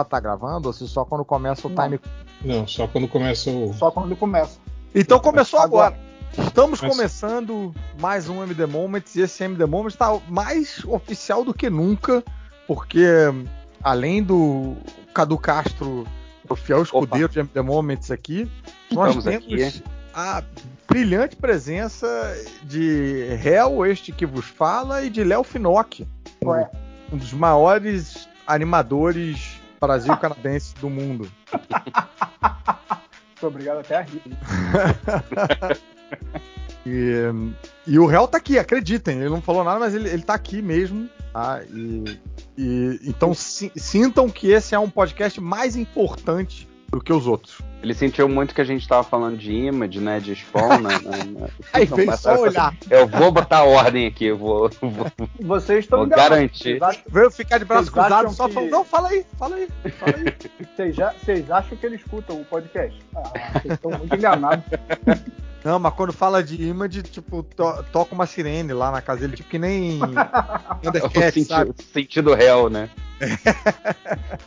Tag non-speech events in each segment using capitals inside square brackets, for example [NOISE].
já tá gravando ou se só quando começa o Não. time. Não, só quando começa o. Só quando começa. Então começou agora. Agora. Estamos Mas- começando mais um MD Moments e esse MD Moments está mais oficial do que nunca, porque além do Cadu Castro, o fiel escudeiro de MD Moments aqui, nós Estamos temos aqui. a brilhante presença de Hel, este que vos fala, e de Léo Finocchi, Ué. um dos maiores animadores Brasil-canadenses do mundo. Muito obrigado até a rir. [LAUGHS] E, e o réu tá aqui, acreditem. Ele não falou nada, mas ele, ele tá aqui mesmo. Tá? E, e- então si- sintam que esse é um podcast mais importante do que os outros. Ele sentiu muito que a gente tava falando de image, né? De spawn, né? né, né. [LAUGHS] Aí vem mas- só olhar. Eu vou botar ordem aqui, eu vou. vou- Vocês estão garantir. Acham- Veio ficar de braço cruzado só que- falando. Não, fala aí, fala aí, fala aí. [LAUGHS] Vocês, já- vocês acham que ele escuta o podcast? Ah, vocês estão muito enganados. [LAUGHS] Não, mas quando fala de image, tipo, to- toca uma sirene lá na casa dele, tipo que nem o Thundercats, sabe? sentido, sentido réu, né?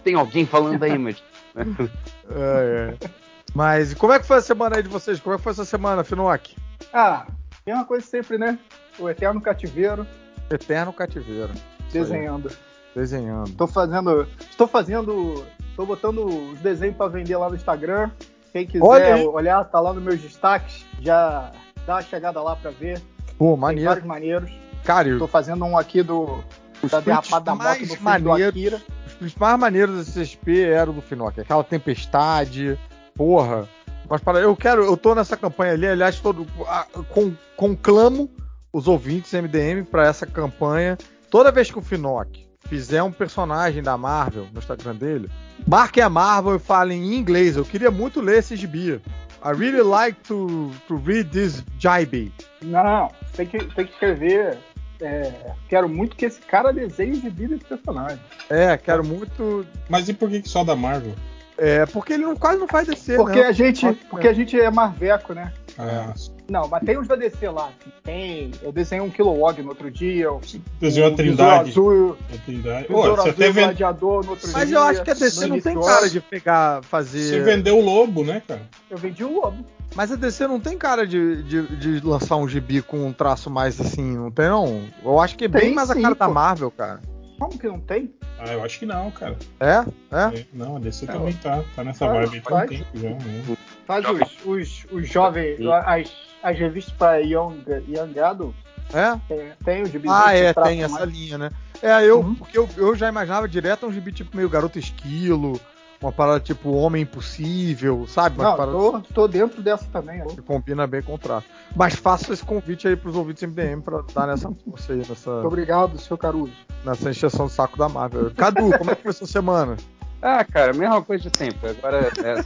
Tem alguém falando da image. É, é. Mas como é que foi a semana aí de vocês? Como é que foi essa semana, Finock? Ah, mesma coisa sempre, né? O eterno cativeiro Eterno cativeiro. desenhando. Desenhando. Tô fazendo. Estou fazendo. Estou botando os desenhos para vender lá no Instagram. Quem quiser Olha olhar, tá lá nos meus destaques. Já dá uma chegada lá para ver. Pô, Tem maneiro. vários maneiros. Cara, Tô fazendo um aqui do. Da prints derrapada da moto do maneiros- Akira. Prints mais maneiros desse XP eram do Finock. Aquela tempestade, porra. Mas para, eu quero, eu tô nessa campanha ali, aliás, todo, com, conclamo os ouvintes MDM para essa campanha. Toda vez que o Finock fizer um personagem da Marvel no Instagram dele, marquem a Marvel e falem em inglês. Eu queria muito ler esse gibi. I really like to, to read this jibe. Não, tem que, tem que escrever. É, quero muito que esse cara desenhe de vida esse personagem. É, quero muito. Mas e por que que só da Marvel? É, porque ele não, quase não faz descer, Porque né? a gente, porque a gente é marveco, né? Ah, Não, mas tem os da DC lá. Tem. Eu desenhei um Kilowog no outro dia. desenhou a o Trindade. Azul, A Trindade. o Ô, Besouro você Azul até e o ven- Gladiador no outro Mas dia. eu acho que a DC no não tem cara de pegar, fazer. Você vendeu o Lobo, né, cara? Eu vendi o Lobo. Mas a DC não tem cara de, de, de lançar um gibi com um traço mais assim, não tem não? Eu acho que é bem Tem mais a sim, cara da pô. Marvel, cara. Como que não tem? Ah, eu acho que não, cara. É? É? É, Não, a DC É, também tá, tá nessa Ah, vibe tem um faz. tempo já. Né? Faz os, os, os jovens, as, as revistas para Young, Young Adult, É? tem, tem os gibi Ah, é, tem essa linha, né? É, eu, Uhum. porque eu, eu já imaginava direto um gibi tipo meio garoto esquilo, uma parada tipo Homem Impossível, sabe? Uma Não, parada tô, tô dentro dessa também. ó. que combina bem com o traço. Mas faço esse convite aí pros ouvintes MDM pra dar nessa força aí, nessa, Muito obrigado, seu Caruso. nessa encheção de saco da Marvel. Cadu, como é que foi sua semana? Ah, cara, mesma coisa de sempre. Agora, é,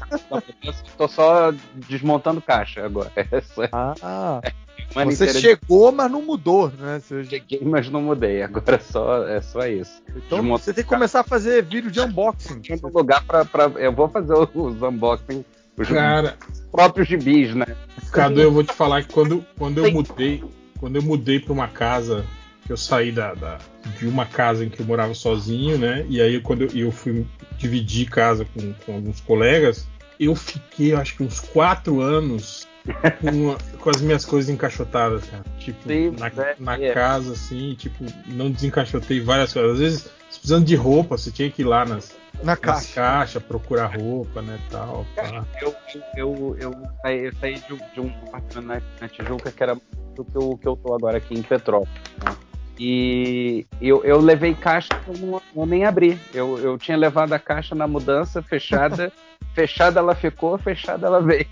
eu tô só desmontando caixa agora. [LAUGHS] Essa Ah, semana você inteira chegou, mas não mudou, né? Você- cheguei, mas não mudei. Agora é só, é só isso. Então Desmonta- você tem que começar a fazer vídeo de unboxing. Tinha um lugar pra, pra- Eu vou fazer os unboxing, os Cara, próprios gibis, né? Cadu, eu vou te falar que quando, quando eu mudei, quando eu mudei pra uma casa, que eu saí da, da- de uma casa em que eu morava sozinho, né? E aí quando eu, eu fui dividir casa com, com alguns colegas, eu fiquei, acho que uns quatro anos [LAUGHS] com, a- com as minhas coisas encaixotadas, cara. Tipo, Sim, na, é, na é. casa, assim, tipo, não desencaixotei várias coisas. Às vezes, precisando de roupa, você tinha que ir lá nas, Na nas caixa. caixas, procurar roupa, né, tal. pá. Eu, eu, eu, saí, eu saí de, de um apartamento na, na Tijuca que era do que eu, que eu tô agora aqui em Petrópolis. né? E eu, eu levei caixa que eu não, eu nem abri. Eu, eu tinha levado a caixa na mudança, fechada. [LAUGHS] fechada ela ficou, fechada ela veio.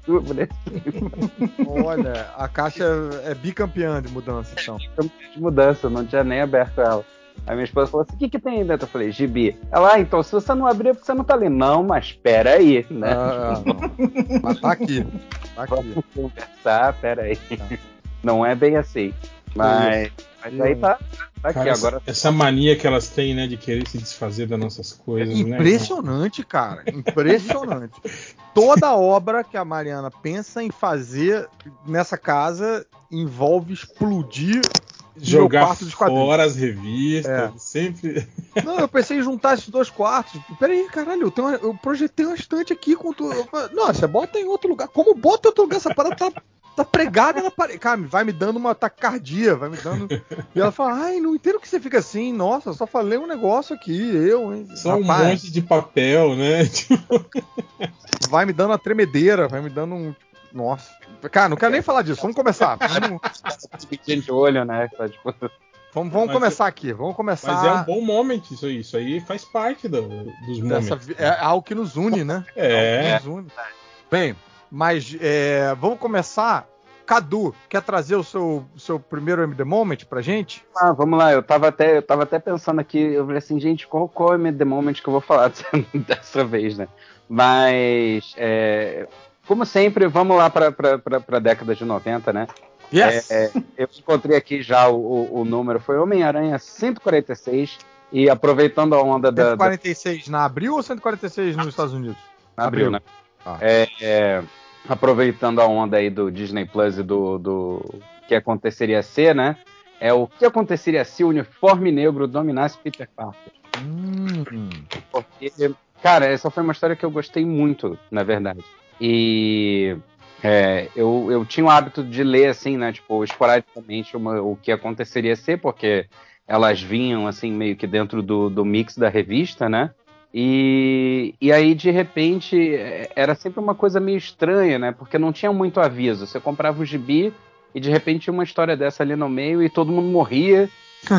Olha, a caixa é bicampeã de mudança, então. de mudança, eu não tinha nem aberto ela. Aí minha esposa falou assim: o que, que tem aí dentro? Eu falei, gibi. Ela, ah, então se você não abrir, é porque você não tá ali. Não, mas pera aí, né? Ah, não. Mas tá aqui. Tá aqui. Vamos conversar, pera aí. Não é bem assim. Mas, mas aí tá, tá aqui Cara, essa- agora. essa mania que elas têm, né, de querer se desfazer das nossas coisas, né? Impressionante, cara. Impressionante. Toda obra que a Mariana pensa em fazer nessa casa envolve explodir Jogar fora as revistas, é. sempre. Não, eu pensei em juntar esses dois quartos. Peraí, caralho, eu, tenho uma, eu projetei uma estante aqui com tu. Você bota em outro lugar. Como bota em outro lugar? Essa parada tá, tá pregada na parede. Cara, vai me dando uma taquicardia, vai me dando. E ela fala, ai, não entendo que você fica assim. Nossa, só falei um negócio aqui, eu, hein. Só Rapaz, um monte de papel, né? [LAUGHS] vai me dando uma tremedeira, vai me dando um. Nossa. Cara, não quero nem falar disso. Vamos começar. [LAUGHS] Vamos... de olho, né? Tá, tipo... Vamos, vamos começar aqui. Vamos começar. Mas é um bom momento isso aí. Isso aí faz parte do, dos momentos. é algo que nos une, né? É. é nos une. Bem, mas é, vamos começar. Cadu, quer trazer o seu, seu primeiro MD Moment pra gente? Ah, vamos lá. Eu tava até, eu tava até pensando aqui. Eu falei assim, gente, qual, qual é o MD Moment que eu vou falar [LAUGHS] dessa vez, né? Mas, é, como sempre, vamos lá para a década de 90, né? Yes. É, eu encontrei aqui já o, o, o número, foi Homem-Aranha 146. E aproveitando a onda 146 da. 146 na abril ou 146 nos Estados Unidos? Na abril, né? Ah. É, é, aproveitando a onda aí do Disney Plus e do, do que aconteceria ser, né? É o que aconteceria se o uniforme negro dominasse Peter Parker. Hum. Porque Cara, essa foi uma história que eu gostei muito, na verdade. E é, eu, eu tinha o hábito de ler, assim, né? Tipo, esporadicamente uma, o que aconteceria ser, porque elas vinham, assim, meio que dentro do, do mix da revista, né? E, e aí, de repente, é, era sempre uma coisa meio estranha, né? Porque não tinha muito aviso. Você comprava o gibi e de repente tinha uma história dessa ali no meio e todo mundo morria. [LAUGHS]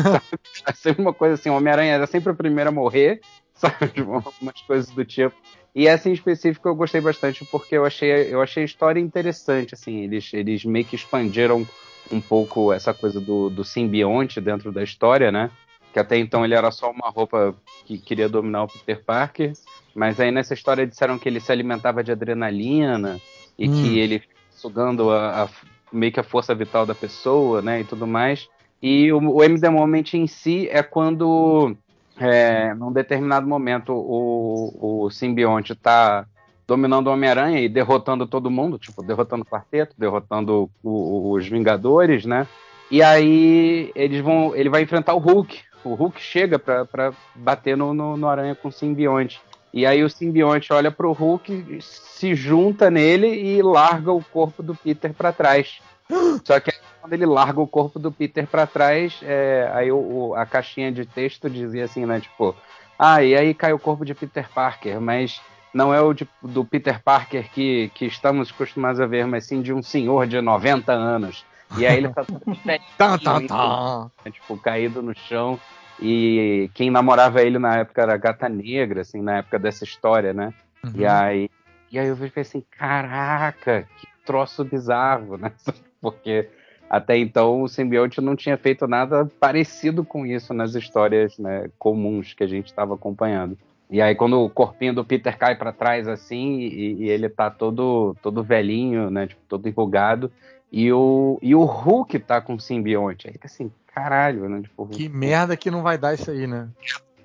Era sempre uma coisa assim, Homem-Aranha era sempre o primeiro a morrer sabe? [LAUGHS] Umas coisas do tipo. E essa em específico eu gostei bastante porque eu achei, eu achei a história interessante, assim, eles, eles meio que expandiram um pouco essa coisa do, do simbionte dentro da história, né? Que até então ele era só uma roupa que queria dominar o Peter Parker, mas aí nessa história disseram que ele se alimentava de adrenalina e hum. que ele sugando a, a, meio que a força vital da pessoa, né, e tudo mais. E o, o M The Moment em si é quando é, num determinado momento o, o simbionte está dominando o Homem-Aranha e derrotando todo mundo, tipo, derrotando o quarteto, derrotando o, os Vingadores, né? E aí eles vão, ele vai enfrentar o Hulk. O Hulk chega para bater no, no, no, Aranha com o simbionte. E aí o simbionte olha pro Hulk, se junta nele e larga o corpo do Peter para trás. [GASPS] Só que quando ele larga o corpo do Peter para trás, é, aí o, o, a caixinha de texto dizia assim, né? Tipo, ah, e aí cai o corpo de Peter Parker, mas não é o de, do Peter Parker que, que estamos acostumados a ver, mas sim de um senhor de 90 anos. E aí ele tá [LAUGHS] tá, tá, tá. Né, tipo, caído no chão. E quem namorava ele na época era a Gata Negra, assim, na época dessa história, né? Uhum. E aí e aí eu fiquei assim, caraca, que troço bizarro, [LAUGHS] né? Porque até então o simbionte não tinha feito nada parecido com isso nas histórias né, comuns que a gente estava acompanhando. E aí quando o corpinho do Peter cai para trás assim e, e, ele tá todo todo velhinho, né, tipo, todo enrugado, e o, e o Hulk tá com o simbionte. Aí tá assim, caralho, né? Tipo, que merda que não vai dar isso aí, né?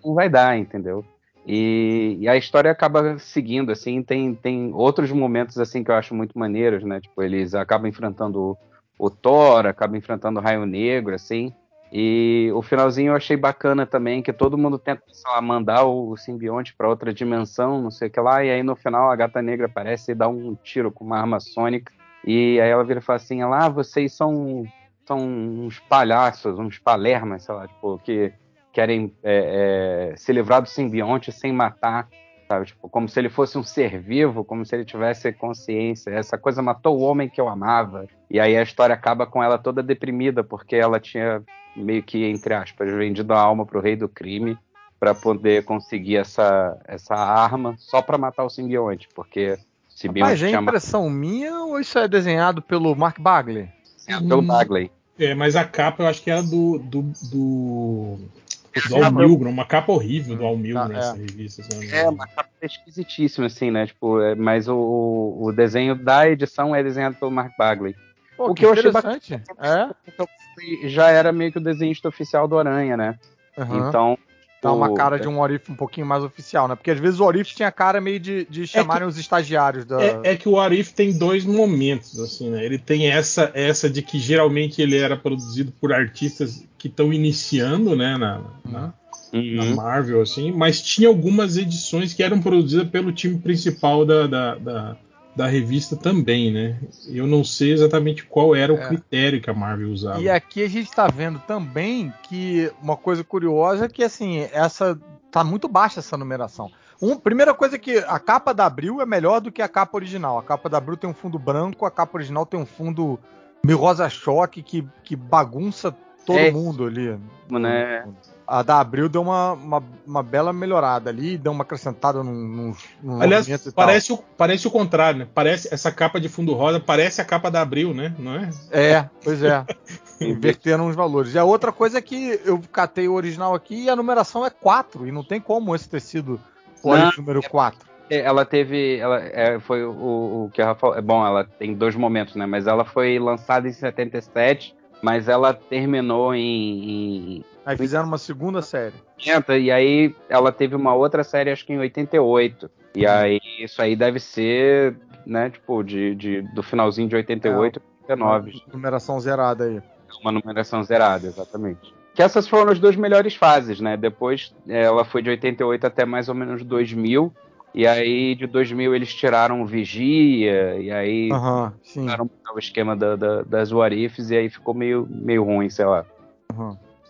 Não vai dar, entendeu? E, e, a história acaba seguindo, assim, tem, tem outros momentos, assim, que eu acho muito maneiros, né? Tipo, eles acabam enfrentando o, Thor, acabam enfrentando o Raio Negro, assim. E o finalzinho eu achei bacana também, que todo mundo tenta, lá, mandar o, o simbionte para outra dimensão, não sei o que lá, e aí no final a Gata Negra aparece e dá um tiro com uma arma sônica. E aí ela vira e fala assim, lá, ah, vocês são, são uns palhaços, uns palermas, sei lá, tipo, que querem é, é, se livrar do simbionte sem matar, sabe? Tipo, como se ele fosse um ser vivo, como se ele tivesse consciência. Essa coisa matou o homem que eu amava. E aí a história acaba com ela toda deprimida, porque ela tinha meio que, entre aspas, vendido a alma pro rei do crime para poder conseguir essa, essa arma só para matar o simbionte, porque o simbionte Mas é impressão minha ou isso é desenhado pelo Mark Bagley? É, pelo Bagley. É, mas a capa eu acho que era do, do, do do Al Milgrom, uma capa horrível do Al Milgrom ah, nessa é. revista. É, uma capa esquisitíssima, assim, né? Tipo, é, mas o, o desenho da edição é desenhado pelo Mark Bagley. Pô, o que, que eu achei bastante. É? Já era meio que o desenhista oficial do Aranha, né? Uhum. Então, Dá uma cara de um Orif um pouquinho mais oficial, né? Porque às vezes o Orif tinha cara meio de, de chamarem os estagiários da. É, é que o Arif tem dois momentos, assim, né? Ele tem essa, essa de que geralmente ele era produzido por artistas que estão iniciando, né, na, na, na Uhum. Marvel, assim, mas tinha algumas edições que eram produzidas pelo time principal da, da, da, da revista também, né? Eu não sei exatamente qual era o É. critério que a Marvel usava. E aqui a gente tá vendo também que uma coisa curiosa é que assim, essa tá muito baixa essa numeração. Um, primeira coisa é que a capa da Abril é melhor do que a capa original. A capa da Abril tem um fundo branco, a capa original tem um fundo meio rosa choque que, que bagunça todo É. mundo ali. Né? A da Abril deu uma, uma, uma bela melhorada ali, deu uma acrescentada num, num, Aliás, movimento e tal. parece o, parece o contrário, né? Parece essa capa de fundo rosa parece a capa da Abril, né? Não é? É, pois é. [LAUGHS] Inverteram os valores. E a outra coisa é que eu catei o original aqui e a numeração é 4. E não tem como esse ter sido o número 4. É, Ela teve. Ela é, foi o, o que a Rafa. É bom, ela tem dois momentos, né? Mas ela foi lançada em 77, mas ela terminou em, em Aí fizeram uma segunda série. 80, e aí ela teve uma outra série, acho que em 88. E aí isso aí deve ser, né, tipo, de, de, do finalzinho de 88 e 89. Numeração zerada aí. Uma numeração zerada, exatamente. Que essas foram as duas melhores fases, né? Depois eh, ela foi de 88 até mais ou menos 2000. E aí de 2000 eles tiraram o Vigia, e aí Aham, sim. tiraram o esquema da, da, das Warifs, e aí ficou meio, meio ruim, sei lá.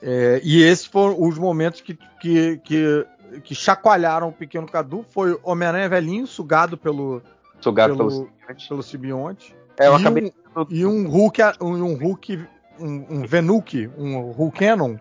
É, e esses foram os momentos que, que, que, que chacoalharam o pequeno Cadu. Foi Homem-Aranha velhinho, sugado pelo, Sugado Pelo- pelo. simbionte. É, eu e, acabei. um, e um Hulk, um, um Hulk, um, um Venuke, um Hulkanon.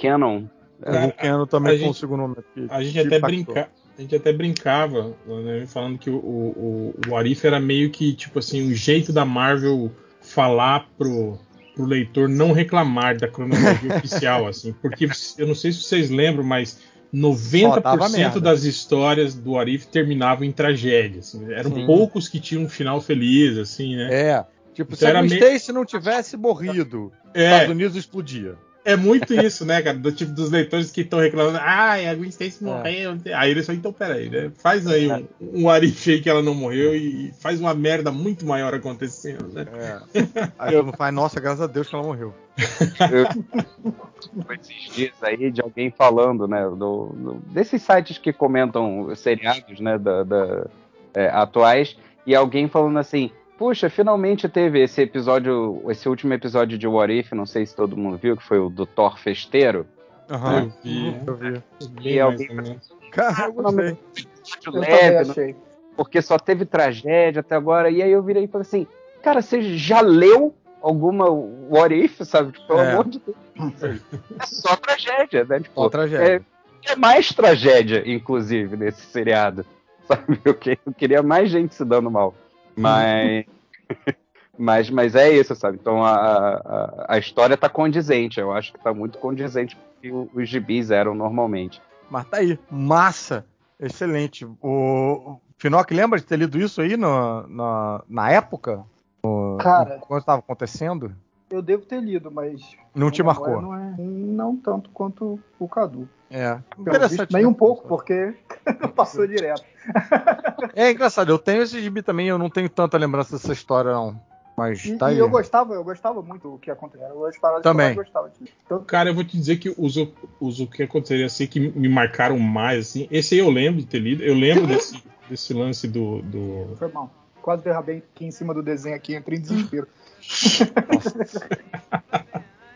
Canon. O Cara, Hulkanon a também gente- conseguiu o nome aqui. A gente que até impactou. brinca, a gente até brincava, né, falando que o, o, o Arif era meio que tipo assim, um jeito da Marvel falar pro, pro leitor não reclamar da cronologia [LAUGHS] oficial, assim, porque eu não sei se vocês lembram, mas Só dava 90% merda. das histórias do Arif terminavam em tragédia. assim, eram Sim. poucos que tinham um final feliz, assim, né? É. Tipo, Então se a Gwen meio- Stacy não tivesse morrido, É, Estados Unidos explodia. É muito isso, né, cara? Do tipo dos leitores que estão reclamando, ai, a Gwen Stacy É. morreu. Aí eles falam, então peraí, né? Faz aí um, um Arif aí que ela não morreu e, faz uma merda muito maior acontecendo, né? É. [LAUGHS] Aí mundo faz, nossa, graças a Deus que ela morreu. com [LAUGHS] esses dias aí de alguém falando, né, do, do- desses sites que comentam seriados, né, da, da- é, atuais, e alguém falando assim, puxa, finalmente teve esse episódio, esse último episódio de What If, não sei se todo mundo viu, que foi o do Thor Festeiro. Aham. Eu vi. Eu vi. E alguém-. Cara, eu gostei. Episódio Eu leve, não- achei. porque só teve tragédia até agora, e aí eu virei e falei assim, cara, você já leu alguma What If, sabe? Tipo, pelo É. amor de Deus. É [LAUGHS] só tragédia, né? Tipo, Só tragédia. É, é mais tragédia, inclusive, nesse seriado. [LAUGHS] Sabe? Eu, que- eu queria mais gente se dando mal. Mas. mas, mas é isso, sabe? Então a, a, a história tá condizente. Eu acho que tá muito condizente com o que os gibis eram normalmente. Mas tá aí. Massa. Excelente. O Finoc lembra de ter lido isso aí no, na, na época? No- Cara. Quando estava acontecendo? Eu devo ter lido, mas. Não te marcou? Não, é- não tanto quanto o Cadu. É. Visto, Nem né? um pouco, porque [LAUGHS] passou direto. É engraçado. Eu tenho esse gibi também. Eu não tenho tanta lembrança dessa história, não. Mas E, tá e aí. eu gostava, eu gostava muito do que acontecia. As paradas Também. que eu mais gostava. Tanto Cara, eu vou te dizer que os, os o que aconteceria assim que me marcaram mais, assim. Esse aí eu lembro de ter lido. Eu lembro desse, [LAUGHS] desse lance do, do, foi mal. Quase derrabei aqui em cima do desenho aqui, entrei em desespero.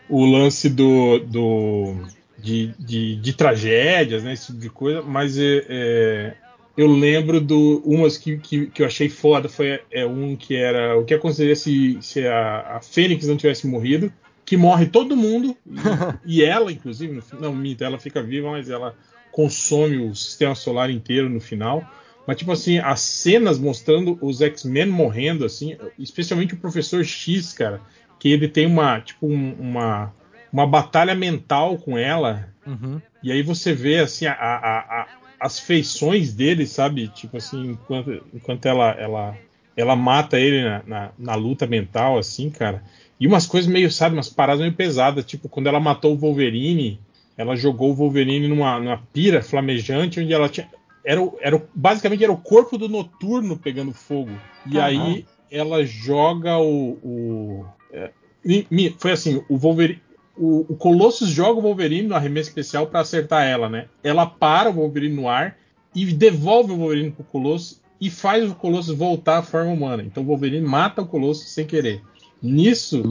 O lance do, do de, de, de tragédias, né, esse tipo de coisa, mas é, é, eu lembro do umas que, que, que eu achei foda foi é um que era o que aconteceria se, se a, a Fênix não tivesse morrido, que morre todo mundo [LAUGHS] e, e ela inclusive no, não minta, ela fica viva, mas ela consome o sistema solar inteiro no final. Mas, tipo assim, as cenas mostrando os X-Men morrendo, assim, especialmente o Professor X, cara, que ele tem uma, tipo, um- uma, uma batalha mental com ela, Uhum. e aí você vê, assim, a, a- a- as feições dele, sabe? Tipo assim, enquanto, enquanto ela, ela, ela mata ele na, na, na luta mental, assim, cara. E umas coisas meio, sabe, umas paradas meio pesadas, tipo, quando ela matou o Wolverine, ela jogou o Wolverine numa, numa pira flamejante, onde ela tinha. Era, era, basicamente era o corpo do noturno pegando fogo. E aí ela joga o. o- é, foi assim: o Wolverine. O, o Colossus joga o Wolverine no arremesso especial pra acertar ela, né? Ela para o Wolverine no ar e devolve o Wolverine pro Colossus e faz o Colossus voltar à forma humana. Então o Wolverine mata o Colossus sem querer. Nisso,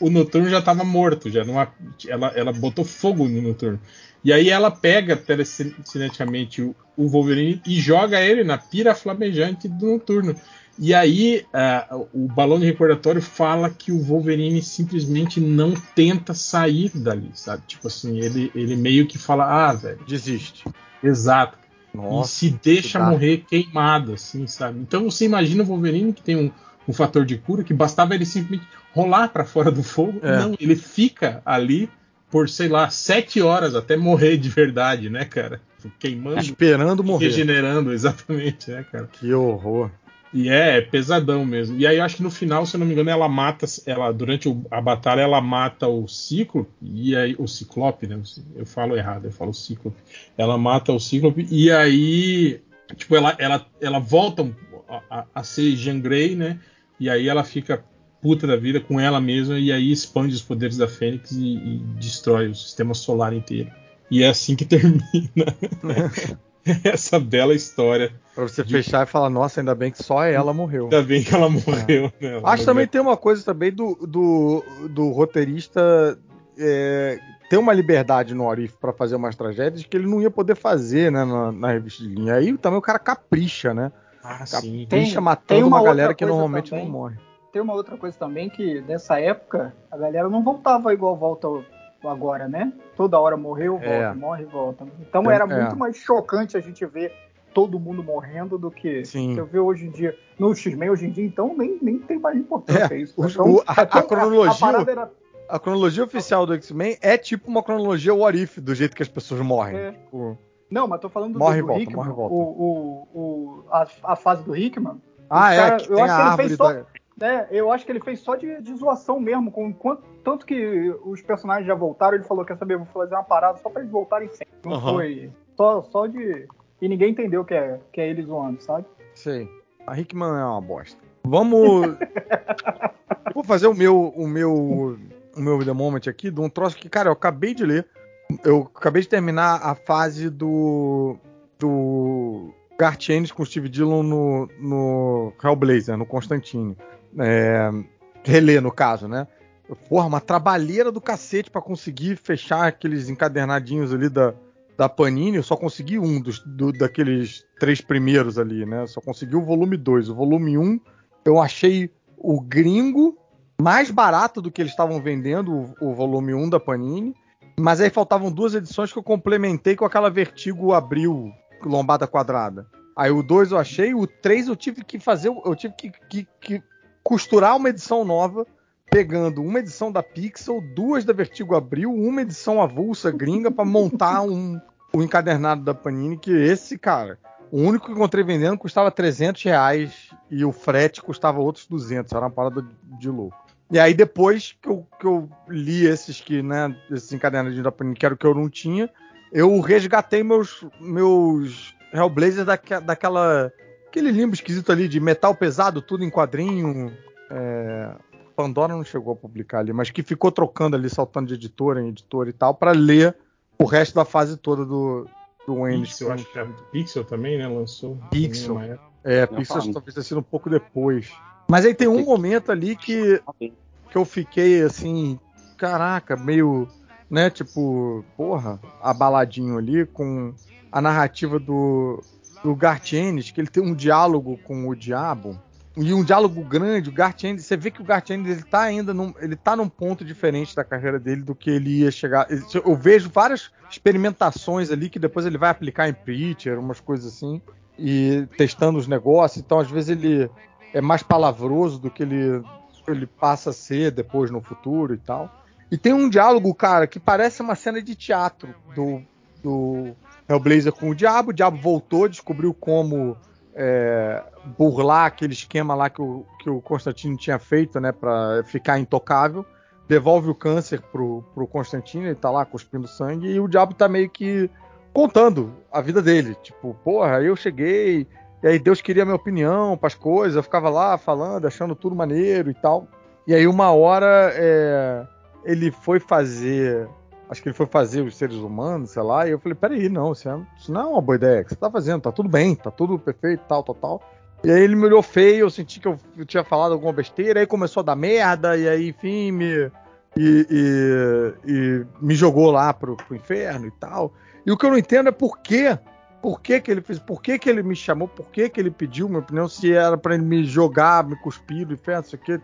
o Noturno já estava morto, já não há- ela, ela botou fogo no Noturno. E aí ela pega telecineticamente o, o Wolverine e joga ele na pira flamejante do Noturno. E aí ah, o balão de recordatório fala que o Wolverine simplesmente não tenta sair dali, sabe? Tipo assim, ele, ele meio que fala, ah, velho, Desiste. exato. E Nossa. se deixa que morrer queimado, assim, sabe? Então você imagina o Wolverine que tem um, um fator de cura que bastava ele simplesmente rolar pra fora do fogo. É. Não, ele fica ali por, sei lá, sete horas até morrer de verdade, né, cara? Queimando, Esperando morrer. regenerando, [LAUGHS] exatamente, né, cara? Que horror. E é, é pesadão mesmo. E aí acho que no final, se eu não me engano, ela mata, ela durante a batalha ela mata o Cíclope e aí o Ciclope, né? Eu falo errado, eu falo Cíclope. Ela mata o Cíclope e aí, tipo, ela ela, ela volta a, a- a ser Jean Grey, né? E aí ela fica puta da vida com ela mesma e aí expande os poderes da Fênix e, e destrói o sistema solar inteiro. E é assim que [LAUGHS] termina [LAUGHS] essa bela história. Pra você De- fechar e falar, nossa, ainda bem que só ela morreu. Ainda bem que ela morreu, né? Ela Acho morreu. também tem uma coisa também do, do, do roteirista é, ter uma liberdade no Arif pra fazer umas tragédias que ele não ia poder fazer, né, na, na revista de linha. Aí também o cara capricha, né? Ah, sim. Capricha matando tem uma uma, galera que normalmente também. não morre. Tem uma outra coisa também que nessa época a galera não voltava igual volta agora, né? Toda hora morreu, volta, É. morre, volta. Então Tem- era é. muito mais chocante a gente ver todo mundo morrendo do que Sim. eu ver hoje em dia. No X-Men hoje em dia, então nem, nem tem mais importância É, isso. Então, o- a- a cronologia- A, era, A cronologia oficial do X-Men é tipo uma cronologia Warif, do jeito que as pessoas morrem. É. Tipo, não, mas tô falando do, Morre e do volta, Hickman, morre e volta. O, o, o, a, a fase do Hickman. ah, é, cara- que eu acho que ele fez só- da... É, eu acho que ele fez só de, de zoação mesmo, com quanto, tanto que os personagens já voltaram, ele falou, quer saber, vou fazer uma parada só pra eles voltarem sempre. Não Aham. foi só, só de... E ninguém entendeu que é, que é ele zoando, sabe? Sei. A Hickman é uma bosta. Vamos. [LAUGHS] Vou fazer o meu, o meu, o meu The Moment aqui de um troço que, cara, eu acabei de ler. Eu acabei de terminar a fase do do Garth Ennis com o Steve Dillon no, no Hellblazer, no Constantine. É, reler, no caso, né? Porra, uma trabalheira do cacete pra conseguir fechar aqueles encadernadinhos ali da, da Panini. Eu só consegui um dos, do- daqueles três primeiros ali, né? Só consegui o volume 2. O volume 1, um, eu achei o gringo mais barato do que eles estavam vendendo, o, o volume 1 um da Panini. Mas aí faltavam duas edições que eu complementei com aquela Vertigo Abril lombada quadrada. Aí o 2 eu achei, o 3 eu tive que fazer, eu tive que, que- que costurar uma edição nova, pegando uma edição da Pixel, duas da Vertigo Abril, uma edição avulsa gringa pra montar um, o encadernado da Panini, que esse, cara, o único que encontrei vendendo custava 300 reais e o frete custava outros 200, era uma parada de louco. E aí depois que eu, que eu li esses que, né, esses encadernadinhos da Panini, que era o que eu não tinha, eu resgatei meus, meus Hellblazer daque, daquela. Aquele limbo esquisito ali de metal pesado, tudo em quadrinho. É, Pandora não chegou a publicar ali, mas que ficou trocando ali, saltando de editora em editora e tal, pra ler o resto da fase toda do, do Wayne. Pixel, acho que é Pixel também, né? Lançou. Pixel. É, Não Pixel fala. talvez tenha sido um pouco depois. Mas aí tem um momento ali que, que eu fiquei assim, caraca, meio, né, tipo, porra, abaladinho ali com a narrativa do, do Garth Ennis, que ele tem um diálogo com o diabo. E um diálogo grande, o Garth Ennis, você vê que o Garth Ennis, ele tá ainda num, ele tá num ponto diferente da carreira dele do que ele ia chegar. Eu vejo várias experimentações ali que depois ele vai aplicar em Preacher, umas coisas assim, e testando os negócios. Então, às vezes ele é mais palavroso do que ele, ele passa a ser depois no futuro e tal. E tem um diálogo, cara, que parece uma cena de teatro do, do Hellblazer com o Diabo. O Diabo voltou, descobriu como é, burlar aquele esquema lá que o, que o Constantino tinha feito, né, para ficar intocável. devolve o câncer pro, pro Constantino, ele tá lá cuspindo sangue, e o diabo tá meio que contando a vida dele. Tipo, porra, eu cheguei, e aí Deus queria minha opinião para as coisas, eu ficava lá falando, achando tudo maneiro e tal. E aí uma hora é, ele foi fazer. Acho que ele foi fazer os seres humanos, sei lá, e eu falei, peraí, não, isso, é, isso não é uma boa ideia que você tá fazendo, tá tudo bem, tá tudo perfeito, tal, tal, tal. E aí ele me olhou feio, eu senti que eu, eu tinha falado alguma besteira, aí começou a dar merda, e aí, enfim, me. E, e, e me jogou lá pro, pro inferno e tal. E o que eu não entendo é por quê. Por que, que ele fez? Por que, que ele me chamou? Por que, que ele pediu minha opinião? Se era para ele me jogar, me cuspir do inferno, não sei o que.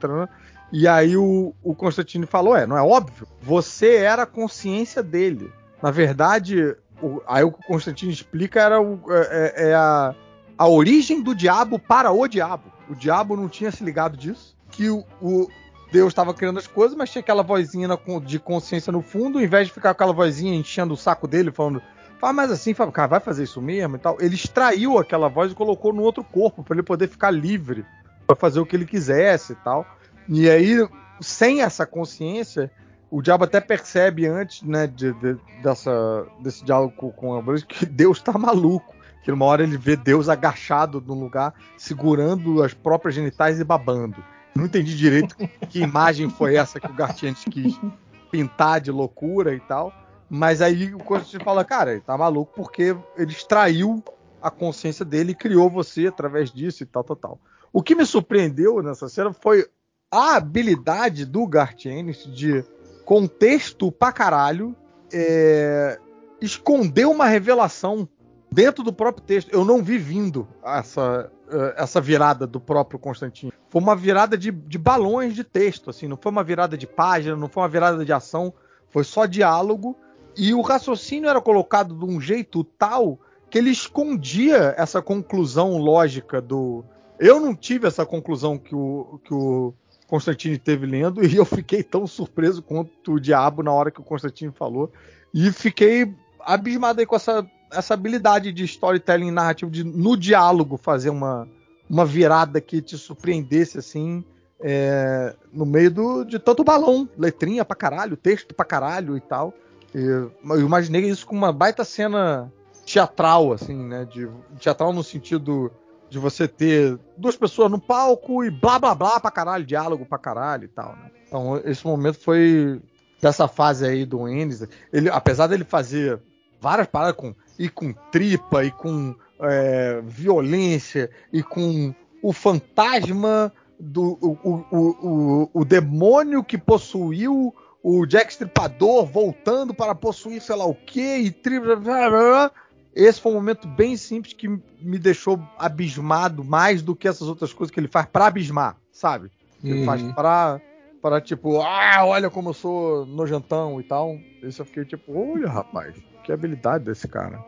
E aí o, o Constantino falou: é, não é óbvio. Você era a consciência dele. Na verdade, o, aí o que o Constantino explica era o, é, é, é a, a origem do diabo para o diabo. O diabo não tinha se ligado disso. Que o, o Deus estava criando as coisas, mas tinha aquela vozinha de consciência no fundo, em vez de ficar aquela vozinha enchendo o saco dele, falando, faz mais assim, cara, vai fazer isso mesmo e tal. Ele extraiu aquela voz e colocou no outro corpo, para ele poder ficar livre, para fazer o que ele quisesse e tal. E aí, sem essa consciência, o diabo até percebe antes, né, de, de, dessa, desse diálogo com, com Ambrose, que Deus está maluco que numa hora ele vê Deus agachado num lugar, segurando as próprias genitais e babando. Não entendi direito que imagem foi essa que o Gartiantes quis pintar de loucura e tal. Mas aí o Constantino fala, cara, ele tá maluco porque ele extraiu a consciência dele e criou você através disso e tal, tal, tal. O que me surpreendeu nessa cena foi a habilidade do Gartienes de contexto pra caralho é, esconder uma revelação dentro do próprio texto. Eu não vi vindo essa, eh, essa virada do próprio Constantino. Foi uma virada de, de balões de texto, assim, não foi uma virada de página, não foi uma virada de ação, foi só diálogo. E o raciocínio era colocado de um jeito tal que ele escondia essa conclusão lógica do. Eu não tive essa conclusão que o, que o Constantino teve lendo [LAUGHS] e eu fiquei tão surpreso quanto o diabo na hora que o Constantino falou. E fiquei abismado aí com essa essa habilidade de storytelling narrativo, de no diálogo fazer uma, uma virada que te surpreendesse assim, é, no meio do, de tanto balão, letrinha pra caralho, texto pra caralho e tal. E, eu imaginei isso com uma baita cena teatral, assim, né? De, teatral no sentido de você ter duas pessoas no palco e blá blá blá pra caralho, diálogo pra caralho e tal, né? Então, esse momento foi dessa fase aí do Ennis. Ele, apesar dele fazer várias paradas com e com tripa, e com é, violência, e com o fantasma do o, o, o, o, demônio que possuiu o Jack Stripador voltando para possuir sei lá o que e tripa. Esse foi um momento bem simples que me deixou abismado mais do que essas outras coisas que ele faz para abismar, sabe? Ele uhum. faz para para tipo, ah, olha como eu sou nojentão e tal. Esse eu fiquei tipo, olha, rapaz, que habilidade desse cara.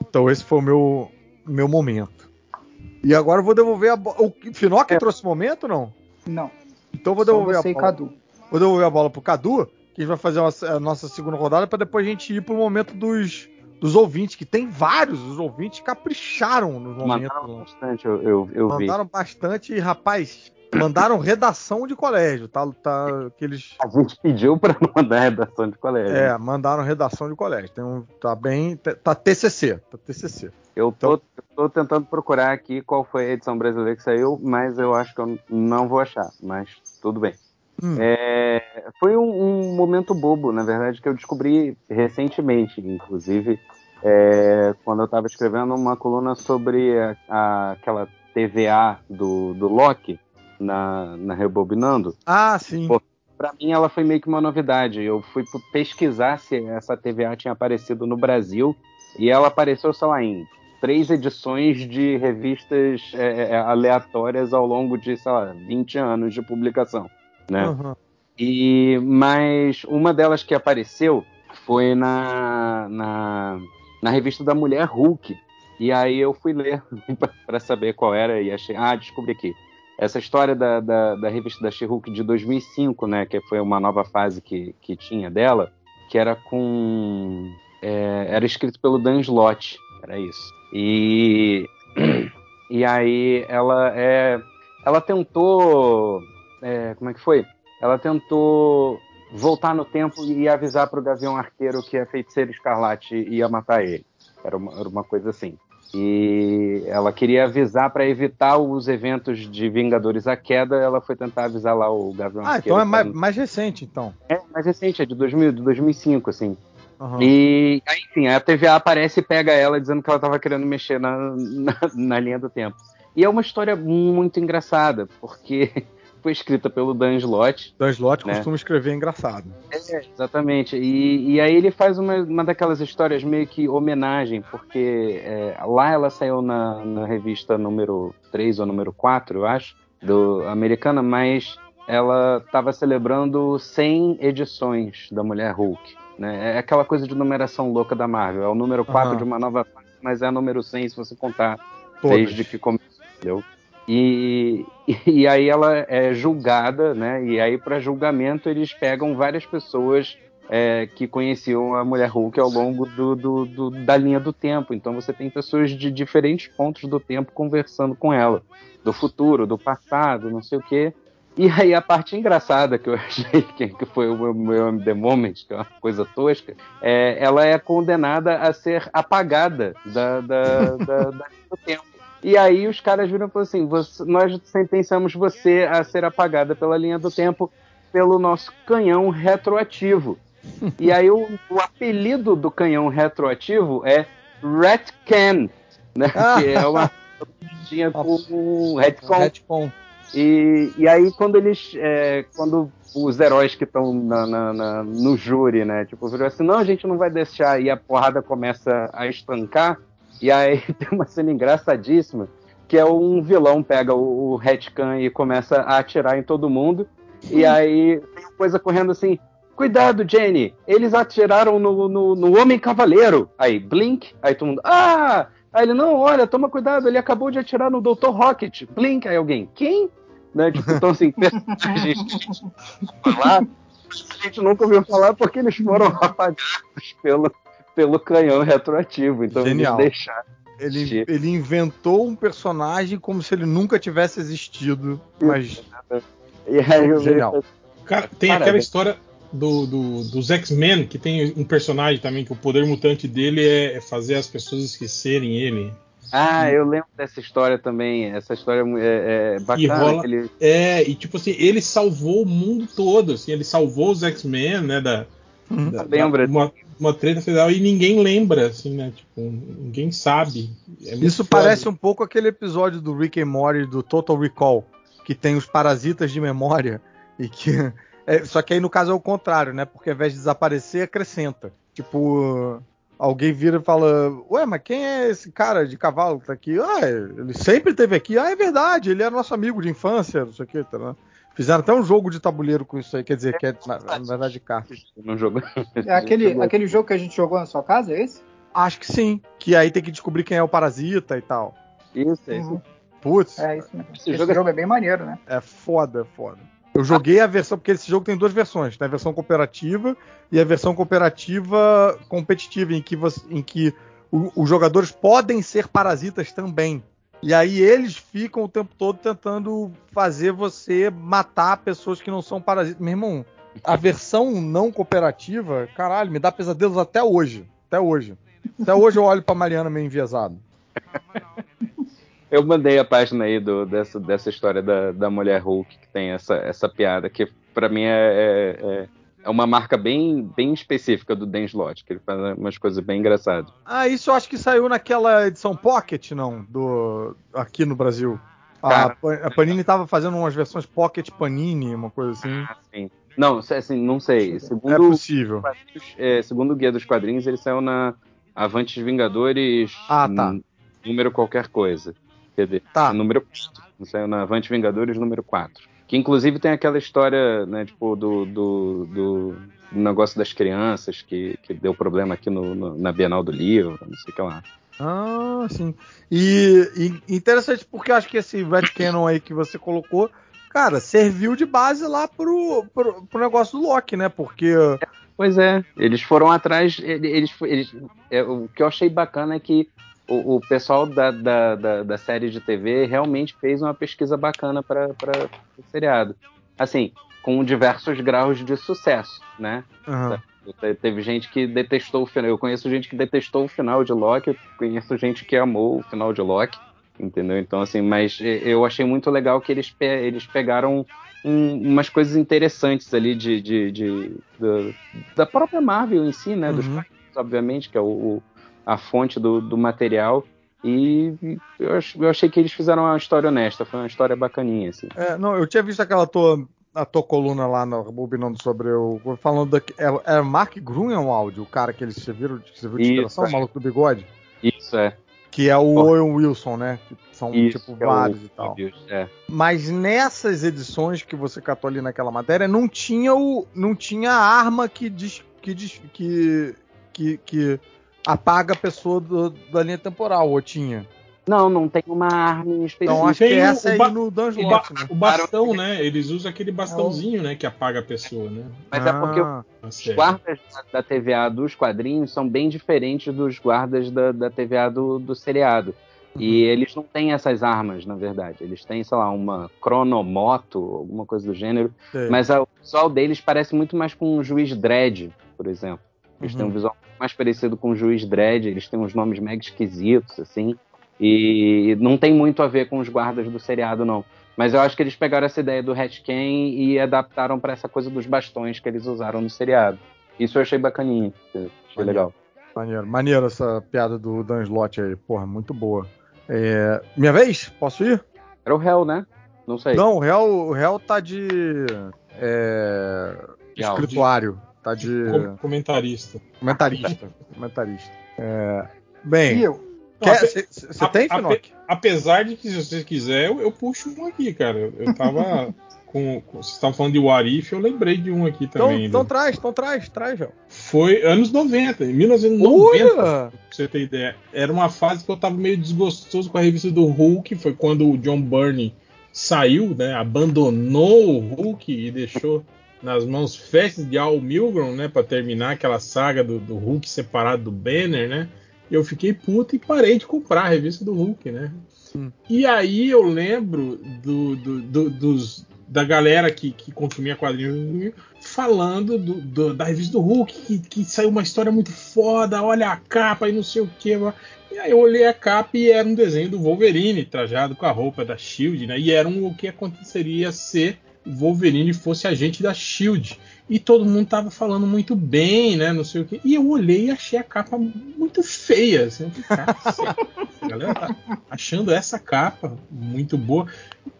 Então esse foi o meu, meu momento. E agora eu vou devolver a bola. O Finoc é. trouxe momento não? Não. Então eu vou devolver a bola. Cadu. Vou devolver a bola pro Cadu, que a gente vai fazer a nossa segunda rodada para depois a gente ir pro momento dos, dos ouvintes, que tem vários, os ouvintes capricharam nos momentos. Mandaram bastante, eu, eu, eu Mandaram vi. Bastante, e rapaz, Mandaram redação de colégio, tá? tá que eles... A gente pediu para mandar redação de colégio. É, mandaram redação de colégio. Tem um, tá bem. Tá TCC. Tá TCC. Eu tô, então... tô tentando procurar aqui qual foi a edição brasileira que saiu, mas eu acho que eu não vou achar. Mas tudo bem. Hum. É, foi um, um, momento bobo, na verdade, que eu descobri recentemente, inclusive, é, quando eu estava escrevendo uma coluna sobre a, a, aquela TVA do, do Loki na, na Rebobinando. Ah, sim. Pô, pra mim ela foi meio que uma novidade. Eu fui pesquisar se essa TVA tinha aparecido no Brasil e ela apareceu, sei lá, em três edições de revistas é, é, é aleatórias ao longo de, sei lá, 20 anos de publicação, né? Uhum. E, mas uma delas que apareceu foi na, na, na revista da Mulher Hulk. E aí eu fui ler [LAUGHS] para saber qual era e achei, ah, descobri aqui essa história da, da, da revista da she de 2005, né, que foi uma nova fase que, que tinha dela, que era com é, era escrito pelo Dan Slott, era isso. E [CLEARS THROAT] e aí ela é ela tentou é, como é que foi? ela tentou voltar no tempo e avisar para o Gavião Arqueiro que a feiticeira escarlate ia matar ele. Era uma, era uma coisa assim. E ela queria avisar para evitar os eventos de Vingadores à Queda. Ela foi tentar avisar lá o Gavião Ah, Arqueiro. então é mais, mais recente, então. É mais recente, é de 2000, de 2005, assim. Aham. E, aí, enfim, a TVA aparece e pega ela dizendo que ela estava querendo mexer na, [LAUGHS] na, na linha do tempo. E é uma história muito engraçada, porque foi escrita pelo Dan Slott. Dan Slott né? costuma escrever engraçado. É, exatamente. E, e aí ele faz uma, uma daquelas histórias meio que homenagem, porque é, lá ela saiu na, na revista número 3 ou número 4, eu acho, do americana, mas ela estava celebrando 100 edições da Mulher Hulk. Né? É aquela coisa de numeração louca da Marvel. É o número 4 Aham. de uma nova fase, mas é o número 100 se você contar Todas. desde que começou, entendeu? E, [LAUGHS] e aí ela é julgada, né? E aí para julgamento eles pegam várias pessoas é, que conheciam a Mulher Hulk ao longo do, do- do- da linha do tempo. Então você tem pessoas de diferentes pontos do tempo conversando com ela, do futuro, do passado, não sei o quê. E aí a parte engraçada que eu [LAUGHS] achei que, foi o meu, meu The Moment, que é uma coisa tosca, é, ela é condenada a ser apagada da, da, da, da linha do tempo. E aí os caras viram e falaram assim: "Você- nós sentenciamos você a ser apagada pela linha do tempo pelo nosso canhão retroativo. e aí o, o apelido do canhão retroativo é Retcan, né? Ah. Que é uma tinha com retcon. E, e aí quando eles. é, quando os heróis que estão no júri, né? Tipo, viram assim, não, a gente não vai deixar, e a porrada começa a estancar. E aí [LAUGHS] tem uma cena engraçadíssima, que é um vilão pega o, o Retcan e começa a atirar em todo mundo. E aí tem uma coisa correndo assim. Cuidado, Jenny! Eles atiraram no, no, no Homem Cavaleiro. Aí, blink. Aí todo mundo. Ah! Aí ele, não, olha, toma cuidado, ele acabou de atirar no Dr. Rocket. Blink. Aí alguém, quem? Né? Tipo, então, assim, [LAUGHS] personagens [LAUGHS] falar, a gente nunca ouviu falar porque eles foram apagados pelo, pelo canhão retroativo. Então, Genial. eles deixaram. Ele, ele inventou um personagem como se ele nunca tivesse existido. Mas E aí eu Genial. Cara, tem Parabéns. aquela história do, do- dos X-Men, que tem um personagem também que o poder mutante dele é é fazer as pessoas esquecerem ele. Ah, eu lembro dessa história também. Essa história é, é bacana. rola- que ele- É, e tipo assim, ele salvou o mundo todo, assim, ele salvou os X-Men, né, da, da- Lembra? da- uma, uma treta federal e ninguém lembra, assim, né, tipo, ninguém sabe. É isso parece um pouco aquele episódio do Rick and Morty do Total Recall, que tem os parasitas de memória e que. [LAUGHS] é, só que aí no caso é o contrário, né? Porque ao invés de desaparecer, acrescenta. Tipo, alguém vira e fala: Ué, mas quem é esse cara de cavalo que tá aqui? Ah, ele sempre esteve aqui. Ah, é verdade, ele era nosso amigo de infância, não sei o que, tá, né? Fizeram até um jogo de tabuleiro com isso aí, quer dizer, que é na, na verdade [LAUGHS] de cartas. Não jogou. É aquele, aquele jogo que a gente jogou na sua casa, é esse? Acho que sim. Que aí tem que descobrir quem é o parasita e tal. Isso, é isso. Uhum. Putz, É isso mesmo. Esse Esse, jogo jogo, é- é bem maneiro, né? É foda, é foda. Eu joguei a versão, porque esse jogo tem duas versões, tem a versão cooperativa e a versão cooperativa competitiva, em que, você- em que o- os jogadores podem ser parasitas também. E aí eles ficam o tempo todo tentando fazer você matar pessoas que não são parasitas. Meu irmão, a versão não cooperativa, caralho, me dá pesadelos até hoje. Até hoje. Até hoje eu olho pra Mariana meio enviesado. Eu mandei a página aí do- dessa, dessa história da, da mulher Hulk, que tem essa, essa piada, que pra mim é, é, é- é uma marca bem, bem específica do Dan Slott, que ele faz umas coisas bem engraçadas. Ah, isso eu acho que saiu naquela edição Pocket, não? Do aqui no Brasil. A, a Panini tava fazendo umas versões Pocket Panini, uma coisa assim. Assim, não, assim, não sei. É Segundo, possível. quadrinhos, é, segundo o Guia dos Quadrinhos, ele saiu na Avantes Vingadores Ah, tá. número qualquer coisa. Quer dizer, Tá. número 4. Saiu na Avante Vingadores número 4. Que inclusive tem aquela história, né, tipo, do, do, do negócio das crianças que, que deu problema aqui no, no- na Bienal do Livro, não sei o que lá. Ah, sim. E, e interessante porque eu acho que esse Red Cannon aí que você colocou, cara, serviu de base lá pro, pro, pro negócio do Loki, né? Porque Pois é, eles foram atrás. ele- Eles, eles, é, o que eu achei bacana é que o, o pessoal da, da, da, da série de TV realmente fez uma pesquisa bacana para o seriado. Assim, com diversos graus de sucesso, né? Te- Teve gente que detestou o final. Eu conheço gente que detestou o final de Loki, eu conheço gente que amou o final de Loki, entendeu? Então, assim, mas eu achei muito legal que eles, pe- eles pegaram um- umas coisas interessantes ali de, de- de- da- da própria Marvel em si, né? Dos Uhum. quadrinhos, obviamente, que é o, o- a fonte do, do material. E eu, eu achei que eles fizeram uma história honesta, foi uma história bacaninha, assim. É, não, eu tinha visto aquela tua, a tua coluna lá no Bobinando sobre o. Falando da. É, é Mark Grunwald, o cara que eles serviram de, que de inspiração, o é. maluco do bigode. Isso é. Que é o Ó. Owen Wilson, né? Que são, Isso, tipo, é o- vários e tal. É. Mas nessas edições que você catou ali naquela matéria, não tinha o. não tinha a arma que diz. que diz. que. que, que apaga a pessoa do- da linha temporal, ou tinha. Não, não tem uma arma em específico. Então acho que Tem o- essa o aí no O, Dungeon ba- né? o bastão, né? Eles usam aquele bastãozinho, né? Que apaga a pessoa, né? Mas é porque Ah, Na Os guardas da TVA dos quadrinhos são bem diferentes dos guardas da, da TVA do, do seriado. E eles não têm essas armas, na verdade. Eles têm, sei lá, uma cronomoto, alguma coisa do gênero. sei. Mas a- o visual deles parece muito mais com o Juiz Dredd, por exemplo. Eles têm um Uhum. visual mais parecido com o Juiz Dredd. Eles têm uns nomes mega esquisitos, assim. E não tem muito a ver com os guardas do seriado, não. Mas eu acho que eles pegaram essa ideia do Hatchken e adaptaram para essa coisa dos bastões que eles usaram no seriado. Isso eu achei bacaninha. Achei Maneiro. legal. Maneiro, maneiro essa piada do Dan Slott aí, porra, muito boa. É, Minha vez? Posso ir? Era o Hell, né? Não sei. Não, o réu, o réu tá de. É, escrituário. Tá de. Com- comentarista. Comentarista. comentarista. É, Bem, eu? você tem, Finoc? Apesar de que, se você quiser, eu, eu puxo um aqui, cara. Eu, eu tava. [LAUGHS] com, com- vocês estavam falando de What If, eu lembrei de um aqui Então, também. então né? traz, então traz, traz, réu. Foi anos 90, em 1990. Olha! Pra você ter ideia. Era uma fase que eu tava meio desgostoso com a revista do Hulk. Foi quando o John Byrne saiu, né? Abandonou o Hulk e deixou nas mãos festas de Al Milgrom, né? Pra terminar aquela saga do, do Hulk separado do Banner, né? Eu fiquei puto e parei de comprar a revista do Hulk, né? Hum. E aí eu lembro do, do- do- dos, da galera que, que consumia quadrinhos falando do- do- da revista do Hulk, que, que saiu uma história muito foda, olha a capa e não sei o que. E aí eu olhei a capa e era um desenho do Wolverine, trajado com a roupa da Shield, né? E era um, o que aconteceria se o Wolverine fosse agente da Shield. E todo mundo tava falando muito bem, né? Não sei o que. E eu olhei e achei a capa muito feia. Assim, eu falei, "Caceta, a galera tá achando essa capa muito boa.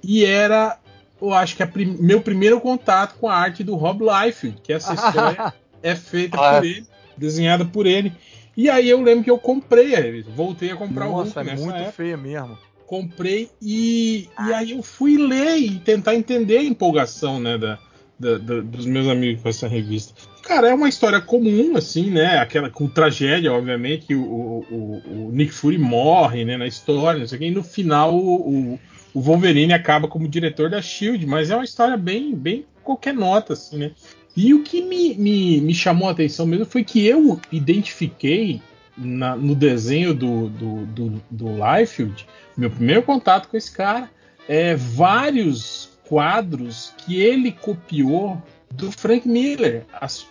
E era, eu acho que é prim- meu primeiro contato com a arte do Rob Liefeld, que essa história [LAUGHS] é feita Ah. por ele, desenhada por ele. E aí eu lembro que eu comprei a revista, voltei a comprar o Nossa, Hulk é nessa muito época feia mesmo. Comprei e, e aí eu fui ler e tentar entender a empolgação né, da, da- da- dos meus amigos com essa revista. Cara, é uma história comum, assim, né? Aquela com tragédia, obviamente, que o, o- o- Nick Fury morre né, na história, não sei o quê, e no final o, o- o Wolverine acaba como diretor da Shield, mas é uma história bem, bem qualquer nota, assim, né? E o que me, me, me chamou a atenção mesmo foi que eu identifiquei na- no desenho do, do, do, do Liefeld, meu primeiro contato com esse cara, é vários quadros que ele copiou do Frank Miller. As,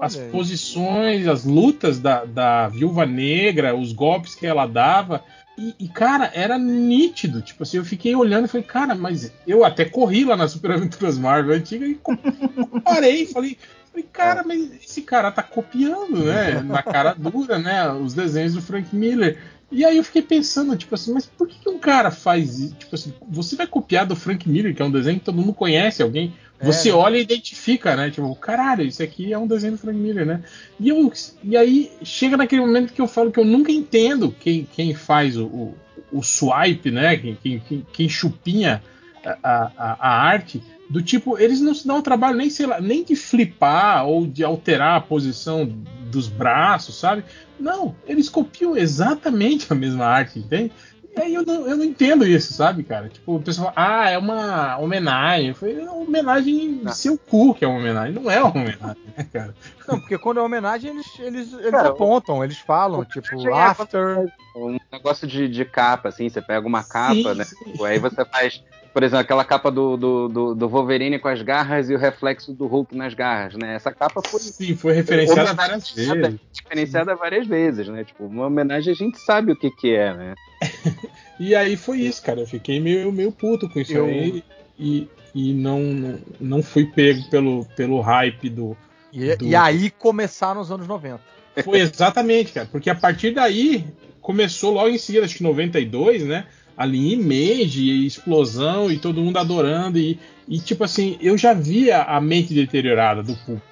as posições, as lutas da, da viúva negra, os golpes que ela dava. E, e, cara, era nítido. Tipo assim, eu fiquei olhando e falei, cara, mas eu até corri lá na Super Aventuras Marvel antiga e [LAUGHS] comparei. Falei, falei, cara, mas esse cara tá copiando, né? [LAUGHS] Na cara dura, né? Os desenhos do Frank Miller. E aí eu fiquei pensando, tipo assim, mas por que, que um cara faz isso? Tipo assim, você vai copiar do Frank Miller, que é um desenho que todo mundo conhece, alguém. É, Você né? olha e identifica, né? Tipo, caralho, isso aqui é um desenho do Frank Miller, né? E, eu, e aí chega naquele momento que eu falo que eu nunca entendo quem, quem faz o, o, o swipe, né? Quem, quem, quem chupinha a, a, a arte. Do tipo, eles não se dão o trabalho nem, sei lá, nem de flipar ou de alterar a posição dos braços, sabe? Não, eles copiam exatamente a mesma arte, entende? E aí eu não, eu não entendo isso, sabe, cara? Tipo, o pessoal, ah, é uma homenagem. Eu falei, é uma homenagem Ah. seu cu que é uma homenagem. Não é uma homenagem, né, cara? Não, porque quando é homenagem, eles, eles, eles Cara, apontam, eles falam, tipo, é after. Um negócio de, de capa, assim, você pega uma capa, Sim, né? sim. Aí você faz Por exemplo, aquela capa do, do, do, do Wolverine com as garras e o reflexo do Hulk nas garras, né? Essa capa foi. Sim, foi referenciada várias vezes. Referenciada várias vezes, né? Tipo, uma homenagem a gente sabe o que, que é, né? [LAUGHS] e aí foi isso, cara. Eu fiquei meio, meio puto com isso Eu- aí. E, e não, não, não fui pego pelo, pelo hype do. E, Do- e aí começaram os anos 90. Foi exatamente, cara. Porque a partir daí começou logo em seguida, acho que 92, né? Ali Image, e explosão e todo mundo adorando. E, e, tipo assim, eu já via a mente deteriorada do público.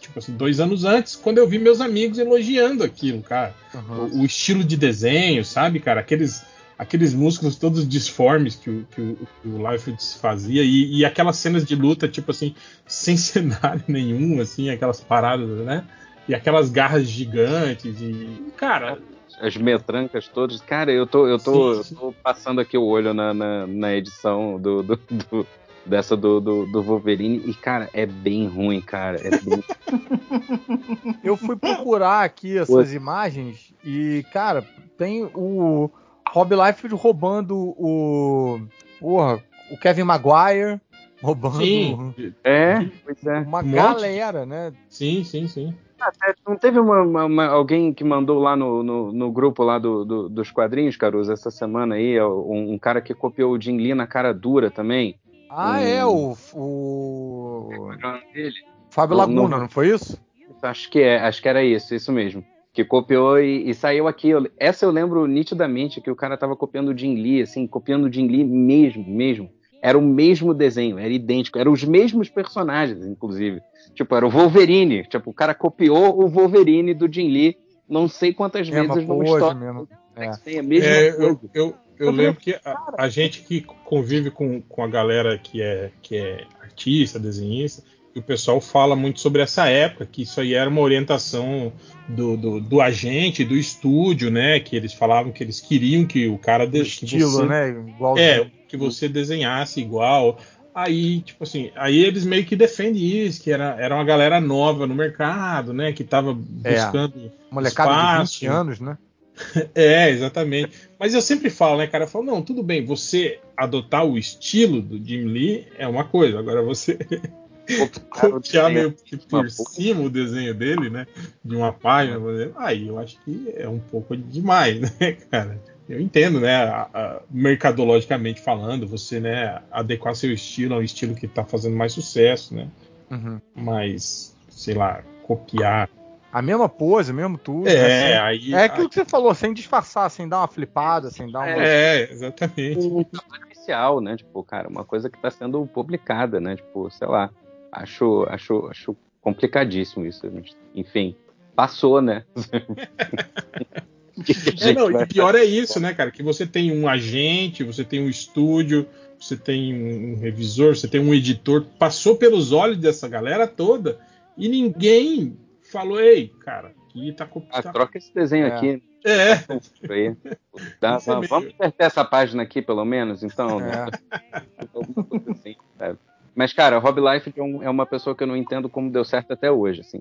Tipo assim, dois anos antes, quando eu vi meus amigos elogiando aquilo, cara. O, o estilo de desenho, sabe, cara? Aqueles, aqueles músculos todos disformes que o, que o, que o Liefeld fazia. E, e aquelas cenas de luta, tipo assim, [LAUGHS] sem cenário nenhum, assim, aquelas paradas, né? E aquelas garras gigantes. E, cara, As metrancas todas. Cara, eu tô, eu tô, Sim, eu tô passando aqui o olho na, na, na edição do, do- do- dessa do, do, do Wolverine. E, cara, é bem ruim, cara. É bem... [LAUGHS] Eu fui procurar aqui essas imagens e, cara, tem o Rob Liefeld roubando o. Porra, o Kevin Maguire roubando sim, [LAUGHS] É, pois é. uma Um monte. galera, né? sim, sim, sim. Não teve uma, uma- uma- alguém que mandou lá no, no, no grupo lá do, do- dos quadrinhos, Caruso, essa semana aí, um, um cara que copiou o Jim Lee na cara dura também. Ah, é, o. o... Qual é o nome dele? Fábio Laguna, não- não foi isso? Acho que é, acho que era isso, isso mesmo. Que copiou e, e saiu aqui. Essa eu lembro nitidamente que o cara tava copiando o Jim Lee, assim, copiando o Jim Lee mesmo, mesmo. Era o mesmo desenho, era idêntico, eram os mesmos personagens, inclusive. Tipo, era o Wolverine. Tipo, o cara copiou o Wolverine do Jim Lee, não sei quantas Mesma vezes numa pose história. mesmo. É. Tem a mesma É, eu, eu, eu lembro que a, a gente que convive com, com a galera que é, que é artista, desenhista, o pessoal fala muito sobre essa época, que isso aí era uma orientação do, do, do agente, do estúdio, né? Que eles falavam que eles queriam que o cara O estilo, você- né? Igual É, que você desenhasse igual. Aí, tipo assim, aí eles meio que defendem isso, que era, era uma galera nova no mercado, né? Que tava É. buscando molecada de 20 espaço. anos, né? [LAUGHS] é, exatamente. Mas eu sempre falo, né, cara? Eu falo, não, tudo bem, você adotar o estilo do Jim Lee é uma coisa, agora você [LAUGHS] copiar meio que por cima o desenho dele, né? De uma página, por exemplo, aí eu acho que é um pouco demais, [LAUGHS] né, cara? Eu entendo, né, a- a- mercadologicamente falando, você, né, adequar seu estilo a um estilo que tá fazendo mais sucesso, né? Uhum. Mas, sei lá, copiar. A mesma pose, mesmo tudo. né? É, Sem- aí. É aquilo que você falou, sem disfarçar, sem dar uma flipada, sem dar uma. É, exatamente. um trabalho inicial, né? Tipo, cara, uma coisa que está sendo publicada, né? Tipo, sei lá, acho, acho, acho complicadíssimo isso. Enfim, passou, né? Que que a É, não, e pior é isso, né, cara? Que você tem um agente, você tem um estúdio, você tem um revisor, você tem um editor, passou pelos olhos dessa galera toda e ninguém falou, ei, cara, aqui tá Ah, copiando. troca esse desenho É. aqui. É, Aí. [LAUGHS] Dá- é meio- Vamos inverter essa página aqui, pelo menos, então. né? É. Sabe? Mas, cara, Rob Life é, é uma pessoa que eu não entendo como deu certo até hoje, assim.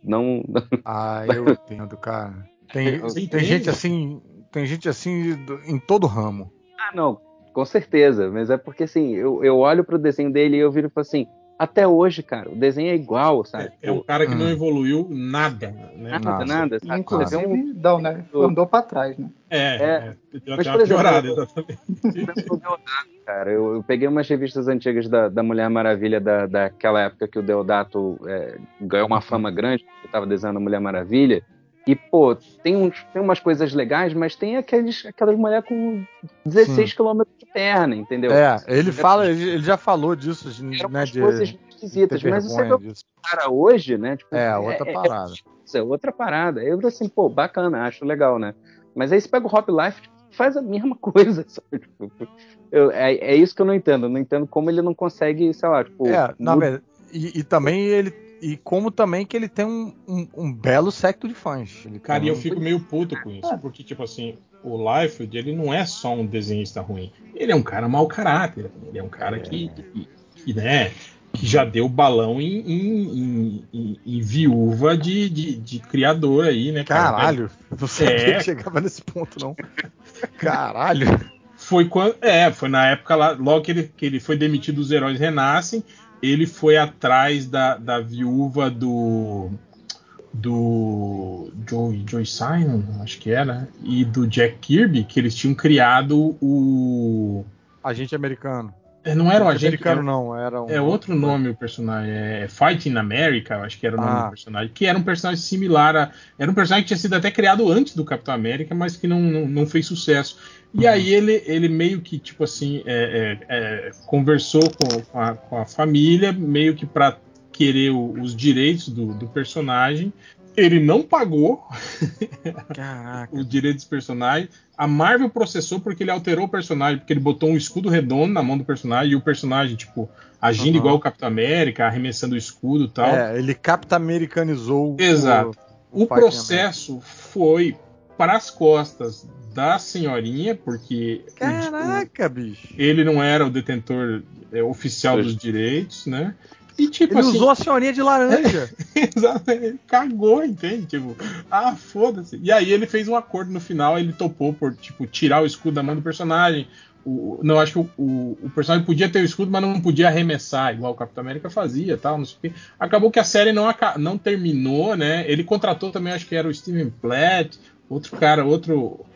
Não, [LAUGHS] Ah, eu [LAUGHS] entendo, cara. Tem, tem gente assim. Tem gente assim em todo ramo. Ah, não, com certeza. Mas é porque, assim, eu, eu olho pro desenho dele e eu viro e falo assim, até hoje, cara, o desenho é igual, sabe? é um cara que não Hum. evoluiu nada, né? Nada, Nada. nada, sabe? Inclusive, vê um- não, né? Andou pra trás, né? É, É. é, deu Mas, uma exemplo, piorada, eu- exatamente. [LAUGHS] Deodato, cara. Eu, eu peguei umas revistas antigas da, da Mulher Maravilha da, daquela época que o Deodato é, ganhou uma fama grande, porque estava desenhando a Mulher Maravilha. E, pô, tem, uns, tem umas coisas legais, mas tem aqueles, aquelas mulheres com 16 quilômetros de perna, entendeu? É, ele fala, ele, ele já falou disso, né? De, coisas de esquisitas, mas você vê vergonha o disso. cara hoje, né? Tipo, É, outra parada. É, é outra parada. Eu assim, pô, bacana, acho legal, né? Mas aí você pega o Hop Life faz a mesma [LAUGHS] coisa, sabe? Tipo, eu- é, é isso que eu não entendo. Eu não entendo como ele não consegue, sei lá, tipo. É, na verdade. E, e também ele. E como também que ele tem um, um, um belo secto de fãs. Ele Cara, e eu fico meio puto com isso, porque, tipo assim, o Liefeld, ele não é só um desenhista ruim. Ele é um cara mau caráter. Ele é um cara que, que, que, né, que já deu balão em, em, em- em- viúva de, de, de criador aí, né, cara? Caralho, [LAUGHS] não sabia É. que chegava nesse ponto, não. Caralho. Foi quando. É, foi na época lá, logo que ele, que ele foi demitido dos Heróis Renascem, ele foi atrás da, da viúva do. Do Joey, Joey Simon, acho que era, e do Jack Kirby, que eles tinham criado o. Agente americano. É, não era o agente. americano, era- não. Era um... É outro nome o personagem, é Fighting America, acho que era o nome Ah. do personagem, que era um personagem similar a. Era um personagem que tinha sido até criado antes do Capitão América, mas que não, não, não fez sucesso. E Uhum. aí ele, ele meio que, tipo assim, é, é, é, conversou com, com, a, com a família, meio que para querer o- os direitos do, do personagem. Ele não pagou [LAUGHS] os direitos dos personagens. A Marvel processou porque ele alterou o personagem, porque ele botou um escudo redondo na mão do personagem e o personagem, tipo, agindo Uhum. igual o Capitão América, arremessando o escudo e tal. É, ele capta americanizou Exato. o, o processo foi para as costas da senhorinha, porque o- Caraca, bicho. o- ele não era o detentor é, oficial dos direitos, né? E tipo Ele assim, usou a senhorinha de laranja. [LAUGHS] Exato, ele cagou, entende? Tipo, ah, foda-se. E aí ele fez um acordo no final, ele topou por, tipo, tirar o escudo da mão do personagem. O, não, acho que o, o, o personagem podia ter o escudo, mas não podia arremessar, igual o Capitão América fazia tal, não sei o quê. Acabou que a série não, não terminou, né? Ele contratou também, acho que era o Steven Platt, outro cara, outro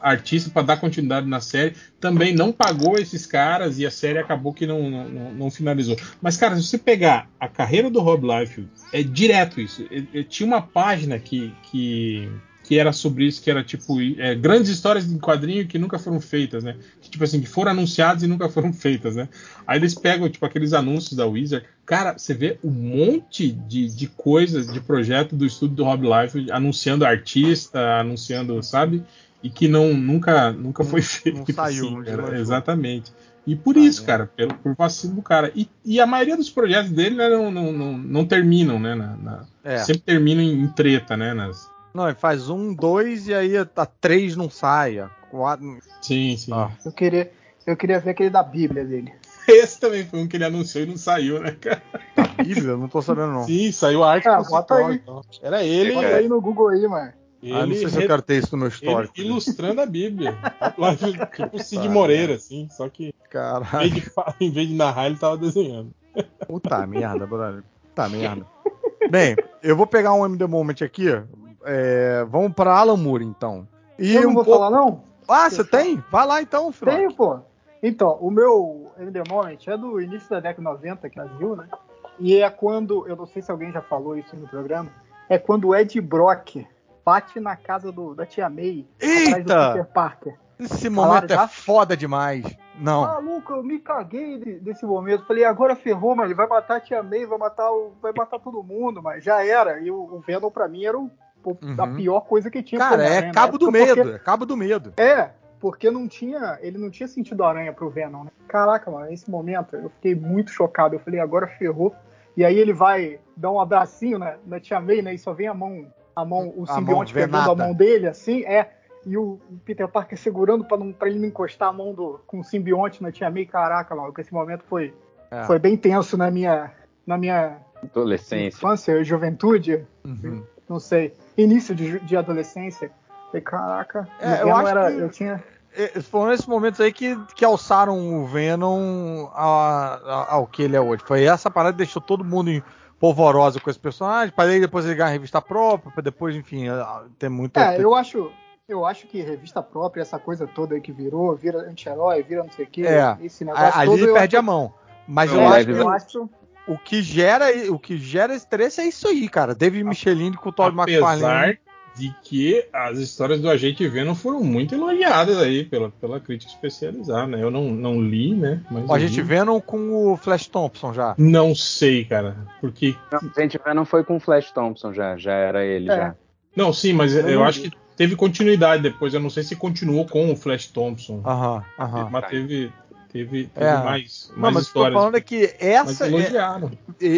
artista para dar continuidade na série. Também não pagou esses caras e a série acabou que não, não, não- finalizou. Mas, cara, se você pegar a carreira do Rob Liefeld, é direto isso. Ele- ele tinha uma página que, que, que era sobre isso, que era tipo é, grandes histórias em quadrinho que nunca foram feitas, né? Que, tipo assim, que foram anunciadas e nunca foram feitas, né? Aí eles pegam, tipo, aqueles anúncios da Wizard. Cara, você vê um monte de, de coisas, de projeto do estúdio do Rob Liefeld, anunciando artista, anunciando, sabe? E que não, nunca, nunca foi feito. não saiu, assim, não cara. Exatamente. E por Tá isso, vendo? cara, pelo, por vacilo do cara. E, e a maioria dos projetos dele né, não, não, não, não terminam, né? na- na- É. Sempre terminam em, em treta, né? Nas... Não, ele faz um, dois e aí a três não sai. a Quatro. Sim, sim. Ah. Eu queria, eu queria ver aquele da Bíblia dele. [LAUGHS] Esse também foi um que ele anunciou e não saiu, né, cara? Bíblia, não tô sabendo não. Sim, saiu a arte Ah, bota aí. então. Era ele, Bota aí no Google aí, mano. Ele, Ah, não sei se eu quero ter isso no meu ele histórico. ilustrando a Bíblia. [LAUGHS] Lá, tipo o Cid Moreira, assim, só que em Caralho. vez, de, em vez de narrar, ele tava desenhando. Puta merda, brother. Puta [LAUGHS] merda. Bem, eu vou pegar um MD Moment aqui. É, vamos pra Alan Moore, então. E Eu não um vou pouco- falar, não? Ah, você tem? Vai lá então, filho. Tenho, pô. Então, o meu MD Moment é do início da década de 90 aqui no Brasil, né? E é quando, eu não sei se alguém já falou isso no programa, é quando o Ed Brock bate na casa do, da tia May atrás do Eita! Peter Parker. Esse momento já? é foda demais. Não. Maluco, eu me caguei de- desse momento. Falei, agora ferrou, mas ele vai matar a tia May, vai matar, o, vai matar todo mundo, mas já era. E o, o Venom, pra mim, era o, o- a Uhum. pior coisa que tinha. Cara, é na cabo do época, porque- medo. É cabo do medo. É, porque não tinha, ele não tinha sentido aranha pro Venom, né? Caraca, mano, nesse momento eu fiquei muito chocado. Eu falei, agora ferrou. E aí ele vai dar um abracinho na, na tia May, né? E só vem a mão, a mão, o simbionte mão pegando a mão dele, assim, é. E o Peter Parker segurando pra, não, pra ele não encostar a mão do, com o simbionte na tia May. Caraca, mano, esse momento foi, É. foi bem tenso na minha, na minha Adolescência. infância, juventude, Uhum. não sei, início de, de adolescência. Falei, caraca, É, eu era, que- eu tinha É, Foram esses momentos aí que, que alçaram o Venom a- a- ao que ele é hoje. Foi essa parada que deixou todo mundo em polvorosa com esse personagem, para aí depois ele ganhar a revista própria, para depois, enfim, a- ter muito. É, eu acho, eu acho que revista própria, essa coisa toda aí que virou, vira anti-herói, vira não sei o quê, É, esse negócio A- ali todo, ele eu perde a acho- mão. Mas Não, eu é, acho eu o, acho, o que gera o que gera estresse é isso aí, cara. David Michelin com o Todd McFarlane. De que as histórias do Agente Venom foram muito elogiadas aí pela, pela crítica especializada, né? Eu não, não li, né? Mas Ó, A eu gente vi. Venom com o Flash Thompson já. Não sei, cara. Porque. Não, gente, não foi com o Flash Thompson já, já era ele É. já. Não, sim, mas Eu eu, acho vi. que teve continuidade depois. Eu não sei se continuou com o Flash Thompson. Aham, aham. Mas teve, teve, teve É. mais, Não, mais mas eu tô histórias. falando é que essa é,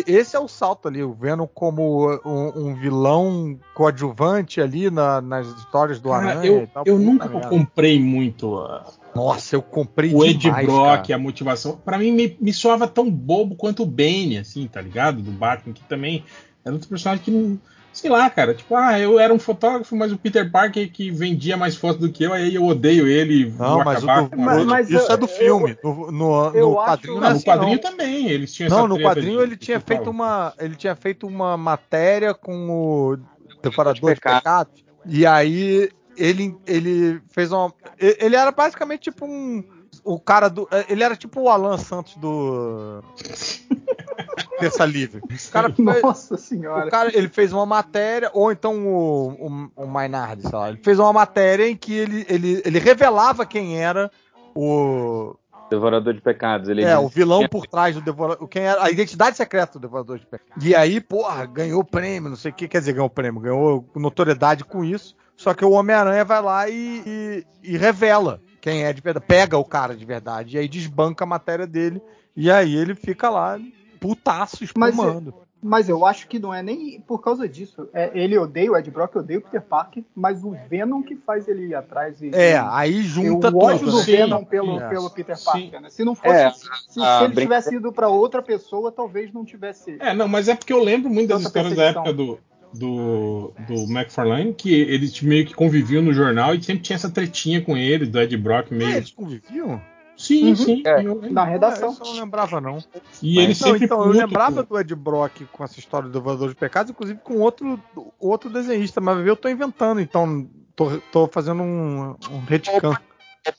esse é o salto ali, o Venom como um, um vilão coadjuvante ali na- nas histórias do Cara, Aranha. eu, tal. eu nunca merda. comprei muito a- Nossa, eu comprei o Ed demais, Brock, cara. a motivação. Pra mim, me, me soava tão bobo quanto o Bane, assim, tá ligado? Do Batman, que também era outro personagem que não. Sei lá, cara, tipo, ah, eu era um fotógrafo, mas o Peter Parker que vendia mais fotos do que eu, aí eu odeio ele. Não, mas, o acabar do- Mas- mas isso eu- é do filme. no no, eu no acho- quadrinho Não, é no assim, quadrinho não. também, eles tinham Não, essa no quadrinho de- ele tinha de feito uma. Ele tinha feito uma matéria com o Devorador de Pecado. Pecados. E aí ele, ele fez uma. e- Ele era basicamente tipo um. O cara do. Ele era tipo o Alan Santos do. [LAUGHS] Terça Livre. O cara, fez- Nossa o senhora. cara, ele fez uma matéria, ou então o, o, o Maynard, sei lá, ele fez uma matéria em que ele, ele, ele revelava quem era o, Devorador de pecados. Ele é, o vilão por trás do Devorador. Quem era, a identidade secreta do Devorador de Pecados. E aí, porra, ganhou prêmio, não sei o que. Quer dizer, ganhou prêmio, ganhou notoriedade com isso. Só que o Homem-Aranha vai lá e, e- e revela quem é de verdade. Pega o cara de verdade. E aí desbanca a matéria dele. E aí ele fica lá, putaço, Mas, espumando. Mas eu acho que não é nem por causa disso. É, ele odeia o Ed Brock, odeia o Peter Parker, mas o Venom que faz ele ir atrás e. É, aí junta o ódio tudo. do? Sim, Venom pelo, sim. pelo Peter. Parker, né? Se não fosse. É, se, se a ele brinca- tivesse ido pra outra pessoa, talvez não tivesse. É, não, mas é porque eu lembro muito das histórias da época do, do, do McFarlane, que eles meio que conviviam no jornal e sempre tinha essa tretinha com ele, do Ed Brock Ah, meio. eles conviviam? Sim, Uhum. sim. É. eu. Na redação. Ah, eu não lembrava, não. E ele Não, sempre então, eu lembrava com- do Ed Brock com essa história do Devorador de Pecados, inclusive com outro, outro desenhista, mas eu tô inventando, então tô, tô fazendo um, um retcon.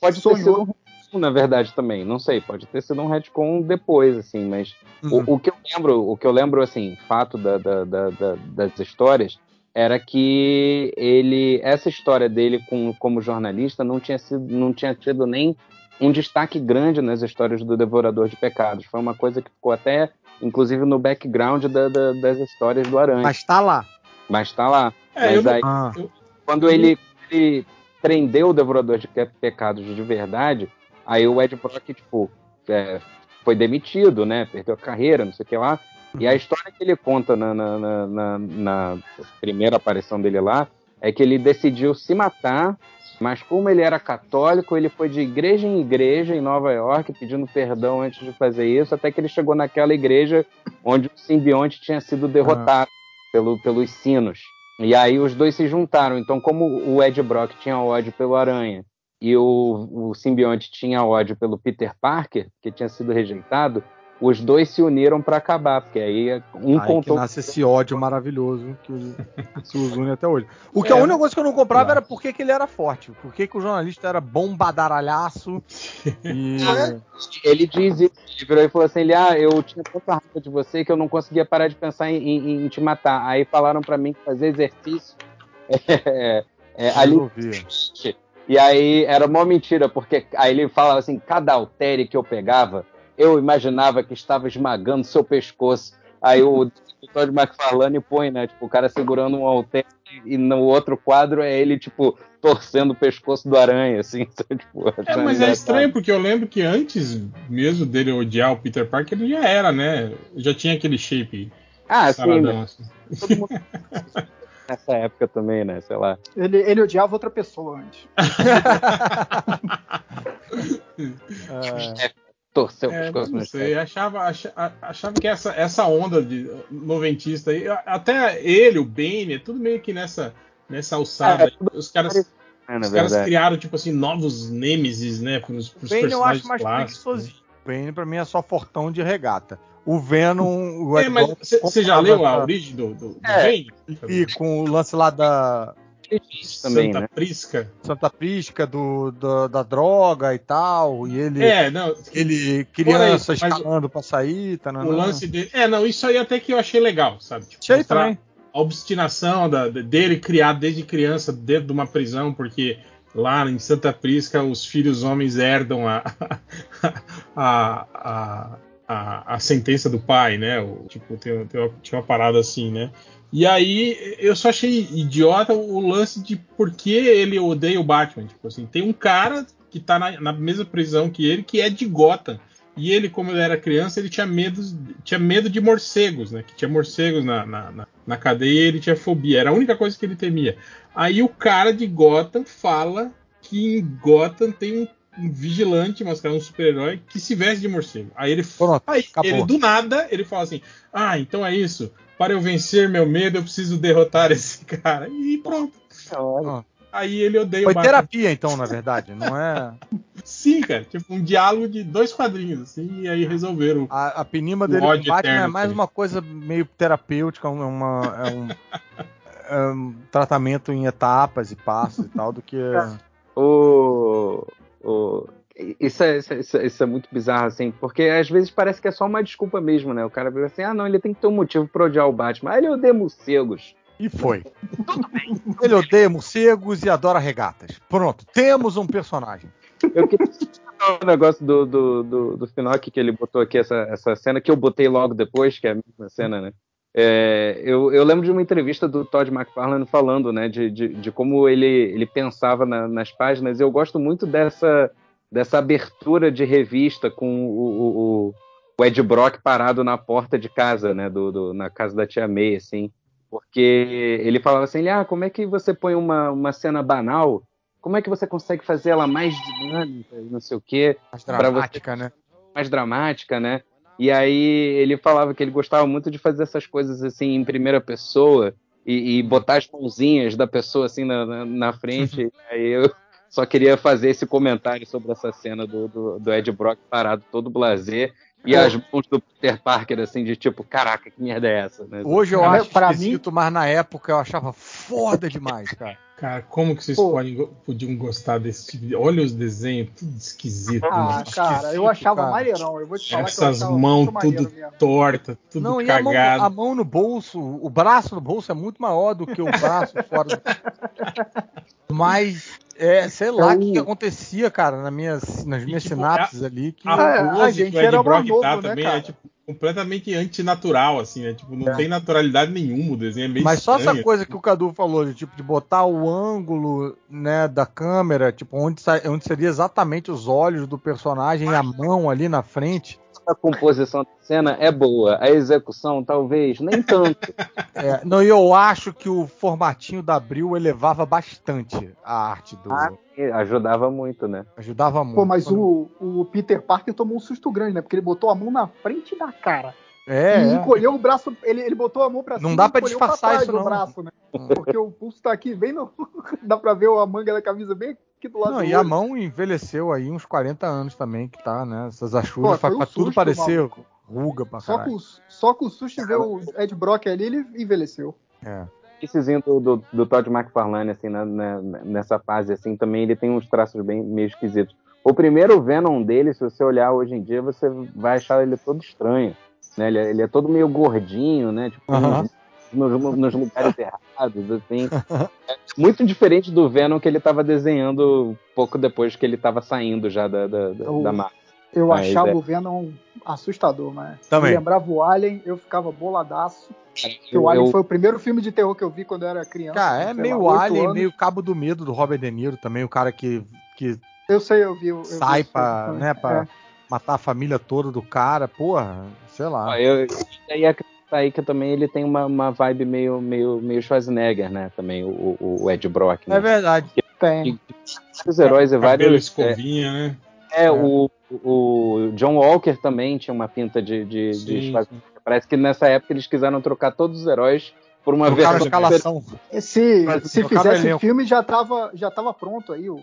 Pode ter sido um retcon, na verdade, também. Não sei, pode ter sido um retcon depois, assim, mas Uhum. o, o que eu lembro, o que eu lembro, assim, fato da- da- da- da- das histórias era que ele, essa história dele com, como jornalista não tinha sido, não tinha tido nem um destaque grande nas histórias do Devorador de Pecados. Foi uma coisa que ficou até, inclusive, no background da- da- das histórias do Aranha. Mas, Mas tá lá. tá lá. É, eu Mas não- aí, Ah, quando ele, ele prendeu o Devorador de Pe- Pecados de verdade, aí o Ed Brock, tipo, é, foi demitido, né? Perdeu a carreira, não sei o que lá. E a história que ele conta na, na- na- na- primeira aparição dele lá é que ele decidiu se matar, mas como ele era católico, ele foi de igreja em igreja em Nova York pedindo perdão antes de fazer isso, até que ele chegou naquela igreja onde o simbionte tinha sido derrotado pelo, pelos sinos. E aí os dois se juntaram. Então, como o Ed Brock tinha ódio pelo Aranha e o, o simbionte tinha ódio pelo Peter Parker, que tinha sido rejeitado, os dois se uniram para acabar, porque aí um aí que contou. nasce esse ódio maravilhoso que os- [LAUGHS] se os une até hoje. O que É. a única coisa que eu não comprava Claro. era por que que ele era forte, por que que o jornalista era bombadaralhaço e... [LAUGHS] Ele diz isso, ele virou e falou assim: ele, ah, eu tinha tanta raiva de você que eu não conseguia parar de pensar em, em- em te matar. Aí falaram para mim que fazer exercício [LAUGHS] é, é, ali resolvia. E aí era uma mentira, porque aí ele falava assim: cada altere que eu pegava, eu imaginava que estava esmagando seu pescoço. Aí o Todd McFarlane põe, né? Tipo, o cara segurando um altere e no outro quadro é ele, tipo, torcendo o pescoço do aranha, assim. sabe? [LAUGHS] Tipo, É, mas é estranho, porque eu lembro que antes mesmo dele odiar o Peter Parker, ele já era, né? Já tinha aquele shape Ah, sim, saradão, né? assim. todo mundo [LAUGHS] nessa época também, né? Sei lá. Ele, ele odiava outra pessoa antes. [LAUGHS] É, Torceu o É, não sei, achava, acha- a- achava que essa, essa onda de noventista aí, até ele, o Bane, é tudo meio que nessa, nessa alçada. É, aí. os caras, É, os caras criaram, tipo assim, novos Nemesis, né? Pros, pros Bane eu acho mais clássicos. preguiçosinho. Bane pra mim é só fortão de regata. O Venom... O É, Ed mas você já leu a origem do, do, do É. E com o lance lá da também, Santa né? Prisca. Santa Prisca, do, do- da droga e tal, e ele... É, não. Ele, criança mas escalando pra sair, tá O lance dele. É, não, isso aí até que eu achei legal, sabe? Tipo, Achei também. A obstinação da- dele criado desde criança dentro de uma prisão, porque lá em Santa Prisca os filhos homens herdam a, [LAUGHS] a, a, a, a sentença do pai, né? O, tipo, tem, tem uma, tinha uma parada assim, né? E aí eu só achei idiota o lance de por que ele odeia o Batman. Tipo assim, tem um cara que tá na, na mesma prisão que ele, que é de Gotham. E ele, como ele era criança, ele tinha medo, tinha medo de morcegos, né? Que tinha morcegos na, na, na, na cadeia e ele tinha fobia. Era a única coisa que ele temia. Aí o cara de Gotham fala que em Gotham tem um um vigilante, mascarado um super-herói, que se veste de morcego. Aí ele, Pronto, aí, ele do nada, ele fala assim: Ah, então é isso. Para eu vencer meu medo, eu preciso derrotar [LAUGHS] esse cara. E pronto. Olha. Aí ele odeia Foi o Batman. terapia, então, na verdade. Não é. [LAUGHS] Sim, cara. Tipo, um diálogo de dois quadrinhos, assim, e aí resolveram. A, a penima O dele com Batman é eterno, mais sim. uma coisa meio terapêutica, uma, é um, é um tratamento em etapas e passos e tal, do que. [LAUGHS] O, o, isso, é, isso, é- isso é- isso é muito bizarro, assim, porque às vezes parece que é só uma desculpa mesmo, né? O cara vira assim, ah, não, ele tem que ter um motivo pra odiar o Batman. Ah, ele odeia morcegos. E foi. Ele odeia morcegos e adora regatas. Pronto, temos um personagem. Eu queria o negócio do, do, do, do que ele botou aqui, essa, essa cena que eu botei logo depois, que é a mesma cena, né? É, eu, eu lembro de uma entrevista do Todd McFarlane falando, né, de, de, de como ele, ele pensava na- nas páginas. Eu gosto muito dessa, dessa abertura de revista com o, o, o- Ed Brock parado na porta de casa, né, do, do- na casa da tia May, assim. Porque ele falava assim, ah, como é que você põe uma, uma cena banal como é que você consegue fazer ela mais dinâmica e não sei o quê, Mais dramática, né? mais dramática, né? E aí ele falava que ele gostava muito de fazer essas coisas assim em primeira pessoa e, e botar as mãozinhas da pessoa assim na, na, na frente. [LAUGHS] aí eu só queria fazer esse comentário sobre essa cena do, do, do Ed Brock parado todo blazer e as mãos do Peter Parker assim de tipo, caraca, que merda é essa? Né? Hoje eu acho pra esquisito, mas na época eu achava foda demais, cara. Cara, como que vocês Pô. podem, podiam gostar desse tipo de. Olha os desenhos, tudo esquisito. Ah, mano. cara, eu achava cara. maneirão. Eu vou te falar Essas mãos tudo mesmo. torta, tudo Não, e a mão, cagado. a mão no bolso, o braço no bolso é muito maior do que o braço fora. do- [LAUGHS] Mas, é, sei lá o É o- que, que acontecia, cara, nas minhas, nas minhas tipo, sinapses ali. Que... A Ah, a pose gente era Brock novo, tá né, também cara? é tipo, completamente antinatural, assim, né? Tipo, não É. tem naturalidade nenhuma o desenho, é meio Mas só essa estranho. coisa que o Cadu falou, de tipo, de botar o ângulo, né, da câmera, tipo, onde, onde seria exatamente os olhos do personagem e a mão ali na frente. A composição da cena é boa, a execução talvez nem tanto. [LAUGHS] É, não, e eu acho que o formatinho da Abril elevava bastante a arte do. Ah, ajudava muito, né? Ajudava muito. Pô, mas o, o Peter Parker tomou um susto grande, né? Porque ele botou a mão na frente da cara. É, e é. encolheu o braço. Ele, ele botou a mão pra Não cima dá e pra disfarçar isso, não. braço, né? Porque o pulso tá aqui bem no. [LAUGHS] dá pra ver a manga da camisa bem aqui do lado Não, do e a olho. mão envelheceu aí uns 40 anos também, que tá, né? Essas achuras faz um pra tudo parecer maluco. ruga pra Só caralho. com, o- só com o susto de ver o Ed Brock ali, ele envelheceu. É. Essezinho do, do, do Todd McFarlane, assim, na- na- nessa fase, assim, também ele tem uns traços bem meio esquisitos. O primeiro Venom dele, se você olhar hoje em dia, você vai achar ele todo estranho, né? Ele, é- ele é todo meio gordinho, né? Tipo, nos, nos- nos lugares [LAUGHS] errados, assim. É muito diferente do Venom que ele tava desenhando pouco depois que ele tava saindo já da, da, da, O- da marca. Eu Mas achava é. o Venom assustador, mas Também. me lembrava o Alien, eu ficava boladaço. Eu- o Alien eu- foi o primeiro filme de terror que eu vi quando eu era criança. Cara, é lá, meio oito Alien, anos. meio Cabo do Medo do Robert De Niro também, o cara que, que Eu sei, eu vi. Eu vi sai esse pra, filme né, pra matar a família toda do cara, porra, sei lá. Ó, eu, e aí acrescentar aí que também ele tem uma, uma vibe meio, meio, meio Schwarzenegger, né? Também, o, o, Ed Brock. Né? É verdade. É, tem. Vários heróis e vários. É, escovinha, né? é, O, o John Walker também tinha uma pinta de, de, de Sim, Schwarzenegger. Parece que nessa época eles quiseram trocar todos os heróis por uma versão. escalação. Se, Mas se fizesse o filme, já tava, já tava pronto aí o,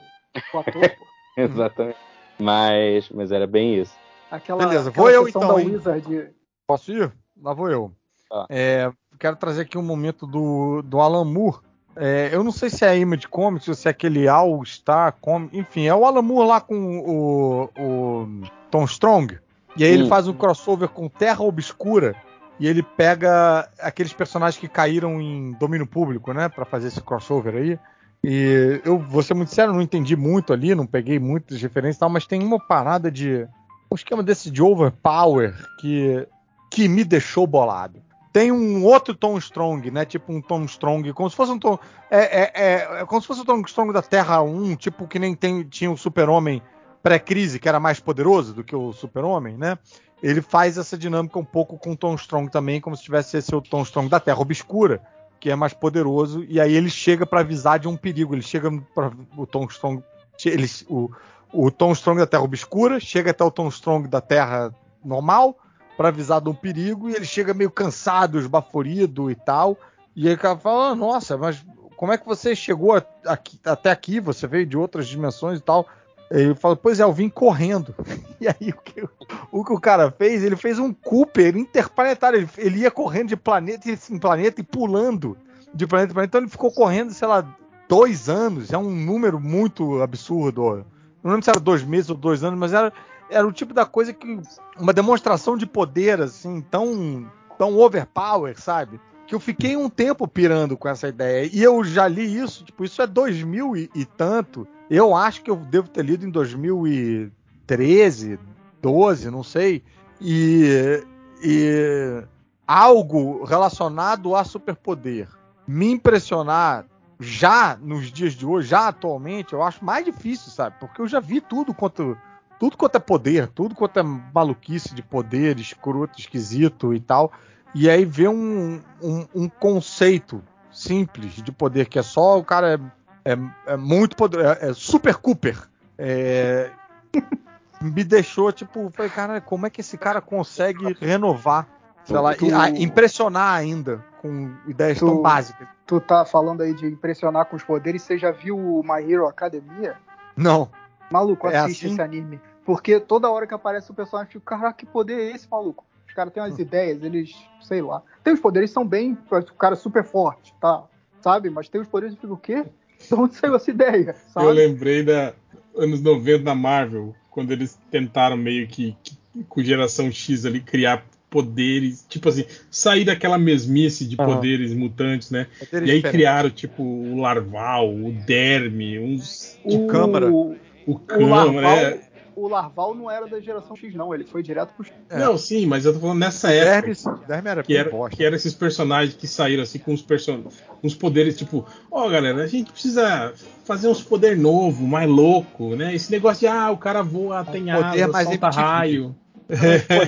o ator. pô. [LAUGHS] Exatamente. Mas, mas era bem isso. Aquela, Beleza, aquela vou eu então? Wizard. Posso ir? Lá vou eu. Tá. É, quero trazer aqui um momento do, do Alan Moore. É, eu não sei se é a Image Comics ou se é aquele All Star Comics. Enfim, é o Alan Moore lá com o, o Tom Strong. E aí ele Hum. faz um crossover com Terra Obscura. E ele pega aqueles personagens que caíram em domínio público, né? Pra fazer esse crossover aí. E eu vou ser muito sério, não entendi muito ali, não peguei muitas referências e tal, mas tem uma parada de. Um esquema desse de overpower que, que me deixou bolado. Tem um outro Tom Strong, né? Tipo um Tom Strong, como se fosse um Tom. É, é, é, é como se fosse o Tom Strong da Terra 1, tipo que nem tem, tinha o Super-Homem pré-crise, que era mais poderoso do que o Super-Homem, né? Ele faz essa dinâmica um pouco com o Tom Strong também, como se tivesse esse o Tom Strong da Terra Obscura, que é mais poderoso, e aí ele chega pra avisar de um perigo. Ele chega para o Tom Strong, ele, o, o Tom Strong da Terra Obscura, chega até o Tom Strong da Terra normal para avisar de um perigo e ele chega meio cansado, esbaforido e tal. E ele fala: ah, Nossa, mas como é que você chegou aqui, até aqui? Você veio de outras dimensões e tal. Ele fala: Pois é, eu vim correndo. [LAUGHS] E aí o que o, que o cara fez? Ele fez um Cooper interplanetário. Ele, ele ia correndo de planeta em planeta e pulando de planeta em planeta. Então ele ficou correndo, sei lá, dois anos. É um número muito absurdo. Não lembro se era dois meses ou dois anos, mas era, era o tipo da coisa que. Uma demonstração de poder, assim, tão, tão overpower, sabe? Que eu fiquei um tempo pirando com essa ideia. E eu já li isso, tipo, isso é 2000 e, e tanto. Eu acho que eu devo ter lido em 2013, 12, não sei. E, e algo relacionado a superpoder me impressionar já nos dias de hoje, já atualmente, eu acho mais difícil, sabe? Porque eu já vi tudo quanto tudo quanto é poder, tudo quanto é maluquice de poder, escroto, esquisito e tal. E aí ver um, um, um conceito simples de poder que é só o cara é, é, é muito poder, é, é super Cooper. É, [LAUGHS] me deixou tipo, falei, cara, como é que esse cara consegue renovar, sei lá, tu, e, impressionar ainda com ideias tu, tão básicas? tu tá falando aí de impressionar com os poderes, você já viu o My Hero Academia? Não. Maluco, é assiste assim? esse anime. Porque toda hora que aparece o personagem, eu fico, caraca, que poder é esse, maluco? Os caras têm umas hum. ideias, eles, sei lá. Tem os poderes são bem, o cara é super forte, tá? Sabe? Mas tem os poderes, eu fico, o quê? [LAUGHS] De onde saiu essa ideia? Sabe? Eu lembrei da anos 90 da Marvel, quando eles tentaram meio que, que com geração X ali criar poderes, tipo assim, sair daquela mesmice de uhum. poderes mutantes, né? Poderes e aí diferentes. criaram, tipo, o Larval, o Derme, uns. O Câmara. O Câmara, é o Larval não era da geração X, não. Ele foi direto pro. É. Não, sim, mas eu tô falando nessa época. Derme, Derme era que, era, que era esses personagens que saíram assim com os person... uns poderes, tipo, ó, oh, galera, a gente precisa fazer uns poder novo, mais louco, né? Esse negócio de ah, o cara voa, tem asa, solta raio.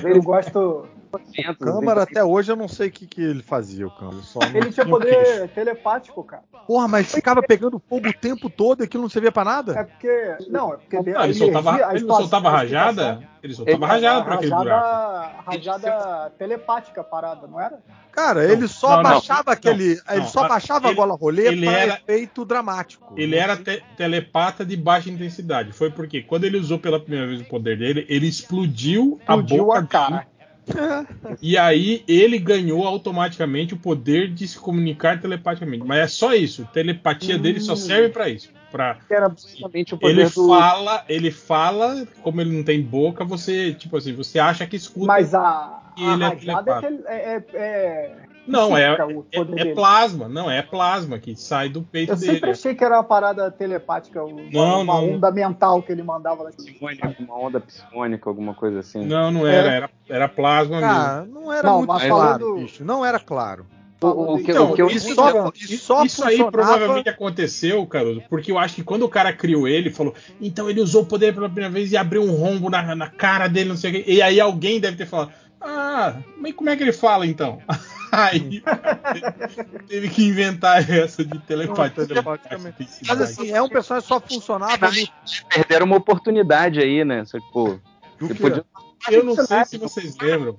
Eu gosto, o Câmara até hoje eu não sei o que, que ele fazia, o Câmara. ele tinha poder telepático, cara. Porra, mas ficava pegando fogo o tempo todo e aquilo não servia pra nada? É porque. Não, é porque. Ah, ele, soltava, ele não soltava rajada? Ele soltava rajada pra aquele buraco. Rajada telepática parada, não era? Cara, ele só não, abaixava não, aquele. Não, ele só abaixava ele, a gola rolê ele para era, efeito dramático. Ele era te, telepata de baixa intensidade. Foi porque quando ele usou pela primeira vez o poder dele, ele explodiu, explodiu a boca a cara. E aí ele ganhou automaticamente o poder de se comunicar telepaticamente. Mas é só isso. A telepatia hum. dele só hum. serve para isso. Pra... Era basicamente o poder ele do... fala, ele fala, como ele não tem boca, você tipo assim, você acha que escuta. Mas a, a ele é, é, é, é não, é, é, é, plasma. Não, é plasma que sai do peito eu dele. Eu sempre achei que era uma parada telepática, uma, não, uma não. onda mental que ele mandava lá. Psicônica, uma onda psicônica, alguma coisa assim. Não, não era. Era, era plasma ah, mesmo. Não era não, muito claro, bicho. Não era claro. O, o, que, então, o que eu isso, só, isso, isso aí provavelmente aconteceu, Caruso, porque eu acho que quando o cara criou ele, falou, então ele usou o poder pela primeira vez e abriu um rombo na, na cara dele, não sei o quê. E aí alguém deve ter falado, ah, mas como é que ele fala então? [LAUGHS] Aí teve que inventar essa de telepatia. Mas assim, é um personagem que só funcionava. No... Perderam uma oportunidade aí, né? Só que, pô, podia... Eu não sei se vocês lembram.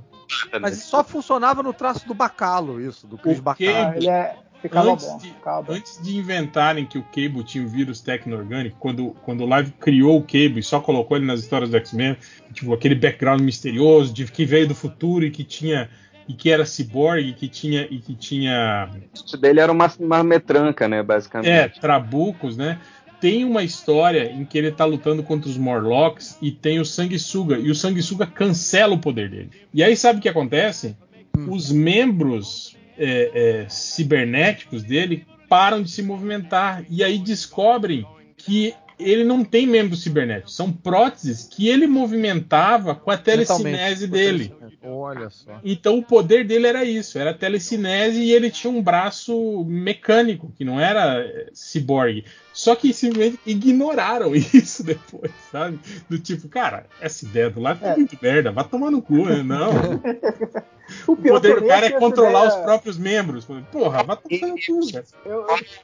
Mas só funcionava no traço do Bacalo, isso, do Chris Bacalo. Ele é, Ficava antes, bom, de, antes de inventarem que o Cable tinha um vírus tecno-orgânico, quando, quando o Live criou o Cable e só colocou ele nas histórias do X-Men, tipo, aquele background misterioso de que veio do futuro e que tinha e que era ciborgue que tinha e que tinha isso dele era uma, uma metranca, né, basicamente. É, trabucos, né? Tem uma história em que ele tá lutando contra os Morlocks e tem o Sanguessuga e o Sanguessuga cancela o poder dele. E aí sabe o que acontece? Hum. Os membros é, é, cibernéticos dele param de se movimentar e aí descobrem que ele não tem membros cibernéticos, são próteses que ele movimentava com a telecinese dele. Olha só. Então o poder dele era isso, era telecinese e ele tinha um braço mecânico, que não era é, ciborgue. Só que simplesmente ignoraram [LAUGHS] isso depois, sabe? Do tipo, cara, essa ideia do lado é muito merda, vai tomar no cu, né? Não. [LAUGHS] O, O pior que poder do cara é controlar ideia- os próprios membros. Porra, vai tomar no cu,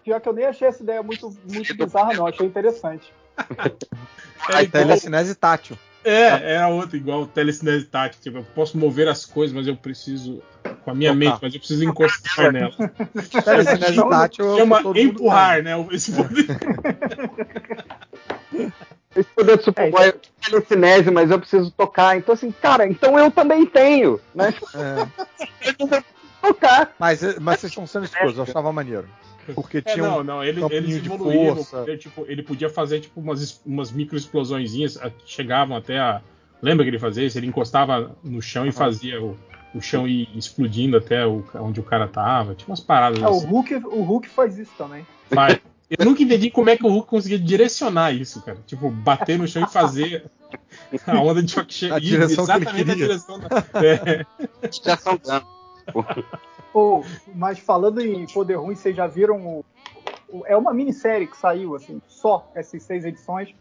pior que eu nem achei essa ideia muito, muito bizarra, não. Achei interessante. É A igual- telecinese tátil. É, é a outra, igual o telecinese tático. Tipo, eu posso mover as coisas, mas eu preciso. Com a minha Tocar. mente, mas eu preciso encostar [LAUGHS] nela. Telecinese Não, tátil é o Chama empurrar, né? Esse poder. [LAUGHS] Esse poder do Superboy é telecinese, mas eu preciso tocar. Então, assim, cara, então eu também tenho, né? É. Eu [LAUGHS] preciso tocar. Mas, mas vocês estão sendo escuros, eu achava maneiro. Porque É, tinha um. não, não, ele, de poder, tipo, ele podia fazer tipo umas, umas micro explosõezinhas chegavam até a. Lembra que ele fazia isso? Ele encostava no chão e fazia o, o chão ir explodindo até o, onde o cara tava. Tinha umas paradas É, o, assim. Hulk, o Hulk faz isso também. Faz. [LAUGHS] Eu nunca entendi como é que o Hulk conseguia direcionar isso, cara. Tipo, bater no chão e fazer a onda de choque che- A ir direção que ele exatamente na queria. direção da. [LAUGHS] É. Já danos. Pô, mas falando em poder ruim, vocês já viram o, o- É uma minissérie que saiu, assim, só essas seis edições,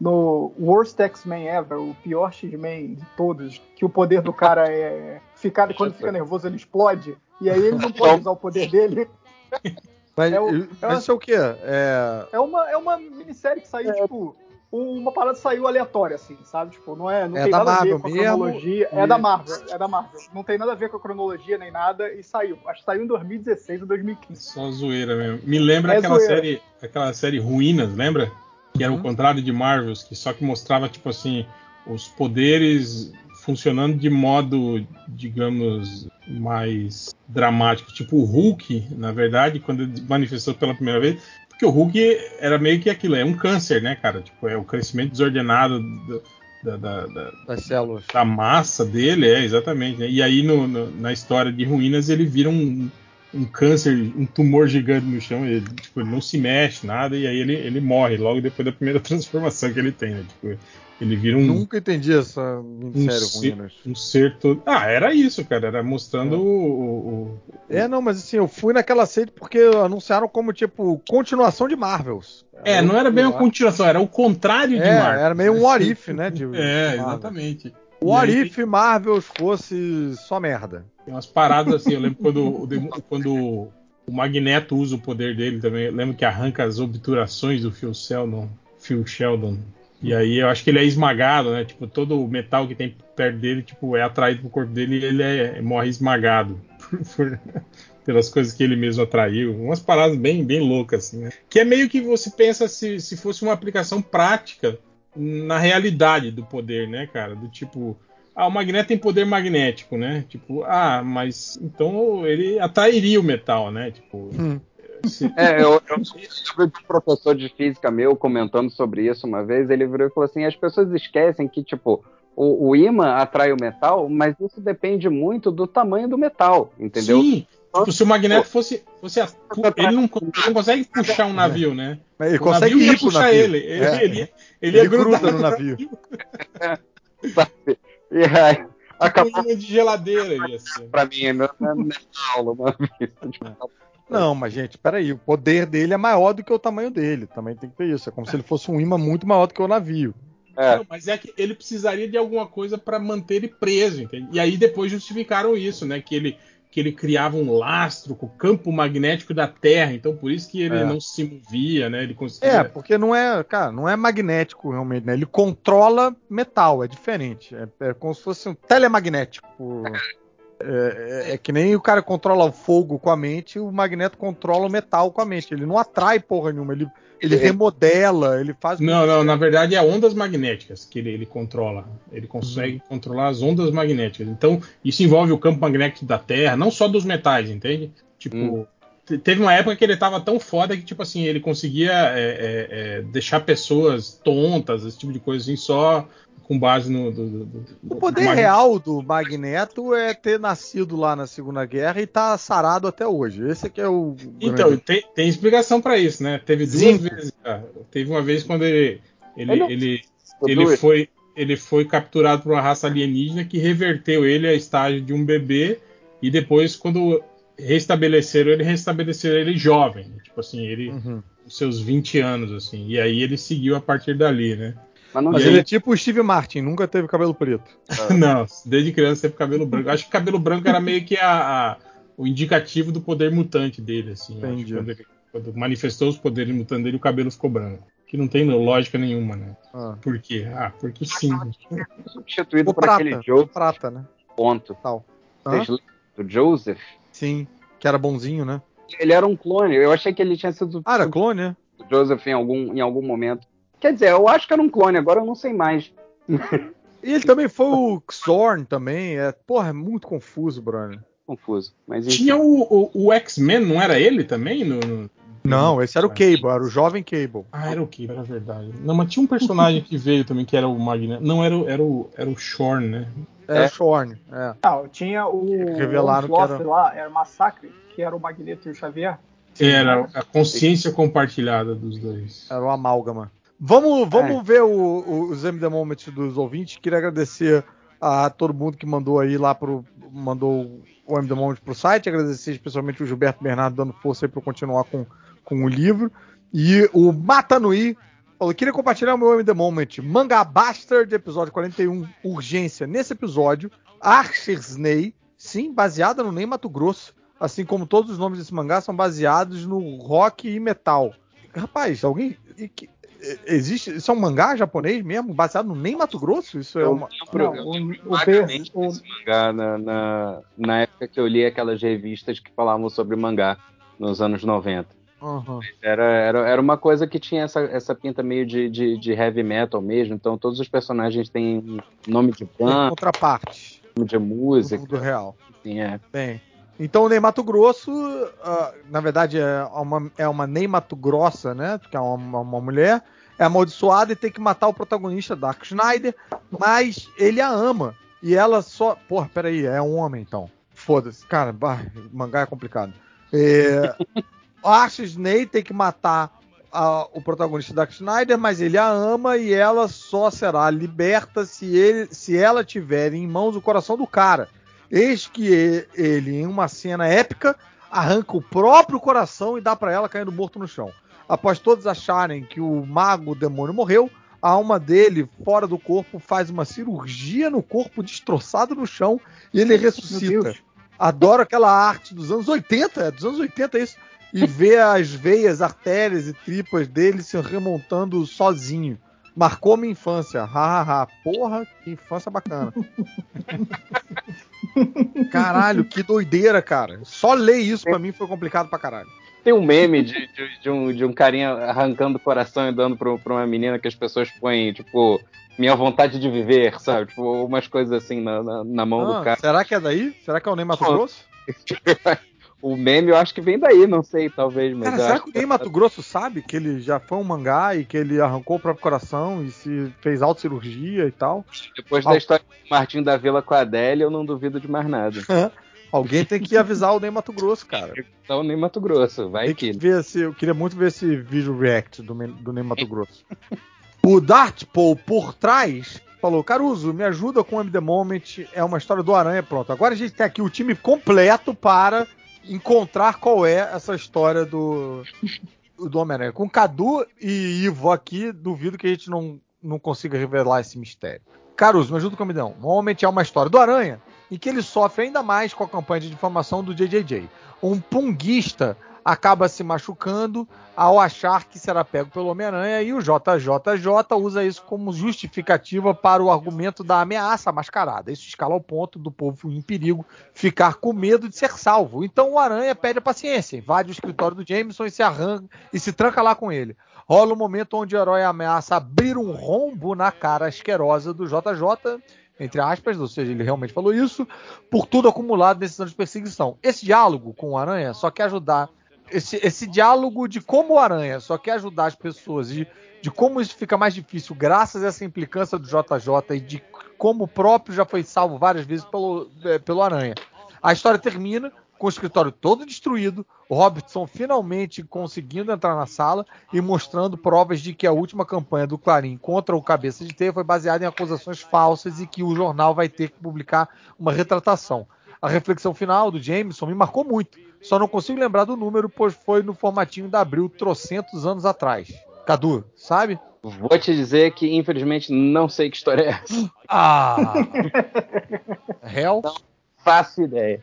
no Worst X-Men Ever, o pior X-Men de todos, que o poder do cara é. Ficar, quando fica nervoso, ele explode. E aí ele não pode usar o poder dele. [LAUGHS] Mas, É o- mas isso é o quê? É. É uma, é uma minissérie que saiu, tipo. Uma parada saiu aleatória, assim, sabe? Tipo, não é, não É tem da nada a Marvel ver com a mesmo, cronologia. e- É da Marvel, é da Marvel. Não tem nada a ver com a cronologia nem nada e saiu. Acho que saiu em 2016 ou 2015. Só zoeira mesmo. Me lembra É aquela zoeira. série, aquela série Ruínas, lembra? Que era o Uhum. contrário de Marvels, que só que mostrava tipo assim os poderes funcionando de modo, digamos, mais dramático. Tipo o Hulk, na verdade, quando ele manifestou pela primeira vez, porque o Hulk era meio que aquilo, é um câncer, né, cara? Tipo, é o crescimento desordenado do- da- da- da, Das células. da massa dele, é, exatamente. né? E aí no- no- na história de Ruínas ele vira um, um câncer, um tumor gigante no chão, ele, tipo, ele não se mexe, nada, e aí ele, ele morre logo depois da primeira [LAUGHS] transformação que ele tem, né? Tipo, ele vira um, Nunca entendi essa minissérie Um ruim, né? um ser todo. Ah, era isso, cara, era mostrando É. o, o- o- É, não, mas assim, eu fui naquela série porque anunciaram como, tipo, continuação de Marvels. É, não era bem uma continuação, era o contrário de É, Marvel. era meio um [LAUGHS] what if, né? De, É, de Marvel. exatamente. O what aí- if Marvels fosse só merda. Tem umas paradas assim, eu lembro quando, quando o Magneto usa o poder dele também. Eu lembro que arranca as obturações do Phil Sheldon. Phil Sheldon. E aí eu acho que ele é esmagado, né? Tipo, todo o metal que tem perto dele, tipo, é atraído pro corpo dele e ele é- morre esmagado. [LAUGHS] por- pelas coisas que ele mesmo atraiu. Umas paradas bem, bem loucas, assim, né? Que é meio que você pensa se, se fosse uma aplicação prática na realidade do poder, né, cara? Do tipo, ah, o magneto tem poder magnético, né? Tipo, ah, mas então ele atrairia o metal, né? Tipo, Hum. É, eu, eu lembro de um professor de física meu comentando sobre isso uma vez. Ele virou e falou assim: as pessoas esquecem que, tipo, o, o ímã atrai o metal, mas isso depende muito do tamanho do metal, entendeu? Sim. Tipo, se o magneto fosse, fosse a- ele, não, ele não consegue puxar um navio, né? Mas ele O consegue navio ia puxar navio. ele. Ele, É. ele, ele, Ele gruda no navio. [LAUGHS] sabe? E aí, Tipo acabou um imã de geladeira ser. pra mim, é meu na minha aula uma vez. Não, mas gente, peraí, o poder dele é maior do que o tamanho dele. Também tem que ter isso. É como se ele fosse um imã muito maior do que o navio. É, Não, mas é que ele precisaria de alguma coisa para manter ele preso, entende? E aí depois justificaram isso, né? Que ele, que ele criava um lastro com o campo magnético da Terra, então por isso que ele É. não se movia, né? Ele conseguia. É, porque não é, cara, não é magnético realmente, né? Ele controla metal, é diferente. É, é como se fosse um telemagnético. É, é- é que nem o cara controla o fogo com a mente, o magneto controla o metal com a mente. Ele não atrai porra nenhuma, ele, ele É. remodela, ele faz. Não, não, na verdade é ondas magnéticas que ele, ele controla. Ele consegue controlar as ondas magnéticas. Então, isso envolve o campo magnético da Terra, não só dos metais, entende? Tipo, Hum. te- teve uma época que ele tava tão foda que, tipo assim, ele conseguia é, é, deixar pessoas tontas, esse tipo de coisa assim, só com base no. do- do- do- O poder real do Magneto é ter nascido lá na Segunda Guerra e tá sarado até hoje. Esse aqui é o. Então, grande- tem, tem explicação pra isso, né? Teve duas Zinco. vezes. Teve uma vez quando ele. Ele, Ele não- ele, ele foi, ele foi capturado por uma raça alienígena que reverteu ele a estágio de um bebê e depois, quando restabeleceram ele, restabeleceram ele jovem. Tipo assim, ele Uhum. com seus 20 anos, assim. E aí ele seguiu a partir dali, né? Mas não Mas ele é tipo o Steve Martin, nunca teve cabelo preto. [LAUGHS] Não, desde criança sempre cabelo branco. Acho que cabelo branco era meio que a, a- o indicativo do poder mutante dele, assim. Eu acho que Entendi. Quando, ele- quando manifestou os poderes mutantes dele, o cabelo ficou branco. Que não tem lógica nenhuma, né? Ah. Por quê? Ah, porque sim. substituído O por prata, aquele Joe prata, né? ponto. Tal. Lembram do Joseph? Sim, que era bonzinho, né? Ele era um clone. Eu achei que ele tinha sido Ah, era clone, né? Joseph em algum, em algum momento. Quer dizer, eu acho que era um clone, agora eu não sei mais. E ele também foi o Xorn também. É, porra, é muito confuso, Bruno. Confuso. Mas enfim. Tinha o, o- o X-Men, não era ele também? No, no- Não, esse era o Cable, era o jovem Cable. Ah, era o que? Era verdade. Não, mas tinha um personagem que veio também, que era o Magneto. Não, era o, era o, era o Shorn, né? Era É. o Shorn, é. Não, tinha o Revelaram que Onslaught era- lá, era Massacre, que era o Magneto e o Xavier. Era a consciência compartilhada dos dois. Era o amálgama. Vamos, vamos ver o- o- os MD Moments dos ouvintes. Queria agradecer a todo mundo que mandou aí lá pro. mandou o MD Moment pro site. Agradecer especialmente o Gilberto Bernardo dando força aí eu continuar com, com o livro. E o Matanui falou: queria compartilhar o meu MD Moment. Manga Bastard, episódio 41, urgência. Nesse episódio, Archersney, sim, baseada no Ney Mato Grosso. Assim como todos os nomes desse mangá são baseados no rock e metal. Rapaz, alguém. que- Existe. Isso é um mangá japonês mesmo? Baseado no Nem Mato Grosso? Isso é uma. Não, eu o- o o- desse mangá na, na, na época que eu li aquelas revistas que falavam sobre mangá nos anos 90. Aham. Era, era, era uma coisa que tinha essa, essa pinta meio de, de, de heavy metal mesmo, então todos os personagens têm nome de banda, contraparte nome de do música. mundo real. Assim, é. Bem. Então o Ney Mato Grosso, ah, na verdade, é uma, é uma Ney Mato Grossa, né? Que é uma, uma mulher. É amaldiçoada e tem que matar o protagonista, Dark Schneider, mas ele a ama. E ela só. Porra, peraí, é um homem então. Foda-se. Cara, bah, mangá é complicado. É, [LAUGHS] Archie Ney tem que matar a- o protagonista Dark Schneider, mas ele a ama e ela só será liberta se, ele, se ela tiver em mãos o coração do cara. Eis que ele, em uma cena épica, arranca o próprio coração e dá pra ela caindo morto no chão. Após todos acharem que o mago o demônio morreu, a alma dele, fora do corpo, faz uma cirurgia no corpo destroçado no chão e ele ressuscita. Adoro aquela arte dos anos 80, é dos anos 80 isso. E [LAUGHS] vê as veias, artérias e tripas dele se remontando sozinho. Marcou minha infância. Hahaha. Porra, que infância bacana. [LAUGHS] Caralho, que doideira, cara. Só ler isso pra mim foi complicado pra caralho. Tem um meme de, de, de um, de um carinha arrancando o coração e dando pra, pra uma menina que as pessoas põem, tipo, minha vontade de viver, sabe? Tipo, umas coisas assim na, na, na mão Ah, do cara. será que é daí? Será que é o Ney Mato Grosso? [LAUGHS] O meme eu acho que vem daí, não sei, talvez, mas Cara, será que o Ney Mato Grosso sabe que ele já foi um mangá e que ele arrancou o próprio coração e se fez autocirurgia e tal? depois da história do Martim da Vila com a Adélia, eu não duvido de mais nada. [LAUGHS] Alguém tem que avisar o Ney Mato Grosso, cara. Então, nem Mato Grosso, vai Tem que que. ver se, eu queria muito ver esse vídeo react do, do Ney Mato [LAUGHS] Grosso. o Dartpool por trás falou: Caruso, me ajuda com o MD Moment. É uma história do Aranha. Pronto. Agora a gente tem aqui o time completo para encontrar qual é essa história do, do Homem-Aranha. Com Cadu e Ivo aqui, duvido que a gente não, não consiga revelar esse mistério. Caruso, me ajuda o MD. Normalmente é uma história do Aranha em que ele sofre ainda mais com a campanha de difamação do JJJ. Um punguista acaba se machucando ao achar que será pego pelo Homem-Aranha e o JJJ usa isso como justificativa para o argumento da ameaça mascarada. Isso escala ao ponto do povo em perigo ficar com medo de ser salvo. Então o Aranha pede a paciência, invade o escritório do Jameson e se arranca e se tranca lá com ele. Rola um momento onde o herói ameaça abrir um rombo na cara asquerosa do JJ, entre aspas, ou seja, ele realmente falou isso, por tudo acumulado nesses anos de perseguição. Esse diálogo com o Aranha só quer ajudar. Esse, esse diálogo de como o Aranha só quer ajudar as pessoas e de como isso fica mais difícil graças a essa implicância do JJ e de como o próprio já foi salvo várias vezes pelo, eh, pelo Aranha. A história termina com o escritório todo destruído, o Robertson finalmente conseguindo entrar na sala e mostrando provas de que a última campanha do Clarim contra o Cabeça de Teia foi baseada em acusações falsas e que o jornal vai ter que publicar uma retratação. A reflexão final do Jameson me marcou muito. Só não consigo lembrar do número, pois foi no formatinho da Abril trocentos anos atrás. Cadu, sabe? Vou te dizer que, infelizmente, não sei que história é essa. Ah! Hell? Não faço ideia.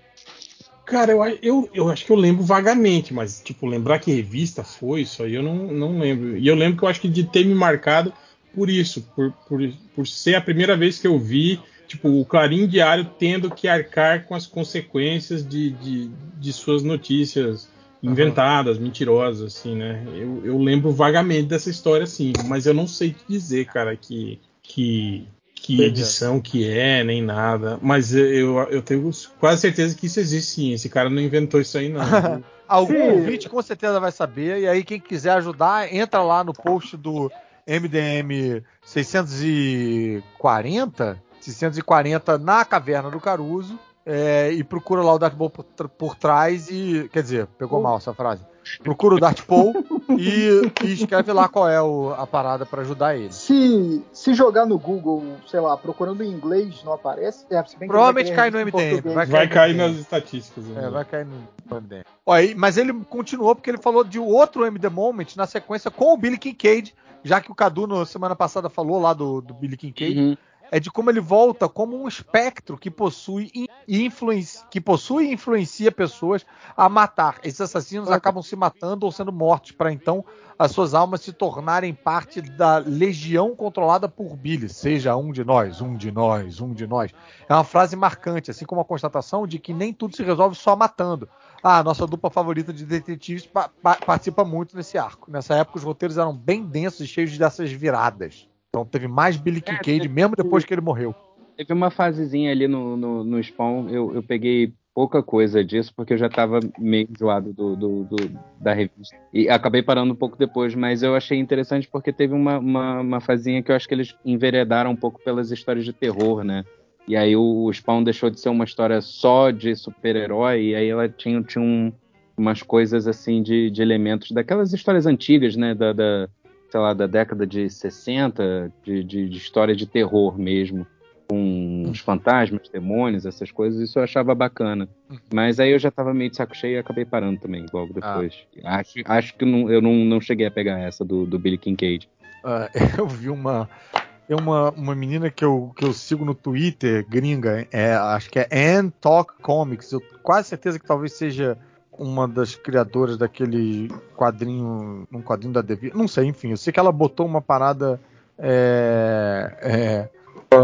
Cara, eu, eu, eu acho que eu lembro vagamente, mas, tipo, lembrar que revista foi isso aí, eu não, não lembro. E eu lembro que eu acho que de ter me marcado por isso, por, por, por ser a primeira vez que eu vi, tipo, o Clarim Diário tendo que arcar com as consequências de, de, de suas notícias inventadas, uhum. mentirosas, assim, né? Eu, eu lembro vagamente dessa história, assim, mas eu não sei te dizer, cara, que, que, que edição que é, nem nada. Mas eu, eu tenho quase certeza que isso existe sim. Esse cara não inventou isso aí, não. [LAUGHS] Algum sim. ouvinte com certeza vai saber. E aí, quem quiser ajudar, entra lá no post do MDM 640. 640 na Caverna do Caruso é, e procura lá o Darth Maul por, por, trás e. Quer dizer, pegou mal essa frase. Procura o Darth Maul e, e, escreve lá qual é o, a parada para ajudar ele. Se, se jogar no Google, sei lá, procurando em inglês, não aparece. É, Provavelmente cai no MDM. Vai, vai cair, nas estatísticas. É, vai cair no MDM. Olha, mas ele continuou porque ele falou de outro MD Moment na sequência com o Billy Kincaid, já que o Cadu na semana passada falou lá do, do Billy Kincaid. Uhum é de como ele volta como um espectro que possui e influencia, que possui e influencia pessoas a matar. Esses assassinos acabam se matando ou sendo mortos para então as suas almas se tornarem parte da legião controlada por Billy. Seja um de nós, um de nós, um de nós. É uma frase marcante, assim como a constatação de que nem tudo se resolve só matando. Ah, a nossa dupla favorita de detetives pa pa participa muito nesse arco. Nessa época os roteiros eram bem densos e cheios dessas viradas. Então teve mais Billy é, Kincaid, é, mesmo depois que ele morreu. Teve uma fasezinha ali no, no, no Spawn, eu, eu peguei pouca coisa disso, porque eu já estava meio enjoado do, do, do, da revista. E acabei parando um pouco depois, mas eu achei interessante porque teve uma, uma, uma fazinha que eu acho que eles enveredaram um pouco pelas histórias de terror, né? E aí o, o Spawn deixou de ser uma história só de super-herói, e aí ela tinha, tinha um, umas coisas assim de, de elementos daquelas histórias antigas, né? Da, da sei lá, da década de 60, de, de, de história de terror mesmo, com os fantasmas, demônios, essas coisas, isso eu achava bacana. Uhum. Mas aí eu já tava meio de saco cheio e acabei parando também, logo ah. depois. Ah. Acho, acho que não, eu não, não cheguei a pegar essa do, do Billy Kincaid. Uh, [LAUGHS] eu vi uma. Tem uma, uma menina que eu, que eu sigo no Twitter, gringa, é, acho que é Ann Talk Comics. Eu quase certeza que talvez seja uma das criadoras daquele quadrinho, um quadrinho da Devi, não sei, enfim, eu sei que ela botou uma parada é, é,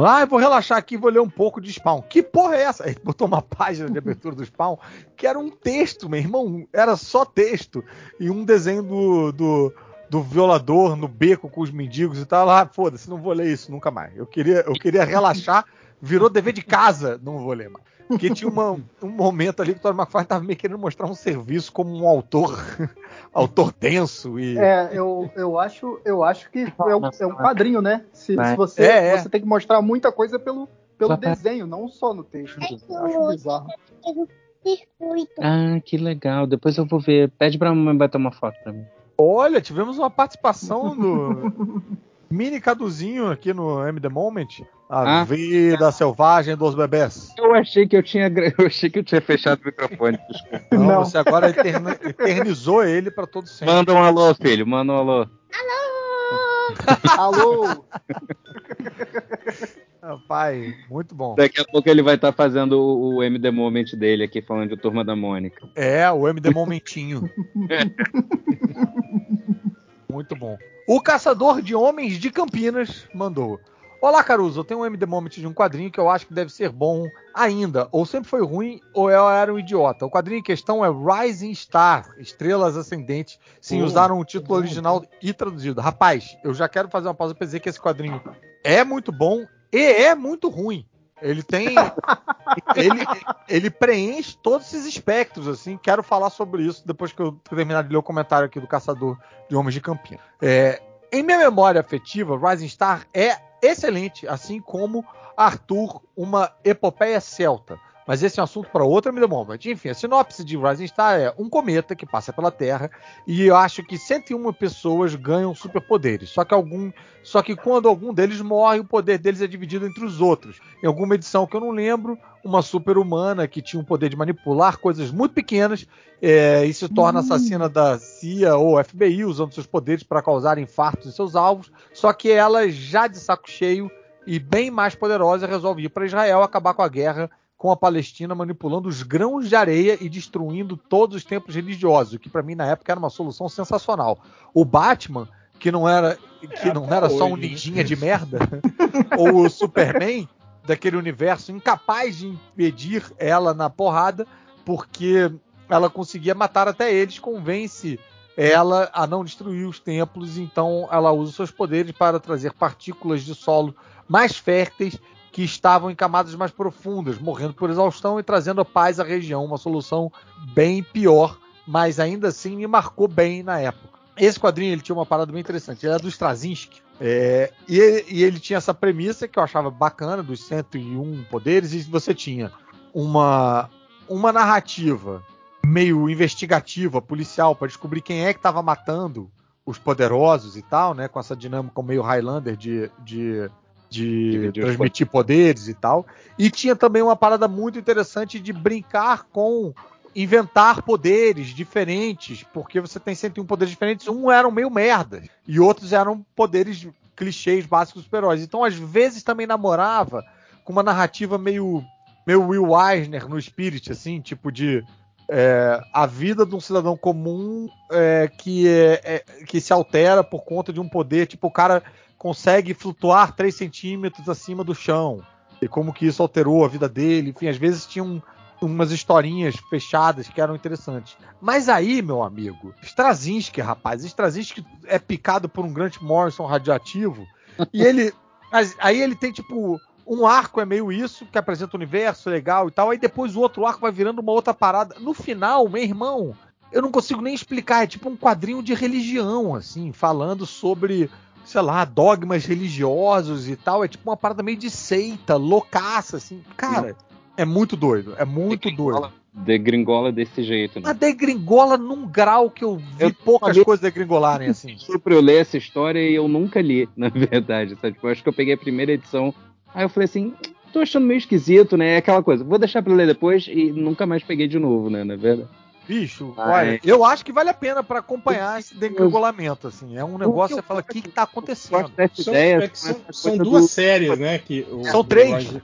ah, eu vou relaxar aqui vou ler um pouco de Spawn. Que porra é essa? Aí botou uma [LAUGHS] página de abertura do Spawn que era um texto, meu irmão. Era só texto. E um desenho do, do, do violador no beco com os mendigos e tal. Ah, foda-se, não vou ler isso nunca mais. Eu queria, eu queria relaxar. Virou dever de casa, não vou ler mais. Porque tinha uma, um momento ali que o Todd McFarlane estava meio querendo mostrar um serviço como um autor, [LAUGHS] autor denso e. É, eu, eu acho, eu acho que é um, é um quadrinho, né? Se, se você, é, é. você tem que mostrar muita coisa pelo, pelo desenho, não só no texto. Eu acho bizarro. Ah, que legal. Depois eu vou ver. Pede pra mamãe bater uma foto pra mim. Olha, tivemos uma participação do [LAUGHS] mini Caduzinho aqui no M The Moment. A ah, vida selvagem dos bebês. Eu achei que eu tinha, [LAUGHS] eu achei que eu tinha fechado o microfone. Desculpa. Não, Não. você agora eternizou ele para todos sempre. Manda um alô, filho. Manda um alô. Alô! alô! [LAUGHS] Pai, muito bom. Daqui a pouco ele vai estar tá fazendo o, o MD Moment dele aqui, falando de Turma da Mônica. É, o MD Momentinho. [LAUGHS] muito bom. O Caçador de Homens de Campinas mandou. Olá, Caruso. Eu tenho um MD Moment de um quadrinho que eu acho que deve ser bom ainda. Ou sempre foi ruim, ou eu era um idiota. O quadrinho em questão é Rising Star, Estrelas Ascendentes. Sim, uh, usaram o título uh, original e traduzido. Rapaz, eu já quero fazer uma pausa pra dizer que esse quadrinho é muito bom e é muito ruim. Ele tem. ele, ele preenche todos esses espectros, assim. Quero falar sobre isso depois que eu terminar de ler o comentário aqui do Caçador de Homens de Campinas. É, em minha memória afetiva, Rising Star é excelente, assim como Arthur, uma epopeia celta. Mas esse é um assunto para outra me Moment. Enfim, a sinopse de Rising Star é um cometa que passa pela Terra e eu acho que 101 pessoas ganham superpoderes. Só que algum, só que quando algum deles morre, o poder deles é dividido entre os outros. Em alguma edição que eu não lembro, uma super-humana que tinha o poder de manipular coisas muito pequenas é, e se torna assassina da CIA ou FBI, usando seus poderes para causar infartos em seus alvos. Só que ela, já de saco cheio e bem mais poderosa, resolve ir para Israel acabar com a guerra com a Palestina manipulando os grãos de areia e destruindo todos os templos religiosos, o que para mim na época era uma solução sensacional. O Batman, que não era que é, não era hoje, só um ninjinha de merda, [LAUGHS] ou o Superman daquele universo incapaz de impedir ela na porrada, porque ela conseguia matar até eles, convence ela a não destruir os templos, então ela usa seus poderes para trazer partículas de solo mais férteis que estavam em camadas mais profundas, morrendo por exaustão e trazendo paz à região. Uma solução bem pior, mas ainda assim me marcou bem na época. Esse quadrinho ele tinha uma parada bem interessante. Ele era do Straczynski. É, e, ele, e, ele, tinha essa premissa que eu achava bacana dos 101 poderes. E você tinha uma, uma narrativa meio investigativa, policial, para descobrir quem é que estava matando os poderosos e tal, né? Com essa dinâmica meio Highlander de, de de transmitir poderes e tal. E tinha também uma parada muito interessante de brincar com inventar poderes diferentes, porque você tem 101 poderes diferentes. Um eram meio merda e outros eram poderes clichês básicos super-heróis. Então, às vezes, também namorava com uma narrativa meio, meio Will Eisner no Spirit, assim, tipo de é, a vida de um cidadão comum é, que, é, é que se altera por conta de um poder. Tipo, o cara consegue flutuar 3 centímetros acima do chão. E como que isso alterou a vida dele. Enfim, às vezes tinha um, umas historinhas fechadas que eram interessantes. Mas aí, meu amigo, Straczynski, rapaz, Straczynski é picado por um Grant Morrison radioativo. [LAUGHS] e ele. Aí ele tem, tipo, um arco é meio isso, que apresenta o universo legal e tal. Aí depois o outro arco vai virando uma outra parada. No final, meu irmão, eu não consigo nem explicar. É tipo um quadrinho de religião, assim, falando sobre sei lá, dogmas religiosos e tal. É tipo uma parada meio de seita, loucaça, assim. Cara, é muito doido. É muito doido. Degringola desse jeito, né? A degringola num grau que eu vi eu poucas falei, coisas degringolarem assim. [LAUGHS] Sempre eu ler essa história e eu nunca li, [LAUGHS] na verdade. Sabe? Tipo, eu acho que eu peguei a primeira edição. Aí eu falei assim, tô achando meio esquisito, né? É aquela coisa, vou deixar pra ler depois e nunca mais peguei de novo, né? Na verdade. Bicho, ah, olha, é. eu acho que vale a pena para acompanhar esse degringolamento, assim. É um negócio que você fala, o que, que tá acontecendo? São, é são, são duas do... séries, né? Que o, são três. São,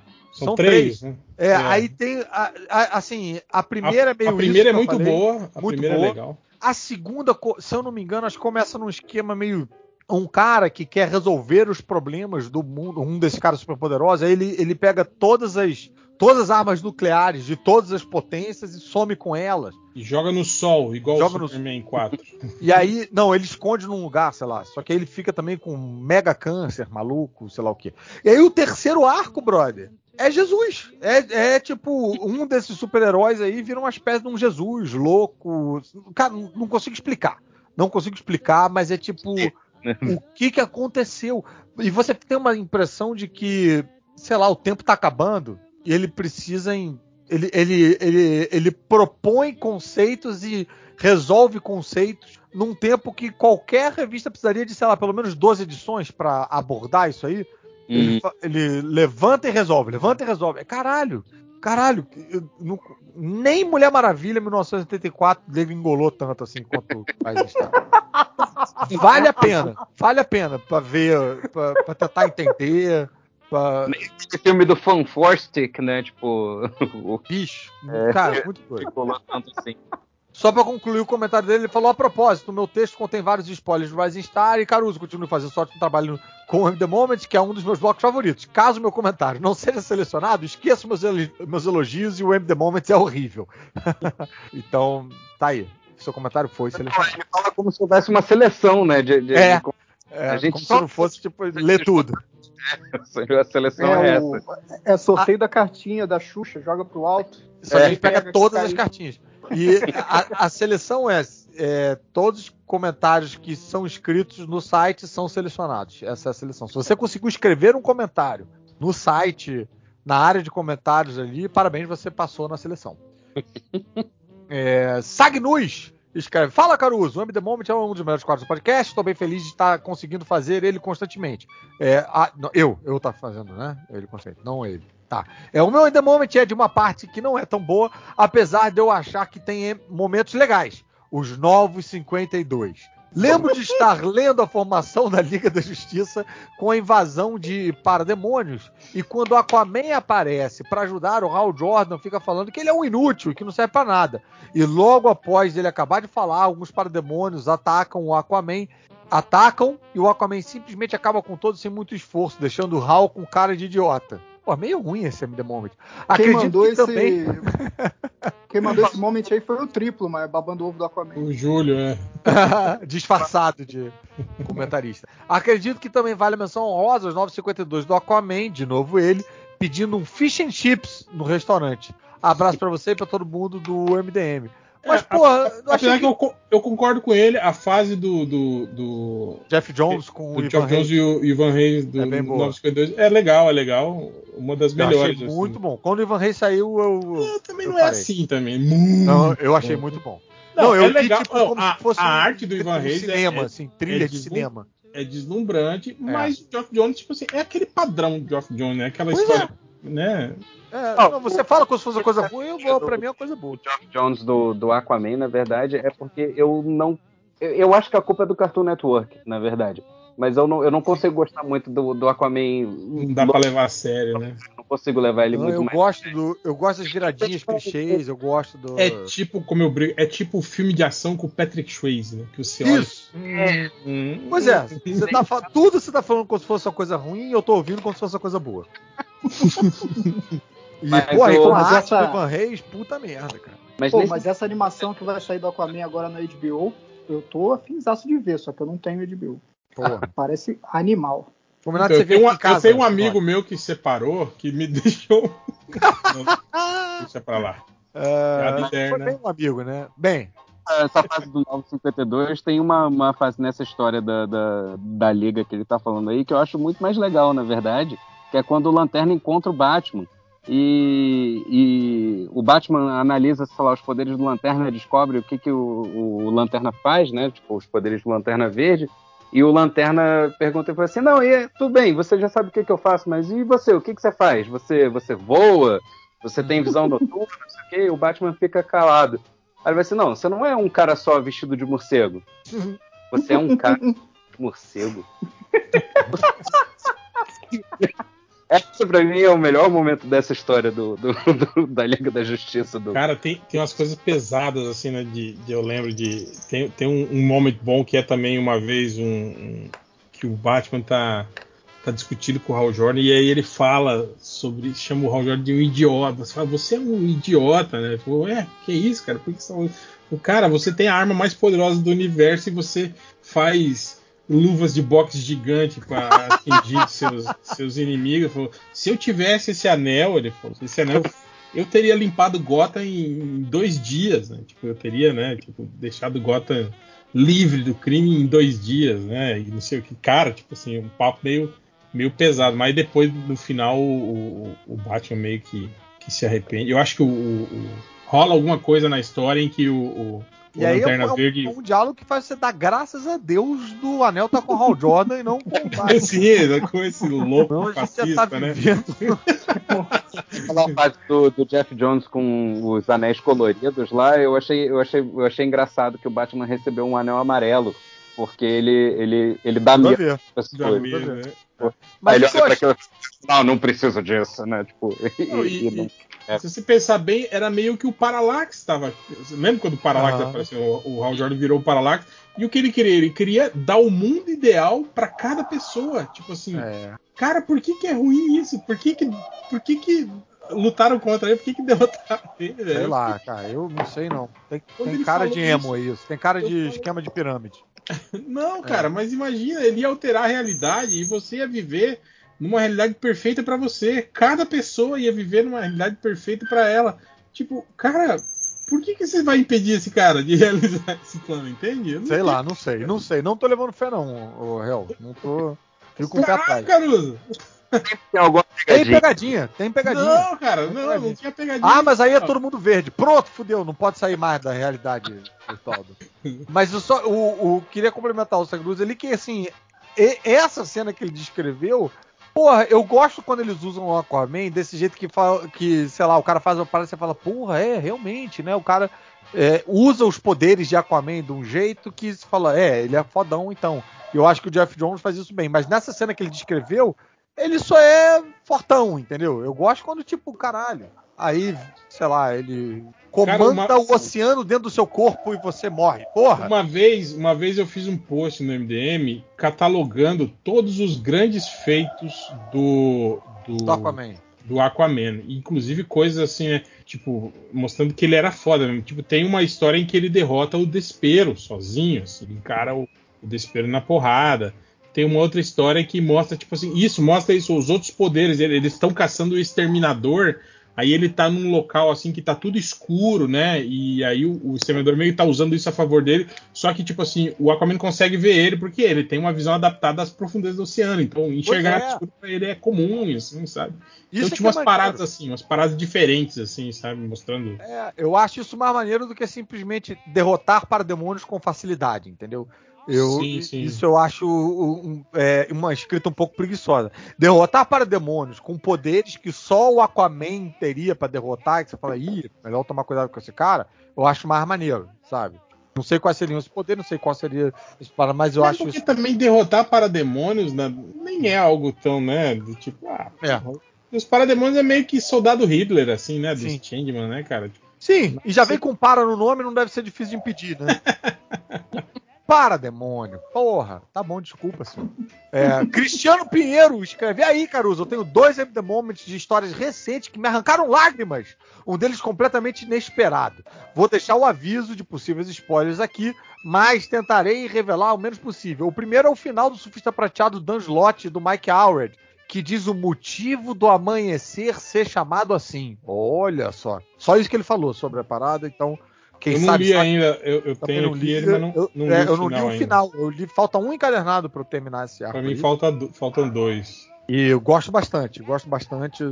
são três. três. Né? É, é, aí tem, a, a, assim, a primeira a, é meio A primeira isso, é muito falei, boa, a muito primeira é boa. é legal. A segunda, se eu não me engano, acho que começa num esquema meio um cara que quer resolver os problemas do mundo, um desses caras superpoderosos, aí ele, ele pega todas as todas as armas nucleares de todas as potências e some com elas. E joga no sol, igual joga o Superman no... 4. [LAUGHS] E aí, não, ele esconde num lugar, sei lá. Só que aí ele fica também com mega câncer, maluco, sei lá o quê. E aí o terceiro arco, brother, é Jesus. É, é tipo, um desses super-heróis aí vira uma espécie de um Jesus louco. Cara, não consigo explicar. Não consigo explicar, mas é tipo. O que que aconteceu? E você tem uma impressão de que, sei lá, o tempo tá acabando e ele precisa em, ele, ele, ele, ele propõe conceitos e resolve conceitos num tempo que qualquer revista precisaria de, sei lá, pelo menos 12 edições para abordar isso aí. Uhum. Ele, ele, levanta e resolve, levanta e resolve. Caralho, caralho, não, nem Mulher Maravilha 1984 engolou tanto assim quanto faz está. [LAUGHS] Vale a pena, vale a pena para ver, para tentar entender. Pra... Esse filme do Fanforstic, né? Tipo. [LAUGHS] O bicho. É, cara, muito doido. Tanto assim. Só para concluir o comentário dele, ele falou: a propósito, o meu texto contém vários spoilers do Rising Star e Caruso continua fazendo sorte no trabalho com The Moment, que é um dos meus blocos favoritos. Caso meu comentário não seja selecionado, esqueça meus, meus elogios e o M The Moment é horrível. [LAUGHS] então, tá aí. Seu comentário foi selecionado. Ele fala como se houvesse uma seleção, né? De, de, é, de... é, a gente como só... se não fosse, tipo, ler tudo. a seleção é, é essa. O, é sorteio a... da cartinha da Xuxa, joga pro alto. Só é, a gente pega, pega todas as cartinhas. E a, a seleção é, é, todos os comentários que são escritos no site são selecionados. Essa é a seleção. Se você conseguiu escrever um comentário no site na área de comentários ali. Parabéns, você passou na seleção. [LAUGHS] é, Sagnus escreve: Fala Caruso, o M The Moment é um dos melhores quadros do podcast. Estou bem feliz de estar conseguindo fazer ele constantemente. É, a, não, eu, eu tá fazendo, né? Ele constante, não ele. Tá. É, o meu The Moment é de uma parte que não é tão boa, apesar de eu achar que tem momentos legais. Os novos 52. Lembro de estar lendo a formação da Liga da Justiça com a invasão de parademônios e quando o Aquaman aparece para ajudar, o Hal Jordan fica falando que ele é um inútil e que não serve para nada. E logo após ele acabar de falar, alguns parademônios atacam o Aquaman, atacam e o Aquaman simplesmente acaba com todos sem muito esforço, deixando o Hal com cara de idiota. Pô, meio ruim esse MD Moment. Quem mandou, que esse... também... [LAUGHS] Quem mandou esse moment aí foi o triplo, mas babando o ovo do Aquaman. O Júlio, é. [LAUGHS] Disfarçado de comentarista. Acredito que também vale a menção honrosa aos 952 do Aquaman, de novo ele, pedindo um fish and chips no restaurante. Abraço para você e pra todo mundo do MDM. Mas, é, porra, apesar que... que eu, eu, concordo com ele, a fase do. do, do Jeff Jones com o Ivan Jeff Jones e o Ivan Reis do é 952 é legal, é legal. Uma das melhores. Achei muito assim. bom. Quando o Ivan Reis saiu, eu. eu também eu não é parei. é assim também. Muito não, eu achei muito bom. Não, não eu é legal. Vi, tipo, como a, se fosse a arte do Ivan Reis cinema, é, assim, trilha de cinema. É deslumbrante, mas o Geoff Jones, tipo assim, é aquele padrão do Geoff Jones, né? Aquela pois história, né? É, não, você fala como se fosse uma coisa ruim, eu vou, pra mim é uma coisa boa. O Geoff Jones do, do Aquaman, na verdade, é porque eu não. Eu, eu, acho que a culpa é do Cartoon Network, na verdade. Mas eu não, eu não consigo gostar muito do, do Aquaman. Não dá pra levar a sério, né? Não consigo levar ele não, muito eu mais. Gosto do, eu gosto das viradinhas clichês, eu gosto do. É tipo, como eu brigo, é tipo o filme de ação com o Patrick Swayze, né? Que você Isso. olha. Hum, pois é, você tá, tudo você tá falando como se fosse uma coisa ruim e eu tô ouvindo como se fosse uma coisa boa. [LAUGHS] E, mas, pô, aí, com a arte essa... do Van Reis, puta merda, cara. Mas, pô, nesse... mas essa animação que vai sair do Aquaman agora na HBO, eu tô afinzaço de ver, só que eu não tenho HBO. Porra. [LAUGHS] Parece animal. Então, eu, tenho um, casa, eu tenho um amigo meu que separou que me [LAUGHS] deixou. [LAUGHS] deixa pra lá. Uh, foi bem um amigo, né? Bem. Essa fase do 952 tem uma, uma fase nessa história da, da, da liga que ele tá falando aí que eu acho muito mais legal, na verdade, que é quando o Lanterna encontra o Batman. E, e, o Batman analisa, sei lá, os poderes do Lanterna, descobre o que, que o, o Lanterna faz, né? Tipo, os poderes do Lanterna Verde. E o Lanterna pergunta e fala assim: Não, e, tudo bem, você já sabe o que, que eu faço, mas e você? O que, que você faz? Você, você voa? Você tem visão noturna? Não sei o quê? O Batman fica calado. Aí ele vai assim: Não, você não é um cara só vestido de morcego. Você é um cara [LAUGHS] de morcego. [LAUGHS] Essa pra mim é o melhor momento dessa história do, do, do da Liga da Justiça. Do... Cara, tem, tem umas coisas pesadas, assim, né? De, de eu lembro de. Tem, tem um, um, momento bom que é também uma vez um, um, que o Batman tá, tá discutindo com o Hal Jordan e aí ele fala sobre. chama o Hal Jordan de um idiota. Você fala, você é um idiota, né? É, que isso, cara? Por que você tá... O cara, você tem a arma mais poderosa do universo e você faz luvas de boxe gigante para atingir seus, seus inimigos. Falou, se eu tivesse esse anel, ele falou, esse anel eu teria limpado Gotham em, dois dias, né? Tipo, eu teria, né? Tipo, deixado Gotham livre do crime em dois dias, né? E não sei o que, cara, tipo assim, um papo meio, meio pesado. Mas depois, no final, o, o Batman meio que, que se arrepende. Eu acho que o, o, rola alguma coisa na história em que o, e aí é um, Verde... um, diálogo que faz você dar graças a Deus do anel tá com o Hal Jordan e não com o [LAUGHS] Batman. Sim, com esse louco não, fascista, tá né? Aquela [LAUGHS] parte do, do, Jeff Jones com os anéis coloridos lá, eu achei, eu, achei, eu achei engraçado que o Batman recebeu um anel amarelo, porque ele, ele, ele dá medo Dá medo, né? Mas ele olha pra não, não preciso disso, né? Tipo, [LAUGHS] não, e, e, não... É. Se você pensar bem, era meio que o Parallax estava. Lembra quando o Parallax ah. apareceu? O, o Hal Jordan virou o Parallax. E o que ele queria? Ele queria dar o mundo ideal para cada pessoa. Tipo assim, é. cara, por que, que é ruim isso? Por que que, por que, que lutaram contra ele? Por que, que [LAUGHS] derrotaram ele? Sei lá, cara, eu não sei não. Tem, tem cara de emo isso. isso. Tem cara de esquema de pirâmide. [LAUGHS] Não, cara, é. mas imagina, ele ia alterar a realidade e você ia viver numa realidade perfeita para você. Cada pessoa ia viver numa realidade perfeita para ela. Tipo, cara, por que, que você vai impedir esse cara de [LAUGHS] realizar esse plano, entende? Sei, lá, não sei, não sei. Não tô levando fé, não, o réu. Não tô. Fico com o pé atrás. Caruso! Tem alguma Tem pegadinha. pegadinha, tem pegadinha. Não, cara, não, não tinha pegadinha. Ah, mas aí é todo mundo verde. Pronto, fudeu, não pode sair mais da realidade virtual. Mas eu só o, o- queria complementar o Sagruz ali que assim, e- essa cena que ele descreveu, porra, eu gosto quando eles usam o Aquaman desse jeito que fala que, sei lá, o cara faz uma parada e você fala, porra, é, realmente, né? O cara é, usa os poderes de Aquaman de um jeito que se fala, é, ele é fodão então. Eu acho que o Jeff Jones faz isso bem, mas nessa cena que ele descreveu, ele só é fortão, entendeu? Eu gosto quando, tipo, caralho. Aí, sei lá, ele comanda Cara, uma- o oceano dentro do seu corpo e você morre. Porra! Uma vez, uma vez eu fiz um post no MDM catalogando todos os grandes feitos do do, Do Aquaman. do Aquaman. Inclusive coisas assim, né? Tipo, mostrando que ele era foda mesmo. Tipo, tem uma história em que ele derrota o Despero sozinho, assim, encara o, o Despero na porrada. Tem uma outra história que mostra, tipo assim, isso, mostra isso, os outros poderes. ele- Eles estão caçando o exterminador. Aí ele tá num local assim que tá tudo escuro, né? E aí o, o exterminador meio que tá usando isso a favor dele. Só que, tipo assim, o Aquaman consegue ver ele porque ele tem uma visão adaptada às profundezas do oceano. Então, enxergar é. escuro pra ele é comum, assim, sabe? Isso então é tinha é umas maneiro. paradas assim, umas paradas diferentes, assim, sabe? Mostrando. É, eu acho isso mais maneiro do que simplesmente derrotar parademônios com facilidade, entendeu? Eu, Sim, sim. Isso eu acho um- é, uma escrita um pouco preguiçosa. Derrotar parademônios com poderes que só o Aquaman teria pra derrotar, que você fala, ih, melhor tomar cuidado com esse cara, eu acho mais maneiro, sabe? Não sei quais seriam os poderes, não sei qual seria esse para, mas eu É acho porque isso. também derrotar parademônios né, nem é algo tão, né? Do tipo, ah, É. os parademônios é meio que soldado Hitler, assim, né? Do Sim. Changeman, né, cara? Sim, e já vem com para no nome, não deve ser difícil de impedir, né? [LAUGHS] para, demônio. Porra, tá bom, desculpa, senhor. É, Cristiano Pinheiro escreve aí, Caruso. Eu tenho dois MD Moments de histórias recentes que me arrancaram lágrimas. Um deles completamente inesperado. Vou deixar o aviso de possíveis spoilers aqui, mas tentarei revelar o menos possível. O primeiro é o final do Surfista Prateado Dan Slott do Mike Howard, que diz o motivo do amanhecer ser chamado assim. Olha só. Só isso que ele falou sobre a parada, então. Quem eu não sabe, li sabe. ainda, eu, eu tenho aqui li, ele, mas não, eu, não é, li eu o não li final o ainda. final. Eu li, falta um encadernado para eu terminar esse arco. Pra mim falta, faltam dois. E eu gosto bastante, gosto bastante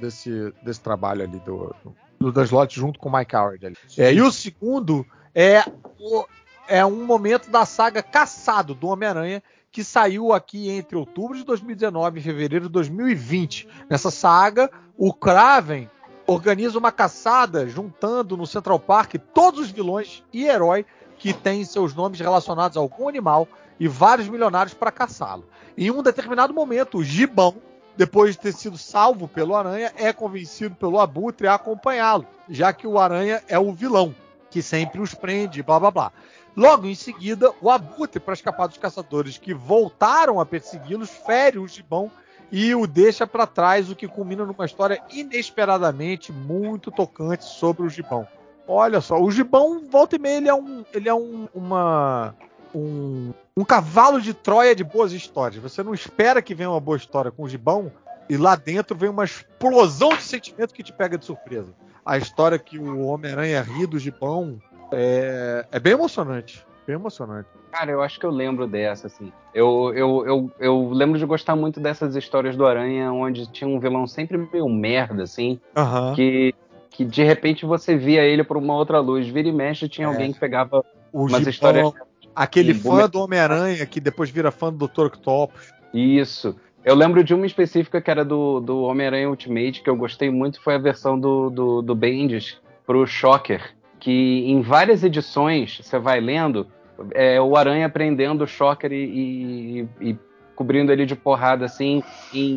desse, desse trabalho ali do, do Dan Slott junto com o Mike Howard ali. É, e o segundo é, o- é um momento da saga Caçado do Homem-Aranha que saiu aqui entre outubro de 2019 e fevereiro de 2020. Nessa saga, o Kraven organiza uma caçada juntando no Central Park todos os vilões e heróis que têm seus nomes relacionados a algum animal e vários milionários para caçá-lo. Em um determinado momento, o Gibão, depois de ter sido salvo pelo Aranha, é convencido pelo Abutre a acompanhá-lo, já que o Aranha é o vilão, que sempre os prende, blá blá blá. Logo em seguida, o Abutre, para escapar dos caçadores que voltaram a persegui-los, fere o Gibão e o deixa para trás, o que culmina numa história inesperadamente muito tocante sobre o Gibão. Olha só, o Gibão, volta e meia, ele é um, ele é um, uma, um, um cavalo de Troia de boas histórias. Você não espera que venha uma boa história com o Gibão e lá dentro vem uma explosão de sentimento que te pega de surpresa. A história que o Homem-Aranha ri do Gibão é, é bem emocionante. Bem emocionante. Cara, eu acho que eu lembro dessa, assim. Eu, eu, eu, eu lembro de gostar muito dessas histórias do Aranha, onde tinha um vilão sempre meio merda, assim, Aham. que, que de repente você via ele por uma outra luz. Vira e mexe, tinha É. alguém que pegava O umas Gibão, histórias. aquele fã do Homem-Aranha que depois vira fã do Dr. Octopus. Isso. Eu lembro de uma específica que era do, do Homem-Aranha Ultimate, que eu gostei muito, foi a versão do, do, do Bendis pro Shocker. Que em várias edições, você vai lendo, é o Aranha prendendo o Shocker e, e- e cobrindo ele de porrada, assim, em,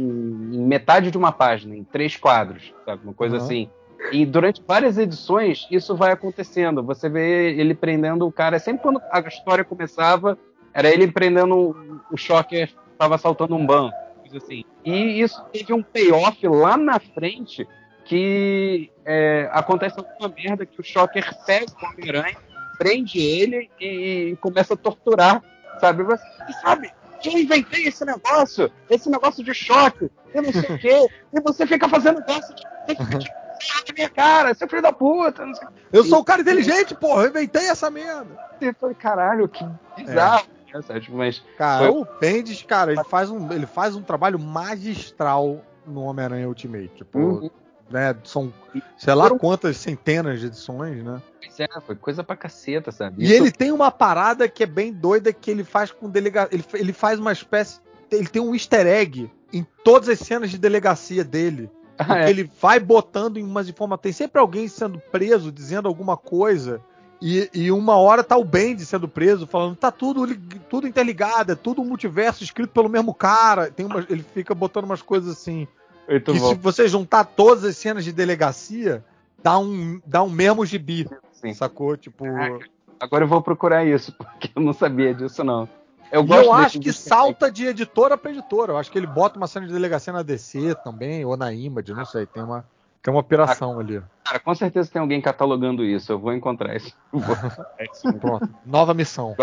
em metade de uma página, em três quadros, sabe? Uma coisa Uhum. assim. E durante várias edições, isso vai acontecendo. Você vê ele prendendo o cara. Sempre quando a história começava, era ele prendendo o, Shocker estava assaltando um banco, coisa assim. E isso teve um payoff lá na frente que é, acontece alguma merda que o Shocker pega o Homem-Aranha, prende ele e, começa a torturar, sabe? Você sabe, eu inventei esse negócio, esse negócio de choque, e não sei o quê, e você fica fazendo negócio de, minha cara, seu filho da puta, não sei o Eu sou um cara inteligente, porra, eu inventei essa merda. Eu falei, caralho, que bizarro. mas. Cara, foi... o Bendis, cara, ele faz, um, ele faz um trabalho magistral no Homem-Aranha Ultimate. Tipo, uhum. Né, são sei lá quantas centenas de edições, né? É, foi coisa pra caceta, sabe? E Isso... ele tem uma parada que é bem doida que ele faz com delega... ele, ele faz uma espécie. Ele tem um easter egg em todas as cenas de delegacia dele. Ah, é. Ele vai botando em umas informações. Tem sempre alguém sendo preso, dizendo alguma coisa. E, e, uma hora tá o Bend sendo preso, falando, tá tudo, tudo interligado, é tudo um multiverso escrito pelo mesmo cara. Tem uma, ele fica botando umas coisas assim. Muito que bom. se você juntar todas as cenas de delegacia, dá um, dá um mesmo gibi. Sim. Sacou? Tipo. agora eu vou procurar isso, [LAUGHS] porque eu não sabia disso, não. Eu, gosto eu acho que salta de editora para editora. Eu acho que ele bota uma cena de delegacia na DC também, ou na Image, não sei. Tem uma, tem uma operação ah, ali. Cara, com certeza tem alguém catalogando isso. Eu vou encontrar isso. [LAUGHS] Pronto. Nova missão.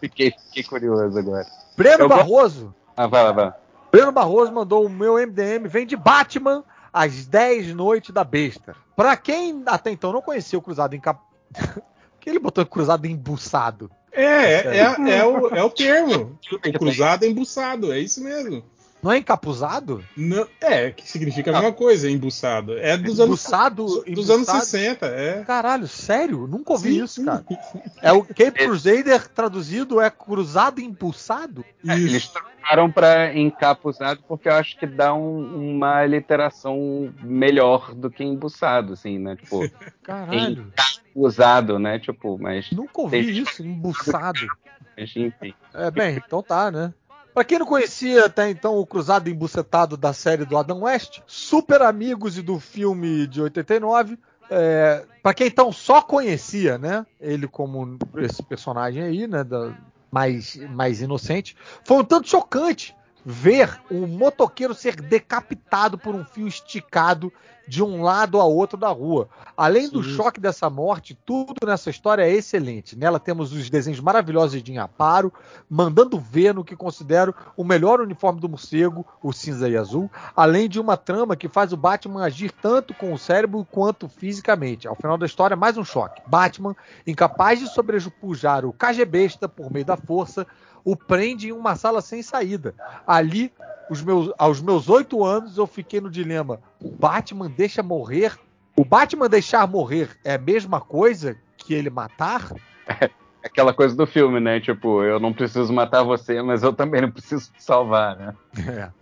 Fiquei, fiquei curioso agora. Breno eu Barroso. Ah, vai lá, vai. Breno Barroso mandou o meu MDM. Vem de Batman às 10 noites da besta. Pra quem até então não conhecia o Cruzado Encap... [LAUGHS] que ele botou cruzado embuçado? É, é, é, é, o, é o termo. [LAUGHS] O cruzado é embuçado, é isso mesmo. Não é encapuzado? Não, é, que significa a mesma coisa, embuçado. É dos embuçado, anos, dos anos 60, é. Caralho, sério? Nunca ouvi sim, isso, sim. cara. [LAUGHS] É o Cape Crusader traduzido é cruzado embuçado? É, eles trocaram para encapuzado porque eu acho que dá um, uma literação melhor do que embuçado, assim, né? Tipo, [LAUGHS] Caralho. Encapuzado, né? Tipo, mas. Nunca ouvi isso, embuçado. [LAUGHS] Enfim. É, bem, então tá, né? Pra quem não conhecia até então o Cruzado Embucetado da série do Adam West, super amigos e do filme de 89, é, para quem então só conhecia, né, ele como esse personagem aí, né, da, mais, mais inocente, foi um tanto chocante ver um motoqueiro ser decapitado por um fio esticado de um lado a outro da rua. Além Sim. do choque dessa morte, tudo nessa história é excelente. Nela temos os desenhos maravilhosos de Aparo, mandando ver no que considero o melhor uniforme do morcego, o cinza e azul, além de uma trama que faz o Batman agir tanto com o cérebro quanto fisicamente. Ao final da história, mais um choque. Batman, incapaz de sobrepujar o KGBista por meio da força, o prende em uma sala sem saída. Ali, meus, aos meus oito anos, eu fiquei no dilema: o Batman deixa morrer? O Batman deixar morrer é a mesma coisa que ele matar? É, aquela coisa do filme, né? Tipo, eu não preciso matar você, mas eu também não preciso te salvar, né?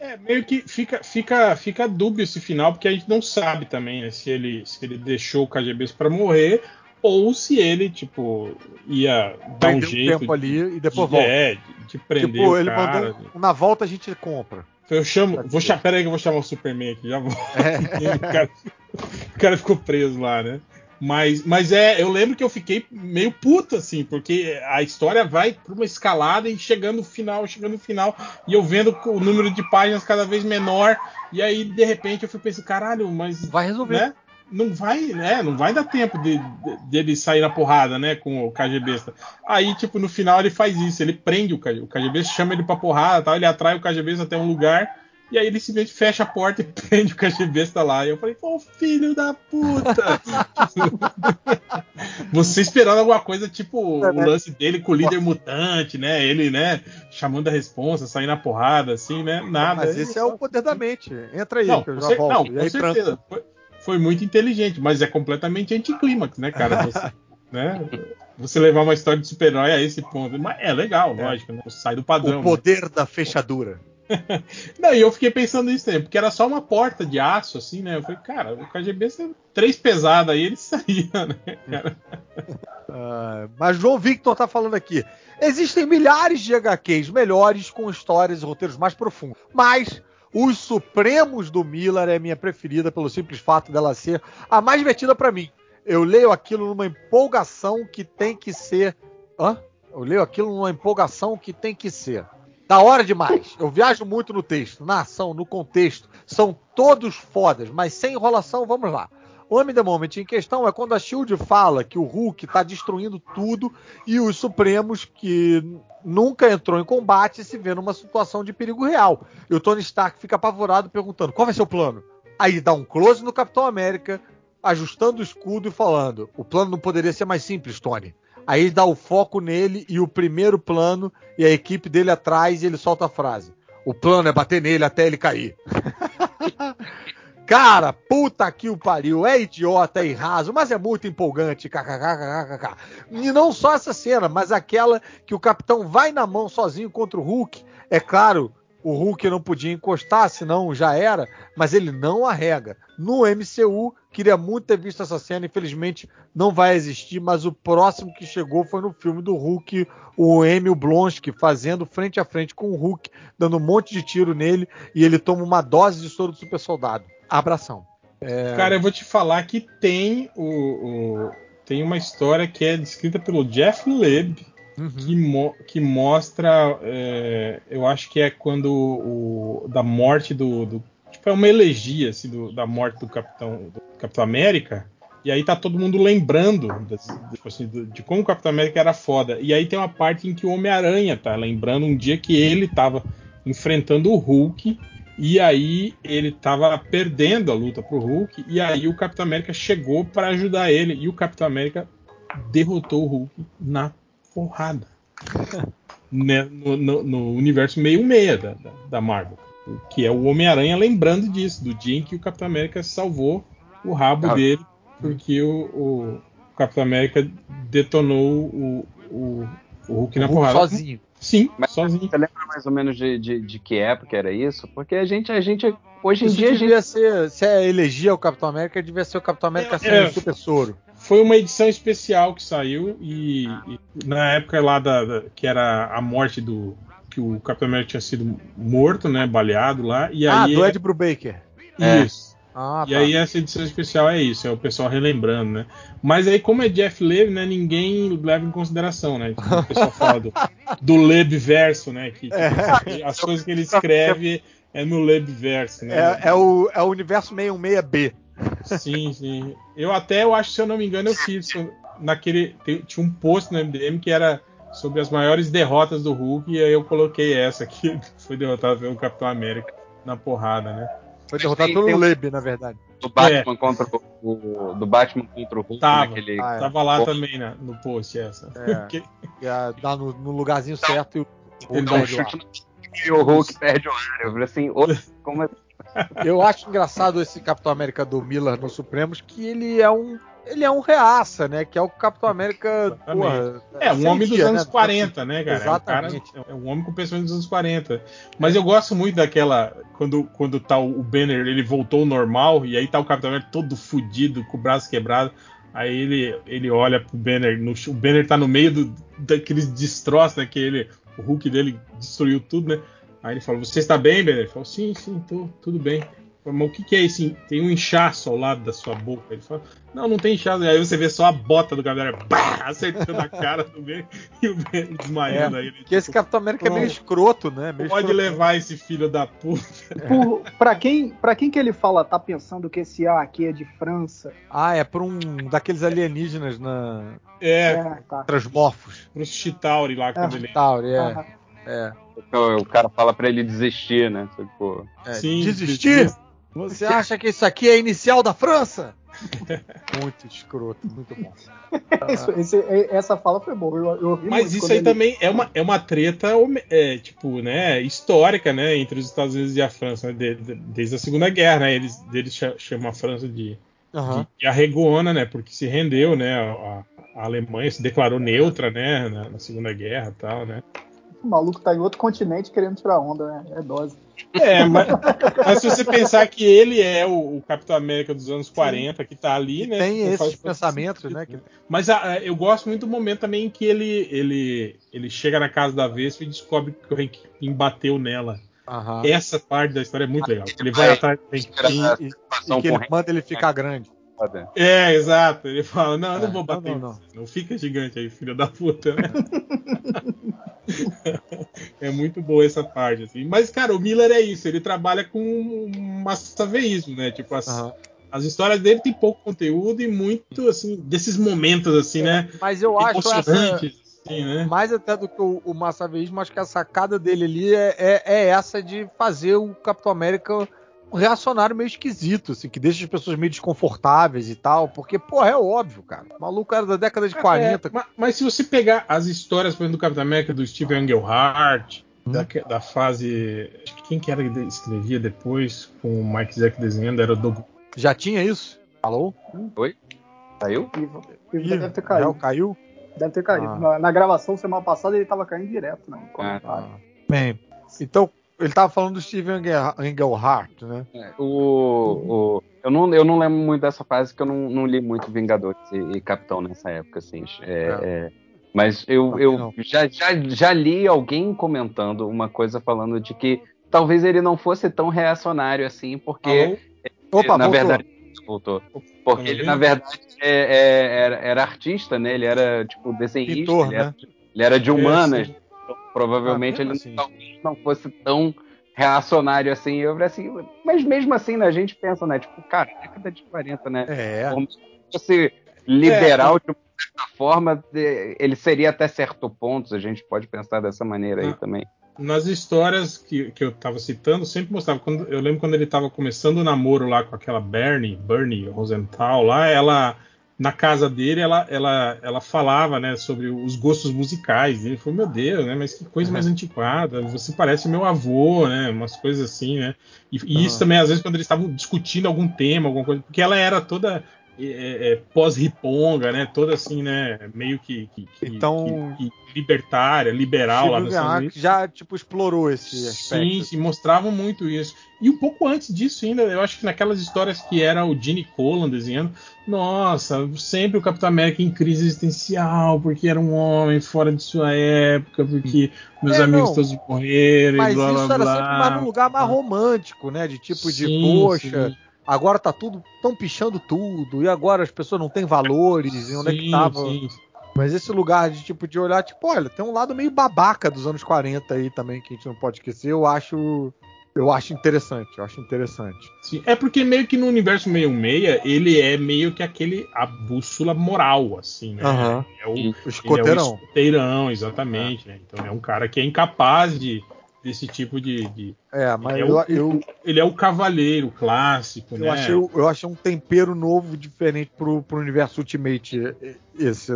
É, é meio que fica, fica, fica dúbio esse final, porque a gente não sabe também né, se, ele, se ele deixou o KGB para morrer ou se ele, tipo, ia dar um jeito. Um tempo de, ali e depois de, volta. É, de, de prender tipo, ele cara. Mandou, na volta a gente compra. Eu chamo. Vou, pera aí que eu vou chamar o Superman aqui, já vou. É. [LAUGHS] o, cara, o, cara, ficou preso lá, né? Mas, mas é, eu lembro que eu fiquei meio puto, assim, porque a história vai pra uma escalada e chegando no final, chegando no final, e eu vendo o número de páginas cada vez menor, e aí, de repente, eu fui pensando, caralho, mas. Vai resolver. Né? Não vai, né? Não vai dar tempo de, de, dele sair na porrada, né? Com o KGB. Aí, tipo, no final ele faz isso, ele prende o KGB. O KGB chama ele pra porrada, tal, ele atrai o KGB até um lugar. E aí ele simplesmente fecha a porta e [LAUGHS] prende o KGB lá. E eu falei, pô, filho da puta! [LAUGHS] Você esperando alguma coisa, tipo, é, o né? lance dele com o líder mutante, né? Ele, né, chamando a responsa, saindo na porrada, assim, né? Nada. Mas esse é o poder da mente. Entra aí, não, que eu já volto. Não, com certeza. Foi muito inteligente, mas é completamente anticlímax, né, cara? [LAUGHS] Você, né? Você levar uma história de super-herói a esse ponto. Mas é legal, é. lógico, né? Sai do padrão. O poder né? da fechadura. [LAUGHS] Não, e eu fiquei pensando nisso também, porque era só uma porta de aço, assim, né? Eu falei, cara, o KGB, três pesadas aí, ele [LAUGHS] saía, né, cara? Uh, mas João Victor tá falando aqui. Existem milhares de HQs melhores com histórias e roteiros mais profundos. Mas os Supremos do Miller é minha preferida pelo simples fato dela ser a mais divertida para mim. Eu leio aquilo numa empolgação que tem que ser. Hã? Eu leio aquilo numa empolgação que tem que ser. Da hora demais. Eu viajo muito no texto, na ação, no contexto. São todos fodas, mas sem enrolação, vamos lá. O Homem the Moment em questão é quando a Shield fala que o Hulk está destruindo tudo e os Supremos, que nunca entrou em combate, se vê numa situação de perigo real. E o Tony Stark fica apavorado perguntando: qual vai ser o plano? Aí dá um close no Capitão América, ajustando o escudo e falando: o plano não poderia ser mais simples, Tony. Aí dá o foco nele e o primeiro plano e a equipe dele atrás e ele solta a frase. O plano é bater nele até ele cair. [LAUGHS] Cara, puta que o pariu, é idiota e raso, mas é muito empolgante, kkkkkk. E não só essa cena, mas aquela que o capitão vai na mão sozinho contra o Hulk. É claro, o Hulk não podia encostar, senão já era, mas ele não arrega. No MCU, queria muito ter visto essa cena, infelizmente não vai existir, mas o próximo que chegou foi no filme do Hulk, o Emil Blonsky fazendo frente a frente com o Hulk, dando um monte de tiro nele, e ele toma uma dose de soro do super soldado abração. É... Cara, eu vou te falar que tem o, o, tem uma história que é descrita pelo Jeff Leb uhum. que, mo que mostra, é, eu acho que é quando o, da morte do, do tipo é uma elegia assim, do, da morte do Capitão do Capitão América. E aí tá todo mundo lembrando tipo assim, de como o Capitão América era foda. E aí tem uma parte em que o Homem-Aranha tá lembrando um dia que ele tava enfrentando o Hulk e aí ele tava perdendo a luta pro Hulk. E aí o Capitão América chegou para ajudar ele. E o Capitão América derrotou o Hulk na porrada. [LAUGHS] né, no, no, no, universo meio-meia da, da, da, Marvel. Que é o Homem-Aranha lembrando disso, do dia em que o Capitão América salvou o rabo ah. dele, porque o, o, Capitão América detonou o, o, o Hulk na porrada. Sozinho. Sim, Mas sozinho. Você lembra mais ou menos de, de, de, que época era isso? Porque a gente, a gente hoje em isso dia. Devia gente... ser, se é elegia o Capitão América, devia ser o Capitão América é, sendo é, super soro. Foi uma edição especial que saiu e, e na época lá da, da, que era a morte do que o Capitão América tinha sido morto, né, baleado lá e ah, aí do Ed Brubaker. Isso. Ah, e tá. aí essa edição especial é isso, é o pessoal relembrando, né? Mas aí como é Jeff Leb, né, ninguém leva em consideração, né? Tipo, o pessoal fala do, do Leb verso, né? Que, tipo, é. as coisas que ele escreve é no Leb verso, né? É, é, o, é o universo 616B. Sim, sim. Eu até, eu acho, se eu não me engano, eu fiz naquele. Tinha um post no MDM que era sobre as maiores derrotas do Hulk, e aí eu coloquei essa aqui, [LAUGHS] foi derrotado pelo Capitão América na porrada, né? Foi derrotado pelo um... Leb, na verdade. Do Batman é. contra o, do Batman contra o Hulk tava, naquele. Ah, é. Tava lá post. também né, no post essa. É. que... Dá no, no, lugarzinho certo e o, Hulk perde o E o Hulk perde o ar. Eu falei assim, como é eu acho engraçado esse Capitão América do Miller no Supremos, que ele é um. Ele é um reaça, né? Que é o Capitão América. Porra, é, um homem dos anos né? 40, né, cara? Exatamente. É um, cara, é um homem com pessoas dos anos 40. Mas eu gosto muito daquela. Quando, quando tá o Banner, ele voltou ao normal, e aí tá o Capitão América todo fudido, com o braço quebrado. Aí ele, ele olha pro Banner, no, o Banner tá no meio do, daqueles destroços, né? Que ele, o Hulk dele destruiu tudo, né? Aí ele falou: Você está bem, Benner? Ele falou: Sim, sim, tô, tudo bem. Mas o que, que é isso? Tem um inchaço ao lado da sua boca. Ele falou: Não, não tem inchaço. Aí você vê só a bota do Capitão América acertando a cara do Ben [LAUGHS] e o Ben desmaiando é, aí. Que esse Capitão América é meio escroto, né? Meio pode escroto. levar esse filho da puta. [LAUGHS] [LAUGHS] Por, pra, quem, pra quem que ele fala, tá pensando que esse A aqui é de França? Ah, é pra um daqueles alienígenas na. É, é tá. Transmorfos. Pro Chitauri lá, quando é. ele. Chitauri, é. Aham. É. O cara fala para ele desistir, né? Tipo, é, Sim, desistir? Você acha que isso aqui é a inicial da França? [LAUGHS] muito escroto, muito bom. [LAUGHS] Isso, esse, essa fala foi boa. Eu, eu Mas isso aí ele... também é uma, é uma treta, é, tipo, né, histórica, né, entre os Estados Unidos e a França, né, de, de, desde a Segunda Guerra, né, eles, eles chamam a França de, uhum. de, de arregona, né, porque se rendeu, né, a, a Alemanha se declarou neutra, né, na, na Segunda Guerra e tal, né. O maluco tá em outro continente querendo tirar onda, né? É dose. É, mas, mas se você pensar que ele é o, o, Capitão América dos anos 40, que tá ali, né? Tem esses pensamentos, né? Mas a, a, eu gosto muito do momento também em que ele, ele, ele chega na casa da Vespa e descobre que o Hank bateu nela. Aham. Essa parte da história é muito legal. Ele vai atrás do Hank e, e, que ele manda ele ficar grande. É, exato. Ele fala: Não, eu não é, vou bater. Não, não, não. não, fica gigante aí, filho da puta. Né? [LAUGHS] é muito boa essa parte, assim. Mas, cara, o Miller é isso, ele trabalha com massaveísmo, né? Tipo, as, uhum. as histórias dele tem pouco conteúdo e muito, assim, desses momentos, assim, né? Mas eu acho essa... Sim, né? Mais até do que o, o massaveísmo, acho que a sacada dele ali é, é, é, essa de fazer o Capitão América um reacionário meio esquisito, assim, que deixa as pessoas meio desconfortáveis e tal, porque, porra, é óbvio, cara. O maluco era da década de 40. É, mas, mas, se você pegar as histórias, por exemplo, do Capitão América, do Steve Engelhart, hum. da, da, fase. Quem que era que escrevia depois, com o Mike Zack desenhando, era o Doug. Já tinha isso? Alô? Oi? Caiu? Ivo. Ivo deve ter caído. caiu? Deve ter caído. Ah. Na, na, gravação semana passada ele tava caindo direto, né? Ah, Bem, então ele tava falando do Steven Engelhart, né? É, o, o, eu, não, eu não lembro muito dessa fase, que eu não, não li muito Vingadores e, e, Capitão nessa época, assim. É, é. é mas eu, eu já, já, já li alguém comentando uma coisa falando de que talvez ele não fosse tão reacionário assim, porque. Opa, na voltou. verdade. Voltou. Porque ele, na verdade, é, é, era, era, artista, né? Ele era, tipo, desenhista. Pintor, ele, né? era, ele, era, de humanas. Então, provavelmente ah, ele assim. talvez não fosse tão reacionário assim. Eu assim, mas mesmo assim, né, a gente pensa, né? Tipo, cara, década de 40, né? É. Como se fosse liberal é. de uma certa forma, ele seria até certo ponto, a gente pode pensar dessa maneira aí ah. também nas histórias que, que eu estava citando, sempre mostrava. Quando, eu lembro quando ele estava começando o namoro lá com aquela Bernie, Bernie Rosenthal lá, ela na casa dele ela, ela, ela falava né, sobre os gostos musicais. E ele falou, meu Deus, né, mas que coisa mais antiquada, você parece meu avô, né? Umas coisas assim, né? E, e isso também, às vezes, quando eles estavam discutindo algum tema, alguma coisa, porque ela era toda é, é, pós-riponga, né? Toda assim, né? Meio que, que, então, que, que libertária, liberal lá Estados Já, tipo, explorou esse aspecto. Sim, sim, mostravam muito isso. E um pouco antes disso ainda, eu acho que naquelas histórias que era o Gene Colan desenhando, nossa, sempre o Capitão América em crise existencial, porque era um homem fora de sua época, porque meus é, amigos não. todos morreram, Mas blá, isso blá, era blá. sempre mais num lugar mais romântico, né? De tipo de, Sim, poxa, sim. Agora tá tudo, tão pichando tudo, e agora as pessoas não têm valores, e onde é que Sim, tava. sim. Mas esse lugar de tipo de olhar, tipo, olha, tem um lado meio babaca dos anos 40 aí também que a gente não pode esquecer. Eu acho, eu acho interessante, eu acho interessante. Sim, é porque meio que no universo 66 ele é meio que aquele a bússola moral, assim, né? Aham. É o, O escoteirão. é o escoteirão, exatamente. Né? Então é um cara que é incapaz de desse tipo de. de- É, mas ele, é o, eu, ele é o cavaleiro clássico, eu né? achei, eu achei um tempero novo, diferente pro, pro universo Ultimate esse,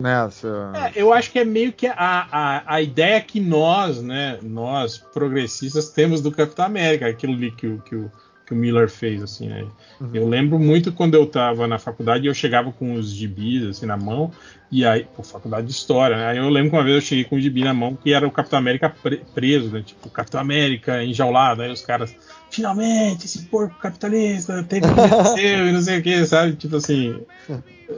né? Essa... É, eu acho que é meio que a, a, a ideia que nós, né, nós progressistas temos do Capitão América, aquilo ali que, que, o, que o Miller fez, assim, né? Uhum. Eu lembro muito quando eu estava na faculdade eu chegava com os gibis, assim, na mão, e aí, pô, faculdade de história, né? Aí eu lembro que uma vez eu cheguei com um gibi na mão que era o Capitão América pre- preso, né? Tipo, o Capitão América enjaulado, aí os caras, finalmente, esse porco capitalista tem que [LAUGHS] vencer e não sei o que, sabe? Tipo assim,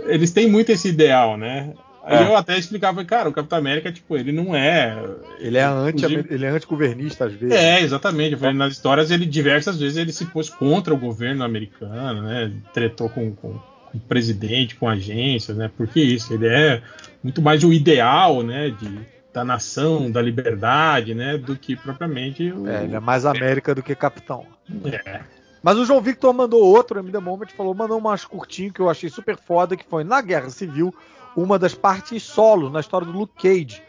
eles têm muito esse ideal, né? Aí É. eu até explicava, cara, o Capitão América, tipo, ele não é. Ele é anti, Inclusive- ele é antigovernista às vezes. É, exatamente. Eu falei, nas histórias, ele diversas vezes ele se pôs contra o governo americano, né? Tretou com, com, com o presidente, com agências, né? Porque isso, ele é muito mais o ideal, né? De, da nação, da liberdade, né? Do que propriamente o. É, ele é mais América do que Capitão. É. Mas o João Victor mandou outro, me The Moment, falou, mandou umas curtinho que eu achei super foda, que foi na Guerra Civil, uma das partes solo na história do Luke Cage.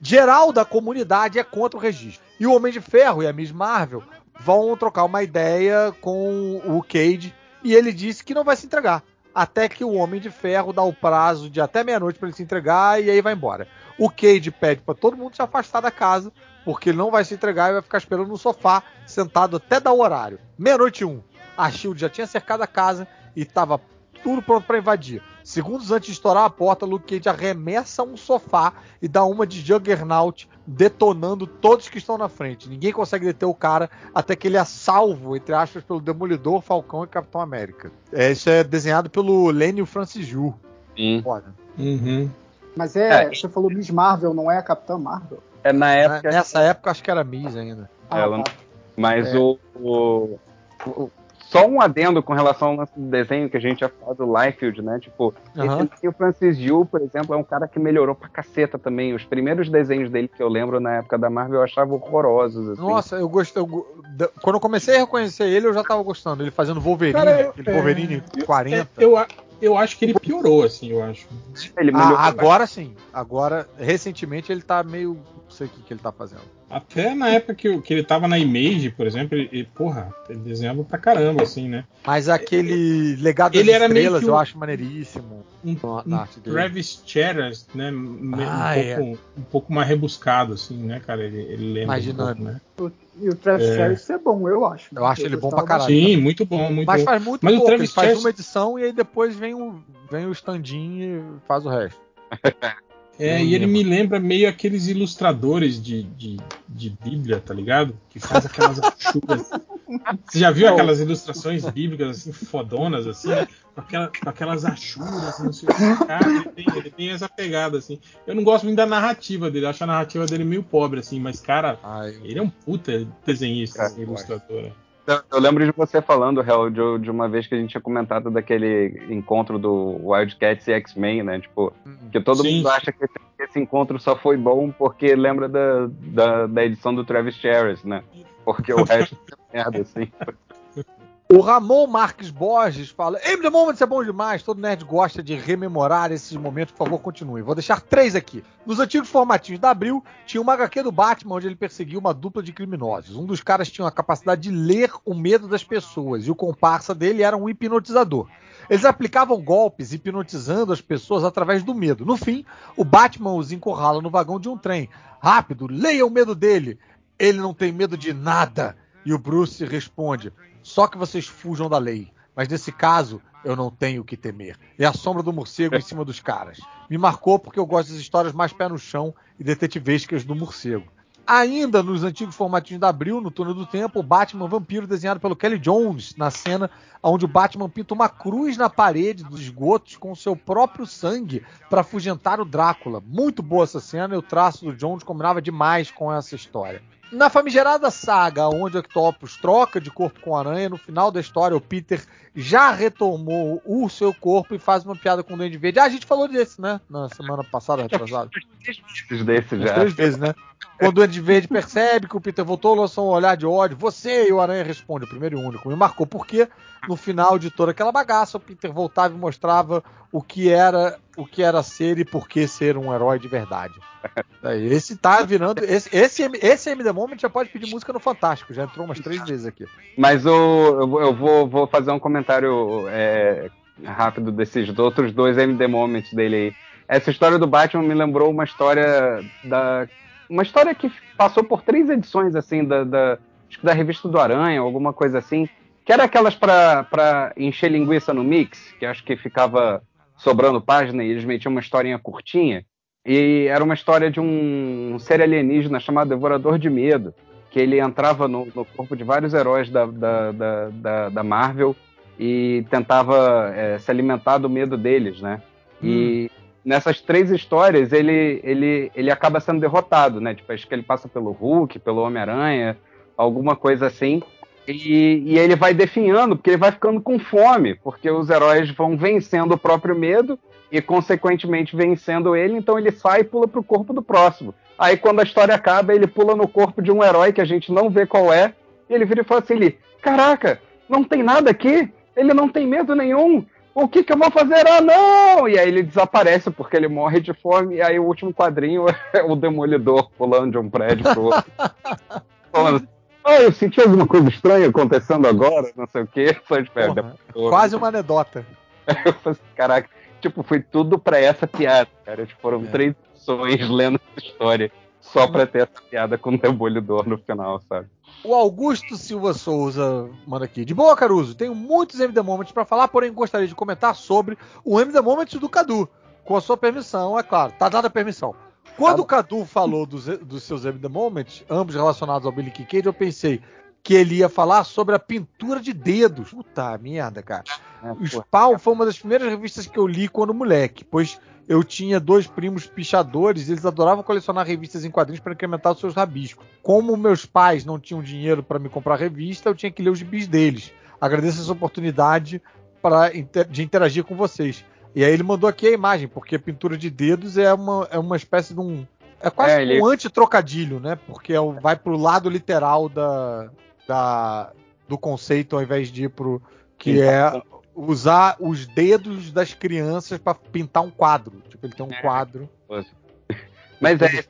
Geral da comunidade é contra o registro. E o Homem de Ferro e a Miss Marvel vão trocar uma ideia com o Cage e ele disse que não vai se entregar. Até que o Homem de Ferro dá o prazo de até meia-noite para ele se entregar e aí vai embora. O Cage pede para todo mundo se afastar da casa, porque ele não vai se entregar e vai ficar esperando no sofá, sentado até dar o horário. Meia-noite um. A Shield já tinha cercado a casa e estava tudo pronto para invadir. Segundos antes de estourar a porta, Luke Cage arremessa um sofá e dá uma de Juggernaut, detonando todos que estão na frente. Ninguém consegue deter o cara até que ele é salvo, entre aspas, pelo Demolidor, Falcão e Capitão América. É, isso é desenhado pelo Lênio Francis Ju. Sim. Foda. Uhum. Mas é, É. você falou Miss Marvel, não é a Capitã Marvel? É na época. Nessa época, acho que era Miss ainda. Ah, Ela- tá. Mas É. o- o- Só um adendo com relação ao lance do desenho que a gente já falou do Liefeld, né? Tipo, Aham. esse, o Francis Yu, por exemplo, é um cara que melhorou pra caceta também. Os primeiros desenhos dele que eu lembro na época da Marvel eu achava horrorosos. Assim. Nossa, eu gostei. eu quando eu comecei a reconhecer ele, eu já tava gostando. Ele fazendo Wolverine, Cara, eu- aquele é, Wolverine 40. É, eu, a- eu acho que ele piorou, assim, eu acho. Ele Ah, agora sim. Agora, recentemente, ele tá meio sei o que, que ele tá fazendo. Até na época que, que ele tava na Image, por exemplo, ele, ele, porra, ele desenhava pra caramba, assim, né? Mas aquele legado das Ele era meio estrelas eu um- acho maneiríssimo. Um, Na- na um arte dele. Travis Cheras, né? Ah, um, pouco, um pouco mais rebuscado, assim, né, cara? Ele, ele lembra. Mais um pouco, dinâmico. né? E o Travis É. Harris é bom, eu acho. Eu acho ele bom pra caralho. Sim, muito bom, muito Mas bom. faz muito Mas o pouco, ele Travis faz Chess- uma edição e aí depois vem o, vem o stand-in e faz o resto. [LAUGHS] É, e ele me lembra meio aqueles ilustradores de, de, de Bíblia, tá ligado? Que faz aquelas achuras. [LAUGHS] Você já viu Não. aquelas ilustrações bíblicas, assim, fodonas, assim, né? com, aquela- com aquelas achuras, não sei o que. Cara, ele tem, ele tem essa pegada, assim. Eu não gosto muito da narrativa dele, acho a narrativa dele meio pobre, assim, mas, cara, Ai, ele é um puta desenhista, É, assim, ilustrador. Eu, lembro de você falando, Hel, de, de uma vez que a gente tinha comentado daquele encontro do Wildcats e X-Men, né? Tipo, que todo Sim. mundo acha que esse, encontro só foi bom porque lembra da, da, da edição do Travis Charris, né? Porque o [LAUGHS] resto é merda, assim. O Ramon Marques Borges fala: Aim the Moments é bom demais. Todo nerd gosta de rememorar esses momentos. Por favor, continue. Vou deixar três aqui. Nos antigos formatinhos da Abril, tinha uma HQ do Batman onde ele perseguia uma dupla de criminosos. Um dos caras tinha a capacidade de ler o medo das pessoas e o comparsa dele era um hipnotizador. Eles aplicavam golpes hipnotizando as pessoas através do medo. No fim, o Batman os encurrala no vagão de um trem. Rápido, leia o medo dele. Ele não tem medo de nada. E o Bruce responde: só que vocês fujam da lei. Mas nesse caso, eu não tenho o que temer. É a sombra do morcego em cima dos caras. Me marcou porque eu gosto das histórias mais pé no chão e detetivescas do morcego. Ainda nos antigos formatinhos da Abril, no Túnel do Tempo, o Batman vampiro desenhado pelo Kelly Jones, na cena onde o Batman pinta uma cruz na parede dos esgotos com seu próprio sangue para afugentar o Drácula. Muito boa essa cena e o traço do Jones combinava demais com essa história. Na famigerada saga onde o Octopus troca de corpo com aranha, no final da história o Peter já retomou o seu corpo e faz uma piada com o Duende Verde. Ah, a gente falou desse, né? Na semana passada, [LAUGHS] desses Umas já. três vezes, né? Quando o Duende Verde percebe que o Peter voltou, lançou um olhar de ódio. Você e o Aranha responde, o primeiro e único. Me marcou porque no final de toda aquela bagaça, o Peter voltava e mostrava o que era o que era ser e por que ser um herói de verdade. Daí, [LAUGHS] Esse tá virando. Esse, esse, esse MD Moment já pode pedir música no Fantástico. Já entrou umas três vezes aqui. Mas eu, vou- eu vou, vou fazer um comentário é, rápido desses outros dois MD Moments dele aí. Essa história do Batman me lembrou uma história da. Uma história que passou por três edições, assim, da, da, da revista do Aranha, alguma coisa assim. Que era aquelas pra encher linguiça no mix, que acho que ficava sobrando página e eles metiam uma historinha curtinha. E era uma história de um ser alienígena chamado Devorador de Medo que ele entrava no, no corpo de vários heróis da, da, da, da, da Marvel e tentava é, se alimentar do medo deles, né? E nessas três histórias ele, ele, ele acaba sendo derrotado, né? Tipo, acho que ele passa pelo Hulk, pelo Homem-Aranha, alguma coisa assim. E, e ele vai definhando, porque ele vai ficando com fome, porque os heróis vão vencendo o próprio medo e, consequentemente, vencendo ele, então ele sai e pula pro corpo do próximo. Aí, quando a história acaba, ele pula no corpo de um herói que a gente não vê qual é, e ele vira e fala assim: ele, caraca, não tem nada aqui, ele não tem medo nenhum. O que, que eu vou fazer? Ah, não! E aí ele desaparece porque ele morre de fome. E aí o último quadrinho [LAUGHS] é o Demolidor pulando de um prédio pro outro. [LAUGHS] Falando, ah, eu senti alguma coisa estranha acontecendo agora, não sei o quê. [LAUGHS] Só de pé, Porra, quase uma anedota. Eu [LAUGHS] falei caraca, tipo, foi tudo pra essa piada, cara. Tipo, foram É. três edições [LAUGHS] lendo essa história só pra ter essa piada com o Demolidor no final, sabe? O Augusto Silva Souza manda aqui. De boa, Caruso, tenho muitos MD Moments pra falar, porém gostaria de comentar sobre o MD Moments do Cadu. Com a sua permissão, é claro. Tá dada a permissão. Quando Tá o Cadu falou dos, dos seus MD Moments, ambos relacionados ao Billy Kincaid, eu pensei que ele ia falar sobre a pintura de dedos. Puta merda, cara. É, O Spawn foi uma das primeiras revistas que eu li quando moleque, pois eu tinha dois primos pichadores e eles adoravam colecionar revistas em quadrinhos para incrementar os seus rabiscos. Como meus pais não tinham dinheiro para me comprar revista, eu tinha que ler os gibis deles. Agradeço essa oportunidade inter- de interagir com vocês. E aí ele mandou aqui a imagem, porque pintura de dedos é uma, é uma espécie de um. É quase É, ele- um anti-trocadilho, né? Porque é o- vai pro lado literal da, da, do conceito ao invés de ir pro. Que é usar os dedos das crianças para pintar um quadro. Tipo, ele tem um É. quadro. [LAUGHS] Mas é,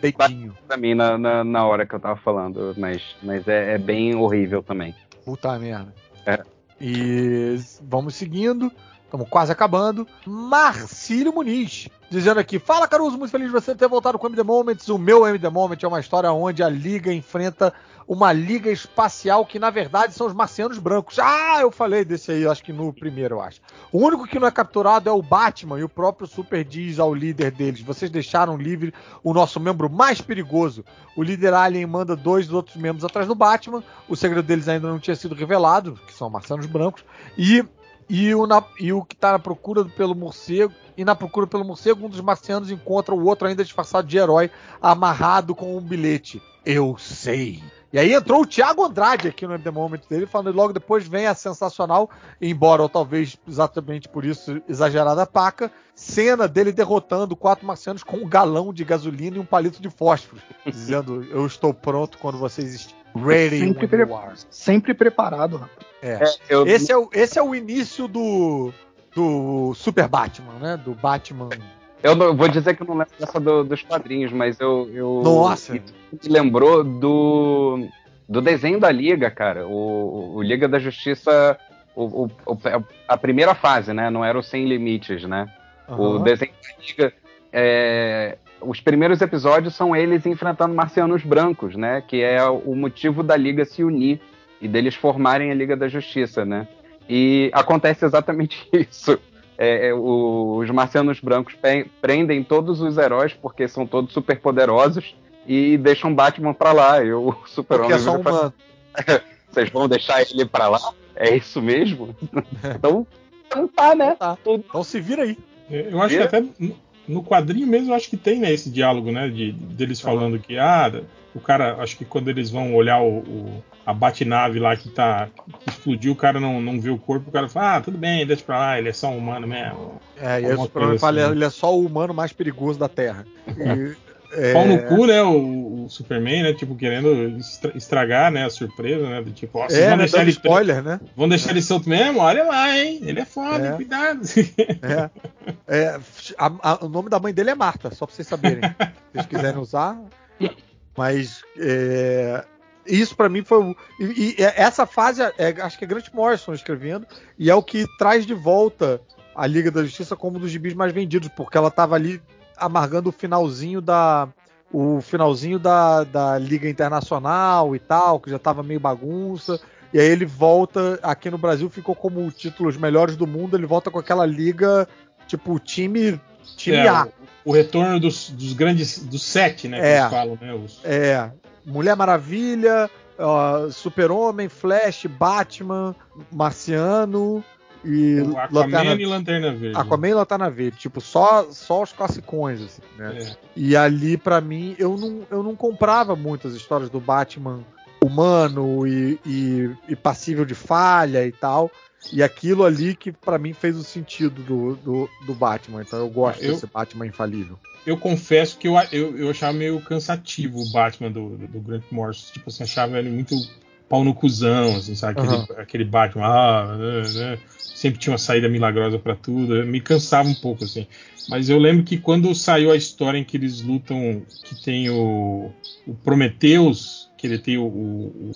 dedinho. pra mim na, na, na hora que eu tava falando, mas, mas é, é bem horrível também. Puta merda. É. E vamos seguindo. Estamos quase acabando. Marcílio Muniz. Dizendo aqui, fala Caruso, muito feliz de você ter voltado com o MD Moments. O meu MD Moment é uma história onde a Liga enfrenta uma liga espacial que na verdade são os marcianos brancos. Ah, eu falei desse aí, acho que no primeiro, eu acho. O único que não é capturado é o Batman e o próprio Super diz ao líder deles: vocês deixaram livre o nosso membro mais perigoso. O líder Alien manda dois dos outros membros atrás do Batman. O segredo deles ainda não tinha sido revelado, que são marcianos brancos. E e o, na- e o que tá na procura pelo morcego. E na procura pelo morcego, um dos marcianos encontra o outro ainda disfarçado de herói, amarrado com um bilhete. Eu sei. E aí entrou o Thiago Andrade aqui no The Moment dele, falando e logo depois vem a sensacional, embora ou talvez exatamente por isso exagerada paca, cena dele derrotando quatro marcianos com um galão de gasolina e um palito de fósforo, [LAUGHS] dizendo: Eu estou pronto quando vocês estiverem ready Sempre pre- you are." Sempre preparado, rapaz. É. É, eu, Esse é o, esse é o início do, do Super Batman, né? Do Batman. Eu não- vou dizer que eu não lembro dessa do- dos quadrinhos, mas eu. eu Nossa! Me lembrou do, do desenho da Liga, cara. O, o Liga da Justiça. O, o- o- a primeira fase, né? Não era o Sem Limites, né? O Aham. desenho da Liga. é, os primeiros episódios são eles enfrentando marcianos brancos, né? Que é o motivo da Liga se unir e deles formarem a Liga da Justiça, né? E acontece exatamente [LAUGHS] isso. É, é, o- os marcianos brancos pe- prendem todos os heróis porque são todos super poderosos e deixam Batman pra lá. E o Porque Super-Homem é só vira e fala, uma. [LAUGHS] vocês vão deixar ele pra lá? É isso mesmo? [LAUGHS] então, então tá, né? Tá. Tudo. Então se vira aí. É, Eu acho que até no- quadrinho mesmo, eu acho que tem né, esse diálogo, né? De, deles falando que, ah, o cara, acho que quando eles vão olhar o, o- a batinave lá que tá. que explodiu, o cara não, não vê o corpo, o cara fala, ah, tudo bem, deixa pra lá, ele é só um humano mesmo. É, e aí o Alguma Superman coisa fala: assim. ele é só o humano mais perigoso da Terra. [LAUGHS] E, é, Pau no cu, né? O, o Superman, né? Tipo, querendo estra- estragar, né? A surpresa, né? Do tipo, ó, É, vão deixar ele spoiler, né? Vão deixar ele solto mesmo? Olha lá, hein? Ele é foda, É. cuidado. É. É, a- a- o nome da mãe dele é Marta, só pra vocês saberem. Se vocês quiserem usar. Mas é, isso pra mim foi. E, e essa fase, é, acho que é Grant Morrison escrevendo, e é o que traz de volta a Liga da Justiça como um dos gibis mais vendidos, porque ela tava ali amargando o finalzinho da. O finalzinho da, da Liga Internacional e tal, que já tava meio bagunça. E aí ele volta, aqui no Brasil ficou como o título Os Melhores do Mundo, ele volta com aquela liga, tipo, time, time É, A. o, o retorno dos, dos grandes. dos sete, né? Que É. eles falam, né? Os, É, Mulher Maravilha, ó, Super-Homem, Flash, Batman, Marciano e o Aquaman Lanterna, e Lanterna Verde. Aquaman e Lanterna Verde. Tipo, só, só os classicões, assim, né? É. E ali, pra mim, eu não, eu não comprava muito as histórias do Batman humano e, e- e passível de falha e tal. E aquilo ali que pra mim fez o sentido do, do, do Batman. Então eu gosto Eu- desse Batman infalível. Eu confesso que eu, eu, eu achava meio cansativo o Batman do, do, do Grant Morrison. Tipo assim, achava ele muito pau no cuzão, assim, sabe? Aquele, Aham. aquele Batman, ah, né, né, sempre tinha uma saída milagrosa pra tudo. Me cansava um pouco, assim. Mas eu lembro que quando saiu a história em que eles lutam, que tem o, o Prometheus, que ele tem o, o,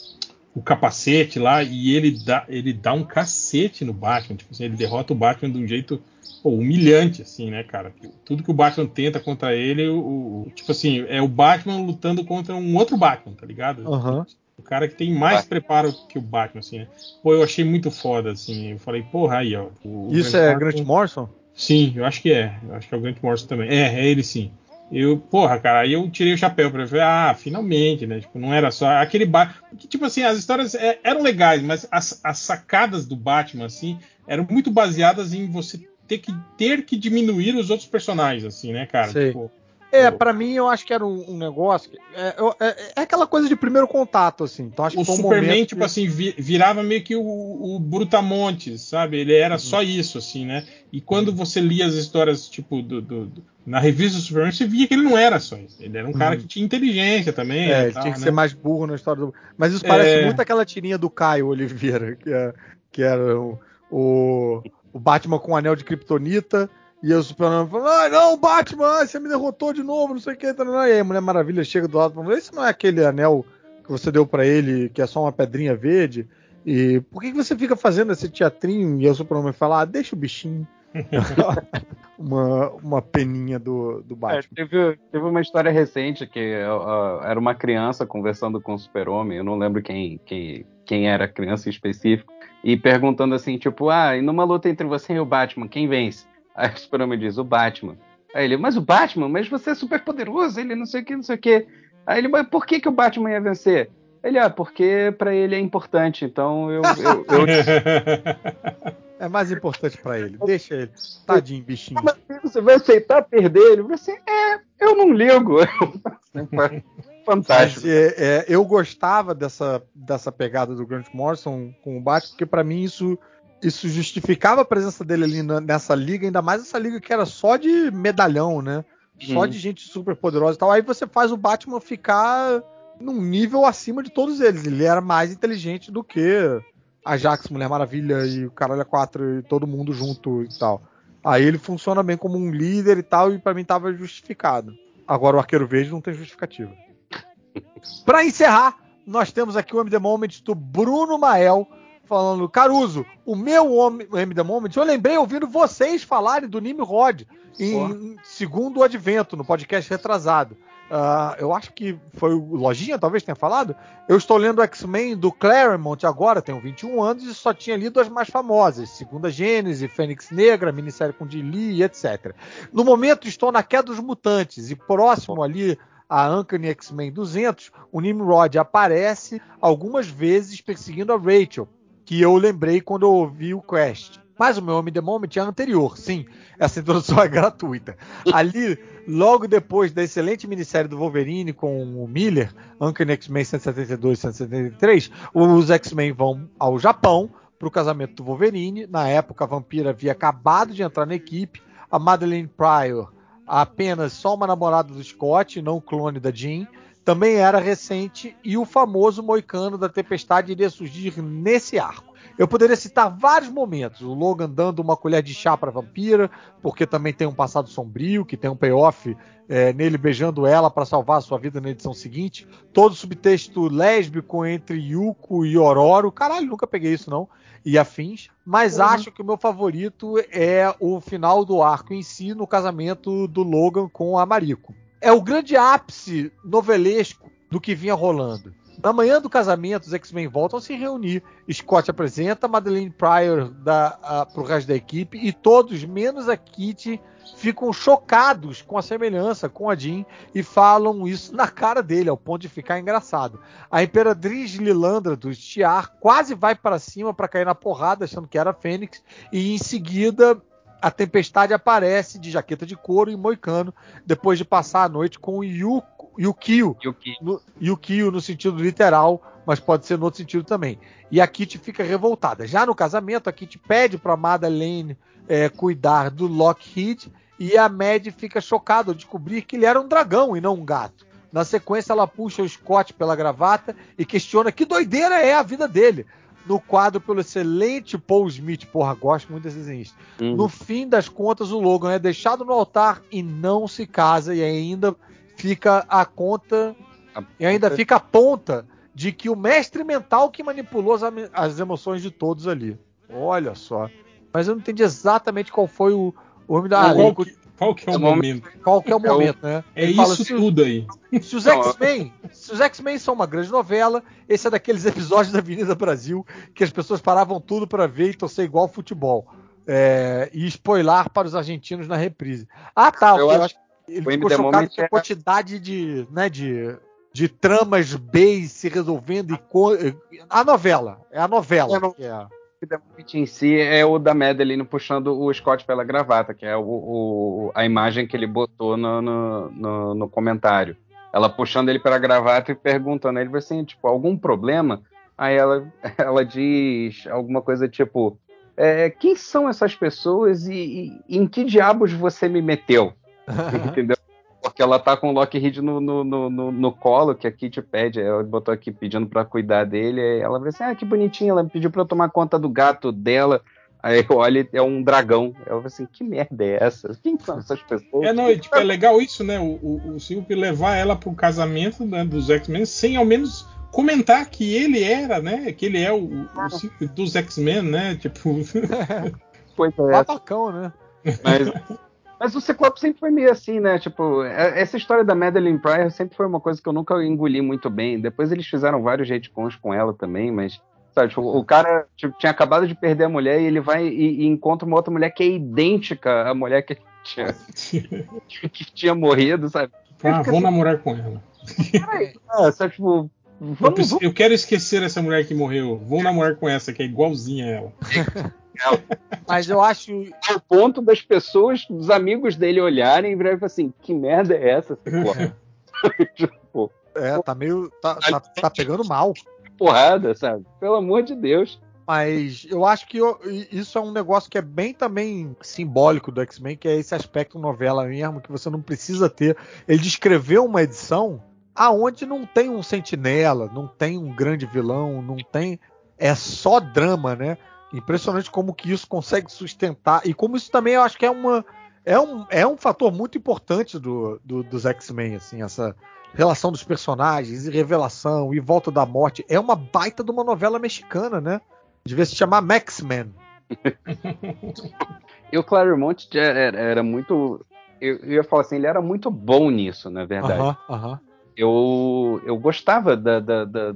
o capacete lá, e ele dá, ele dá um cacete no Batman. Tipo assim, ele derrota o Batman de um jeito pô, humilhante, assim, né, cara? Tudo que o Batman tenta contra ele, o, o- tipo assim, é o Batman lutando contra um outro Batman, tá ligado? Aham. O cara que tem mais Batman. preparo que o Batman, assim, né? Pô, eu achei muito foda, assim. Eu falei, porra, aí, ó. o Isso é Morrison- Grant Morrison? Sim, eu acho que é. Eu acho que é o Grant Morrison também. É, é ele sim. Eu, porra, cara, aí eu tirei o chapéu pra ver, ah, finalmente, né? Tipo, não era só aquele Batman. Tipo assim, as histórias é, eram legais, mas as, as sacadas do Batman, assim, eram muito baseadas em você ter que, ter que diminuir os outros personagens, assim, né, cara? Sei. Tipo, É, pra mim eu acho que era um, um negócio. que- É, é- é aquela coisa de primeiro contato, assim. Então acho o que um Superman, tipo que- assim, vi- virava meio que o, o Brutamontes, sabe? Ele era só isso, assim, né? E quando você lia as histórias, tipo, do, do- do- na revista do Superman, você via que ele não era só isso. Ele era um cara Uhum. que tinha inteligência também. É, e ele tal, tinha que né? ser mais burro na história do. Mas isso parece É. muito aquela tirinha do Caio Oliveira, que, é, que era o, o, o Batman com o anel de Kryptonita E o Superman falou: ah, não, Batman, você me derrotou de novo, não sei o que. E aí a Mulher Maravilha chega do lado e fala: esse não é aquele anel que você deu para ele, que é só uma pedrinha verde? E por que, que você fica fazendo esse teatrinho? E o Superman fala: ah, deixa o bichinho. [LAUGHS] [LAUGHS] uma, uma peninha do, do Batman. É, teve, teve uma história recente que uh, era uma criança conversando com o Super-Homem, eu não lembro quem, quem, quem era a criança em específico, e perguntando assim, tipo, ah, e numa luta entre você e o Batman, quem vence? Aí o Super-Homem diz, o Batman. Aí ele, mas o Batman, mas você é super poderoso, ele não sei o que, não sei o que. Aí ele, mas por que, que o Batman ia vencer? Ele, ah, porque para ele é importante, então eu. eu, eu... [LAUGHS] é mais importante para ele, deixa ele. Tadinho, bichinho. Mas você vai aceitar perder ele? Você, é, eu não ligo. [LAUGHS] Fantástico. Mas, é, é, eu gostava dessa, dessa pegada do Grant Morrison com o Batman, porque para mim isso isso justificava a presença dele ali nessa liga, ainda mais essa liga que era só de medalhão, né? Só uhum. de gente super poderosa e tal. Aí você faz o Batman ficar num nível acima de todos eles. Ele era mais inteligente do que a Jax, Mulher Maravilha e o Caralho 4 e todo mundo junto e tal. Aí ele funciona bem como um líder e tal, e para mim tava justificado. Agora o Arqueiro Verde não tem justificativa. [LAUGHS] para encerrar, nós temos aqui o MD Moment do Bruno Mael falando, Caruso, o meu MD Moment, eu lembrei ouvindo vocês falarem do Nimrod em, em segundo advento, no podcast retrasado. Uh, eu acho que foi o Lojinha, talvez tenha falado. Eu estou lendo o X-Men do Claremont agora, tenho 21 anos e só tinha lido as mais famosas: Segunda Gênese, Fênix Negra, minissérie com Dilly, etc. No momento estou na Queda dos Mutantes e próximo ali a Uncanny X-Men 200, o Nimrod aparece algumas vezes perseguindo a Rachel, que eu lembrei quando eu ouvi o Quest. Mas o meu Homem The Moment é anterior, sim. Essa introdução é gratuita. Ali, logo depois da excelente minissérie do Wolverine com o Miller, Uncanny X-Men 172 e 173, os X-Men vão ao Japão para o casamento do Wolverine. Na época, a vampira havia acabado de entrar na equipe. A Madeleine Pryor, apenas só uma namorada do Scott, não clone da Jean, também era recente. E o famoso moicano da Tempestade iria surgir nesse arco. Eu poderia citar vários momentos. O Logan dando uma colher de chá para vampira, porque também tem um passado sombrio, que tem um payoff é, nele beijando ela para salvar a sua vida na edição seguinte. Todo subtexto lésbico entre Yuko e Ororo. Caralho, nunca peguei isso não. E afins. Mas uhum. acho que o meu favorito é o final do arco em si, no casamento do Logan com a Mariko. É o grande ápice novelesco do que vinha rolando. Na manhã do casamento, os X-Men voltam a se reunir. Scott apresenta Madeleine Pryor para o resto da equipe e todos, menos a Kitty, ficam chocados com a semelhança com a Jean e falam isso na cara dele, ao ponto de ficar engraçado. A Imperatriz Lilandra do Tiar quase vai para cima para cair na porrada, achando que era Fênix, e em seguida a Tempestade aparece de jaqueta de couro e moicano depois de passar a noite com o Yuko Yukio. Yuki. No, Yukio no sentido literal, mas pode ser no outro sentido também. E a Kitty fica revoltada. Já no casamento, a Kitty pede para Madeleine é, cuidar do Lockheed e a Mad fica chocada ao descobrir que ele era um dragão e não um gato. Na sequência, ela puxa o Scott pela gravata e questiona que doideira é a vida dele. No quadro pelo excelente Paul Smith, porra, gosto muito desse desenhista. Uhum. No fim das contas, o Logan é deixado no altar e não se casa e ainda fica a conta a e ainda fica a ponta de que o mestre mental que manipulou as, as, emoções de todos ali. Olha só. Mas eu não entendi exatamente qual foi o, o homem da qual, que, qual que é o momento? Qual que é o momento, é o, né? É Ele isso fala, tudo aí. Se os X-Men, se os X-Men são uma grande novela, esse é daqueles [LAUGHS] episódios da Avenida Brasil que as pessoas paravam tudo para ver e torcer igual futebol. É, e spoiler para os argentinos na reprise. Ah, tá. Eu, eu acho ele o ficou chocado com a é quantidade de, né, de, de tramas B se resolvendo e a novela, é a novela é, que é. Em si é o da Madeline puxando o Scott pela gravata, que é o, o a imagem que ele botou no, no, no, no, comentário. Ela puxando ele pela gravata e perguntando a ele assim, tipo, algum problema? Aí ela, [LAUGHS] ela diz alguma coisa tipo, é, quem são essas pessoas e, e, em que diabos você me meteu? [LAUGHS] Entendeu? Porque ela tá com o Lockheed no, no, no, no, colo, que a Kitty pede, ela botou aqui pedindo para cuidar dele, ela falou assim, ah, que bonitinha, ela pediu para eu tomar conta do gato dela, Aí eu olho e é um dragão. Eu falo assim, que merda é essa? Quem são essas pessoas? É, não, tipo, é legal isso, né? O, o, o Silvio levar ela pro casamento né, dos X-Men sem ao menos comentar que ele era, né? Que ele é o, o Silvio dos X-Men, né? Tipo. [LAUGHS] Pois é. Babacão, né? Mas, mas o Ciclope sempre foi meio assim, né? Tipo, é- essa história da Madeline Pryor sempre foi uma coisa que eu nunca engoli muito bem. Depois eles fizeram vários retcons com ela também, mas. Sabe, tipo, o cara tipo, tinha acabado de perder a mulher e ele vai e, e encontra uma outra mulher que é idêntica à mulher que tinha, [LAUGHS] que tinha morrido, sabe? ah, vou namorar com ela. É, sabe, tipo, Eu, vamos, eu quero esquecer essa mulher que morreu. Vou namorar com essa, que é igualzinha a ela. [LAUGHS] Mas eu acho. ao ponto das pessoas, dos amigos dele olharem e virarem falar assim, que merda é essa, Ciclope? [LAUGHS] tipo, É, tá meio. Tá, tá, tá pegando mal. porrada, sabe? Pelo amor de Deus. Mas eu acho que eu- isso é um negócio que é bem também simbólico do X-Men, que é esse aspecto novela mesmo, que você não precisa ter. Ele descreveu uma edição aonde não tem um sentinela, não tem um grande vilão, não tem. É só drama, né? Impressionante como que isso consegue sustentar. E como isso também eu acho que é uma. É um, é um fator muito importante do, do- dos X-Men, assim, essa relação dos personagens, e revelação, e volta da morte. É uma baita de uma novela mexicana, né? Devia se chamar Max-Men. [LAUGHS] E o Claremont era, era muito. Eu, eu ia falar assim, ele era muito bom nisso, na verdade. Aham, aham. Eu, eu gostava da- da- da-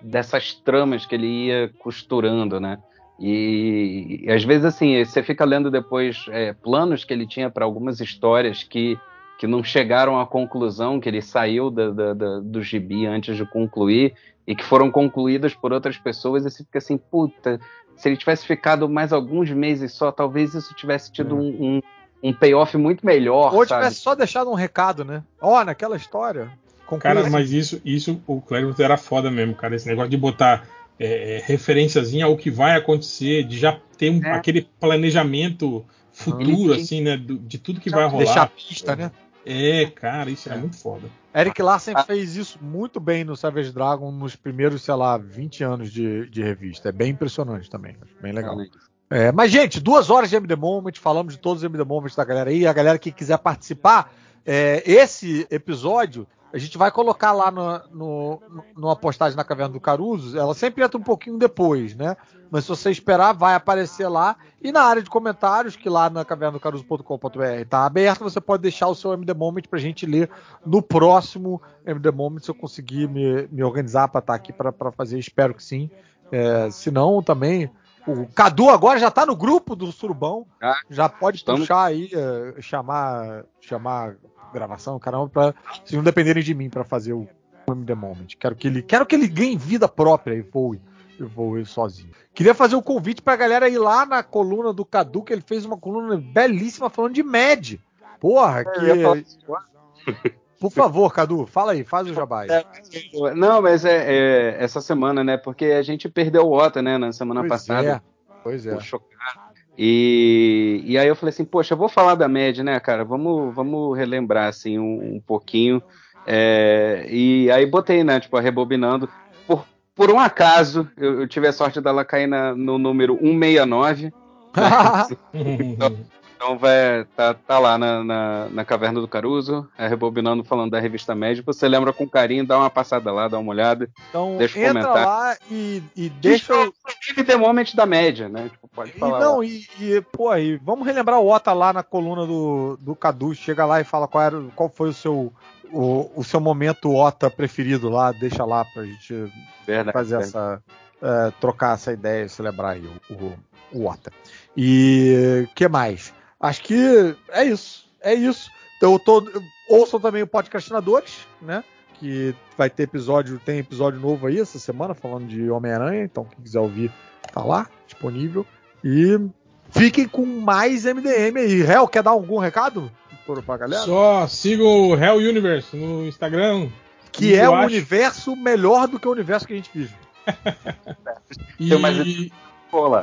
dessas tramas que ele ia costurando, né? E, e às vezes, assim, você fica lendo depois é, planos que ele tinha para algumas histórias que, que não chegaram à conclusão, que ele saiu da- da- da- do gibi antes de concluir e que foram concluídas por outras pessoas, e você fica assim, puta, se ele tivesse ficado mais alguns meses só, talvez isso tivesse tido É. um, um, um payoff muito melhor, Ou sabe? tivesse só deixado um recado, né? Ó, naquela história. conclui Cara, assim. mas isso, isso o Claremont era foda mesmo, cara. Esse negócio de botar é, é, referenciazinha ao que vai acontecer, de já ter um- É. aquele planejamento futuro, Sim. assim, né? do- de tudo que vai Deixar a rolar. pista, né? É, cara, isso é, É. muito foda. Eric Larsen Ah. fez isso muito bem no Savage Dragon nos primeiros, sei lá, 20 anos de, de revista. É bem impressionante também. Bem legal. É, mas, gente, duas horas de MD Moment, falamos de todos os MD Moments da galera aí. A galera que quiser participar, é, esse episódio a gente vai colocar lá no, no, numa postagem na Caverna do Caruso. Ela sempre entra um pouquinho depois, né? Mas se você esperar, vai aparecer lá. E na área de comentários, que lá na cavernadocaruso.com.br tá aberto, você pode deixar o seu MD Moment pra gente ler no próximo MD Moment, se eu conseguir me, me organizar para estar aqui para fazer. Espero que sim. É, se não, também. O Cadu agora já tá no grupo do Surubão. Ah, já pode estamos. puxar aí, é, chamar, chamar gravação, caramba, pra, se não dependerem de mim para fazer o MD Moment. Quero que ele, quero que ele ganhe vida própria e voe, e voe sozinho. Queria fazer o convite pra galera ir lá na coluna do Cadu, que ele fez uma coluna belíssima falando de Med. Porra, Eu falar que. [LAUGHS] Por favor, Cadu, fala aí, faz o jabá aí. É, Não, mas é, é essa semana, né? Porque a gente perdeu o Ota, né? Na semana Pois passada. é, pois é. Chocado. E, e aí eu falei assim, poxa, eu vou falar da média, né, cara? Vamos, vamos relembrar assim um, um pouquinho. É, e aí botei, né, tipo, rebobinando. Por, por um acaso, eu, eu tive a sorte dela cair na- no número 169. [LAUGHS] Então vai, tá, tá lá na, na, na Caverna do Caruso, é, rebobinando, falando da revista média. Você lembra com carinho, dá uma passada lá, dá uma olhada. Então Deixa entra comentar. lá e, e deixa. eu- Inclusive The Moment da média, né? Tipo, pode E falar. não, lá. e, e, pô, aí, vamos relembrar o Ota lá na coluna do, do Cadu. Chega lá e fala qual, era, qual foi o seu, o, o seu momento Ota preferido lá. Deixa lá pra gente Verdade, fazer verdade. essa. é, trocar essa ideia e celebrar aí o, o, o Ota. E que mais? Acho que é isso. É isso. Então, eu tô, ouçam também o Podcastinadores, né? Que vai ter episódio, tem episódio novo aí essa semana falando de Homem-Aranha. Então, quem quiser ouvir, tá lá, disponível. E fiquem com mais MDM aí. Hel, quer dar algum recado pra pra galera? Só siga o Hell Universe no Instagram. que é um acho- universo melhor do que o universo que a gente vive. E, [LAUGHS] Tem mais- Pô, lá.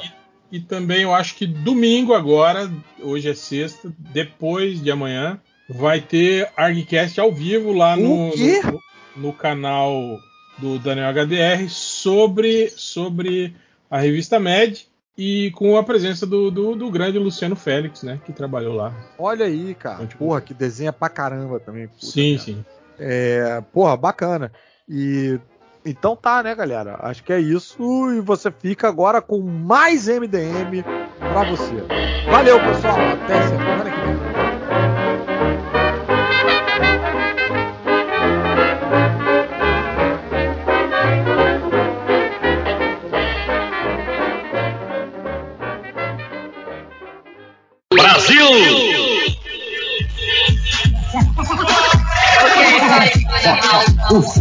E também eu acho que domingo agora, hoje é sexta, depois de amanhã, vai ter ArgCast ao vivo lá no, no, no canal do Daniel HDR sobre, sobre a revista Med. E com a presença do, do, do grande Luciano Félix, né? Que trabalhou lá. Olha aí, cara. Muito Porra, que desenha pra caramba também. puta, sim, cara. sim. É, porra, bacana. E então tá, né, galera? Acho que é isso. E você fica agora com mais MDM pra você. Valeu, pessoal. Até semana que vem. [LAUGHS]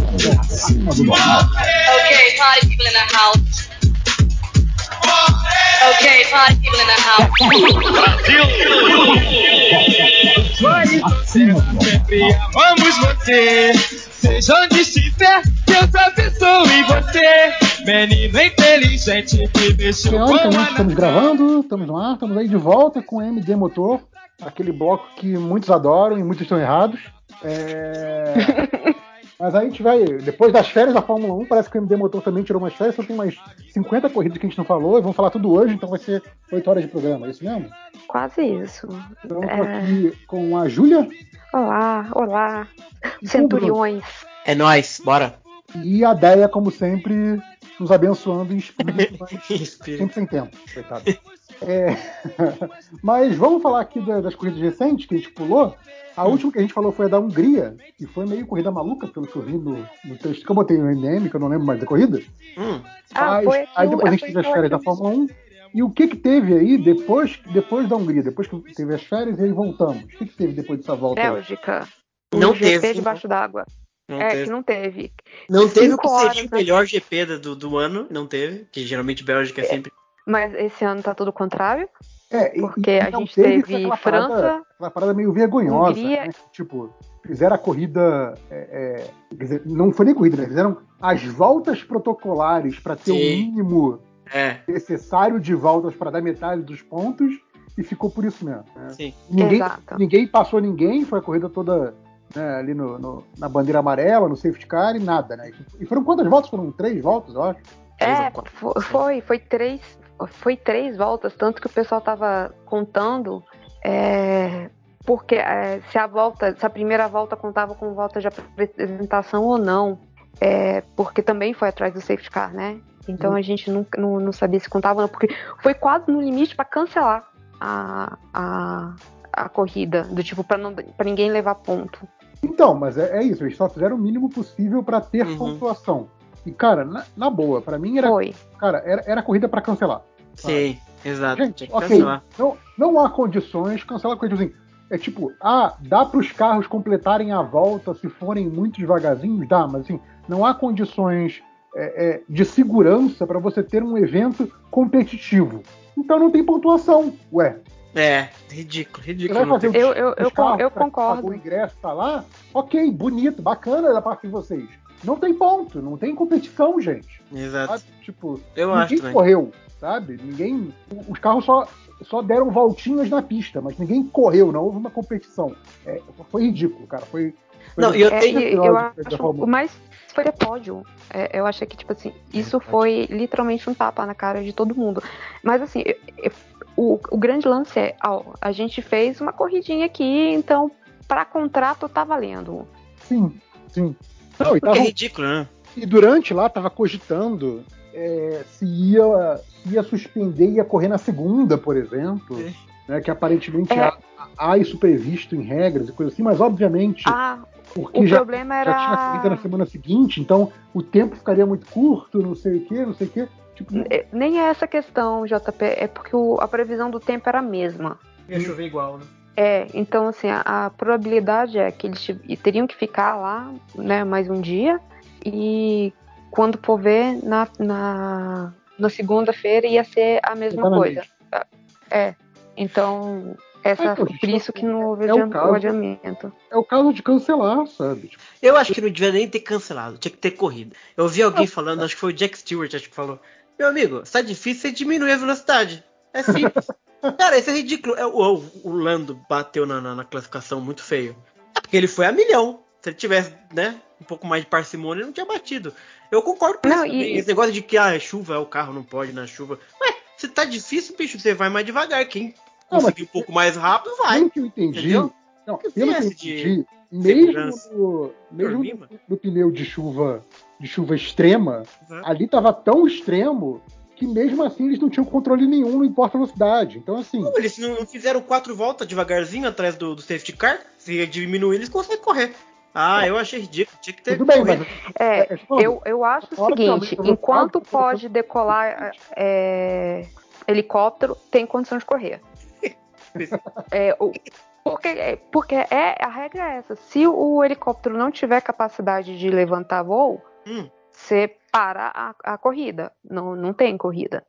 Okay, party people in the house. Okay, party people in the house. sempre amamos você. Seja onde estiver, Deus abençoe você. Menino inteligente que mexeu com Teoricamente a estamos gravando, estamos no ar, estamos aí de volta com o MD Motor, aquele bloco que muitos adoram e muitos estão errados. É, [LAUGHS] Mas aí a gente vai, depois das férias da Fórmula 1, parece que o MD Motor também tirou umas férias, só tem umas 50 corridas que a gente não falou, e vamos falar tudo hoje, então vai ser 8 horas de programa, é isso mesmo? Quase isso. Então tô É. aqui com a Júlia Olá, olá. E Centuriões. É nóis, bora. e a Deia, como sempre, nos abençoando em espírito, [LAUGHS] mas Espírito. sempre sem tempo, coitado. [LAUGHS] É, [LAUGHS] Mas vamos falar aqui da- das corridas recentes que a gente pulou. A última que a gente falou foi a da Hungria, que foi meio corrida maluca, pelo que eu vi no, no texto que eu botei no NM, que eu não lembro mais da corrida. Hum, Ah, Mas foi aí depois a gente teve as férias da Fórmula 1. E o que que teve aí depois, depois da Hungria? Depois que teve as férias e aí voltamos. O que que teve depois dessa volta? aí? Bélgica. Não Um GP teve. debaixo d'água. não É, teve. que não teve. Não teve o que seria horas, o né? melhor GP do, do ano, não teve. Que geralmente Bélgica é sempre. Mas esse ano tá tudo o contrário. É, Porque e a gente teve teve aquela parada- França, aquela parada meio vergonhosa, né? Tipo, fizeram a corrida. é, é, quer dizer, não foi nem corrida, né? Fizeram as voltas protocolares para ter o Sim. mínimo É, necessário de voltas para dar metade dos pontos e ficou por isso mesmo. né? sim. Ninguém, Exato. ninguém passou ninguém, foi a corrida toda né, ali no, no- na bandeira amarela, no safety car e nada, né? E foram quantas voltas? Foram três voltas, eu acho. É, foi, foi três, foi três voltas, tanto que o pessoal tava contando, é, porque é, se a volta, se a primeira volta contava com volta de apresentação ou não, é, porque também foi atrás do safety car, né? Então Hum. a gente não, não, não sabia se contava ou não, porque foi quase no limite para cancelar a, a, a corrida, do tipo, para ninguém levar ponto. Então, mas é, é isso, eles só fizeram o mínimo possível para ter Uhum. pontuação. E, cara, na, na boa, para mim era, Foi. cara, era, era corrida para cancelar. Sim, exato. Gente, Tinha que ok, cancelar. não, não há condições, cancela a coisa assim. É tipo, ah, dá para os carros completarem a volta se forem muito devagarzinhos? Dá, mas assim, não há condições é, é, de segurança para você ter um evento competitivo. Então não tem pontuação. Ué, É, ridículo, você ridículo. os, Eu- eu- os eu carros eu concordo. O ingresso tá lá, ok, bonito, bacana da parte de vocês. Não tem ponto, não tem competição, gente. Exato. Sabe? Tipo, Eu acho ninguém também. correu, sabe? Ninguém. Os carros só, só deram voltinhas na pista, mas ninguém correu, não houve uma competição. É, foi ridículo, cara. Foi. foi Não, e eu É, tenho- e- eu da acho o mais foi ter pódio. É, eu achei que, tipo assim, isso foi literalmente um tapa na cara de todo mundo. Mas assim, eu- eu- o, o grande lance é, ó, a gente fez uma corridinha aqui, então para contrato tá valendo. Sim, sim. Não, e, é tava- ridículo, né? e durante lá tava cogitando é, se ia, se ia suspender e ia correr na segunda, por exemplo. É. Né, que aparentemente É. há, há isso previsto em regras e coisa assim, mas obviamente, Ah, porque o já, problema já tinha corrida na era. semana seguinte, então o tempo ficaria muito curto, não sei o que, não sei o que. Tipo, é, Nem é essa questão, JP, é porque o- a previsão do tempo era a mesma. Ia chover igual, né? É, então assim, a, a probabilidade é que eles teriam que ficar lá, né, mais um dia, e quando for ver, na, na, na segunda-feira ia ser a mesma Exatamente. coisa. É, então, essa, É, por isso que não houve é o caso. o adiamento. é o caso de cancelar, sabe? Tipo, Eu acho que não devia nem ter cancelado, tinha que ter corrida. Eu vi alguém falando, acho que foi o Jack Stewart, acho que falou. Meu amigo, se tá difícil, você diminui a velocidade. É simples. [LAUGHS] Cara, isso é ridículo. É, o, o Lando bateu na, na- na classificação muito feio. É porque ele foi a milhão. Se ele tivesse, né, um pouco mais de parcimônia, ele não tinha batido. Eu concordo com Não, isso e-. Esse negócio de que ah, é chuva, é o carro não pode na chuva. Ué, Se tá difícil, bicho, você vai mais devagar. Quem Não, mas- conseguir um pouco mais rápido, vai. Pelo que eu entendi, Entendeu? não, Que pelo que eu entendi, mesmo, no, mesmo no, no pneu de chuva, de chuva extrema, Uhum. ali tava tão extremo que mesmo assim eles não tinham controle nenhum, não importa a velocidade. Então, assim, Não, eles não fizeram quatro voltas devagarzinho atrás do, do safety car. Se diminuir, eles conseguem correr. Ah, eu achei ridículo. Tinha que ter tudo bem, corrido. mas É, É, falando, eu, eu acho o seguinte: enquanto pode decolar é, helicóptero, tem condição de correr. [LAUGHS] É, o- porque porque é, a regra é essa: se o helicóptero não tiver capacidade de levantar voo, Hum. Você para a, a corrida. Não, não tem corrida.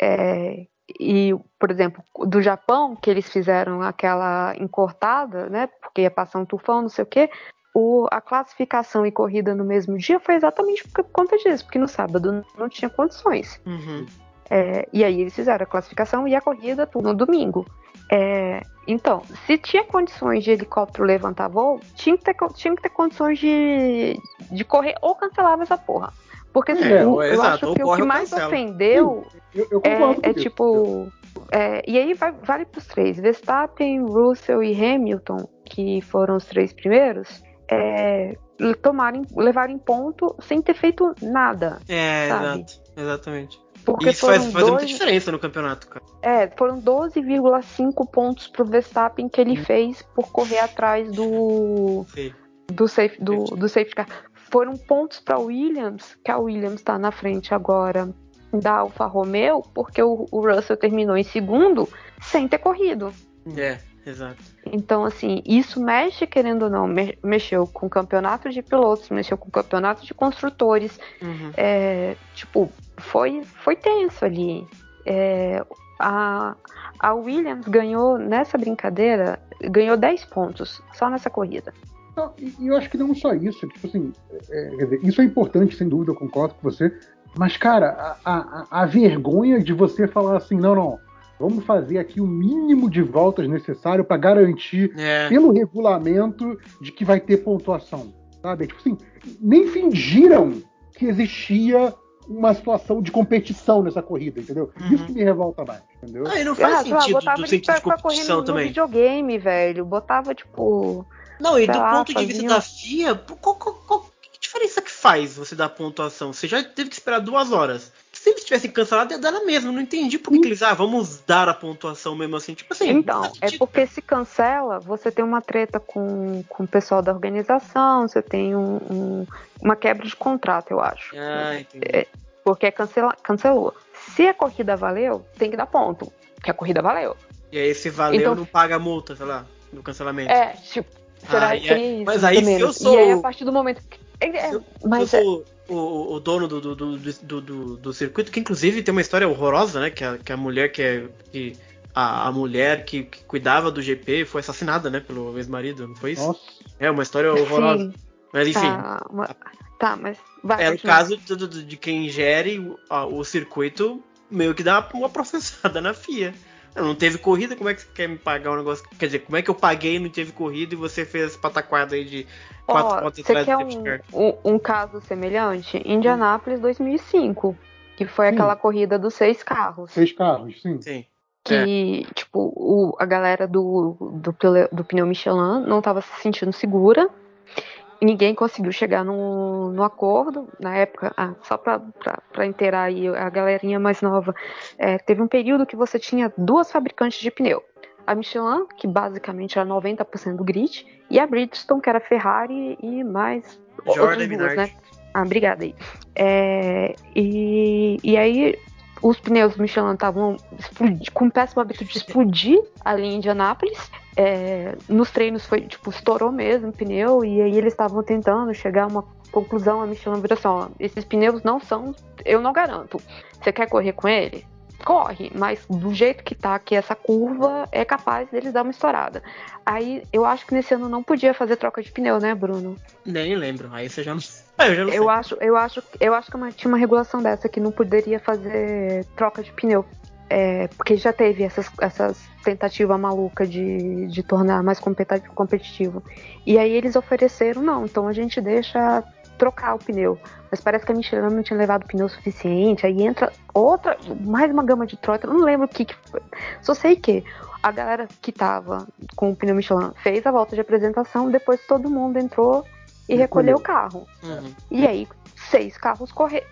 é e, por exemplo, do Japão, que eles fizeram aquela encortada, né? Porque ia passar um tufão, não sei o quê. O, a classificação e corrida no mesmo dia foi exatamente por conta disso, porque no sábado não tinha condições. Uhum. É, e aí eles fizeram a classificação e a corrida tudo no domingo. É, então, se tinha condições de helicóptero levantar voo, tinha que ter, tinha que ter condições de, de correr ou cancelava essa porra. Porque assim, É, o- eu exato, acho que o que mais cancela. ofendeu Eu, eu concordo é, é tipo. é, e aí vai- vale para os três: Verstappen, Russell e Hamilton, que foram os três primeiros, é, tomarem, levarem ponto sem ter feito nada. É, Sabe? exato. Exatamente. Porque isso faz, faz muita dois- diferença no campeonato, cara. É, foram 12,5 pontos pro Verstappen que ele fez por correr atrás do Sim. do safe do, do safety car. Foram pontos para Williams, que a Williams está na frente agora da Alfa Romeo, porque o, o Russell terminou em segundo sem ter corrido. É, exato. Então, assim, isso mexe, querendo ou não, me- mexeu com o campeonato de pilotos, mexeu com o campeonato de construtores, Uhum. é, tipo, foi, foi tenso ali. É, a, a Williams ganhou nessa brincadeira, ganhou 10 pontos só nessa corrida. E, e eu acho que não só isso, tipo assim, é, quer dizer, isso é importante, sem dúvida, eu concordo com você, mas, cara, a, a, a vergonha de você falar assim, não, não, vamos fazer aqui o mínimo de voltas necessário para garantir, É. pelo regulamento, de que vai ter pontuação, sabe? Tipo assim, nem fingiram que existia uma situação de competição nessa corrida, entendeu? Uhum. Isso que me revolta mais, entendeu? Ah, e não faz Ah, sei lá, sentido botava do sentido de competição no, no também. videogame, velho. Botava, tipo. Não, e do lá, ponto de vista faziam- da FIA, qual, qual, qual- que diferença que faz você dar pontuação? Você já teve que esperar duas horas. Se eles tivessem cancelado, ia dar na mesma. Não entendi por que, que eles, ah, vamos dar a pontuação mesmo assim. Tipo assim, Então, é porque se cancela, você tem uma treta com, com o pessoal da organização, você tem um- um- uma quebra de contrato, eu acho. Ah, entendi. Porque é cancela, cancelou. Se a corrida valeu, tem que dar ponto. Que a corrida valeu. E aí, se valeu, Então- não paga a multa, sei lá, no cancelamento. É, tipo, será Ah, que é- isso? mas aí, se eu sou- E aí, a partir do momento que. é, é, eu- mas eu é- sou o, o- dono do, do, do, do, do- do circuito, que inclusive tem uma história horrorosa, né? Que a, que a mulher que é. Que a, a mulher que, que cuidava do GP foi assassinada, né? Pelo ex-marido, não foi isso? Nossa. É uma história horrorosa. sim, Mas enfim, tá, uma- tá, mas vai. era o caso de, de- de quem gere o, a- o circuito meio que dá uma processada na FIA. Não teve corrida, como é que você quer me pagar um negócio? Quer dizer, como é que eu paguei e não teve corrida e você fez pataquada aí de quatro Ó, pontos você atrás quer do car? um, um, um caso semelhante? Indianápolis 2005, que foi Sim. aquela corrida dos seis carros. Seis carros, sim. Sim. Que, tipo, o, a galera do, do, do pneu Michelin não estava se sentindo segura. Ninguém conseguiu chegar no, no acordo. Na época, ah, só para inteirar aí a galerinha mais nova, é, teve um período que você tinha duas fabricantes de pneu. A Michelin, que basicamente era 90% do grid, e a Bridgestone, que era Ferrari e mais Jordan outras duas, né? Ah, obrigada aí. É, e, e aí os pneus Michelin estavam com péssimo hábito de explodir ali em Indianápolis. É, nos treinos foi, tipo, estourou mesmo o pneu, e aí eles estavam tentando chegar a uma conclusão, a Michelin virou assim, ó, esses pneus não são, eu não garanto. Você quer correr com ele? Corre, mas do jeito que tá aqui essa curva, é capaz deles dar uma estourada. Aí eu acho que nesse ano não podia fazer troca de pneu, né, Bruno? Nem lembro. Aí você já não. Ah, [LAUGHS] eu já não Eu sei. acho, eu acho, eu acho que uma- tinha uma regulação dessa que não poderia fazer troca de pneu. É, porque já teve essas, essas tentativas malucas de, de tornar mais competitivo. E aí eles ofereceram, não, então a gente deixa trocar o pneu. Mas parece que a Michelin não tinha levado pneu suficiente. Aí entra outra, mais uma gama de troca. Eu não lembro o que, que foi. Só sei que a galera que tava com o pneu Michelin fez a volta de apresentação, depois todo mundo entrou e recolheu, Recolheu. o carro. Uhum. E aí, seis carros correram.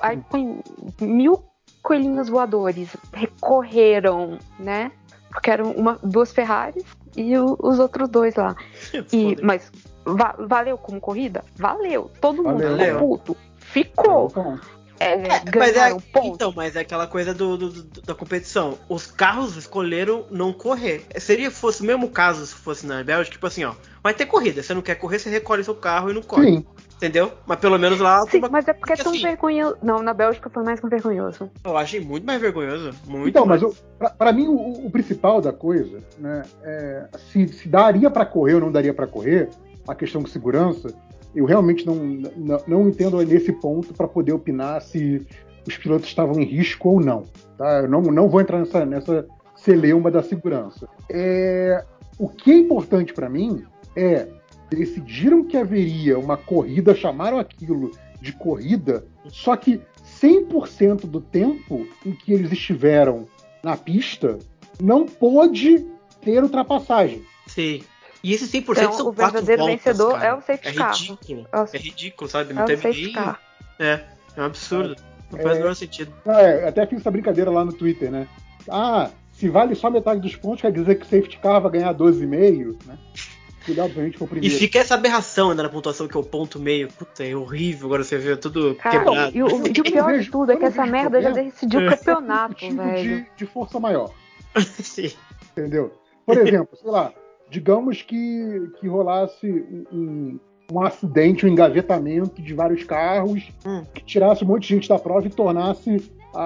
Aí, com mil coelhinhos voadores recorreram, né? Porque eram uma, duas Ferraris e o- os outros dois lá. [LAUGHS] E, mas va- valeu como corrida? Valeu. Todo mundo Valeu. ficou puto. Ficou. Então, É, Mas é, ponto. então, mas é aquela coisa do, do- do- da competição. Os carros escolheram não correr. Seria fosse o mesmo caso se fosse na Bélgica, tipo assim, ó, vai ter corrida. Você não quer correr, você recolhe seu carro e não corre. sim. Entendeu? Mas pelo menos lá Sim, uma- mas é porque é tão assim- vergonhoso. Não, na Bélgica foi mais vergonhoso. eu achei muito mais vergonhoso. Muito Então, mas mais. o- pra, pra mim o, o principal da coisa, né, é, se, se daria pra correr ou não daria pra correr, a questão de segurança, eu realmente não, não, não entendo nesse ponto pra poder opinar se os pilotos estavam em risco ou não. Tá? Eu não, não vou entrar nessa, nessa celeuma da segurança. É, o que é importante pra mim é decidiram que haveria uma corrida, chamaram aquilo de corrida, só que 100% do tempo em que eles estiveram na pista não pôde ter ultrapassagem. Sim. E esses 100% Então, são o quatro verdadeiro voltas, vencedor cara. é o safety é car. ridículo. É É ridículo, sabe? É Não o teve nem... car. É, é um absurdo. Não É. faz o menor sentido. Não, é, até fiz essa brincadeira lá no Twitter, né? Ah, se vale só metade dos pontos, quer dizer que o safety car vai ganhar 12,5, né? E fica essa aberração ainda na pontuação, que é o ponto meio. Puta, é horrível agora você vê tudo Cara, quebrado. e o, e o pior de tudo é que essa merda já decidiu o É. campeonato, velho. de, de força maior, [LAUGHS] Sim. entendeu? Por exemplo, sei lá, digamos que, que rolasse um, um, acidente, um engavetamento de vários carros, Hum. que tirasse um monte de gente da prova e tornasse a,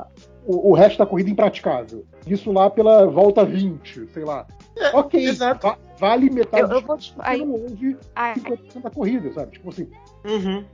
a- o, o resto da corrida impraticável. Isso lá pela volta 20, sei lá. ok, exato. va- vale metade Eu, eu vou. porque Aí, não houve aí, 50% da corrida, sabe? Tipo assim, Uhum.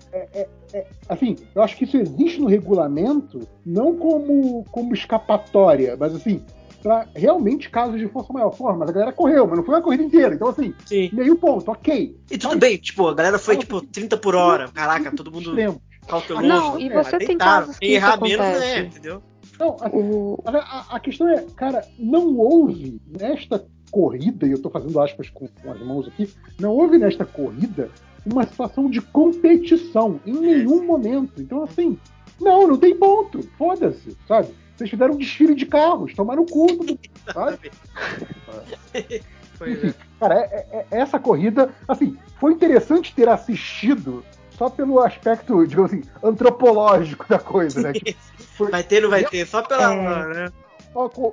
assim, eu acho que isso existe no regulamento não como, como escapatória, mas assim, para realmente casos de força maior. Porra, mas a galera correu, mas não foi a corrida inteira. Então, assim, Sim. meio ponto, ok. E tudo Mas- bem, tipo, a galera foi tipo 30 por hora. Caraca, todo mundo Extremo. cauteloso. Não, e É, você Mas tem casos que Quem isso errar menos, né? Entendeu? Então, assim, a, a questão é, cara, não houve nesta corrida, e eu tô fazendo aspas com, com as mãos aqui, não houve nesta corrida uma situação de competição em nenhum momento. Então, assim, não, não tem ponto. Foda-se, sabe? Vocês fizeram um desfile de carros, tomaram do. Sabe? [LAUGHS] Pois é. Cara, é- é- é- essa corrida, assim, foi interessante ter assistido só pelo aspecto, digamos assim, antropológico da coisa, né? Tipo, [LAUGHS] foi- Vai ter, não vai ter, só pela. É. né?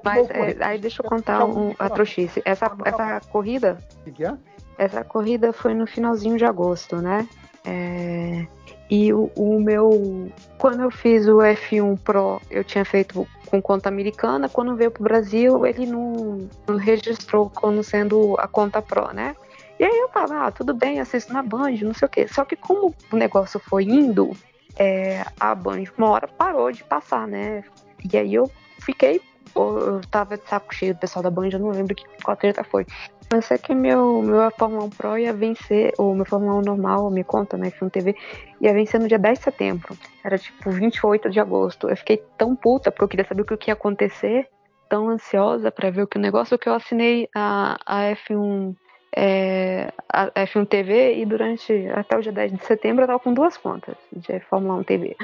mas é, aí deixa eu contar um- a trouxice. Essa, essa corrida O que que é? Essa corrida foi no finalzinho de agosto, né? É, E o, o meu. Quando eu fiz o F1 Pro, eu tinha feito com conta americana. Quando veio pro Brasil, ele não, não registrou como sendo a conta Pro, né? E aí eu tava, ah, tudo bem, assisto na Band, não sei o quê. Só que como o negócio foi indo, é, a Band uma hora parou de passar, né? E aí eu fiquei. Eu tava de saco cheio do pessoal da Band, eu não lembro que, qual treta foi. Mas sei que meu, meu Fórmula 1 Pro ia vencer, ou meu Fórmula 1 normal, me conta, né, F1 TV, ia vencer no dia 10 de setembro. Era tipo 28 de agosto. Eu fiquei tão puta porque eu queria saber o que ia acontecer, tão ansiosa pra ver o que o negócio que eu assinei a, a F1 é, a F1 TV e durante até o dia 10 de setembro eu tava com duas contas de Fórmula 1 TV.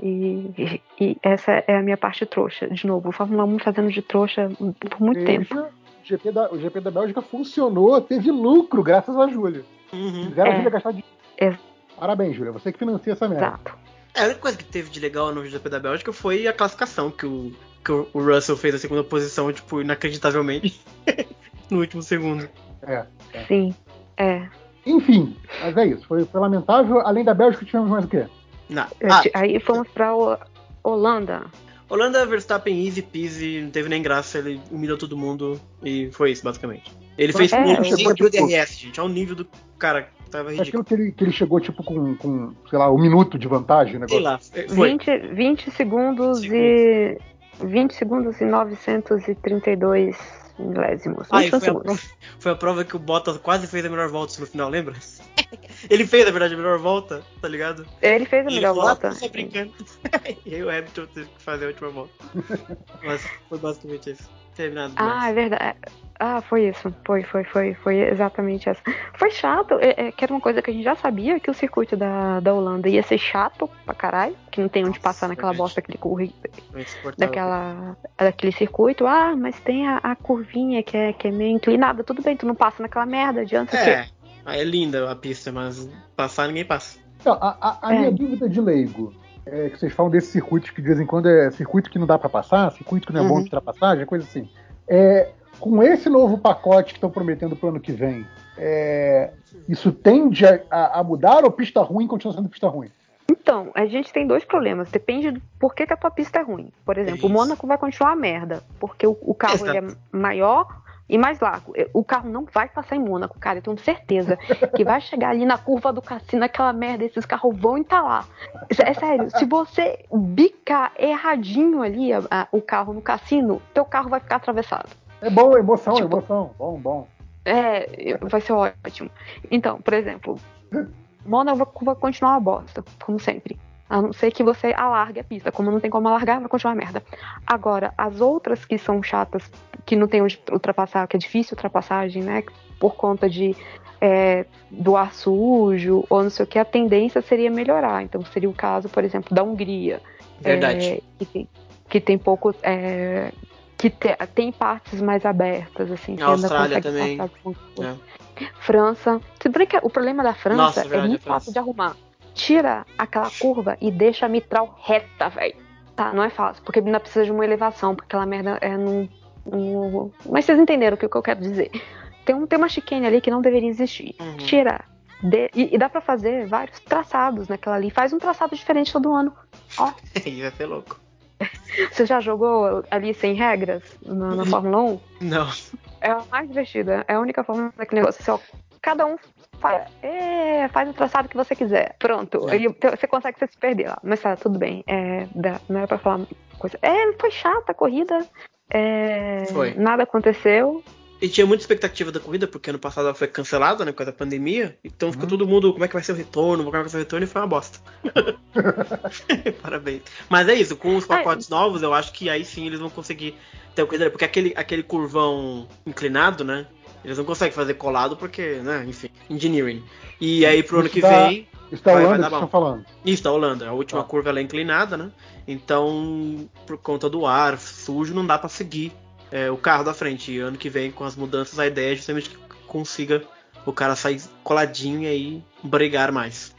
E, e- e essa é a minha parte trouxa. De novo, o Fórmula 1 fazendo de trouxa por muito Veja, tempo. O GP, da, o GP da Bélgica funcionou, teve lucro, graças a Júlia. Uhum. Fizeram a É. Júlia gastar dinheiro. É. Parabéns, Júlia. Você que financia essa merda. Exato. É, a única coisa que teve de legal no GP da Bélgica foi a classificação, que o, que o Russell fez a segunda posição, tipo, inacreditavelmente, [LAUGHS] no último segundo. É. Sim. É. Enfim, mas é isso. Foi, foi lamentável. Além da Bélgica, tivemos mais o quê? Não. Eu Ah, Aí fomos pra Ho- Holanda. Holanda, Verstappen, easy peasy, não teve nem graça, ele humilhou todo mundo e foi isso, basicamente. Ele fez É, ponto o- sem abrir o DRS, gente. Olha o nível do cara que tava ridículo. aquilo que ele, que ele chegou, tipo, com, com, sei lá, um minuto de vantagem, o Sei negócio. lá, foi. 20, 20 segundos e. 20 segundos e 932 milésimos. Ah, 21 e foi a, prova, foi a prova que o Bottas quase fez a melhor volta no final, lembra? [LAUGHS] Ele fez, na verdade, a melhor volta, tá ligado? Ele fez a E ele melhor volta. tô só brincando. [LAUGHS] e aí o Hamilton teve que fazer a última volta. [LAUGHS] Mas foi basicamente isso. Terminado Ah, é verdade. Ah, foi isso. Foi, foi, foi, foi exatamente essa. Foi chato, é, é, que era uma coisa que a gente já sabia que o circuito da, da Holanda ia ser chato pra caralho, que não tem onde Nossa, passar naquela bosta daquele, curri- Foi insuportável. daquela, daquele circuito. Ah, mas tem a, a curvinha que é, que é meio inclinada. Tudo bem, tu não passa naquela merda, adianta? É, aí é linda a pista, mas passar ninguém passa. Então, a, a- a É. minha dúvida de leigo é que vocês falam desses circuitos que de vez em quando é circuito que não dá pra passar, circuito que não é bom Uhum. de ultrapassagem, coisa assim. É, com esse novo pacote que estão prometendo pro ano que vem, é, isso tende a, a- mudar ou pista ruim continua sendo pista ruim? Então, a gente tem dois problemas. Depende do porquê que a tua pista é ruim. Por exemplo, o Isso. Mônaco vai continuar a merda, porque o, o carro é maior e mais largo. O carro não vai passar em Mônaco, cara. Eu tenho certeza que vai chegar ali na curva do cassino, aquela merda, esses carros vão entalar. É sério, se você bicar erradinho ali a- a- o carro no cassino, teu carro vai ficar atravessado. É bom, emoção, Tipo- emoção. Bom, bom. É, vai ser ótimo. Então, por exemplo, Mônaco vai- vai continuar uma bosta, como sempre. A não ser que você alargue a pista. Como não tem como alargar, vai continuar merda. Agora, as outras que são chatas, que não tem onde ultrapassar, que é difícil ultrapassagem, né? Por conta de é, do ar sujo ou não sei o que, a tendência seria melhorar. Então, seria o caso, por exemplo, da Hungria. Verdade. É, que, tem, que tem pouco. é, que te- tem partes mais abertas, assim. A Austrália também. É. França. Se bem que o problema da França Nossa, é verdade, muito a França. fácil de arrumar. Tira aquela curva e deixa a mitral reta, velho. Tá, não é fácil, porque ainda precisa de uma elevação, porque aquela merda é num. num- Mas vocês entenderam o que, eu quero dizer. Tem, um, tem uma chicane ali que não deveria existir. Uhum. Tira. de- e, e dá pra fazer vários traçados naquela ali. Faz um traçado diferente todo ano. Ó, [LAUGHS] Isso vai ser louco. [LAUGHS] você já jogou ali sem regras na, na [LAUGHS] Fórmula 1? Não. É a mais divertida. É a única forma daquele negócio. Assim, ó, cada um faz, é, faz o traçado que você quiser. Pronto. É. Te- você consegue se perder lá. Mas tá, tudo bem. É, não era pra falar coisa. É, foi chata a corrida. É, Foi. Nada aconteceu. E tinha muita expectativa da corrida, porque ano passado ela foi cancelada, né, por causa da pandemia. Então ficou todo mundo, como é que vai ser o retorno, como é que vai ser o retorno, e foi uma bosta. [LAUGHS] [LAUGHS] Parabéns. Mas é isso, com os pacotes novos, eu acho que aí sim eles vão conseguir ter o corrida, porque aquele, aquele curvão inclinado, né, eles não conseguem fazer colado, porque, né, enfim, engineering. E aí pro ano que vem... Vai- vai Holanda dar que estão falando. Isso, da Holanda. A última Ah. curva ela é inclinada, né? Então, por conta do ar sujo, não dá pra seguir é, o carro da frente. E ano que vem, com as mudanças, a ideia é justamente que consiga o cara sair coladinho e aí brigar mais.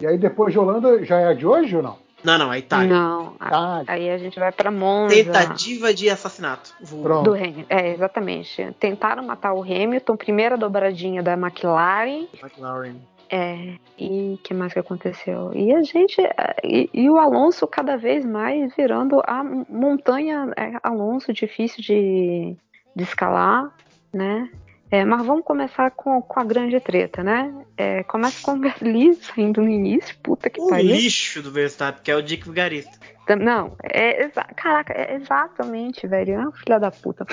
E aí depois de Holanda já é a de hoje ou não? Não, não, a Itália. Não. a- Ah, Aí a gente vai pra Monza. Tentativa de assassinato. Pronto. Do Hamilton. É, exatamente. Tentaram matar o Hamilton, primeira dobradinha da McLaren. McLaren. É, e o que mais que aconteceu? E a gente. E, e o Alonso cada vez mais virando a montanha é, Alonso difícil de, de escalar, né? É, mas vamos começar com, com a grande treta, né? É, começa com o Gasly [LAUGHS] saindo no início, puta que O pariu. lixo do Verstappen, que é o Dick Vigarista. Não, é caraca, é exatamente, velho. É uma filha da puta.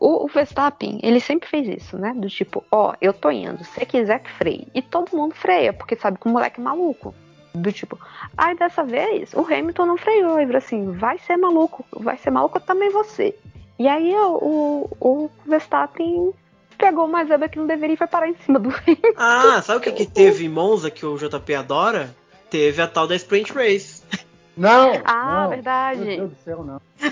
O, o Verstappen, ele sempre fez isso, né? Do tipo, ó, eu tô indo, se você quiser que freie. E todo mundo freia, porque sabe que o moleque é maluco. Do tipo, aí dessa vez o Hamilton não freou. Ele falou assim: vai ser maluco, vai ser maluco também você. E aí o, o, o Verstappen pegou uma zebra que não deveria e foi parar em cima do. Ah, [LAUGHS] sabe o que, que teve em Monza que o JP adora? Teve a tal da Sprint Race. Não! Ah, não. verdade. Meu Deus do céu, não. [LAUGHS]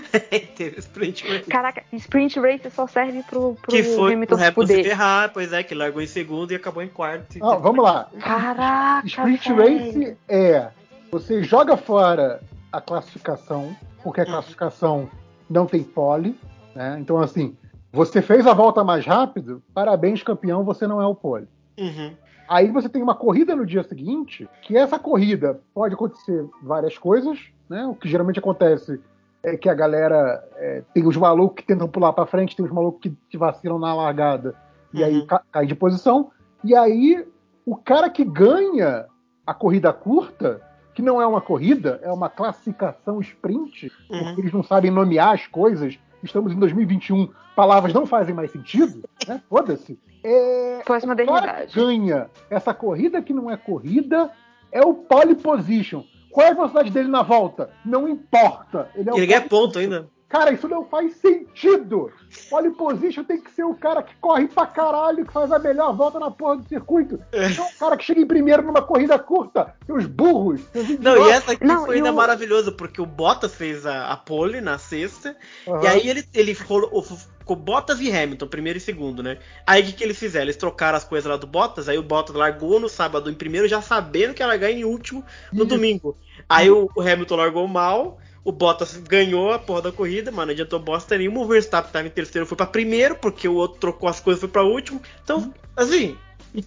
Teve Sprint Race. Caraca, sprint race só serve pro, pro Que foi Hamilton o se se ferrar, pois é, que largou em segundo e acabou em quarto. Não, vamos lá. Caraca, Sprint. Race é você joga fora a classificação, porque a classificação não tem pole, né? Então, assim, você fez a volta mais rápido, parabéns, campeão, você não é o pole. Uhum. Aí você tem uma corrida no dia seguinte, que essa corrida pode acontecer várias coisas, né? O que geralmente acontece é que a galera é, tem os malucos que tentam pular para frente, tem os malucos que te vacilam na largada e aí Uhum. ca- cai de posição. E aí o cara que ganha a corrida curta, que não é uma corrida, é uma classificação sprint, Uhum. porque eles não sabem nomear as coisas estamos em 2021, palavras não fazem mais sentido, né? Foda-se. É, Pós-modernidade. ganha essa corrida que não é corrida é o pole position. Qual é a velocidade dele na volta? Não importa. Ele é Ele ganha ponto ainda. Cara, isso não faz sentido. Pole position tem que ser o cara que corre pra caralho, que faz a melhor volta na porra do circuito. Não o cara que chega em primeiro numa corrida curta. Seus burros. Seus Não, e essa aqui Não, foi ainda maravilhoso, porque o Bottas fez a, a pole na sexta, Aham. e aí ele, ele rolou- ficou Bottas e Hamilton, primeiro e segundo, né? Aí o que, que eles fizeram? Eles trocaram as coisas lá do Bottas, aí o Bottas largou no sábado em primeiro, já sabendo que ia largar em último no Isso. domingo. Aí o, o Hamilton largou mal, o Bottas ganhou a porra da corrida, mano, não adiantou bosta nenhuma, o Verstappen tava em terceiro, foi pra primeiro, porque o outro trocou as coisas e foi pra último. Então, assim, [LAUGHS]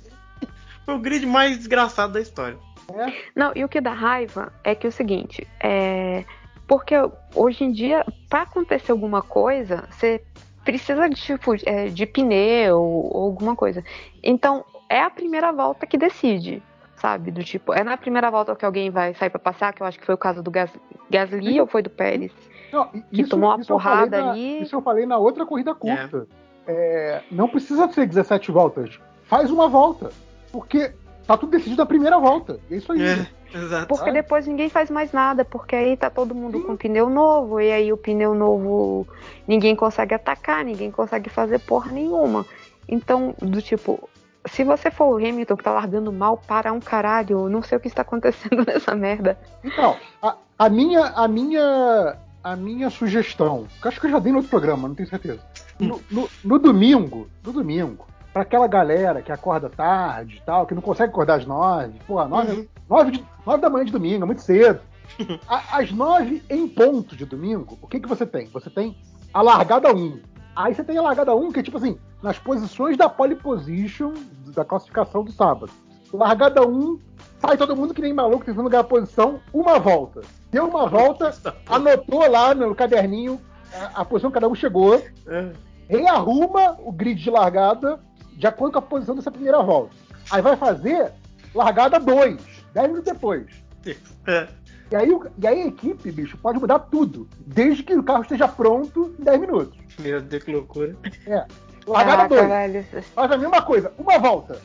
foi o grid mais desgraçado da história. Não, e o que dá raiva é que é o seguinte, é. Porque hoje em dia, pra acontecer alguma coisa, você precisa de, tipo, é, de pneu ou alguma coisa. Então, é a primeira volta que decide, sabe? Do tipo, é na primeira volta que alguém vai sair pra passar, que eu acho que foi o caso do Gas, Gasly ou foi do Pérez? Não, e- que tomou uma porrada na- ali. Isso eu falei na outra corrida curta. É, não precisa ser 17 voltas. Faz uma volta. Porque tá tudo decidido na primeira volta. É isso aí. É, exato. Porque Ah. depois ninguém faz mais nada, porque aí tá todo mundo com pneu novo, e aí o pneu novo ninguém consegue atacar, ninguém consegue fazer porra nenhuma. Então, do tipo, se você for o Hamilton que tá largando mal, para um caralho, eu não sei o que está acontecendo [LAUGHS] nessa merda. Então, a, a minha, a minha, a minha sugestão, que acho que eu já dei no outro programa, não tenho certeza. No, no- no domingo, no domingo, pra aquela galera que acorda tarde e tal, que não consegue acordar às nove, pô, nove, nove, de- nove da manhã de domingo, é muito cedo. A- às nove em ponto de domingo, o que que você tem? Você tem a largada 1. Aí você tem a largada 1, que é tipo assim, nas posições da pole position da classificação do sábado. Largada 1, sai todo mundo que nem maluco tentando ganhar posição, uma volta. Deu uma volta, [LAUGHS] anotou lá no caderninho a, a posição que cada um chegou, É. rearruma o grid de largada de acordo com a posição dessa primeira volta. Aí vai fazer largada 2, 10 minutos depois. É. E aí, e aí a equipe, bicho, pode mudar tudo, desde que o carro esteja pronto em 10 minutos. Meu Deus, que loucura. Largada Ah, 2. caralho. Faz a mesma coisa, uma volta.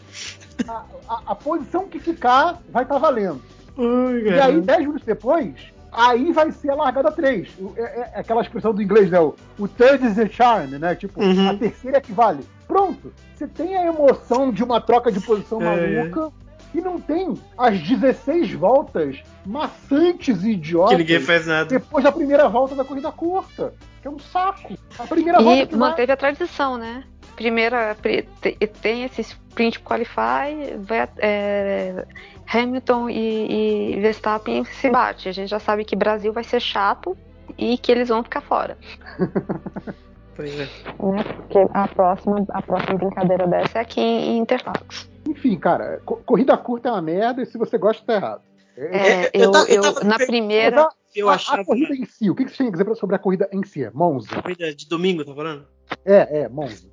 A, a- a posição que ficar vai estar valendo. E aí, 10 minutos depois, aí vai ser a largada 3. O- É, é- é aquela expressão do inglês, né? O, o third is the charm, né? Tipo, Uhum. a terceira é que vale. Pronto. Você tem a emoção de uma troca de posição É, maluca e não tem as 16 voltas maçantes e idiotas Que ninguém faz nada. depois da primeira volta da corrida curta. Que é um saco. A primeira volta E que vai- manteve a tradição, né? Primeira, pri- te- tem esse sprint qualify, vai, é, Hamilton e, e Verstappen se bate. A gente já sabe que Brasil vai ser chato e que eles vão ficar fora. [LAUGHS] Pois é. Né? Porque a próxima, a próxima brincadeira dessa é aqui em Interlagos. Enfim, cara, co- corrida curta é uma merda e se você gosta, tá errado. É, eu eu, eu eu- tava na primeira. A- Eu a, achava. a corrida em si, o que que você tem a dizer sobre a corrida em si? Monza. Corrida de domingo, tá falando? É, é, Monza.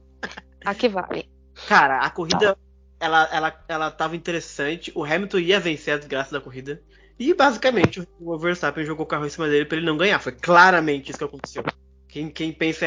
Aqui vale. Cara, a corrida ela, ela, ela tava interessante. O Hamilton ia vencer a desgraça da corrida. E basicamente o Verstappen jogou o carro em cima dele pra ele não ganhar. Foi claramente isso que aconteceu. Quem, quem pensa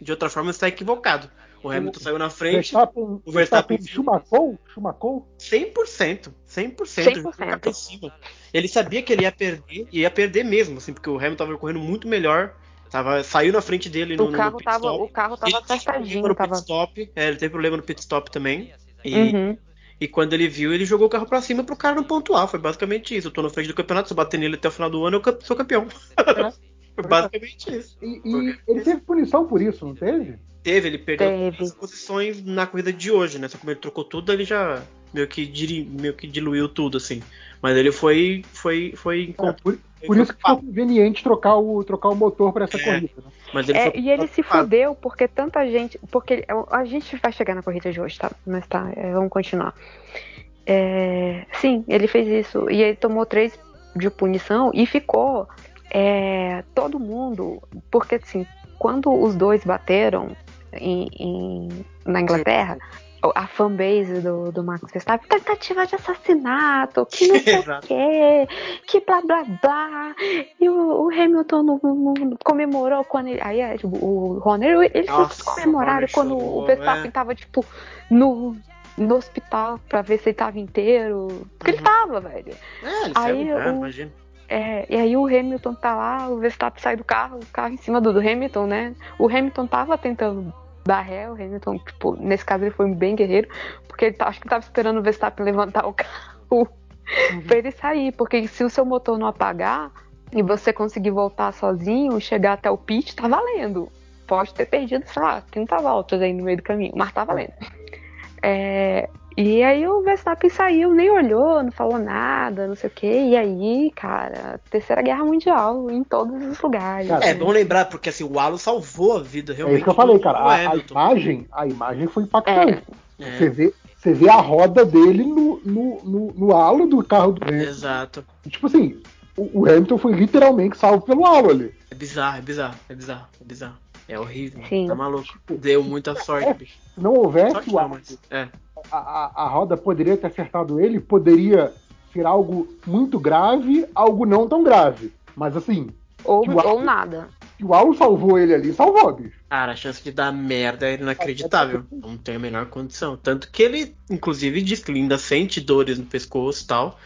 de outra forma está equivocado. O Hamilton saiu na frente Verstappen, o Verstappen- Verstappen chumacou? Chumacou? 100%. 100%. 100%. jogou o carro em cima. Ele sabia que ele ia perder. E ia perder mesmo, assim, porque o Hamilton tava correndo muito melhor. Tava, saiu na frente dele no, O no carro pit tava, stop. o carro tava Ele teve problema acertadinho, no tava. pit stop. É, ele teve problema no pit stop também. E, Uhum. e quando ele viu, ele jogou o carro pra cima pro cara não pontuar. Foi basicamente isso. Eu tô na frente do campeonato, se eu bater nele até o final do ano, eu sou campeão. [LAUGHS] Foi basicamente isso. E, e ele teve punição por isso, não teve? Teve, ele perdeu Teve. as posições na corrida de hoje, né? Só como ele trocou tudo, ele já meio que, diri- meio que diluiu tudo, assim. Mas ele foi. foi, foi É, por, por isso que foi conveniente trocar o, trocar o motor para essa É. corrida. né? Mas ele É, foi e ele se fudeu porque tanta gente. Porque a gente vai chegar na corrida de hoje, tá? Mas tá, é, vamos continuar. É, sim, ele fez isso. E ele tomou três de punição e ficou é, todo mundo. Porque assim, quando os dois bateram em- em- na Inglaterra, a fanbase do, do Max Verstappen, tentativa de assassinato, que não sei o quê, que blá blá blá. E o, o Hamilton não- não comemorou quando ele. Aí tipo, o Horner, eles Nossa, comemoraram quando chorou, o Verstappen é. tava, tipo, no, no hospital pra ver se ele tava inteiro. Porque ele Uhum. tava, velho. É, ele Aí saiu, o- imagina. É, e aí o Hamilton tá lá, o Verstappen sai do carro, o carro em cima do, do Hamilton, né? O Hamilton tava tentando dar ré, o Hamilton, tipo, nesse caso ele foi bem guerreiro, porque ele tá- acho que tava esperando o Verstappen levantar o [LAUGHS] carro pra ele sair, porque se o seu motor não apagar e você conseguir voltar sozinho, chegar até o pit, tá valendo. Pode ter perdido, sei lá, 30 voltas aí no meio do caminho, mas tá valendo. É, e aí o Verstappen saiu, nem olhou, não falou nada, não sei o que. E aí, cara, Terceira Guerra Mundial em todos os lugares. Cara, É, bom lembrar, porque assim, o Halo salvou a vida É realmente. isso que eu falei, cara. A, a imagem, a imagem foi impactante. É, Você, vê, você vê a roda dele no, no, no, no halo do carro do Hamilton. Exato. Tipo assim, o, o Hamilton foi literalmente salvo pelo halo ali. É bizarro, é bizarro, é bizarro, é bizarro. É horrível. Sim. Tá maluco. Deu muita sorte, bicho. Se não houvesse Sorte o não, halo, mas. É. a, roda poderia ter acertado ele, poderia ser algo muito grave, algo não tão grave. Mas assim, Ou, halo- ou nada. se o halo salvou ele ali, salvou, bicho. Cara, a chance de dar merda é inacreditável. Não tem a menor condição. Tanto que ele, inclusive, diz que ele ainda sente dores no pescoço e tal.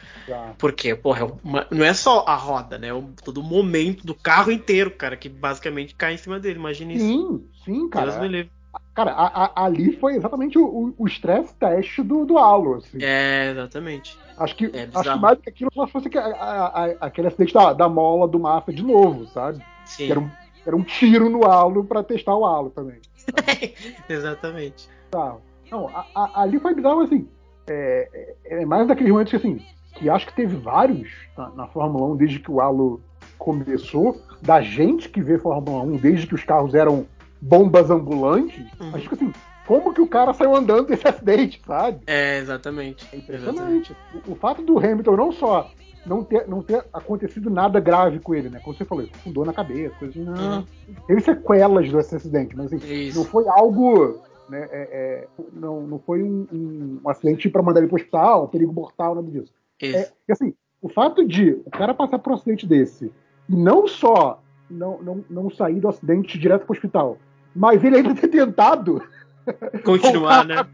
Porque, porra, é uma- não é só a roda, né? É o- todo o momento do carro inteiro, cara, que basicamente cai em cima dele. Imagina isso. Sim, sim, Deus me cara. livre. Cara, a- a- ali foi exatamente o- o o stress test do, do assim. É, exatamente. Acho que, É acho que mais do que aquilo só fosse a- aquele acidente da, da mola do Massa de novo, sabe? Sim, Que era um, era um tiro no halo pra testar o halo também. [LAUGHS] exatamente. Não, a- a- ali foi bizarro, assim. É, é- é mais daqueles momentos que, assim, que acho que teve vários na, na Fórmula 1 desde que o halo começou, da gente que vê Fórmula 1 desde que os carros eram bombas ambulantes. Uhum. Mas, tipo assim, como que o cara saiu andando desse [LAUGHS] acidente, sabe? É, exatamente. É Exatamente. impressionante. O, o fato do Hamilton não só não ter, não ter acontecido nada grave com ele, né? Como você falou, com dor na cabeça, coisa assim. Uhum. Teve sequelas desse acidente, mas assim, Isso. não foi algo. Né, é- é, não, não foi um, um- um acidente para mandar ele pro hospital, perigo mortal, nada disso. Isso. É, e assim, o fato de o cara passar por um acidente desse e não só não, não, não sair do acidente direto pro hospital, mas ele ainda [LAUGHS] ter tentado Continuar, né? sabe?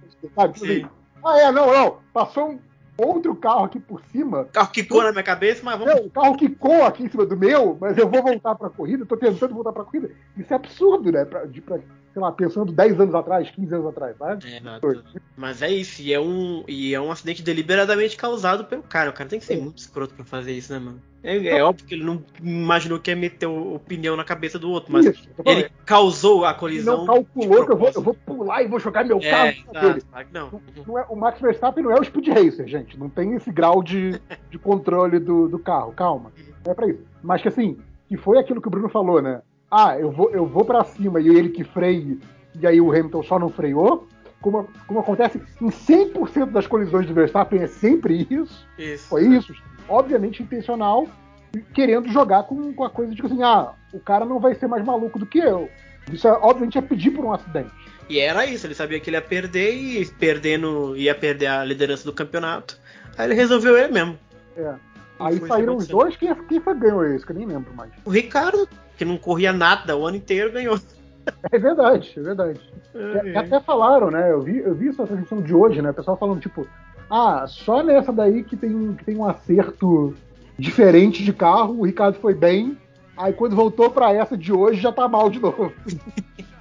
Tipo Sim. assim, ah, é, não, não. Passou um outro carro aqui por cima. O carro quicou na minha cabeça, mas vamos. Não, o carro quicou aqui em cima do meu, mas eu vou voltar pra corrida, tô tentando voltar pra corrida. Isso é absurdo, né? Pra, de, pra, sei lá, pensando 10 anos atrás, 15 anos atrás, sabe? É, exato. Mas é isso, e é, um, e é um acidente deliberadamente causado pelo cara. O cara tem que ser muito escroto pra fazer isso, né, mano? É, é óbvio que ele não imaginou que ia meter o, pneu na cabeça do outro, mas Isso, ele causou a ele colisão. não calculou que eu vou, eu vou pular e vou jogar meu É, carro exato, dele. claro que não. Não é, o Max Verstappen não é o Speed Racer, gente. Não tem esse grau de, [LAUGHS] de controle do, do carro. Calma. Não é pra isso. Mas que assim, que foi aquilo que o Bruno falou, né? Ah, eu vou, eu vou pra cima e ele que freie, e aí o Hamilton só não freou. Como, como acontece em 100% das colisões do Verstappen, é sempre isso. Isso. Foi isso. Obviamente intencional, querendo jogar com, com a coisa de que assim, ah, o cara não vai ser mais maluco do que eu. Isso, é, obviamente, é pedir por um acidente. E era isso, ele sabia que ele ia perder e perdendo ia perder a liderança do campeonato. Aí ele resolveu ele mesmo. É. Aí saíram os dois, quem, quem foi ganhou esse? Que eu nem lembro mais. O Ricardo, que não corria nada o ano inteiro, ganhou. É verdade, é verdade. Que, que até falaram, né? Eu vi, eu vi essa transmissão de hoje, né? O pessoal falando, tipo, ah, só nessa daí que tem, um- que tem um acerto diferente de carro, o Ricardo foi bem. Aí quando voltou pra essa de hoje já tá mal de novo. [LAUGHS]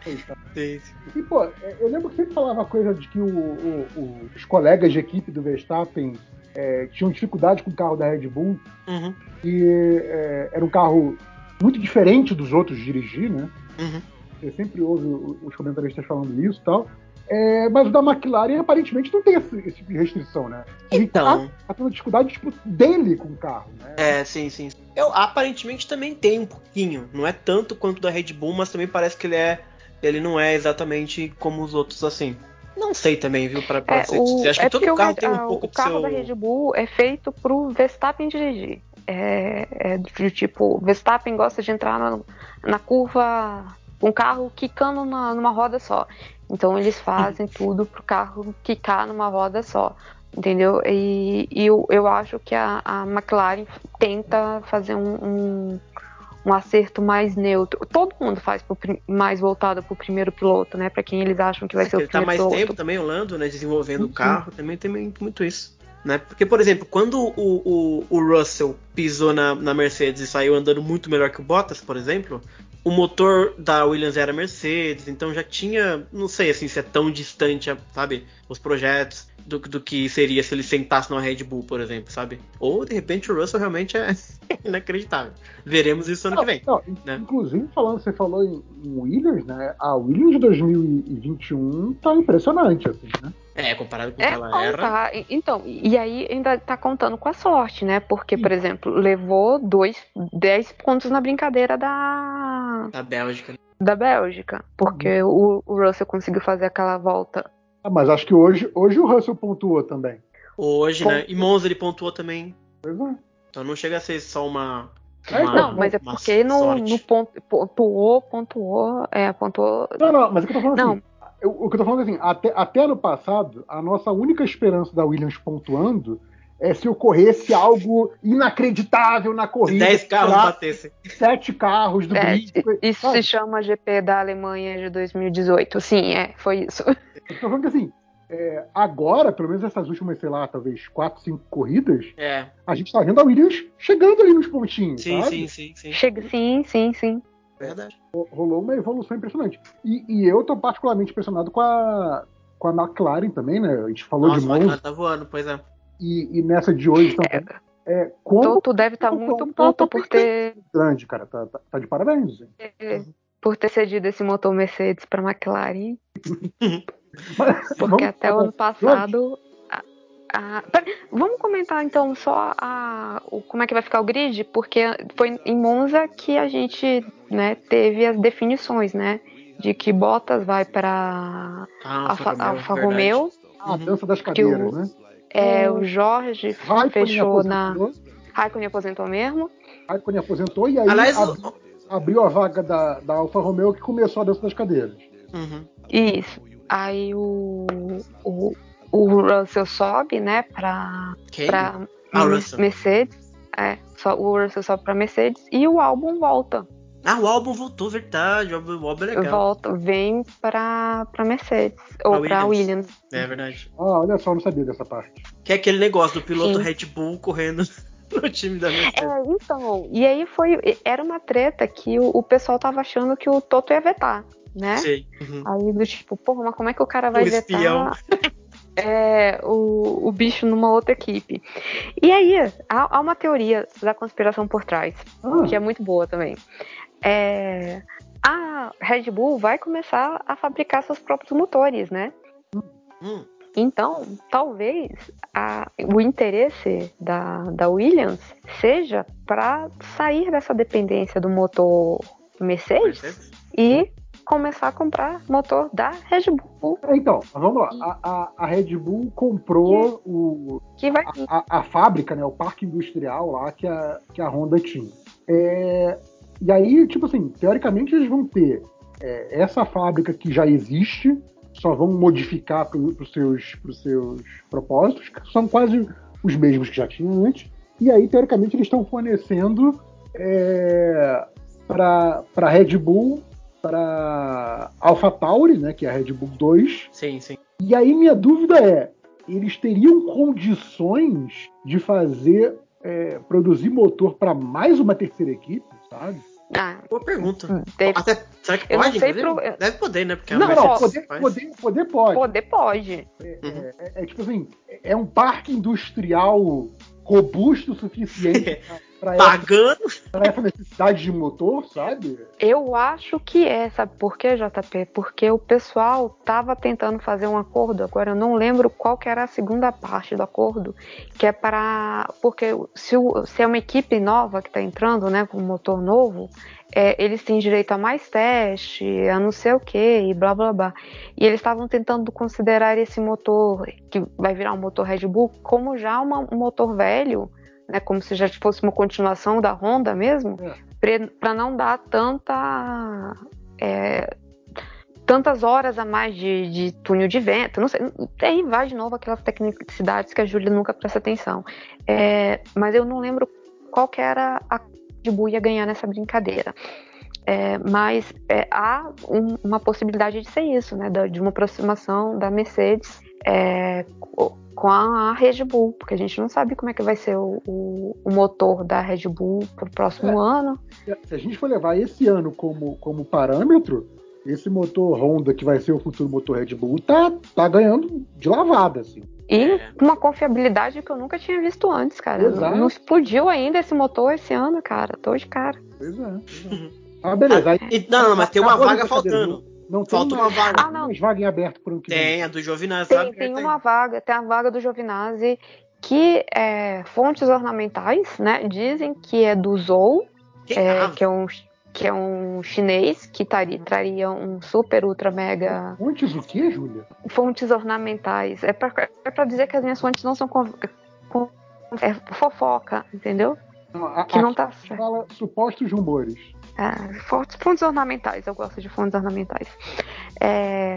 E, pô, é, eu lembro que sempre falava a coisa de que o- o- o- os colegas de equipe do Verstappen é, tinham dificuldade com o carro da Red Bull Uhum, e é, era um carro muito diferente dos outros de dirigir, né? uhum. Você sempre ouve o- os comentaristas falando isso e tal. É, mas o da McLaren aparentemente não tem esse, esse tipo de restrição, né? O Então. Ricardo tá tendo dificuldade tipo, dele com o carro, né? É, sim, sim. Eu aparentemente também tem um pouquinho. Não é tanto quanto da Red Bull, mas também parece que ele é. Ele não é exatamente como os outros assim. Não sei também, viu? Pra, pra É, ser o. Acho que é todo porque carro o, tem um ah, pouco o carro seu. da Red Bull é feito pro Verstappen dirigir. É, é de tipo, Verstappen gosta de entrar na, na curva com o carro quicando na- numa roda só. Então eles fazem tudo pro carro quicar numa roda só. Entendeu? E, e eu, eu acho que a, a McLaren tenta fazer um, um, um acerto mais neutro. Todo mundo faz pro mais voltado pro primeiro piloto, né? Pra quem eles acham que vai ser o ele tá primeiro mais piloto. tempo também, o Lando, né? Desenvolvendo o Sim, carro, também tem muito isso. Né? Porque, por exemplo, quando o, o, o Russell pisou na, na Mercedes e saiu andando muito melhor que o Bottas, por exemplo, o motor da Williams era Mercedes, então já tinha, não sei assim se é tão distante, sabe, os projetos do, do que seria se ele sentasse numa Red Bull, por exemplo, sabe? Ou de repente o Russell realmente é [LAUGHS] inacreditável. Veremos isso ano que vem. Não, né? Inclusive, falando, você falou em, em Williams, né? A Williams 2021 tá impressionante, assim, né? É, comparado com o que É, ela não, era. tá. Então, e aí ainda tá contando com a sorte, né? Porque, por exemplo, levou dois, 10 pontos na brincadeira da, Da Bélgica. da Bélgica. Porque o, o Russell conseguiu fazer aquela volta. Ah, mas acho que hoje, hoje o Russell pontuou também. Hoje, né? E Monza ele pontuou também. Pois é. Então não chega a ser só uma. É, uma- Não, mas é porque no, no ponto, pontuou, pontuou, é, pontuou. Não, não, mas o que eu tô falando Não. assim, eu- o que eu tô falando é assim, até, até ano passado, a nossa única esperança da Williams pontuando é se ocorresse algo inacreditável na corrida. 10 carros batessem. Sete carros do É, grid. isso sabe? se chama GP da Alemanha de 2018. Sim, é, foi isso. Eu tô falando que assim, é, agora, pelo menos essas últimas, sei lá, talvez quatro, cinco corridas, É. a gente tá vendo a Williams chegando ali nos pontinhos, Sim, sabe? sim, sim, sim. Chega, sim, sim, sim. Verdade. Rolou uma evolução impressionante. E, e eu tô particularmente impressionado com a, com a McLaren também, né? A gente falou Nossa, de Monza McLaren tá voando, pois é. e, e nessa de hoje também. É, como Tu, tu deve estar Tá muito tá- tá puto por ter, grande, cara. Tá, tá- tá de parabéns. assim. por ter cedido esse motor Mercedes pra McLaren. [LAUGHS] Mas, Porque vamos- até o ano passado. A- a- pera- vamos comentar então só a, o, como é que vai ficar o grid, porque foi em Monza que a gente né, teve as definições, né? De que Bottas vai para Ah, Alfa, Romeo, Alfa. Romeo, A dança das cadeiras, o- né? é, o Jorge Raikkonen fechou na. aposentou, Raikkonen aposentou mesmo. Raikkonen aposentou e aí Aliás, ab- abriu a vaga da, da Alfa Romeo que começou a dança das cadeiras. Uhum. Isso. Aí o, o, o Russell sobe, né, pra, Quem? pra Ah, o Mer- Russell. Mercedes. É, só, o Russell sobe pra Mercedes e o álbum volta. Ah, o álbum voltou, verdade. O álbum, o álbum é legal. Volta, vem pra, pra Mercedes. Ou Pra pra Williams. Williams. É verdade. Ah, olha só, eu não sabia dessa parte. Que é aquele negócio do piloto Sim. Red Bull correndo [LAUGHS] no time da Mercedes. É, então, e aí foi. Era uma treta que o, o pessoal tava achando que o Toto ia vetar, né? Sei. Uhum. Aí do tipo, porra, mas como é que o cara vai O espião. [LAUGHS] é, o, o bicho numa outra equipe? E aí, há, há uma teoria da conspiração por trás, Ah, que é muito boa também. É, a Red Bull vai começar a fabricar seus próprios motores, né? Hum, Então, talvez a- o interesse da, da Williams seja para sair dessa dependência do motor Mercedes Mercedes? e começar a comprar motor da Red Bull, então, mas vamos lá. A, a- a Red Bull comprou o, que vai a, a fábrica, né, o parque industrial lá que a, que a Honda tinha. É, e aí, tipo assim, teoricamente eles vão ter é, essa fábrica que já existe, só vão modificar para os seus, pros seus propósitos, que são quase os mesmos que já tinham antes. E aí, teoricamente, eles estão fornecendo é, para a Red Bull, para AlphaTauri, né, que é a Red Bull 2, Sim, sim. e aí minha dúvida é, eles teriam condições de fazer, é, produzir motor para mais uma terceira equipe, sabe? ah, Boa pergunta. deve Até, será que não pode? inclusive? pro- Deve poder, né? Porque a não, não, Mercedes poder, poder, poder pode. poder pode. Uhum. É, é tipo assim, é um parque industrial robusto o suficiente [LAUGHS] essa, Pagando. pra essa necessidade de motor, sabe? Eu acho que é, sabe por quê, JP? Porque o pessoal tava tentando fazer um acordo, agora eu não lembro qual que era a segunda parte do acordo, que é para. Porque se, o- se é uma equipe nova que tá entrando, né, com um motor novo, é, eles têm direito a mais teste, a não sei o que, e blá blá blá. E eles estavam tentando considerar esse motor, que vai virar um motor Red Bull, como já uma- um motor velho, né, como se já fosse uma continuação da Honda mesmo, para não dar tanta é, tantas horas a mais de, de túnel de vento, não sei. Aí vai de novo aquelas tecnicidades que a Júlia nunca presta atenção. É, mas eu não lembro qual que era a de Bull ia ganhar nessa brincadeira. É, mas é, há um- uma possibilidade de ser isso, né? De uma aproximação da Mercedes é, co- com a Red Bull, porque a gente não sabe como é que vai ser o, o- o motor da Red Bull para o próximo ano. Se a gente for levar esse ano como, como parâmetro, esse motor Honda, que vai ser o futuro motor Red Bull, tá, tá ganhando de lavada, assim. E É. com uma confiabilidade que eu nunca tinha visto antes, cara. Não, Exato. não explodiu ainda esse motor esse ano, cara. Tô de cara. Pois é. Pois é. [LAUGHS] Ah, beleza. Aí, E- não, não, mas tem uma vaga faltando. Não, não tem Falta uma vaga. Ah, não. mais vaga em aberto por ano que. Tem, a do Giovinazzi. Tem, tem uma vaga, tem a vaga do Giovinazzi que é, fontes ornamentais, né? Dizem que é do Zou, Que- é, ah, que, é um, que é um chinês que tari- traria um super, ultra, mega Fontes o quê, Júlia? fontes ornamentais. É pra, é pra dizer que as minhas fontes não são com, com- é fofoca, entendeu? Não, a- Que não tá certo. fala supostos rumores. Fontes, fontes ornamentais, eu gosto de fontes ornamentais. É,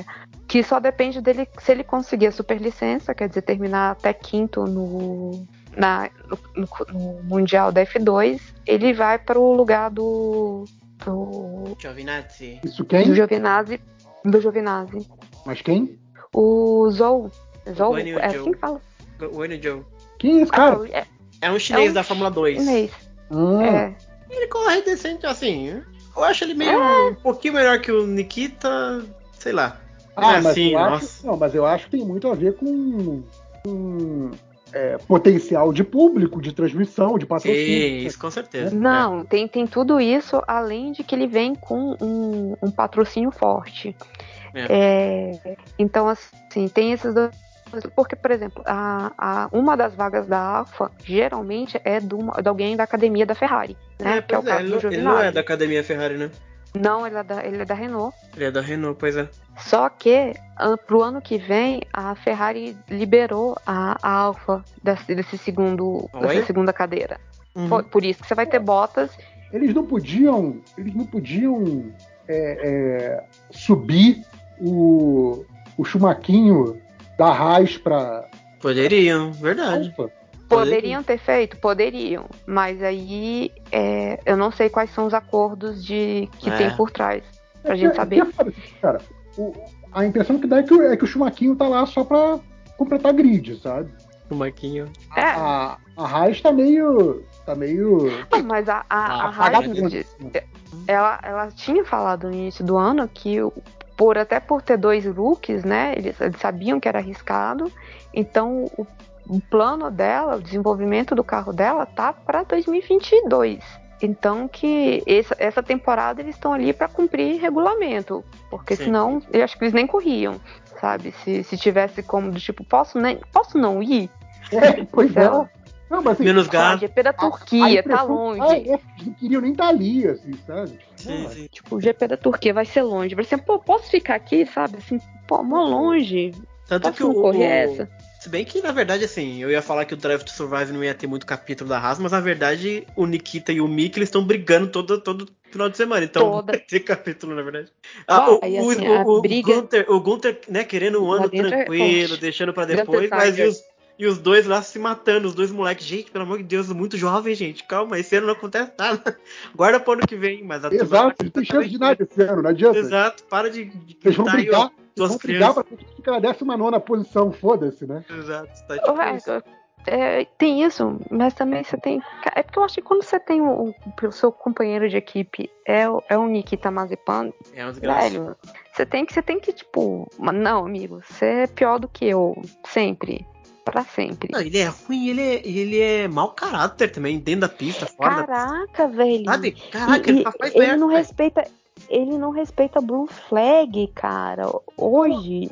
que só depende dele se ele conseguir a superlicença, quer dizer, terminar até quinto no, na- no, no- no Mundial da F2, ele vai para o lugar do, do, Giovinazzi. Isso do quem? Giovinazzi. Do Giovinazzi. Mas quem? O Zou. Zou, é assim que fala. O Eno Joe. Quem é esse cara? Ah, é, É um chinês É um da Fórmula 2. chinês. Ah, É. Ele corre decente, assim. Eu acho ele meio um pouquinho melhor que o Nikita, sei lá. Ah, é mas assim, eu nossa. acho, não, mas eu acho que tem muito a ver com, com, é, potencial de público, de transmissão, de Sim, patrocínio. isso com certeza. Não, tem, tem tudo isso, além de que ele vem com um, um patrocínio forte. É, então, assim, tem esses dois. Porque, por exemplo, a, a- uma das vagas da Alfa geralmente é de, uma- de alguém da academia da Ferrari, né? É, que é o é, caso ele, do não- ele não é da academia Ferrari, né? Não, ele é, da, ele é da Renault. Ele é da Renault, pois é. Só que pro ano que vem a Ferrari liberou a, a Alfa desse, desse segundo, dessa segunda cadeira. Uhum. Foi- por isso que você vai ter botas Eles não podiam, eles não podiam é, é, subir o, o chumaquinho da Raiz para Poderiam, verdade. Poderiam ter feito? Poderiam. Mas aí é, eu não sei quais são os acordos de que É. tem por trás. Pra É gente saber. é que é cara. O- a impressão que dá é que, o- é que o chumaquinho tá lá só pra completar grid, sabe? O Marquinho. É, A, a Raiz tá meio. tá meio. não, mas a, a, Ah, a. Heinz, ela, ela tinha falado no início do ano que o- por até por ter dois looks, né? Eles, eles sabiam que era arriscado. Então o, o plano dela, o desenvolvimento do carro dela tá para 2022. Então que essa, essa temporada eles estão ali para cumprir regulamento, porque Sim. senão eu acho que eles nem corriam, sabe? Se, se tivesse como do tipo posso nem posso não ir, [LAUGHS] pois é. Não, mas assim, Menos gasto. GP da a- a Turquia, tá longe. Ah, é, eles não queriam nem estar ali, assim, sabe? Sim, sim. Tipo, o GP da Turquia vai ser longe. Vai ser, pô, posso ficar aqui, sabe? Assim, pô, mó longe. Tanto Posso que o, correr essa? Se bem que, na verdade, assim, eu ia falar que o Drive to Survive não ia ter muito capítulo da Haas, mas na verdade o Nikita e o Mick eles estão brigando todo, todo final de semana. Então Toda. [LAUGHS] vai ter capítulo, na verdade. Ah, o, o, assim, o- a o briga- Gunther, o Gunther, né, querendo um ano é tranquilo, deixando pra Gunther depois, mas e os, e os dois lá se matando, os dois moleques. Gente, pelo amor de Deus, muito jovem, gente. Calma, esse ano não acontece nada. [LAUGHS] Guarda pro ano que vem, mas a Exato, não tem chance de nada esse ano, não adianta. Exato, para de, de Vocês vão brigar, vocês vão brigar crianças. pra quem fica na 19 posição, foda-se, né? Exato, tá tipo isso. é, tem isso, mas também você tem. É porque eu acho que quando você tem o, o seu companheiro de equipe é, o- é o Nikita Mazepan, É desgraça. velho, você tem que, você tem que, tipo, não, amigo, você é pior do que eu, sempre. Pra sempre. Não, ele é ruim, ele é, ele é mau caráter também, dentro da pista, fora da pista. Caraca, velho. Sabe? Caraca, E- ele faz ele perto, não velho. respeita. Ele não respeita Blue Flag, cara. Hoje.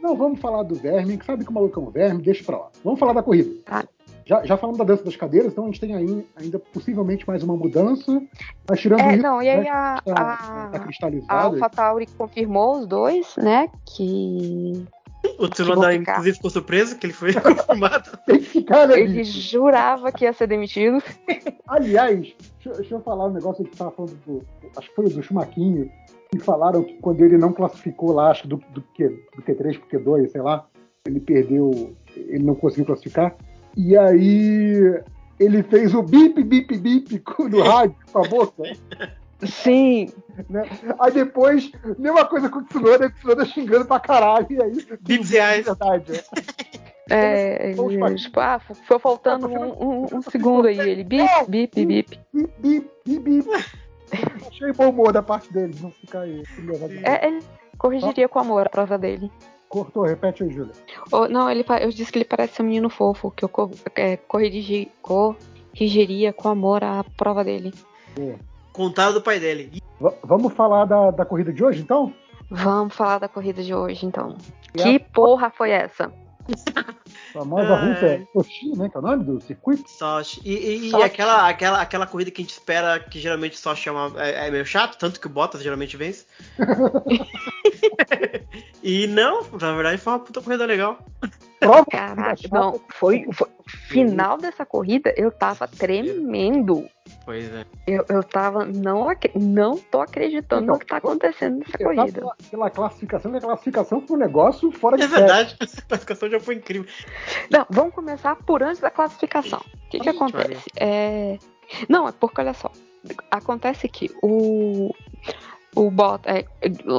Não, vamos falar do verme, que sabe que o maluco é um verme, deixa pra lá. Vamos falar da corrida. Tá. Já, já falamos da dança das cadeiras, então a gente tem aí ainda possivelmente mais uma mudança. Mas tirando É, isso, não, e aí né, a, tá, a, tá a cristalizado. AlphaTauri confirmou os dois, né? Que O Tsunoda, inclusive, ficou surpreso que ele foi [LAUGHS] [LAUGHS] confirmado. Tem que ficar, né, Ele bicho? jurava que ia ser demitido. [LAUGHS] Aliás, deixa, deixa eu falar um negócio que tava falando do. Acho que foi do Chumaquinho, que falaram que quando ele não classificou lá, acho que do, do, Q, do Q3 pro Q2, sei lá, ele perdeu. Ele não conseguiu classificar. E aí ele fez o bip, bip, bip com- no rádio com a boca. Sim. né? Aí depois, mesma coisa com o Tsunoda, o Tsunoda xingando pra caralho. E aí, Bips reais. verdade. é. É, Vamos ele, tipo, ah, foi faltando um, um- um segundo aí. Ele bip, bip, bip. Bip, bip, bip, bip. Achei bom humor da parte dele, não ficar aí. É, ele corrigiria com amor a prova dele. Cortou, repete aí, Júlia. Ou- não, ele, eu disse que ele parece um menino fofo, que eu é, corrigi- corrigiria com amor a prova dele. Contado do pai dele. V- vamos falar da, da corrida de hoje, então? Vamos falar da corrida de hoje, então. E Que porra foi essa? A [LAUGHS] famosa Ai. russa Sochi, né? Que é o nome do circuito? Sochi. E, e- e aquela, aquela, aquela corrida que a gente espera, que geralmente Sochi é, uma- é- é meio chato, tanto que o Bottas geralmente vence. [LAUGHS] [LAUGHS] e não, na verdade foi uma puta corrida legal. Prova Caraca, não, foi, foi. Final dessa corrida, eu tava tremendo. Pois é. Eu, eu tava. Não, não tô acreditando Então, no que tá acontecendo nessa tá corrida. pela, pela classificação, que a classificação foi um negócio fora de É verdade, [LAUGHS] essa classificação já foi incrível. Não, vamos começar por antes da classificação. O que, que acontece? É... Não, é porque, olha só. Acontece que o. O é,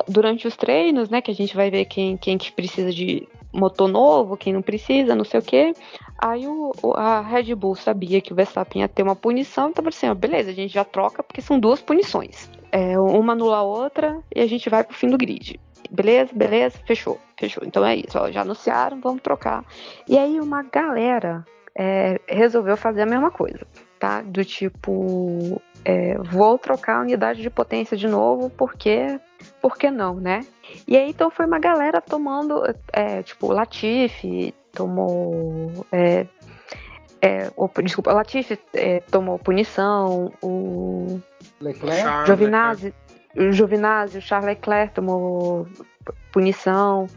durante os treinos, né, que a gente vai ver quem, quem que precisa de motor novo, quem não precisa, não sei o quê. Aí o- a Red Bull sabia que o Verstappen ia ter uma punição, então assim, ó, beleza, a gente já troca porque são duas punições. É, uma anula a outra e a gente vai pro fim do grid. Beleza, beleza, fechou, fechou. Então é isso, ó, já anunciaram, vamos trocar. E aí uma galera é, resolveu fazer a mesma coisa, tá? Do tipo, é, vou trocar a unidade de potência de novo, porque, por que não, né? E aí então foi uma galera tomando, é, tipo, Latifi tomou, é, é, o- desculpa, o Latifi é, tomou punição, o Leclerc, Giovinazzi, o Giovinazzi, o Charles Leclerc tomou punição.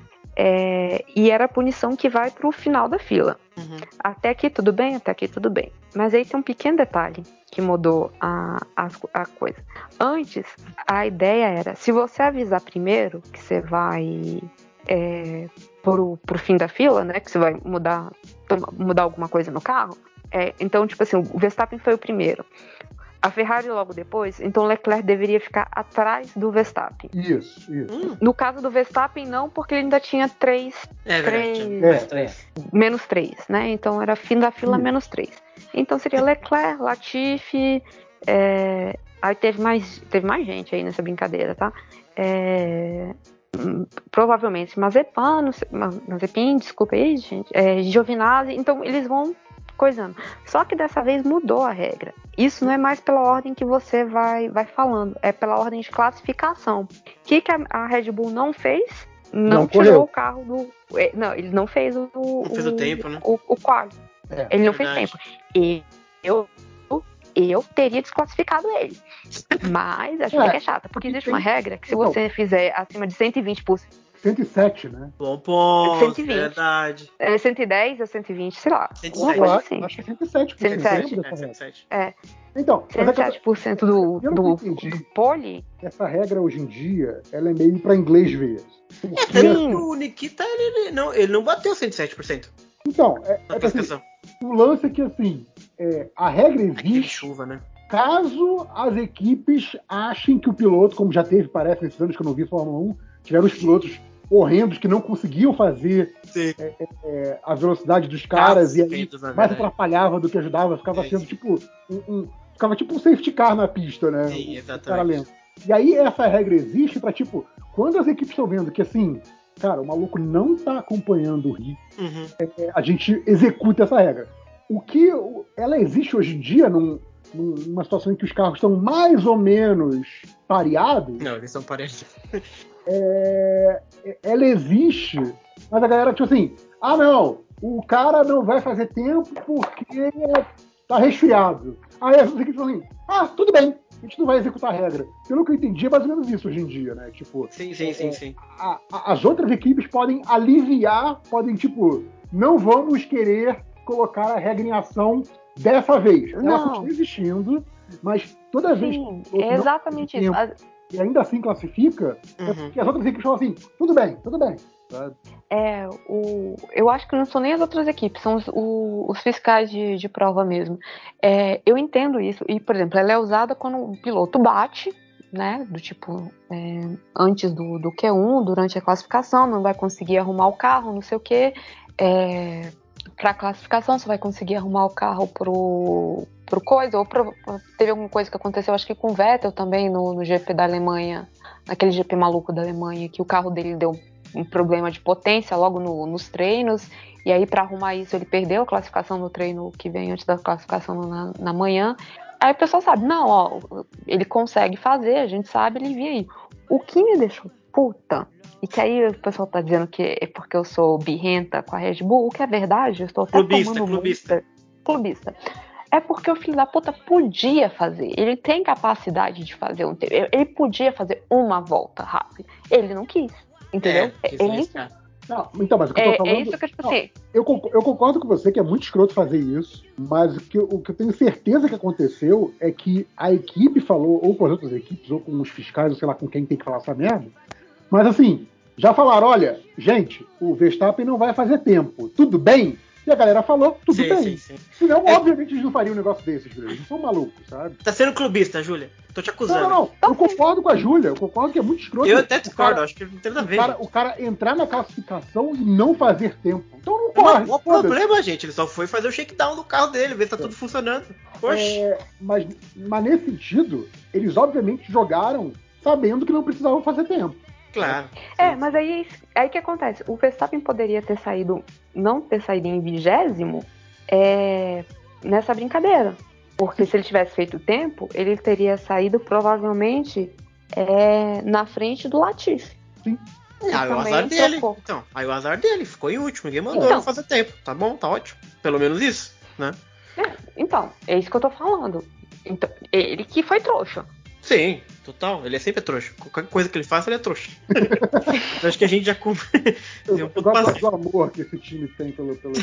é, e era a punição que vai pro final da fila. Uhum. Até aqui tudo bem, até aqui tudo bem. Mas aí tem um pequeno detalhe que mudou a, a, a coisa. Antes, a ideia era, se você avisar primeiro que você vai é, pro, pro fim da fila, né? Que você vai mudar, mudar alguma coisa no carro. é, então, tipo assim, o Verstappen foi o primeiro. A Ferrari logo depois, então o Leclerc deveria ficar atrás do Verstappen. Isso, isso. Hum, No caso do Verstappen, não, porque ele ainda tinha três é verdade. Três. É, é. menos 3, né? Então era fim da fila Isso. menos 3. Então seria Leclerc, Latifi, é, aí teve mais, teve mais gente aí nessa brincadeira, tá? É, provavelmente Mazepan, não sei- Ma- Mazepin, desculpa aí, gente, é, Giovinazzi, então eles vão coisando. Só que dessa vez mudou a regra. Isso não é mais pela ordem que você vai, vai falando, é pela ordem de classificação. O que, que a, a Red Bull não fez? Não, Não tirou correu. o carro do. é, Não, ele não fez o. Não fez o tempo, né? O, o quali. É, Ele não fez verdade. tempo. E eu, eu teria desclassificado ele. Mas a gente É, é, chata, porque existe uma regra que se Então. você fizer acima de 120 por 107, né? Bom ponto, 120. verdade. é, 120 ou 120, sei lá. 107. Uma Eu coisa acho, assim. acho que é 107, porque 107. lembra É, dessa regra? 107. Então, mas é eu- 107% do, eu do, não entendi. do pole. essa regra hoje em dia, ela é meio pra inglês ver. É, que o Nikita, ele, ele não, ele não bateu 107% então, é, é que, assim, o lance é que assim, é, a regra existe chuva, né? caso as equipes achem que o piloto, como já teve, parece, nesses anos que eu não vi Fórmula 1, tiveram os pilotos horrendos que não conseguiam fazer Sim. é, a velocidade dos caras e aí mais atrapalhava do que ajudava, ficava É, sendo tipo um, um- ficava tipo um safety car na pista, né? Sim, exatamente. E aí essa regra existe pra tipo, quando as equipes estão vendo que assim, cara, o maluco não tá acompanhando o ritmo, Uhum. é, a gente executa essa regra. O que ela existe hoje em dia num- num- numa situação em que os carros estão mais ou menos pareados, Não, eles são parentes. É, ela existe, mas a galera, tipo assim, ah não, o cara não vai fazer tempo porque tá resfriado. Aí as equipes falam assim, ah, tudo bem, a gente não vai executar a regra. Pelo que eu entendi, é mais ou menos isso hoje em dia, né? Tipo, Sim, sim, sim, sim. a- a- as outras equipes podem aliviar, podem, tipo, não vamos querer colocar a regra em ação dessa vez. Ela Não. continua existindo, mas toda vez Sim, que é exatamente isso. tempo. E ainda assim classifica, é Uhum. porque as outras equipes falam assim, tudo bem, tudo bem. sabe? É, o, eu acho que não são nem as outras equipes, são os, o- os fiscais de, de prova mesmo. É, eu entendo isso, e, por exemplo, ela é usada quando o piloto bate, né? Do tipo, é, antes do, do Q1, durante a classificação, não vai conseguir arrumar o carro, não sei o quê. É, para classificação, você vai conseguir arrumar o carro pro, pro coisa, ou pro- teve alguma coisa que aconteceu, acho que com o Vettel também no, no GP da Alemanha, naquele GP maluco da Alemanha, que o carro dele deu um problema de potência logo no- nos treinos, e aí para arrumar isso ele perdeu a classificação no treino que vem antes da classificação na, na manhã. Aí o pessoal sabe, não, ó, ele consegue fazer, a gente sabe, ele via aí. O que me deixou puta, e que aí o pessoal tá dizendo que é porque eu sou birrenta com a Red Bull, o que é verdade, eu estou até Clubista, tomando clubista. multa. Clubista. É porque o filho da puta podia fazer. Ele tem capacidade de fazer um tempo. Ele podia fazer uma volta rápida. Ele não quis. Entendeu? É, isso é ele, isso, cara. Não, então, mas o que eu tô é, falando. é isso que eu, tipo Não, assim, eu, eu concordo com você que é muito escroto fazer isso, mas o que, o que eu tenho certeza que aconteceu é que a equipe falou, ou com as outras equipes, ou com os fiscais, ou sei lá com quem tem que falar essa merda. Mas assim, já falaram: olha, gente, o Verstappen não vai fazer tempo. Tudo bem? E a galera falou: tudo Sim, bem. sim, sim. Senão, É. obviamente, eles não fariam um negócio desses, Júlia. Eles não são malucos, sabe? Tá sendo clubista, Júlia. Tô te Não, acusando. não, não. Eu concordo com a Júlia. Eu concordo que é muito escroto. Eu até o discordo, cara- acho que não tem nada a o ver. cara, o cara entrar na classificação e não fazer tempo. Então não Não, corre. não foda-se. problema, gente. Ele só foi fazer o shakedown do carro dele, ver se tá tudo funcionando. Poxa. É, mas, mas nesse sentido, eles obviamente jogaram sabendo que não precisavam fazer tempo. Claro. É, mas aí aí que acontece? O Verstappen poderia ter saído, não ter saído em vigésimo é, nessa brincadeira. Porque se ele tivesse feito tempo, ele teria saído provavelmente é, na frente do Latifi. É, aí o azar dele. trocou. Então, aí o azar dele. Ficou em último. Ninguém mandou Então. fazer tempo. Tá bom, tá ótimo. Pelo menos isso, né? Então, é isso que eu tô falando. Então, ele que foi trouxa. Sim, total. Ele é sempre trouxa. Qualquer coisa que ele faça, ele é trouxa. [LAUGHS] Eu acho que a gente já. com- Eu, um eu gosto do amor que esse time tem pelo, pelo.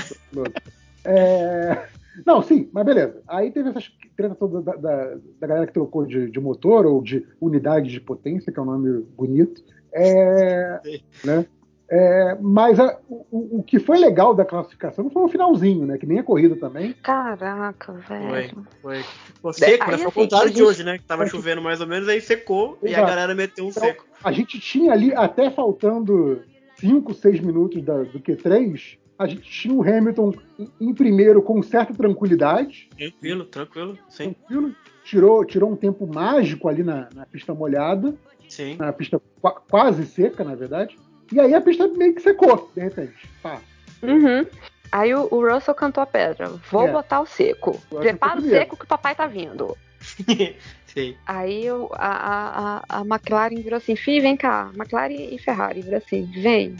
É, Não, sim, mas beleza. Aí teve essas tretas todas da, da, da galera que trocou de, de motor ou de unidade de potência, que é um nome bonito. É, né? É, mas a- o, o que foi legal da classificação foi o finalzinho, né? Que nem a corrida também. Caraca, Foi, velho. foi. Ficou seco, né? Foi o assim, contrário a de gente- hoje, né? Que tava chovendo mais ou menos, aí secou e a Exato. galera meteu um Então, seco. A gente tinha ali, até faltando 5, 6 minutos da- do Q3, a gente tinha o Hamilton em, em primeiro com certa tranquilidade, Tranquilo, tranquilo. Sim, tranquilo, tirou, tirou um tempo mágico ali na, na pista molhada, sim. na pista qua- quase seca, na verdade, e aí a pista meio que secou, de repente. Pá. Uhum. Aí o, o Russell cantou a pedra. Vou É. botar o seco. Prepara o seco que o papai tá vindo. [LAUGHS] Sim. Aí a, a, a, McLaren virou assim, Fih, vem cá. McLaren e Ferrari virou assim, vem.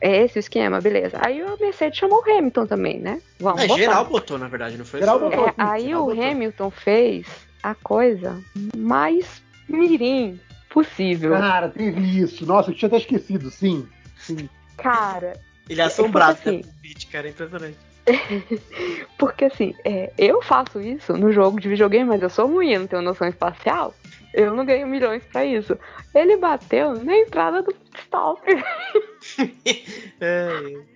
É esse o esquema, beleza. Aí o Mercedes chamou o Hamilton também, né? Vamos É, botar. geral botou, na verdade, não foi Geral só. botou. É, aí geral o botou. Hamilton fez a coisa mais mirim possível. Cara, teve isso. Nossa, eu tinha até esquecido, sim. sim. Cara, Ele é assombrado Tipo né, assim. com o beat, cara, é impressionante. [LAUGHS] Porque assim, é, eu faço isso no jogo de videogame, mas eu sou ruim, eu não tenho noção espacial. Eu não ganho milhões pra isso. Ele bateu na entrada do stop. [LAUGHS] É,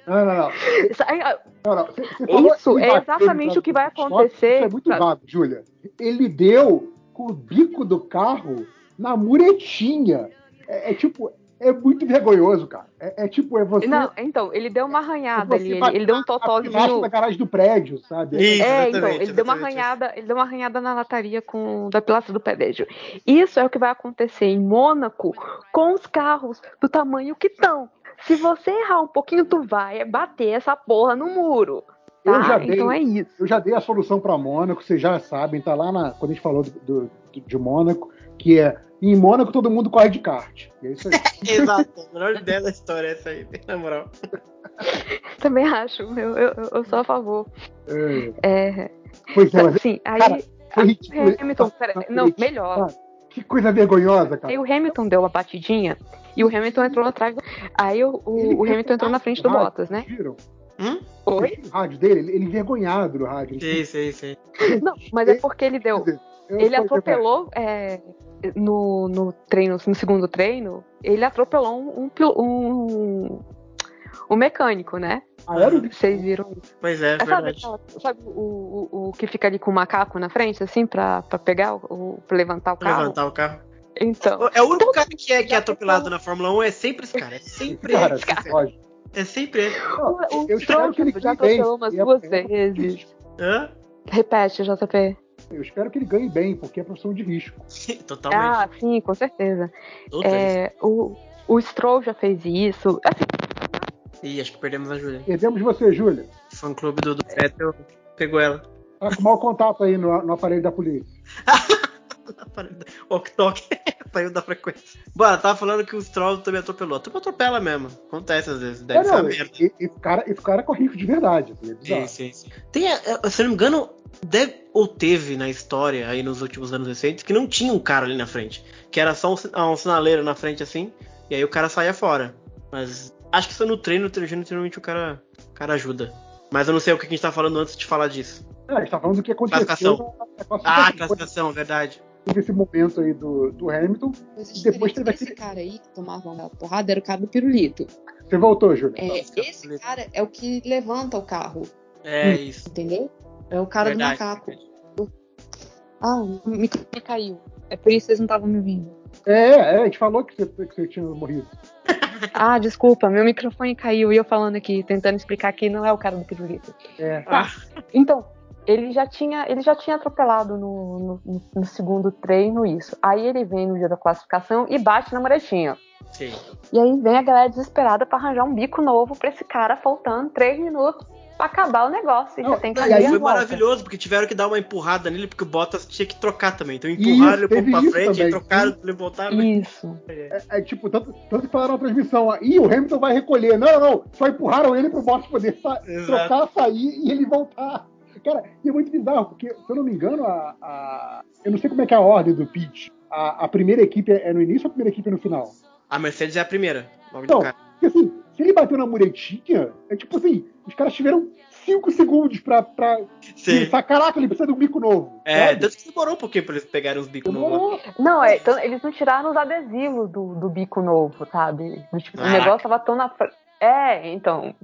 Não, não, não. Não, não. Você- você falou Isso é exatamente o que vai acontecer. Isso é muito vago, Júlia. Ele deu com o bico do carro na muretinha. É, é tipo, é muito vergonhoso, cara. É, é tipo, é você. Não, então, ele deu uma arranhada ali, ele, ele deu um na pilastra totozinho. da garagem do prédio, sabe? Isso, É, então, exatamente, ele deu uma arranhada, ele deu uma arranhada na lataria com da pilastra do pedestre. Isso é o que vai acontecer em Mônaco com os carros do tamanho que estão. Se você errar um pouquinho, tu vai bater essa porra no muro. Tá? Eu já dei- Então é isso. Eu já dei a solução para Mônaco, vocês já sabem, tá lá na, quando a gente falou do, do- de Mônaco, que é em Mônaco todo mundo corre de kart. E é isso aí. [LAUGHS] Exato, a melhor ideia da história é essa aí, [LAUGHS] na moral. Também acho, eu, eu, eu sou a favor. É, É, pois é, mas assim, aí cara, foi ridículo. Hamilton, pera, não, melhor. cara. Que coisa vergonhosa, cara. Aí o Hamilton deu uma batidinha e o Hamilton entrou atrás. Aí o, o, o Hamilton entrou na frente do rádio, Bottas, né? Viram? Hum? Oi? O rádio dele, ele, ele envergonhado no rádio. Sei, sei, sei. Não, mas é porque ele deu. Eu Ele atropelou é, no, no treino, no segundo treino, ele atropelou um, um, um, um mecânico, né? Ah, era o Vocês viram isso? Pois é, É, sabe, verdade. sabe o, o, o que fica ali com o macaco na frente, assim, pra, pra pegar, o, pra levantar o carro? Levantar o carro. Então. É o único cara que é, que é atropelado na Fórmula 1, é sempre esse cara. É sempre Cara, que pode. É sempre ele. O, o eu Stroll já atropelou umas é- duas vezes. Hã? Repete, JP. Eu espero que ele ganhe bem, porque é profissão de risco. [LAUGHS] Totalmente. Ah, sim, com certeza. É, o, o Stroll já fez isso. Assim, Ih, acho que perdemos a Júlia. Perdemos você, Júlia. O fã clube do, do Vettel pegou ela. Tá com mau contato aí no, no aparelho da polícia. [LAUGHS] Ok, toque. [LAUGHS] Saiu da frequência. Bom, ela tava falando que o Stroll também atropelou. Tu atropela mesmo. Acontece às vezes. Deve É, ser não, uma merda. e- e- esse, cara, esse cara corre risco de verdade. assim, é. Sim, sim, sim. Tem, eh, se eu não me engano, deve, ou teve na história, aí nos últimos anos recentes, que não tinha um cara ali na frente. Que era só um, ah, um sinaleiro na frente assim, e aí o cara saía fora. Mas acho que no treino, no treino, geralmente o cara, o cara ajuda. Mas eu não sei o que a gente tá falando antes de falar disso. É, a gente tá falando do que aconteceu Classificação. na, na Ah, classificação. classificação, verdade. Teve esse momento aí do, do Hamilton. Coisas Depois teve Esse aquele- cara aí que tomava uma porrada era o cara do pirulito. Você voltou, Júlia. É, esse cara é o que levanta o carro, É Hum. isso. entendeu? É o cara verdade. do macaco. verdade. Ah, o microfone me caiu. É por isso que vocês não estavam me ouvindo. É, é, a gente falou que você, que você tinha morrido. [LAUGHS] Ah, desculpa, meu microfone caiu e eu falando aqui, tentando explicar que não é o cara do pirulito. É. Ah, Então, ele já tinha, ele já tinha atropelado no, no, no segundo treino isso. Aí ele vem no dia da classificação e bate na muretinha. sim. E aí vem a galera desesperada pra arranjar um bico novo pra esse cara, faltando três minutos pra acabar o negócio. E Não, já tem que e aí Foi volta. maravilhoso, porque tiveram que dar uma empurrada nele, porque o Bottas tinha que trocar também. Então empurraram Isso, ele um pra frente, também. aí trocaram, ele voltaram. Isso. É, é tipo, tanto, tanto que falaram na transmissão, ó, Ih, o Hamilton vai recolher. Não, não, não. Só empurraram ele pro Bottas poder sa- Exato. trocar, sair e ele voltar. Cara, e é muito bizarro, porque, se eu não me engano, a, a- eu não sei como é que é a ordem do pitch. A, a primeira equipe é no início ou a primeira equipe é no final? A Mercedes é a primeira. Logo Então, de cara. porque assim, se ele bateu na muretinha, é tipo assim, os caras tiveram 5 segundos pra, pra Sim. pensar, caraca, ele precisa de um bico novo. É, sabe? tanto que demorou um pouquinho pra eles pegarem os bicos novos. Não, é, então, eles não tiraram os adesivos do, do bico novo, sabe? Tipo, o Caraca. negócio tava tão na. fr- É, então.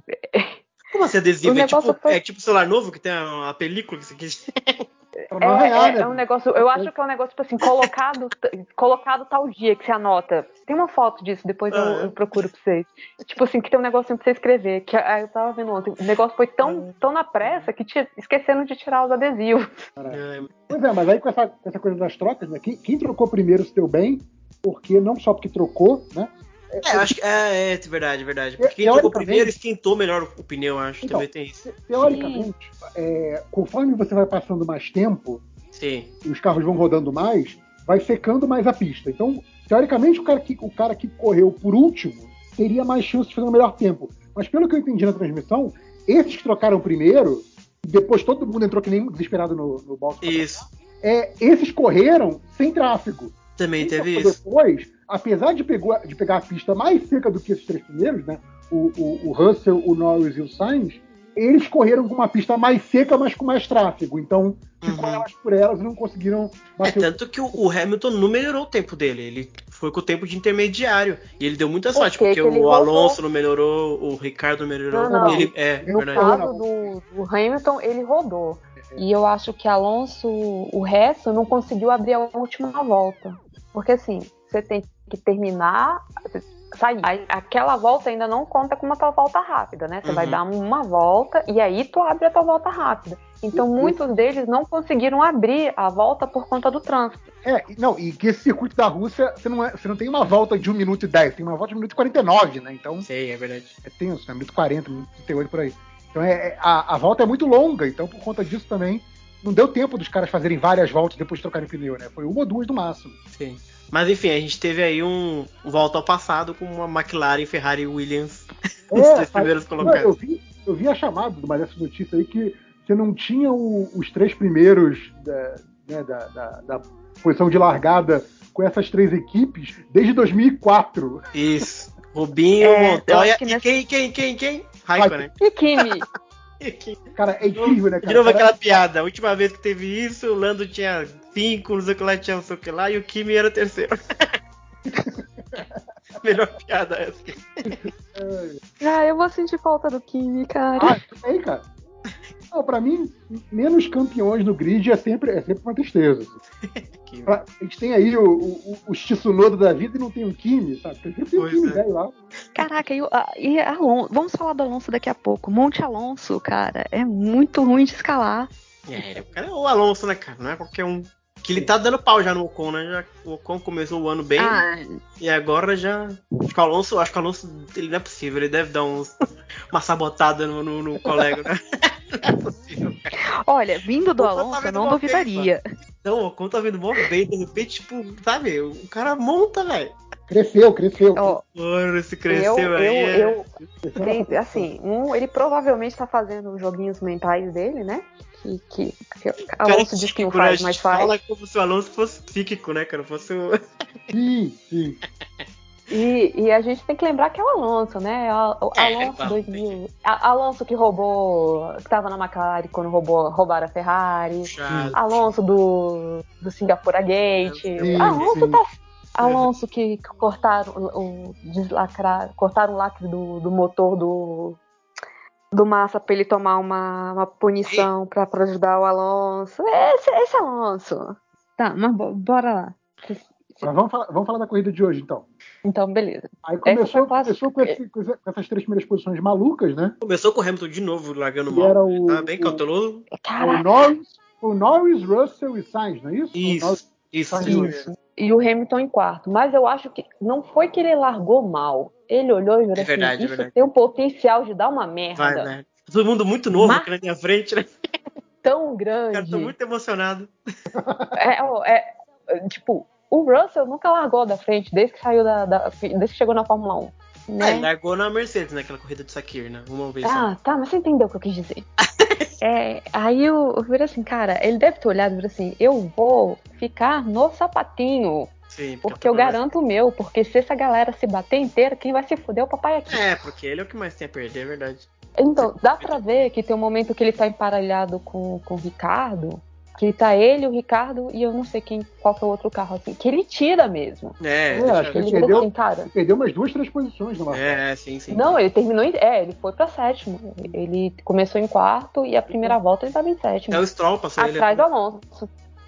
Como assim [LAUGHS] adesivo? O É tipo, foi- é tipo celular novo que tem a, a película que você quis. [LAUGHS] É, é- né? é um negócio, eu acho que é um negócio, tipo assim, colocado, [LAUGHS] colocado tal dia que você anota. Tem uma foto disso, depois eu, é? eu procuro pra vocês. Tipo assim, que tem um negocinho pra você escrever. Que eu tava vendo ontem. O negócio foi tão, tão na pressa que ti- esqueceram de tirar os adesivos. É, Pois é, mas aí com essa, com essa coisa das trocas, né? Quem, quem trocou primeiro se deu bem, porque não só porque trocou, né? É, eu acho que é, é verdade, verdade. Porque quem trocou primeiro esquentou melhor o pneu, eu acho. Então, Também tem isso. te- Teoricamente, é, conforme você vai passando mais tempo Sim. e os carros vão rodando mais, vai secando mais a pista. Então, teoricamente, o cara que, o cara que correu por último teria mais chance de fazer um melhor tempo. Mas pelo que eu entendi na transmissão, esses que trocaram primeiro, depois todo mundo entrou que nem desesperado no, no box. Isso. É, esses correram sem tráfego. Também Quem teve isso. Depois, apesar de, pegou- de pegar a pista mais seca do que esses três primeiros, né? O, o- o Russell, o Norris e o Sainz, eles correram com uma pista mais seca, mas com mais tráfego. Então, ficou Uhum. elas por elas e não conseguiram É, bater o tanto que o, o Hamilton não melhorou o tempo dele. Ele foi com o tempo de intermediário. E ele deu muita Por sorte, porque o rodou. Alonso não melhorou, o Ricardo não melhorou. Não, não. Ele, é, No verdade. falo- caso do, do Hamilton, ele rodou. E eu acho que Alonso, o resto, não conseguiu abrir a última volta. Porque assim, você tem que terminar, sair. Aí, aquela volta ainda não conta com uma tua volta rápida, né? Você vai Uhum. dar uma volta e aí tu abre a tua volta rápida. Então muitos deles não conseguiram abrir a volta por conta do trânsito. É, não, e que esse circuito da Rússia, você não, é- você não tem uma volta de 1 minuto e 10, tem uma volta de 1 minuto e 49, né? Então Sei, é verdade. é tenso, né? 1 minuto e 40, 1 minuto e 38 por aí. Então é, é- a, a volta é muito longa, então por conta disso também não deu tempo dos caras fazerem várias voltas depois trocarem pneu, né? Foi uma ou duas no máximo. Sim. Mas enfim, a gente teve aí um, um volta ao passado com uma McLaren, Ferrari e Williams. [LAUGHS] Os É, três primeiros Não, eu, colocados. vi, eu vi a chamada de uma dessas notícias aí que você não tinha o- os três primeiros da, né, da, da, da- posição de largada com essas três equipes desde 2004. Isso. Rubinho, É, Montoya acho que e nessa- quem, quem, quem, quem? Raikkonen. E Kimi? [LAUGHS] [LAUGHS] Cara, é incrível, né, De cara? novo Cara, aquela piada. A última vez que teve isso, o Lando tinha cinco, não sei o que lá, tinha não sei o que lá, e o Kimi era o terceiro. [LAUGHS] Melhor piada essa. [LAUGHS] Ah, eu vou sentir falta do Kimi, cara. Ah, tudo bem, cara. Não, pra mim, menos campeões no grid é sempre, é sempre uma tristeza. [LAUGHS] Pra- a gente tem aí o, o, o Tsunoda da vida e não tem o Kimi, sabe? Tem tem o Kimi é. velho lá. Caraca, e, e Alonso, vamos falar do Alonso daqui a pouco. Monte Alonso, cara, é muito ruim de escalar. É, o cara é o Alonso, né, cara? Não é qualquer um. Que ele tá dando pau já no Ocon, né? Já, o Ocon começou o ano bem. Ah, E agora já. Acho que o Alonso, acho que o Alonso, ele não é possível, ele deve dar uns, uma sabotada no, no, no colega, né? [LAUGHS] Não é possível, cara. olha, vindo do tá Alonso, eu vendo não duvidaria. Não, o Ocon tá vindo mó bem, de repente, tipo, sabe? O cara monta, velho. Cresceu, cresceu. Mano, se eu, cresceu aí. eu, é- eu, assim, um, ele provavelmente tá fazendo os joguinhos mentais dele, né? Que, que, que Cara, Alonso diz que não psíquico, né? Faz, gente mas faz. fala como se o Alonso fosse psíquico, né, cara? Fosse o. [LAUGHS] Sim, sim. E, e a gente tem que lembrar que é o Alonso, né? A- O É, Alonso claro, 2000. A- Alonso que roubou. que tava na McLaren quando roubou, roubaram a Ferrari. Puxado. Alonso do, do Singapura Gate. Sim, Alonso sim. tá. Alonso que cortaram o, o deslacrar, cortaram o lacre do, do motor do do Massa pra ele tomar uma, uma punição pra, pra ajudar o Alonso. Esse, esse Alonso. Tá, mas bo- bora lá. Mas vamos falar, vamos falar da corrida de hoje, então. Então, beleza. Aí começou, começou com, esse- com essas três primeiras posições malucas, né? Começou com o Hamilton de novo, largando mal. era o, Tá bem o, cauteloso. o. Norris, o Norris, Russell e Sainz, não é isso? O Isso, Norris- isso, Tá isso. E o Hamilton em quarto. Mas eu acho que não foi que ele largou mal. Ele olhou e falou É verdade, assim: é Isso verdade. tem um potencial de dar uma merda Vai, né? Todo mundo muito novo Mas- aqui na minha frente, né? [LAUGHS] tão O cara grande. tá muito emocionado. [LAUGHS] É, é, é, tipo, o Russell nunca largou da frente desde que saiu da. da- desde que chegou na Fórmula 1. Ah, Né? ele largou na Mercedes, naquela corrida de Sakir, né? Uma vez só. Ah, tá, mas você entendeu o que eu quis dizer. [LAUGHS] É, aí eu, eu assim, cara, ele deve ter olhado e falou assim: eu vou ficar no sapatinho. Sim, Porque eu garanto o meu, porque se essa galera se bater inteira, quem vai se fuder é o papai aqui. É, porque ele é o que mais tem a perder, é verdade. Então, dá pra ver que tem um momento que ele tá emparelhado com, com o Ricardo, que tá ele, o Ricardo e eu não sei quem, qual que é o outro carro, assim, que ele tira mesmo. É, É, deixa- acho que Ele perdeu, assim, cara. perdeu umas duas, três posições no Marcelo. é, sim, sim. Não, ele terminou em. É, ele foi pra sétimo. Ele começou em quarto e a primeira volta ele tava em sétimo. É o Stroll, passou ele. Atrás do Alonso.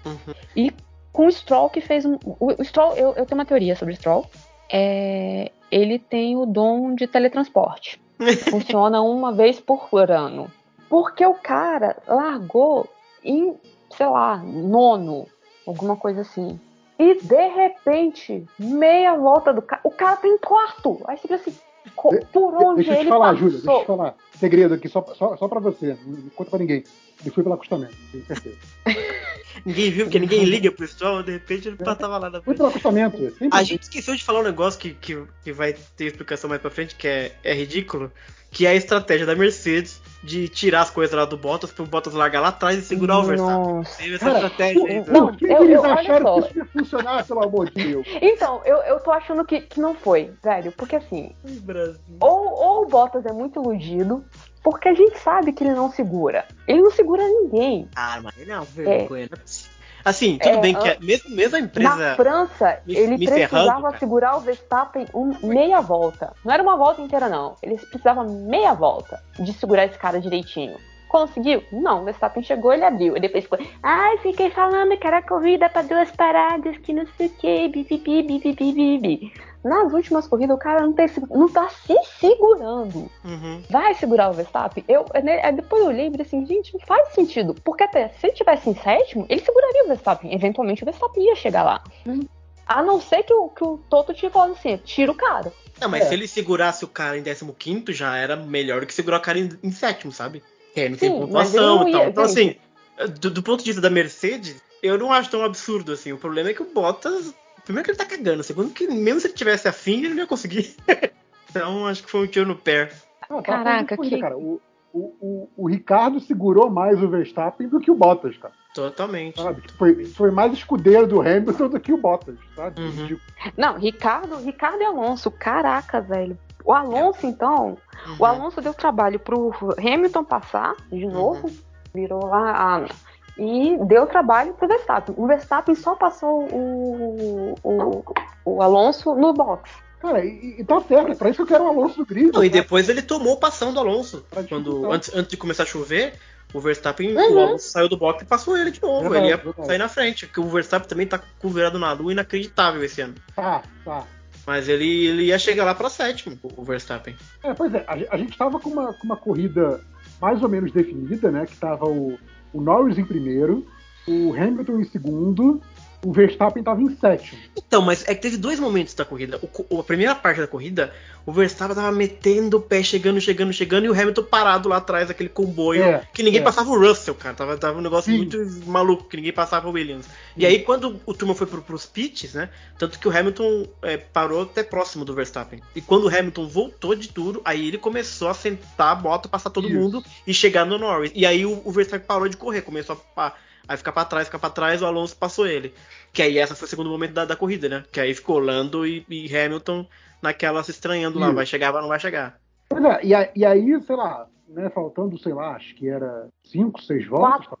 Uhum. E com o Stroll que fez um. O, o Stroll, eu, eu tenho uma teoria sobre o Stroll. É, ele tem o dom de teletransporte. [LAUGHS] Funciona uma vez por ano. Porque o cara largou em, sei lá, nono, alguma coisa assim. E de repente, meia volta do cara, o cara tá em quarto. Aí você fica assim, por onde Deixa eu te ele falar, passou? Júlia, deixa eu te falar. Segredo aqui, só, só, só pra você. Não conta pra ninguém. Ele foi pelo acostamento, tenho certeza. [LAUGHS] Ninguém viu, porque ninguém liga pro Stroll, de repente ele tava lá na frente. pelo acostamento. é A gente esqueceu de falar um negócio que, que, que vai ter explicação mais pra frente, que é, é ridículo, que é a estratégia da Mercedes de tirar as coisas lá do Bottas pro Bottas largar lá atrás e segurar o Verstappen. Nossa. Teve essa Cara, estratégia aí. Por Não, que, eu- que eles eu- acharam só. que isso ia funcionar, pelo amor de Deus? Então, eu, eu tô achando que, que não foi, velho. Porque assim, Brasil. ou, ou o Bottas é muito iludido, porque a gente sabe que ele não segura. Ele não segura ninguém. Ah, mas ele é uma vergonha. não é. Assim, tudo É, bem que ah, é- mesmo, mesmo a Na empresa. França, me- ele me precisava ferrando, segurar o Verstappen um, meia volta. Não era uma volta inteira, não. Ele precisava meia volta de segurar esse cara direitinho. Conseguiu? Não, o Verstappen chegou, ele abriu. E depois ficou, ai, fiquei falando que era corrida pra duas paradas, que não sei o que, bibibi, bibibi, bibibi. Nas últimas corridas, o cara não, tem, não tá se segurando. Uhum. Vai segurar o Verstappen? Eu, né, aí depois eu olhei e falei assim, gente, não faz sentido. Porque até se ele tivesse em sétimo, ele seguraria o Verstappen. Eventualmente o Verstappen ia chegar lá. A não ser que o, que o Toto tinha falado assim, tira o cara. Não, mas É. se ele segurasse o cara em 15 já era melhor do que segurar o cara em, em sétimo, sabe? Que aí não tem Sim, mas pontuação e tal. Então, gente. assim, do, do ponto de vista da Mercedes, eu não acho tão absurdo assim. O problema é que o Bottas. Primeiro que ele tá cagando, segundo que mesmo se ele tivesse afim, ele não ia conseguir. [LAUGHS] então acho que foi um tiro no pé. Caraca, corrida, que- cara. O, o, o, o Ricardo segurou mais o Verstappen do que o Bottas, cara. Totalmente. Sabe? Foi, foi mais escudeiro do Hamilton do que o Bottas, sabe? Uhum. Tipo, Não, Ricardo, Ricardo e Alonso, caraca, velho. O Alonso, então, Uhum. o Alonso deu trabalho pro Hamilton passar de novo, virou lá a- e deu trabalho pro Verstappen. O Verstappen só passou o, o, o Alonso no box. cara, e, e tá certo, é pra isso que eu quero o Alonso do grid. Não, e cara. depois ele tomou o passão do Alonso. Pra Quando, antes, antes de começar a chover, o Verstappen, Uhum. o Alonso saiu do box e passou ele de novo. Verdade, ele ia verdade. sair na frente. Porque o Verstappen também tá com o virado na lua inacreditável esse ano. Tá, tá. Mas ele, ele ia chegar lá pra sétimo, o o Verstappen. É, pois é, a, a gente tava com uma, com uma corrida mais ou menos definida, né? Que tava o, o Norris em primeiro, o Hamilton em segundo, o Verstappen tava em sétimo. Então, mas é que teve dois momentos da corrida. O a primeira parte da corrida, o Verstappen tava metendo o pé, chegando, chegando, chegando, e o Hamilton parado lá atrás daquele comboio. É, que ninguém é. passava o Russell, cara. Tava, tava um negócio Sim. muito maluco, que ninguém passava o Williams. E aí, quando o turma foi pro, pros pits, né? Tanto que o Hamilton é, parou até próximo do Verstappen. E quando o Hamilton voltou de duro, aí ele começou a sentar a bota, passar todo Isso. mundo e chegar no Norris. E aí o, o Verstappen parou de correr, começou a, a ficar pra trás, ficar pra trás, o Alonso passou ele. Que aí essa foi o segundo momento da, da corrida, né? Que aí ficou Lando e, e Hamilton naquela se estranhando lá, Isso. vai chegar, não vai chegar. Pois é, e, a- e aí, sei lá, né, faltando, sei lá, acho que era cinco, seis voltas. Quatro.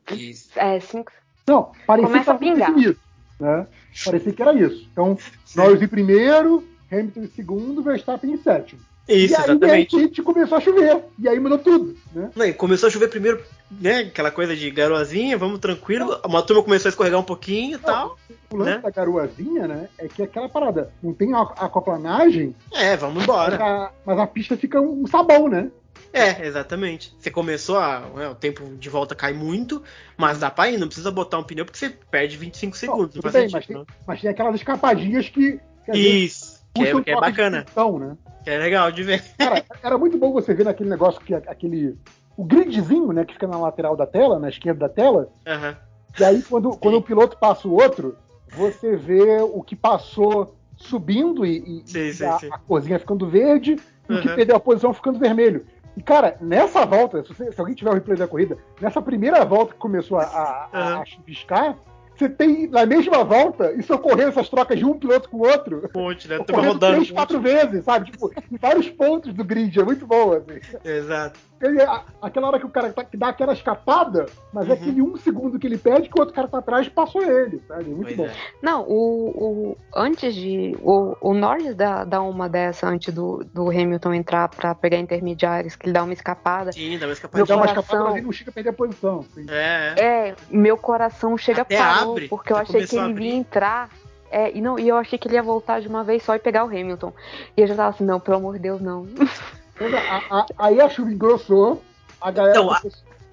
É, cinco. Não, parecia Começa que a tava pingar. definido, né? Parecia que era isso. Então, Norris em primeiro, Hamilton em segundo, Verstappen em sétimo. Isso, e aí, exatamente. de repente, começou a chover. E aí mudou tudo, né? Não, começou a chover primeiro, né? Aquela coisa de garoazinha, vamos tranquilo. Uma turma começou a escorregar um pouquinho e tal. O lance Né? da garoazinha, né, é que aquela parada, não tem a acoplanagem, É, vamos mas embora. a, mas a pista fica um sabão, né? É, exatamente. Você começou a. né, o tempo de volta cai muito, mas dá pra ir, não precisa botar um pneu porque você perde 25 segundos. Não, bem, mas, tem, não. mas tem aquelas escapadinhas que, que Isso, que é, que é bacana, atenção, né? que é legal de ver. Cara, era muito bom você ver naquele negócio que aquele. O gridzinho, né, que fica na lateral da tela, na esquerda da tela, Aham. e aí quando, quando o piloto passa o outro, você vê o que passou subindo e, e- Sim, sim, a, sim. a corzinha ficando verde, e o que Uhum. perdeu a posição ficando vermelho. E, cara, nessa volta, se, você- se alguém tiver o replay da corrida, nessa primeira volta que começou a, a, Uhum. a chuviscar, você tem na mesma volta, isso ocorrendo essas trocas de um piloto com o outro, Um monte, né? Ocorrendo rodando. três, quatro vezes, sabe? Tipo, em vários pontos do grid, é muito bom, assim. Exato. Ele- aquela hora que o cara tá- que dá aquela escapada, mas é Uhum. aquele um segundo que ele pede que o outro cara tá atrás passou ele, sabe? Muito Pois bom. é. Não, o, o- antes de. O, o Norris dá, dá uma dessa antes do, do Hamilton entrar pra pegar intermediários, que ele dá uma escapada. Sim, dá uma Ele escapadinha. dá uma coração. escapada, mas ele não chega a perder a posição. assim. É, é. É, meu coração chega Até parou, abre, porque eu achei que ele ia entrar. É, e, não, e eu achei que ele ia voltar de uma vez só e pegar o Hamilton. E eu já tava assim, não, pelo amor de Deus, não. [LAUGHS] É, a- a- aí a chuva engrossou, a galera. Então, a-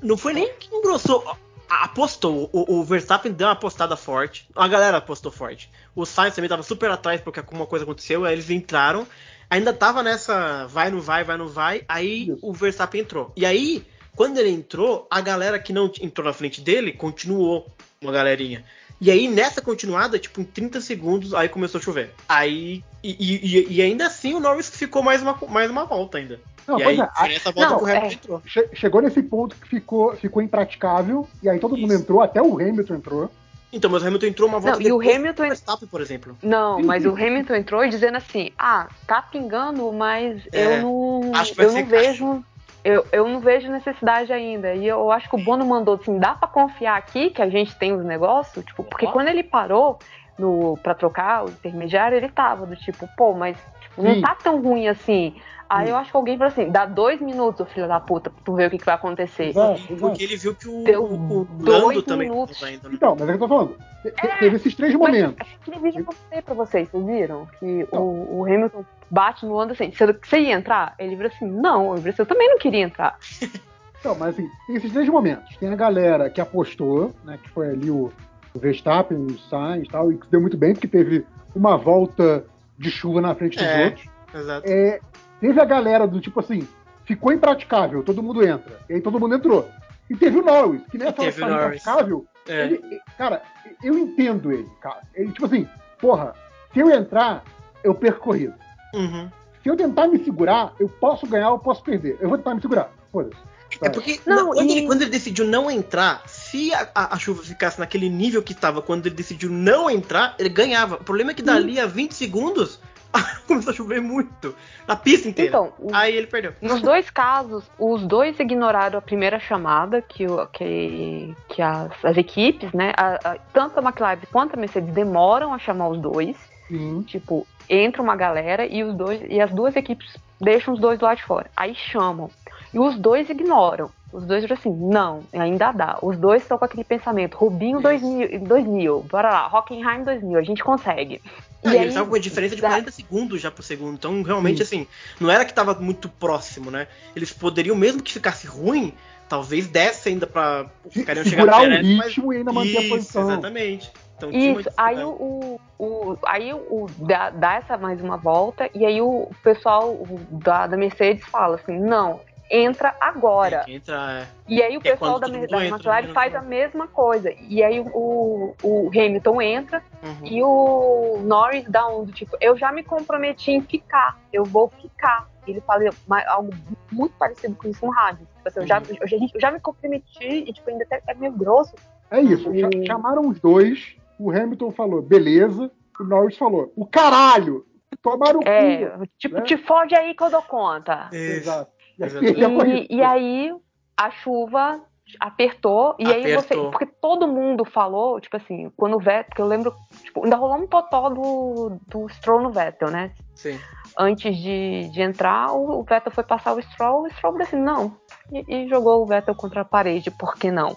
Não foi nem que engrossou. Apostou. O, o Verstappen deu uma apostada forte. A galera apostou forte. O Sainz também tava super atrás porque alguma coisa aconteceu. Aí eles entraram. Ainda tava nessa vai, não vai, vai, não vai. Aí Isso. o Verstappen entrou. E aí, quando ele entrou, a galera que não entrou na frente dele continuou. Uma galerinha. E aí, nessa continuada, tipo, em 30 segundos, aí começou a chover. Aí. E, e- e ainda assim o Norris ficou mais uma, mais uma volta ainda. Não, e aí, é, foi nessa volta não, o Hamilton é. entrou. che- chegou nesse ponto que ficou, ficou impraticável, e aí todo mundo Isso. entrou, até o Hamilton entrou. Então, mas o Hamilton entrou uma volta Não, e o Hamilton- Verstappen, por exemplo. Não, Sim, mas sim. o Hamilton entrou dizendo assim: ah, tá pingando, mas É, eu não. acho que vai Eu não secar." vejo. Eu, eu não vejo necessidade ainda. E eu acho que o Bono mandou assim: dá pra confiar aqui que a gente tem os negócios? Tipo, porque quando ele parou no, pra trocar o intermediário, ele tava do tipo, pô, mas tipo, não Sim. tá tão ruim assim. Aí eu acho que alguém falou assim: dá dois minutos, filho da puta, pra tu ver o que, que vai acontecer. Exato, exato. Porque ele viu que o, Deu o, o dois Lando também minutos. tava indo. né? Então, mas é o que eu tô falando. Te- te- Teve esses três Mas momentos. aquele vídeo que eu mostrei pra vocês, vocês viram? Que Não. o, o Hamilton bate no Lando assim, você, você ia entrar? Ele vira assim, não, eu, assim, eu também não queria entrar. [LAUGHS] Então, mas assim, tem esses três momentos. Tem a galera que apostou, né? Que foi ali o, o Verstappen, o Sainz e tal, e que deu muito bem, porque teve uma volta de chuva na frente dos É. outros. Exato. É, teve a galera do tipo assim, ficou impraticável, todo mundo entra. E aí todo mundo entrou. E teve o Norris, que nessa hora Norris. impraticável, É. ele- cara, eu entendo ele, cara. Ele, tipo assim, porra, se eu entrar, eu perco corrida. Uhum. Se eu tentar me segurar, eu posso ganhar ou posso perder. Eu vou tentar me segurar. Foda-se. É porque Não, quando, e- ele, quando ele decidiu não entrar, se a, a- a chuva ficasse naquele nível que tava quando ele decidiu não entrar, ele ganhava. O problema é que dali a 20 segundos começou [LAUGHS] a chover muito. Na pista inteira. Então, o- Aí ele perdeu. Nos dois casos, os dois ignoraram a primeira chamada que, o- que, que as, as equipes, né? a- a- tanto a McLaren quanto a Mercedes demoram a chamar os dois. Sim. Tipo, entra uma galera e os dois e as duas equipes deixam os dois do lado de fora. Aí chamam. E os dois ignoram. Os dois dizem assim, não, ainda dá. Os dois estão com aquele pensamento, Rubinho 2000, 2000, bora lá, Hockenheim 2000, a gente consegue. Não, E aí, eles estavam com uma diferença de dá- 40 segundos já pro segundo. Então, realmente, assim, não era que tava muito próximo, né? Eles poderiam, mesmo que ficasse ruim, talvez desse ainda pra. Ficariam chegar o Pérez, mas- ritmo e ainda manter a posição. Exatamente. Então, Isso, aí o, o, aí o dá, dá essa mais uma volta e aí o pessoal da, da Mercedes fala assim, não, entra agora. Tem que entrar, é. E aí o Que é pessoal da, da entra, McLaren né? faz a mesma coisa. E aí o, o Hamilton entra Uhum. e o Norris dá um do tipo, eu já me comprometi em ficar, eu vou ficar. Ele fala algo muito parecido com isso no rádio. Tipo assim, eu, já, Uhum. eu, já, eu já me comprometi e tipo, ainda até é meio grosso. É isso. cha-. Chamaram os dois. O Hamilton falou, beleza. O Norris falou, o caralho! Tomaram o É, cu. tipo, né? te fode aí que eu dou conta. Exato. E corrida. E, e aí a chuva apertou e aí você. Apertou. Porque todo mundo falou, tipo assim, quando o Vettel, porque eu lembro, tipo, ainda rolou um totó do, do Stroll no Vettel, né? Sim. Antes de, de entrar, o, o Vettel foi passar o Stroll, o Stroll falou assim, não. E, e jogou o Vettel contra a parede, por que não?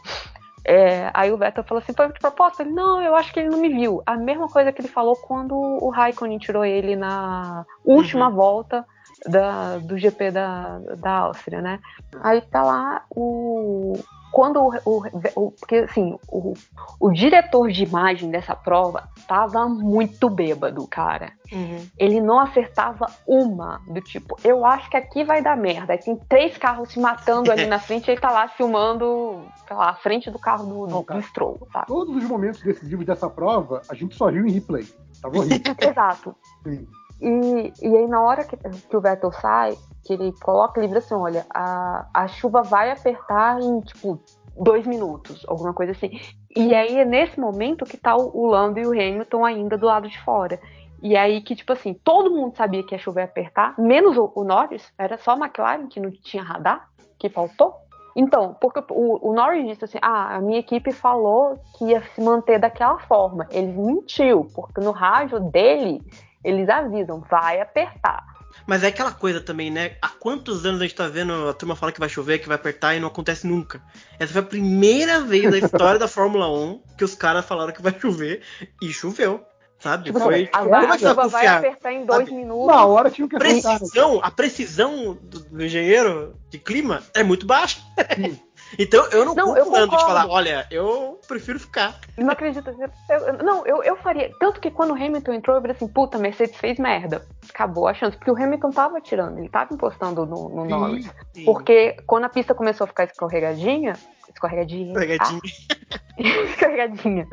É, aí o Vettel falou assim, foi de propósito? Ele, não, eu acho que ele não me viu. A mesma coisa que ele falou quando o Raikkonen tirou ele na última volta da, do GP da, da Áustria, né? Aí tá lá o. Quando o. o- o- porque assim, o, o diretor de imagem dessa prova tava muito bêbado, cara. Uhum. Ele não acertava uma do tipo, eu acho que aqui vai dar merda. Aí tem três carros se matando ali na [LAUGHS] frente e ele tá lá filmando, sei lá, a frente do carro do, do, do Stroll, sabe? Todos os momentos decisivos dessa prova, a gente só viu em replay. Tava horrível. [LAUGHS] Exato. Sim. E, e aí, na hora que, que o Vettel sai, que ele coloca, vira assim: olha, a, a chuva vai apertar em, tipo, dois minutos, alguma coisa assim. E aí é nesse momento que tá o, Lando e o Hamilton ainda do lado de fora. E aí que, tipo assim, todo mundo sabia que a chuva ia apertar, menos o, o Norris, era só a McLaren que não tinha radar, que faltou. Então, porque o, o Norris disse assim: ah, a minha equipe falou que ia se manter daquela forma. Ele mentiu, porque no rádio dele eles avisam, vai apertar. Mas é aquela coisa também, né? Há quantos anos a gente tá vendo a turma fala que vai chover, que vai apertar e não acontece nunca? Essa foi a primeira vez na história da Fórmula 1 que os caras falaram que vai chover e choveu. Sabe? Tipo, foi. a, Como é a que você vai vai apertar em dois Sabe? minutos. Uma hora tinha que acertar. né? precisão, a precisão do, do engenheiro de clima é muito baixa. [LAUGHS] então eu não, Não, eu o Lando de concordo. falar, olha, eu prefiro ficar. Não acredito. Eu- não, eu, eu faria. Tanto que quando o Hamilton entrou, eu falei assim: puta, Mercedes fez merda. Acabou a chance. Porque o Hamilton tava tirando, ele tava encostando no, no Norris. Sim. Porque quando a pista começou a ficar escorregadinha. Escorregadinha. Pegadinha. [LAUGHS] escorregadinha.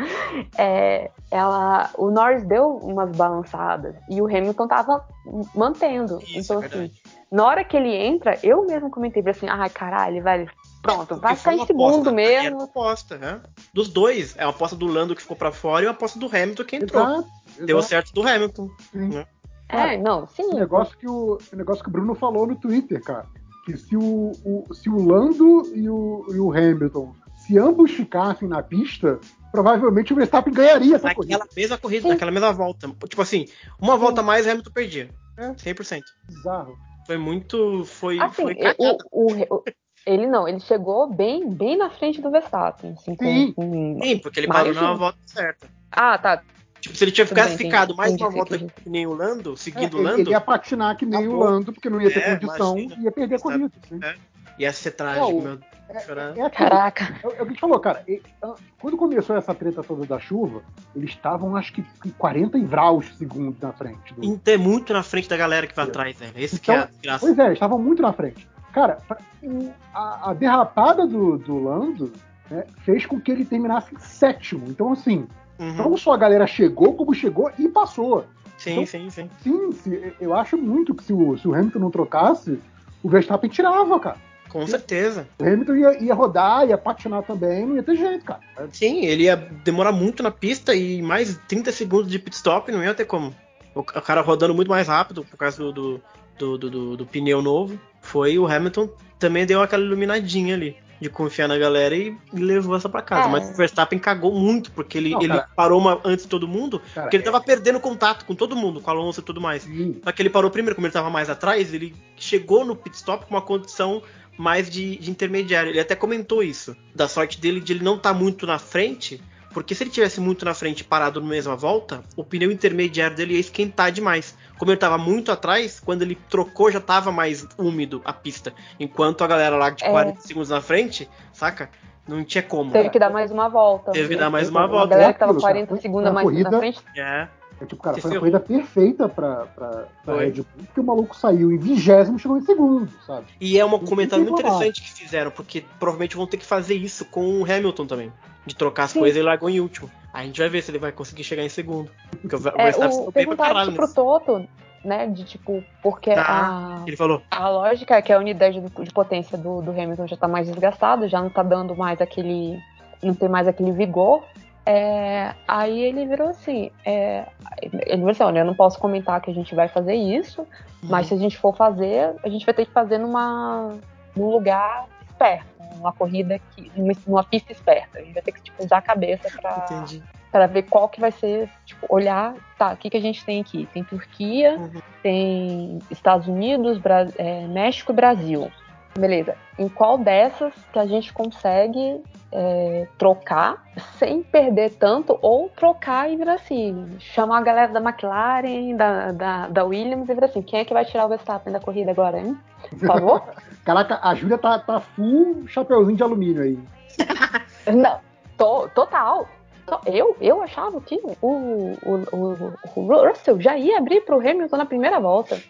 É, ela, o Norris deu umas balançadas e o Hamilton tava mantendo. Isso, então, é assim, na hora que ele entra, eu mesmo comentei assim: ai, caralho, velho, pronto, vai ficar em segundo aposta, Era uma mesmo. aposta, né? Dos dois. É uma aposta do Lando que ficou pra fora e uma aposta do Hamilton que entrou. Exato, Deu exato. certo do Hamilton. Sim. É, não, sim. O negócio que o, o negócio que o Bruno falou no Twitter, cara. Que se o, o- se o Lando e o, e o Hamilton, se ambos ficassem na pista, provavelmente o Verstappen ganharia essa corrida. Naquela mesma corrida, Sim. naquela mesma volta. Tipo assim, uma volta a mais o Hamilton perdia. É. 100%. Bizarro. Foi muito. Foi, Assim, foi o, o- o- ele não, ele chegou bem, bem na frente do Verstappen. Assim, com- Sim. com- Sim, porque ele parou na volta certa. Ah, tá. Tipo, se ele tinha Tudo ficado mais entendi, uma volta entendi. que nem o Lando, É, seguindo o ele, Lando, ele ia patinar que nem Acabou. o Lando, porque não ia ter É, condição imagina. e ia perder a corrida. sim. ia ser trágico, meu Deus. chorar. É, aquilo, Caraca. é, o que a gente falou, cara. e, ah, quando começou essa treta toda da chuva, eles estavam, acho que, com 40 graus segundos na frente. Do... Inter muito na frente da galera que vai atrás, velho. Esse que é a Então, graça. Pois é, eles estavam muito na frente. Cara, a, a derrapada do, do Lando né, fez com que ele terminasse em sétimo. Então, assim, Uhum. não só a galera chegou, como chegou e passou. Sim, então- sim, sim. Sim, se- eu acho muito que se o, se o Hamilton não trocasse, o Verstappen tirava, cara. Com certeza. O Hamilton ia, ia rodar, ia patinar também, não ia ter jeito, cara. Sim, ele ia demorar muito na pista e mais 30 segundos de pit stop não ia ter como. O, cara rodando muito mais rápido por causa do, do, do- do- do pneu novo. Foi o Hamilton também deu aquela iluminadinha ali. De confiar na galera e, levou essa pra casa. É. Mas o Verstappen cagou muito, porque ele, Não, ele cara. parou uma, antes de todo mundo, Cara, porque ele é- tava perdendo contato com todo mundo, com o Alonso e tudo mais. Sim. Só que ele parou primeiro, como ele tava mais atrás, ele chegou no pit stop com uma condição mais de, de intermediário. Ele até comentou isso, da sorte dele de ele não estar muito na frente, porque se ele tivesse muito na frente e parado na mesma volta, o pneu intermediário dele ia esquentar demais. Como ele tava muito atrás, quando ele trocou já tava mais úmido a pista. Enquanto a galera lá de É. 40 segundos na frente, saca? Não tinha como. Teve que dar mais uma volta. Teve que dar mais uma A volta. galera que tava Aquilo, cara, 40 foi segundos mais corrida- na frente. É. É, tipo, cara, foi uma ferrou. corrida perfeita pra, pra, pra. Red Bull, porque o maluco saiu em vigésimo e chegou em segundo, sabe? E é um comentário muito interessante que fizeram, porque provavelmente vão ter que fazer isso com o Hamilton também. De trocar as Sim. coisas e largou em último. A gente vai ver se ele vai conseguir chegar em segundo. Porque o É, Verstappen o, bem pra caralho pro. Toto, né? De tipo, porque Ah, a, Ele falou. a lógica é que a unidade de, de potência do, do Hamilton já tá mais desgastada, já não tá dando mais aquele. não tem mais aquele vigor. É, aí ele virou assim, é, ele virou assim, olha, eu não posso comentar que a gente vai fazer isso, mas se a gente for fazer, a gente vai ter que fazer numa, num lugar esperto, numa corrida que, numa, pista esperta. A gente vai ter que tipo, usar a cabeça pra, Entendi. para ver qual que vai ser, tipo, olhar, tá, o que, que a gente tem aqui? Tem Turquia, Uhum. tem Estados Unidos, Bra- é, México e Brasil. Beleza. Em qual dessas que a gente consegue é, trocar sem perder tanto ou trocar e virar assim, chamar a galera da McLaren, da, da, da Williams e virar assim, quem é que vai tirar o Verstappen da corrida agora, hein? Por favor? [LAUGHS] Caraca, a Júlia tá, tá full chapeuzinho de alumínio aí. [LAUGHS] Não, to- total. To- Eu, eu achava que o, o, o, o Russell já ia abrir pro Hamilton na primeira volta.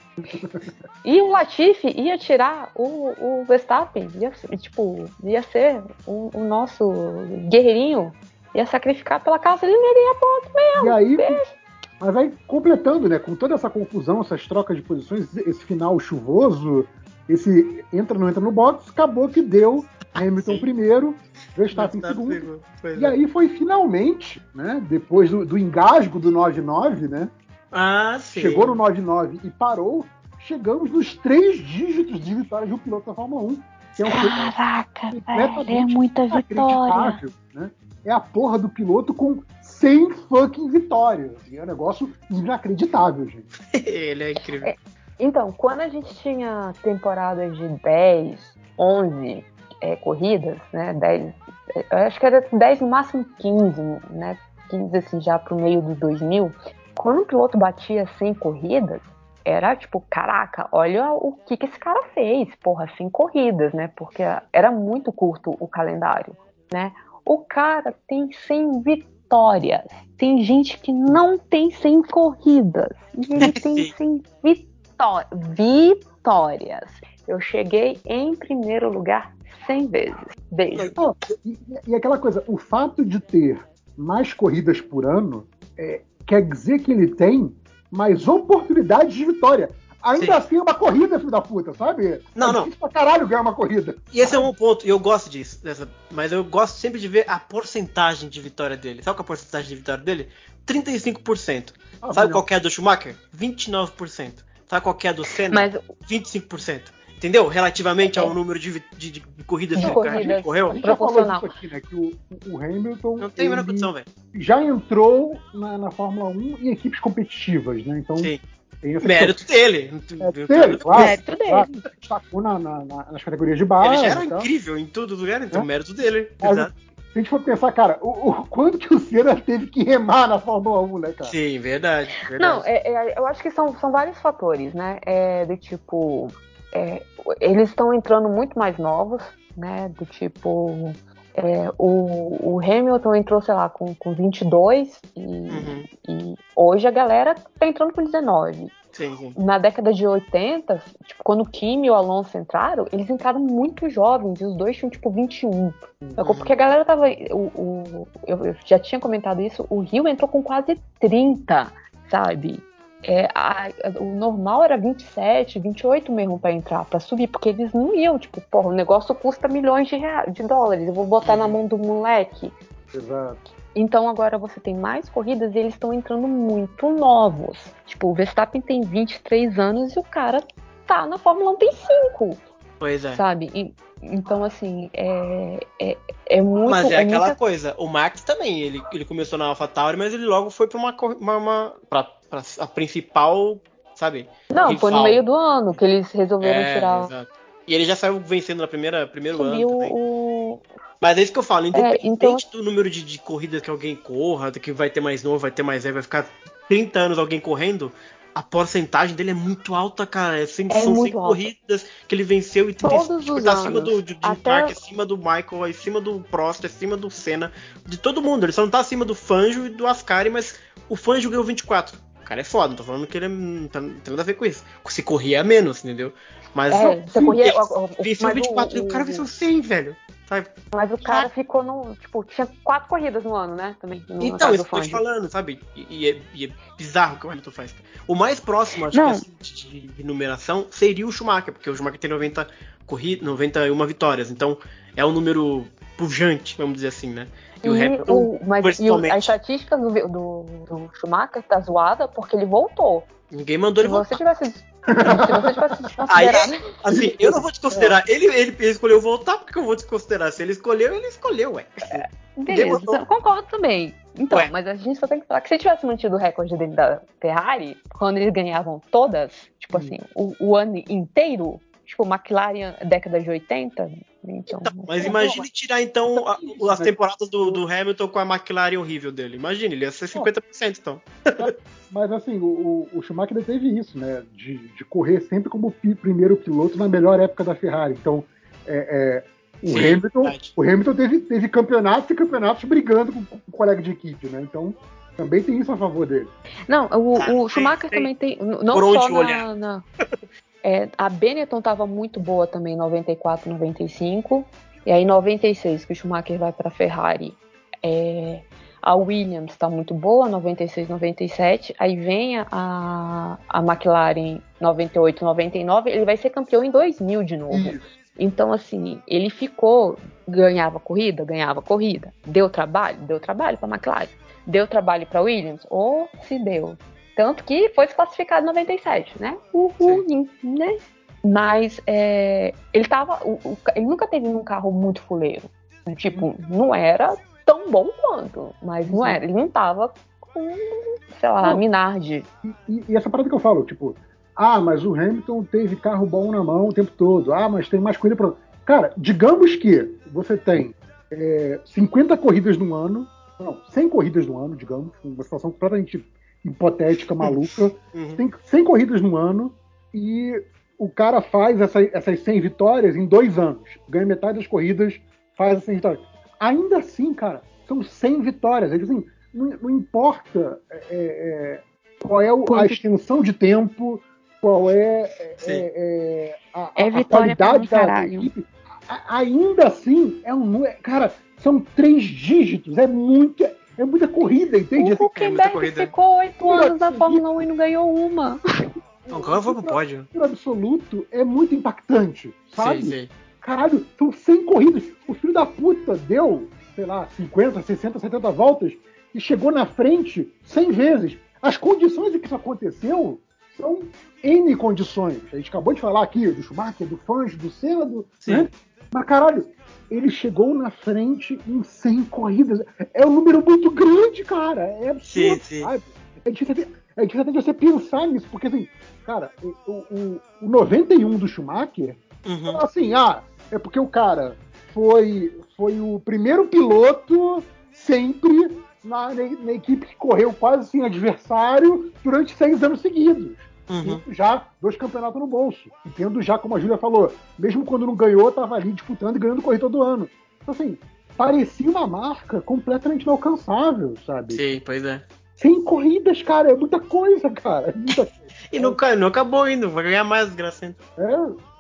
E o Latifi ia tirar o, o Verstappen. Ia, ser, tipo, ia ser o, o nosso guerreirinho. Ia sacrificar pela casa ele iria pro outro mesmo. E aí, mas vai completando, né? Com toda essa confusão, essas trocas de posições, esse final chuvoso, esse entra não entra no box, acabou que deu Hamilton Sim. primeiro, Verstappen em segundo. segundo. E é. aí foi finalmente, né? Depois do, do engasgo do 9-9, né? Ah, sim. Chegou no 9-9 e parou. Chegamos nos três dígitos de vitória de um piloto da Fórmula 1. Que é um Caraca, velho, é muita vitória. inacreditável, né? É a porra do piloto com 100 fucking vitórias. E é um negócio inacreditável, gente. [LAUGHS] Ele é incrível. Então, quando a gente tinha temporadas de 10, 11 é, corridas, né? 10, é, eu acho que era 10, no máximo 15, né? 15 assim, já pro meio dos 2000. Quando um piloto batia 100 corridas, era tipo, caraca, olha o que, que esse cara fez, porra, 100 corridas, né? Porque era muito curto o calendário, né? O cara tem 100 vitórias. Tem gente que não tem 100 corridas. E ele tem Sim. 100 vitó- vitórias. Eu cheguei em primeiro lugar 100 vezes. Beijo. Não, e, e aquela coisa, o fato de ter mais corridas por ano é, quer dizer que ele tem mais oportunidades de vitória. Ainda Sim. assim é uma corrida, filho da puta, sabe? Não, é não. difícil pra caralho ganhar uma corrida. E esse é um ponto, e eu gosto disso, dessa, mas eu gosto sempre de ver a porcentagem de vitória dele. Sabe qual é a porcentagem de vitória dele? 35%. Ah, Sabe qual que é a do Schumacher? 29%. Sabe qual que é a do Senna? Mas 25%. Entendeu? Relativamente ao É. número de, de- de corridas que o cara correu. A gente já falou Proporcional. disso aqui, né? Que o, o Hamilton Não tem a menor condição, velho. já entrou na, na Fórmula 1 em equipes competitivas, né? Então Sim. tem essa Mérito dele. É dele, claro. Mérito dele. destacou na, na- na- nas categorias de base. Ele já era e tal. incrível em todo lugar, então É. mérito dele. Mas- Exato. Se a gente for pensar, cara, o, o quanto que o Senna teve que remar na Fórmula 1, né, cara? Sim, verdade. verdade. Não, é- é- eu acho que são, são vários fatores, né? É, do tipo, é, eles estão entrando muito mais novos, né? Do tipo, é, o, o Hamilton entrou, sei lá, com, com 22 e, Uhum. e hoje a galera tá entrando com 19. Sim, sim. Na década de 80, tipo, quando o Kimi e o Alonso entraram, eles entraram muito jovens, e os dois tinham tipo 21. Sacou? Porque a galera tava. O, o- eu, já tinha comentado isso, o Rio entrou com quase 30, sabe? é, a- a- o normal era 27, 28 mesmo pra entrar, pra subir, porque eles não iam, tipo, porra, o negócio custa milhões de, rea- de dólares, eu vou botar na mão do moleque. Exato. Então agora você tem mais corridas e eles estão entrando muito novos. Tipo, o Verstappen tem 23 anos e o cara tá na Fórmula 1 tem 5, Pois é. sabe? E- então, assim, é, é, é muito. Mas é, aquela muita- coisa, o Max também, ele, ele começou na AlphaTauri, mas ele logo foi pra uma, uma, uma pra, pra a principal, sabe? Não, foi no rival. meio do ano que eles resolveram É, tirar. exato. E ele já saiu vencendo na primeira primeiro Subiu ano também. o. Mas é isso que eu falo, independente então- do número de, de corridas que alguém corra, do que vai ter mais novo, vai ter mais velho, vai ficar 30 anos alguém correndo, a porcentagem dele é muito alta, cara. É, É são 100 muito alta. corridas que ele venceu e Todos tipo, os tá acima anos. do, do, de Até- Mark, acima do Michael, acima do Prost, acima do Senna, de todo mundo. Ele só não tá acima do Fanjo e do Ascari, mas o Fanjo ganhou 24. O cara é foda, não tô falando que ele é, não, tá, não tem nada a ver com isso. Se corria é menos, entendeu? Mas É, você corria- ele o- o- venceu mas 24 e o- o cara venceu 100, velho. Sabe? Mas o cara ficou no. Tipo, tinha quatro corridas no ano, né? Também. No Então, isso que eu tô te falando, sabe? E, e é, e é bizarro o que o Hamilton faz. O mais próximo, acho Não. que assim, de, de numeração seria o Schumacher, porque o Schumacher tem 90 corridas, 91 vitórias. Então, é um número pujante, vamos dizer assim, né? E, o E Hamilton, o- mas e o- principalmente, a estatística do, do, do Schumacher tá zoada porque ele voltou. ninguém mandou Se ele você voltar. tivesse, se você tivesse Aí, desconsiderado. assim, eu não vou desconsiderar. Ele, ele, ele escolheu voltar, porque eu vou desconsiderar. Se ele escolheu, ele escolheu, ué. Beleza, Ninguém botou. eu concordo também. Então, Ué. mas a gente só tem que falar que se tivesse mantido o recorde dele da Ferrari, quando eles ganhavam todas, tipo assim, o, o ano inteiro, tipo, McLaren década de 80, então. Mas imagine tirar, então, a- as temporadas do, do Hamilton com a McLaren horrível dele. Imagine, ele ia ser 50%, então. Mas assim, o, o- Schumacher teve isso, né? De, de correr sempre como primeiro piloto na melhor época da Ferrari. Então, é, é, o, Sim, Hamilton, verdade. o Hamilton teve, teve campeonatos e campeonatos brigando com, com o colega de equipe, né? Então, também tem isso a favor dele. Não, o, Ah, o Schumacher tem também tem. Não por só onde na. olhar. na- [LAUGHS] é, a Benetton tava muito boa também em 94, 95. E aí, em 96, que o Schumacher vai pra Ferrari. é, a Williams tá muito boa, 96, 97. Aí vem a, a McLaren 98, 99. Ele vai ser campeão em 2000 de novo. Então, assim, ele ficou, ganhava corrida, ganhava corrida. Deu trabalho? Deu trabalho para McLaren. Deu trabalho para Williams? Ou se deu. Tanto que foi desclassificado em 97, né? Uhul, né? Mas é, ele tava. o- o- ele nunca teve um carro muito fuleiro. Tipo, não era tão bom quanto, mas não era. Ele não tava com, sei lá, Não. Minardi. E, e essa parada que eu falo, tipo, ah, mas o Hamilton teve carro bom na mão o tempo todo. Ah, mas tem mais corrida pra. Cara, digamos que você tem é, 50 corridas no ano, não, 100 corridas no ano, digamos, uma situação completamente hipotética, maluca. [LAUGHS] Uhum. Tem 100 corridas no ano e o cara faz essa- essas 100 vitórias em dois anos. Ganha metade das corridas, faz as 100 vitórias. Ainda assim, cara, são 100 vitórias. É assim, não, não importa é, é, qual é o- a extensão de tempo, qual é, é, é, a, É a vitória pra qualidade da, equipe. Ainda assim, é um é- cara, são três dígitos, é muita, é muita corrida, entende? O Assim, Huckenberg corrida. ficou oito anos na. Fórmula 1 e não ganhou uma. Não, o cara foi pro pódio. por absoluto é muito impactante, sabe? Sim, sim. Caralho, são 100 corridas. O filho da puta deu, sei lá, 50, 60, 70 voltas e chegou na frente 100 vezes. As condições em que isso aconteceu são N condições. A gente acabou de falar aqui do Schumacher, do Fangio, do Senna, do, Sim. né? Mas caralho, ele chegou na frente em 100 corridas. É um número muito grande, cara. É absurdo, Sim, sim. sabe? É difícil, até, é difícil até você pensar nisso, porque assim, cara, o, o, o 91 do Schumacher Uhum. assim, ah, é porque o cara foi, foi o primeiro piloto sempre na, na, na equipe que correu quase sem adversário durante seis anos seguidos. Uhum. Já dois campeonatos no bolso. E tendo já, como a Júlia falou, mesmo quando não ganhou, estava ali disputando e ganhando corrida todo ano. Então, assim, parecia uma marca completamente inalcançável, sabe? Sim, pois é. Sem corridas, cara, é muita coisa, cara. É muita E não, não acabou ainda, vai ganhar mais, graça. é,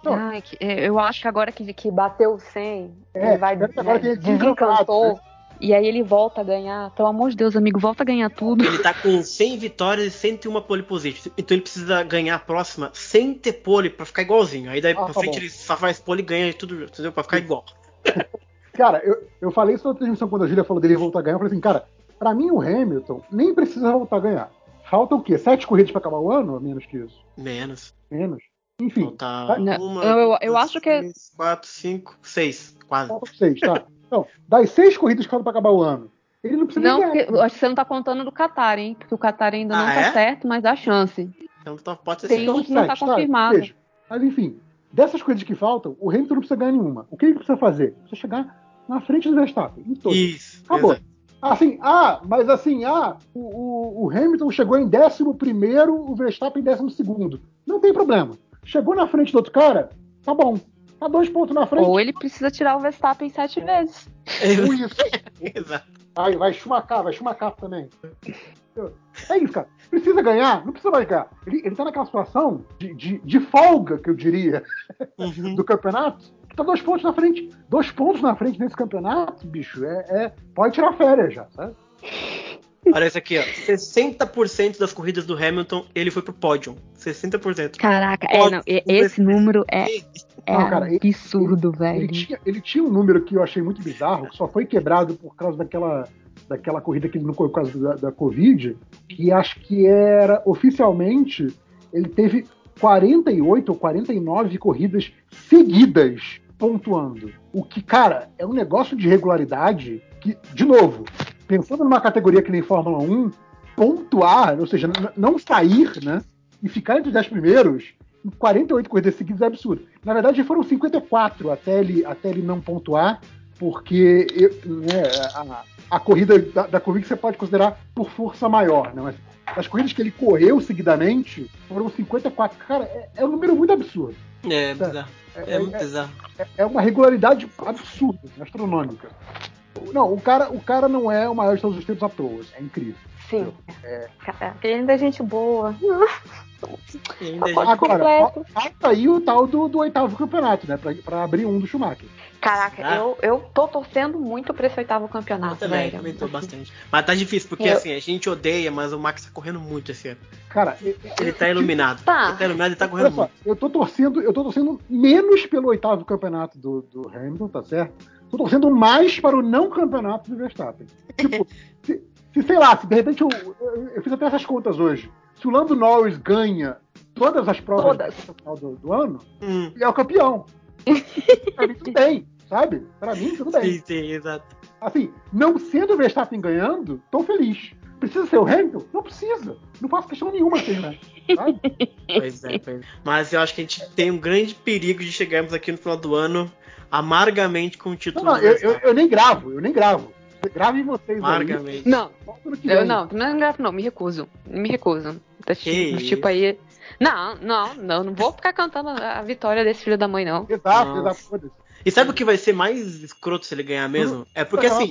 não, Ai, que- é, eu acho que agora que, que bateu 100, É, ele vai agora né, que ir desencantou. E aí ele volta a ganhar. Pelo amor de Deus, amigo, volta a ganhar tudo. Ele tá com 100 vitórias e 101 pole position. Então ele precisa ganhar a próxima sem ter pole pra ficar igualzinho. Aí daí Ah, pra tá frente bom. ele só faz pole e ganha tudo, entendeu? Pra ficar igual. [LAUGHS] Cara, eu, eu falei isso na transmissão quando a Júlia falou dele voltar a ganhar. Eu falei assim, cara, pra mim o Hamilton nem precisa voltar a ganhar. Falta o quê? Sete corridas pra acabar o ano? Menos que isso? Menos. Menos. Enfim, Falta Não, uma, eu- eu- eu duas, acho que é- três, quatro, cinco, seis. Quase. falta seis, tá? [LAUGHS] Então, das seis corridas que faltam pra acabar o ano, ele não precisa Não, porque ganhar. eu acho que você não tá contando do Qatar, hein? Porque o Qatar ainda não Ah, tá é? certo, mas dá chance. Então tá- pode ser Tem um que não tá sete, confirmado. Veja. Mas enfim, dessas corridas que faltam, o Hamilton não precisa ganhar nenhuma. O que ele precisa fazer? Precisa chegar na frente do Verstappen, em todos. Isso. Acabou. exato. Assim, ah, mas assim, ah, o, o- o Hamilton chegou em 11, o Verstappen em 12. Não tem problema. Chegou na frente do outro cara, tá bom. Tá dois pontos na frente. Ou ele precisa tirar o Verstappen sete vezes. Com isso. [LAUGHS] Exato. Vai, vai chumacar, vai chumacar também. É isso, cara. Precisa ganhar? Não precisa mais ganhar. Ele, ele tá naquela situação de, de, de folga, que eu diria, [LAUGHS] Uhum. do campeonato, que tá dois pontos na frente. Dois pontos na frente nesse campeonato, bicho, é, é- pode tirar férias já, sabe? Olha isso aqui, ó. 60% das corridas do Hamilton, ele foi pro pódio. 60%. Caraca, é, Pode não, e- esse número é, é Não, cara, ele- absurdo, Ele velho. tinha, ele tinha um número que eu achei muito bizarro, que só foi quebrado por causa daquela, daquela corrida que ele não correu por causa da, da Covid, que acho que era, oficialmente, ele teve 48 ou 49 corridas seguidas pontuando. O que, cara, é um negócio de regularidade que, de novo, pensando numa categoria que nem Fórmula 1, pontuar, ou seja, não sair, né, e ficar entre os 10 primeiros, 48 corridas seguidas é absurdo. Na verdade, foram 54 até ele, até ele não pontuar, porque né, a, a corrida da, da Covid você pode considerar por força maior, né? Mas as corridas que ele correu seguidamente foram 54. Cara, é, é um número muito absurdo. É, bizarro. É, É muito é- bizarro. é uma regularidade absurda, astronômica. Não, o cara, o cara não é o maior de todos os tempos à toa. É incrível. Sim. Cara, ele ainda é gente boa. Ainda é Agora, falta aí o tal do, do oitavo campeonato, né? Pra, pra abrir um do Schumacher. Caraca, Ah. eu, eu tô torcendo muito pra esse oitavo Eu campeonato, também, velho. comentou bastante. Mas tá difícil, porque Eu- assim, a gente odeia, mas o Max tá correndo muito esse ano. Cara, eu- Ele tá iluminado. Tá. Ele tá iluminado e tá Olha correndo só, muito. eu tô torcendo, eu tô torcendo menos pelo oitavo campeonato do, do Hamilton, tá certo? Tô torcendo mais para o não campeonato do Verstappen. Tipo, [LAUGHS] se, se, sei lá, se de repente eu, eu, eu fiz até essas contas hoje. Se o Lando Norris ganha todas as provas Todas. no final do, do ano, Hum, ele é o campeão. [LAUGHS] pra mim tudo bem, sabe? Pra mim tudo bem. sim, sim, exato. Assim, não sendo o Verstappen ganhando, tô feliz. Precisa ser o Hamilton? Não precisa. Não faço questão nenhuma ser Hamilton, sabe? [LAUGHS] Pois é, pois é. Mas eu acho que a gente tem um grande perigo de chegarmos aqui no final do ano amargamente com o Não, título não, do eu, eu, eu nem gravo, eu nem gravo. Gravem vocês aí. Amargamente. Não, eu não, não, não, não, me recuso. Me recuso. Tá tipo, tipo aí. Não, não, não, não vou ficar cantando a vitória desse filho da mãe, não. Exato, exato. foda-se. E sabe o que vai ser mais escroto se ele ganhar mesmo? É porque assim,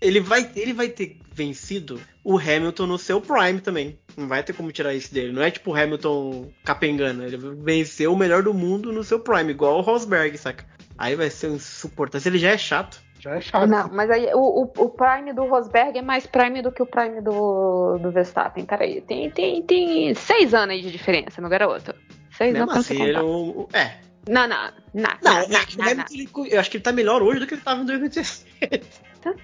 ele vai, ele vai ter vencido o Hamilton no seu prime também. Não vai ter como tirar isso dele. Não é tipo o Hamilton capengando. Ele venceu o melhor do mundo no seu prime, igual o Rosberg, saca? Aí vai ser insuportável. Se ele já é chato. Já é chato. Não, mas aí o, o, o Prime do Rosberg é mais Prime do que o Prime do, do Verstappen. Peraí, tem, tem, tem seis anos aí de diferença, meu garoto. Seis Mesmo anos assim, ele é o. o- É. Não, não, não, Não, não, eu acho que o não, não, Hamilton, ele- eu acho que ele tá melhor hoje do que ele tava em 2016. Tá,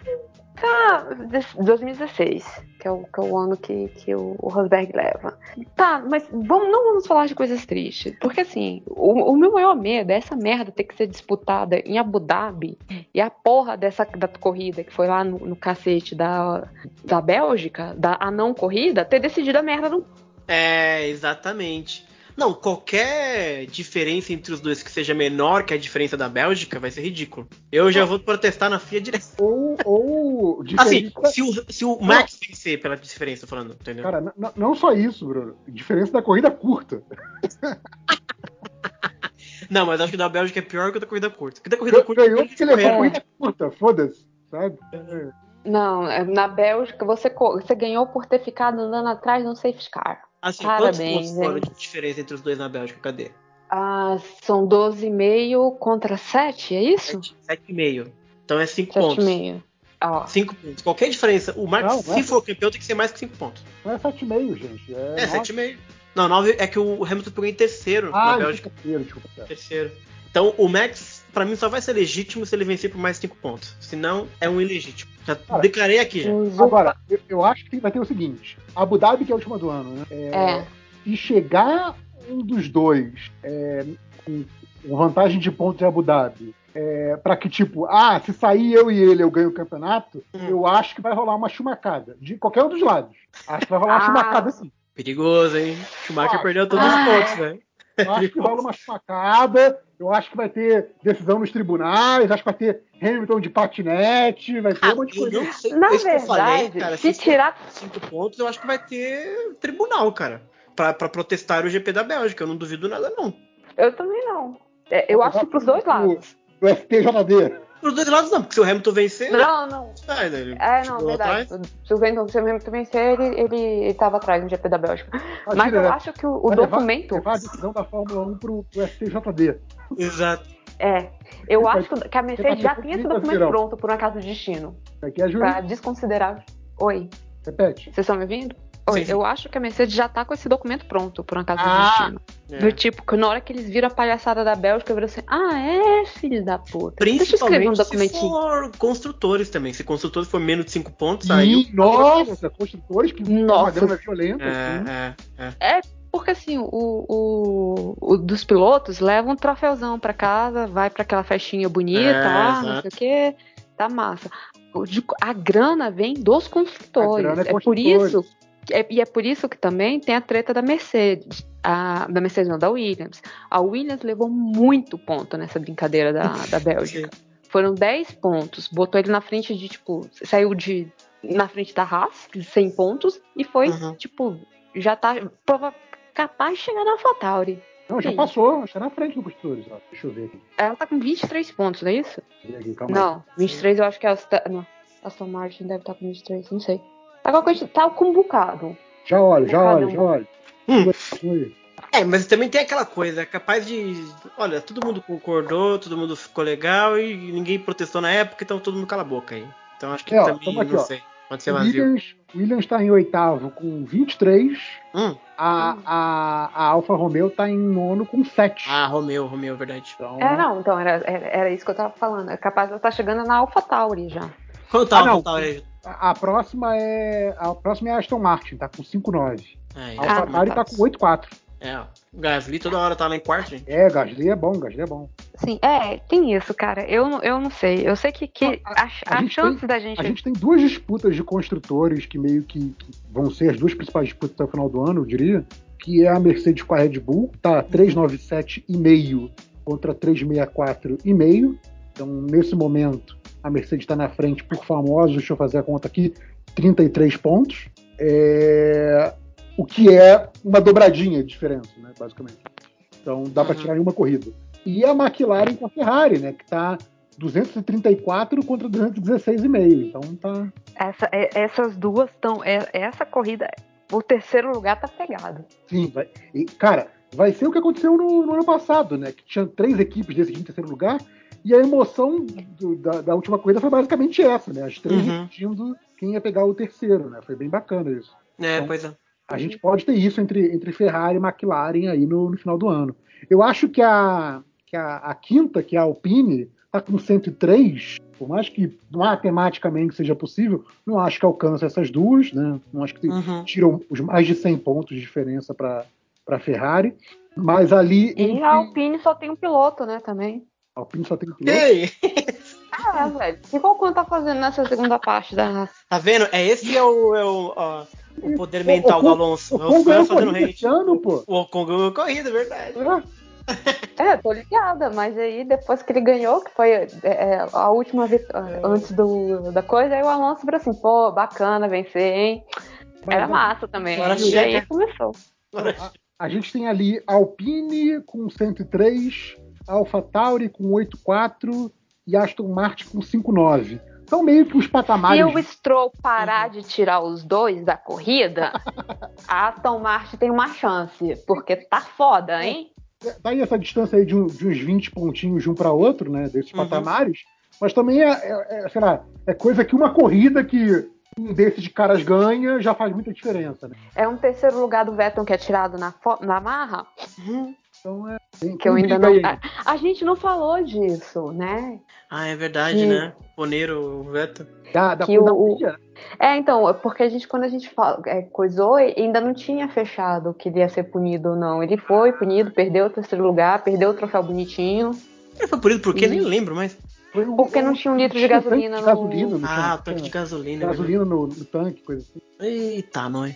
des- 2016, que é o, que é o ano que, que o, o Rosberg leva. Tá, mas vamos, não vamos falar de coisas tristes. Porque assim, o, o meu maior medo é essa merda ter que ser disputada em Abu Dhabi e a porra dessa da corrida que foi lá no, no cacete da, da Bélgica, da a não corrida, ter decidido a merda no. É, exatamente. Não, qualquer diferença entre os dois que seja menor que a diferença da Bélgica vai ser ridículo. Eu já vou protestar na FIA direto. Ou, ou Assim, diferença. se o, se o Max vencer pela diferença, falando, entendeu? Cara, não só isso, Bruno. Diferença da corrida curta. [LAUGHS] Não, mas acho que da Bélgica é pior que a da corrida curta. Porque da corrida curta. Ganhou eles porque levou a corrida curta, foda-se. Sabe? Não, é, na Bélgica você, você ganhou por ter ficado andando atrás no safety car. Assim, Parabéns, quantos pontos foram de diferença entre os dois na Bélgica? Cadê? Ah, são 12,5 contra 7, é isso? 7,5. Então é 5 pontos. 7,5. Ó, 5 pontos. Qualquer diferença. O Max, Não, não se é. for campeão, tem que ser mais que 5 pontos. Não é 7,5, gente. É, É, nove. 7,5. Não, 9 é que o Hamilton pegou em terceiro Ah, na Bélgica. desculpa, terceiro, desculpa. Terceiro. Então o Max, pra mim, só vai ser legítimo se ele vencer por mais 5 pontos. Senão, é um ilegítimo. Já Cara, declarei aqui já. os- Agora, eu, eu acho que vai ter o seguinte: Abu Dhabi, que é a última do ano, né? É. Se chegar um dos dois é, com, vantagem de pontos em Abu Dhabi, é, para que, tipo, ah, se sair eu e ele eu ganho o campeonato, Hum. eu acho que vai rolar uma chumacada. De qualquer um dos lados. Acho que vai rolar uma [LAUGHS] Ah. chumacada sim. Perigoso, hein? Schumacher Ah. perdeu todos os Ah. pontos, né? Eu acho que [LAUGHS] rola uma chumacada. Eu acho que vai ter decisão nos tribunais. Acho que vai ter Hamilton de patinete. Vai ter um monte de Eu coisa. não sei. Na eu falei, verdade, cara, se tirar. 5 pontos, eu acho que vai ter tribunal, cara. Pra, pra protestar o GP da Bélgica. Eu não duvido nada, não. Eu também não. É, eu acho que pros dois lados. Do STJD. Os dois lados não, porque se o Hamilton vencer. Não, não. sai? Ele É, não, verdade. atrás. Se o Hamilton se o Hamilton vencer, ele, ele, ele tava atrás no GP da Bélgica. Mas Imagina, eu né? acho que o, o Vai levar- documento. Levar a decisão da Fórmula 1 pro, pro STJD. Exato. É. Eu acho que- que a Mercedes já tem esse documento pronto por um acaso de destino. Aqui é a Pra desconsiderar. Oi, Repete. vocês estão me ouvindo? Oi, Sim, sim. eu acho que a Mercedes já tá com esse documento pronto por um acaso Ah, de destino. É. Do tipo, que na hora que eles viram a palhaçada da Bélgica, eu virei assim: ah, é, filho da puta. Deixa eu escrever um Principalmente se documentinho. for construtores também. Se construtores for menos de 5 pontos, aí. Nossa, construtores que Nossa. uma grana violenta. assim. É, é, é. Porque assim, o, o, o dos pilotos leva um troféuzão pra casa, vai pra aquela festinha bonita É, lá, não sei o que, tá massa. A grana vem dos A construtores. grana é É por construtores. isso. é- e é por isso que também tem a treta da Mercedes. A, da Mercedes, não, da Williams. A Williams levou muito ponto nessa brincadeira da, [LAUGHS] da Bélgica. Foram 10 pontos. Botou ele na frente de, tipo, saiu de. Na frente da Haas, de 100 pontos, e foi, Uhum. tipo, já tá prova- capaz de chegar na AlphaTauri. Não, já Sim. passou, está na frente do construtores. Ó. Deixa eu ver aqui. Ela tá com 23 pontos, não é isso? Aqui, calma aí. Não, 23 eu acho que é a Aston, não, Aston Martin deve estar com 23, não sei. Tá com, a quanti- tá com um bocado. Já olho, já olho, um. já olho. Hum. É, mas também tem aquela coisa, é capaz de. Olha, todo mundo concordou, todo mundo ficou legal e ninguém protestou na época, então todo mundo cala a boca aí. Então acho que É, também, aqui, não ó. sei. Pode ser vazio. Williams, Williams está em oitavo com 23. Hum. A, a, a Alfa Romeo está em nono com 7. Ah, Romeu, Romeu, verdade. Então, É, não, então era, era, era isso que eu tava falando. É capaz de ela estar chegando na AlphaTauri já. Quanto tá Ah, total aí? a, a próxima é. A próxima é a Aston Martin, tá com 5,9. Aí, A AlphaTauri ah, tá com 8,4. É. O Gasly toda hora tá lá em quarto, gente. É, Gasly é bom, Gasly é bom. Sim, é, tem isso, cara. Eu, não- eu não sei. Eu sei que, que A- a, a chance tem- da gente. A gente tem duas disputas de construtores que meio que, que vão ser as duas principais disputas até o final do ano, eu diria. Que é a Mercedes com a Red Bull, tá 397,5 contra 364,5. Então, nesse momento, a Mercedes está na frente por famosos, deixa eu fazer a conta aqui, 33 pontos. É, O que é uma dobradinha de diferença, né, basicamente. Então, dá para Uhum. tirar em uma corrida. E a McLaren com a Ferrari, né, que tá 234 contra 216,5. Então tá. Essa, é- essas duas estão. essa corrida, o terceiro lugar tá pegado. Sim, vai. E, cara, vai ser o que aconteceu no, no ano passado, né? Que tinha três equipes decidindo em terceiro lugar. E a emoção do- da, da última corrida foi basicamente essa, né? As três Uhum. decidindo quem ia pegar o terceiro, né? Foi bem bacana isso. É, Então, pois é. A gente pode ter isso entre, entre Ferrari e McLaren aí no, no final do ano. Eu acho que a, que a, a quinta, que é a Alpine, tá com 103. Por mais que matematicamente seja possível, não acho que alcança essas duas, né? Não acho que Uhum. tiram os mais de 100 pontos de diferença para a Ferrari. Mas ali. E entre- a Alpine só tem um piloto, né, também. a Alpine só tem um E piloto. aí? Ah, velho. E qual quanto tá fazendo nessa segunda parte da. Tá vendo? É esse é o, é o, ó, o poder mental do Ocon- Alonso. Ocon Os fãs ganhou fazendo corrida hate. esse ano, pô. O Ocon ganhou a corrida, é verdade. É. É, tô ligada, mas aí depois que ele ganhou, que foi é, é, a última vitória antes do, da coisa, aí o Alonso falou assim, pô, bacana vencer, hein? Era Mas, massa também. Agora e aí começou. A gente tem ali Alpine com 103, Alpha Tauri com 84 e Aston Martin com 59. São meio que os Se patamares. o Stroll parar de tirar os dois da corrida, [LAUGHS] a Aston Martin tem uma chance, porque tá foda, hein? Daí essa distância aí de, um- de uns 20 pontinhos de um para outro, né? Desses Uhum. patamares. mas também é, é- é, sei lá, é coisa que uma corrida que um desses caras ganha já faz muita diferença, né? É um terceiro lugar do Vettel que é tirado na, na marra? Então é. tem- Que eu ainda não. aí. A, a gente não falou disso, né? Ah, é verdade, Que- né? Poneiro, o Veto. Dá, dá que o-? É, então, porque a gente, quando a gente fala, é, coisou, ainda não tinha fechado que ele ia ser punido ou não. Ele foi punido, perdeu o terceiro lugar, perdeu o troféu bonitinho. Ele foi punido por quê? Sim. Nem lembro um- Porque não tinha um litro de gasolina de no- gasolina no Ah, tanque, tanque de gasolina. é gasolina no, no tanque, coisa assim. Eita, nós.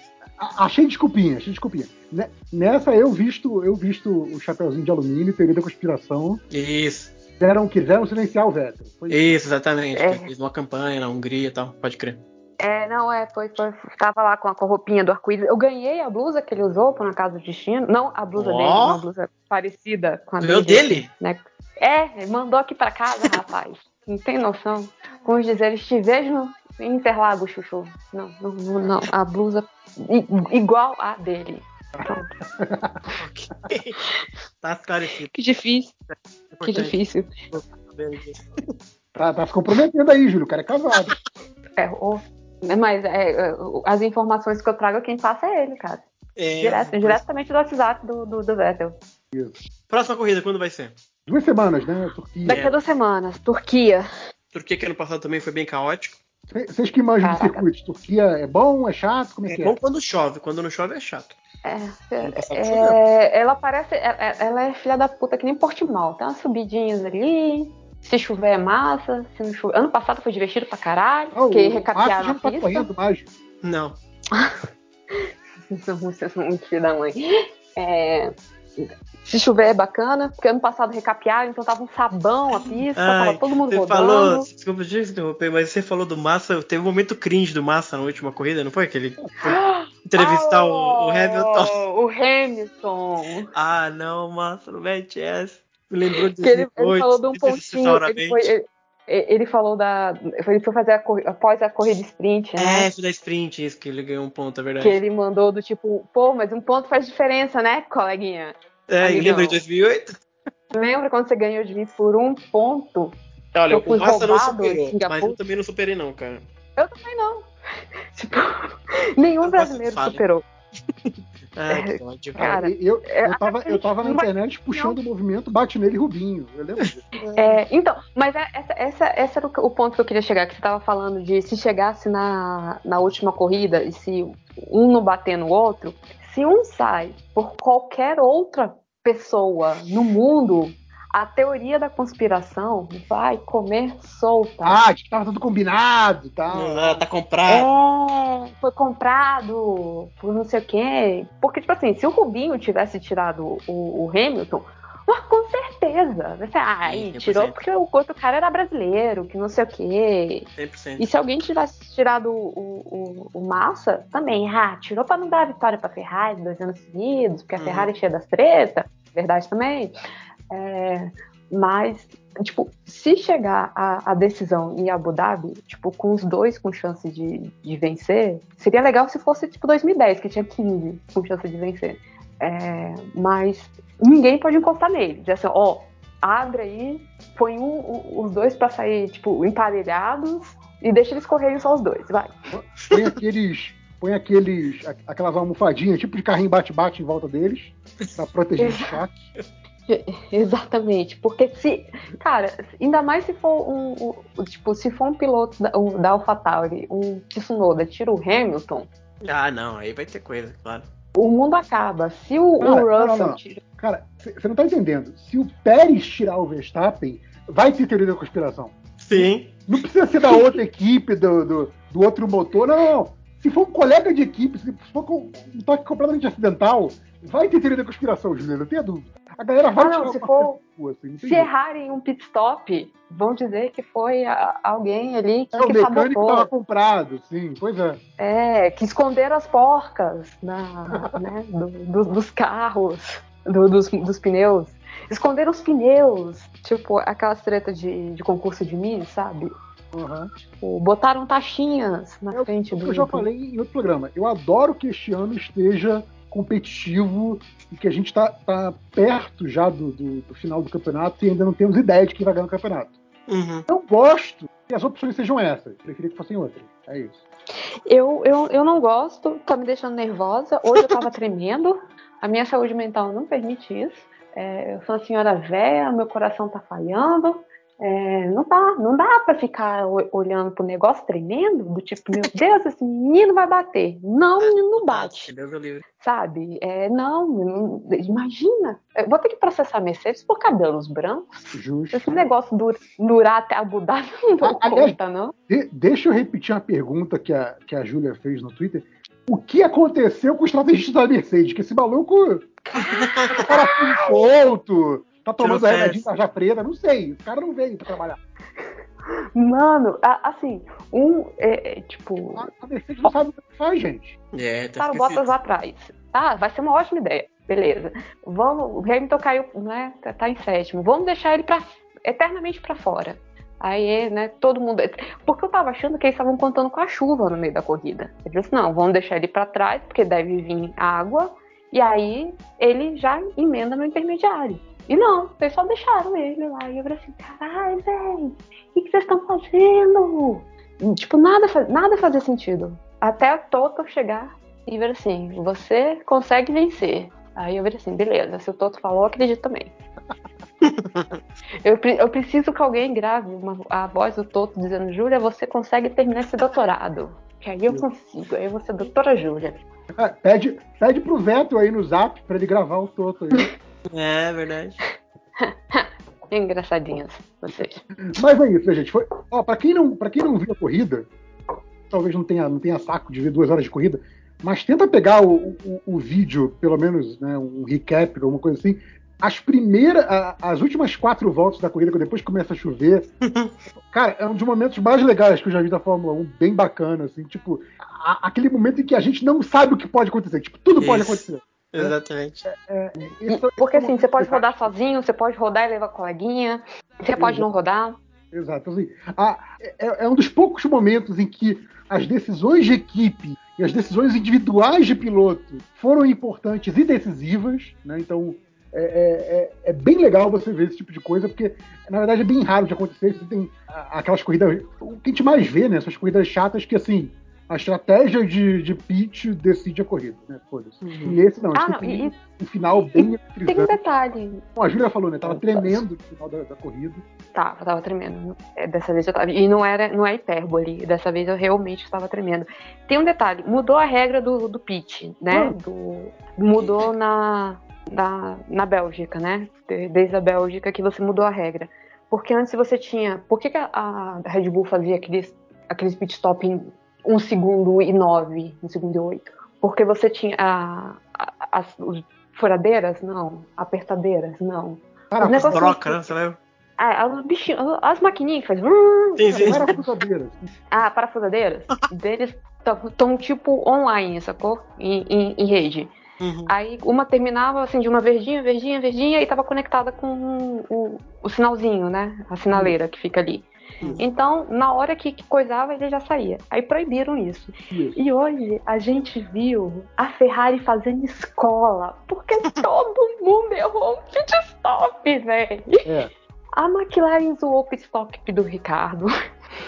Achei desculpinha, achei desculpinha. Ne- Nessa eu visto, eu visto o chapeuzinho de alumínio, teoria da conspiração. Isso. Quiseram, quiseram silenciar o Vettel. Foi Isso, exatamente. É. Fez uma campanha na Hungria e tal. Pode crer. É, não, é, foi, foi, tava lá com a, com a roupinha do arco-íris. Eu ganhei a blusa que ele usou pra na casa do destino. Não a blusa Ó. dele, uma blusa parecida com a Meu dele. dele? né? É, mandou aqui pra casa, rapaz. Não tem noção. Como dizer, te vejo em Interlagos, Chuchu. Não, não, não, não. A blusa igual a dele. Pronto. Ok. [LAUGHS] tá esclarecido. Que difícil, que Importante difícil. Tá, tá se comprometendo aí, Júlio. O cara é casado. É, o- mas é, é, as informações que eu trago, quem passa é ele, cara. É, Direto- mas- diretamente do WhatsApp do, do, do Vettel. Próxima corrida, quando vai ser? Duas semanas, né? Turquia. Daqui a duas semanas, Turquia. Turquia que ano passado também foi bem caótico. Vocês que manjam de Caraca. circuitos, Turquia é bom, é chato? Como é É que bom é? quando chove, quando não chove é chato. É, é, choveu. ela parece. é- é- Ela é filha da puta que nem Portimão. Tem umas subidinhas ali. Se chover é massa. Se não chover. Ano passado foi divertido pra caralho. Ah, o porque recapearam a não tá pista. correndo mais. Não. [LAUGHS] Vocês são muito filho da mãe. É, se chover é bacana, porque ano passado recapearam, então tava um sabão a pista, Ai, tava todo mundo Você rodando. falou, desculpa te interromper, mas você falou do Massa, teve um momento cringe do Massa na última corrida, não foi? Que ele foi [GASPS] entrevistar o, o Hamilton. Oh, O Hamilton. Ah, não, Massa, não mete essa. Me lembrou de ele, ele 2008, falou de um pontinho. Ele, foi, ele, ele falou da. Ele foi fazer a corrida, após a corrida sprint, né? É, foi da sprint, isso, que ele ganhou um ponto, é verdade. Que ele mandou do tipo, pô, mas um ponto faz diferença, né, coleguinha? É, e Amigão. lembra de 2008? Lembra quando você ganhou de mim por um ponto? Olha, o Massa não superou, mas eu também não superei não, cara. Eu também não. [LAUGHS] Tipo, nenhum brasileiro superou. É. [LAUGHS] Cara, eu, é, eu, tava, eu tava na internet puxando o movimento Bate Nele Rubinho. Eu lembro disso. É, então, mas é- essa, essa, esse era o, o ponto que eu queria chegar, que você estava falando de se chegasse na, na última corrida e se um não bater no outro, se um sai por qualquer outra pessoa no mundo, a teoria da conspiração vai comer solta. Ah, de que tava tudo combinado e tal. Ah, tá comprado. É, foi comprado por não sei o quê. Porque, tipo assim, se o Rubinho tivesse tirado o, o Hamilton, ah, com certeza. Vai ser, ah, aí, 100%. tirou porque o outro cara era brasileiro, que não sei o quê. 100%. E se alguém tivesse tirado o, o, o Massa, também, ah, tirou pra não dar a vitória pra Ferrari dois anos seguidos, porque a Uhum. Ferrari é cheia das tretas, verdade também. É, mas, tipo, se chegar a, a decisão em Abu Dhabi, tipo, com os dois com chance de, de vencer, seria legal se fosse tipo 2010, que tinha 15 com chance de vencer. É, mas ninguém pode encostar nele. Dizer assim, ó, abre aí, põe um- os dois pra sair, tipo, emparelhados e deixa eles correrem só os dois, vai. Põe aqueles. Põe aqueles. aquelas almofadinhas, tipo de carrinho bate-bate em volta deles, pra proteger o choque. [LAUGHS] Exatamente, porque se, cara, ainda mais se for um, um- tipo, se for um piloto da, um, da AlphaTauri, um Tsunoda, tira o Hamilton, Ah, não, aí vai ter coisa, claro. o mundo acaba. Se o, o Cara, não, Russell não. tira, Cara, você não tá entendendo. Se o Pérez tirar o Verstappen, vai ter teoria da conspiração. Sim. Não precisa ser da outra equipe, do, do, do outro motor, não, não, não. Se for um colega de equipe, se for com um toque completamente acidental, vai ter teoria da conspiração, Juliano, não tenha dúvida. A galera vai Ah, não, se for- sua, assim, não se jeito. errarem um pit stop, vão dizer que foi a- alguém ali que, É, o que mecânico sabotou. tava comprado, sim, pois é. É, que esconderam as porcas na, [LAUGHS] né, do- do- dos carros, do- dos, dos pneus. Esconderam os pneus. Tipo, aquelas tretas de, de concurso de Miss, sabe? Aham. Tipo, botaram taxinhas na É o frente do. Eu já falei em outro programa. Eu adoro que este ano esteja competitivo e que a gente tá, tá perto já do, do- do final do campeonato e ainda não temos ideia de quem vai ganhar o campeonato. Uhum. Não gosto que as opções sejam essas. Preferia que fossem outras. É isso. Eu, eu, eu não gosto, tá me deixando nervosa. Hoje eu tava [LAUGHS] tremendo. A minha saúde mental não permite isso. É, eu sou uma senhora velha, meu coração tá falhando. É, não dá, não dá pra ficar o- olhando pro negócio tremendo, do tipo, meu Deus, esse menino vai bater. Não, menino não bate, Deus o livre. sabe? É, não, não- imagina. Eu vou ter que processar a Mercedes por cabelos brancos. Justo. Esse negócio dur- durar até Dhabi [LAUGHS] não dou Aliás, conta, não. De- deixa eu repetir uma pergunta que a, que a Júlia fez no Twitter. O que aconteceu com os estrategistas da Mercedes? Que esse maluco tá parafuso solto, tá tomando férias. tarja preta, não sei. O cara não veio pra trabalhar. Mano, a- assim, um, é, é, tipo, A, a Mercedes não sabe o que faz, gente. É, tá Para o esquisito. Bottas lá atrás. Tá, vai ser uma ótima ideia. Beleza. Vamos, o Hamilton caiu, né? Tá, tá em sétimo. Vamos deixar ele pra, eternamente pra fora. Aí, né, todo mundo. Porque eu tava achando que eles estavam contando com a chuva no meio da corrida. Eu disse, não, vamos deixar ele pra trás, porque deve vir água. E aí ele já emenda no intermediário. E não, eles só deixaram ele lá. E eu falei assim, caralho, velho, o que, que vocês estão fazendo? E, Tipo, nada, nada fazia sentido. Até o Toto chegar e ver assim, você consegue vencer. Aí eu vi assim, beleza, se o Toto falou, eu acredito também. [LAUGHS] eu, pre- eu preciso que alguém grave uma- a voz do Toto dizendo, Júlia, você consegue terminar esse doutorado. Que aí eu consigo, aí você, doutora Júlia. Ah, pede, pede pro Veto aí no zap pra ele gravar o Toto aí. [LAUGHS] É verdade. [LAUGHS] Engraçadinhos, vocês. Mas é isso, né, gente? Foi, ó, pra, quem não, pra quem não viu a corrida, talvez não tenha, não tenha saco de ver duas horas de corrida, mas tenta pegar o, o, o vídeo, pelo menos, né, um recap, alguma coisa assim. As primeiras, a- as últimas quatro voltas da corrida, que depois começa a chover, [LAUGHS] cara, é um dos momentos mais legais que eu já vi da Fórmula 1, bem bacana, assim, tipo, a- aquele momento em que a gente não sabe o que pode acontecer, tipo, tudo pode Isso. acontecer. Exatamente. Isso- Porque isso é assim, você pode rodar sozinho, você pode rodar e levar coleguinha, você pode não rodar. Exato. Assim, a- é, é um dos poucos momentos em que as decisões de equipe e as decisões individuais de piloto foram importantes e decisivas. Né? Então, é, é- é- é bem legal você ver esse tipo de coisa, porque, na verdade, é bem raro de acontecer. Você tem aquelas corridas. O que a gente mais vê, né? Essas corridas chatas que, assim. A estratégia de, de pitch decide a corrida, né? Foda-se. E nesse não, a Ah, gente não, tem e, um, um final bem tem um eletrizante. detalhe. Como a Júlia falou, né? Tava tremendo no final da, da corrida. Tava, tava tremendo. É, Dessa vez eu tava. E não era, não é hipérbole. Dessa vez eu realmente estava tremendo. Tem um detalhe, mudou a regra do, do pitch, né? Do, mudou na, na, na Bélgica, né? De- Desde a Bélgica que você mudou a regra. Porque antes você tinha. Por que, que a, a Red Bull fazia aqueles, aqueles pit stop 1 segundo e 9, 1 segundo e 8? Porque você tinha a, a- as os furadeiras? Não. Apertadeiras? Não. Os negócios- Broca, né? Você lembra? Ah, as, bichinhos, as maquininhas que fazem. hum, Sim, sim. cruzadeiras. [LAUGHS] Ah, parafusadeiras deles estão tipo online, sacou? Em, em, em rede. Uhum. Aí uma terminava assim de uma verdinha, verdinha, verdinha e tava conectada com o, o sinalzinho, né? A sinaleira que fica ali. Então, na hora que, que coisava, ele já saía. Aí proibiram isso. Isso. E hoje a gente viu a Ferrari fazendo escola, porque [LAUGHS] todo mundo errou um pit stop, velho. É. A McLaren zoou o pit stop do Ricardo.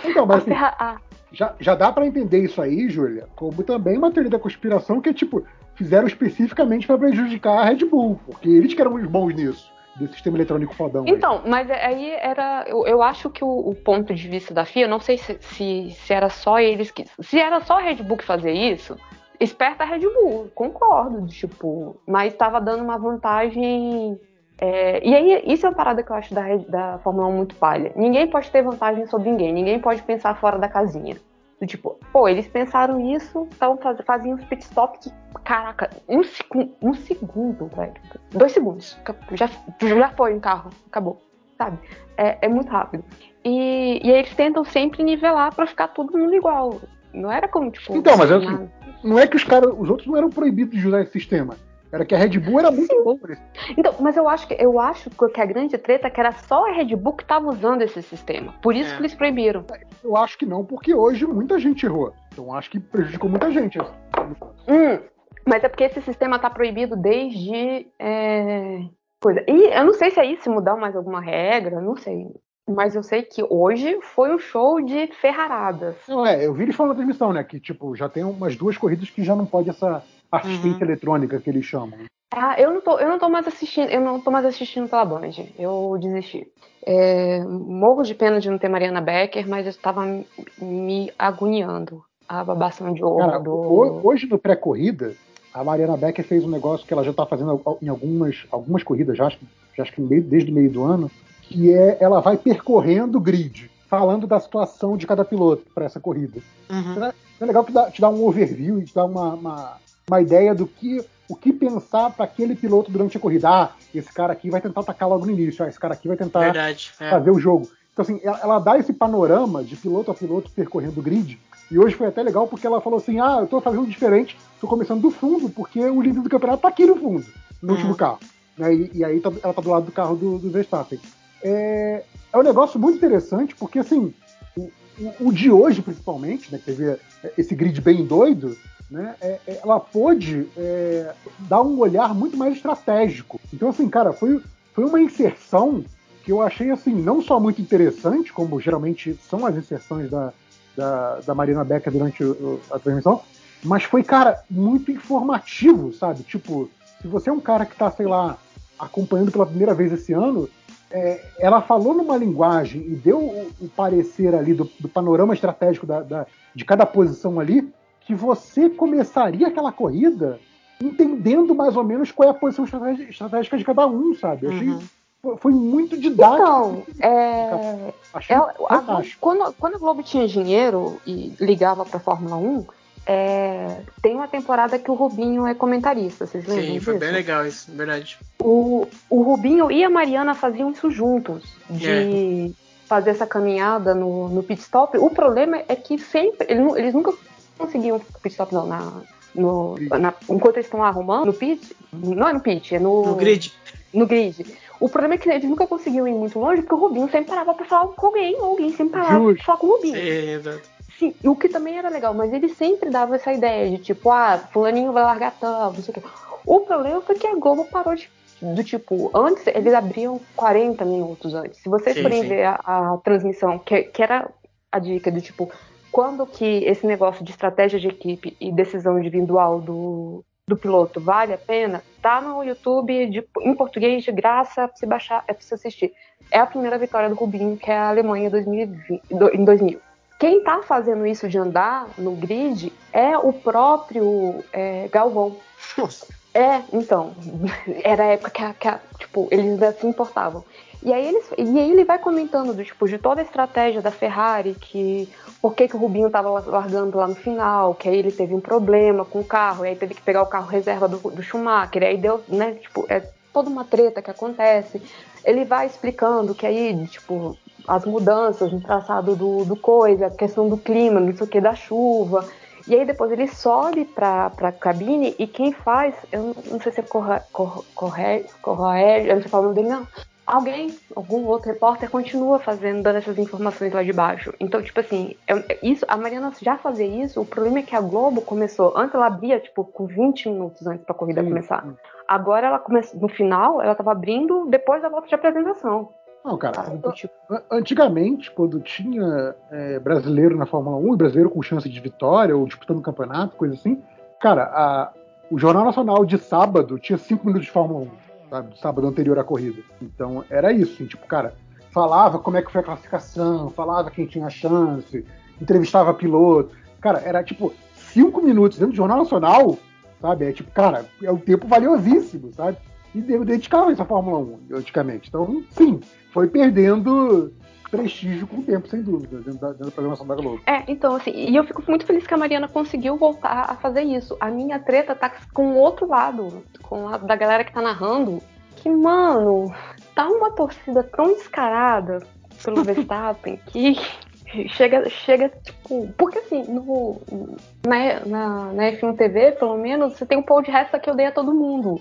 Então, mas assim, a- já, já dá pra entender isso aí, Júlia, como também uma teoria da conspiração que é tipo, fizeram especificamente pra prejudicar a Red Bull, porque eles que eram os bons nisso, desse sistema eletrônico fodão. aí. Então, mas aí era. Eu, eu acho que o, o ponto de vista da FIA, não sei se, se, se era só eles que. Se era só a Red Bull que fazia isso, esperta a Red Bull, concordo, tipo, mas estava dando uma vantagem. é, e aí, isso é uma parada que eu acho da, da Fórmula 1 muito palha. Ninguém pode ter vantagem sobre ninguém, ninguém pode pensar fora da casinha. Do tipo, pô, eles pensaram isso, então faz, faziam os pit stops, caraca, um, secu- um segundo, velho. Dois segundos. Já, já foi um carro, acabou. Sabe? É, é muito rápido. E, e eles tentam sempre nivelar pra ficar todo mundo igual. Não era como, tipo. Então, mas na- Não é que os caras, os outros não eram proibidos de usar esse sistema. Era que a Red Bull era muito boa por esse. Então, mas eu acho que eu acho que a grande treta é que era só a Red Bull que tava usando esse sistema. Por isso É. que eles proibiram. Eu acho que não, porque hoje muita gente errou. Então acho que prejudicou muita gente. Hum, mas é porque esse sistema tá proibido desde. é, coisa. E eu não sei se aí se mudar mais alguma regra, não sei. Mas eu sei que hoje foi um show de ferraradas. Não, é, eu vi eles falando na transmissão, né? Que, tipo, já tem umas duas corridas que já não pode essa assistência eletrônica que eles chamam. Ah, eu não tô, eu não tô mais assistindo, eu não tô mais assistindo pela Band. Eu desisti. É, morro de pena de não ter Mariana Becker, mas eu estava me- agoniando. A babação de Cara, do. ho- hoje no pré-corrida, a Mariana Becker fez um negócio que ela já tá fazendo em algumas, algumas corridas, já acho, que- já acho que desde o meio do ano, que é ela vai percorrendo o grid, falando da situação de cada piloto para essa corrida. Uhum. É legal que dá, te dá um overview e te dá uma, uma, uma ideia do que o que pensar para aquele piloto durante a corrida. Ah, esse cara aqui vai tentar atacar logo no início, ah, esse cara aqui vai tentar Verdade. é. fazer o jogo. Então, assim, ela, ela dá esse panorama de piloto a piloto percorrendo o grid. E hoje foi até legal porque ela falou assim: ah, eu tô fazendo diferente, tô começando do fundo, porque o líder do campeonato tá aqui no fundo, no último carro. Né? E, e aí tá- ela tá do lado do carro do, do Verstappen. É, é um negócio muito interessante, porque assim, o, o- o de hoje, principalmente, né, que teve esse grid bem doido, né, é- é- ela pôde é, dar um olhar muito mais estratégico. Então, assim, cara, foi, foi uma inserção que eu achei, assim, não só muito interessante, como geralmente são as inserções da, da, da Marina Becker durante o- a transmissão, mas foi, cara, muito informativo, sabe? Tipo, se você é um cara que tá, sei lá, acompanhando pela primeira vez esse ano, é, ela falou numa linguagem e deu o, o parecer ali do, do panorama estratégico da- da- de cada posição ali, que você começaria aquela corrida entendendo mais ou menos qual é a posição estratégica, de cada um, sabe? Eu achei, Uhum. foi- muito didático. Então, é, achei ela- a quando, quando a Globo tinha dinheiro e ligava pra Fórmula 1, é, tem uma temporada que o Rubinho é comentarista, vocês lembram Sim, disso? foi bem legal isso, verdade. O, o Rubinho e a Mariana faziam isso juntos, de fazer essa caminhada no, no pit stop. O problema é que sempre, eles, nu- nunca conseguiam pit stop não, na, no, na- enquanto eles estão arrumando, no pit, não é no pit, é no, No grid. no grid. O problema é que eles nunca conseguiam ir muito longe, porque o Rubinho sempre parava pra falar com alguém, ou alguém sempre parava Justo. pra falar com o Rubinho. Sim, exato. Sim, o que também era legal, mas ele sempre dava essa ideia de tipo, ah, fulaninho vai largar tal, não sei o quê. O problema foi que a Globo parou de. Do tipo, antes eles abriam 40 minutos antes. Se vocês Sim, forem sim. ver a, a transmissão, que, que era a dica do tipo, quando que esse negócio de estratégia de equipe e decisão individual do, do piloto vale a pena, tá no YouTube de- em português de graça, pra você baixar, é pra você assistir. É a primeira vitória do Rubinho, que é a Alemanha 2020, do- em 2000. Quem tá fazendo isso de andar no grid é o próprio é, Galvão. É, então, [LAUGHS] era a época que, a- que a- tipo, eles ainda se importavam. E aí, e aí ele vai comentando do tipo de toda a estratégia da Ferrari, que por que, que o Rubinho tava la- largando lá no final, que aí ele teve um problema com o carro, e aí teve que pegar o carro reserva do, do Schumacher, e aí deu, né, tipo, é toda uma treta que acontece. Ele vai explicando que aí, tipo, as mudanças no traçado do, do coisa, a questão do clima, não sei o que, da chuva. E aí depois ele sobe pra, pra cabine e quem faz, eu não, sei se é Corre, eu não sei falar o nome dele, não. Alguém, algum outro repórter continua fazendo, dando essas informações lá de baixo. Então, tipo assim, é- isso, a Mariana já fazia isso, o problema é que a Globo começou, antes ela abria, tipo, com 20 minutos antes da corrida começar. Agora ela começou, no final, ela tava abrindo depois da volta de apresentação. Não, cara? Tipo, an- antigamente, quando tinha é, brasileiro na Fórmula 1, e brasileiro com chance de vitória, ou disputando campeonato, coisa assim, cara, a- o Jornal Nacional de sábado tinha cinco minutos de Fórmula 1, sabe? Do sábado anterior à corrida. Então era isso, assim, tipo, cara, falava como é que foi a classificação, falava quem tinha chance, entrevistava piloto. Cara, era tipo cinco minutos dentro do Jornal Nacional, sabe? É tipo, cara, é um tempo valiosíssimo, sabe? E eu dedicava isso à Fórmula 1, antigamente. Então, sim, foi perdendo prestígio com o tempo, sem dúvida, dentro da, dentro da programação da Globo. É, então, assim, e eu fico muito feliz que a Mariana conseguiu voltar a fazer isso. A minha treta tá com o outro lado, com o lado da galera que tá narrando, que, mano, tá uma torcida tão descarada pelo [LAUGHS] Verstappen que chega, chega, tipo. Porque assim, no, na, na, na F1 TV, pelo menos, você tem um pau de resta que odeia todo mundo.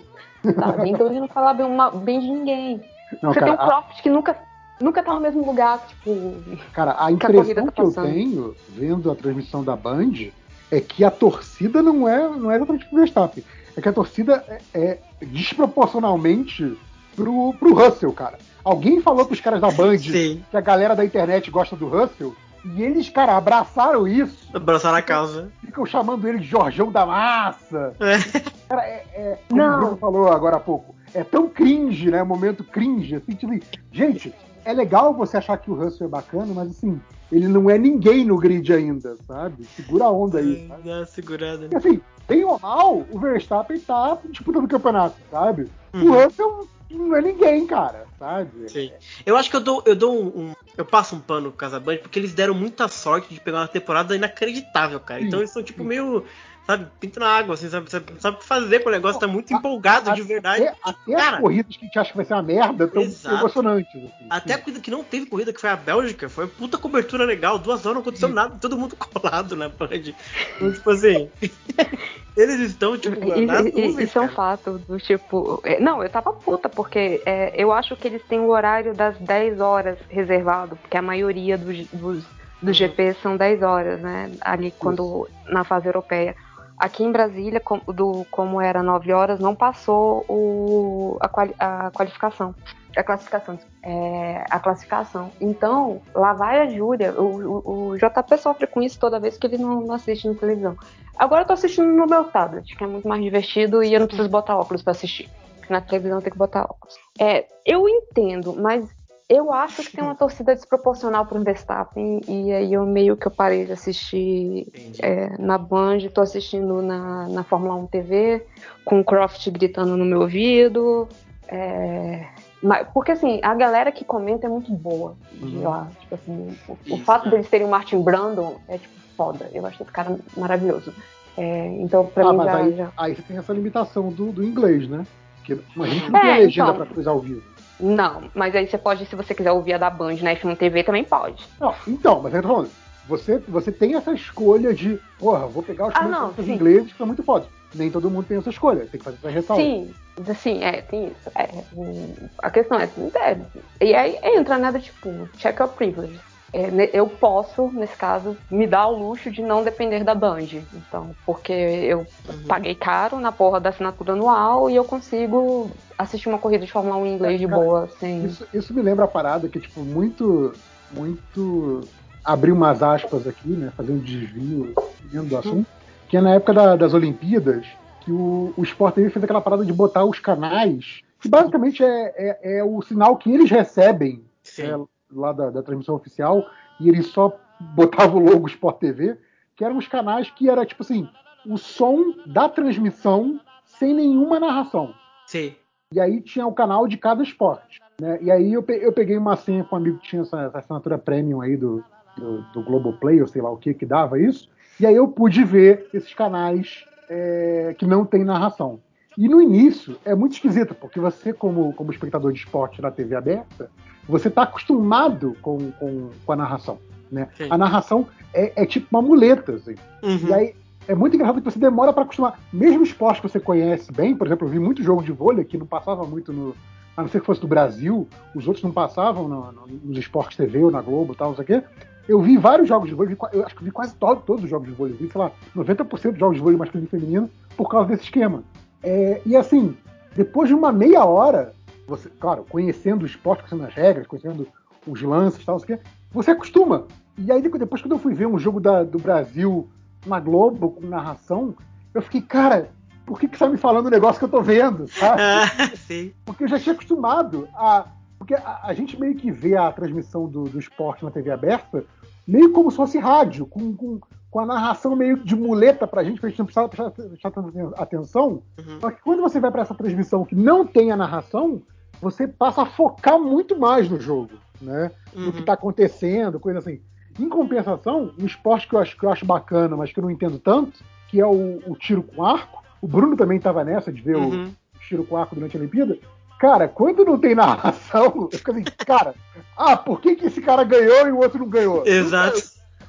Sabe? Então ele não fala bem, uma- bem de ninguém. Não, você cara, tem o Croft que nunca, nunca tá no mesmo lugar, tipo. Cara, a que impressão corrida tá que eu tenho, vendo a transmissão da Band, é que a torcida não é, não é exatamente pro Verstappen. É que a torcida é, é desproporcionalmente pro, pro Russell, cara. Alguém falou pros caras da Band Sim. que a galera da internet gosta do Russell, e eles, cara, abraçaram isso, Abraçar a causa. ficam chamando ele de Jorjão da Massa. É. Cara, é, é como Não. o Bruno falou agora há pouco, é tão cringe, né? Momento cringe, assim, tipo, gente, é legal você achar que o Russell é bacana, mas assim, ele não é ninguém no grid ainda, sabe? Segura a onda aí, sabe? Dá uma segurada. E assim, bem ou mal, o Verstappen tá disputando o campeonato, sabe? Uhum. O Russell não é ninguém, cara, sabe? Sim. Eu acho que eu dou, eu dou um, um- Eu passo um pano pro Casaband porque eles deram muita sorte de pegar uma temporada inacreditável, cara. Sim, Então eles são tipo sim. meio. Sabe, pinto na água, assim, sabe? Sabe, sabe o que fazer com o negócio, tá muito empolgado de verdade. Até, até Cara. as corridas que a gente acha que vai ser uma merda tão Exato. emocionantes. Assim. Até a corrida que não teve corrida, que foi a Bélgica, foi puta cobertura legal, duas horas não aconteceu nada, todo mundo [LAUGHS] colado na Band. Então, tipo assim. [LAUGHS] eles estão, tipo, E- nas e- e- nuvens, Isso é um cara. fato do tipo. é, Não, eu tava puta, porque é, eu acho que eles têm o horário das 10 horas reservado, porque a maioria dos, dos, dos GPs são 10 horas, né? Ali quando. na fase europeia. Aqui em Brasília, com- do, como era 9 horas, não passou o, a, quali- a qualificação. A classificação. É, a classificação. Então, lá vai a Júlia. O, o, o JP sofre com isso toda vez que ele não, não assiste na televisão. Agora eu tô assistindo no meu tablet, que é muito mais divertido e eu não preciso botar óculos pra assistir. Na televisão tem que botar óculos. É, eu entendo, mas eu acho que tem uma torcida desproporcional pro Verstappen e aí eu meio que eu parei de assistir é, na Band, tô assistindo na, na Fórmula 1 TV, com o Croft gritando no meu ouvido. é, mas- porque assim, a galera que comenta é muito boa Uhum. lá. Tipo assim, o, o fato deles terem o Martin Brandon é tipo foda. Eu acho esse cara maravilhoso. É, então, pra Ah, mim já, aí, já- aí você tem essa limitação do, do inglês, né? Porque a gente não É, tem a legenda então. pra coisa ao vivo. Não, mas aí você pode, se você quiser ouvir a da Band na F1 TV, também pode. Não, então, mas eu tô falando, você, você tem essa escolha de, porra, vou pegar os Ah, não, ingleses que são muito fodas. Nem todo mundo tem essa escolha, tem que fazer essa ressalva. Sim, sim, é, tem isso. É, a questão é, é, e aí entra nada tipo, check your privilege. É, eu posso, nesse caso, me dar o luxo de não depender da Band. Então, porque eu Uhum. paguei caro na porra da assinatura anual e eu consigo assistir uma corrida de Fórmula 1 em inglês de Cara, boa, sem. Isso, isso me lembra a parada que, tipo, muito. Muito. Abrir umas aspas aqui, né? Fazer um desvio do assunto. Que é na época da- das Olimpíadas, que o, o Sport TV fez aquela parada de botar os canais, que basicamente é, é, é o sinal que eles recebem Sim. Lá da, da transmissão oficial, e eles só botavam o logo Sport TV, que eram os canais que era tipo assim, o som da transmissão sem nenhuma narração. Sim. E aí tinha o canal de cada esporte. Né? E aí eu, eu peguei uma senha com um amigo que tinha essa, essa assinatura premium aí do, do, do Globoplay, ou sei lá o que, que dava isso. E aí eu pude ver esses canais é, que não tem narração. E no início é muito esquisito, porque você, como, como espectador de esporte na TV aberta, você está acostumado com, com, com a narração. Né? Sim. A narração é, é tipo uma muleta. Assim. Uhum. E aí é muito engraçado que você demora para acostumar. Mesmo esporte que você conhece bem, por exemplo, eu vi muito jogo de vôlei que não passava muito no. A não ser que fosse do Brasil, os outros não passavam no- no- nos esportes TV ou na Globo e tal, não sei o quê. Eu vi vários jogos de vôlei, vi eu acho que vi quase to- todos os jogos de vôlei, vi, sei lá, 90% dos jogos de vôlei masculino e feminino por causa desse esquema. É, e assim, depois de uma meia hora, você, claro, conhecendo o esporte, conhecendo as regras, conhecendo os lances e tal, quê, você acostuma. E aí depois, quando eu fui ver um jogo da- do Brasil na Globo com narração, eu fiquei, cara, por que, que você tá me falando o negócio que eu tô vendo? [LAUGHS] Sabe? Ah, sim. Porque eu já tinha acostumado a. Porque a, a gente meio que vê a transmissão do, do esporte na TV aberta meio como se fosse rádio, com, com, com a narração meio de muleta pra gente, pra gente não precisar prestar, atenção. Uhum. Só que quando você vai pra essa transmissão que não tem a narração, você passa a focar muito mais no jogo, né? No que Uhum. tá acontecendo, coisa assim. Em compensação, um esporte que eu acho, que eu acho bacana, mas que eu não entendo tanto, que é o, o tiro com arco. O Bruno também estava nessa de ver o, Uhum. tiro com arco durante a Olimpíada. Cara, quando não tem [LAUGHS] narração, eu fico assim, cara, ah, por que, que esse cara ganhou e o outro não ganhou? Exato.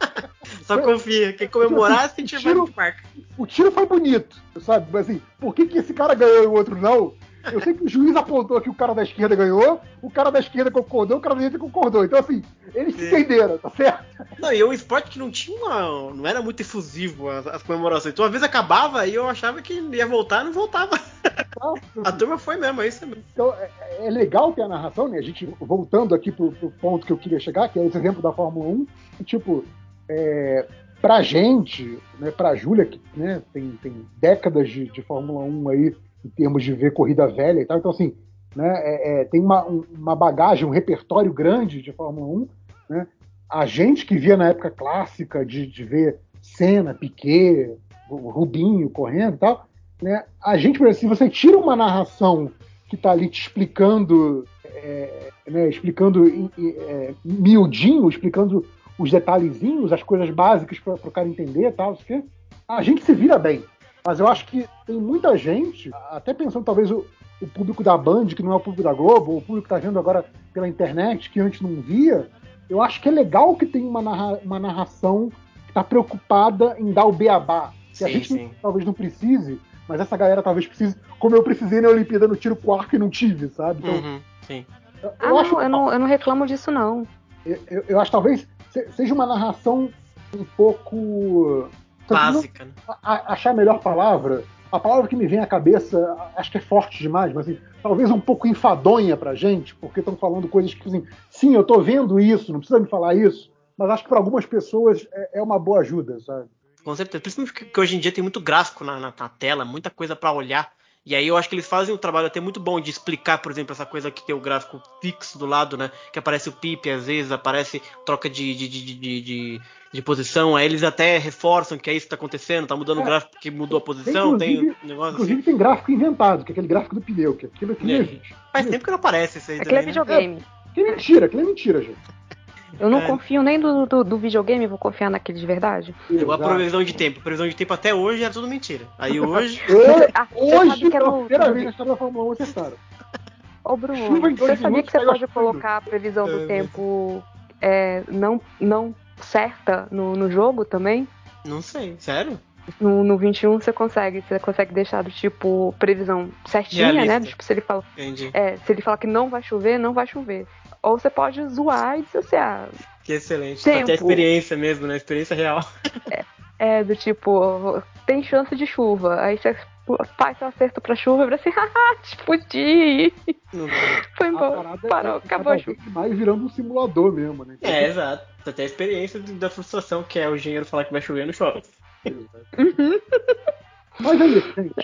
[LAUGHS] Só confia. Quem comemorar, se tiver Tiro- de marca. O tiro foi bonito, sabe? Mas assim, por que, que esse cara ganhou e o outro não? Eu sei que o juiz apontou que o cara da esquerda ganhou, o cara da esquerda concordou, o cara da direita concordou. Então, assim, eles se Sim. entenderam, tá certo? Não, e é um esporte que não tinha uma, não era muito efusivo as, as comemorações. Então, às vezes acabava e eu achava que ia voltar e não voltava. A turma foi mesmo, é isso mesmo. Então, é, é legal ter a narração, né? A gente, voltando aqui pro, pro ponto que eu queria chegar, que é esse exemplo da Fórmula 1, que, tipo, é, pra gente, né, pra Júlia, que né, tem, tem décadas de, de Fórmula 1 aí, em termos de ver corrida velha e tal, então, assim, né, é, é, tem uma, um- uma bagagem, um repertório grande de Fórmula 1, né? A gente que via na época clássica de, de ver Senna, Piquet, Rubinho correndo e tal, né? A gente, por exemplo, se você tira uma narração que está ali te explicando, é, né, explicando é, miudinho, explicando os detalhezinhos, as coisas básicas para o cara entender tal, quê, a gente se vira bem. Mas eu acho que tem muita gente, até pensando talvez o, o público da Band, que não é o público da Globo, ou o público que está vendo agora pela internet, que antes não via, eu acho que é legal que tem uma, narra- uma narração que está preocupada em dar o beabá. Que a Sim, gente sim. talvez não precise, mas essa galera talvez precise, como eu precisei na Olimpíada no tiro com arco e não tive, sabe? Então, Uhum, sim. eu, Ah, eu acho não, eu não, eu não reclamo disso, não. eu, eu- eu acho talvez se- seja uma narração um pouco. Básica, né? a- achar a melhor palavra. A palavra que me vem à cabeça, acho que é forte demais, mas assim, talvez um pouco enfadonha pra gente, porque estão falando coisas que, assim, sim, eu tô vendo isso, não precisa me falar isso, mas acho que para algumas pessoas é, é uma boa ajuda, sabe? Com certeza. Principalmente que, que hoje em dia tem muito gráfico na, na- na tela, muita coisa pra olhar. E aí eu acho que eles fazem um trabalho até muito bom de explicar, por exemplo, essa coisa que tem o gráfico fixo do lado, né? Que aparece o pip, às vezes aparece troca de, de, de, de, de- de posição. Aí eles até reforçam que é isso que tá acontecendo, tá mudando o É. gráfico que mudou a posição, tem, inclusive- um negócio Inclusive assim. tem gráfico inventado, que é aquele gráfico do pneu, que aquilo aqui É. Faz tempo que não aparece isso aí Aquilo é também, né? videogame. Que mentira, aquilo é mentira, gente. Eu não É. confio nem do, do, do videogame, vou confiar naquele de verdade. Igual a previsão de tempo. Previsão de tempo até hoje é tudo mentira. Aí hoje. [LAUGHS] Hoje, Ah, você hoje é pela primeira vez na história da Fórmula 1, acertaram. Ô Bruno, Chuva você sabia que você pode chuva. colocar a previsão É, do mas- tempo é, não, não certa no, no jogo também? Não sei, sério? No, no 21 você consegue, você consegue deixar do tipo previsão certinha, né? Realista. Do tipo, se ele fala, Entendi. é, se ele fala que não vai chover, não vai chover. Ou você pode zoar e dizer assim, ah, Que excelente. Tempo. Até a experiência mesmo, né? Experiência real. é do tipo, tem chance de chuva. Aí você faz seu acerto pra chuva e assim, [LAUGHS] haha, te fudi. Não tem. Foi A embora, parada parou, é acabou a chuva. mais virando um simulador mesmo, né? É, exato. Até a experiência da frustração que é o engenheiro falar que vai chover no chove. Mas é isso, gente.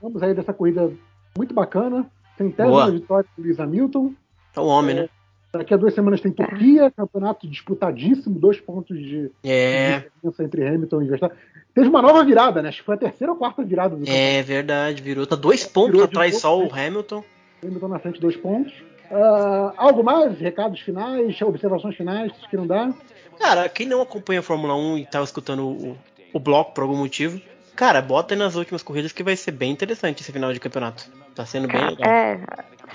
Vamos aí dessa corrida muito bacana. Centésima Boa. vitória do Lewis Hamilton. É o homem, né? Daqui a duas semanas tem Turquia, campeonato disputadíssimo, dois pontos de É, de diferença entre Hamilton e Verstappen. Teve uma nova virada, né? Acho que foi a terceira ou quarta virada do é verdade. Virou. Tá dois pontos Virou atrás novo, só o Hamilton. Hamilton na frente, dois pontos. Ah, algo mais? Recados finais, observações finais que queiram dar? Cara, quem não acompanha a Fórmula 1 e tá escutando o, o bloco por algum motivo, cara, bota aí nas últimas corridas que vai ser bem interessante esse final de campeonato. Tá sendo bem Cara, legal. é.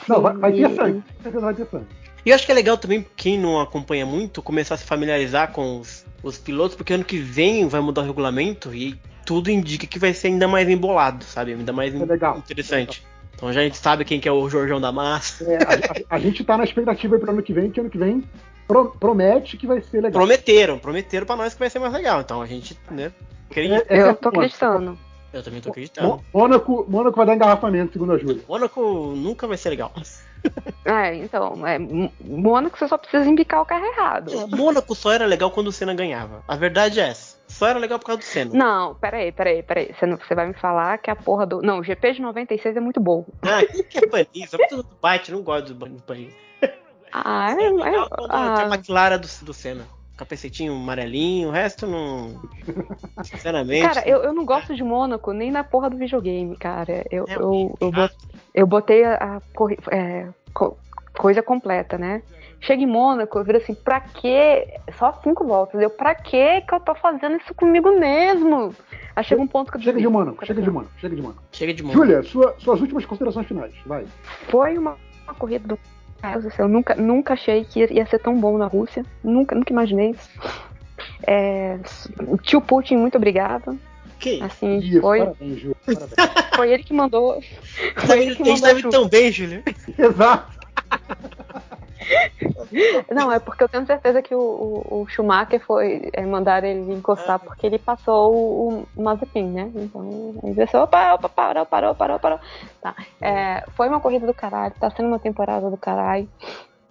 Não, vai, vai ter sangue. Vai ter sangue. E eu acho que é legal também, quem não acompanha muito, começar a se familiarizar com os, os pilotos, porque ano que vem vai mudar o regulamento e tudo indica que vai ser ainda mais embolado, sabe? Ainda mais É legal. interessante. Então já a gente sabe quem que é o Jorjão da Massa. É, a, a- a gente tá na expectativa para ano que vem, que ano que vem pro- promete que vai ser legal. Prometeram, prometeram pra nós que vai ser mais legal. Então a gente, né, acredita. É, é, Eu tô acreditando. Eu também tô acreditando. Mônaco, Mônaco vai dar engarrafamento, segundo a Júlia. Mônaco nunca vai ser legal. [LAUGHS] É, então, é, Mônaco você só precisa embicar o carro errado. É, Mônaco só era legal quando o Senna ganhava. A verdade é essa. Só era legal por causa do Senna. Não, peraí, peraí, peraí. Você, não- você vai me falar que a porra do. Não, o GP de 96 é muito bom. Ah, que é panista? Muito do bate, não gosto do panista. Ah, É é. legal é- quando a ah, McLaren do, do Senna. Capacetinho amarelinho, o resto não. Sinceramente. Cara, eu, eu não gosto de Mônaco nem na porra do videogame, cara. Eu, É eu, horrível. eu, bot- eu botei a, a corri- é, co- coisa completa, né? Chega em Mônaco, eu viro assim, pra quê? Só cinco voltas. Eu, pra quê que eu tô fazendo isso comigo mesmo? Aí chega um ponto que eu Chega de. Mônaco, chega de Mônaco, chega de Mônaco. Chega de mão. Júlia, sua- suas últimas considerações finais, vai. Foi uma, uma corrida do. Deus do céu, Eu nunca, nunca achei que ia, ser tão bom na Rússia. Nunca, nunca imaginei isso. É, o tio Putin, muito obrigado. Que isso? Assim, Isso, foi, parabéns, Júlia. Parabéns. [LAUGHS] foi ele que mandou. Tá indo- a gente tá indo tão bem, Júlio. Exato. [LAUGHS] Não, é porque eu tenho certeza que o, o, o Schumacher foi é, mandar ele encostar porque ele passou o, o Mazepin, né? Então ele pensou, opa, opa, parou, parou, parou, parou. Tá. É, foi uma corrida do caralho, tá sendo uma temporada do caralho.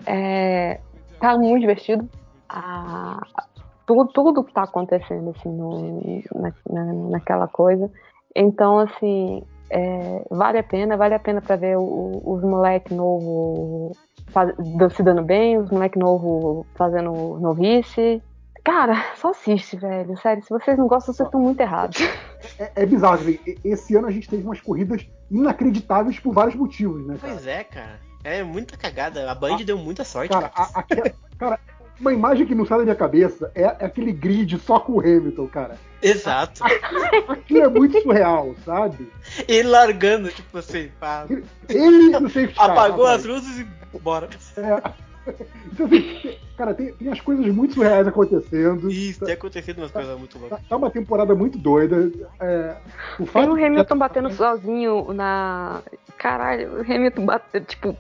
É, tá muito divertido. Ah, tudo, tudo que tá acontecendo assim, no, na, na, naquela coisa. Então, assim, é, vale a pena, vale a pena pra ver os moleque novo faz- se dando bem, os moleque novo fazendo novice. Cara, [LAUGHS] só assiste, velho. Sério, se vocês não gostam, vocês estão muito errados. [LAUGHS] É, é bizarro, assim, e- esse ano a gente teve umas corridas inacreditáveis por vários motivos, né, cara? Pois é, cara. É muita cagada. A Band deu muita sorte. Cara, Cara, a- aquela- cara, uma imagem que não sai da minha cabeça é, é aquele grid só com o Hamilton, cara. Exato. [LAUGHS] Aquilo é muito surreal, sabe? Ele largando, tipo assim, pá. Ele não sei o apagou as luzes e bora. Então, assim, cara, tem, tem as coisas muito surreais acontecendo. Isso, tem acontecido umas coisas muito Tá, loucas. tá uma temporada muito doida. É, o Tem o Hamilton batendo sozinho na. Caralho, o Hamilton batendo, tipo.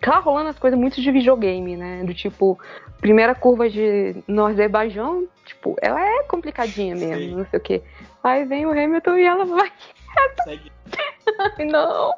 Tá rolando as coisas muito de videogame, né? Do tipo, primeira curva de no Azerbaijão, tipo, ela é complicadinha mesmo, Sim. não sei o quê. Aí vem o Hamilton e ela vai. [LAUGHS] Segue. Ai, não!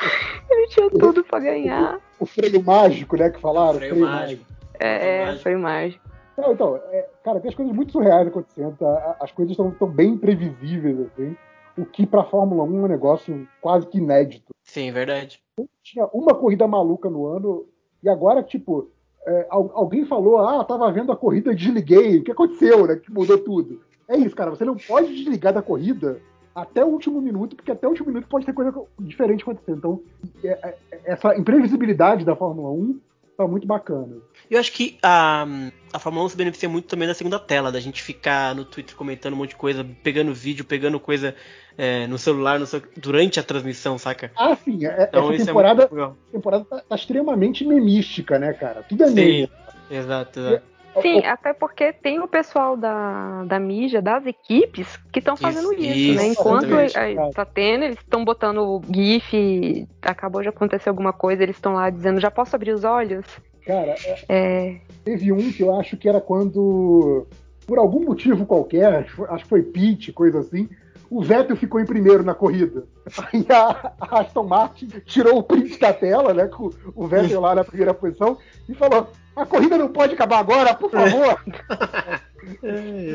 [LAUGHS] Ele tinha tudo pra ganhar. o freio mágico, né, que falaram. Freio mágico. É, mágico. foi mágico. Não, então, é, cara, tem as coisas muito surreais acontecendo. tá? As coisas estão bem imprevisíveis, assim. O que pra Fórmula 1 é um negócio quase que inédito. Sim, verdade. Tinha uma corrida maluca no ano, e agora, tipo, é, al- alguém falou, ah, tava vendo a corrida, desliguei. O que aconteceu, né? Que mudou tudo. É isso, cara. Você não pode desligar da corrida até o último minuto, porque até o último minuto pode ter coisa diferente acontecendo. Então, é- é- essa imprevisibilidade da Fórmula 1 tá muito bacana. Eu acho que a, a Fórmula 1 se beneficia muito também da segunda tela, da gente ficar no Twitter comentando um monte de coisa, pegando vídeo, pegando coisa é, no celular no seu- durante a transmissão, saca? Ah, sim, é- Então essa isso temporada, é temporada tá, tá extremamente memística, né, cara? Tudo é Sim, meme. exato, exato. Sim, até porque tem o pessoal da, da mídia, das equipes, que estão fazendo Isso, isso, né? Enquanto exatamente. eh, tá tendo, eles estão botando o GIF, acabou de acontecer alguma coisa, eles estão lá dizendo, já posso abrir os olhos? Cara, é- teve um que eu acho que era quando, por algum motivo qualquer, acho que foi- acho que foi pitch, coisa assim, o Vettel ficou em primeiro na corrida. Aí a, a Aston Martin tirou o print da tela, né, com o Vettel lá na primeira posição, e falou: a corrida não pode acabar agora, por favor.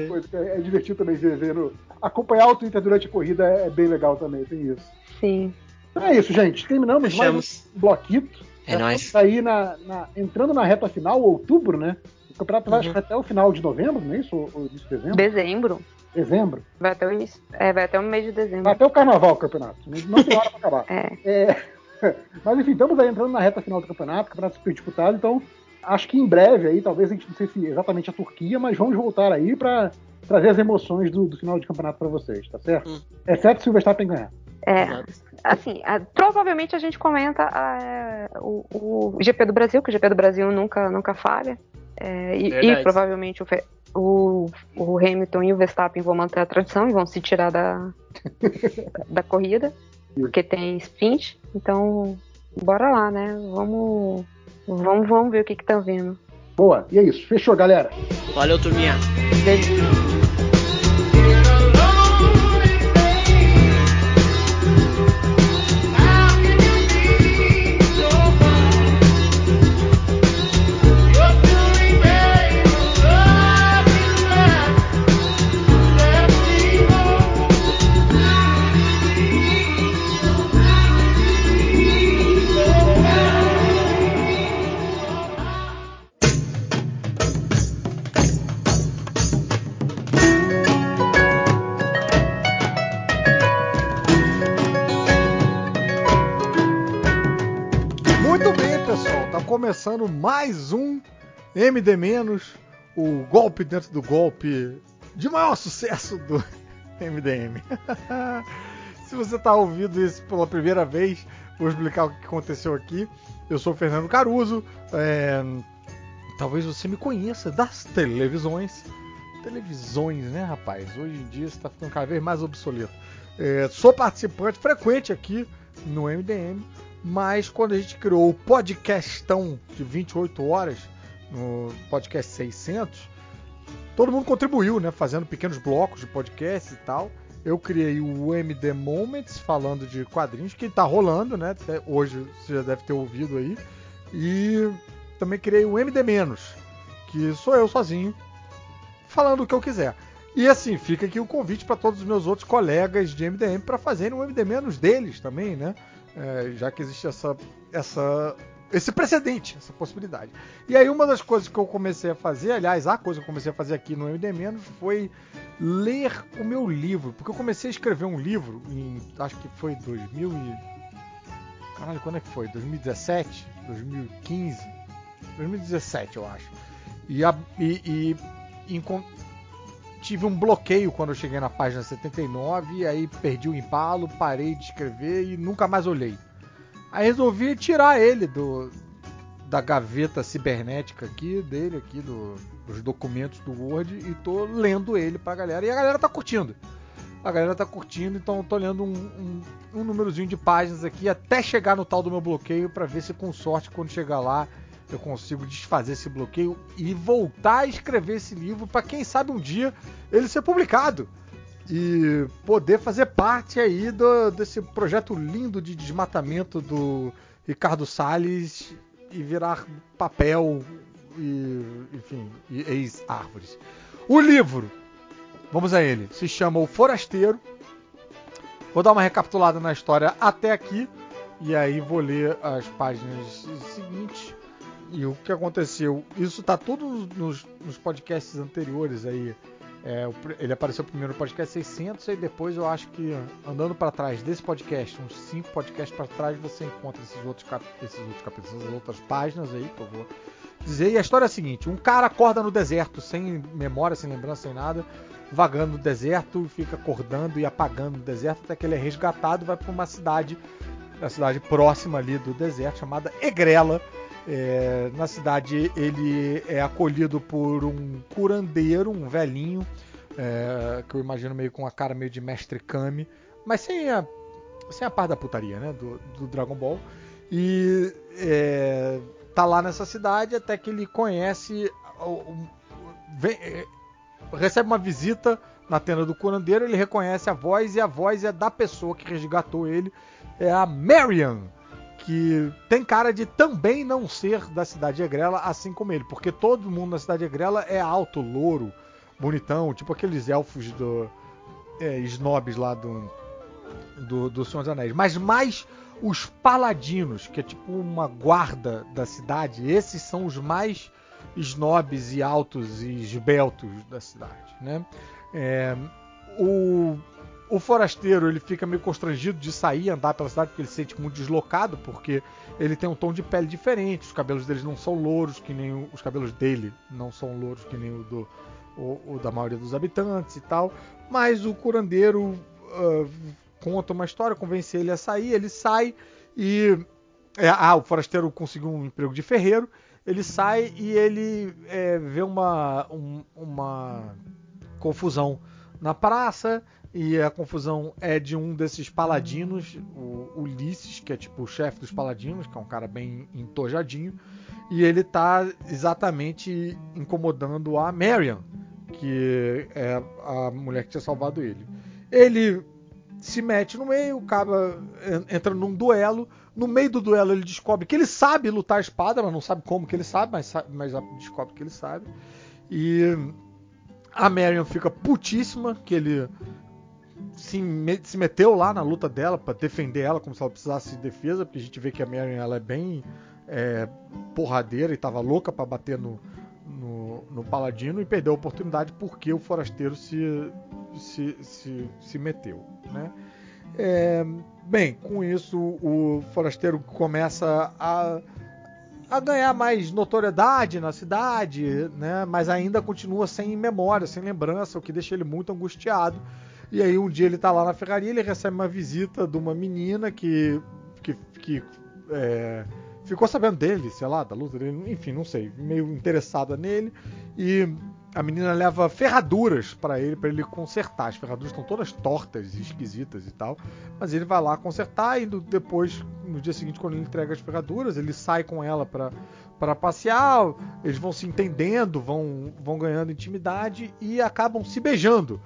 Coisa que é, é divertido também ver, ver no- acompanhar o Twitter durante a corrida é, é bem legal também, tem isso. sim. Então é isso, gente. Terminamos Fechamos. mais um bloquito. É nóis. aí na, na- entrando na reta final, outubro, né? O campeonato vai Uhum. acho que até o final de novembro, não é isso? Ou ou de dezembro? Dezembro. Dezembro. Vai até o início. É, vai até o mês de Vai dezembro. até o carnaval o campeonato. Não tem hora pra acabar. [LAUGHS] É. É, [LAUGHS] Mas enfim, estamos aí entrando na reta final do campeonato, campeonato super disputado, então acho que em breve aí, talvez a gente não sei se exatamente a Turquia, mas vamos voltar aí pra trazer as emoções do, do final de campeonato pra vocês, tá certo? Hum. Exceto se o Verstappen ganhar. É, assim, a- provavelmente a gente comenta a- o, o GP do Brasil, que o GP do Brasil nunca, nunca falha. É, e, e provavelmente o, o, o Hamilton e o Verstappen vão manter a tradição e vão se tirar da, [LAUGHS] da corrida, porque tem sprint. Então, bora lá, né? Vamos, vamos, vamos ver o que que tá vindo. Boa, e é isso. Fechou, galera. Valeu, turminha. Beijo. Começando mais um MD menos, o golpe dentro do golpe de maior sucesso do [LAUGHS] MDM. [LAUGHS] Se você está ouvindo isso pela primeira vez, vou explicar o que aconteceu aqui. Eu sou o Fernando Caruso. é, Talvez você me conheça das televisões. Televisões, né, rapaz? Hoje em dia está ficando cada vez mais obsoleto. É, sou participante frequente aqui no MDM. Mas quando a gente criou o podcastão de 28 horas, no podcast 600, todo mundo contribuiu, né? Fazendo pequenos blocos de podcast e tal. Eu criei o MD Moments, falando de quadrinhos, que tá rolando, né? Até Hoje você já deve ter ouvido aí. E também criei o MD Menos, que sou eu sozinho, falando o que eu quiser. E assim, fica aqui o convite para todos os meus outros colegas de MDM para fazerem um MD Menos deles também, né? É, já que existe essa, essa, esse precedente, essa possibilidade. E aí uma das coisas que eu comecei a fazer, aliás, a coisa que eu comecei a fazer aqui no MD Menos foi ler o meu livro, porque eu comecei a escrever um livro em, acho que foi 2000 e... Caralho, quando é que foi? 2017? 2015? 2017, eu acho. E, a, e, e tive um bloqueio quando eu cheguei na página 79, e aí perdi o embalo, parei de escrever e nunca mais olhei. Aí resolvi tirar ele do da gaveta cibernética aqui, dele aqui, do, dos documentos do Word, e tô lendo ele pra galera. E a galera tá curtindo. A galera tá curtindo, então eu tô lendo um, um, um númerozinho de páginas aqui até chegar no tal do meu bloqueio para ver se com sorte quando chegar lá eu consigo desfazer esse bloqueio e voltar a escrever esse livro para quem sabe um dia ele ser publicado e poder fazer parte aí do, desse projeto lindo de desmatamento do Ricardo Salles e virar papel e enfim, e ex-árvores. O livro, vamos a ele, se chama O Forasteiro. Vou dar uma recapitulada na história até aqui e aí vou ler as páginas seguintes e o que aconteceu. Isso tá tudo nos, nos podcasts anteriores aí. É, ele apareceu primeiro no podcast 600 e depois eu acho que andando para trás desse podcast, uns 5 podcasts para trás, você encontra esses outros, cap esses outros capítulos, essas outras páginas aí eu vou dizer. E a história é a seguinte: um cara acorda no deserto, sem memória, sem lembrança, sem nada, vagando no deserto, fica acordando e apagando no deserto até que ele é resgatado vai para uma cidade, a cidade próxima ali do deserto, chamada Egrela. É, na cidade ele é acolhido por um curandeiro, um velhinho, é, que eu imagino meio com a cara meio de mestre Kami, mas sem a, sem a parte da putaria, né, do, do Dragon Ball. E é, tá lá nessa cidade até que ele conhece, vem- é, recebe uma visita na tenda do curandeiro, ele reconhece a voz e a voz é da pessoa que resgatou ele, é a Marian que tem cara de também não ser da cidade de Egrela, assim como ele, porque todo mundo na cidade de Egrela é alto, louro, bonitão, tipo aqueles elfos do é, snobs lá do, do, do Senhor dos Anéis, mas mais os paladinos, que é tipo uma guarda da cidade, esses são os mais snobs e altos e esbeltos da cidade, né? É, o, o forasteiro ele fica meio constrangido de sair e andar pela cidade porque ele se sente muito deslocado, porque ele tem um tom de pele diferente, os cabelos deles não são louros, que nem o- os cabelos dele não são louros que nem o, do, o, o da maioria dos habitantes e tal. Mas o curandeiro ah, conta uma história, convence ele a sair, ele sai e. é, ah, o forasteiro conseguiu um emprego de ferreiro, ele sai e ele é, vê uma, um- uma confusão na praça e a confusão é de um desses paladinos, o Ulisses, que é tipo o chefe dos paladinos, que é um cara bem entojadinho, e ele tá exatamente incomodando a Marian, que é a mulher que tinha salvado ele. Ele se mete no meio, acaba en- entrando num duelo. No meio do duelo ele descobre que ele sabe lutar a espada, mas não sabe como que ele sabe, mas, sa- mas descobre que ele sabe. E a Marion fica putíssima que ele se, se meteu lá na luta dela pra defender ela como se ela precisasse de defesa, porque a gente vê que a Marion ela é bem é, porradeira e tava louca pra bater no, no, no paladino e perdeu a oportunidade porque o forasteiro se, se, se, se meteu, né? É, bem, com isso o forasteiro começa a a ganhar mais notoriedade na cidade, né? Mas ainda continua sem memória, sem lembrança, o que deixa ele muito angustiado. E aí um dia ele tá lá na ferraria, ele recebe uma visita de uma menina que que, que é, ficou sabendo dele, sei lá, da luta dele, enfim, não sei, meio interessada nele. E a menina leva ferraduras para ele, para ele consertar. As ferraduras estão todas tortas e esquisitas e tal, mas ele vai lá consertar e depois, no dia seguinte, quando ele entrega as ferraduras, ele sai com ela pra, pra passear, eles vão se entendendo, vão, vão ganhando intimidade e acabam se beijando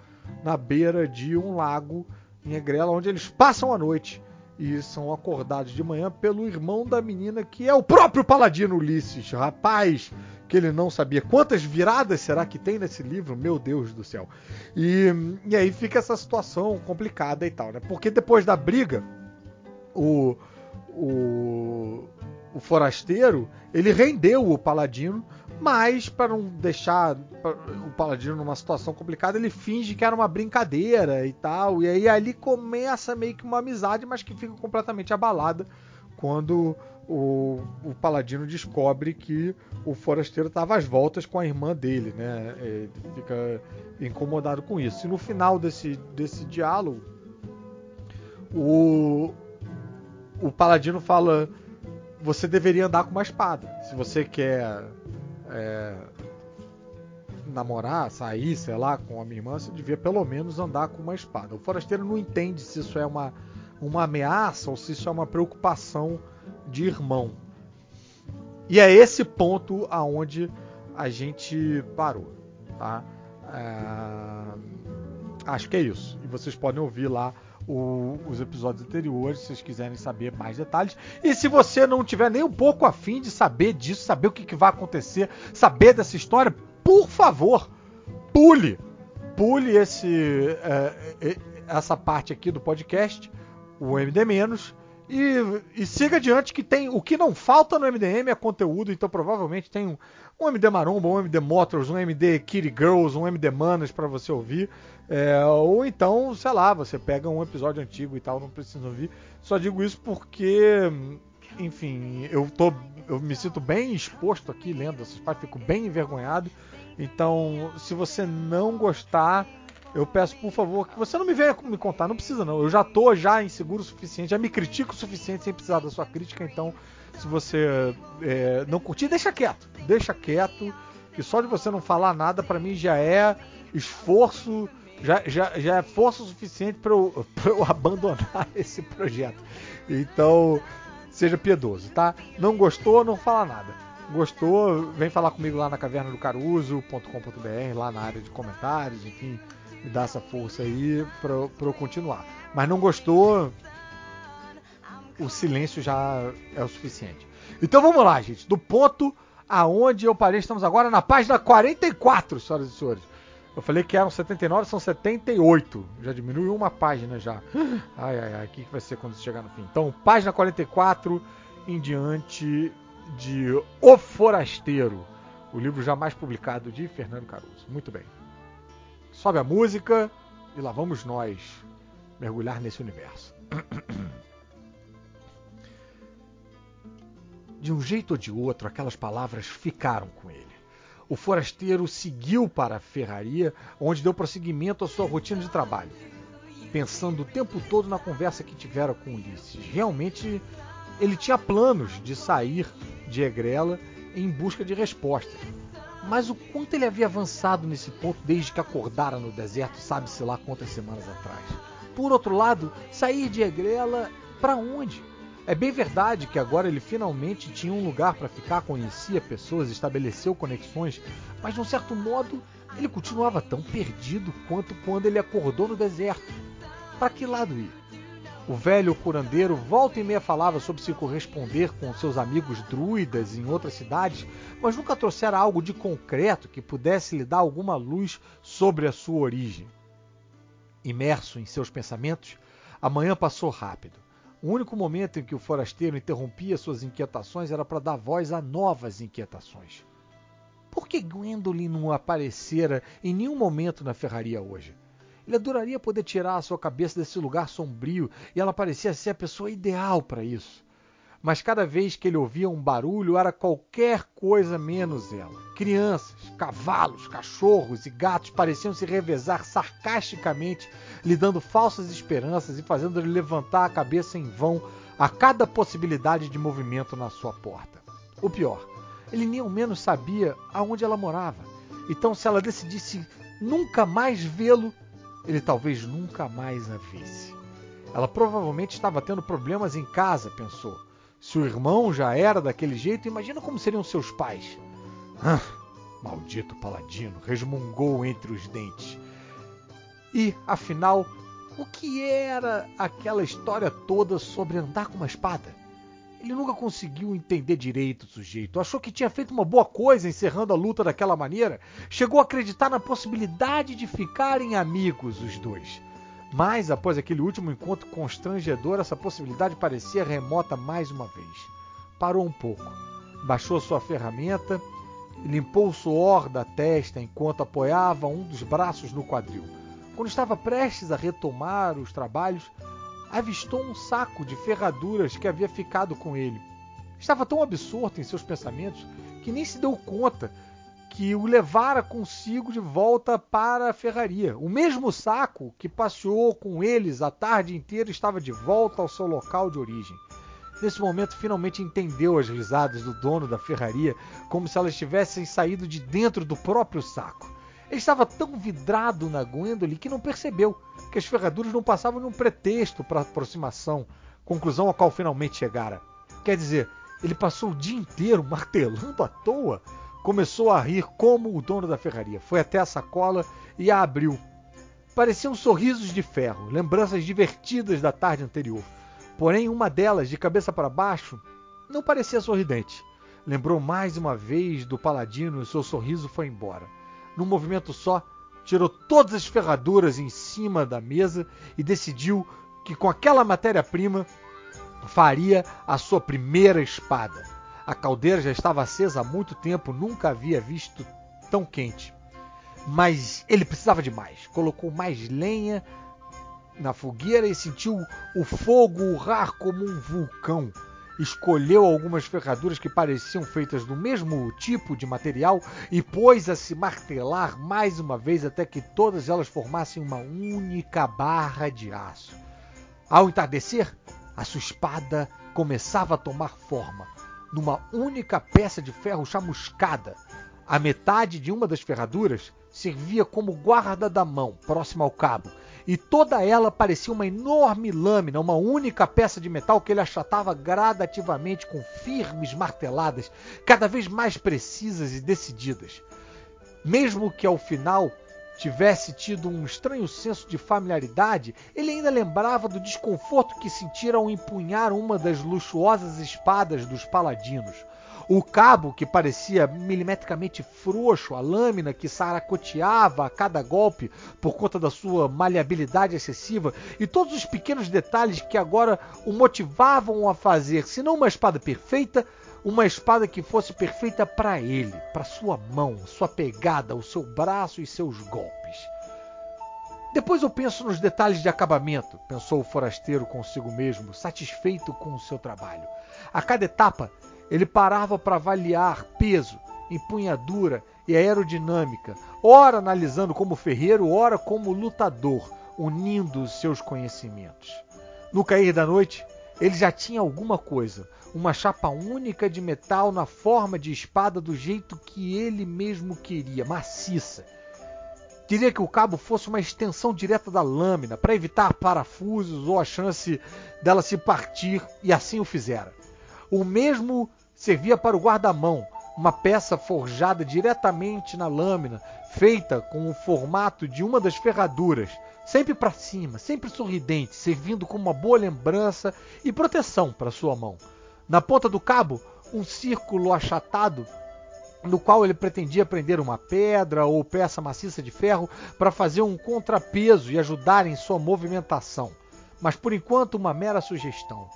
na beira de um lago em Egrela, onde eles passam a noite e são acordados de manhã pelo irmão da menina, que é o próprio Paladino Ulisses. Rapaz, que ele não sabia. Quantas viradas será que tem nesse livro? Meu Deus do céu. E, e aí fica essa situação complicada e tal, né? Porque depois da briga, o, o, o forasteiro, ele rendeu o Paladino, mas para não deixar o Paladino numa situação complicada, ele finge que era uma brincadeira e tal. E aí ali começa meio que uma amizade, mas que fica completamente abalada quando o, o Paladino descobre que o forasteiro estava às voltas com a irmã dele, né? Ele fica incomodado com isso. E no final desse, desse diálogo, o, o Paladino fala: você deveria andar com uma espada. Se você quer é, namorar, sair, sei lá, com a minha irmã, você devia pelo menos andar com uma espada. O forasteiro não entende se isso é uma, uma ameaça ou se isso é uma preocupação de irmão. E é esse ponto aonde a gente parou, tá? É... Acho que é isso. E vocês podem ouvir lá o, os episódios anteriores, se vocês quiserem saber mais detalhes. E se você não tiver nem um pouco afim de saber disso, saber o que, que vai acontecer, saber dessa história, por favor, pule, pule esse, é, essa parte aqui do podcast, o MD menos. E, e, siga adiante que tem o que não falta no MDM é conteúdo, então provavelmente tem um, um MD Maromba, um MD Motors, um MD Kitty Girls, um MD Manas para você ouvir. É, ou então, sei lá, você pega um episódio antigo e tal, não precisa ouvir. Só digo isso porque, enfim, eu tô. Eu me sinto bem exposto aqui lendo essas partes, fico bem envergonhado. Então, se você não gostar, eu peço por favor que você não me venha me contar, não precisa não. Eu já tô já inseguro o suficiente, já me critico o suficiente sem precisar da sua crítica, então se você é, não curtir, deixa quieto. Deixa quieto, que só de você não falar nada para mim já é esforço já, já, já é força suficiente para eu, [LAUGHS] eu abandonar [LAUGHS] esse projeto. Então, seja piedoso, tá? Não gostou, não fala nada. Gostou, vem falar comigo lá na caverna do caruso.com.br, lá na área de comentários, enfim, me dá essa força aí para eu continuar. Mas não gostou, o silêncio já é o suficiente. Então vamos lá, gente. Do ponto aonde eu parei, estamos agora na página 44, senhoras e senhores. Eu falei que eram 79, são 78. Já diminuiu uma página já. [LAUGHS] Ai, ai, ai. O que vai ser quando chegar no fim? Então, página 44 em diante de O Forasteiro. O livro jamais publicado de Fernando Caruso. Muito bem. Sobe a música e lá vamos nós mergulhar nesse universo. [CLEARS THROAT] De um jeito ou de outro, aquelas palavras ficaram com ele o forasteiro seguiu para a ferraria, onde deu prosseguimento à sua rotina de trabalho, pensando o tempo todo na conversa que tivera com Ulisses. Realmente, ele tinha planos de sair de Egrela em busca de respostas. Mas o quanto ele havia avançado nesse ponto desde que acordara no deserto, sabe-se lá quantas semanas atrás. Por outro lado, sair de Egrela para onde? É bem verdade que agora ele finalmente tinha um lugar para ficar, conhecia pessoas, estabeleceu conexões, mas de um certo modo ele continuava tão perdido quanto quando ele acordou no deserto. Para que lado ir? O velho curandeiro volta e meia falava sobre se corresponder com seus amigos druidas em outras cidades, mas nunca trouxera algo de concreto que pudesse lhe dar alguma luz sobre a sua origem. Imerso em seus pensamentos, a manhã passou rápido. O único momento em que o forasteiro interrompia suas inquietações era para dar voz a novas inquietações. Por que Gwendolyn não aparecera em nenhum momento na ferraria hoje? Ele adoraria poder tirar a sua cabeça desse lugar sombrio e ela parecia ser a pessoa ideal para isso mas cada vez que ele ouvia um barulho era qualquer coisa menos ela. Crianças, cavalos, cachorros e gatos pareciam se revezar sarcasticamente, lhe dando falsas esperanças e fazendo ele levantar a cabeça em vão a cada possibilidade de movimento na sua porta. O pior, ele nem ao menos sabia aonde ela morava. Então, se ela decidisse nunca mais vê-lo, ele talvez nunca mais a visse. Ela provavelmente estava tendo problemas em casa, pensou. Se o irmão já era daquele jeito, imagina como seriam seus pais. Ah, maldito paladino, resmungou entre os dentes. E, afinal, o que era aquela história toda sobre andar com uma espada? Ele nunca conseguiu entender direito o sujeito. Achou que tinha feito uma boa coisa encerrando a luta daquela maneira. Chegou a acreditar na possibilidade de ficarem amigos os dois. Mas, após aquele último encontro constrangedor, essa possibilidade parecia remota mais uma vez. Parou um pouco, baixou sua ferramenta limpou o suor da testa enquanto apoiava um dos braços no quadril. Quando estava prestes a retomar os trabalhos, avistou um saco de ferraduras que havia ficado com ele. Estava tão absorto em seus pensamentos que nem se deu conta que o levara consigo de volta para a ferraria. O mesmo saco que passeou com eles a tarde inteira estava de volta ao seu local de origem. Nesse momento, finalmente entendeu as risadas do dono da ferraria, como se elas tivessem saído de dentro do próprio saco. Ele estava tão vidrado na Gwendolyn que não percebeu que as ferraduras não passavam de um pretexto para aproximação, conclusão a qual finalmente chegara. Quer dizer, ele passou o dia inteiro [LAUGHS] martelando à toa. Começou a rir como o dono da ferraria. Foi até a sacola e a abriu. Pareciam sorrisos de ferro, lembranças divertidas da tarde anterior. Porém, uma delas, de cabeça para baixo, não parecia sorridente. Lembrou mais uma vez do paladino e seu sorriso foi embora. Num movimento só, tirou todas as ferraduras em cima da mesa e decidiu que com aquela matéria-prima faria a sua primeira espada. A caldeira já estava acesa há muito tempo, nunca havia visto tão quente. Mas ele precisava de mais. Colocou mais lenha na fogueira e sentiu o fogo urrar como um vulcão. Escolheu algumas ferraduras que pareciam feitas do mesmo tipo de material e pôs a se martelar mais uma vez até que todas elas formassem uma única barra de aço. Ao entardecer, a sua espada começava a tomar forma, numa única peça de ferro chamuscada. A metade de uma das ferraduras servia como guarda da mão, próxima ao cabo, e toda ela parecia uma enorme lâmina, uma única peça de metal que ele achatava gradativamente com firmes marteladas, cada vez mais precisas e decididas. Mesmo que ao final tivesse tido um estranho senso de familiaridade, ele ainda lembrava do desconforto que sentira ao empunhar uma das luxuosas espadas dos paladinos. O cabo, que parecia milimetricamente frouxo, a lâmina que saracoteava a cada golpe por conta da sua maleabilidade excessiva, e todos os pequenos detalhes que agora o motivavam a fazer, se não uma espada perfeita, uma espada que fosse perfeita para ele, para sua mão, sua pegada, o seu braço e seus golpes. Depois eu penso nos detalhes de acabamento, pensou o forasteiro consigo mesmo, satisfeito com o seu trabalho. A cada etapa, ele parava para avaliar peso, empunhadura e aerodinâmica, ora analisando como ferreiro, ora como lutador, unindo os seus conhecimentos. No cair da noite, ele já tinha alguma coisa, uma chapa única de metal na forma de espada do jeito que ele mesmo queria, maciça. Queria que o cabo fosse uma extensão direta da lâmina, para evitar parafusos ou a chance dela se partir, e assim o fizera. O mesmo servia para o guarda-mão, uma peça forjada diretamente na lâmina, feita com o formato de uma das ferraduras, sempre para cima, sempre sorridente, servindo como uma boa lembrança e proteção para sua mão. Na ponta do cabo, um círculo achatado no qual ele pretendia prender uma pedra ou peça maciça de ferro para fazer um contrapeso e ajudar em sua movimentação. Mas por enquanto, uma mera sugestão.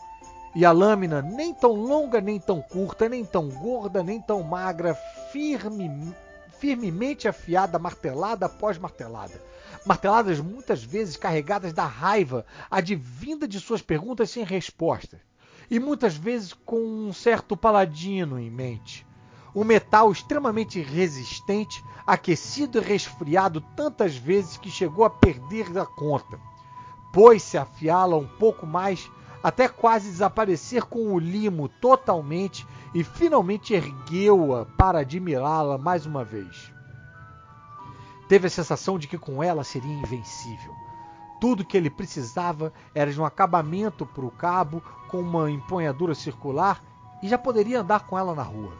E a lâmina, nem tão longa, nem tão curta, nem tão gorda, nem tão magra, firme, firmemente afiada, martelada após martelada. Marteladas muitas vezes carregadas da raiva advinda de suas perguntas sem resposta. E muitas vezes com um certo paladino em mente. Um metal extremamente resistente, aquecido e resfriado tantas vezes que chegou a perder a conta. Pôs-se a afiá-la um pouco mais até quase desaparecer com o limo totalmente e finalmente ergueu-a para admirá-la mais uma vez. Teve a sensação de que com ela seria invencível. Tudo que ele precisava era de um acabamento para o cabo com uma empunhadura circular e já poderia andar com ela na rua.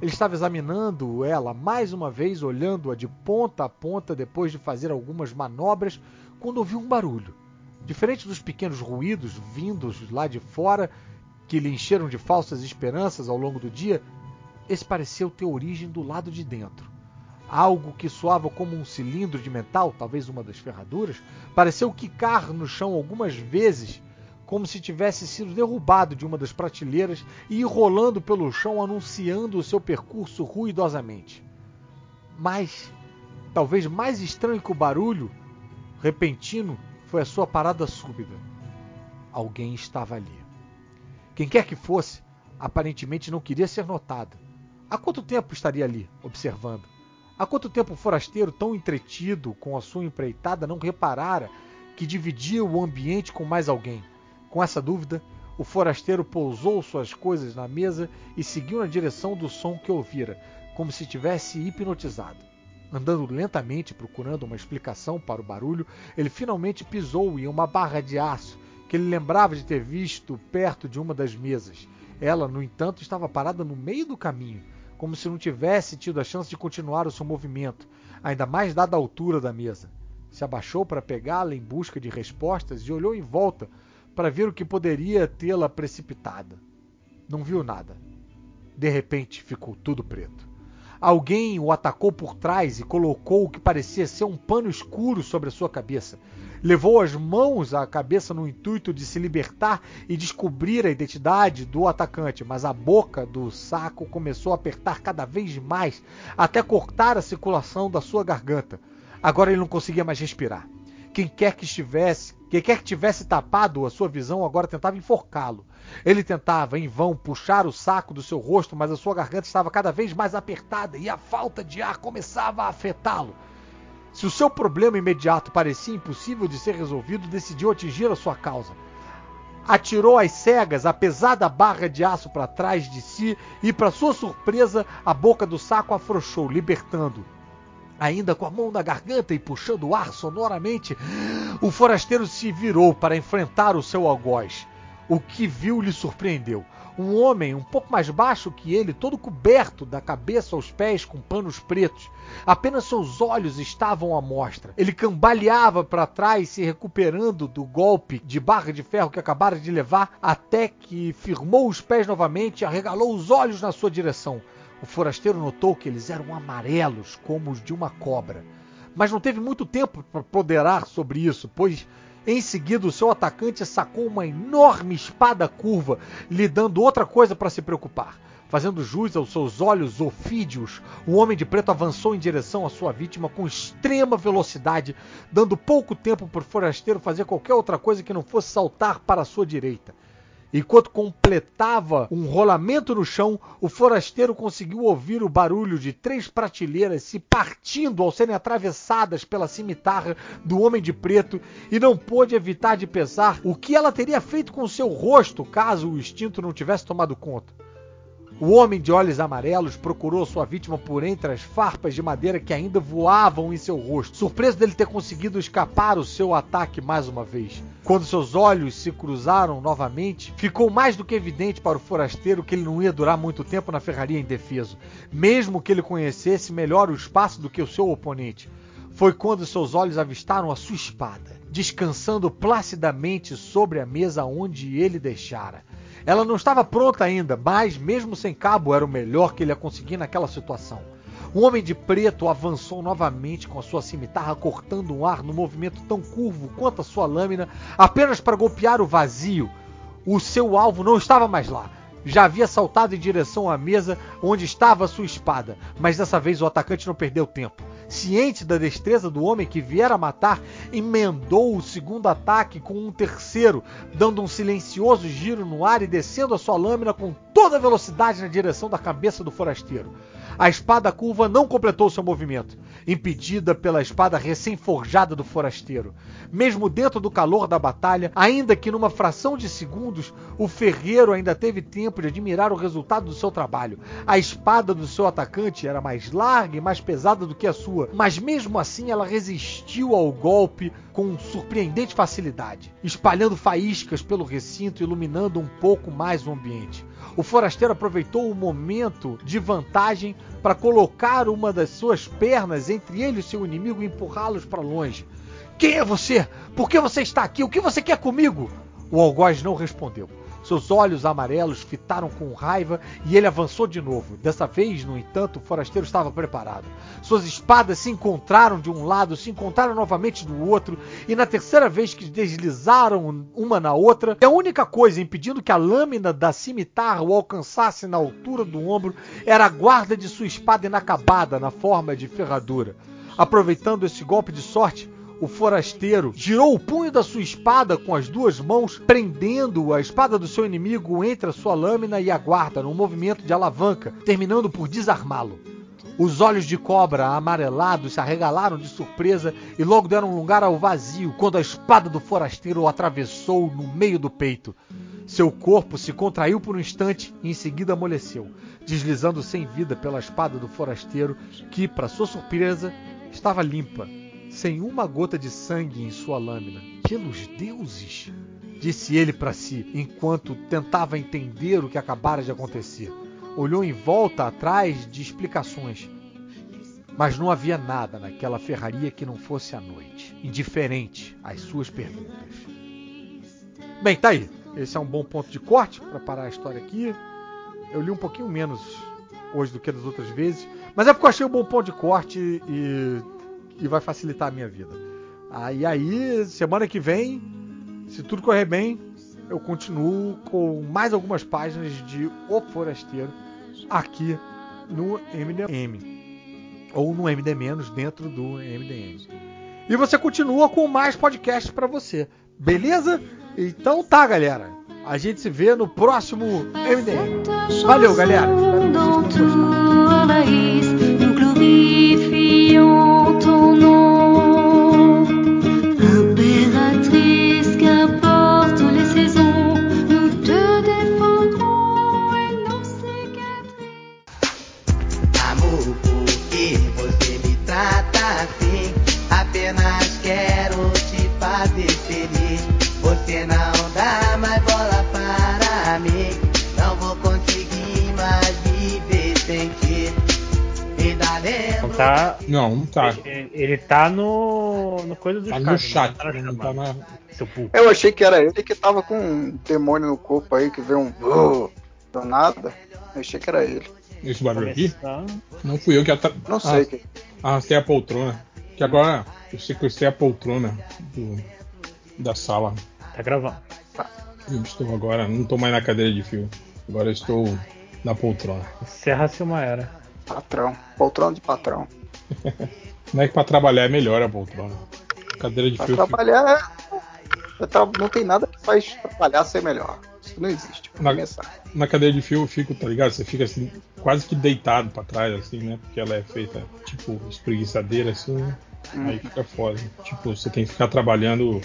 Ele estava examinando ela mais uma vez, olhando-a de ponta a ponta depois de fazer algumas manobras, quando ouviu um barulho. Diferente dos pequenos ruídos vindos lá de fora, que lhe encheram de falsas esperanças ao longo do dia, esse pareceu ter origem do lado de dentro. Algo que soava como um cilindro de metal, talvez uma das ferraduras, pareceu quicar no chão algumas vezes, como se tivesse sido derrubado de uma das prateleiras e ir rolando pelo chão, anunciando o seu percurso ruidosamente. Mas, talvez mais estranho que o barulho repentino foi a sua parada súbita. Alguém estava ali. Quem quer que fosse, aparentemente não queria ser notado. Há quanto tempo estaria ali, observando? Há quanto tempo o forasteiro, tão entretido com a sua empreitada, não reparara que dividia o ambiente com mais alguém? Com essa dúvida, o forasteiro pousou suas coisas na mesa e seguiu na direção do som que ouvira, como se tivesse hipnotizado. Andando lentamente procurando uma explicação para o barulho, ele finalmente pisou em uma barra de aço que ele lembrava de ter visto perto de uma das mesas. Ela, no entanto, estava parada no meio do caminho, como se não tivesse tido a chance de continuar o seu movimento, ainda mais dada a altura da mesa. Se abaixou para pegá-la em busca de respostas e olhou em volta para ver o que poderia tê-la precipitada. Não viu nada. De repente ficou tudo preto. Alguém o atacou por trás e colocou o que parecia ser um pano escuro sobre a sua cabeça. Levou as mãos à cabeça no intuito de se libertar e descobrir a identidade do atacante, mas a boca do saco começou a apertar cada vez mais até cortar a circulação da sua garganta. Agora ele não conseguia mais respirar. Quem quer que estivesse, quem quer que tivesse tapado a sua visão agora tentava enforcá-lo. Ele tentava, em vão, puxar o saco do seu rosto, mas a sua garganta estava cada vez mais apertada e a falta de ar começava a afetá-lo. Se o seu problema imediato parecia impossível de ser resolvido, decidiu atingir a sua causa. Atirou às cegas a pesada barra de aço para trás de si e, para sua surpresa, a boca do saco afrouxou, libertando. Ainda com a mão na garganta e puxando o ar sonoramente, o forasteiro se virou para enfrentar o seu algoz. O que viu lhe surpreendeu. Um homem um pouco mais baixo que ele, todo coberto da cabeça aos pés com panos pretos. Apenas seus olhos estavam à mostra. Ele cambaleava para trás, se recuperando do golpe de barra de ferro que acabara de levar, até que firmou os pés novamente e arregalou os olhos na sua direção. O forasteiro notou que eles eram amarelos, como os de uma cobra. Mas não teve muito tempo para ponderar sobre isso, pois em seguida o seu atacante sacou uma enorme espada curva, lhe dando outra coisa para se preocupar. Fazendo jus aos seus olhos ofídeos, o homem de preto avançou em direção à sua vítima com extrema velocidade, dando pouco tempo para o forasteiro fazer qualquer outra coisa que não fosse saltar para a sua direita. Enquanto completava um rolamento no chão, o forasteiro conseguiu ouvir o barulho de três prateleiras se partindo ao serem atravessadas pela cimitarra do homem de preto e não pôde evitar de pensar o que ela teria feito com seu rosto caso o instinto não tivesse tomado conta. O homem de olhos amarelos procurou sua vítima por entre as farpas de madeira que ainda voavam em seu rosto, surpreso dele ter conseguido escapar o seu ataque mais uma vez. Quando seus olhos se cruzaram novamente, ficou mais do que evidente para o forasteiro que ele não ia durar muito tempo na ferraria indefeso, mesmo que ele conhecesse melhor o espaço do que o seu oponente. Foi quando seus olhos avistaram a sua espada, descansando placidamente sobre a mesa onde ele deixara. Ela não estava pronta ainda, mas mesmo sem cabo era o melhor que ele ia conseguir naquela situação. Um homem de preto avançou novamente com a sua cimitarra, cortando um ar no movimento tão curvo quanto a sua lâmina, apenas para golpear o vazio. O seu alvo não estava mais lá. Já havia saltado em direção à mesa onde estava a sua espada, mas dessa vez o atacante não perdeu tempo ciente da destreza do homem que viera matar, emendou o segundo ataque com um terceiro, dando um silencioso giro no ar e descendo a sua lâmina com toda a velocidade na direção da cabeça do forasteiro. A espada curva não completou seu movimento, impedida pela espada recém-forjada do forasteiro. Mesmo dentro do calor da batalha, ainda que numa fração de segundos, o ferreiro ainda teve tempo de admirar o resultado do seu trabalho. A espada do seu atacante era mais larga e mais pesada do que a sua, mas mesmo assim ela resistiu ao golpe com surpreendente facilidade, espalhando faíscas pelo recinto, iluminando um pouco mais o ambiente. O forasteiro aproveitou o momento de vantagem para colocar uma das suas pernas entre ele e seu inimigo e empurrá-los para longe. Quem é você? Por que você está aqui? O que você quer comigo? O algoz não respondeu. Seus olhos amarelos fitaram com raiva e ele avançou de novo. Dessa vez, no entanto, o forasteiro estava preparado. Suas espadas se encontraram de um lado, se encontraram novamente do outro, e na terceira vez que deslizaram uma na outra, a única coisa impedindo que a lâmina da cimitarra o alcançasse na altura do ombro era a guarda de sua espada inacabada na forma de ferradura. Aproveitando esse golpe de sorte, o forasteiro girou o punho da sua espada com as duas mãos, prendendo a espada do seu inimigo entre a sua lâmina e a guarda, num movimento de alavanca, terminando por desarmá-lo. Os olhos de cobra amarelados se arregalaram de surpresa e logo deram lugar ao vazio quando a espada do forasteiro o atravessou no meio do peito. Seu corpo se contraiu por um instante e em seguida amoleceu, deslizando sem vida pela espada do forasteiro, que, para sua surpresa, estava limpa sem uma gota de sangue em sua lâmina. Pelos deuses! disse ele para si, enquanto tentava entender o que acabara de acontecer. Olhou em volta atrás de explicações. Mas não havia nada naquela ferraria que não fosse a noite, indiferente às suas perguntas. Bem, tá aí. Esse é um bom ponto de corte para parar a história aqui. Eu li um pouquinho menos hoje do que das outras vezes, mas é porque eu achei um bom ponto de corte e e vai facilitar a minha vida. E aí, semana que vem, se tudo correr bem, eu continuo com mais algumas páginas de O Forasteiro aqui no MDM. Ou no MD- dentro do MDM. E você continua com mais podcasts para você. Beleza? Então tá, galera. A gente se vê no próximo MDM. Valeu, galera. Espero que vocês. Envahissent, tá. Não, não tá. Ele, ele tá no. no coisa do Tá chat, no chat, tá não tá na. Eu achei que era ele que tava com um demônio no corpo aí, que veio um. "Oh", Do nada. Eu achei que era ele. Esse barulho aqui? Não fui eu que atra... Não sei. Ah, que- arrastei a poltrona. Que agora eu sequestrei a poltrona do- da sala. Tá gravando. Eu estou agora, não estou mais na cadeira de fio. Agora eu estou na poltrona. Encerra-se uma era. Patrão. Poltrona de patrão. [LAUGHS] Não é que para trabalhar é melhor a poltrona. Cadeira de Pra fio. trabalhar é. Não tem nada que faz trabalhar ser melhor. Isso não existe. Pra Na, começar. na cadeira de fio eu fico, tá ligado? Você fica assim, quase que deitado pra trás, assim, né? Porque ela é feita, tipo, espreguiçadeira, assim, né? Aí fica foda. Tipo, você tem que ficar trabalhando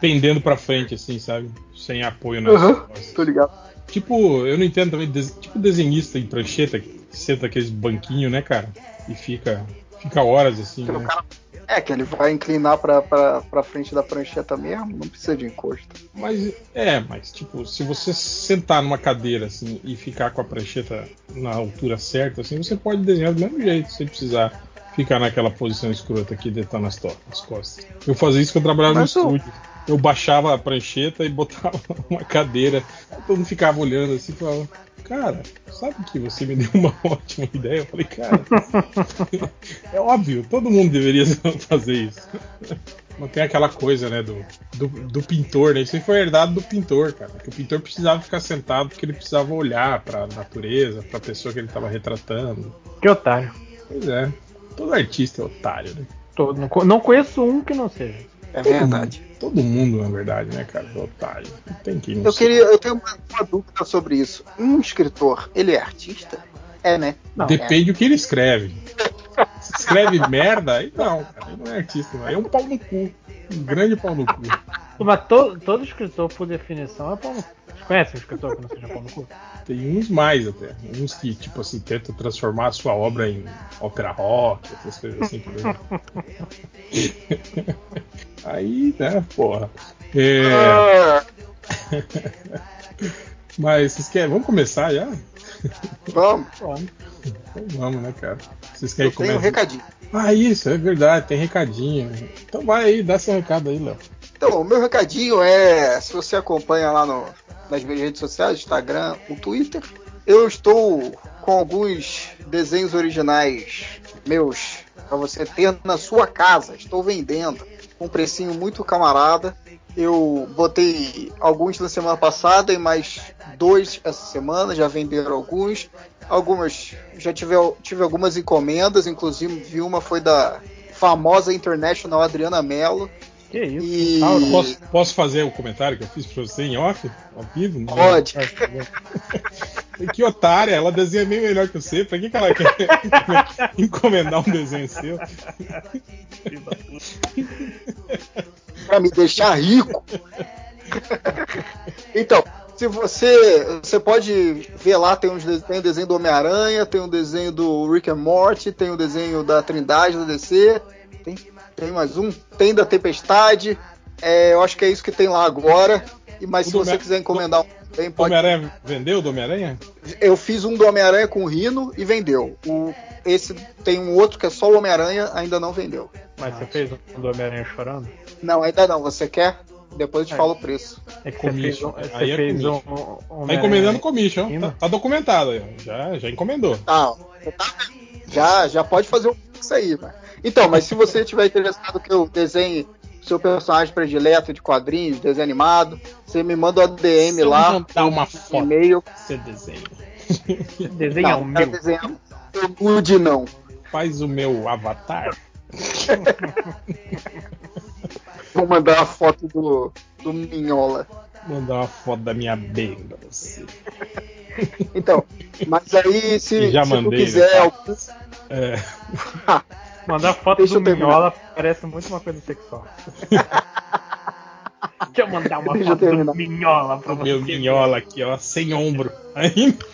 pendendo pra frente, assim, sabe? Sem apoio Aham, costas. Tô ligado. Tipo, eu não entendo também, tipo desenhista em prancheta, que senta aqueles banquinhos, né, cara? E fica, fica horas assim, né? cara- É, que ele vai inclinar pra, pra, pra frente da prancheta mesmo, não precisa de encosto. Mas é, mas tipo, se você sentar numa cadeira assim e ficar com a prancheta na altura certa, assim, você pode desenhar do mesmo jeito, sem precisar ficar naquela posição escrota aqui deitando as, to- as costas. Eu fazia isso quando eu trabalhava Mas no o- estúdio. Eu baixava a prancheta e botava [LAUGHS] uma cadeira. Todo mundo ficava olhando assim e falava, cara, sabe que você me [LAUGHS] deu uma ótima ideia? Eu falei, cara, é óbvio, todo mundo deveria [LAUGHS] fazer isso. Não tem aquela coisa, né, do, do, do pintor, né? Isso aí foi herdado do pintor, cara. Que o pintor precisava ficar sentado porque ele precisava olhar pra natureza, pra pessoa que ele tava retratando. Que otário. Pois é, todo artista é otário, né? Todo- não, não conheço um que não seja. É Todo verdade. mundo- todo mundo, na verdade, né, cara? é Otário. Não tem não Eu queria, eu tenho uma, uma dúvida sobre isso. Um escritor, ele é artista? É, né? Não, Depende do que ele escreve. Se escreve [LAUGHS] merda, aí não, cara. Aí não é artista, não. Aí é um pau no cu. Um grande pau no cu. Mas to- todo escritor, por definição, é pau no cu. Vocês conhecem um escritor que não seja pau no cu? Tem uns mais até. Uns que, tipo assim, tentam transformar a sua obra em ópera rock, essas coisas assim, por exemplo. [LAUGHS] Aí, né, porra. É... [LAUGHS] Mas vocês querem. Vamos começar já? [LAUGHS] Vamos. Então vamos, né, cara? Vocês querem Eu tenho um começar? recadinho. Ah, isso, é verdade, tem recadinho. Então vai aí, dá seu recado aí, Léo. Então, o meu recadinho é, se você acompanha lá no, nas minhas redes sociais, Instagram, o Twitter, eu estou com alguns desenhos originais meus para você ter na sua casa. Estou vendendo com um precinho muito camarada. Eu botei alguns na semana passada e mais dois essa semana, já venderam alguns. Algumas já tive, tive algumas encomendas, inclusive vi uma foi da famosa International Adriana Mello. Que isso? E... Posso, posso fazer o comentário que eu fiz pra você em off? Ao vivo? Não? Pode. Que otária, ela desenha bem melhor que você. Pra que, que ela quer [LAUGHS] encomendar um desenho seu? Pra me deixar rico. [LAUGHS] então, se você. Você pode ver lá, tem, uns, tem o desenho do Homem-Aranha, tem o desenho do Rick and Morty, tem o desenho da Trindade da DC. Tem, tem mais um? Tem da Tempestade. É, eu acho que é isso que tem lá agora. E, mas O se você quiser encomendar um também, O pode. Homem-Aranha vendeu do Homem-Aranha? Eu fiz um do Homem-Aranha com Rino e vendeu. O, esse tem um outro que é só o Homem-Aranha, ainda não vendeu. Mas você fez um do Homem-Aranha chorando? Não, ainda não. Você quer? Depois eu te É. falo o preço. É que você fez um, Commission. Aí é fez um, um Tá encomendando commission. Ainda? Tá, tá documentado aí. Já, já encomendou. Ah, já, já pode fazer um isso aí, mano. Então, mas se você tiver interessado que eu desenhe seu personagem predileto de quadrinhos, desenho animado, você me manda um DM Se eu lá, mandar uma um foto, e-mail. você desenha. [LAUGHS] Desenha Não, o meu. desenhar o nude, não. Faz o meu avatar. [LAUGHS] Vou mandar a foto do, do Minhola. Mandar uma foto da minha benda pra você. Então, mas aí se, já se tu mandei, quiser né? algum- É. Mandar [LAUGHS] foto Deixa do. Minhola parece muito uma coisa sexual. [LAUGHS] Deixa eu mandar uma Deixa foto do. Minhola pra O você. meu minhola aqui, ó, sem ombro. Ainda.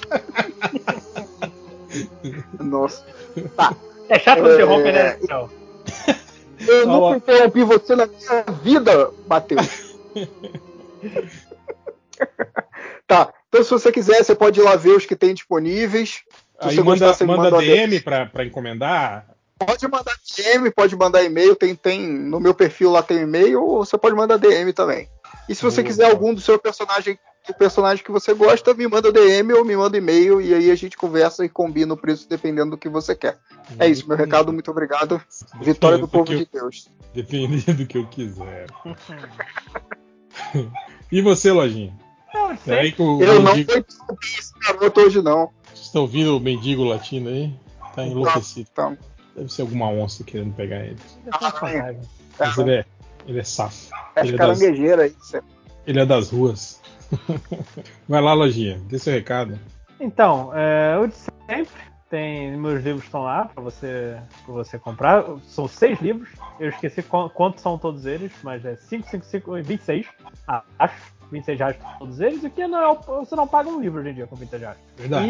[LAUGHS] Nossa. Tá. É chato É, interromper, né? Eu ó. nunca interrompi você na minha vida, Matheus. tá. Então, se você quiser, você pode ir lá ver os que tem disponíveis. Se Aí você manda, gostar, você me manda manda DM pra, pra encomendar. Pode mandar DM, pode mandar e-mail. Tem, tem no meu perfil lá tem e-mail, ou você pode mandar DM também. E se você Boa. quiser algum do seu personagem, do personagem que você gosta, me manda DM ou me manda e-mail e aí a gente conversa e combina o preço dependendo do que você quer. É isso, meu recado, muito obrigado. Vitória do povo de Deus. Dependendo do que eu quiser. [LAUGHS] e você, Lojinha? Não, o Eu não mendigo, vou descobrir esse garoto hoje, não. vocês estão ouvindo o mendigo latino aí? Tá enlouquecido. Então, Deve ser alguma onça querendo pegar ele. é Mas ele é, ele é safo. é Ele é, das, aí. ele é das ruas. [LAUGHS] Vai lá, Lojinha, dê seu recado. Então, é, o de sempre. Tem, meus livros estão lá para você, pra você comprar. São seis livros. Eu esqueci qu- quantos são todos eles, mas é 5, 5, 5, 26. Ah, acho. 26 reais por todos eles. E que não é, o- você não paga um livro hoje em dia com 26 reais. Verdade.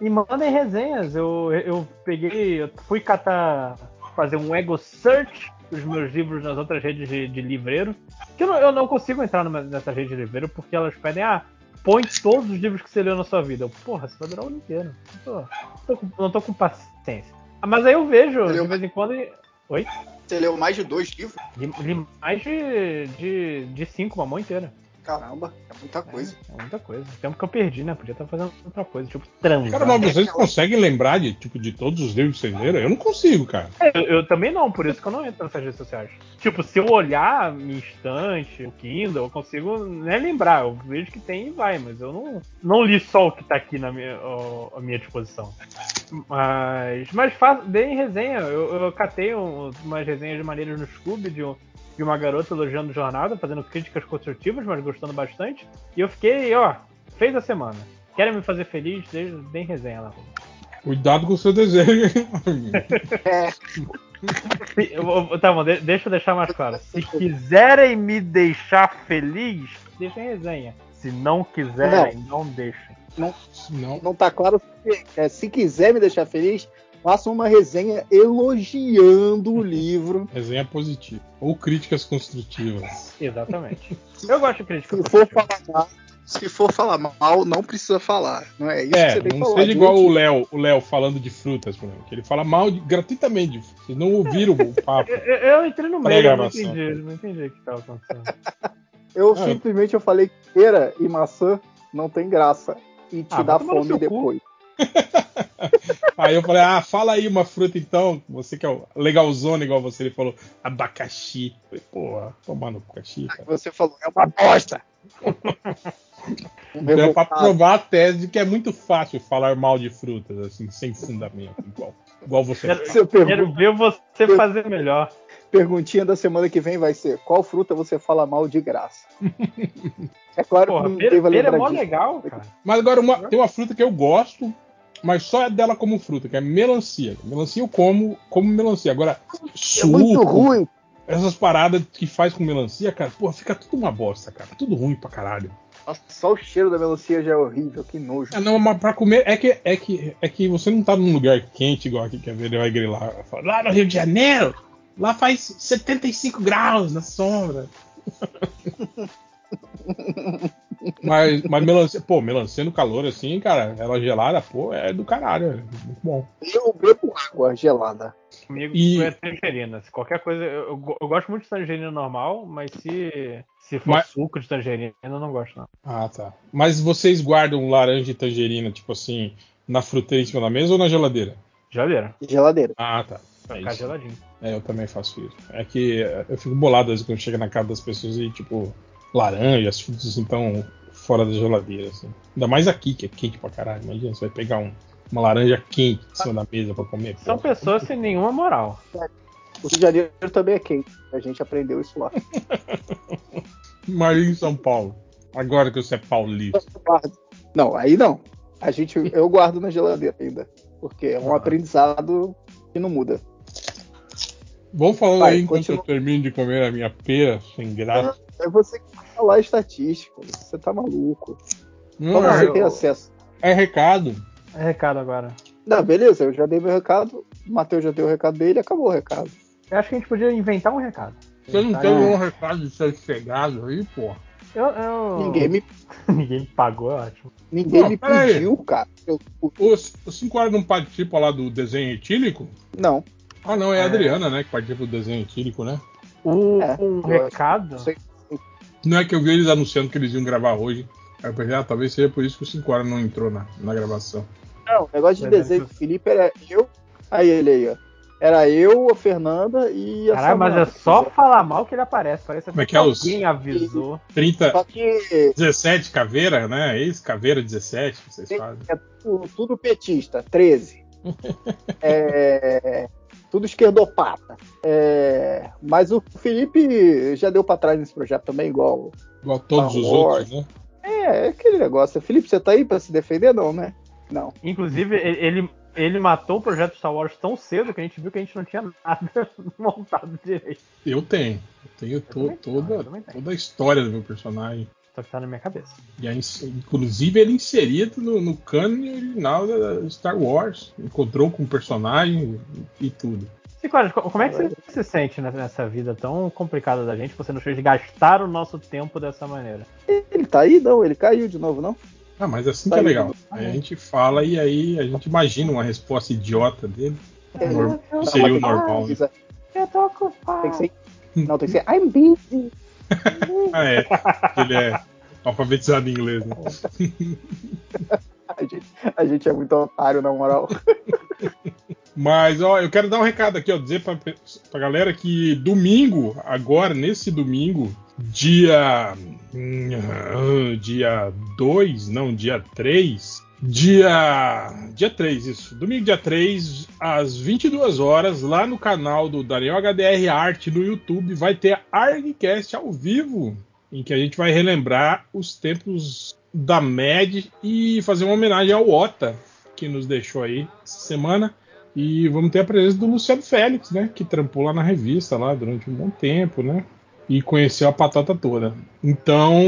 E, e mandem resenhas. Eu, eu peguei, eu fui catar, fazer um ego search dos meus livros nas outras redes de, de livreiro. Que eu não, eu não consigo entrar numa, nessa rede de livreiro porque elas pedem, ah, põe todos os livros que você leu na sua vida. Eu, porra, isso vai durar o ano inteiro. Não tô, não tô com, não tô com paciência. Ah, Mas aí eu vejo, Leu de vez em quando. e- Oi? Você leu mais de dois livros? Li, li mais de, de, de cinco, uma mão inteira. Caramba, é muita coisa. É muita coisa. Tempo que eu perdi, né? Podia estar fazendo outra coisa, tipo transar. Cara, mas vocês conseguem lembrar de, tipo, de todos os livros que vocês leram? Eu não consigo, cara. Eu, eu também não, por isso que eu não entro nessas redes sociais. Tipo, se eu olhar minha estante, o Kindle, eu consigo né, lembrar. Eu vejo que tem e vai, mas eu não, não li só o que tá aqui na minha, ó, à minha disposição. Mas, mas faz, deem resenha. Eu, eu catei um- umas resenhas de maneiras no Scooby de, um- vi uma garota elogiando jornada, fazendo críticas construtivas, mas gostando bastante. E eu fiquei, ó, fez a semana. Querem me fazer feliz? Deixa- Deem resenha lá. Cuidado com o seu desejo. É, Se- [LAUGHS] eu vou- Tá bom, de- deixa eu deixar mais claro. Se quiserem me deixar feliz, deixem resenha. Se não quiserem, não, deixem. não, Não. não tá claro. porque, é, se quiser me deixar feliz, faça uma resenha elogiando o livro. [LAUGHS] Resenha positiva. Ou críticas construtivas. Exatamente. Eu gosto de crítica. Se for falar mal, se for falar mal, não precisa falar. Não é isso que É, você tem que não falar. seja igual o Léo, o Léo falando de frutas, por exemplo, que ele fala mal de- gratuitamente. Vocês não ouviram o papo. Eu, eu entrei no meio, não entendi, não entendi o que tava acontecendo. Eu Ah, simplesmente eu falei que pera e maçã não tem graça. E te Ah, dá fome cu. [LAUGHS] Aí eu falei, ah, fala aí uma fruta então. Você que é o legalzona igual você, ele falou abacaxi. Eu falei, porra, tomar no abacaxi, cara. Você falou, é uma bosta. [LAUGHS] Então é pra provar a tese de que é muito fácil falar mal de frutas, assim, sem fundamento, igual, igual você Quero, fala. Quero ver você fazer melhor. Perguntinha da semana que vem vai ser: qual fruta você fala mal de graça? [LAUGHS] É claro Porra, que ninguém pera, pera é mó disso. legal, cara. Mas agora uma- tem uma fruta que eu gosto, mas só é dela como fruta, que é melancia. Melancia eu como como melancia. Agora, É suco, muito ruim. essas paradas que faz com melancia, cara, pô, fica tudo uma bosta, cara. Tudo ruim pra caralho. Nossa, só o cheiro da melancia já é horrível, que nojo. Ah, não, mas pra comer é que, é que, é que você não tá num lugar quente igual aqui, quer ver? Ele vai grilar. Lá no Rio de Janeiro, lá faz 75 graus na sombra. [LAUGHS] mas, mas melancia, pô, melancia no calor assim, cara, ela gelada, pô, é do caralho, é muito bom. Eu bebo água gelada. Comigo E- é tangerina. Se qualquer coisa. Eu, eu go- eu gosto muito de tangerina normal, mas se, se for Mas- suco de tangerina, eu não gosto, não. Ah, tá. Mas vocês guardam laranja e tangerina, tipo assim, na fruteira em cima da mesa ou na geladeira? Geladeira. Geladeira. Ah, tá. Vai É ficar geladinho. É, eu também faço isso. É que eu fico bolado às vezes quando chega na casa das pessoas e, tipo, laranja, as frutas assim tão fora da geladeira, assim. Ainda mais aqui, que é quente pra caralho. Imagina, você vai pegar um- uma laranja quente em cima da mesa pra comer. São porra. pessoas sem nenhuma moral. O Rio de Janeiro também é quente. A gente aprendeu isso lá. [LAUGHS] Imagina em São Paulo. Agora que você é paulista. Não, aí não. A gente, eu guardo na geladeira ainda. Porque é um aprendizado que não muda. Vamos falando Vai, aí enquanto continua. eu termino de comer a minha pera sem graça. É você que falar estatística. Você tá maluco. Não, Como você tem acesso? é recado. É recado agora. Não, beleza, eu já dei meu recado. O Matheus já deu o recado dele acabou o recado. Eu acho que a gente podia inventar um recado. Você não tem nenhum recado de ser chegado aí, porra. Eu, eu- Ninguém me, [LAUGHS] Ninguém me pagou, é ótimo. ninguém Não, me pera aí. pediu, cara. Eu- Os, os 5 horas não participam lá do desenho etílico? não. Ah, não, é a É. Adriana, né, que participa do desenho etílico, né? Um, É, um eu recado. sei. Não é que eu vi eles anunciando que eles iam gravar hoje. Aí eu pensei, ah, talvez seja por isso que o 5 horas não entrou na, na gravação. Não, o negócio de desenho do Felipe era eu. Aí ele aí, ó. Era eu, a Fernanda e a Caralho, mas é só falar mal que ele aparece. Parece Como é que é os- alguém avisou. 30, Só que 17 caveira, né? Ex-caveira 17 que vocês fazem. é tudo, tudo petista, 13. [LAUGHS] É, tudo esquerdopata. É, mas o Felipe já deu pra trás nesse projeto também, igual. Igual todos os outros, né? É, é aquele negócio. Felipe, você tá aí pra se defender, não, né? Não. Inclusive, ele, ele, matou o projeto Star Wars tão cedo que a gente viu que a gente não tinha nada [LAUGHS] montado direito. Eu tenho. Eu tenho to- também tenho, toda, eu tenho. toda a história do meu personagem. Só que tá na minha cabeça. E aí, inclusive ele inserido no, no cânone original da Star Wars. Encontrou com o personagem e tudo. Olha, co- como é que você se sente ne- nessa vida tão complicada da gente? Você nos fez gastar o nosso tempo dessa maneira. Ele tá aí, não? Ele caiu de novo, não? Ah, mas assim Tá que é legal. Aí a gente fala e aí a gente imagina uma resposta idiota dele. É, seria o normal, né? Eu tô ocupado. Tem que ser. Não, tem que ser. I'm busy. [LAUGHS] Ah, é. Ele é alfabetizado em inglês, né? [LAUGHS] A gente, a gente é muito otário, na moral. [LAUGHS] Mas, ó, eu quero dar um recado aqui, ó, dizer pra, pra galera que domingo, agora, nesse domingo, dia. hum, Dia 2, não, dia 3, Dia, dia 3, isso. Domingo, dia 3, às 22 horas, lá no canal do Daniel HDR Art no YouTube, vai ter Argcast ao vivo, em que a gente vai relembrar os tempos da MED e fazer uma homenagem ao Ota, que nos deixou aí essa semana. E vamos ter a presença do Luciano Félix, né? Que trampou lá na revista lá durante um bom tempo, né? E conheceu a patata toda. Então,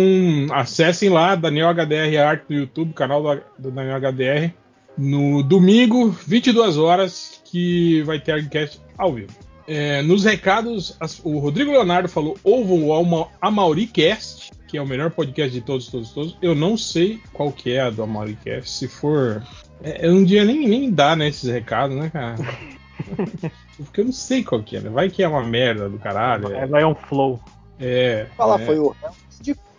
acessem lá, Daniel HDR Art no YouTube, canal do, Daniel HDR, no domingo, 22 horas, que vai ter Argcast ao vivo. É, nos recados, o Rodrigo Leonardo falou: ouvam o AmauriCast, que é o melhor podcast de todos, todos, todos. Eu não sei qual que é a do AmauriCast. Se for. É, um dia nem, nem dá, né, esses recados, né, cara? [LAUGHS] Porque eu não sei qual que é, né? Vai que é uma merda do caralho. É, vai um flow. É. Fala, é. foi o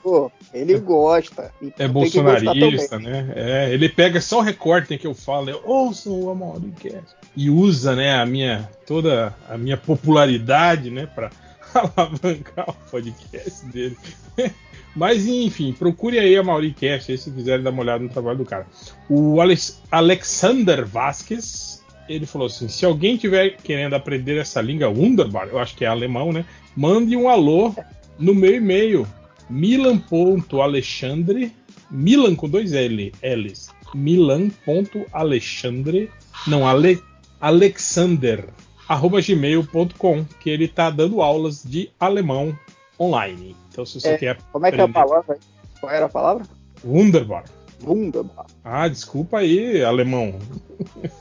indicou. Ele gosta. Então É bolsonarista, né? É, ele pega só o recorte que eu falo, eu ouço o Amauricast. E usa, né, a minha toda a minha popularidade, né, para [LAUGHS] alavancar o podcast dele. [LAUGHS] Mas enfim, procure aí a Mauricast aí se quiserem dar uma olhada no trabalho do cara. O Alex- Alexander Vasquez, ele falou assim: se alguém tiver querendo aprender essa língua Wunderbar, eu acho que é alemão, né? Mande um alô no meu e-mail milan.alexandre Milan com dois L, L's. Milan.alexandre não, Ale, Alexander arroba gmail.com que ele tá dando aulas de alemão online. Então se você É, quer Como é que é a palavra? Qual era a palavra? Wunderbar. Wunderbar. Ah, desculpa aí, alemão.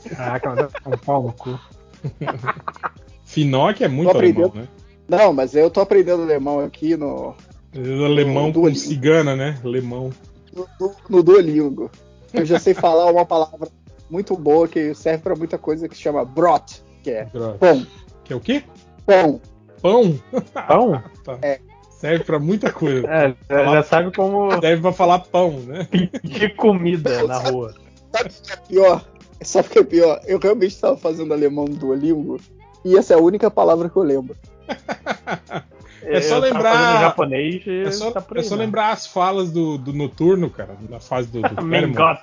Caraca, mas é um pau no cu. Finoc é muito alemão, né? Não, mas eu tô aprendendo alemão aqui no, Alemão No com cigana, né? Alemão. no, no Duolingo. Eu já sei falar uma palavra muito boa que serve pra muita coisa que se chama brot, que é pão. Que é o quê? Pão. Pão? Pão? [LAUGHS] Tá. É. Serve pra muita coisa. É, já, já sabe como Serve pra falar pão, né? pedir comida na rua. Sabe o que é pior? Sabe o que é pior? Eu realmente estava fazendo alemão no Duolingo e essa é a única palavra que eu lembro. [LAUGHS] É só lembrar- japonês e É só, tá por é aí, só né? lembrar as falas do, do noturno, cara, na fase do, do [LAUGHS] Mengot.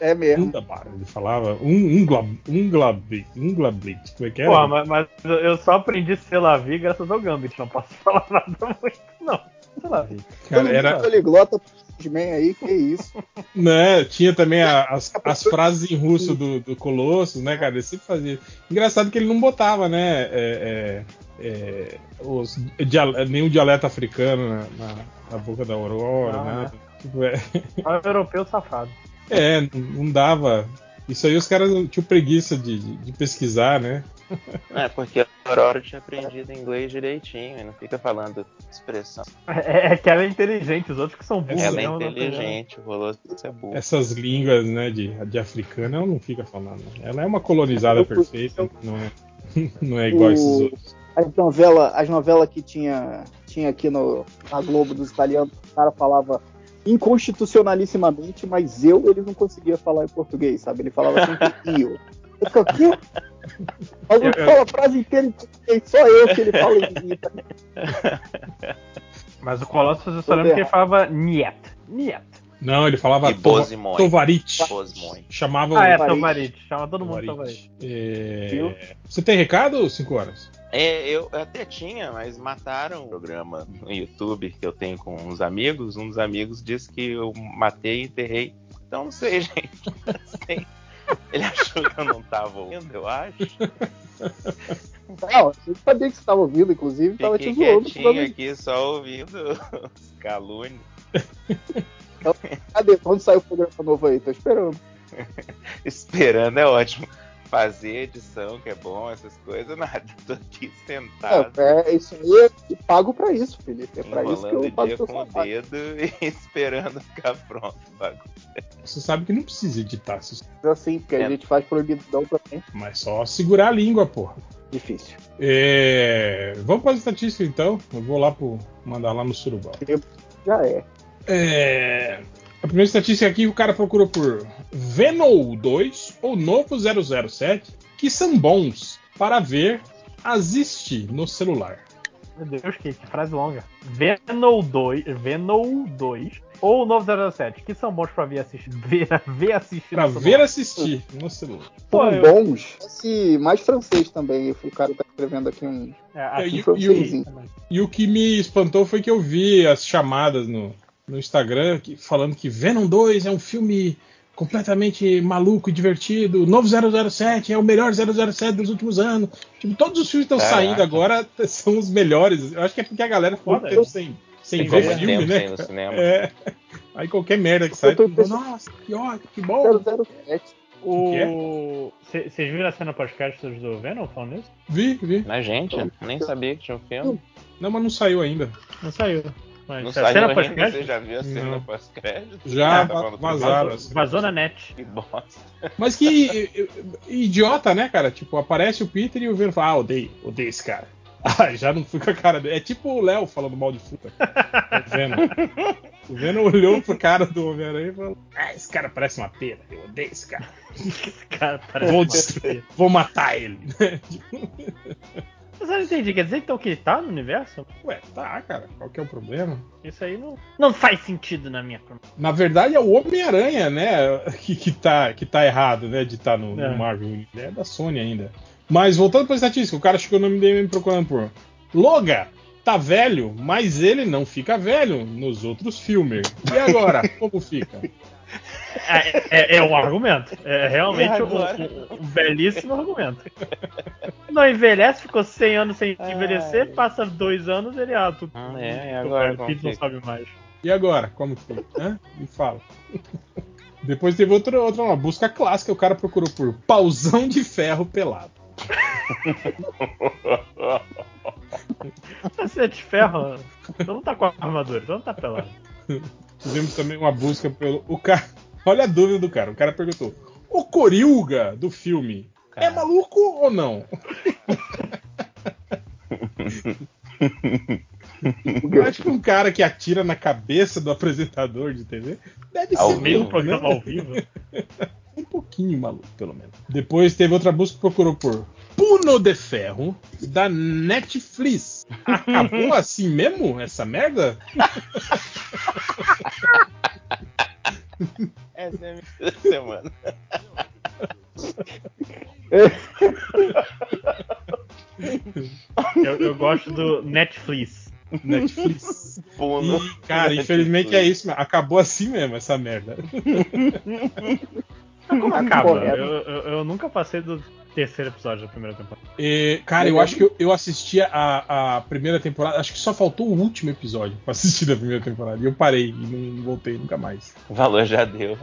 É mesmo. Wunderbar. Ele falava um unglab, unglab, unglablit. Como é que era? Porra, mas, mas eu só aprendi Sei lá vi graças ao Gambit. Não posso [LAUGHS] falar nada muito, não. Sei lá vi. Cara, era, Poliglota man aí, que isso. [LAUGHS] né, tinha também a- as, as frases em russo do, do Colossus, né, cara? Ele sempre fazia. Engraçado que ele não botava, né, é, é, é, os, dia- nenhum dialeto africano na, na- na boca da Aurora, Não, nada. Tipo, é, Olha o europeu safado. é, não dava. Isso aí os caras tinham preguiça de, de- pesquisar, né? É, porque a Aurora tinha aprendido inglês direitinho e não fica falando expressão. É, é que ela é inteligente, os outros que são burros. Ela é mesmo, não tem- inteligente, rolou é burro. Essas línguas, né, de, de africana, ela não fica falando. Ela é uma colonizada perfeita, não é, [LAUGHS] não é igual a esses O- outros. As novelas as novela que tinha, tinha aqui no, na Globo dos italianos, o cara falava inconstitucionalissimamente, mas eu ele não conseguia falar em português, sabe? Ele falava sempre [LAUGHS] eu. Eu ficava, o quê? Mas ele fala a frase inteira em português, só eu que ele fala em Ita- Mas o Colossus eu só lembro que ele falava Niet. Niet. Não, ele falava Bozimoi. Tovarit. Bozimoi. Chamava Ah, é, Tovarit. Chama todo mundo Tovarit. É? Você tem recado, 5 horas? É, eu até tinha, mas mataram o programa no YouTube que eu tenho com uns amigos. Um dos amigos disse que eu matei e enterrei. Então não sei, [LAUGHS] gente. Não sei. Ele achou que eu não tava ouvindo, eu acho. Não, eu sabia que você estava ouvindo, inclusive, tava te Fiquei zoando. quietinho aqui só ouvindo [LAUGHS] os calúnios. Cadê? Quando sai o programa novo aí? Tô esperando. [LAUGHS] Esperando é ótimo. Fazer edição, que é bom, essas coisas, [LAUGHS] nada. Tô aqui sentado. É, é, isso aí eu pago pra isso, Felipe. É pra isso que eu o pago dia com o dedo [LAUGHS] e esperando ficar pronto. o bagulho. Você sabe que não precisa editar, você- Assim, porque É. a gente faz proibidão também. mas só segurar a língua, porra. Difícil. É, Vamos para as estatísticas então. Eu vou lá pro... mandar lá no Surubal. Já é. É, A primeira estatística aqui, o cara procurou por Venom 2 ou Novo 007, que são bons para ver assiste no celular. Meu Deus, que, que frase longa. Venom 2, Venom 2 ou novo 007, que são bons pra ver assistir. [LAUGHS] Ver, ver assistir. Pra no ver celular. assistir no celular. Pô, São eu- bons. Esse mais francês também. O cara tá escrevendo aqui um. É, É, e, e o, e o que me espantou foi que eu vi as chamadas no, no Instagram que- falando que Venom 2 é um filme completamente maluco e divertido. O novo 007 é o melhor 007 dos últimos anos. Tipo, todos os filmes que estão Caraca. saindo agora [LAUGHS] são os melhores. Eu acho que é porque a galera ficou Foda, tempo sem, sem ver filme, tempo né? sem ir no cinema. É. Aí qualquer merda que sai, pensando- nossa, que ótimo, que bom. 007. O. Vocês viram a cena pós-créditos do Venom falando isso? Vi, vi. Mas, gente, nem sabia que tinha um filme. Não, mas não saiu ainda. Não saiu. Mas Não a cena pós-crédito? você já viu a cena Não. pós-crédito? Já tá falando vazaram. Vazou na net. Que bosta. Mas que idiota, né, cara? Tipo, aparece o Peter e o Venom fala, ah, odeio, odeio esse cara. [LAUGHS] Ah, já não fui com a cara dele. É tipo o Léo falando mal de fruta. [LAUGHS] O Venom. O Venom olhou pro cara do Homem-Aranha e falou: Ah, esse cara parece uma pena, eu odeio esse cara. Cara, parece Vou destruir, vou matar ele. [LAUGHS] Mas eu não entendi. Quer dizer então que ele tá no universo? Ué, tá, cara, qual que é o problema? Isso aí não, não faz sentido na minha Na verdade é o Homem-Aranha, né, [LAUGHS] que, que, tá, que tá errado, né, de estar no, no É. Marvel. Ele é da Sony ainda. Mas voltando pra estatística, o cara chegou no MDM procurando por Loga, tá velho, mas ele não fica velho nos outros filmes. E agora, [LAUGHS] como fica? É, é, é um argumento. É realmente um, um- um belíssimo argumento. Não envelhece, ficou 100 anos sem envelhecer, passa dois anos ele ah, tu, Ah, é, e agora não fica? sabe mais. E agora, como que fica? Hã? Me fala. Depois teve outra, outra uma busca clássica, o cara procurou por pausão de ferro pelado. Você é de ferro, então não tá com a armadura, então não tá pelado. [LAUGHS] Tivemos também uma busca pelo. O cara. [LAUGHS] Olha a dúvida do cara. O cara perguntou: O Corilga do filme é maluco ou não? [LAUGHS] Eu acho que um cara que atira na cabeça do apresentador de TV deve Ao ser vivo, maluco, programa né? ao vivo. [LAUGHS] Um pouquinho maluco, pelo menos. Depois teve outra busca que procurou por Puno de Ferro da Netflix. [LAUGHS] Acabou assim mesmo essa merda? Essa é a minha semana. [LAUGHS] Eu, eu gosto do Netflix. Netflix. Puno. E, cara, infelizmente é isso. mesmo. Acabou assim mesmo essa merda. Como acaba? Eu, eu, eu nunca passei do terceiro episódio da primeira temporada. E, cara, eu acho que eu, eu assisti a, a primeira temporada. Acho que só faltou o último episódio pra assistir da primeira temporada. E eu parei e não voltei nunca mais. O valor já deu.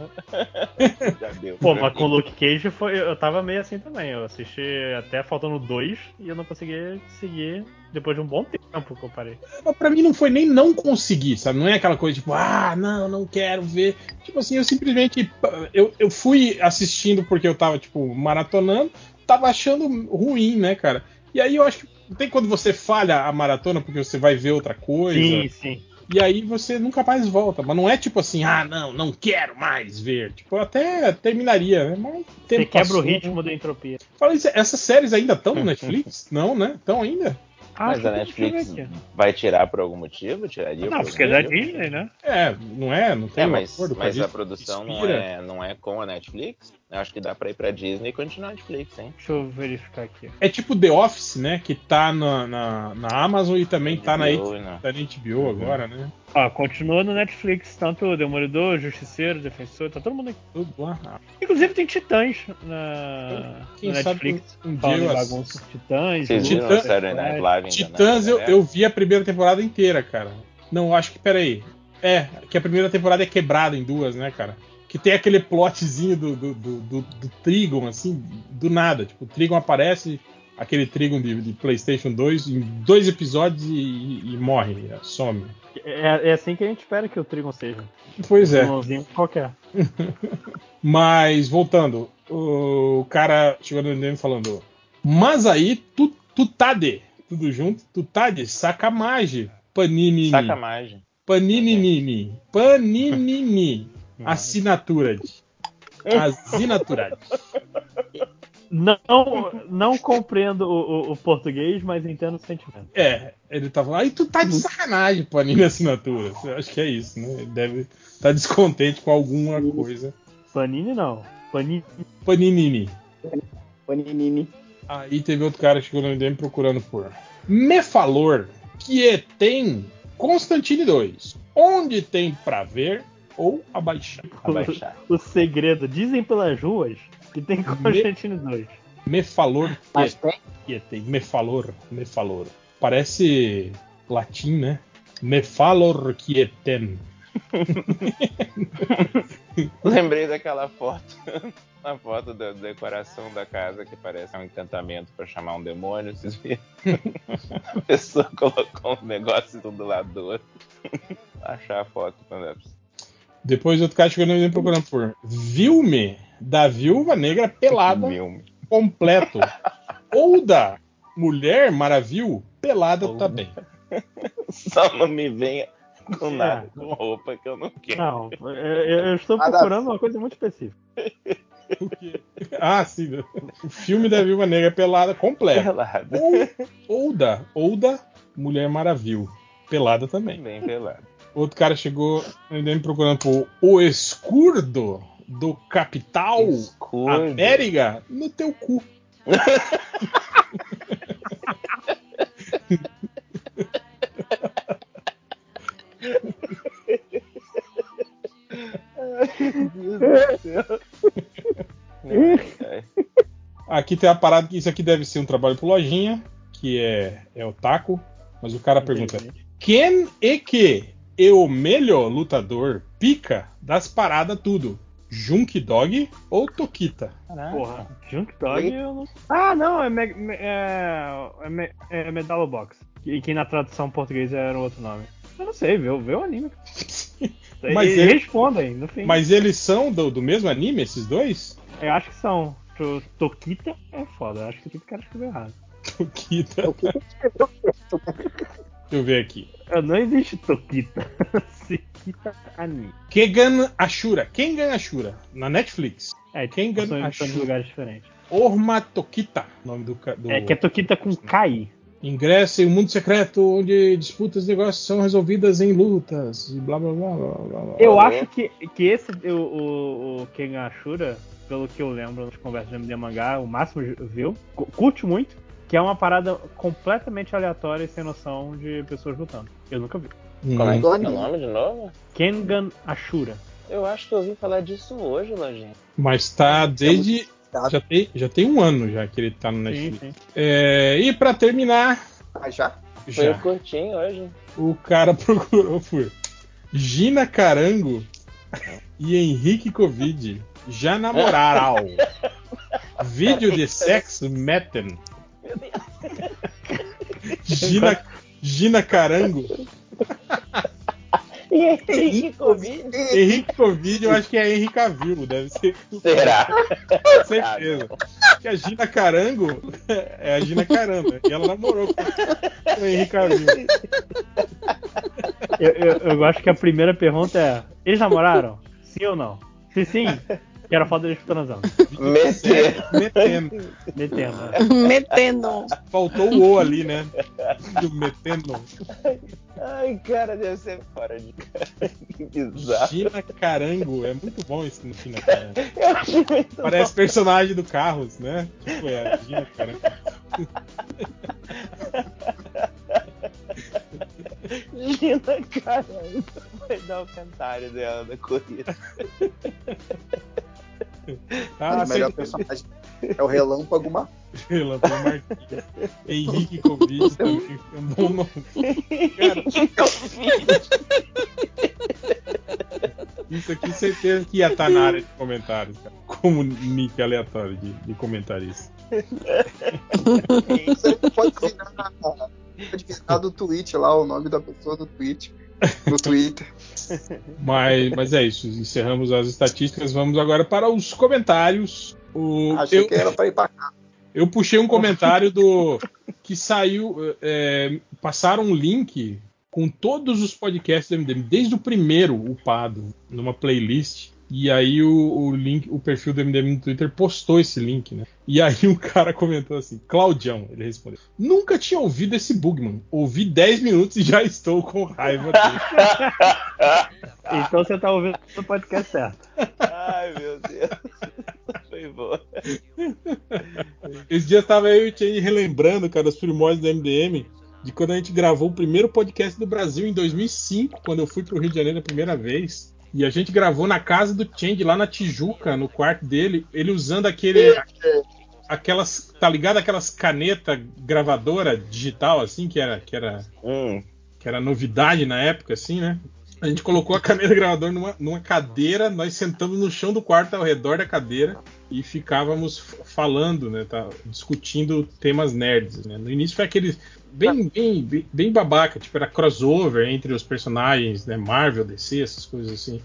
[LAUGHS] já deu. Pô, mas com o Luke Cage foi, eu tava meio assim também. Eu assisti até faltando dois e eu não consegui seguir depois de um bom tempo que eu parei. Mas pra mim não foi nem não conseguir, sabe? Não é aquela coisa tipo, ah, não, não quero ver. Tipo assim, eu simplesmente. Eu, eu fui assistindo porque eu tava, tipo, maratonando, tava achando ruim, né, cara? E aí eu acho que. Tem quando você falha a maratona porque você vai ver outra coisa. Sim, sim. E aí você nunca mais volta. Mas não é tipo assim, ah, não, não quero mais ver. Tipo, eu até terminaria, né? Mas Você quebra passou, o ritmo né? da entropia. Fala isso, essas séries ainda estão no Netflix? [LAUGHS] não, né? Estão ainda? Mas a Netflix vai tirar por algum motivo? Tiraria Não, por porque é algum da motivo? Disney, né? É, não é? Não tem É, um mas, acordo com mas a Disney? produção não é, não é com a Netflix? Eu acho que dá pra ir pra Disney e continuar Netflix, hein? Deixa eu verificar aqui. É tipo The Office, né? Que tá na, na, na Amazon e também tá na, HBO, né? tá na HBO agora, né? Ó, continua no Netflix, tanto o Demolidor, Justiceiro, Defensor, tá todo mundo aqui. Tudo lá. Inclusive tem Titãs na, Quem na sabe Netflix. um dia eu bagunça. Titãs, Vocês viram Titã- Saturday Night Live? Titãs eu, né? eu vi a primeira temporada inteira, cara. Não, acho que, peraí. É, que a primeira temporada é quebrada em duas, né, cara? Que tem aquele plotzinho do, do, do, do, do Trigon, assim, do nada. Tipo, o Trigon aparece, aquele Trigon de, de PlayStation 2, em dois episódios e, e- e morre, some. É, é assim que a gente espera que o Trigon seja. Pois é. Um qualquer. [LAUGHS] Mas, voltando, o cara chegou no DM falando: Mas aí, tu, tu tá de. Tudo junto, tu tá de sacanagem. Panini. Sacanagem. Paninini. Paninini. Assinatura. de. Assinatura. de. Não, não compreendo o, o- o português, mas entendo o sentimento. É, ele tá falando, aí tu tá de sacanagem, Panini Assinatura. Eu acho que é isso, né? Ele deve estar tá descontente com alguma coisa. Panini não. Panini. Paninini. Paninini. Aí teve outro cara que chegou no MDM procurando por Mefalor, que é- tem Constantine 2. Onde tem pra ver ou abaixar? Abaixar. O, o segredo. Dizem pelas ruas que tem Constantine 2. Mefalor Mas que, que tem. Mefalor, Mefalor. Parece latim, né? Mefalor quieten. [LAUGHS] Lembrei daquela foto. [LAUGHS] A foto da decoração da casa que parece um encantamento pra chamar um demônio. Vocês viram? [LAUGHS] A pessoa colocou um negócio tudo do lado do outro. Achar a foto quando é possível. Depois outro cara chegou no MDM procurando por Vilme da Viúva Negra pelada Vilme. completo. [LAUGHS] ou da Mulher Maravilha pelada também. [LAUGHS] Só não me venha com nada, com roupa que eu não quero. Não, eu, eu estou procurando uma coisa muito específica. Ah, sim. O filme da Viúva Negra pelada completo. Pelada. Ou, ou da, ou da Mulher Maravilha pelada também. Bem pelado. Outro cara chegou MDM procurando por O Escurdo do Capital Escurdo. América no teu cu. Meu Deus do céu. Ai, ai. Aqui tem a parada que isso aqui deve ser um trabalho pro Lojinha, que é, é o taco. Mas o cara pergunta: Quem é que é o melhor lutador pica das paradas tudo? Junk Dog ou Tokita? Porra, Junk Dog eu não. Ah, não, é, me, me- é, é, me- é Megalobox. E que na tradução portuguesa era um outro nome. Eu não sei, vê, o- vê o anime. [LAUGHS] Mas Eles ele- respondem, no fim. Mas eles são do, do mesmo anime, esses dois? Eu acho que são. To- Tokita é foda, eu acho que o cara escreveu errado. Tokita. [LAUGHS] Deixa eu ver aqui. É, Não existe Tokita. Sekita [LAUGHS] Anime. Kegan Ashura. Kengan Ashura. Na Netflix. É, Kengan Ashura. lugares diferentes. Orma Tokita. Nome do, do... É que é Tokita com Kai. Ingressa em um mundo secreto onde disputas e negócios são resolvidas em lutas. E blá blá blá blá blá. blá. Eu acho que, que esse, o, o, o Kengan Ashura, pelo que eu lembro nas conversas de MD Mangá, o Máximo viu, cu- curte muito, que é uma parada completamente aleatória e sem noção de pessoas lutando. Eu nunca vi. Como é que é o Hum. nome de novo? Kengan Ashura. Eu acho que eu ouvi falar disso hoje, Lojinha. Mas tá desde. Já tem, já tem um ano já que ele tá no Sim, Netflix. sim. É, e pra terminar, Ah, já? Foi já, curtinho hoje. o cara [LAUGHS] procurou por Gina Carango e Henrique Covid já namoraram. [LAUGHS] Vídeo de sexo metem. Gina, Gina Carango. E [LAUGHS] Henrique Covid? Henrique Covid, eu acho que é Henrique Cavill, deve ser. Será? Com certeza. Porque a Gina Carango é a Gina Caramba. E ela namorou com o Henrique Cavill. Eu, eu, eu acho que a primeira pergunta é: eles namoraram? Sim ou não? Se sim, quero foto deles transando. Meter. Metendo. Metendo. Metendo. Faltou o O ali, né? Do metendo. Ai, cara, deve ser fora de cara. Que bizarro. Gina Carango. É muito bom esse no Gina Carango. Eu muito Parece personagem do Carros, né? Tipo, é a Gina Carango. bom. Gina, caramba. Vai dar o cantário dela da corrida. Ah, o melhor personagem é o Relâmpago Mar. [LAUGHS] Relâmpago Marquinhos. Henrique Covid também é um bom nome. Cara, isso aqui certeza que ia estar na área de comentários, cara. Como nick aleatório de, de comentarista. Isso aí pode virar, pode virar do tweet lá, o nome da pessoa do tweet. No Twitter. Mas, mas é isso, encerramos as estatísticas. Vamos agora para os comentários. O, Achei eu, que era pra ir pra cá. eu puxei um comentário do que saiu. é, passaram um link com todos os podcasts do MDM, desde o primeiro upado, numa playlist. E aí o, o link, o perfil do MDM no Twitter postou esse link, né? E aí [LAUGHS] o cara comentou assim, Claudião, ele respondeu. Nunca tinha ouvido esse Bugman. Ouvi 10 minutos e já estou com raiva dele. [LAUGHS] Então você tá ouvindo o podcast certo. Ai, meu Deus. Foi bom. Esse dia tava eu e o relembrando, cara, os primórdios do MDM, de quando a gente gravou o primeiro podcast do Brasil em 2005, quando eu fui pro Rio de Janeiro a primeira vez. E a gente gravou na casa do Change, lá na Tijuca, no quarto dele, ele usando aquele. Aquelas. Tá ligado? Aquelas caneta gravadora digital, assim, que era. Que era, Hum. que era novidade na época, assim, né? A gente colocou a caneta gravadora numa, numa cadeira, nós sentamos no chão do quarto ao redor da cadeira e ficávamos falando, né? Tá, discutindo temas nerds, né? No início foi aquele bem, bem, bem, babaca, tipo, era crossover entre os personagens, né? Marvel, DC, essas coisas assim.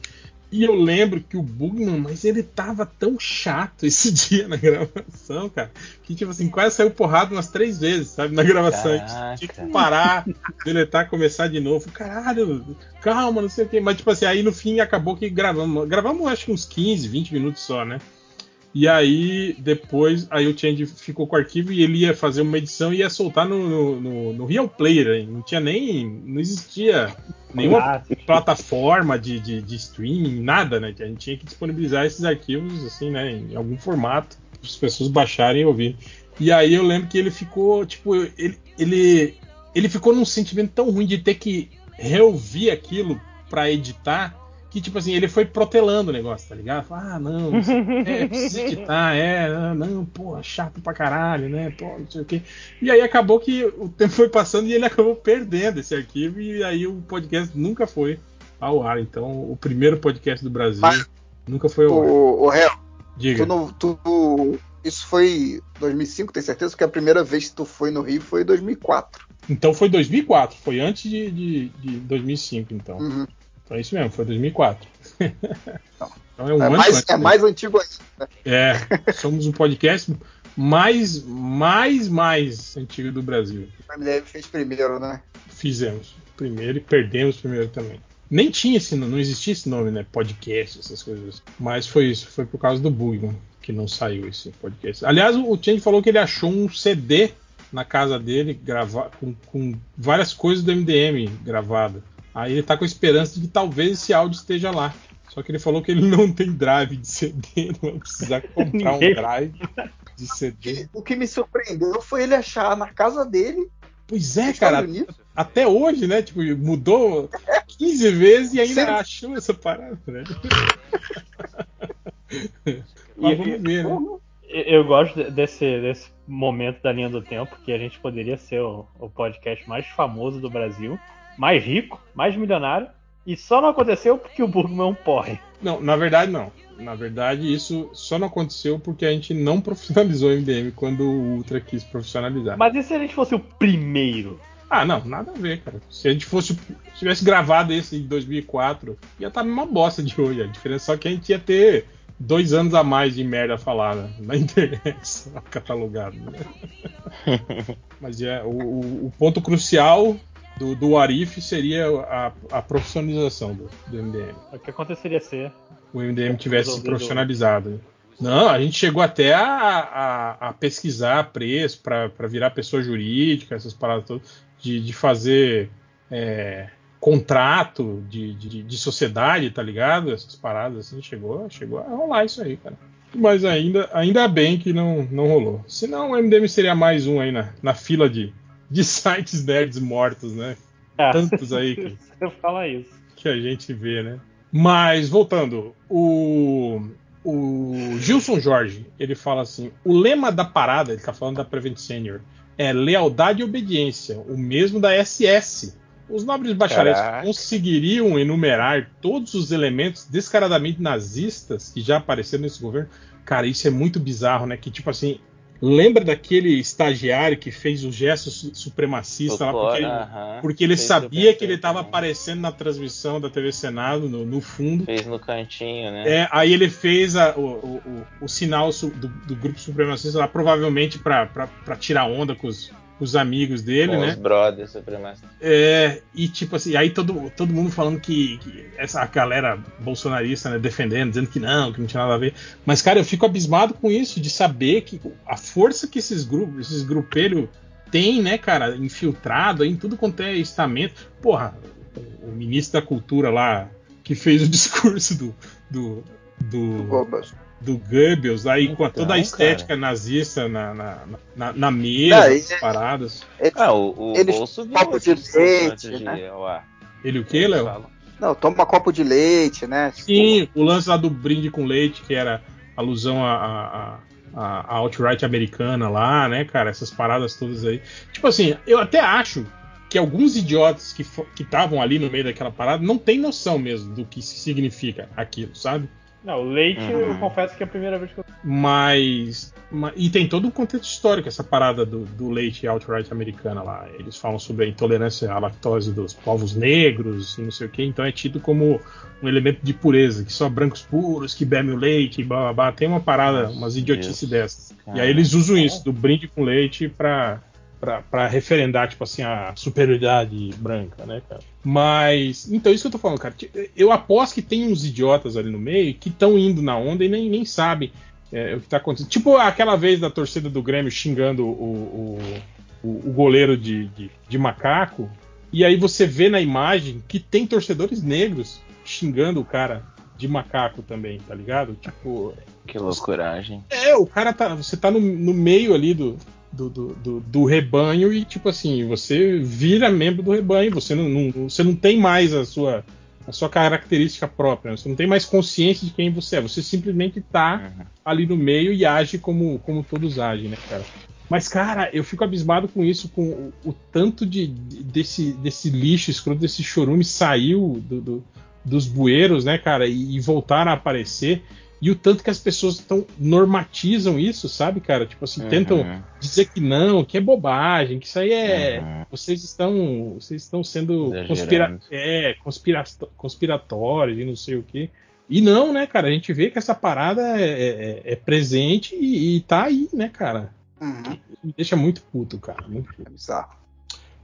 E eu lembro que o Bugman, mas ele tava tão chato [LAUGHS] esse dia na gravação, cara, que tipo assim, quase saiu porrada umas três vezes, sabe, na gravação. Tinha que parar, deletar, começar de novo. Caralho, calma, não sei o quê. Mas tipo assim, aí no fim acabou que gravamos. Gravamos acho que uns 15, 20 minutos só, né? E aí, depois, aí o Change ficou com o arquivo e ele ia fazer uma edição e ia soltar no, no, no, Real Player. hein? Não tinha nem. Não existia nenhuma Ah, plataforma de, de, de streaming, nada, né? A gente tinha que disponibilizar esses arquivos, assim, né? Em algum formato, para as pessoas baixarem e ouvirem. E aí eu lembro que ele ficou, tipo, ele, ele, ele ficou num sentimento tão ruim de ter que reouvir aquilo para editar que, tipo assim, ele foi protelando o negócio, tá ligado? Ah, não, é, precisa editar, é, ah, não, pô, chato pra caralho, né? Pô, não sei o quê. E aí acabou que o tempo foi passando e ele acabou perdendo esse arquivo e aí o podcast nunca foi ao ar. Então, o primeiro podcast do Brasil Mas- nunca foi ao ar. O, o réu, Diga. tu não- tu- isso foi 2005, tem certeza? Porque a primeira vez que tu foi no Rio foi em 2004. Então foi 2004, foi antes de, de, de 2005, então. Uhum. Então é isso mesmo, foi 2004. [LAUGHS] então é um É ano mais, antes, é né? mais antigo ainda. né? É, [LAUGHS] somos um podcast mais, mais, mais antigo do Brasil. O MDM fez primeiro, né? Fizemos primeiro e perdemos primeiro também. Nem tinha esse nome, não existia esse nome, né? Podcast, essas coisas. Mas foi isso, foi por causa do Bugman que não saiu esse podcast. Aliás, o Change falou que ele achou um CD na casa dele grava com, com várias coisas do MDM gravado. Aí ele tá com a esperança de que talvez esse áudio esteja lá. Só que ele falou que ele não tem drive de CD, não [LAUGHS] vai precisar comprar um drive de CD. O que me surpreendeu foi ele achar na casa dele. Pois é, cara. Unidos. Até hoje, né? Tipo, mudou 15 vezes e ainda Sério? achou essa parada, né? [LAUGHS] Mas vamos ver, né? Eu gosto de- desse, desse momento da linha do tempo que a gente poderia ser o, o podcast mais famoso do Brasil, mais rico, mais milionário, e só não aconteceu porque o Burgman é um porre. Não, na verdade não. Na verdade, isso só não aconteceu porque a gente não [LAUGHS] profissionalizou o MDM quando o Ultra quis profissionalizar. Mas e se a gente fosse o primeiro? Ah, não, nada a ver, cara. Se a gente fosse. Se tivesse gravado esse em 2004, ia estar uma bosta de hoje. A diferença só que a gente ia ter dois anos a mais de merda falada na [LAUGHS] internet, só catalogado. Né? [LAUGHS] Mas é, o- o ponto crucial do, do Arif seria a, a profissionalização do, do MDM. O que aconteceria se O MDM tivesse se profissionalizado. Não, a gente chegou até a, a- a pesquisar preço para virar pessoa jurídica, essas paradas todas, de, de fazer é, contrato de, de, de sociedade, tá ligado? Essas paradas assim, chegou, chegou a rolar isso aí, cara. Mas ainda, ainda bem que não, não rolou. Senão o MDM seria mais um aí na, na fila de, de sites nerds mortos, né? É. Tantos aí que, [LAUGHS] Você fala isso. que a gente vê, né? Mas, voltando, o, o Gilson Jorge, ele fala assim: o lema da parada, ele tá falando da Prevent Senior, é lealdade e obediência, o mesmo da SS. Os nobres bacharéis Caraca. conseguiriam enumerar todos os elementos descaradamente nazistas que já apareceram nesse governo? Cara, isso é muito bizarro, né? Que tipo assim, lembra daquele estagiário que fez o gesto su- supremacista lá, porque aham. porque ele sabia que ele estava aparecendo na transmissão da TV Senado, no, no fundo. Fez no cantinho, né? É, aí ele fez a- o, o- o- o sinal do, do grupo supremacista lá, provavelmente para tirar onda com os, os amigos dele, Com né? os brothers supremacistas. É, e tipo assim, aí todo, todo mundo falando que, que essa galera bolsonarista, né, defendendo, dizendo que não, que não tinha nada a ver. Mas, cara, eu fico abismado com isso, de saber que a força que esses grupos, esses grupelhos têm, né, cara, infiltrado aí em tudo quanto é estamento. Porra, o, o ministro da cultura lá, que fez o [LAUGHS] discurso do. do, do Goebbels. Do Goebbels, aí com a- toda a Então, estética nazista na, na, na, na mesa, Não, e- as paradas. Ah, o, o Eles Bolso viu copo de leite, de né? Ele o quê, Léo? Não, toma copo de leite, né? Tipo, Sim, o lance lá do brinde com leite, que era alusão à, à, à, à alt-right americana lá, né, cara? Essas paradas todas aí. Tipo assim, eu até acho que alguns idiotas que que estavam ali no meio daquela parada não têm noção mesmo do que significa aquilo, sabe? Não, o leite, Uhum. eu confesso que é a primeira vez que eu. Mas, ma- E tem todo um contexto histórico, essa parada do, do leite alt-right americana lá. Eles falam sobre a intolerância à lactose dos povos negros e não sei o que. Então é tido como um elemento de pureza, que só brancos puros que bebem o leite, e blá blá blá. Tem uma parada, umas idiotices dessas. E Cara. aí eles usam isso, do brinde com leite, pra, pra, pra referendar, tipo assim, a superioridade branca, né, cara? Mas. Então, isso que eu tô falando, cara. Eu aposto que tem uns idiotas ali no meio que estão indo na onda e nem, nem sabem é, o que tá acontecendo. Tipo aquela vez da torcida do Grêmio xingando o, o, o, o goleiro de, de, de macaco. E aí você vê na imagem que tem torcedores negros xingando o cara de macaco também, tá ligado? Tipo. Que loucuragem. É, o cara tá. Você tá no, no meio ali do, do, do, do- do rebanho e, tipo assim, você vira membro do rebanho, você não, não- você não tem mais a sua, a sua característica própria, você não tem mais consciência de quem você é, você simplesmente tá Uhum. ali no meio e age como, como todos agem, né, cara? Mas, cara, eu fico abismado com isso, com o, o tanto de, de- desse, desse lixo escroto, desse chorume saiu do- do- dos bueiros, né, cara, e, e voltaram a aparecer. E o tanto que as pessoas tão, normatizam isso, sabe, cara? Tipo assim, Uhum. tentam dizer que não, que é bobagem, que isso aí é. Uhum. Vocês estão. Vocês estão sendo conspira, é, conspira, conspiratórios e não sei o quê. E não, né, cara? A gente vê que essa parada é, é- é presente e, e tá aí, né, cara? Uhum. Me deixa muito puto, cara. Muito puto. É bizarro.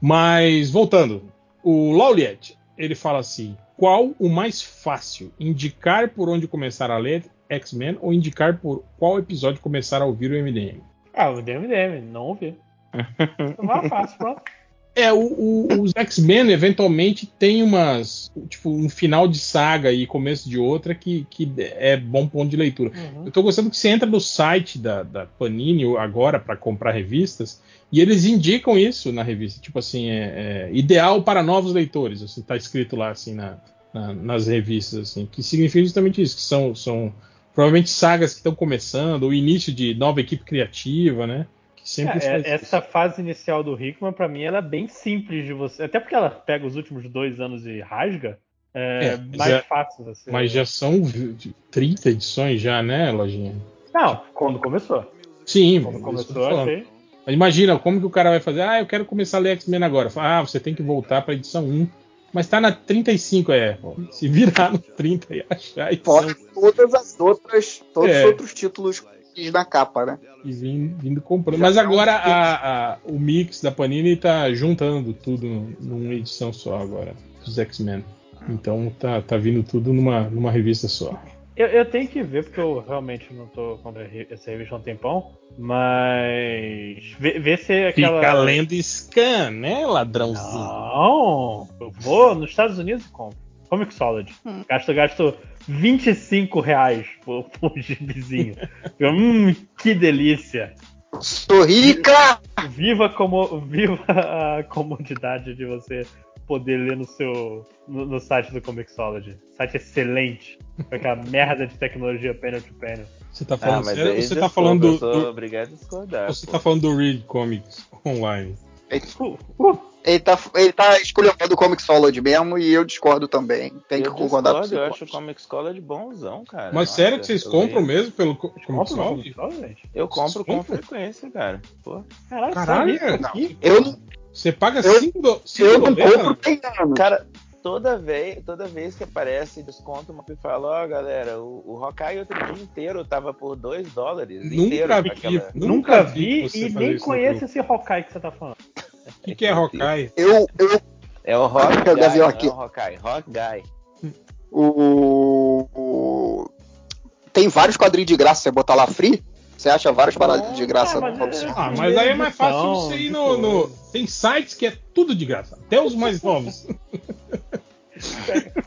Mas, voltando, o Lauliet, ele fala assim: qual o mais fácil? Indicar por onde começar a ler X-Men ou indicar por qual episódio começar a ouvir o MDM? Ah, o DMDM, não ouvi. [LAUGHS] Vai fácil, pronto. É, o- o- os X-Men eventualmente tem umas. Tipo, um final de saga e começo de outra que, que é bom ponto de leitura. Uhum. Eu tô gostando que você entra no site da, da Panini agora para comprar revistas e eles indicam isso na revista. Tipo assim, é, é ideal para novos leitores. Assim, tá escrito lá assim na, na- nas revistas, assim, que significa justamente isso, que são, são provavelmente sagas que estão começando, o início de nova equipe criativa, né? Sempre É, faz essa fase inicial do Hickman, pra mim, ela é bem simples de você. Até porque ela pega os últimos dois anos e rasga. É, É, mais é- fácil você. Mas já são vi- 30 edições já, né, Lojinha? Não, quando começou. Sim, Quando começou, achei. Mas imagina, como que o cara vai fazer? Ah, eu quero começar a ler X-Men agora. Ah, você tem que voltar pra edição 1. Mas tá na 35, é. Se virar no 30 e achar Fora todas as outras, todos É. os outros títulos na capa, né? e vindo, vindo comprando. Mas agora a- a- o mix da Panini tá juntando tudo num- numa edição só agora, dos X-Men. Então tá, tá vindo tudo numa, numa revista só. Eu, eu tenho que ver, porque eu realmente não tô com essa revista há um tempão. Mas. Ver, ver se aquela. Fica lendo scan, né, ladrãozinho? Não! Eu vou nos Estados Unidos e compro. Comixology. Gasto, gasto 25 reais por, por gibizinho. hum, que delícia! Sou rica! Viva, como, viva a comodidade de você poder ler no seu no, no site do Comixology. Site excelente. Com aquela merda de tecnologia panel to panel. Você tá Ah, falando mas sério? aí ou Você tá falando eu do, sou do- obrigado a discordar. Você pô. tá falando do Read Comics online. [LAUGHS] Ele tá, ele tá escolhendo o Comixology mesmo e eu discordo também. Tem que eu concordar com discordo, você. eu acho o Comic Scholar de bonzão, cara. Mas Nossa, sério que vocês eu compram leio- mesmo pelo co- Compra no Comixology? Comixology? Eu compro com frequência, cara. Pô. Caralho, Caralho, não. aqui? Eu não, Você paga Eu- 5 do, eu não dólares? compro tem anos. Cara, toda vez, toda vez que aparece desconto, uma e fala, ó, galera, o, o Hawkeye outro dia inteiro tava por 2 dólares. Nunca inteiro, vi, aquela- Nunca vi e nem conheço esse Hawkeye que você tá falando. O que, que é Hawkeye? Eu, eu, É o Rock Eu Guy, já vi não aqui. é o Hawkeye, Rock Guy. o, o- Tem vários quadrinhos de graça, você botar lá free, você acha várias paradas de graça. mas no é- Ah, mas aí é mais fácil Edição, você ir no, no-. Tem sites que é tudo de graça, até os mais novos.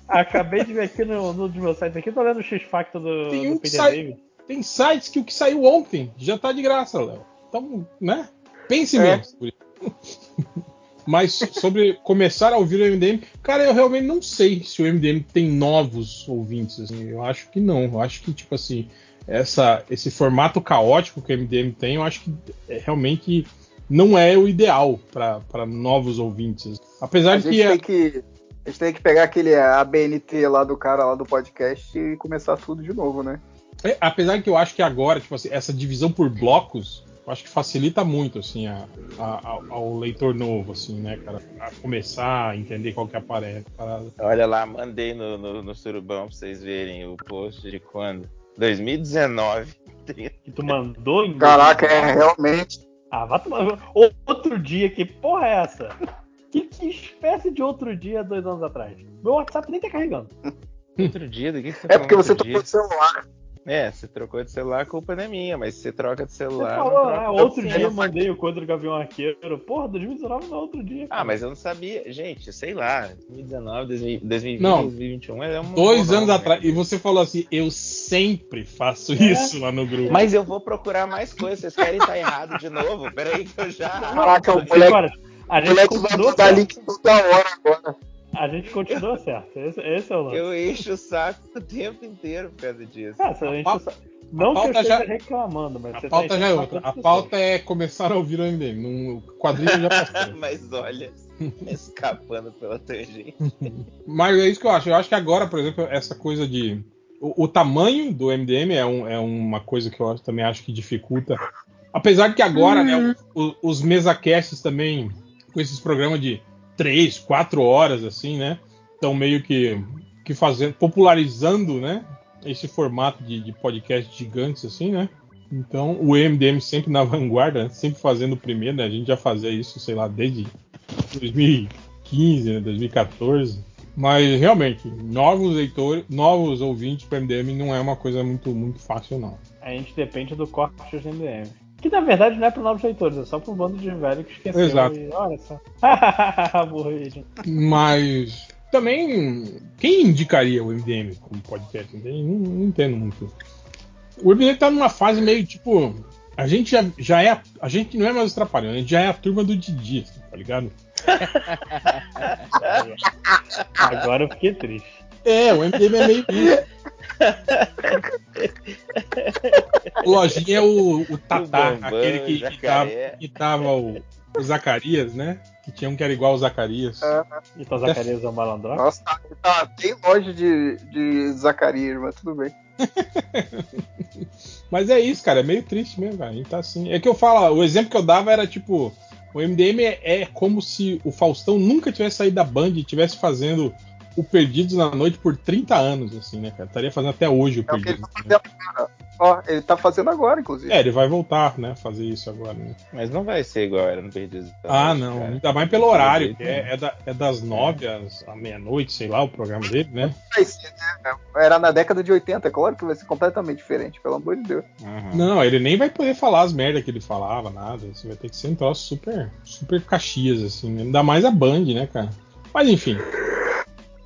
Acabei de ver aqui no, no dos meus sites aqui, tô olhando o X-Factor do, Tem do um que Peter David. Tem sites que o que saiu ontem já tá de graça, Léo. Então, né? Pense É. isso. [LAUGHS] Mas sobre começar a ouvir o MDM, cara, eu realmente não sei se o MDM tem novos ouvintes. assim. eu acho que não. Eu acho que, tipo assim, essa, esse formato caótico que o MDM tem, eu acho que é, realmente não é o ideal para novos ouvintes. Apesar A de gente, que. é- tem que a gente tem que pegar aquele ABNT lá do cara lá do podcast e começar tudo de novo, né? É, apesar que eu acho que agora, tipo assim, essa divisão por blocos, eu acho que facilita muito, assim, a, a- ao, leitor novo, assim, né, cara? A começar a entender qual que é a pare- parada. Olha lá, mandei no, no, no Surubão pra vocês verem o post de quando? 2019. Que tu mandou em Caraca, é realmente. Ah, vai tomar. Outro dia, que porra é essa? Que, que espécie de outro dia dois anos atrás? Meu WhatsApp nem tá carregando. Outro dia, do que, que você É falou porque você trocou dia? de celular. É, você trocou de celular, a culpa não é minha, mas você troca de Você celular. falou, não troca ah, outro dia eu mandei o Quadro Gavião Arqueiro. Porra, 2019 não é outro dia. Ah, mas eu não sabia. Gente, sei lá, 2019, 2020, Não. 2021 é um. Dois anos nome, atrás. né? E você falou assim, eu sempre faço É. isso lá no grupo. Mas eu vou procurar mais coisas. Vocês querem estar errado de novo? Peraí que eu já. Caraca, o moleque, agora, a o gente moleque vai mandar link toda hora agora. A gente continua certo. Esse, esse é o lance. Eu encho o saco o tempo inteiro por causa disso. Ah, a gente pauta- sa- Não que eu esteja já- reclamando, mas A você pauta tá já é outra. saco A pauta é começar a ouvir o MDM. Num- O quadrinho já passou. [LAUGHS] Mas olha, [LAUGHS] escapando pela tangente. Mas é isso que eu acho. Eu acho que agora, por exemplo, essa coisa de. O, o tamanho do MDM é, um- é uma coisa que eu acho- também acho que dificulta. Apesar de que agora, né, o- o- os mesacasts também, com esses programas de 3, 4 horas, assim, né? Estão meio que, que fazendo, popularizando, né? Esse formato de, de podcast gigantes, assim, né? Então, o MDM sempre na [LAUGHS] vanguarda, né, sempre fazendo o primeiro, né? A gente já fazia isso, sei lá, desde 2015, né, 2014. Mas realmente, novos leitores, novos ouvintes para MDM não é uma coisa muito, muito fácil, não. A gente depende do corte do MDM. Que na verdade não é para novos leitores, é só para um bando de velho que esqueceu. Exato. E, olha só. [LAUGHS] Mas também, quem indicaria o MDM como podcast? Não, não entendo muito. O MDM tá numa fase meio tipo. A gente já, já é. A, gente não é mais os trapalhões, a gente já é a turma do Didi, assim, tá ligado? [LAUGHS] Agora eu fiquei triste. É, o MDM é meio. O Lojinha é o, o Tatá, O Bambam, aquele que, que, tava, Jacaré. que tava o, o Zacarias, né? Que tinha um que era igual o Zacarias. Então Zacarias é o malandro. Nossa, tá, tá bem longe de, de Zacarias, mas tudo bem. [LAUGHS] Mas é isso, cara, é meio triste mesmo, cara. A gente tá assim. É que eu falo, o exemplo que eu dava era tipo, o MDM é, é como se o Faustão nunca tivesse saído da Band e estivesse fazendo o Perdidos na Noite por 30 anos, assim, né, cara? Estaria fazendo até hoje o É o que ele Perdidos. tá fazendo agora. Ó, ele tá fazendo agora, inclusive. É, ele vai voltar, né, fazer isso agora, né? Mas não vai ser igual era no Perdidos. Ah, Noite, não. cara. Ainda mais pelo horário, que é, é da- é das nove às à meia-noite, sei lá, o programa dele, né? Vai ser, né? Era na década de 80, é claro que vai ser completamente diferente, pelo amor de Deus. Uhum. Não, ele nem vai poder falar as merdas que ele falava, nada. Assim, vai ter que ser um troço super, super caxias, assim. né? Ainda mais a Band, né, cara? Mas enfim.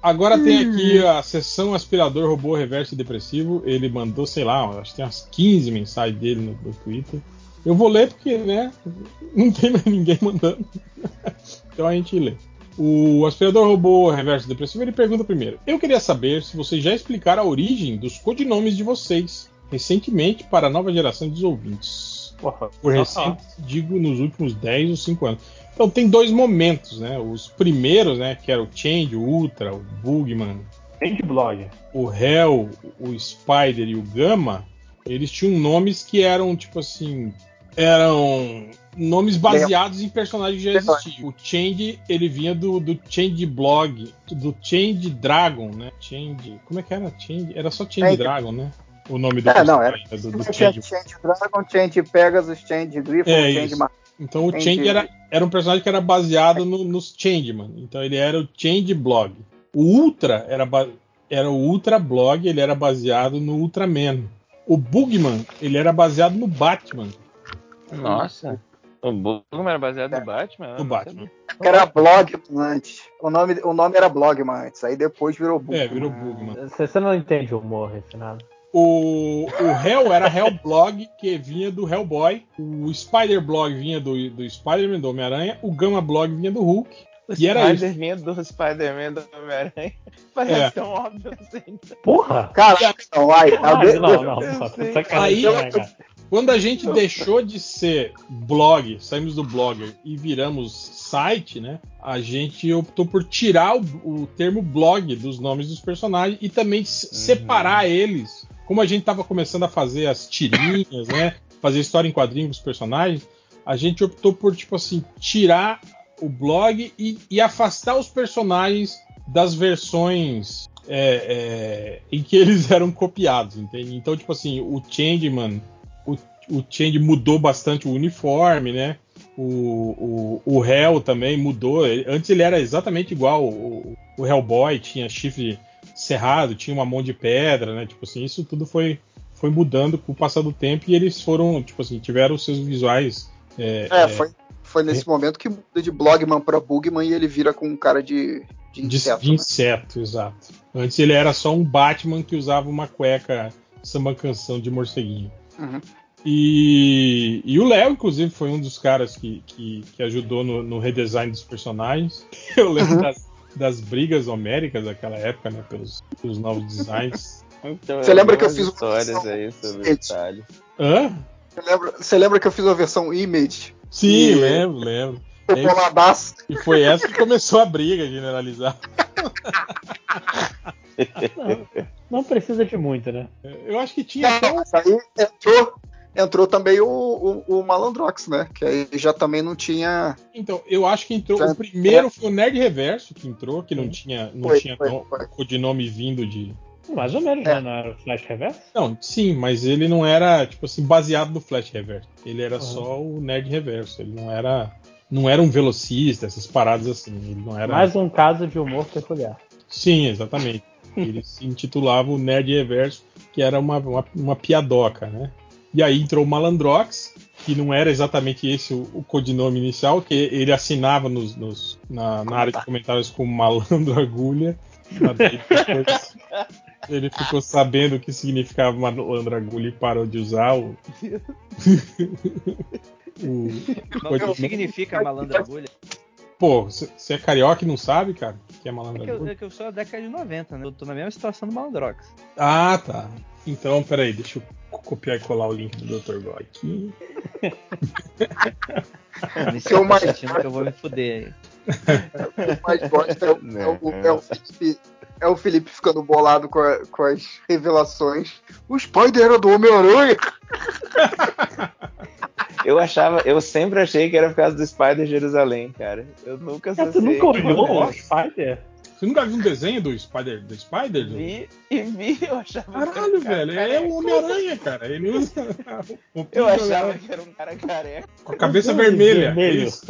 Agora tem aqui a sessão aspirador robô reverso depressivo. Ele mandou, sei lá, acho que tem umas 15 mensagens dele no, no Twitter. Eu vou ler porque, né, não tem mais ninguém mandando. [LAUGHS] então a gente lê. O aspirador robô reverso depressivo ele pergunta primeiro: Eu queria saber se vocês já explicaram a origem dos codinomes de vocês recentemente para a nova geração dos ouvintes. Porra, Por recente, digo nos últimos 10 ou 5 anos. Então tem dois momentos, né? Os primeiros, né? Que era o Change, o Ultra, o Bugman, Change blog. o Hell, o Spider e o Gamma, eles tinham nomes que eram, tipo assim, eram nomes baseados em personagens que já existiam. O Change, ele vinha do, do Change Blog, do Change Dragon, né? Change. Como é que era? Change, era só Change Change. Dragon, né? O nome do É, não, era. personagem, do, do Tinha Change. Change Dragon, Change Pegasus, Change Griffon, É Change. Mar... Então o Change- Change era, era um personagem que era baseado no, nos Changeman. Então ele era o Change Blog. O Ultra era, era o Ultra Blog, ele era baseado no Ultraman. O Bugman, ele era baseado no Batman. Nossa. O Bugman era baseado no Batman? No Batman. Era Blogman antes. O nome, o nome era Blogman antes, aí depois virou Bugman. É, virou Bugman. Você você não entende o humor, Refinado. O, o Hell era Hellblog, que vinha do Hellboy. O Spider Blog vinha do, do Spider-Man, do Homem-Aranha. O Gamma Blog vinha do Hulk. O E era isso. Spider-Man do Spider-Man do Homem-Aranha. [LAUGHS] Parece É. tão óbvio assim. Porra! Caraca, não, vai. Alguém- não, não, não. Aí- né, cara? Quando a gente deixou de ser blog, saímos do blogger e viramos site, né? A gente optou por tirar o, o termo blog dos nomes dos personagens e também s- separar eles. Como a gente estava começando a fazer as tirinhas, né? Fazer história em quadrinhos dos personagens, a gente optou por, tipo assim, tirar o blog e, e afastar os personagens das versões é, é, em que eles [LAUGHS] eram copiados, entende? Então, tipo assim, o Changeman, o, o Change mudou bastante o uniforme, né? O, o, o Hell também mudou. Antes ele era exatamente igual o, o Hellboy, tinha chifre cerrado, tinha uma mão de pedra, né? Tipo assim, isso tudo foi, foi mudando com o passar do tempo e eles foram, tipo assim, tiveram os seus visuais. É, É, é, foi, foi nesse momento que muda de Blogman pra Bugman e ele vira com um cara de, de de, inseto. de né? inseto, exato. Antes ele era só um Batman que usava uma cueca samba canção de morceguinho. Uhum. E, e o Léo, inclusive, foi um dos caras que, que, que ajudou no, no redesign dos personagens. [LAUGHS] Eu lembro Uhum. das, das brigas homéricas daquela época, né? Pelos, pelos novos designs. [LAUGHS] Então, Você lembra que eu fiz uma histórias aí sobre. Hã? Você lembra, você lembra que eu fiz uma versão Image? Sim, E- lembro, lembro. Tô boladaço. E foi essa que começou a briga generalizada. [LAUGHS] Não, não precisa de muito, né? Eu acho que tinha até Mas aí entrou, entrou também o, o, o Malandrox, né? Que aí já também não tinha. Então, eu acho que entrou. Já- O primeiro foi o Nerd Reverso que entrou, que não tinha, não Foi, tinha foi, foi. codinome vindo de. Mais ou menos, É. né? Não era o Flash Reverso? Não, sim, mas ele não era, tipo assim, baseado no Flash Reverso. Ele era Uhum. só o Nerd Reverso. Ele não era. Não era um velocista, essas paradas assim. Ele não era. Mais um caso de humor peculiar. Sim, exatamente. Ele se intitulava o Nerd Reverso, que era uma, uma, uma piadoca, né? E aí entrou o Malandrox, que não era exatamente esse o, o codinome inicial, que ele assinava nos, nos- na, na área de comentários como Malandro Agulha. Depois [LAUGHS] ele ficou sabendo o que significava Malandro Agulha e parou de usar o. [LAUGHS] o O que significa malandra agulha? Pô, você é carioca e não sabe, cara? O que é É Malandro que, eu, é que eu sou da década de 90, né? Eu tô na mesma situação do Malandrox. Ah, tá. Então, peraí, deixa eu copiar e colar o link do Dr. Go aqui. [LAUGHS] Que eu mais que eu vou me fuder aí. O que eu mais gosto é, o- é o, é o Felipe, é o Felipe ficando bolado com, a- com as revelações. O Spider era do Homem-Aranha. [LAUGHS] Eu achava, eu sempre achei que era por causa do Spider Jerusalém, cara. Eu nunca Cara, tu associei. nunca olhou o Spider? Você nunca viu um desenho do Spider? Do Spider? Vi e vi, eu achava que era Caralho, um cara velho. É careca. o Homem-Aranha, cara. Ele usa. [LAUGHS] o Eu achava Homem-Aranha que era um cara careca. Com a cabeça vermelha. vermelho. Isso.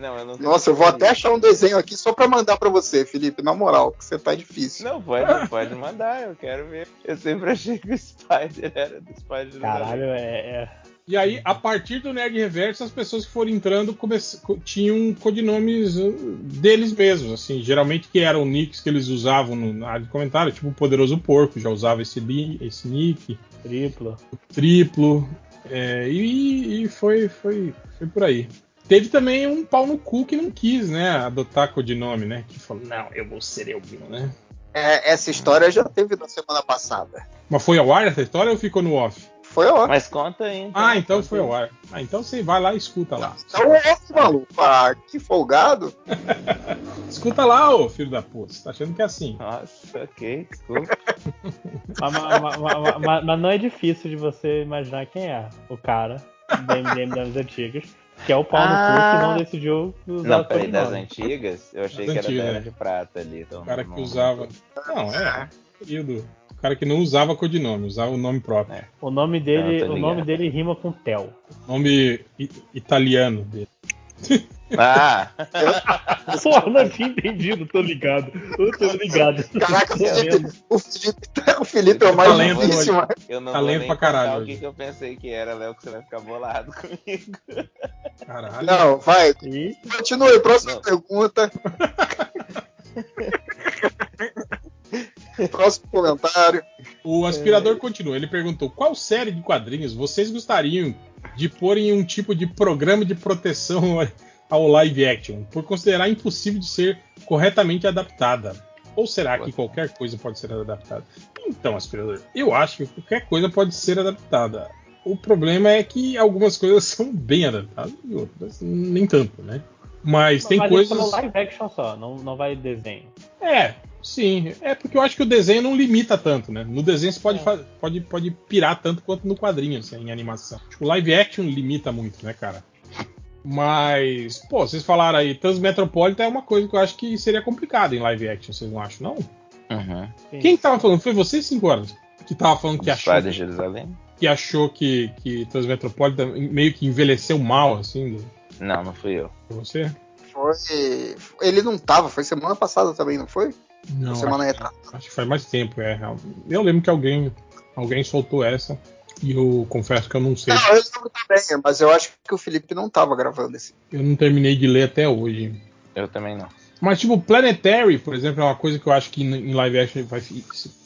Não, eu não Nossa, eu vou até achar um desenho aqui só pra mandar pra você, Felipe. Na moral, que você tá difícil. Não, pode, pode mandar, eu quero ver. Eu sempre achei que o Spider era do Spider. Caralho, é. é... E aí, a partir do Nerd Reverso, as pessoas que foram entrando come- tinham codinomes uh, deles mesmos, assim, geralmente que eram nicks que eles usavam no- na área de comentário, tipo o Poderoso Porco já usava esse, li- esse nick, Triplo. triplo, é, e, e foi, foi, foi por aí. Teve também um pau no cu que não quis, né, adotar codinome, né, que falou, não, eu vou ser eu mesmo, né. É, essa história já teve na semana passada. Mas foi ao ar essa história ou ficou no off? Foi ó. Mas conta aí. Então, Ah, então foi ao ar. Ah, então você vai lá e escuta lá. Então é esse maluco. Ah, que folgado. [LAUGHS] Escuta lá, ô filho da puta. Você tá achando que é assim? Nossa, ok, desculpa. [LAUGHS] Mas, mas- mas- mas- não é difícil de você imaginar quem é o cara. da MDM das antigas, que é o pau no cu Ah. que não decidiu usar Não, o peraí, das antigas? Eu achei Das que era antigas, da Era é. de Prata ali. Então O cara que usava. Não, é. Período. Cara que não usava codinome, usava o nome próprio. O nome dele, tô o nome dele rima com Tel. Nome italiano dele. [LAUGHS] Ah! [LAUGHS] Porra, não tinha entendido, tô ligado. Eu tô ligado. Caraca, o Tô Felipe, vendo. o Felipe, o Felipe é o mais Talento difícil, mas... Eu não Talento pra caralho o que, que eu pensei que era, Léo, que você vai ficar bolado [LAUGHS] comigo. Caralho. Não, vai. E Continue, próxima Não. pergunta. [LAUGHS] Próximo comentário. O aspirador continua. Ele perguntou: qual série de quadrinhos vocês gostariam de pôr em um tipo de programa de proteção [LAUGHS] ao live action, por considerar impossível de ser corretamente adaptada? Ou será que qualquer coisa pode ser adaptada? Então, aspirador, eu acho que qualquer coisa pode ser adaptada. O problema é que algumas coisas [LAUGHS] são bem adaptadas e outras nem tanto, né? Mas tem Mas coisas. live action só, não, não vai desenho. É, sim. É porque eu acho que o desenho não limita tanto, né? No desenho você pode, fa- pode, pode pirar tanto quanto no quadrinho, assim, em animação. Tipo, o live action limita muito, né, cara? Mas, pô, vocês falaram aí, Transmetropolitan é uma coisa que eu acho que seria complicado em live action, vocês não acham, não? Uhum. Quem que tava falando? Foi você, 5 horas? Que tava falando que achou, de Jerusalém? que achou que, que Transmetropolitan meio que envelheceu mal, assim? Não, não fui eu. Foi você? Foi. Ele não tava, foi semana passada também, não foi? Não, semana acho, retrasada. acho que faz mais tempo, é. Eu lembro que alguém, alguém soltou essa e eu confesso que eu não sei. Não, eu lembro também, mas eu acho que o Felipe não tava gravando esse. Eu não terminei de ler até hoje. Eu também não. Mas, tipo, Planetary, por exemplo, é uma coisa que eu acho que em live action vai. Se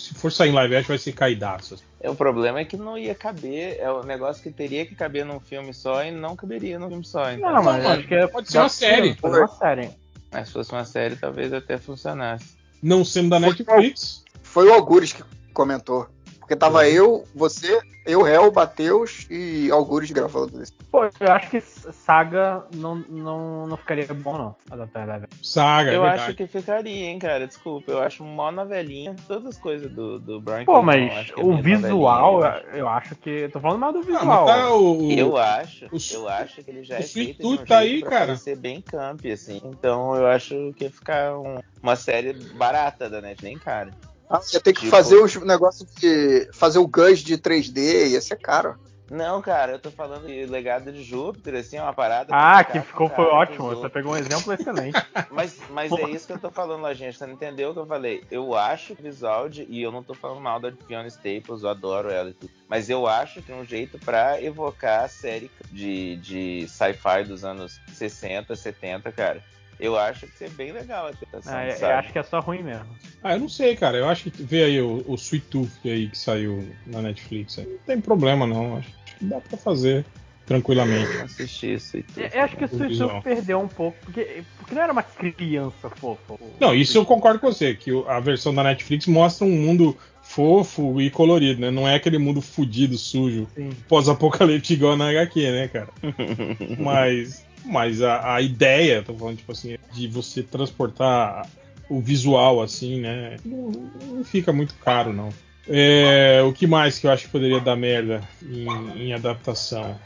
se for sair em live action, vai ser caidaço. É, O problema é que não ia caber, é um negócio que teria que caber num filme só e não caberia num filme só. Então, Não, mas acho que é, Pode ser uma série. Pode ser uma série. Mas se fosse uma série, talvez até funcionasse. Não sendo da Netflix. Foi o Algures que comentou. Porque tava Uhum. eu, você, eu, Réu, Matheus e Algures gravando isso. Pô, eu acho que Saga não, não, não ficaria bom, não. Adaptar. Saga, eu é acho verdade. que ficaria, hein, cara. Desculpa, eu acho mó novelinha. Todas as coisas do, do Brian Pô, eu mas acho que é o visual, eu eu acho que. Tô falando mais do Ah, visual. mas tá o. Eu acho, o- eu acho que ele já o é feito de um tá jeito aí, pra cara. parecer bem camp, assim. Então eu acho que ia ficar um- uma série barata da Net, nem cara. Ah, ia ter que Tipo- fazer os negócios de. fazer o Gus de 3D, ia ser caro. Não, cara, eu tô falando de Legado de Júpiter, assim, é uma parada. Ah, que ficou, foi cara ótimo. Você pegou um exemplo excelente. [LAUGHS] Mas, mas é isso que eu tô falando lá, gente. Você não entendeu o que eu falei? Eu acho que o visual de. E eu não tô falando mal da Fiona Staples, eu adoro ela e tudo. Mas eu acho que um jeito pra evocar a série de, de sci-fi dos anos 60, 70, cara. Eu acho que seria bem legal a tentação, Ah, eu- eu acho que é só ruim mesmo. Ah, eu não sei, cara. Eu acho que vê aí o, o Sweet Tooth aí que saiu na Netflix. aí. Não tem problema, não. Acho que dá pra fazer tranquilamente. Assistir isso e tudo. Eu eu acho que o Sweet. Tooth perdeu um pouco, porque, porque não era uma criança fofa. Não, isso eu concordo com você, que a versão da Netflix mostra um mundo fofo e colorido, né? Não é aquele mundo fudido, sujo, Sim. pós-apocalíptico igual na HQ, né, cara? [LAUGHS] Mas, mas a, a ideia, tô falando, tipo assim, de você transportar o visual, assim, né? Não, não fica muito caro, não. É, o que mais que eu acho que poderia dar merda em, em adaptação?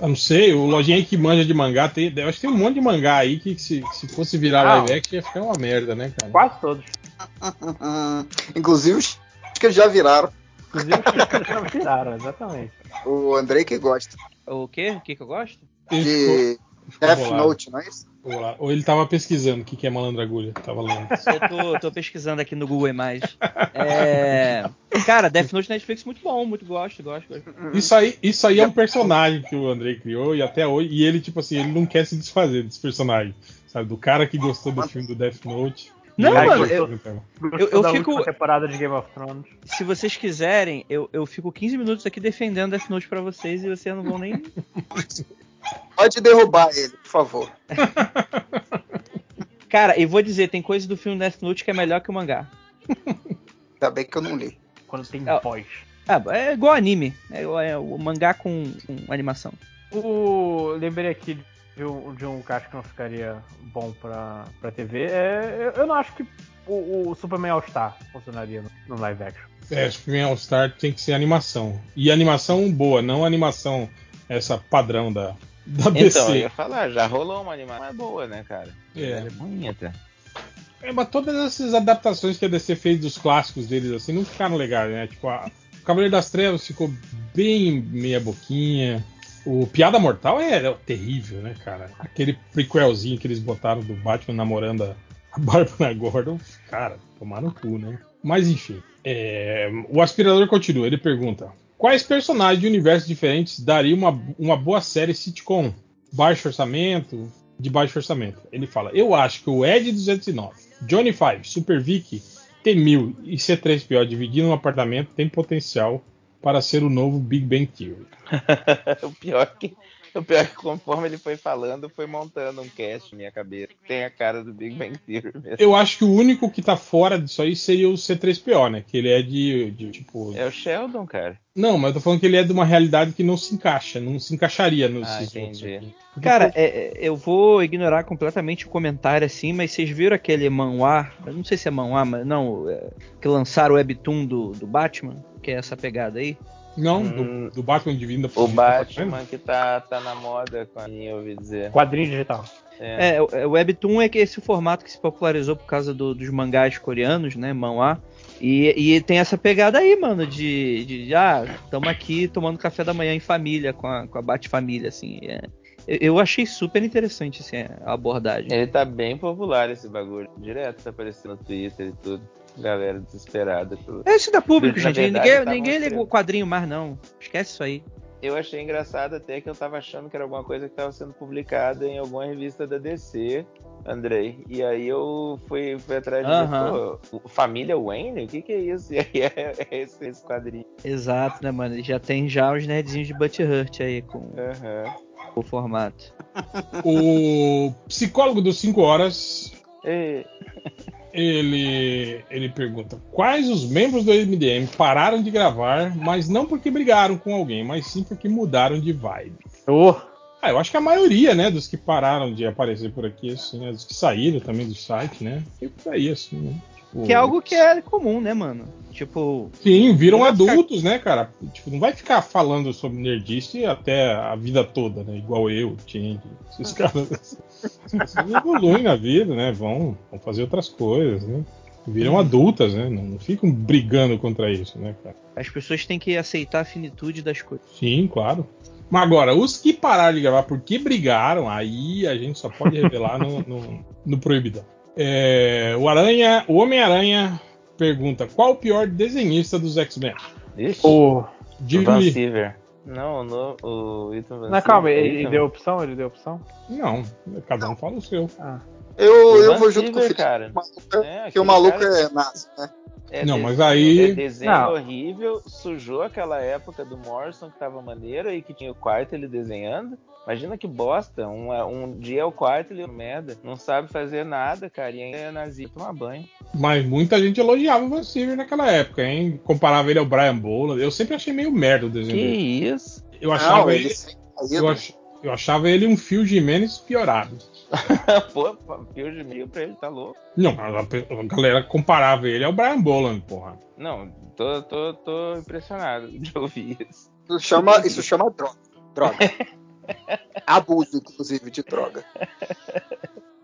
Eu não sei, o Lojinha aí que manja de mangá, tem, eu acho que tem um monte de mangá aí que se, se fosse virar Ah, live action ia ficar uma merda, né, cara? Quase todos. [LAUGHS] Inclusive os que já viraram. Inclusive os que já viraram, exatamente. O Andrei que gosta. O quê? O que que eu gosto? Ele De ficou Death bolado. Note, não é isso? Ou ele tava pesquisando o que, que é malandra agulha. Tava lendo. [LAUGHS] Eu tô, tô pesquisando aqui no Google Imagens. É... Cara, Death Note Netflix muito bom, muito gosto, gosto, gosto. Isso aí, isso aí é um personagem que o Andrei criou e até hoje. E ele, tipo assim, ele não quer se desfazer desse personagem. Sabe? Do cara que gostou do filme do Death Note. Não, mano, eu- eu da fico- temporada de Game of Thrones. Se vocês quiserem, eu, eu fico 15 minutos aqui defendendo Death Note pra vocês e vocês não vão nem. [LAUGHS] Pode derrubar ele, por favor. [LAUGHS] Cara, e vou dizer, tem coisa do filme Death Note que é melhor que o mangá. Ainda bem que eu não li. Quando tem É. voz. Ah, é igual anime. É, é o mangá com, com animação. O... Lembrei aqui de um, de um que acho que não ficaria bom pra, pra TV. É, eu, eu não acho que o, o Superman All-Star funcionaria no, no live action. É, Superman All Star tem que ser animação. E animação boa, não animação essa padrão da, da DC. Então, eu ia falar, já rolou uma animação mais boa, né, cara? É. Ela é bonita. É, mas todas essas adaptações que a DC fez dos clássicos deles assim não ficaram legais, né? Tipo, a, o Cavaleiro das Trevas ficou bem meia boquinha. O Piada Mortal é, é terrível, né, cara? Aquele prequelzinho que eles botaram do Batman namorando a, a Bárbara [LAUGHS] Gordon, cara, tomaram cu, né? Mas enfim, é, o aspirador continua. Ele pergunta: Quais personagens de universos diferentes daria uma, uma boa série sitcom? Baixo orçamento, de baixo orçamento. Ele fala: Eu acho que o Ed 209, Johnny Five, Super Vic, T-1000 e C3PO dividindo um apartamento tem potencial para ser o novo Big Bang Theory. [LAUGHS] o pior que [LAUGHS] o pior que conforme ele foi falando, foi montando um cast na minha cabeça. Tem a cara do Big Bang Theory mesmo. Eu acho que o único que tá fora disso aí seria o C3PO, né? Que ele é de, de, tipo. É o Sheldon, cara. Não, mas eu tô falando que ele é de uma realidade que não se encaixa, não se encaixaria nos Ah, entendi. Cara, é- é- eu vou ignorar completamente o comentário assim, mas vocês viram aquele manhwa? Eu não sei se é manhwa, mas não, é, que lançaram o webtoon do, do Batman, que é essa pegada aí. Não, do, do Batman Divino da O Fugida, Batman que tá, tá na moda, com a minha, eu ouvi dizer. Quadrinho digital. É. É, o- é, Webtoon é que esse formato que se popularizou por causa do- dos mangás coreanos, né, manhwa. E, e tem essa pegada aí, mano, de, de ah, estamos aqui tomando café da manhã em família, com a, com a Bate-família, assim. é. eu, eu achei super interessante, assim, a abordagem. Ele tá bem popular esse bagulho. Direto tá aparecendo no Twitter e tudo. Galera desesperada. Tudo. É isso da público, Na gente. verdade, ninguém tá ninguém ligou o quadrinho mais, não. Esquece isso aí. Eu achei engraçado até que eu tava achando que era alguma coisa que tava sendo publicada em alguma revista da DC, Andrei. E aí eu fui, fui atrás de pô, Família Wayne? O que que é isso? [LAUGHS] E aí é, é esse, esse quadrinho. Exato, né, mano? Já tem já os nerdzinhos de Butt Hurt aí com Aham. o formato. O psicólogo dos 5 horas. E- Ele, ele pergunta: quais os membros do MDM pararam de gravar, mas não porque brigaram com alguém, mas sim porque mudaram de vibe? Ah, eu acho que a maioria, né, dos que pararam de aparecer por aqui, assim, né, dos que saíram também do site, né? E por aí, assim, né? Tipo, Que é algo que é comum, né, mano? Tipo. Sim, viram vai ficar- adultos, né, cara? Tipo, não vai ficar falando sobre nerdice até a vida toda, né? Igual eu, Ting, esses [LAUGHS] caras. As pessoas evoluem na vida, né? Vão, vão fazer outras coisas, né? Viram adultas, né? Não ficam brigando contra isso, né, cara? As pessoas têm que aceitar a finitude das coisas. Sim, claro. Mas agora, os que pararam de gravar porque brigaram, aí a gente só pode revelar no, no, no Proibidão. É, o Aranha, o Homem-Aranha pergunta: qual o pior desenhista dos X-Men? O... Jim Van Lee. Siever. Não, no, o Ethan Van Não, calma, ele, ele deu opção? Ele deu opção? Não, cada um fala o seu. Eu, O eu Van vou junto com o cara. porque É, o aquele maluco cara- é nazi, né? É Não, desenho- mas aí- É desenho Não. horrível, sujou aquela época do Morrison que tava maneiro e que tinha o quarto ele desenhando. Imagina que bosta. Um, um dia é o quarto ele é merda. Não sabe fazer nada, cara. E ainda é nazista. Tomar banho. Mas muita gente elogiava o Van Siever naquela época, hein? Comparava ele ao Brian Boland. Eu sempre achei meio merda o desenho Que dele. isso? Eu achava Não, ele. ele. Eu, ach- eu achava ele um Phil Jimenez piorado. [LAUGHS] Pô, fio de mil pra ele, tá louco. Não, a, a galera comparava ele ao Brian Boland, porra. Não, tô, tô, tô impressionado [LAUGHS] de ouvir isso. Isso chama, isso chama droga. Droga. [LAUGHS] Abuso, inclusive, de droga.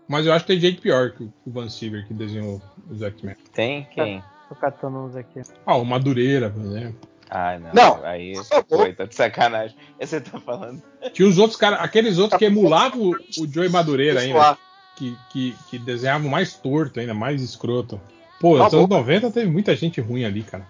Mas eu acho que tem gente pior que o Van Siever que desenhou os X-Men. Tem quem? Tô catando uns aqui. Ah, o Madureira, por exemplo. Ai, não. Não, Aí, foi, tá de sacanagem. Esse Você tá falando. Tinha os outros caras, aqueles outros que emulavam o, o Joey Madureira ainda. Que, que, que desenhavam mais torto ainda, mais escroto. Pô, nos anos bom. 90 teve muita gente ruim ali, cara.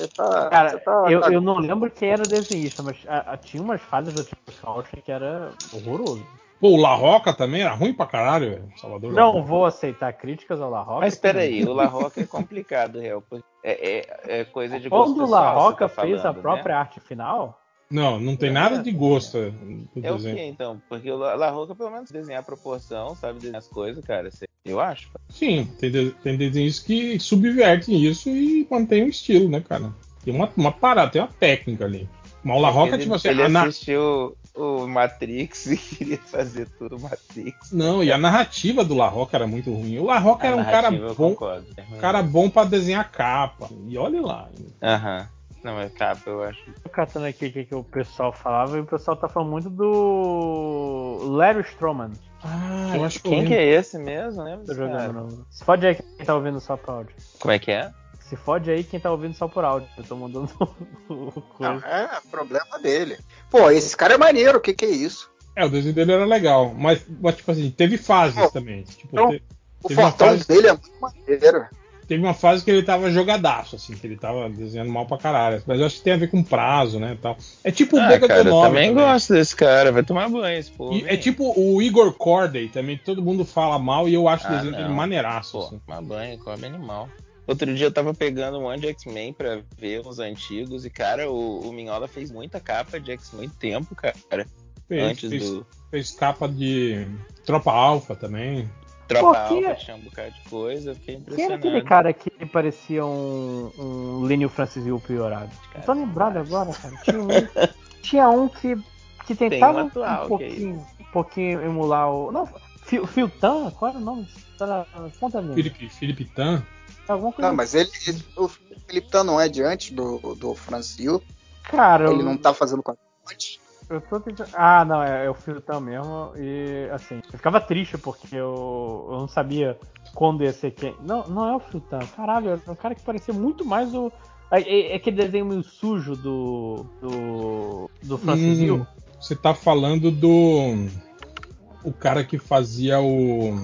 Você tá. Cara, você tá eu, eu não lembro quem era desenhista, mas a- a- tinha umas falhas do tipo Fauci que era horroroso. Pô, o La Roca também era ruim pra caralho, velho. Salvador Não vou aceitar críticas ao La Roca. Mas peraí, o La Roca é complicado, real. É, é, é coisa de gosto Quando o La Roca tá fez a falando, né? própria arte final, Não, não tem nada de gosto do É o que então? Porque o La Roca pelo menos desenhar a proporção, sabe desenhar as coisas, cara. Você- Eu acho. Sim, tem, de- tem desenhos que subvertem isso e mantêm o estilo, né, cara? Tem uma, uma parada, tem uma técnica ali. Mas o La Roca, ele, tipo assim, ele na- assistiu o Matrix [LAUGHS] e queria fazer tudo Matrix. Não, e a narrativa do La Roca era muito ruim. O La Roca A era um cara bom, concordo. É cara bom para desenhar capa. E olha lá. Aham. Não, é capa, eu acho. Tô catando aqui o que, que o pessoal falava e o pessoal tá falando muito do Larry Stroman. Ah, eu acho que quem que é esse mesmo? Tô jogando no... Se fode aí quem tá ouvindo só por áudio. Como é que é? Se fode aí quem tá ouvindo só por áudio. Eu tô mandando [LAUGHS] o Não, coisa. é problema dele. Pô, esse cara é maneiro, o que que é isso? É, o desenho dele era legal, mas, mas, tipo assim, teve fases também. Tipo, Então, te- O teve, fortão fase, dele é muito maneiro. Teve uma fase que ele tava jogadaço, assim, que ele tava desenhando mal pra caralho. Mas eu acho que tem a ver com prazo, né, tal. É tipo o Ah, Boca cara, do eu também também. gosto desse cara. Vai tomar banho esse povo. É tipo o Igor Corday também, todo mundo fala mal e eu acho o Ah, desenho dele maneiraço. Pô, assim. tomar banho, come animal. Outro dia eu tava pegando um monte de X-Men pra ver os antigos e, cara, o, o Minhola fez muita capa de X-Men muito tempo, cara. Fez, Antes fez, do fez capa de Tropa Alpha também. Tropa Pô, que- Alpha, tinha um bocado de coisa, eu fiquei Quem era impressionado. aquele cara que parecia um, um Lênio Francis Hill piorado? Não tô lembrado agora, cara. [LAUGHS] Tinha um, tinha um que, que tentava um atual, um é pouquinho, um pouquinho emular o. Não, Fil- Filtan? Qual era o nome? Era, conta língua. Felipe, Felipe Tan. Alguma coisa Não, mas ele, o Felipe Tan não é de antes do, do Francio. Cara, Ele eu- não tá fazendo com a. Eu tô tentando. Ah, não, é, é o Filtão mesmo. E assim, eu ficava triste porque eu, eu não sabia quando ia ser quem. Não, não é o Filtão. Caralho, é um cara que parecia muito mais o. É, é- é aquele desenho meio sujo do. do. do Francis Hum, você tá falando do. O cara que fazia o.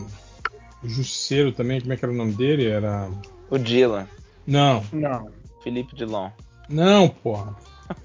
O também, como é que era o nome dele? Era. O Dylan, Não, Não. Felipe Dilon. não, porra.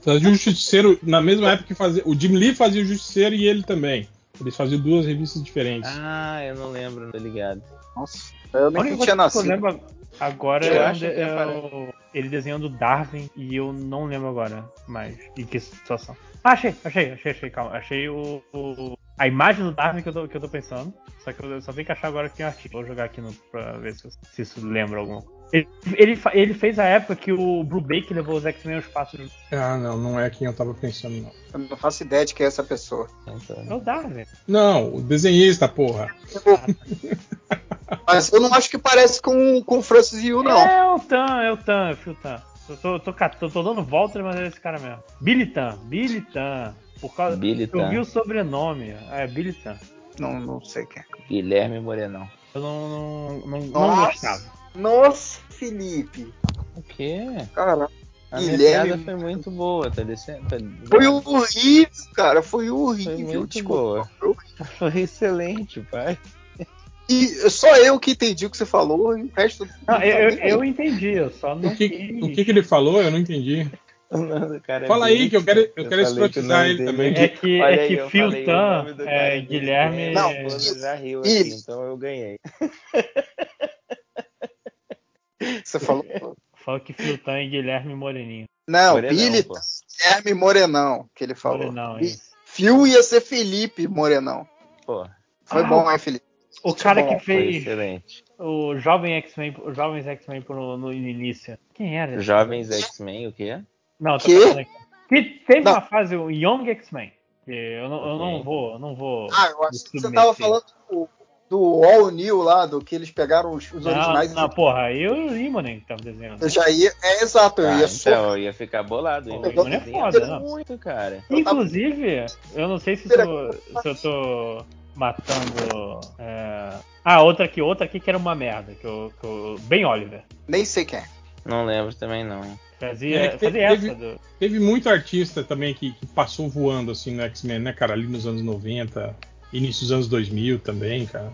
Fazia o Justiceiro na mesma época que fazia. O Jim Lee fazia o Justiceiro e ele também. Eles faziam duas revistas diferentes. Ah, eu não lembro, tô ligado. Nossa, eu nem tinha que eu nascido. lembro agora Eu acho que é o- ele desenhando Darwin e eu não lembro agora mais em que situação. Ah, achei, achei, achei, achei, calma. Achei o, o- a imagem do Darwin que eu tô, que eu tô pensando. Só que eu só tenho que achar agora aqui um artigo. Vou jogar aqui no, pra ver se, se isso lembra alguma coisa. Ele, ele, ele fez a época que o Brubaker levou os X-Men ao espaço. do- Ah, não, não é quem eu tava pensando, não. Eu não faço ideia de quem é essa pessoa. É o Darwin. Não, o desenhista, porra. [LAUGHS] Mas eu não acho que parece com, com o Francis Yu, não. É o Tan, é o Tan, é o Tan. Eu tô, tô, tô, tô dando volta, mas é esse cara mesmo. Billy Tan, Billy Tan. Por causa, Billy eu vi o sobrenome. É, Billy Tan. Não, não sei quem é. Guilherme Morenão. Eu não, não, não, não Nossa. gostava. Nossa, Felipe. O quê? Cara, A minha Guilherme- piada foi muito boa, tá descendo? Tá... foi horrível, cara. Foi Foi horrível. muito Desculpa. boa. [LAUGHS] Foi excelente, pai. E só eu que entendi o que você falou, e o resto. Não, eu, eu, eu entendi, eu só não O que, o que, que ele falou? Eu não entendi. Do cara é Fala aí, que eu quero, eu quero falei que o escrotizar ele também. É que, [LAUGHS] é que eu Phil falei o Tan, nome do cara é, Billy. Guilherme. Não, esposa já riu aqui, Isso. então eu ganhei. [LAUGHS] Você falou. Falou que Phil Tan e Guilherme Moreninho. Não, Morenão, Billy pô. Guilherme Morenão, que ele falou. Morenão, E. Fio ia ser Felipe Morenão. Pô, Foi Ah, bom, hein, Felipe? O cara bom, que fez excelente. o jovem X-Men, os jovens X-Men no, no início. Quem era? Jovens X-Men, o quê? Não, tô Quê? falando aqui. Que teve Não. uma fase, o Young X-Men. que Eu não, eu não vou, eu não vou. Ah, eu acho que você tava falando do, do All New lá, do que eles pegaram os, os Não, originais não, porra, aí eu e o Imonen que tava desenhando. Eu já ia. É exato, eu Ah, ia só. então, eu ia ficar bolado. hein? Mas Mano é foda, não. muito, cara. Inclusive, eu não sei se, tô- se eu tô matando. é, Ah, outra aqui, outra aqui que era uma merda. Que eu, que eu... Bem Oliver. Nem sei quem é. Não lembro também, não. Fazia, É, fazia teve- essa. Do... Teve muito artista também que, que passou voando assim no X-Men, né, cara? Ali nos anos 90, início dos anos 2000 também, cara.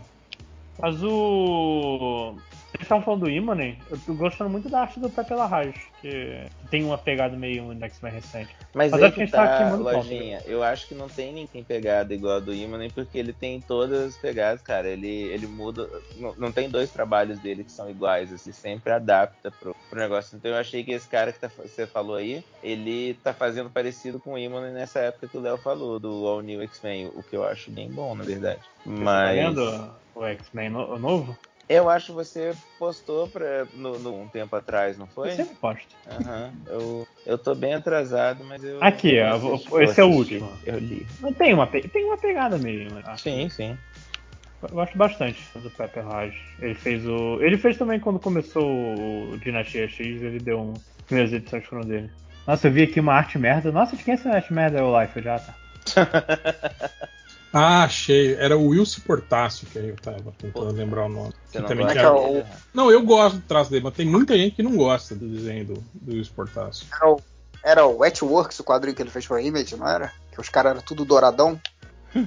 Mas o. Vocês estavam falando do Imonen, eu tô gostando muito da arte do Pepe Larrage, que tem uma pegada meio no X-Men recente. Mas, Mas acho que tá tá, queimando pauta. lojinha. Eu acho que não tem ninguém pegada igual a do Imanen, porque ele tem todas as pegadas, cara. Ele, ele muda. Não, não tem dois trabalhos dele que são iguais, assim, sempre adapta pro, pro negócio. Então eu achei que esse cara que tá- você falou aí, ele tá fazendo parecido com o Imanen nessa época que o Léo falou, do All New X-Men, o que eu acho bem bom, na verdade. Tá Mas. vendo o X-Men no- novo? Eu acho que você postou pra, no, no- um tempo atrás, não foi? Eu sempre posto. Aham. Eu, eu tô bem atrasado, mas eu. Aqui, ó, vou- esse é o último. Eu li. Não tem uma, tem uma pegada meio. né? Sim, sim. Eu gosto bastante do Pepper Lodge. Ele fez o. Ele fez também quando começou o Dinastia X, ele deu um. Primeiras edições foram dele. Nossa, eu vi aqui uma arte merda. Nossa, de quem é essa arte merda? É o Life já, tá. [LAUGHS] Ah, achei. Era o Wilson Portácio que eu tava tentando lembrar o nome. Você não também dele, né? Não, eu gosto do traço dele, mas tem muita gente que não gosta do desenho do, do Wilson Portácio. Era o, era o Wetworks, o quadrinho que ele fez pra Image, não era? Que os caras eram tudo douradão. [LAUGHS]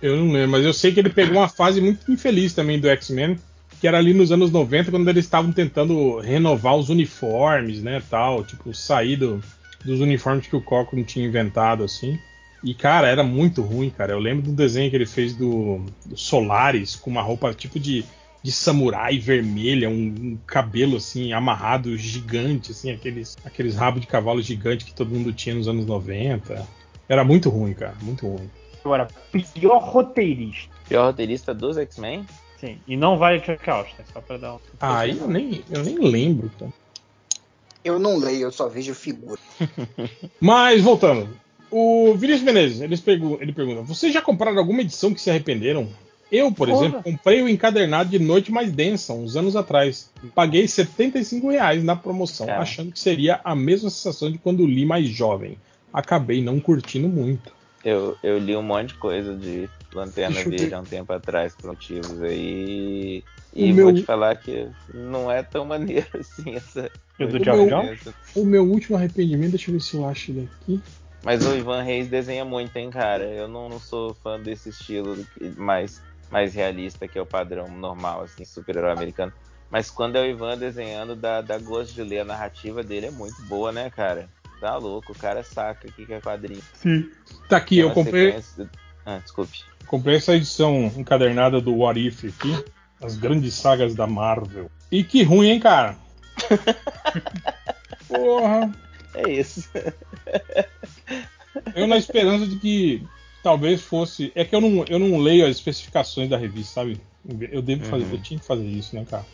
Eu não lembro, mas eu sei que ele pegou uma fase muito infeliz também do X-Men, que era ali nos anos 90, quando eles estavam tentando renovar os uniformes, né, tal, tipo, sair do- dos uniformes que o Cochran tinha inventado, assim. E, cara, era muito ruim, cara. Eu lembro do desenho que ele fez do, do Solaris, com uma roupa tipo de, de samurai vermelha, um, um cabelo, assim, amarrado gigante, assim, aqueles, aqueles rabos de cavalo gigante que todo mundo tinha nos anos 90. Era muito ruim, cara, muito ruim. Agora, pior roteirista. Pior roteirista dos X-Men? Sim, e não vale Chuck Austin, só pra dar um. Ah, eu nem, eu nem lembro, cara. Eu não leio, eu só vejo figura. [LAUGHS] Mas, voltando. O Vinícius Menezes, ele, pergu- ele pergunta: Vocês já compraram alguma edição que se arrependeram? Eu, por Porra. exemplo, comprei o encadernado de Noite Mais Densa, uns anos atrás. Paguei 75 reais na promoção, Cara. achando que seria a mesma sensação de quando li mais jovem. Acabei não curtindo muito. Eu, eu li um monte de coisa de Lanterna Verde ver. há um tempo atrás, por motivos aí. O E meu- vou te falar que não é tão maneiro [LAUGHS] assim essa. E o O meu-? O meu último arrependimento, deixa eu ver se eu acho ele aqui. Mas o Ivan Reis desenha muito, hein, cara? Eu não, não sou fã desse estilo mais, mais realista, que é o padrão normal, assim, super-herói americano. Mas quando é o Ivan desenhando, dá, dá gosto de ler. A narrativa dele é muito boa, né, cara? Tá louco, o cara saca o que é quadrinho. Sim. Tá aqui, Tem eu comprei, sequência- Ah, desculpe. comprei essa edição encadernada do What If aqui. As grandes sagas da Marvel. E que ruim, hein, cara? [LAUGHS] Porra. É isso. [LAUGHS] Eu na esperança de que talvez fosse. É que eu não, eu não leio as especificações da revista, sabe? Eu devo fazer, Uhum. eu tinha que fazer isso, né, cara?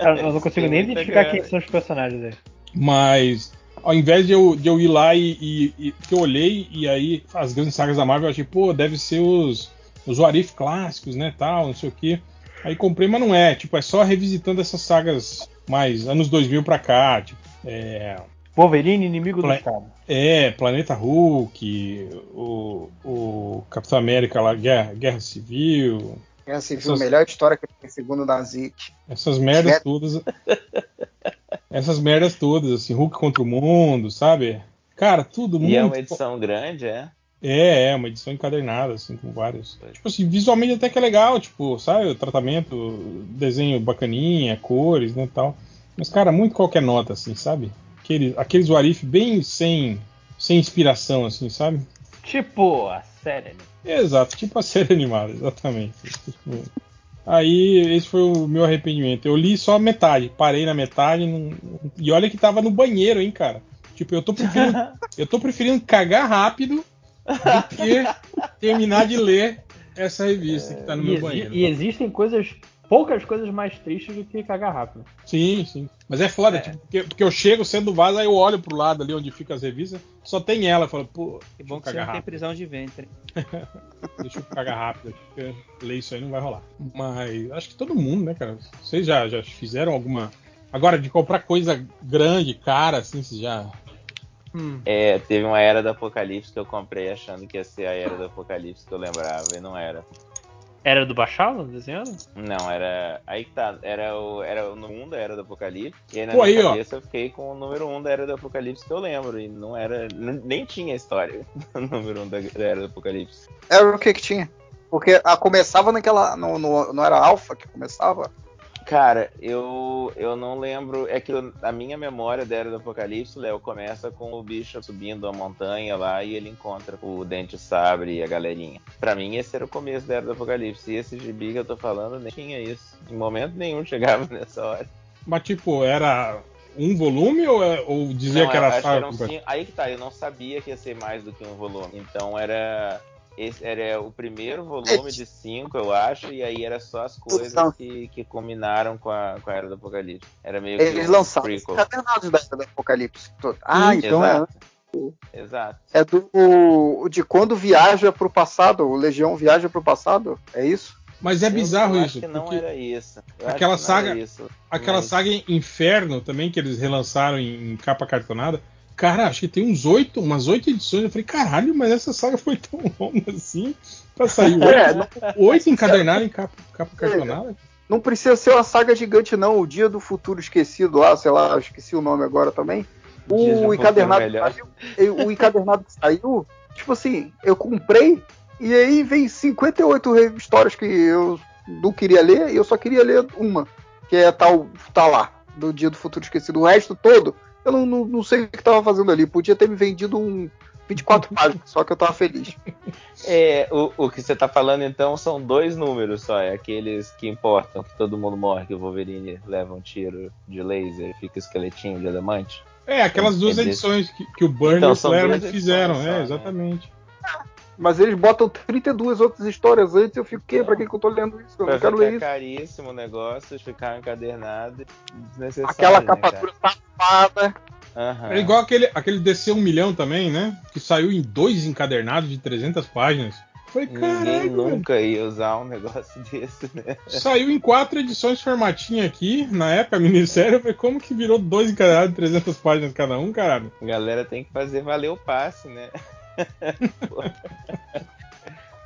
Eu, não consigo nem identificar grana. quem são os personagens aí. Mas ao invés de eu, de eu ir lá e, e, e- que eu olhei e aí as grandes sagas da Marvel, eu achei, pô, deve ser os os What If clássicos, né, tal, não sei o quê. Aí comprei, mas não é, tipo, é só revisitando essas sagas mais anos 2000 pra cá, tipo, é, Wolverine, inimigo do Pla- Estado. É, Planeta Hulk, o, o Capitão América lá, Guerra, Guerra Civil, Essa Assim, viu Essas- a melhor história que tem segundo o Nazik. essas merdas É. todas. essas merdas todas, assim, Hulk contra o mundo, sabe? Cara, tudo muito. E é uma edição grande, é? É, é, uma edição encadernada, assim, com vários. Tipo assim, visualmente até que é legal, tipo, sabe? O tratamento, desenho bacaninha, cores, né, tal. Mas, cara, muito qualquer nota, assim, sabe? Aqueles, aqueles Warif bem sem, sem inspiração, assim, sabe? Tipo, a série. Exato, tipo a série animada, exatamente. Tipo, Aí, esse foi o meu arrependimento. Eu li só a metade, parei na metade, não- e olha que tava no banheiro, hein, cara. Tipo, eu tô preferindo, [LAUGHS] eu tô preferindo cagar rápido do que terminar de ler essa revista que tá no E, meu banheiro. e existem coisas, poucas coisas mais tristes do que cagar rápido. Sim, sim. Mas é foda, tipo, porque, porque eu chego sendo vaso, aí eu olho pro lado ali onde fica as revistas, só tem ela. Eu falo, pô, Que deixa bom que você cagar não tem rápido. prisão de ventre. [LAUGHS] Deixa eu cagar rápido aqui, porque ler isso aí não vai rolar. Mas acho que todo mundo, né, cara? Vocês já, já fizeram alguma. Agora, de comprar coisa grande, cara, assim, vocês já. É, teve uma Era do Apocalipse que eu comprei achando que ia ser a Era do Apocalipse que eu lembrava, e não era. Era do Bachalo desenhando? Não, era. Aí que tá. Era o, era o número 1 da Era do Apocalipse. E aí na Pô, minha aí, ó. cabeça eu fiquei com o número 1 da Era do Apocalipse que eu lembro. E não era. Nem tinha história [LAUGHS] do número 1 da, da Era do Apocalipse. Era o que que tinha? Porque a começava naquela. No, no- não era Alpha que começava? Cara, eu, eu não lembro. É que eu- a minha memória da Era do Apocalipse, Léo, começa com o bicho subindo a montanha lá e ele encontra o Dente Sabre e a galerinha. Pra mim, esse era o começo da Era do Apocalipse. E esse gibi que eu tô falando nem tinha isso. Em momento nenhum chegava [LAUGHS] nessa hora. Mas, tipo, era um volume ou, é- ou dizia Não, que era eram completa? cinco- Aí que tá, eu não sabia que ia ser mais do que um volume. Então era. Esse era o primeiro volume de cinco, eu acho, e aí era só as coisas que, que combinaram com a, com a Era do Apocalipse. Era meio que Eles um lançaram os prequel. encadernados da Era do Apocalipse. todo. Ah, então é. Exato. Exato. É do de quando viaja pro passado, o Legião viaja pro passado, é isso? Mas é Eu- bizarro eu isso. Acho que não porque era isso. Eu acho aquela que não era saga, isso, aquela mas- saga Inferno também que eles relançaram em, em capa cartonada. Cara, acho que tem uns oito, umas oito edições. Eu falei, caralho, mas essa saga foi tão [LAUGHS] longa assim pra sair oito, É, não- oito encadernadas em capa, capa cartonada. Não precisa ser uma saga gigante, não. O Dia do Futuro Esquecido lá, sei lá, eu esqueci o nome agora também. Um O encadernado, saiu, o encadernado que [LAUGHS] saiu, tipo assim, eu comprei e aí vem 58 re- histórias que eu não queria ler e eu só queria ler uma, que é tal, tá lá, do Dia do Futuro Esquecido. O resto todo, eu não, não, não sei o que tava fazendo ali. Podia ter me vendido um 24 [LAUGHS] páginas, só que eu tava feliz. É, o, o que você tá falando então são dois números só, é aqueles que importam, que todo mundo morre, que o Wolverine leva um tiro de laser e fica esqueletinho de adamante. É, aquelas duas É edições que, que o Burner Então, e o são Claremont fizeram. edições só, É, né? Mas eles botam 32 outras histórias antes, eu fico, "Que? pra que, que eu tô lendo isso? Eu Vai não quero ler isso. caríssimo o negócio, ficar encadernado desnecessário. Aquela né, capa cara? dura safada. Aham. É igual aquele, aquele DC 1 milhão também, né? Que saiu em dois encadernados de 300 páginas. Ninguém caralho, velho. nunca ia usar um negócio [LAUGHS] desse, né? Saiu em quatro edições formatinho aqui, na época, a minissérie. Eu falei, como que virou dois encadernados de 300 páginas cada um, caralho? A galera tem que fazer valer o passe, né? [LAUGHS]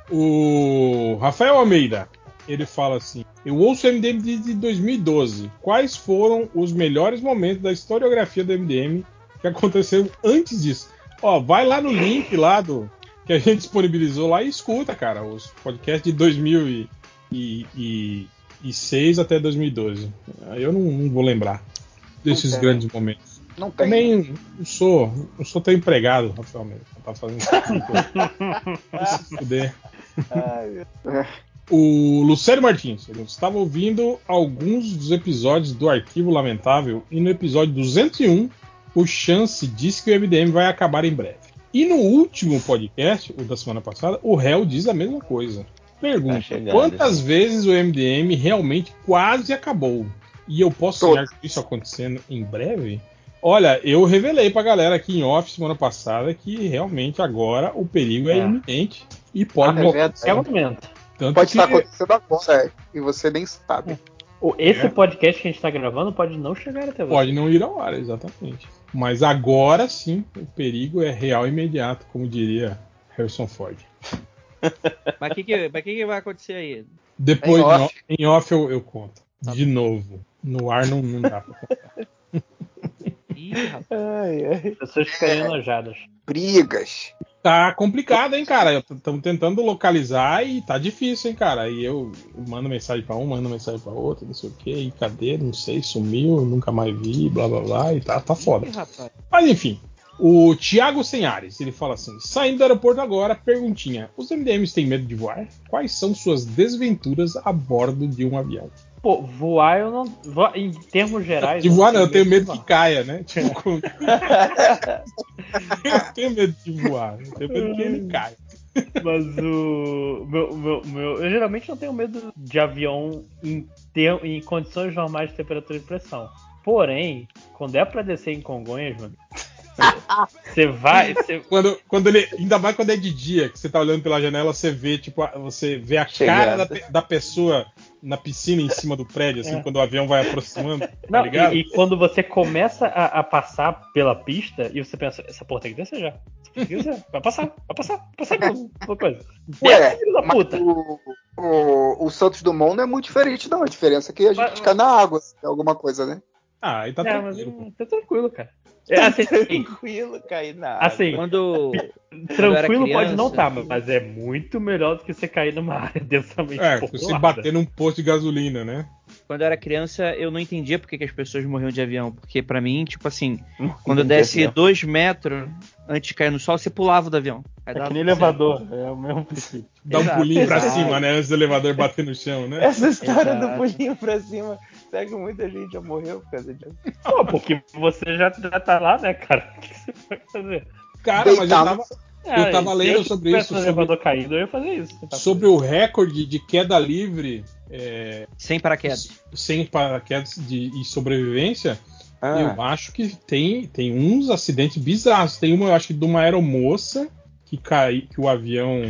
O Rafael Almeida, ele fala assim: Eu ouço o MDM desde 2012. Quais foram os melhores momentos da historiografia do MDM que aconteceram antes disso? Ó, vai lá no link lá do que a gente disponibilizou lá e escuta, cara, os podcasts de 2006 até 2012. Aí Eu não, não vou lembrar desses tem. grandes momentos. Não tem. Também não sou, não sou teu empregado, Rafael Almeida. Tá fazendo isso [LAUGHS] se fuder. O Lucério Martins, ele estava ouvindo alguns dos episódios do Arquivo Lamentável e no episódio 201 o Chance diz que o MDM vai acabar em breve. E no último podcast, o da semana passada, o réu diz a mesma coisa. Pergunta: Tá quantas vezes o MDM realmente quase acabou? E eu posso sonhar com isso acontecendo em breve? Olha, eu revelei pra galera aqui em off semana passada que realmente agora o perigo é, É. iminente e pode Ah, é. É momento. Tanto Pode que- estar acontecendo agora e você nem sabe. Esse É. podcast que a gente tá gravando pode não chegar até você. Pode não ir ao ar, exatamente. Mas agora sim, o perigo é real e imediato, como diria Harrison Ford. [LAUGHS] Mas o que, que, que, que vai acontecer aí? Depois, Em off. no- em off eu, eu conto. Tá De novo. No ar não, não dá pra contar. [LAUGHS] Ih, rapaz. Ai, ai. As pessoas ficariam enojadas. Brigas. Tá complicado, hein, cara? Estamos tentando localizar e tá difícil, hein, cara? Aí eu mando mensagem pra um, mando mensagem pra outro, não sei o que, e cadê? Não sei, sumiu, nunca mais vi, blá blá blá, e tá, tá foda. Ih. Mas enfim, o Thiago Senhares, ele fala assim: saindo do aeroporto agora, perguntinha: os MDMs têm medo de voar? Quais são suas desventuras a bordo de um avião? Pô, voar eu não. voar- em termos gerais. De voar, não, eu tenho medo que caia, né? [LAUGHS] Tipo, [LAUGHS] eu tenho medo de voar, eu tenho medo que ele caia. Mas o. Meu, meu, meu- eu geralmente não tenho medo de avião em, ter, em condições normais de temperatura e pressão. Porém, quando é pra descer em Congonhas, mano. Você vai. [LAUGHS] Você, Quando, quando ele, ainda mais quando é de dia, que você tá olhando pela janela, você vê, tipo, a- você vê a cara da, da pessoa na piscina em cima do prédio, assim, É. quando o avião vai aproximando, tá não, ligado? e, e quando você começa a, a passar pela pista e você pensa, essa porra tem que descer já. Vai passar, vai passar, vai passar pela coisa. Ué, filho da mas puta. o, o, o Santos Dumont não é muito diferente, não. A diferença é que a gente Mas- cai na água, se tem alguma coisa, né? Ah, aí tá É, mas tranquilo. hum, tá tranquilo, cara. É, assim, [LAUGHS] Tranquilo cair na água. assim, Quando. tranquilo eu era pode não criança, estar, mas é muito melhor do que você cair numa área [LAUGHS] densamente É, populada. você bater num posto de gasolina, né? Quando eu era criança, eu não entendia por que, as pessoas morriam de avião. Porque pra mim, tipo assim, quando eu De desce avião. dois metros antes de cair no sol, você pulava do avião. Aí É que nem certo. elevador, é o mesmo princípio. Dá um Exato, pulinho pra exato. cima, né? Antes do elevador bater no chão, né? Essa história Exato. do pulinho pra cima, será que muita gente já morreu por causa disso? Pô, porque você já, já tá lá, né, cara? [LAUGHS] O que você vai fazer? Cara, mas eu tava, Eu tava se lendo eu sobre isso, no sobre- elevador caído, eu ia fazer isso. Tá sobre o recorde de queda livre é, Sem paraquedas. sem paraquedas de, e sobrevivência. Ah. Eu acho que tem, tem uns acidentes bizarros. Tem uma, eu acho que de uma aeromoça que, cai, que o avião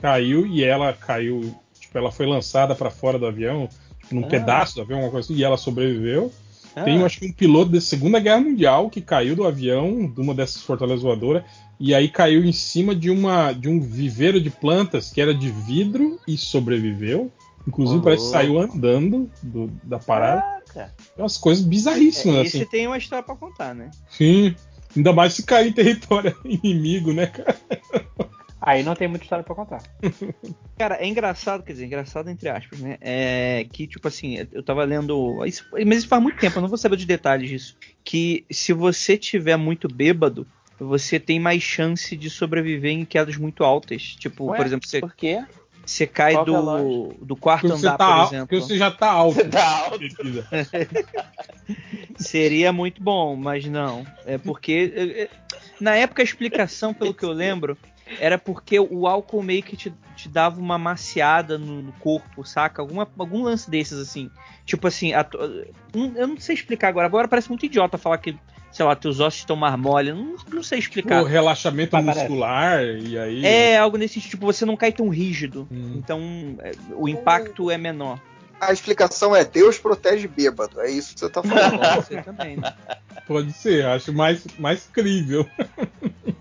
caiu e ela caiu. Tipo, ela foi lançada pra fora do avião, num Ah. pedaço do avião, alguma coisa assim, e ela sobreviveu. Ah. Tem, acho que um piloto da Segunda Guerra Mundial que caiu do avião, de uma dessas fortalezas voadoras, e aí caiu em cima de, uma, de um viveiro de plantas que era de vidro e sobreviveu. Inclusive, parece que saiu andando do- da parada. Caraca. É umas coisas bizarríssimas, É, assim. esse tem uma história pra contar, né? Sim. Ainda mais se cair em território [LAUGHS] inimigo, né, cara? Aí não tem muita história pra contar. [LAUGHS] Cara, é engraçado, quer dizer, engraçado entre aspas, né? É que, tipo assim, eu tava lendo. isso- mas isso faz muito tempo, eu não vou saber os detalhes disso. Que se você tiver muito bêbado, você tem mais chance de sobreviver em quedas muito altas. Tipo, Ué, por exemplo, você, Por quê? você cai Qual que é do, do quarto Porque andar, tá por al- exemplo. porque você já tá alto. [LAUGHS] Você tá alto. [LAUGHS] Seria muito bom, mas não. É porque. é, é, Na época a explicação, pelo que eu lembro, era porque o álcool meio que te, te dava uma maciada no, no corpo, saca? Alguma, algum lance desses, assim. Tipo assim, a hum, eu não sei explicar agora. Agora parece muito idiota falar que, sei lá, teus ossos estão mais mole. Eu Não, não sei explicar. O relaxamento Mas parece. muscular, e aí. É algo nesse sentido, tipo, você não cai tão rígido. Hum. Então é, o impacto é menor. A explicação é Deus protege bêbado. É isso que você tá falando. [LAUGHS] Pode ser também, né? Pode ser, acho mais, mais crível. [LAUGHS]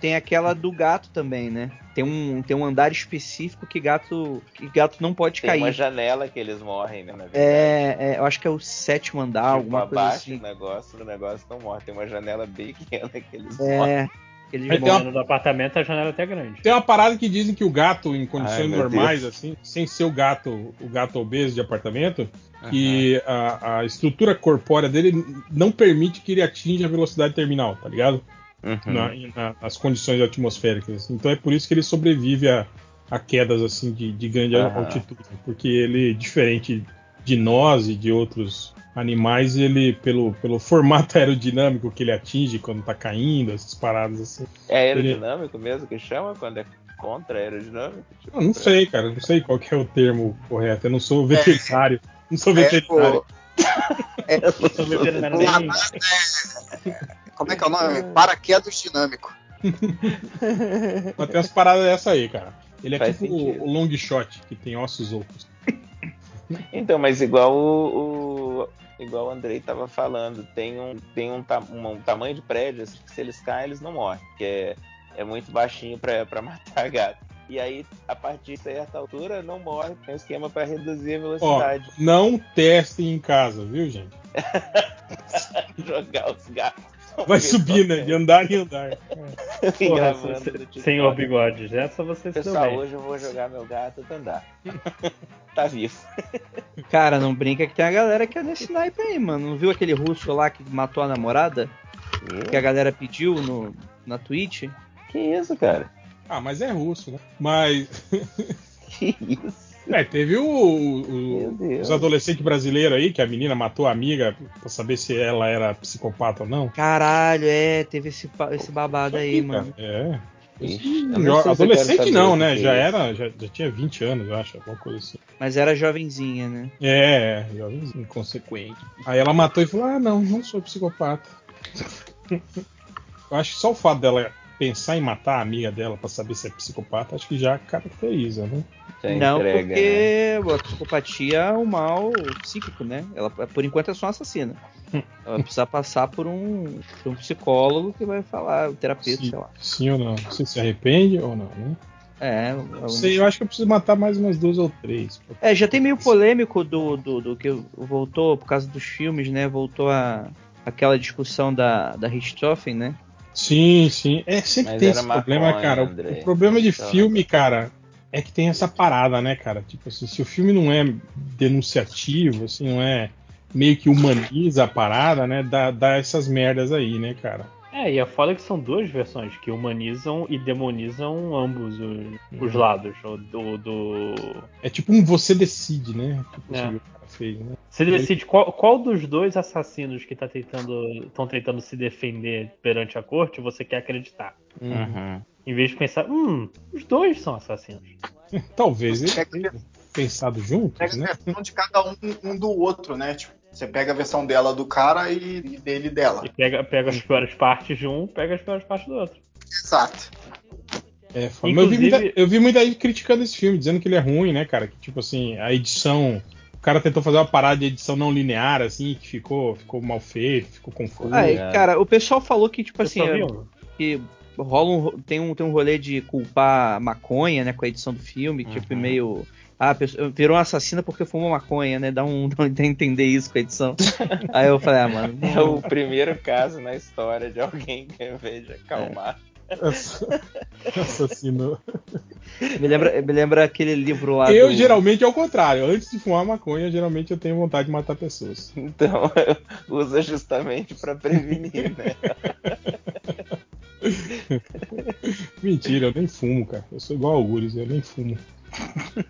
Tem aquela do gato também, né? Tem um, tem um andar específico que gato, que gato não pode Tem uma cair. janela que eles morrem, né? É, é, eu acho que é o sétimo andar, Tipo, alguma coisa abaixo assim. do negócio, o negócio não morre. Tem uma janela bem pequena que eles morrem. É, eles Aí tem morrem. uma- No do apartamento a janela é até grande. Tem uma parada que dizem que o gato, em Ai, condições meu normais, Deus. assim, sem ser o gato, o gato obeso de apartamento, que a, a estrutura corpórea dele não permite que ele atinja a velocidade terminal, tá ligado? Uhum. Na- na- nas condições atmosféricas. Então é por isso que ele sobrevive a, a quedas assim de, de grande Aham. altitude, porque ele, diferente de nós e de outros animais, ele pelo, pelo [LAUGHS] formato aerodinâmico que ele atinge quando tá caindo, essas paradas assim. É aerodinâmico mesmo que chama quando é contra aerodinâmico? Tipo, Eu não sei, cara, não sei qual que é o termo correto. Eu não sou veterinário. Não sou É, veterinário. pô, [LAUGHS] é, Eu sou veterinário como é que é o nome? Paraquedas dinâmico. [LAUGHS] Mas tem umas paradas dessa aí, cara. Ele é Faz tipo sentido. o, long shot, que tem ossos ocos. Então, mas igual o, o- igual o Andrei tava falando, tem um tem um, um, um tamanho de prédio assim, que se eles caem eles não morrem, que é, é muito baixinho pra pra [LAUGHS] matar gato. E aí, a partir de certa altura, não morre, tem um esquema pra reduzir a Ó, velocidade. não testem em casa, viu, gente? [LAUGHS] Jogar os gatos. Vai subir, né? De andar em andar. [LAUGHS] Porra, TikTok. Senhor Bigodes, essa você Pessoal, hoje eu vou jogar meu gato pra [LAUGHS] andar. tá vivo. [LAUGHS] Cara, não brinca que tem a galera que é nesse naipe aí, mano. Não viu aquele russo lá que matou a namorada? Que a galera pediu no, na Twitch? Que isso, cara? Ah, mas é russo, né? Mas. Que isso? É, teve o- o- os adolescentes brasileiros aí, que a menina matou a amiga pra saber se ela era psicopata ou não. Caralho, é, teve esse, esse babado aí, mano. É. Ixi, não Adolescente não, né? Já é era, já, já tinha 20 anos, eu acho, alguma coisa assim. Mas era jovenzinha, né? É, jovem inconsequente. Aí ela matou e falou: Ah, não, não sou psicopata. [LAUGHS] eu acho que só o fato dela pensar em matar a amiga dela pra saber se é psicopata, acho que já caracteriza, né? Já não, entrega, né? porque a psicopatia é um mal psíquico, né? Ela, por enquanto, é só uma assassina. Ela vai precisar passar por um, por um psicólogo que vai falar, o terapeuta, Sim, sei lá. sim ou não? Você se arrepende ou não, né? É, Não sei, eu acho que eu preciso matar mais umas duas ou três. É, já tem meio polêmico do, do, do que voltou por causa dos filmes, né? Voltou a aquela discussão da, da Richthofen, né? Sim, sim. É, sempre Mas tem esse problema, maconha, cara. O- André. O problema de Então, filme, cara, é que tem essa parada, né, cara? Tipo assim, se o filme não é denunciativo, assim, não é meio que humaniza a parada, né? Dá, dá essas merdas aí, né, cara? É, e a foda é que são duas versões que humanizam e demonizam ambos os, os Uhum. lados. O do, do- É tipo um você decide, né? Tipo É. assim, fez, né? Você decide qual, qual dos dois assassinos que tá tentando estão tentando se defender perante a corte você quer acreditar. Uhum. Em vez de pensar, hum, os dois são assassinos. [LAUGHS] Talvez ele tenha pensado juntos, Pega né? de cada um, um do outro, né? Tipo, você pega a versão dela do cara e, e dele dela. E pega, pega as piores partes de um, pega as piores partes do outro. Exato. É. Mas eu, vi Inclusive- muita, eu vi muita gente criticando esse filme, dizendo que ele é ruim, né, cara? Que tipo assim, a edição. O cara tentou fazer uma parada de edição não linear, assim, que ficou, ficou mal feito, ficou confuso. Ah, e, cara, o pessoal falou que, tipo Eu assim, é- que rola um, tem, um, tem um rolê de culpar a maconha, né, com a edição do filme, tipo, meio. Ah, a virou uma assassina porque fumou maconha, né? Dá um, [LAUGHS] dá um entender isso com a edição. Aí eu falei, ah, mano. [LAUGHS] É o primeiro caso na história de alguém que, ao invés de acalmar. Assassinou. Me lembra, me lembra aquele livro lá Eu do... geralmente é o contrário. Antes de fumar maconha, geralmente eu tenho vontade de matar pessoas. Então, [LAUGHS] usa justamente pra prevenir, né? Mentira, eu nem fumo, cara. Eu sou igual ao Gures, eu nem fumo.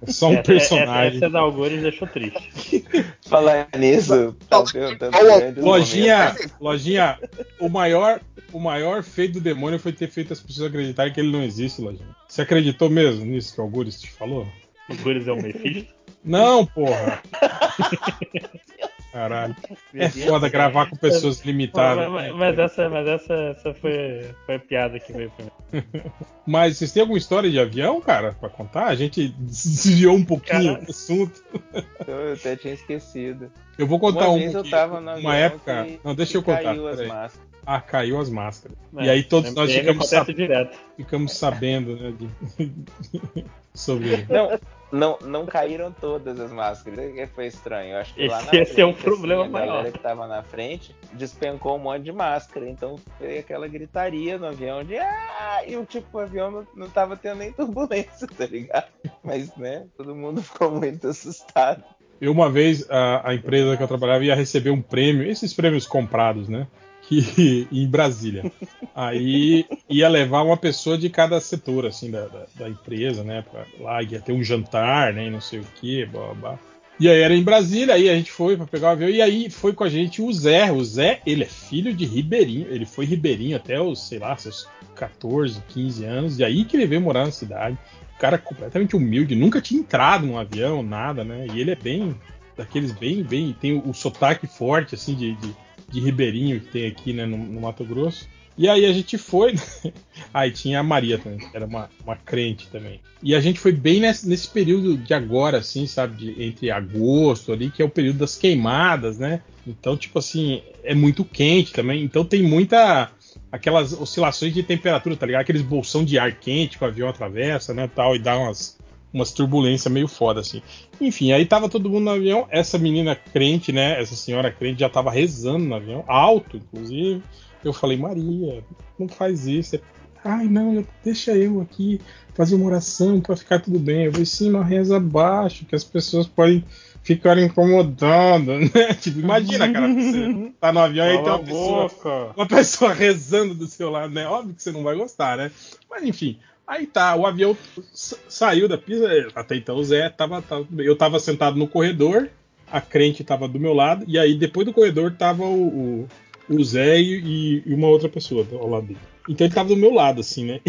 É só um [LAUGHS] Essa- personagem. Essa, essa da Algures deixou triste. [LAUGHS] Falar nisso, tá perguntando grande Lojinha, lojinha, o maior, o maior feito do demônio foi ter feito as pessoas acreditarem que ele não existe, lojinha. Você acreditou mesmo nisso que o Algures te falou? O Algures é o Mephisto? Não, porra. [LAUGHS] Caralho. É foda gravar com pessoas limitadas. Mas, mas- mas essa, mas essa, essa foi, foi a piada que veio primeiro. [LAUGHS] Mas vocês têm alguma história de avião, cara, pra contar? A gente desviou um pouquinho Cara. do assunto. [LAUGHS] Eu até tinha esquecido. Eu vou contar Uma um. vez eu tava no uma época. que- não, deixa que eu contar. caiu as máscaras. Ah, caiu as máscaras. É, e aí todos nós sempre ficamos, sab- direto. ficamos sabendo, né? de- [LAUGHS] sobre. Não, não, não caíram todas as máscaras. Foi estranho. Eu acho que lá na Esse- esse é o frente, problema assim, a galera maior. que tava na frente despencou um monte de máscara. Então foi aquela gritaria no avião de ah! E o tipo, o avião não, não tava tendo nem [LAUGHS] turbulência, tá ligado? Mas, né, todo mundo ficou muito assustado. Eu, uma vez, a, a empresa que eu trabalhava ia receber um prêmio, esses prêmios comprados, né? [LAUGHS] Em Brasília. Aí ia levar uma pessoa de cada setor, assim, da, da, da empresa, né? Pra lá, ia ter um jantar, né? Não sei o que, blá, blá. E aí era em Brasília, aí a gente foi para pegar o avião, e aí foi com a gente o Zé. O Zé, ele é filho de Ribeirinho, ele foi Ribeirinho até os, sei lá, seus 14, 15 anos, e aí que ele veio morar na cidade. Cara completamente humilde, nunca tinha entrado num avião, nada, né? E ele é bem, daqueles bem, bem, tem o, o sotaque forte, assim, de, de, de Ribeirinho que tem aqui, né, no, no Mato Grosso. E aí a gente foi. [LAUGHS] aí tinha a Maria também, que era uma, uma crente também. E a gente foi bem nesse, nesse período de agora, assim, sabe? De, entre agosto ali, que é o período das queimadas, né? Então, tipo assim, é muito quente também. Então tem muita. Aquelas oscilações de temperatura, tá ligado? Aqueles bolsão de ar quente que o avião atravessa, né? Tal, e dá umas, umas turbulências meio foda, assim. Enfim, aí tava todo mundo no avião. Essa menina crente, né? Essa senhora crente já tava rezando no avião, alto, inclusive. Eu falei, Maria, não faz isso. É- Ai, não, deixa eu aqui fazer uma oração para ficar tudo bem. Eu falei, sim, mas reza abaixo, que as pessoas podem ficar incomodando, [LAUGHS] né? Tipo, imagina, cara, você [LAUGHS] tá no avião e tem uma pessoa, boca. uma pessoa [LAUGHS] rezando do seu lado, né? Óbvio que você não vai gostar, né? Mas enfim, aí tá, o avião sa- saiu da pista, até então o Zé tava, tava eu tava sentado no corredor, a crente tava do meu lado, e aí depois do corredor tava o, o, o Zé e, e uma outra pessoa ao lado dele. Então ele tava do meu lado, assim, né? [LAUGHS]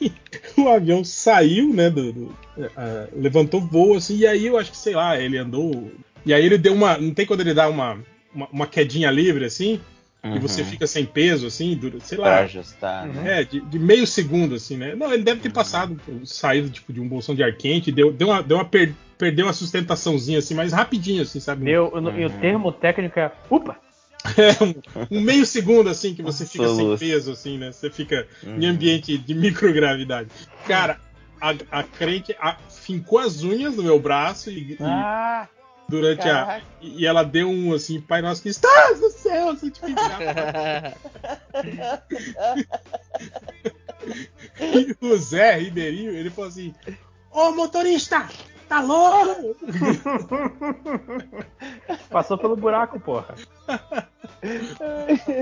E aí o avião saiu, né? do- do- é, é, levantou voo, assim, e aí eu acho que, sei lá, ele andou. E aí ele deu uma. Não tem quando ele dá uma, uma, uma quedinha livre, assim? E Uhum. você fica sem peso, assim, dura- sei Pra lá. ajustar, né? É, de, de meio segundo, assim, né? Não, ele deve ter passado, saído tipo, de um bolsão de ar quente, deu, deu uma, deu uma per- perdeu uma sustentaçãozinha, assim, mas rapidinho, assim, sabe? Deu, E o termo técnico é. Upa! [LAUGHS] É, um, um meio segundo, assim, que você fica sem peso, assim, né? Você fica em Uhum. ambiente de microgravidade. Cara, a, a crente a- fincou as unhas no meu braço e, e Ah, durante a. caraca. E e ela deu um, assim, Pai Nosso que estás no céu, assim, tipo, [LAUGHS] [LAUGHS] E o Zé Ribeirinho, ele falou assim: Ô motorista, tá louco? [LAUGHS] Passou pelo buraco, porra.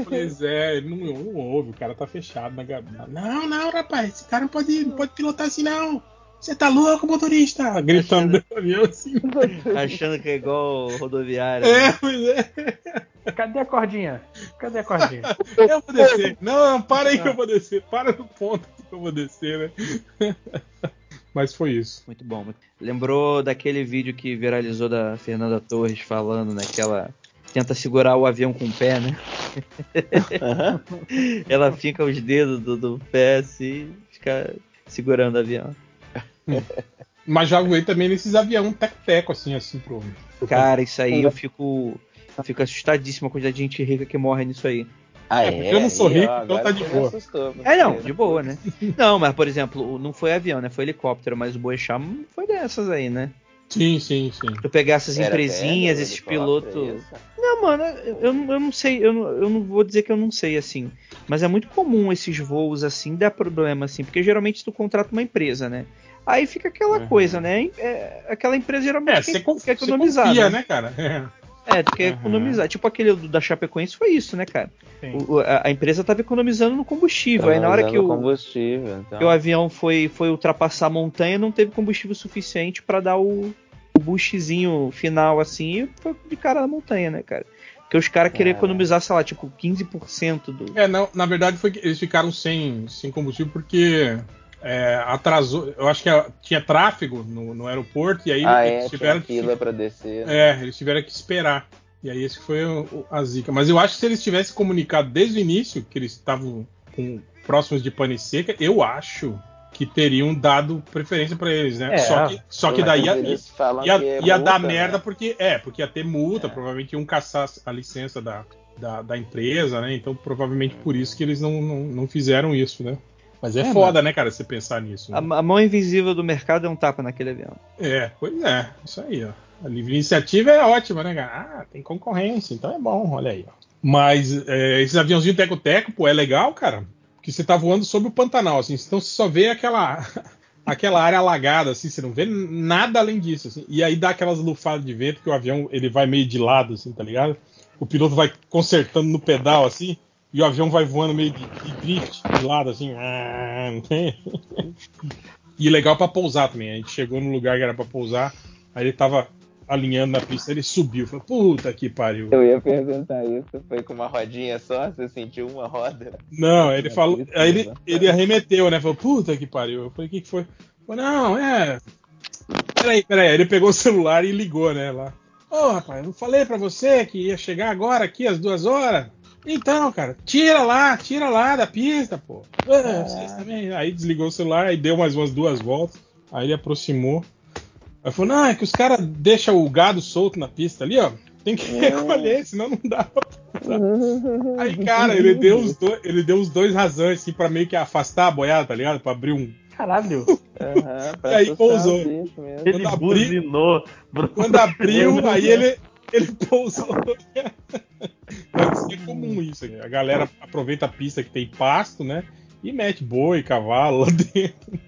Pois é, ele não, não ouve, o cara tá fechado na gabina. Não, não, rapaz, esse cara não pode, não pode pilotar assim, não. Você tá louco, motorista? Gritando no avião assim. [LAUGHS] Achando que é igual rodoviária. É, né? pois é. Cadê a cordinha? Cadê a cordinha? Eu vou descer. Não, não, para aí que eu vou descer. Para no ponto que eu vou descer, né? [LAUGHS] Mas foi isso. Muito bom. Lembrou daquele vídeo que viralizou da Fernanda Torres falando, né? Que ela tenta segurar o avião com o pé, né? [LAUGHS] ela fica os dedos do, do pé assim, fica segurando o avião. [LAUGHS] Mas já voei também nesses avião teco-teco, assim, assim, pro. Cara, isso aí eu fico, eu fico assustadíssimo com a quantidade de gente rica que morre nisso aí. Ah, É, porque eu não sou Aí, rico, ó, então agora tá de boa. assustou, É, não, de boa, né? Não, mas por exemplo, não foi avião, né? Foi helicóptero, mas o Boechat foi dessas aí, né? Sim, sim, sim. Tu pegar essas Era empresinhas, velho, esses pilotos. isso? Não, mano, eu, eu não- eu não sei, eu não, eu não vou dizer que eu não sei, assim. Mas é muito comum esses voos assim dar problema, assim, porque geralmente tu contrata uma empresa, né? Aí fica aquela Uhum. coisa, né? É, aquela empresa geralmente É, quer, você conf- quer economizar. confia, né? né, cara? [LAUGHS] É, tu quer Uhum. economizar. Tipo aquele da Chapecoense foi isso, né, cara? O- a, a empresa tava economizando no combustível. Aí na hora que o, combustível, então. que o avião foi, foi ultrapassar a montanha, não teve combustível suficiente pra dar o, o boostzinho final assim, e foi de cara na montanha, né, cara? Porque os caras queriam Cara. economizar, sei lá, tipo 15% do. É, não, na verdade foi que eles ficaram sem, sem combustível porque é, atrasou. Eu acho que a- tinha tráfego no, no aeroporto e aí Ah, eles é, tiveram que. fila descer. né? É, eles tiveram que esperar. E aí esse foi o- a zica. Mas eu acho que se eles tivessem comunicado desde o início que eles estavam com- próximos de pane seca, eu acho que teriam dado preferência pra eles, né? É, só que, só que daí ia, ia, que é ia dar né? merda porque é, porque ia ter multa, É. provavelmente iam caçar a licença da, da, da empresa, né? Então provavelmente por isso que eles não, não, não fizeram isso, né? Mas é, É, foda, né, cara, você pensar nisso. A, né? a mão invisível do mercado é um tapa naquele avião. É, pois é, isso aí, ó. A livre iniciativa é ótima, né, cara? Ah, tem concorrência, então é bom, olha aí, ó. Mas é, esses aviãozinhos teco-teco, pô, é legal, cara, porque você tá voando sobre o Pantanal, assim, então você só vê aquela, [LAUGHS] aquela área alagada, assim, você não vê nada além disso, assim. E aí dá aquelas lufadas de vento que o avião, ele vai meio de lado, assim, tá ligado? O piloto vai consertando no pedal, assim, e o avião vai voando meio de, de drift, de lado, assim. Ah? E legal pra pousar também. A gente chegou no lugar que era pra pousar, aí ele tava alinhando na pista, ele subiu. Falei, puta que pariu. Eu ia perguntar isso. Foi com uma rodinha só? Você sentiu uma roda? Não, ele falou. pista, Aí ele, né? ele arremeteu, né? Falou, puta que pariu. Eu falei, o que, que foi? Falou, não, é. Peraí, peraí. Aí Ele pegou o celular e ligou, né? Lá. Ô, rapaz, eu não falei pra você que ia chegar agora aqui às duas horas? Então, cara, tira lá, tira lá da pista, pô. Vocês também. Aí desligou o celular, aí deu mais umas duas voltas. Aí ele aproximou. Aí falou, não, é que os caras deixam o gado solto na pista ali, ó. Tem que [LAUGHS] recolher, senão não dá pra pousar. [LAUGHS] Aí, cara, ele deu os dois, ele deu os dois razões, assim, pra meio que afastar a boiada, tá ligado? Pra abrir um. Caralho. [LAUGHS] Pra E aí pousou. Ele abri- buzinou. Quando abriu, aí ele, ele pousou. Deve ser comum isso. A galera aproveita a pista que tem pasto, né? E mete boi, cavalo lá [LAUGHS] dentro.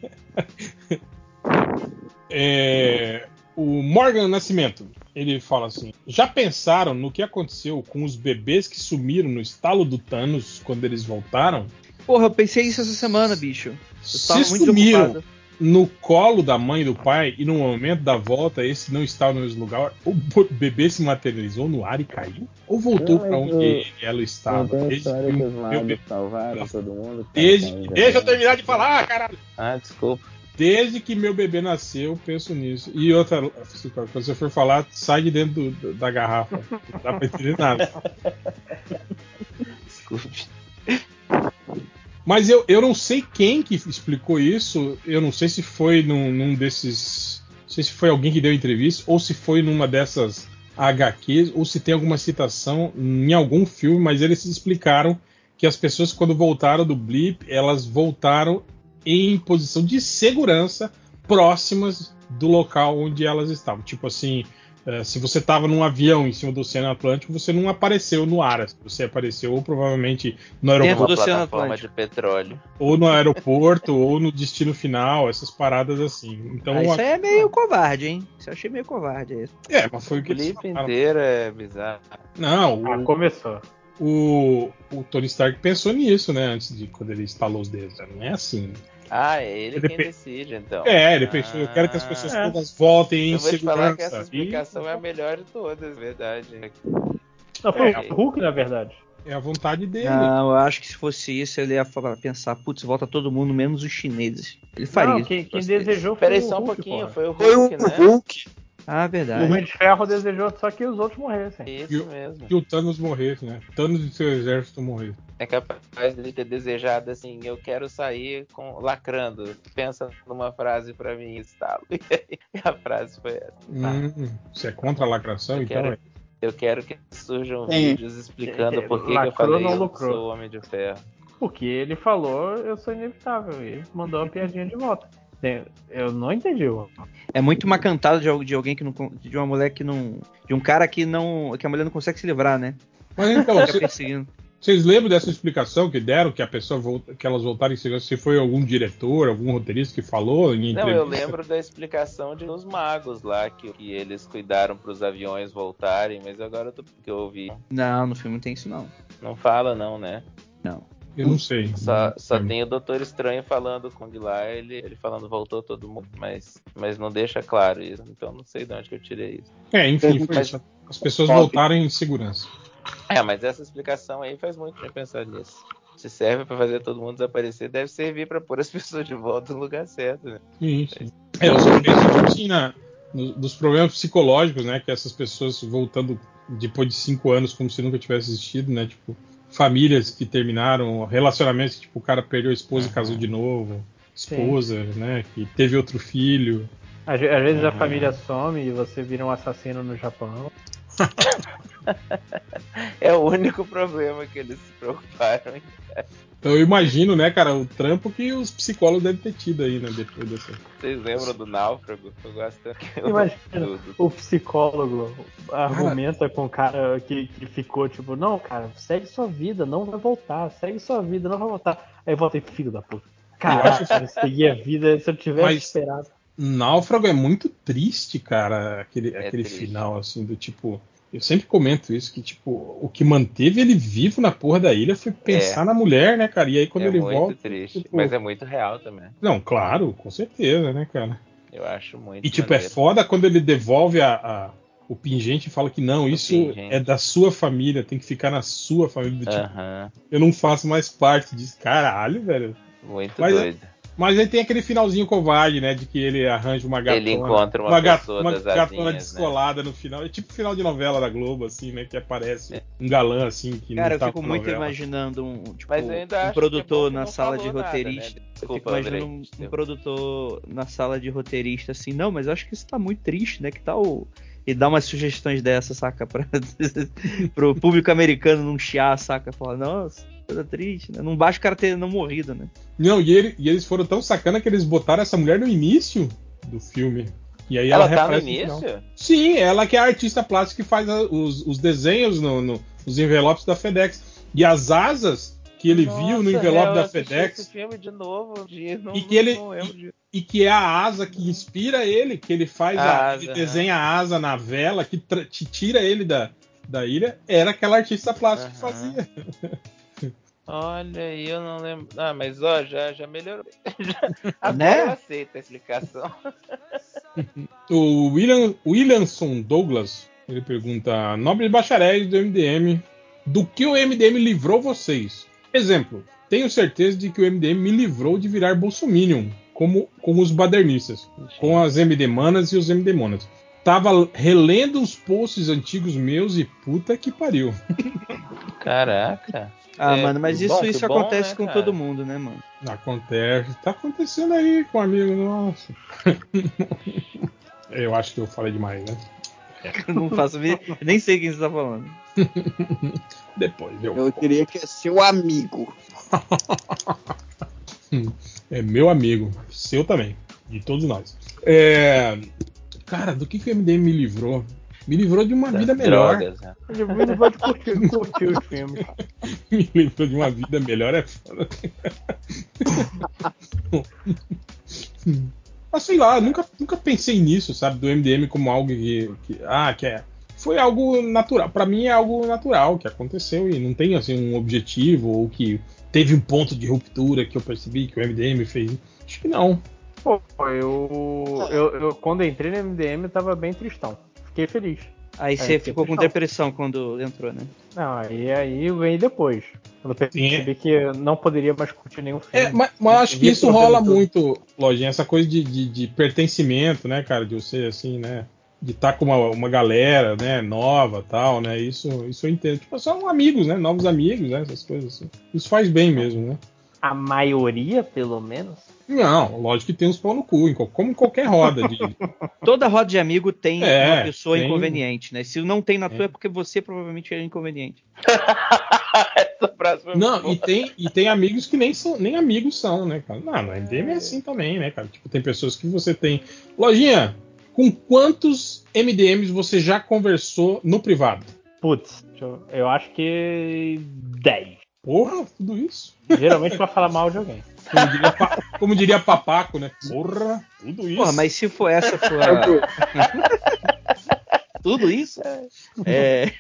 É, o Morgan Nascimento, ele fala assim: Já pensaram no que aconteceu com os bebês que sumiram no estalo do Thanos quando eles voltaram? Porra, eu pensei isso essa semana, bicho. Eu tava Se muito sumiram. No colo da mãe e do pai e no momento da volta esse não estava no mesmo lugar, o bebê se materializou no ar e caiu? Ou voltou para onde o- ela Não estava? tem Desde que os meu magos bebê- salvaram todo mundo? Desde, tá ainda deixa eu terminar de falar, caralho! Ah, desculpa. Desde que meu bebê nasceu, eu penso nisso. E outra, quando você for falar, sai de dentro do- da garrafa. Não dá pra entender nada. [LAUGHS] Desculpe. Mas eu, eu não sei quem que explicou isso. Eu não sei se foi num, num desses. Não sei se foi alguém que deu entrevista, ou se foi numa dessas HQs, ou se tem alguma citação em algum filme, mas eles explicaram que as pessoas, quando voltaram do blip, elas voltaram em posição de segurança próximas do local onde elas estavam. Tipo assim, eh, se você estava num avião em cima do Oceano Atlântico, você não apareceu no ar. Você apareceu ou provavelmente no aeroporto do Oceano plataforma Atlântico. de petróleo. ou no aeroporto, [LAUGHS] ou no destino final, essas paradas assim. Então, Ah, isso a- é meio covarde, hein? Isso eu achei meio covarde. Isso. é, mas foi O o que eles clipe inteiro é bizarro. Não, Ah, o, começou. o, o Tony Stark pensou nisso, né, antes de quando ele instalou os dedos. Não é assim. Ah, é ele, Ele quem pe- decide, então. É, ele pensou, eu quero que as pessoas Ah. todas voltem em Eu vou te falar que segurança. essa E- explicação é a melhor de todas, verdade. Não, foi É. o Hulk, na verdade. É a vontade dele. Não, eu acho que se fosse isso, ele ia falar- pensar, putz, volta todo mundo, menos os chineses. Ele faria Não, isso. quem, quem desejou foi Peraí o só um Hulk, pouquinho, foi o Foi o Hulk, né? Hulk. Ah, O verdade. Homem de Ferro desejou só que os outros morressem. Isso E o- mesmo. Que o Thanos morresse, né? Thanos e seu exército morrer. É capaz de ter desejado assim, eu quero sair com lacrando. Pensa numa frase pra mim, estalo. [LAUGHS] E a frase foi essa. Hum, você é contra a lacração, Eu então? quero, é? eu quero que surjam Sim. vídeos explicando É, por que, que eu lacrou, falei não eu lucrou. sou homem de ferro. Porque ele falou, eu sou inevitável. E ele mandou uma piadinha de volta. Eu não entendi. É muito uma cantada de, al- de alguém que não. De uma mulher que não. De um cara que não. Que a mulher não consegue se livrar, né? Mas então, perseguindo. Vocês lembram dessa explicação que deram, que a pessoa volta, que elas voltaram em segurança? Se foi algum diretor, algum roteirista que falou em Não, eu entrevista? lembro da explicação de os magos lá, que, que eles cuidaram pros aviões voltarem, mas agora eu tô, que eu ouvi. Não, no filme não tem isso não. Não fala não, né? Não. Eu não sei. Só, só tem o Doutor Estranho falando com o lá, ele, ele falando voltou todo mundo, mas, mas não deixa claro isso. Então não sei de onde que eu tirei isso. É, enfim, foi Mas- isso. As pessoas voltaram em segurança. É, mas essa explicação aí faz muito bem pensar nisso. Se serve pra fazer todo mundo desaparecer, deve servir pra pôr as [LAUGHS] pessoas de volta no lugar certo, né? Sim, sim. É, eu só penso assim, na- no- dos problemas psicológicos, né? Que essas pessoas voltando depois de cinco anos como se nunca tivesse existido, né? Tipo, famílias que terminaram, relacionamentos que tipo, o cara perdeu a esposa e casou de novo, esposa, né? Que teve outro filho. Às, às vezes a família some e você vira um assassino no Japão. [LAUGHS] [LAUGHS] É o único problema que eles se preocuparam. Então eu imagino, né, cara, o trampo que os psicólogos devem ter tido aí, né? Depois dessa. Vocês lembram do Náufrago? Eu gosto Imagina, do- do- o psicólogo argumenta com o cara que, que ficou tipo, não, cara, segue sua vida, não vai voltar, segue sua vida, não vai voltar. Aí volta e filho da puta. Caraca, cara, seguir a vida se eu tivesse Mas- esperado. Náufrago é muito triste, cara, aquele, aquele triste. final, assim, do tipo. Eu sempre comento isso, que, tipo, o que manteve ele vivo na porra da ilha foi pensar É. na mulher, né, cara? E aí quando é ele muito volta. triste, tipo- mas é muito real também. Não, claro, com certeza, né, cara? Eu acho muito. E, tipo, é maneiro. foda quando ele devolve a, a- o pingente e fala que não, isso pingente. é da sua família, tem que ficar na sua família. Do tipo, eu não faço mais parte disso. Caralho, velho. muito Mas é- doido. Mas aí tem aquele finalzinho covarde, né? De que ele arranja uma gatona. Ele encontra uma gat- pessoa uma gatona asinhas, descolada no final. É tipo final de novela da Globo, assim, né? Que aparece um galã, assim, que Cara, não eu tá fico na muito novela. imaginando um, tipo, eu um é produtor que na sala de falou nada, roteirista. né? eu Desculpa, fico imaginando um, Andrei. um produtor na sala de roteirista assim, não, mas eu acho que isso tá muito triste, né? Que tal. E dá umas sugestões dessas, saca? [LAUGHS] Pra, pro público americano não chiar, saca? Falar, nossa, coisa triste, né? Não basta o cara ter não morrido, né? Não, e, ele- e eles foram tão sacana que eles botaram essa mulher no início do filme. E aí ela, Ela tá no início? final. Sim, ela que é a artista plástica que faz a- os, os desenhos no, no- nos envelopes da FedEx. E as asas que ele viu no Nossa, envelope eu da FedEx. Esse filme de novo, um dia, não, E que ele- disso. e que é a asa que inspira ele, que ele faz A a, asa, ele desenha a asa na vela, que tra- te tira ele da, da ilha, era aquela artista plástica que fazia. [LAUGHS] Olha aí, eu não lembro. Ah, mas ó, já, já melhorou. [LAUGHS] Já- Agora Né? eu aceito a explicação. [LAUGHS] O William, Williamson Douglas, ele pergunta: Nobres bacharéis do MDM, do que o MDM livrou vocês? Exemplo, tenho certeza de que o MDM me livrou de virar bolsominion, como, como os badernistas, com as MD manas e os MD monas. Tava relendo os posts antigos meus e puta que pariu. Caraca. Ah, É, mano, mas isso, bom, isso bom, acontece né, com cara? todo mundo, né, mano? Acontece, tá acontecendo aí com um amigo nosso. [LAUGHS] Eu acho que eu falei demais, né? Eu não faço nem sei quem você tá falando. [LAUGHS] Depois eu. Eu diria que é seu amigo. [LAUGHS] É meu amigo, seu também, de todos nós. É, Cara, do que, que o MDM me livrou? Me livrou de uma Das vida melhor. drogas, né? Ele não pode curtir, curtir os filmes. [LAUGHS] me livrou de uma vida melhor é foda. [LAUGHS] Mas sei lá, nunca, nunca pensei nisso, sabe? Do MDM como algo que. que- ah, que é. Foi algo natural. Pra mim é algo natural que aconteceu e não tem assim um objetivo ou que teve um ponto de ruptura que eu percebi que o MDM fez. Acho que não. Pô, eu, eu, eu quando entrei no MDM eu tava bem tristão. Fiquei feliz. Aí É, você ficou com depressão quando entrou, né? Não, aí, aí eu ganhei depois. Quando eu percebi que eu não poderia mais curtir nenhum filme. É, mas, mas acho que isso rola todo. muito, Lojinha, essa coisa de, de, de pertencimento, né, cara? De você, assim, né? de estar com uma, uma galera, né, nova, tal, né? Isso, isso eu entendo. Tipo, são amigos, né? Novos amigos, né? Essas coisas assim. Isso faz bem mesmo, né? A maioria, pelo menos. Não, lógico que tem uns pau no cu, como em qualquer roda de. [LAUGHS] Toda roda de amigo tem É, uma pessoa tem. inconveniente, né? Se não tem na tua é porque você provavelmente é inconveniente. [LAUGHS] Não, e tem, e tem amigos que nem são, nem amigos são, né, cara? Não, no MDM é assim também, né, cara? Tipo, tem pessoas que você tem. Lojinha, com quantos MDMs você já conversou no privado? Putz, eu, eu acho que 10. Porra, tudo isso? Geralmente pra falar mal de alguém. [LAUGHS] Como diria, Pa- como diria Papaco, né? Porra, tudo isso. Porra, mas se for essa for [LAUGHS] Tudo isso? É.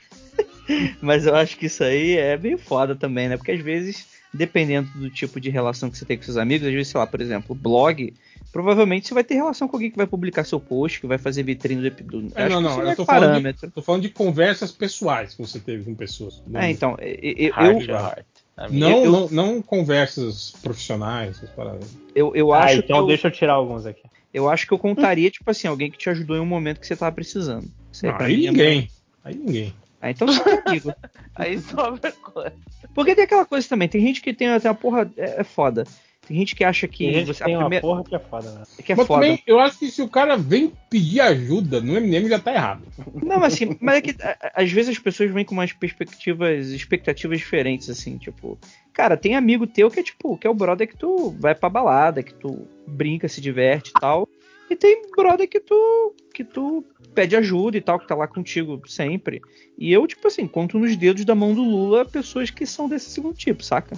Mas eu acho que isso aí é bem foda também, né? Porque às vezes, dependendo do tipo de relação que você tem com seus amigos, às vezes, sei lá, por exemplo, blog, provavelmente você vai ter relação com alguém que vai publicar seu post, que vai fazer vitrine do episódio. É, não, não, eu tô falando, de, tô falando de conversas pessoais que você teve com pessoas. É, então, eu- Heart eu-. Eu- Não, eu- não, não conversas profissionais, essas paradas. Eu, eu Ah, acho então que eu, deixa eu tirar alguns aqui. eu acho que eu contaria, tipo assim, alguém que te ajudou em um momento que você tava precisando. Isso Não, aí ninguém. Aí ninguém. Ah, então você é amigo. Aí sobra coisa. Porque tem aquela coisa também, tem gente que tem até uma porra. É, é foda. Tem gente que acha que Tem gente você. tem a uma primeira- porra que é foda, né? que é Mas foda. também, eu acho que se o cara vem pedir ajuda no MDM já tá errado. Não, mas assim, mas é que às vezes as pessoas vêm com umas perspectivas, expectativas diferentes, assim, tipo, cara, tem amigo teu que é tipo, que é o brother que tu vai pra balada, que tu brinca, se diverte e tal. E tem brother que tu que tu pede ajuda e tal, que tá lá contigo sempre. E eu, tipo assim, conto nos dedos da mão do Lula pessoas que são desse segundo tipo, saca?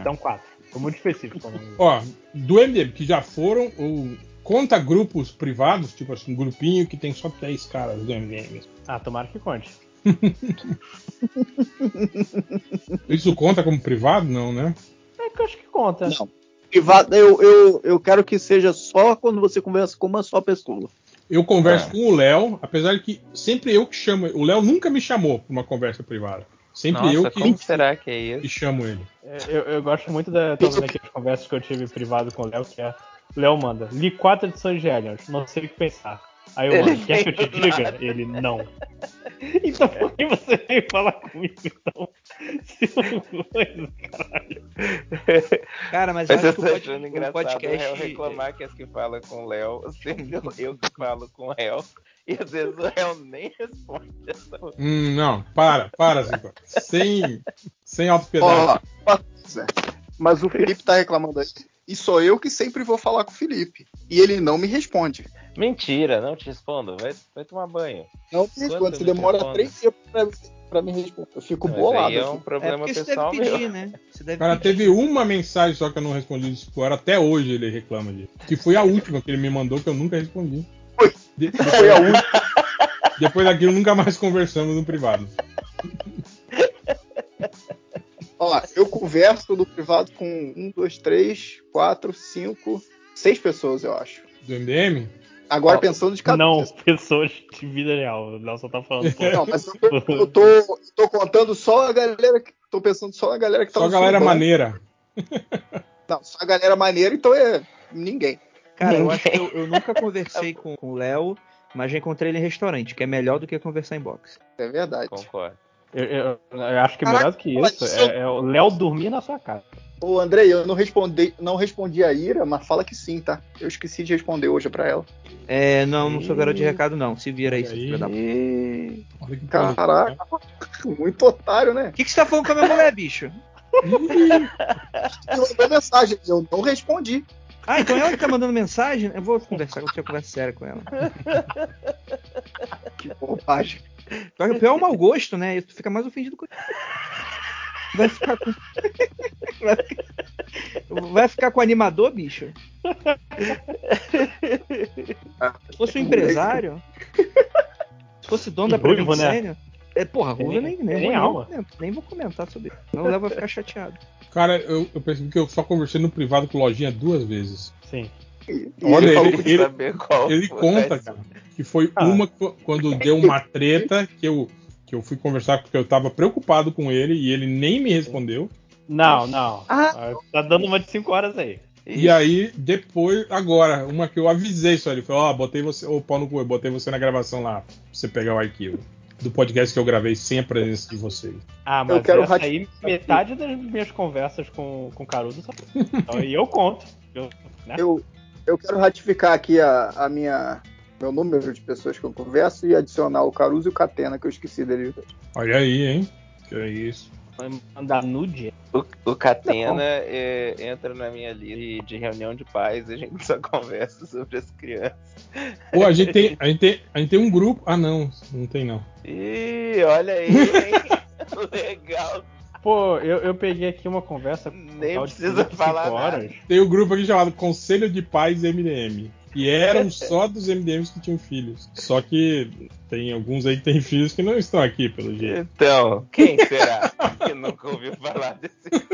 Então, quatro. Foi muito específico. Ó, do MDM que já foram, ou conta grupos privados, tipo assim, um grupinho que tem só 10 caras do MDM. Ah, tomara que conte. [LAUGHS] Isso conta como privado? Não, né? É que eu acho que conta. Não. Privado, eu, eu, eu quero que seja só quando você conversa com uma só pessoa. Eu converso com o Léo, apesar de que sempre eu que chamo. O Léo nunca me chamou pra uma conversa privada. Sempre Nossa, eu que, como será que é isso? que chamo ele. É, Eu, eu gosto muito da conversas que eu tive privado com o Léo, que é. O Léo manda, li quatro edições de Aliens, não sei o que pensar. Aí eu Ele mando, quer que eu te diga? nada. Ele não. [LAUGHS] Então por que você veio falar comigo então? Se não coisa, caralho. Cara, mas eu Mas eu acho que tô o pod- o engraçado podcast- o réu reclamar que as que fala com o Léo, [LAUGHS] sendo eu que falo com o réu, e às vezes o réu nem responde essa Hum, não, para, para, Zico. Sem, sem autopiedade. Mas o Felipe tá reclamando aí. E sou eu que sempre vou falar com o Felipe. E ele não me responde. Mentira, não te respondo. Vai, vai tomar banho. Não me Quanto responde. Você demora responde? três dias pra, pra me responder. Eu fico Mas bolado. aí é assim. um problema porque você pessoal deve pedir, meu. né? Você deve Cara, pedir. teve uma mensagem só que eu não respondi Explorer, até hoje ele reclama disso. Que foi a última que ele me mandou que eu nunca respondi. De- depois, [LAUGHS] Foi a última. depois daquilo nunca mais conversamos no privado. Ó, eu converso no privado com um, dois, três, quatro, cinco, seis pessoas, eu acho. Do MDM? Agora Ó, pensando de cada Não, pessoas de vida real. O Léo só tá falando. pô. Não, mas eu tô, eu tô, contando só a galera que. Tô pensando só na galera que tá Só no galera surubão. maneira. [LAUGHS] Não, só a galera maneira, então é ninguém. Cara, eu acho que eu, eu nunca conversei com, com o Léo, mas já encontrei ele em restaurante, que é melhor do que conversar em box. É verdade. Concordo. Eu, eu- eu acho que Caraca, melhor do que isso é, é o Léo dormir na sua casa. Ô, Andrei, eu não respondi, não respondi a Ira, mas fala que sim, tá? Eu esqueci de responder hoje pra ela. É, não, não sou garoto de recado, não. Se vira aí, filho da puta. Caraca, [LAUGHS] muito otário, né? O que, que você tá falando com a minha mulher, bicho? [LAUGHS] Mandou mensagem, eu não respondi. Ah, então ela que tá mandando mensagem? Eu vou conversar, vou ter conversa séria com ela. [LAUGHS] Que bobagem. O pior é o mau gosto, né? Tu fica mais ofendido com. Vai ficar com. Vai ficar- Vai ficar com o animador, bicho? Se fosse um empresário. Se fosse dono da Prevent né? É, porra, Ruivo nem, nem, nem vou, nem, nem vou comentar sobre isso. Não leva a ficar chateado. Cara, eu, eu percebi que eu só conversei no privado com o Lojinha duas vezes. Sim. E Olha, ele falou ele, que ele, saber qual ele conta, cara, que foi Ah. uma qu- quando deu uma treta que eu, que eu fui conversar porque eu tava preocupado com ele e ele nem me respondeu. Não, não. Ah. Tá dando uma de 5 horas aí. E aí, depois, agora, uma que eu avisei só, ele falou, ó, botei você, ô pau no cu, eu botei você na gravação lá, pra você pegar o arquivo. Do podcast que eu gravei sem a presença de vocês. Ah, mas Eu quero essa aí, metade das minhas conversas com, com o Caruso. Então, e eu conto. Eu, né? Eu, eu quero ratificar aqui a, a minha meu número de pessoas que eu converso e adicionar o Caruso e o Catena, que eu esqueci deles. dois. Olha aí, hein? Que é isso. Vai mandar nude? O, o Catena é, entra na minha lista de, de reunião de pais e a gente só [LAUGHS] conversa sobre as crianças. Pô, a gente tem, a gente tem, a gente tem um grupo. Ah, não, não tem não. Ih, olha aí, hein? [LAUGHS] Legal. Pô, eu, eu peguei aqui uma conversa Nem precisa 25 falar nada. horas. Tem um grupo aqui chamado Conselho de Pais MDM. E eram só dos MDMs que tinham filhos. Só que tem alguns aí que têm filhos que não estão aqui, pelo jeito. Então, quem [LAUGHS] será que nunca ouviu falar desse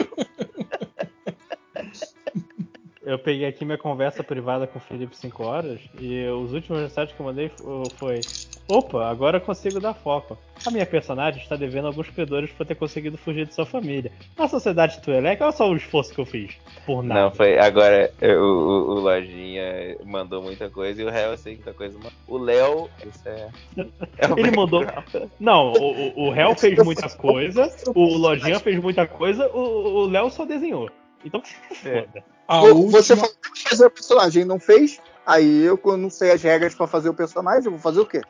Eu peguei aqui minha conversa privada com o Felipe 5 horas e os últimos mensagens que eu mandei fo- foi: Opa, agora eu consigo dar foco. A minha personagem está devendo alguns credores por ter conseguido fugir de sua família. A sociedade Tuelec, olha só o esforço que eu fiz. Por nada. Não, foi. Agora o, o, o Lojinha mandou muita coisa e o Réu sei muita coisa. O Léo. Isso é. é o Ele mandou. Não, o, o, Hell fez muita [LAUGHS] coisa, o Lojinha fez muita coisa, o Léo só desenhou. Então, É. foda. A Vo- última, Você falou que fazer o personagem, não fez? Aí eu, quando não sei as regras pra fazer o personagem, eu vou fazer o quê?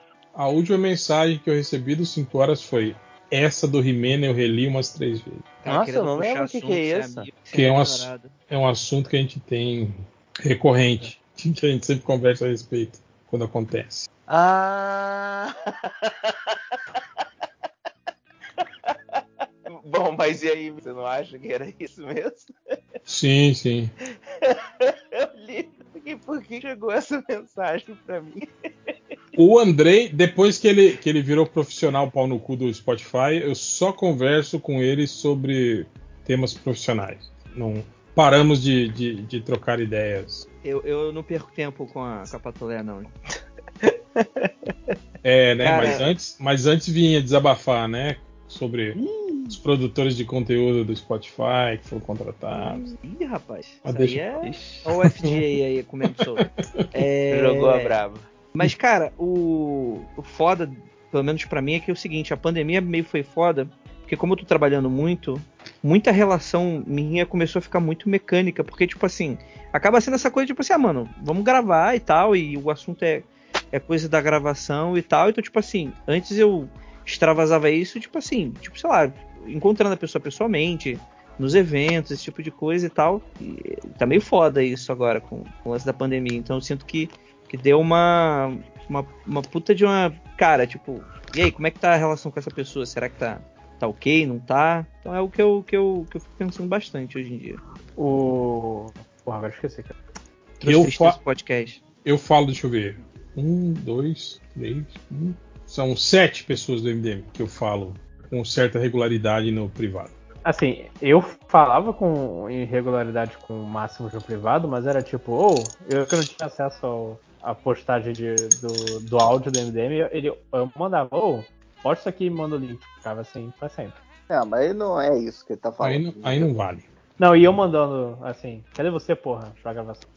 A última mensagem que eu recebi dos 5 horas foi essa do He-Man eu reli umas três vezes. Tá Nossa, eu não lembro o que que é amigo, ser Que é um. É um assunto que a gente tem recorrente, que [LAUGHS] a gente sempre conversa a respeito quando acontece. Ah! [LAUGHS] Bom, mas e aí, você não acha que era isso mesmo? Sim, sim. [LAUGHS] Eu li, fiquei, por que chegou essa mensagem pra mim? O Andrei, depois que ele, que ele virou profissional pau no cu do Spotify, eu só converso com ele sobre temas profissionais. Não paramos de, de, de trocar ideias. Eu, eu não perco tempo com a, com a Patolé, não. É, né? Cara- Mas antes, mas antes vinha desabafar, né? Sobre os produtores de conteúdo do Spotify que foram contratados. Ih, rapaz. Ah, Isso deixa- aí é. Olha o FGA aí comendo solto. [LAUGHS] É... Jogou a brava. Mas, cara, o, o foda, pelo menos pra mim, é que é o seguinte: a pandemia meio foi foda, porque como eu tô trabalhando muito, muita relação minha começou a ficar muito mecânica, porque, tipo assim, acaba sendo essa coisa, tipo assim, ah, mano, vamos gravar e tal, e o assunto é, é coisa da gravação e tal, então, tipo assim, antes eu extravasava isso, tipo assim, tipo, sei lá, encontrando a pessoa pessoalmente, nos eventos, esse tipo de coisa e tal. E tá meio foda isso agora com, com o lance da pandemia. Então eu sinto que, que deu uma, uma, uma puta de uma. Cara, tipo, e aí, como é que tá a relação com essa pessoa? Será que tá, tá ok? Não tá? Então é o que eu, que, eu, que eu fico pensando bastante hoje em dia. O. Porra, agora esqueci, cara. Trouxe Eu fa- podcast. Eu falo, deixa eu ver. Um, dois, três. um. São sete pessoas do MDM que eu falo com certa regularidade no privado. Assim, eu falava com irregularidade com o Máximo no privado, mas era tipo, ou eu que não tinha acesso ao, à postagem de- do, do áudio do MDM, ele, eu mandava, ou posta isso aqui e manda o link. Ficava assim pra sempre. É, mas aí não é isso que ele tá falando. Aí não, aí não vale. Não, e eu mandando assim, cadê você, porra, pra gravação?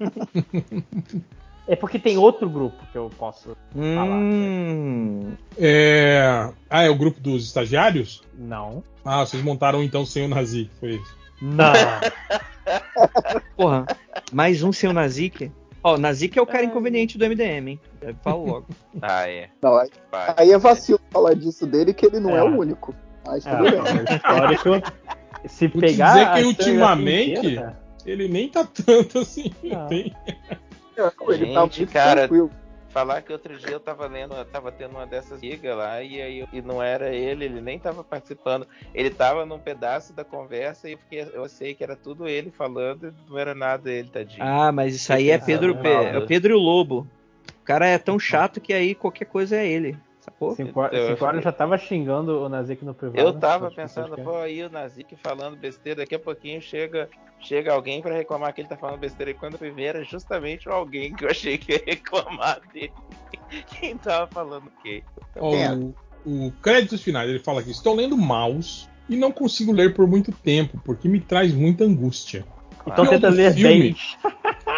[LAUGHS] é porque tem outro grupo que eu posso falar. Hum. É... Ah, é o grupo dos estagiários? Não. Ah, vocês montaram então sem o Nazi, foi isso. Não. [LAUGHS] Porra, mais um seu Nazik. Ó, Nazik é o cara inconveniente do MDM, hein? Eu falo logo. [LAUGHS] Ah, é. Não, aí, aí é vacilo falar disso dele, que ele não é, É. o único. Mas É, tudo bem. o histórico, se Vou pegar. dizer que ultimamente inteira, ele nem tá tanto assim. Não. Tem- Ele tá Gente, muito cara, tranquilo. Falar que outro dia eu tava lendo, eu tava tendo uma dessas ligas lá e aí e não era ele, ele nem tava participando. Ele tava num pedaço da conversa e eu fiquei, eu sei que era tudo ele falando, e não era nada ele, tadinho. Ah, mas isso aí é Pedro, Não, Pe- não. é Pedro e o Lobo. O cara é tão chato que aí qualquer coisa é ele. Sacou? Cinco horas, Eu cinco horas eu já tava xingando o Nazik no privado. Eu tava pensando, pô, aí o Nazik falando besteira, daqui a pouquinho chega, chega alguém pra reclamar que ele tá falando besteira. E quando eu ver, era justamente alguém que eu achei que ia reclamar dele. [LAUGHS] Quem tava falando o quê? Ó, o, o créditos finais, ele fala aqui: estou lendo Maus e não consigo ler por muito tempo, porque me traz muita angústia. Então Que tenta outro ler filme? 10.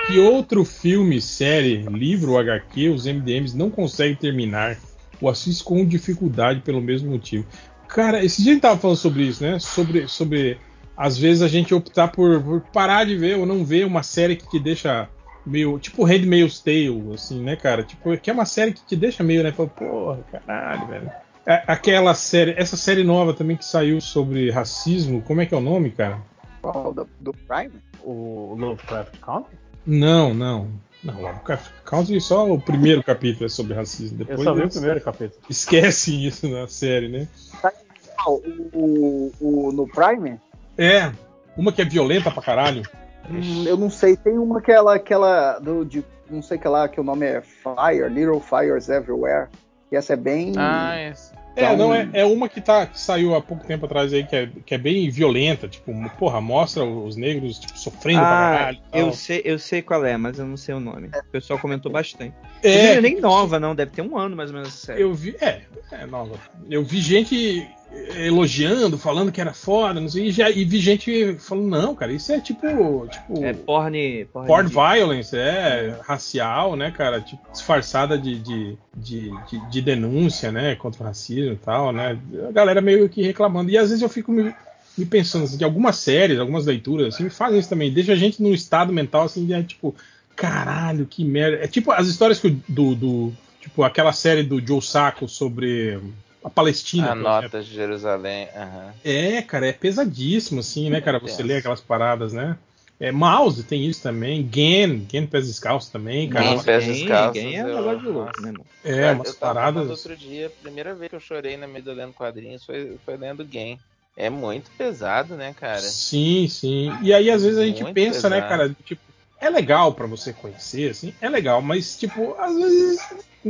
Que outro filme, série, livro HQ os MDMs não conseguem terminar ou assistem com dificuldade pelo mesmo motivo? Cara, esse dia a gente tava falando sobre isso, né? Sobre, sobre às vezes a gente optar por, por parar de ver ou não ver uma série que te deixa meio. Tipo Handmaid's Tale, assim, né, cara? Tipo, que é uma série que te deixa meio, né? Fala, Porra, caralho, velho. É, Aquela série, essa série nova também que saiu sobre racismo, como é que é o nome, cara? Qual? Do, do Prime? O Lovecraft Country? Não, não. Não, Lovecraft Country só o primeiro capítulo é sobre racismo. Depois Eu só vi o primeiro capítulo. Esquecem isso na série, né? Qual? O, o, no Prime? É, uma que é violenta pra caralho. Hum, eu não sei. Tem uma que ela, aquela do, de, não sei que lá, que o nome é Fire, Little Fires Everywhere. E essa é bem. Ah, esse. É, Então- não, é, é uma que, tá, que saiu há pouco tempo atrás aí, que é, que é bem violenta, tipo, porra, mostra os negros tipo, sofrendo pra Ah, caralho. e tal. eu sei, eu sei qual é, mas eu não sei o nome. O pessoal comentou bastante. É, Não é nem nova, não, deve ter um ano mais ou menos. Eu vi, é, é nova. Eu vi gente elogiando, falando que era foda, não sei, e, já, e vi gente falando, não, cara, isso é tipo. tipo É porn. Porn, Porn de- violence, é racial, né, cara? Tipo, disfarçada de, de, de, de- de denúncia, né, contra o racismo e tal, né? A galera meio que reclamando. E às vezes eu fico me, me pensando assim, que algumas séries, algumas leituras, assim, fazem isso também. Deixa a gente num estado mental, assim, de tipo, caralho, que merda. É tipo as histórias que o- do, do tipo, aquela série do Joe Sacco sobre a Palestina. A nota de Jerusalém. aham. é, cara, é pesadíssimo, assim, né, cara? Você lê aquelas paradas, né? É, Mouse tem isso também, Gen, Gen Pés Descalços também, cara. Gen Pés Descalços, game é um eu- negócio de louco, né? É, eu umas tava falando paradas. outro dia, a primeira vez que eu chorei na medida lendo quadrinhos foi, foi lendo Game. É muito pesado, né, cara? Sim, sim. E aí, às vezes, a gente Muito pensa, né, pesado. cara, tipo, é legal pra você conhecer, assim, é legal, mas, tipo, às vezes.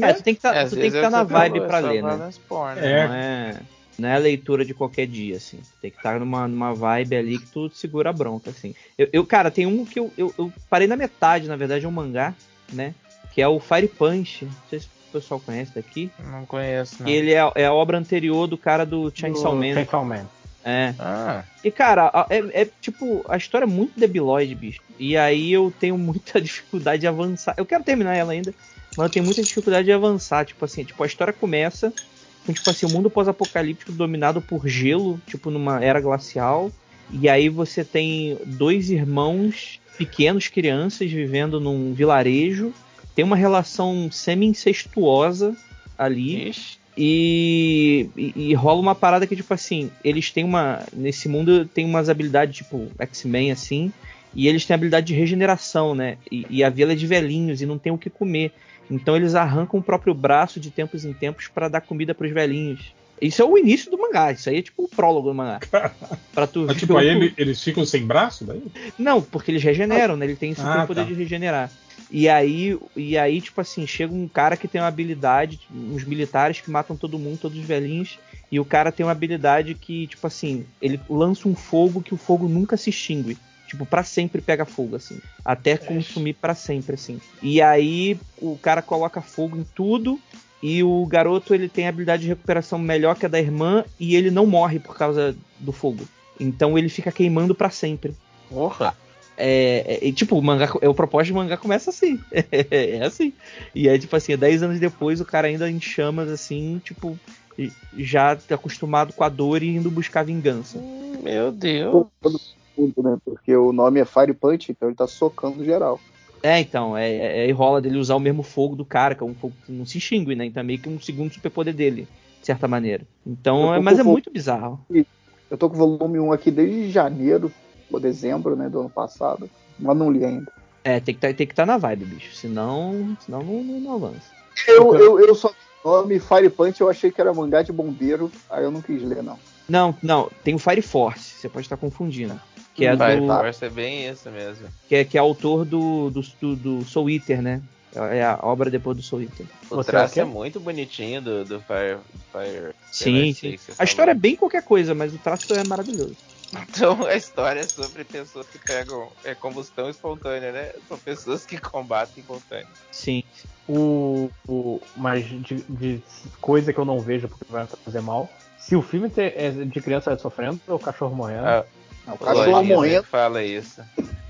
É, tu tem que É, tá, é estar o na que você vibe pra é ler, né? porn, É. Não é, não é a leitura de qualquer dia, assim. Tem que estar numa, numa vibe ali que tu segura a bronca, assim. Eu, eu, cara, tem um que eu, eu, eu parei na metade, na verdade, é um mangá, né? Que é o Fire Punch. Não sei se o pessoal conhece daqui. Não conheço, não. Que ele é, é a obra anterior do cara do Chainsaw Do Man. Chainsaw Man. É. Ah, E, cara, é, é, tipo, a história é muito debilóide, bicho. E aí eu tenho [LAUGHS] muita dificuldade de avançar. Eu quero terminar ela ainda, mas eu tenho muita dificuldade de avançar. Tipo assim, tipo, a história começa com, tipo assim, o mundo pós-apocalíptico dominado por gelo, tipo, numa era glacial. E aí você tem dois irmãos pequenos, crianças, vivendo num vilarejo. Tem uma relação semi-incestuosa ali. ixi. E, e- e rola uma parada que, tipo assim, eles têm uma. Nesse mundo tem umas habilidades, tipo, X-Men, assim. E eles têm habilidade de regeneração, né? E, e a vila é de velhinhos e não tem o que comer. Então eles arrancam o próprio braço de tempos em tempos para dar comida pros velhinhos. Isso é o início do mangá, isso aí é tipo o prólogo do mangá. [LAUGHS] Pra tu Mas, tipo, aí ele- eles ficam sem braço daí? não, porque eles regeneram, né? Ele tem esse Ah, poder tá. de regenerar. E aí, e aí, tipo assim, chega um cara que tem uma habilidade, uns militares que matam todo mundo, todos os velhinhos, e o cara tem uma habilidade que, tipo assim, ele lança um fogo que o fogo nunca se extingue. Tipo, pra sempre pega fogo, assim. Até consumir pra sempre, assim. E aí, o cara coloca fogo em tudo, e o garoto, ele tem a habilidade de recuperação melhor que a da irmã, e ele não morre por causa do fogo. Então ele fica queimando pra sempre. Porra. É, é, e, tipo, o mangá, o propósito de mangá começa assim. [LAUGHS] é assim. E aí, tipo assim, 10 anos depois, o cara ainda em chamas, assim, tipo, já acostumado com a dor e indo buscar vingança. Meu Deus. Né? Porque o nome é Fire Punch, então ele tá socando geral. É, então, é, é, é rola dele usar o mesmo fogo do cara, que é um fogo que não se extingue, né? Então é meio que um segundo superpoder dele, de certa maneira. Então, é, mas é muito bizarro. Eu tô com o volume 1 aqui desde janeiro ou dezembro, né, do ano passado. Mas não li ainda. É, tem que tá, tem que estar na vibe, bicho. Senão, senão não, não, não avança. Eu, eu, eu só o nome Fire Punch, eu achei que era mangá de bombeiro, aí eu não quis ler, não. Não, não, tem o Fire Force, você pode estar confundindo. Que é Fire do. Force é bem isso mesmo. que é, que é autor do, do, do, do Soul Eater, né? É a obra depois do Soul Eater. O traço é muito bonitinho do, do Fire. Fire Sim, sim. A história é bem qualquer coisa, mas o traço é maravilhoso. Então a história é sobre pessoas que pegam é, combustão espontânea, né? São pessoas que combatem espontânea. Sim. O, o, mas de, de coisa que eu não vejo porque vai fazer mal. Se o filme é de criança sofrendo, é o cachorro morrendo. Ah, o cachorro morrendo. Fala isso.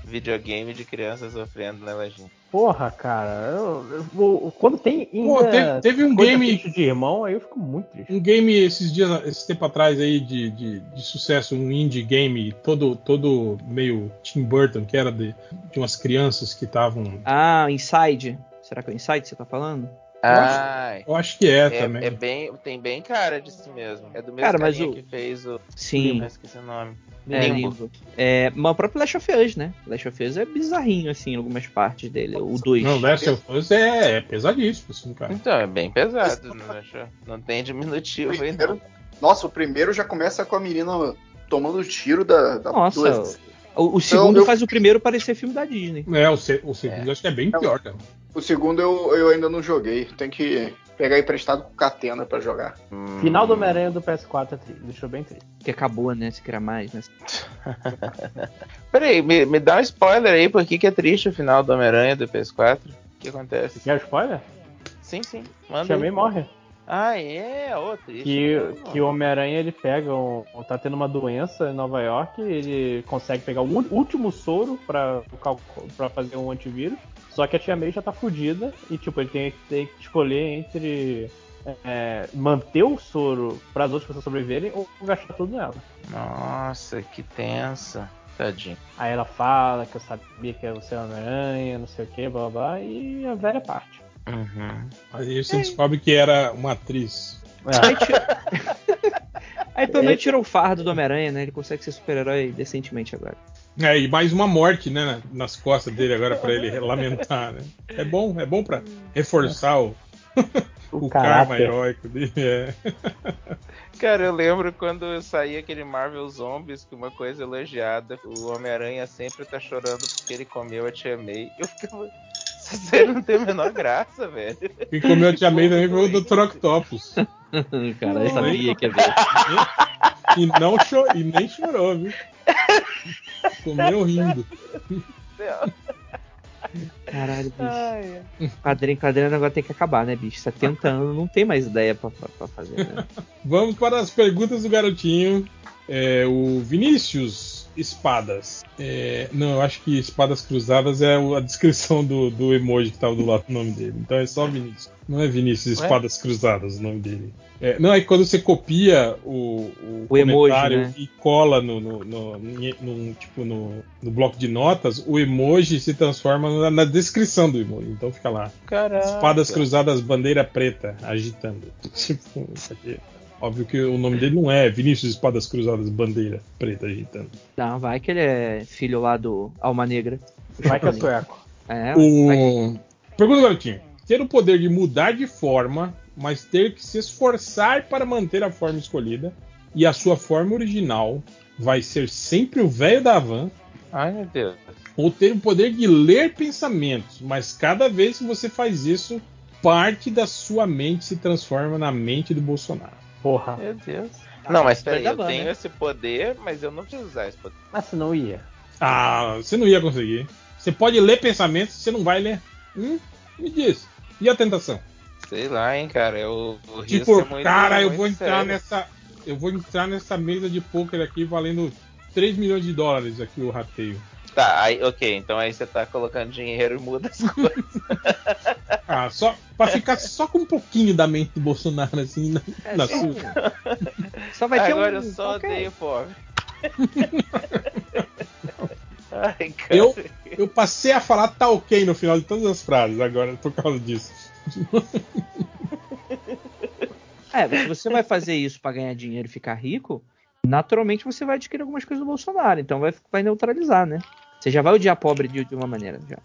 Videogame de criança sofrendo na lojinha. Porra, cara. eu- eu vou- quando tem ainda Pô, teve, teve um game. de irmão, aí eu fico muito triste. Um game esses dias, esse tempo atrás aí de, de, de sucesso, um indie game todo, todo meio Tim Burton, que era de, de umas crianças que estavam. Ah, Inside. Será que é o Inside que você tá falando? Ai. Eu acho que é, também. É bem, tem bem cara disso mesmo. É do mesmo Cara, mas o- que fez o. Sim. Eu esqueci o nome. É, lindo. É, mas o próprio Last of Us, né? Last of Us é bizarrinho, assim, em algumas partes dele. O 2. Não, Last of Us é, é pesadíssimo, assim, cara. Então, é bem pesado. Não, acho- não tem diminutivo aí, não. Nossa, o primeiro já começa com a menina tomando tiro da. da Nossa, ex- o, o segundo eu- faz o primeiro parecer filme da Disney. É, o, se- o segundo acho que é bem pior, cara. O segundo eu, eu ainda não joguei. Tem que pegar emprestado com Catena pra jogar. Final do Homem-Aranha do PS4 é triste, deixou bem triste. Que acabou, né? Se queria mais, né? [LAUGHS] Peraí, me, me dá um spoiler aí, por que, que é triste o final do Homem-Aranha do PS4? O que acontece? Quer spoiler? Sim, sim. Manda Tia aí. Morre. Ah, é? Ô, triste. Que, que o Homem-Aranha ele pega, um, tá tendo uma doença em Nova York, ele consegue pegar o último soro pra, pra fazer um antivírus, só que a Tia May já tá fudida e tipo, ele tem, tem que escolher entre é, manter o soro para as outras pessoas sobreviverem ou gastar tudo nela. Nossa, que tensa. Tadinho. Aí ela fala que eu sabia que você é Homem-Aranha, não sei o que, blá blá blá, e a velha parte. Uhum. Aí você descobre que era uma atriz. Tira- [LAUGHS] Aí pelo menos tirou o fardo do Homem-Aranha, né? Ele consegue ser super-herói decentemente agora. É, e mais uma morte, né, na- nas costas dele agora pra ele lamentar, né? É bom, é bom pra reforçar o, [LAUGHS] o, karma caráter. heróico dele. É. Cara, eu lembro quando saía aquele Marvel Zombies, que uma coisa elogiada, o Homem-Aranha sempre tá chorando porque ele comeu a Tia May. Eu ficava. [LAUGHS] Essa série não tem a menor graça, velho. Quem comeu a Tia May também foi o Dr. Octopus. [LAUGHS] Cara, eu sabia que ia ver. E, não cho e nem chorou, viu? Comeu rindo. Caralho, bicho. Quadrinho, quadrinho agora tem que acabar, né, bicho? 70 anos não tem mais ideia pra, pra, pra fazer, né? Vamos para as perguntas do garotinho. É, o Vinícius Espadas. É, não, eu acho que Espadas Cruzadas é a descrição do, do emoji que estava do lado do nome dele. Então é só Vinícius. Não é Vinícius Ué? Espadas Cruzadas o nome dele. É, não, é que quando você copia o, o, O emoji, comentário né? e cola no, no, no- no- tipo, no, no bloco de notas, o emoji se transforma na, na descrição do emoji. Então fica lá. Caraca. Espadas cruzadas, bandeira preta, agitando. [LAUGHS] Tipo, isso aqui. Óbvio que o nome dele não é Vinícius Espadas Cruzadas, bandeira preta, agitando. Não, vai que ele é filho lá do Alma Negra. Vai que é sueco. É, O... Pergunta, garotinho. Ter o poder de mudar de forma, mas ter que se esforçar para manter a forma escolhida, e a sua forma original vai ser sempre o velho da van, Ai, meu Deus. ou ter o poder de ler pensamentos, mas cada vez que você faz isso, parte da sua mente se transforma na mente do Bolsonaro. Porra. Meu Deus. Não, mas peraí, Vai eu tenho né? esse poder, mas eu não preciso usar esse poder. Mas se não ia. Ah, você não ia conseguir. Você pode ler pensamentos, você não vai ler. Hum? Me diz. E a tentação? Sei lá, hein, cara. Eu, o risco Tipo, é muito, cara, eu muito vou entrar sério. nessa. Eu vou entrar nessa mesa de poker aqui valendo 3 milhões de dólares aqui o rateio. Tá, aí, ok, então aí você tá colocando dinheiro e muda as [LAUGHS] coisas. Ah, só pra ficar só com um pouquinho da mente do Bolsonaro assim na, É, na só- sua. Só vai ter Agora um. eu só qualquer- odeio pobre. Ai, cara. Eu, eu passei a falar tá ok no final de todas as frases agora, por causa disso. É, se você vai fazer isso pra ganhar dinheiro e ficar rico, naturalmente você vai adquirir algumas coisas do Bolsonaro, então vai, vai neutralizar, né? Você já vai odiar pobre de, de uma maneira. Já.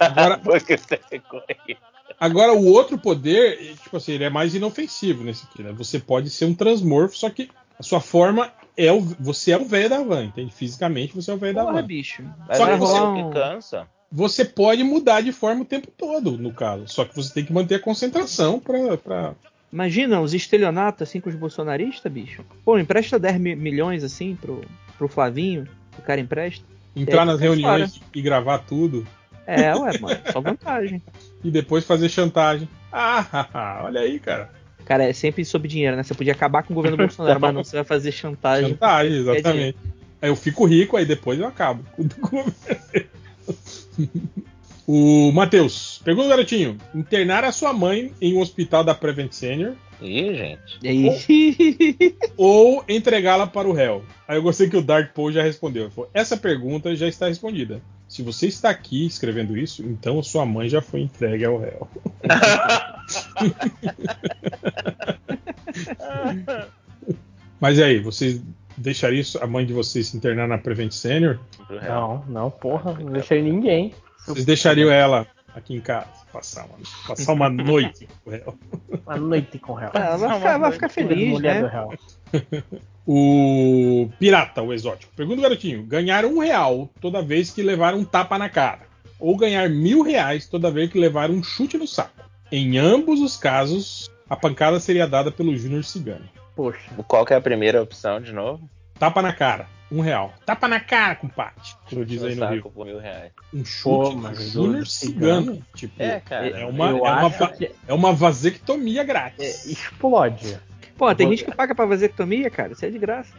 Agora, [LAUGHS] você ficou aí. Agora, o outro poder, tipo assim, ele é mais inofensivo nesse aqui, né? Você pode ser um transmorfo, só que a sua forma é o. Você é o velho da van, entende? Fisicamente você é o velho da van. bicho. Só Vai que você, que cansa. você pode mudar de forma o tempo todo, no caso. Só que você tem que manter a concentração pra. pra... Imagina os estelionatos assim com os bolsonaristas, bicho. Pô, empresta 10 mi- milhões assim pro, pro Flavinho, o cara empresta. entrar É, nas fica reuniões e gravar tudo. É, ué, mano, [LAUGHS] só vantagem. E depois fazer chantagem. Ah, olha aí, cara. Cara, é sempre sobre dinheiro, né? Você podia acabar com o governo Bolsonaro, mas não, você vai fazer chantagem. Chantagem, exatamente. Aí eu fico rico, aí depois eu acabo. [LAUGHS] o Matheus, pergunta garotinho: internar a sua mãe em um hospital da Prevent Senior Ih, gente. ou entregá-la para o réu? Aí eu gostei que o Dark Paul já respondeu. Falou, Essa pergunta já está respondida. Se você está aqui escrevendo isso, então sua mãe já foi entregue ao réu. [LAUGHS] Mas e aí, vocês deixariam a mãe de vocês se internar na Prevent Senior? Não, não, porra, não deixei ninguém. Vocês deixariam ela aqui em casa passar uma, passar uma noite com o réu? Uma noite com o réu. Ah, ela vai ficar, vai ficar feliz, Mulher né? do réu. [LAUGHS] O pirata, o exótico. Pergunta o garotinho: ganhar um real toda vez que levar um tapa na cara, ou ganhar mil reais toda vez que levar um chute no saco. Em ambos os casos, a pancada seria dada pelo Júnior Cigano. Poxa. Qual que é a primeira opção de novo? Tapa na cara, um real. Tapa na cara, compadre. Como diz aí no saco Rio. por mil reais. Um chute Pô, Júnior Cigano. Cigano? Tipo, É, cara. é uma, Eu é uma, que- é uma vasectomia grátis. Explode. Pô, tem gente que paga pra vasectomia, cara. Isso é de graça.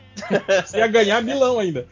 Você ia ganhar milão ainda.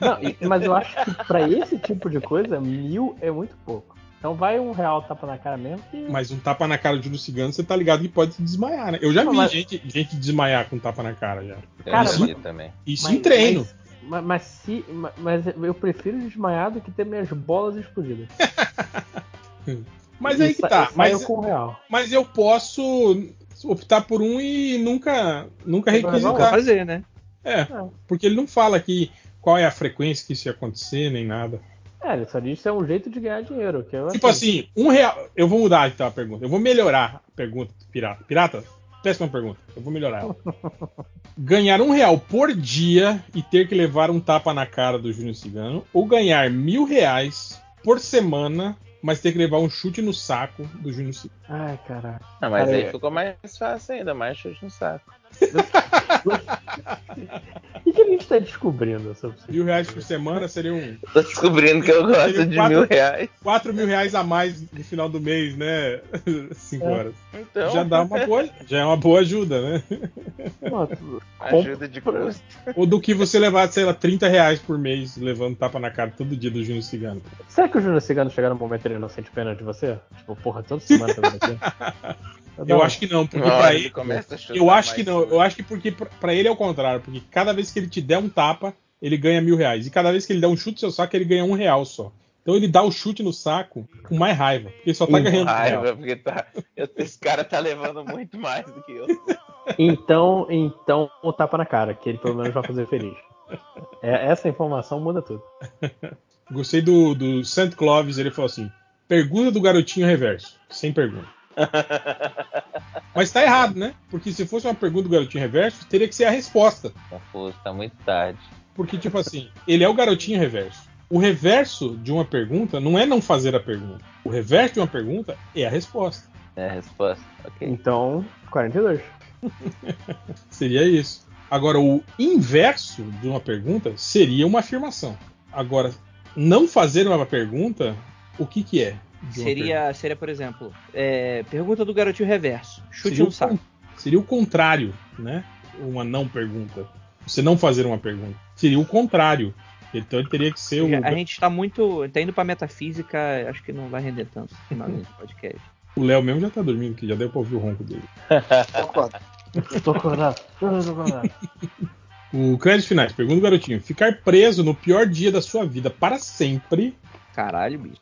Não, mas eu acho que pra esse tipo de coisa, mil é muito pouco. Então vai um real tapa na cara mesmo que. Mas um tapa na cara de Júnior Cigano, você tá ligado que pode se desmaiar, né? Eu já Não, vi mas- gente, gente desmaiar com tapa na cara já. Eu Cara, já isso, vi também. isso Mas- em treino. Mas, mas se. ma- Mas eu prefiro desmaiar do que ter minhas bolas explodidas. [LAUGHS] Mas aí que tá. Mas, com um real. mas eu posso optar por um e nunca, nunca requisitar. fazer, né? É, porque ele não fala aqui qual é a frequência que isso ia acontecer, nem nada. É, ele só diz que é um jeito de ganhar dinheiro. Que eu Tipo assim, um real. Eu vou mudar então a pergunta. Eu vou melhorar a pergunta do pirata. Pirata, péssima pergunta. Eu vou melhorar ela. [LAUGHS] ganhar um real por dia e ter que levar um tapa na cara do Júnior Cigano, ou ganhar mil reais por semana, mas ter que levar um chute no saco do Júnior Cigano. Ai, caralho. Não, mas Cara, aí ficou mais fácil ainda, mais chute no saco. [LAUGHS] [LAUGHS] O que, a gente tá descobrindo sobre isso? Mil reais por semana seria um. Tô descobrindo que eu gosto seria de quatro- mil reais. Quatro mil reais a mais no final do mês, né? [LAUGHS] Cinco É. horas. Então, Já dá uma boa, já é uma boa ajuda, né? Tu- [LAUGHS] ajuda de custo. Ou do que você levar, sei lá, 30 reais por mês levando tapa na cara todo dia do Júnior Cigano. Será que o Júnior Cigano chegar no momento ele não sente pena de você? Tipo, porra, toda semana tá vendo aqui. [LAUGHS] Eu acho que não, porque Não, pra ele ele. começa a chutar Eu acho que não, eu acho que porque pra- pra ele é o contrário, porque cada vez que ele te der um tapa, ele ganha mil reais. E cada vez que ele der um chute no seu saco, ele ganha um real só. Então ele dá o chute no saco com mais raiva, porque ele só tá Com ganhando raiva, real. porque tá, esse cara tá levando muito mais do que eu. Então, então, o tapa na cara, que ele pelo menos vai fazer feliz. É, essa informação muda tudo. Gostei do, do St. Clovis, ele falou assim: pergunta do garotinho reverso, sem pergunta. [LAUGHS] Mas tá errado, né? Porque se fosse uma pergunta do garotinho reverso, teria que ser a resposta. Confuso, tá muito tarde. Porque, tipo assim, ele é o garotinho reverso. O reverso de uma pergunta não é não fazer a pergunta. O reverso de uma pergunta é a resposta. É a resposta. Ok. Então, 42. [LAUGHS] Seria isso. Agora, o inverso de uma pergunta seria uma afirmação. Agora, não fazer uma pergunta, o que, que é? Seria, seria, por exemplo, é, pergunta do garotinho reverso. Chute Seria o saco. con- Seria o contrário, né? Uma não pergunta. Você não fazer uma pergunta. Seria o contrário. Então ele teria que ser o. A gente tá muito. tá indo pra metafísica, acho que não vai render tanto no final desse podcast. O Léo mesmo já tá dormindo, que já deu pra ouvir o ronco dele. Tô acordado. Tô acordado. [LAUGHS] O crédito finais, pergunta o garotinho: ficar preso no pior dia da sua vida para sempre, Caralho, bicho.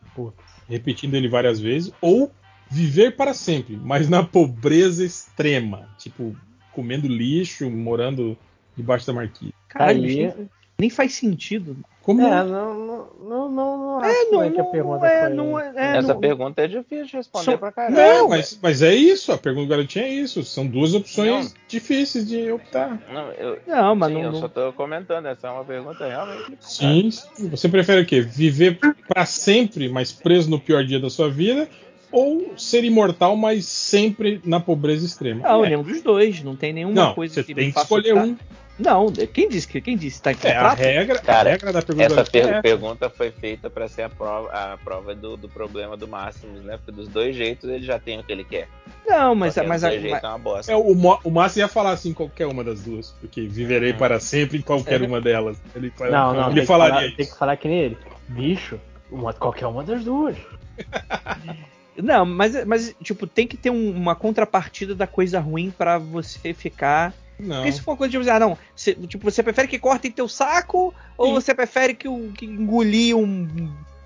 Repetindo ele várias vezes, ou viver para sempre, mas na pobreza extrema, tipo comendo lixo, morando debaixo da marquise. Caralho, Aí- bicho, nem- nem faz sentido. Como É, não? não, não, não, não, não É, não, né, que a não, pergunta é, foi... não é, é, Essa não- pergunta é difícil de responder Só- pra caralho. Não, mas, mas é isso, a pergunta do garotinho é isso. São duas opções Não. difíceis de optar. Não, eu, Não, mas sim, não- eu só tô comentando. Essa é uma pergunta realmente. Sim, sim. Você prefere o quê? Viver para sempre, mas preso no pior dia da sua vida? Ou ser imortal, mas sempre na pobreza extrema? Não, É. nenhum dos dois. Não tem nenhuma Não, coisa você que tem que escolher optar. um. Não, quem disse que quem disse? Tá em É, a contrato? regra, Cara, a regra da pergunta Essa Garotinho per- é essa. pergunta foi feita pra ser a prova, a prova do, do problema do Máximos, né? Porque dos dois jeitos ele já tem o que ele quer. Não, mas, Qualquer mas, jeitos é uma bosta. É, o, o Márcio ia falar assim qualquer uma das duas, porque viverei para sempre em qualquer uma delas. Ele, Não, não, ele tem, que falaria falar, isso. tem que falar que nem ele. Bicho, uma, qualquer uma das duas. [LAUGHS] Não, mas, mas tipo, tem que ter um- uma contrapartida da coisa ruim pra você ficar. Não. Porque se for uma coisa tipo, ah, não, cê- tipo, você prefere que cortem teu saco ou você prefere que, o, que engolir um,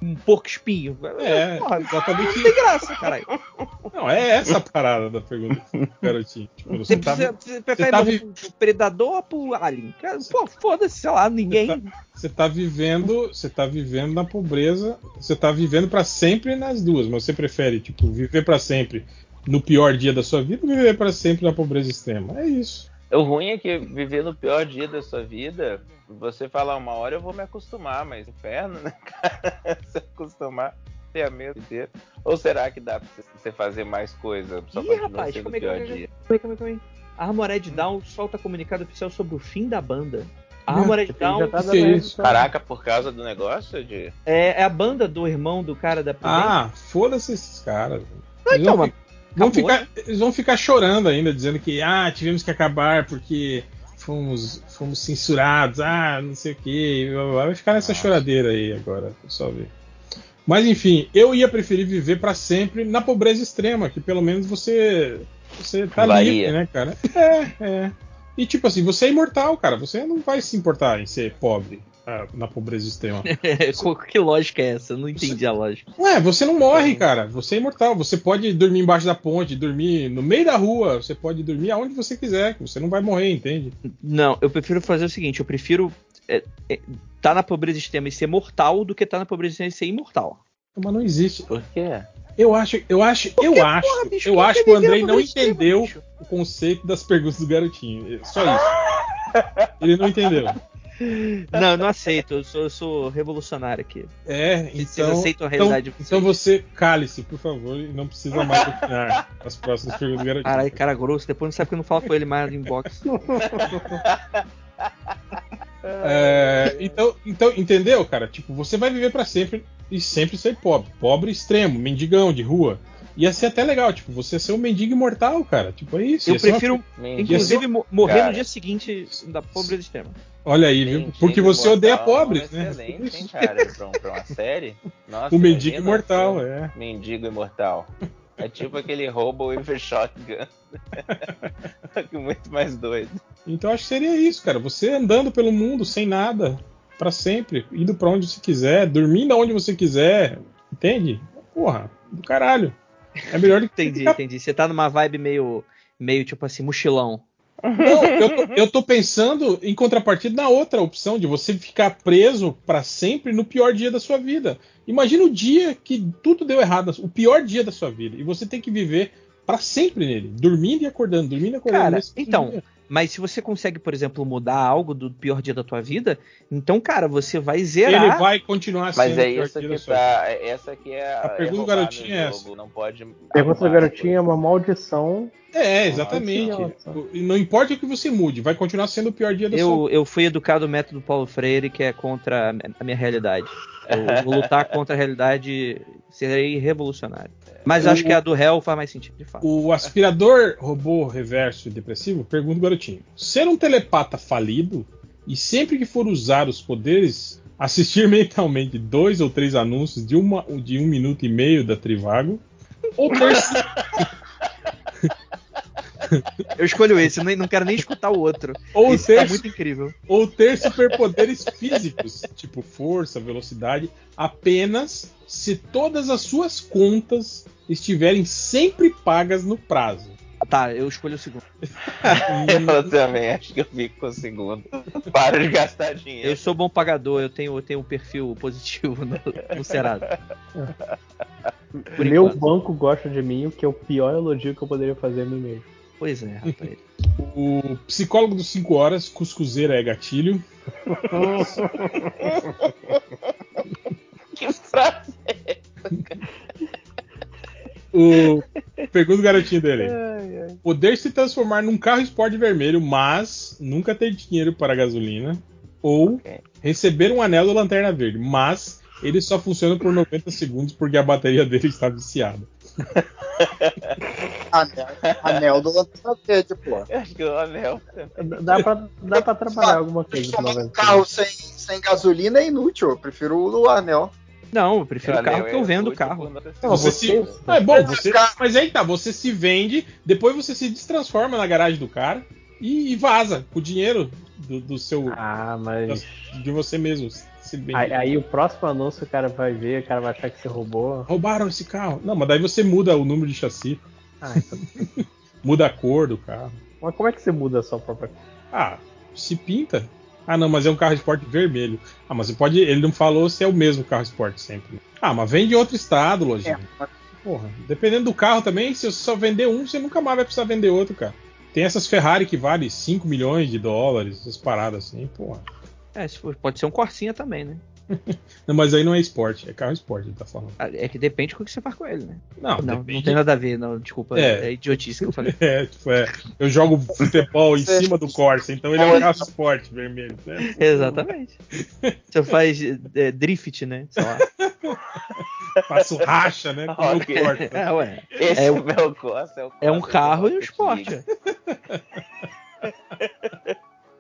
um porco espinho? É, Porra, exatamente Não tem graça, caralho. Não, é essa a parada da pergunta do [LAUGHS] garotinho. Tipo, Você, você tá, você- você prefere tá vi- pro predador ou pro alien? Cara, Pô, foda-se, sei lá, ninguém. você tá vivendo, você tá vivendo na pobreza, você tá vivendo pra sempre nas duas, mas você prefere, tipo, viver pra sempre no pior dia da sua vida ou viver pra sempre na pobreza extrema? É isso. O ruim é que viver no pior dia da sua vida, você falar uma hora eu vou me acostumar, mas inferno, né, [LAUGHS] cara? Se acostumar, ter a mesma inteira. Ou será que dá pra você fazer mais coisa só Ih, rapaz, sendo como o é que pior é? dia? Calma aí, calma aí, calma aí. Armored Down solta comunicado oficial sobre o fim da banda. A Armored já Down tá resultado. isso? Caraca, por causa do negócio de. é, é a banda do irmão do cara da Prudente. Ah, foda-se esses caras. Não, Eles então, mas vão ficar, eles vão ficar chorando ainda, dizendo que ah, tivemos que acabar porque fomos, fomos censurados, ah, não sei o que. Vai ficar nessa choradeira aí agora, só ver. Mas enfim, eu ia preferir viver pra sempre na pobreza extrema, que pelo menos você você tá Varia. livre, né, cara? É, é. E tipo assim, você é imortal, cara. Você não vai se importar em ser pobre ah, na pobreza extrema. [LAUGHS] que lógica é essa? Eu não entendi a lógica. Ué, você não morre, cara. Você é imortal. Você pode dormir embaixo da ponte, dormir no meio da rua. Você pode dormir aonde você quiser. que Você não vai morrer, entende? Não, eu prefiro fazer o seguinte: eu prefiro é, é, tá na pobreza extrema e ser mortal do que tá na pobreza extrema e ser imortal. Mas não existe. Por quê? Eu acho, eu acho, eu Porque, acho, porra, bicho, eu acho que o Andrei não entendeu bicho? o conceito das perguntas do garotinho. Só isso. Ele não entendeu. Não, eu não aceito. Eu sou, eu sou revolucionário aqui. É, Vocês então. aceitam a realidade então, então você cale-se, por favor, e não precisa mais opinar as próximas perguntas do garotinho. Caralho, cara grosso. Depois não sabe que eu não falo com ele mais no inbox. [LAUGHS] É, então, então, entendeu, cara? Tipo, você vai viver pra sempre e sempre ser pobre. Pobre extremo, mendigão de rua. Ia ser até legal, tipo, você ser um mendigo imortal, cara. Tipo, é isso. Eu ser uma- prefiro, Mendigo. inclusive, mo- morrer Cara. no dia seguinte da pobreza extrema. Olha aí, viu? Porque você odeia imortal é pobres, né? Excelente, hein, cara, pra, um- pra uma série. [LAUGHS] Nossa, O mendigo imagina imortal, é. Mendigo imortal. É tipo aquele Robo with Shotgun. Só [LAUGHS] que muito mais doido. Então acho que seria isso, cara. Você andando pelo mundo sem nada, pra sempre, indo pra onde você quiser, dormindo aonde você quiser, entende? Porra, do caralho. É melhor do que [LAUGHS] Entendi, ficar entendi. Você tá numa vibe meio, meio tipo assim, mochilão. Não, [LAUGHS] eu tô, eu tô pensando em contrapartida na outra opção de você ficar preso pra sempre no pior dia da sua vida. Imagina o dia que tudo deu errado, o pior dia da sua vida, e você tem que viver pra sempre nele, dormindo e acordando, dormindo e acordando. Cara, então, dia. mas se você consegue, por exemplo, mudar algo do pior dia da tua vida, então, cara, você vai zerar. ele vai continuar sendo Mas é o pior isso dia que da sua tá. é- Essa aqui é a. A pergunta é do roubar garotinho é jogo, Não pode. Pergunta do garotinho é uma maldição. É, exatamente. E Não importa o que você mude, vai continuar sendo o pior dia da sua Eu, eu fui educado no método Paulo Freire, que é contra a minha realidade. Eu [LAUGHS] vou lutar contra a realidade, serei revolucionário. Mas O- acho que a do réu faz mais sentido, de fato. O aspirador robô reverso e depressivo pergunta o garotinho: ser um telepata falido e sempre que for usar os poderes, assistir [LAUGHS] mentalmente dois ou três anúncios de, uma, de um minuto e meio da Trivago? Ou ter, [LAUGHS] [LAUGHS] Eu escolho esse, nem- não quero nem escutar o outro. ou esse ter, tá muito incrível. ou ter superpoderes físicos, tipo força, velocidade, apenas se todas as suas contas estiverem sempre pagas no prazo? Tá, eu escolho o segundo. [LAUGHS] Eu também acho que eu fico com o segundo. Para de gastar dinheiro. Eu sou bom pagador, eu tenho, eu tenho um perfil positivo no, no Serasa. Meu enquanto. banco gosta de mim, o que é o pior elogio que eu poderia fazer a mim mesmo. Pois é, rapaz. O psicólogo dos 5 horas, cuscuzeira é gatilho. Que frase é O pergunta o garotinho dele. Poder se transformar num carro esporte vermelho, mas nunca ter dinheiro para gasolina. Ou receber um anel da lanterna verde, mas ele só funciona por 90 segundos porque a bateria dele está viciada. Anel, anel do Lanterna Verde, pô. Acho que o anel. Dá pra, dá pra trabalhar alguma coisa Um 90 carro sem, sem gasolina é inútil. Eu prefiro o anel. Não, eu prefiro o carro que eu é vendo o carro. Não, você se... Ah, é bom, você... mas aí tá, você se vende, depois você se destransforma na garagem do cara e, e vaza com o dinheiro do, do seu. Ah, mas. de você mesmo. Aí, aí o próximo anúncio o cara vai ver, o cara vai achar que você roubou. Roubaram esse carro. Não, mas daí você muda o número de chassi. Ah, [LAUGHS] então. Muda a cor do carro. Mas como é que você muda a sua própria. Ah, se pinta. Ah, não, mas é um carro esporte vermelho. Ah, mas você pode. Ele não falou se é o mesmo carro esporte sempre. Ah, mas vem de outro estado, lojinha. Porra, dependendo do carro também, se você só vender um, você nunca mais vai precisar vender outro, cara. Tem essas Ferrari que valem 5 milhões de dólares, essas paradas assim, porra. É, se for- pode ser um Corsinha também, né? [LAUGHS] Não, mas aí não é esporte, é carro esporte, ele tá falando. Ah, É que depende do que você faz com ele, né? Não, não, depende. não tem nada a ver, não. Desculpa, É. é, idiotice que eu falei. [LAUGHS] É, tipo, é, eu jogo futebol em [LAUGHS] cima do Corsa, então ele é um carro esporte vermelho. Né? Exatamente. Você faz é, drift, né? Sei lá. Faço racha, né? Com o. Corsa. É, ué. Esse É é o- meu Corsa. É, o É um Corsa carro e um esporte.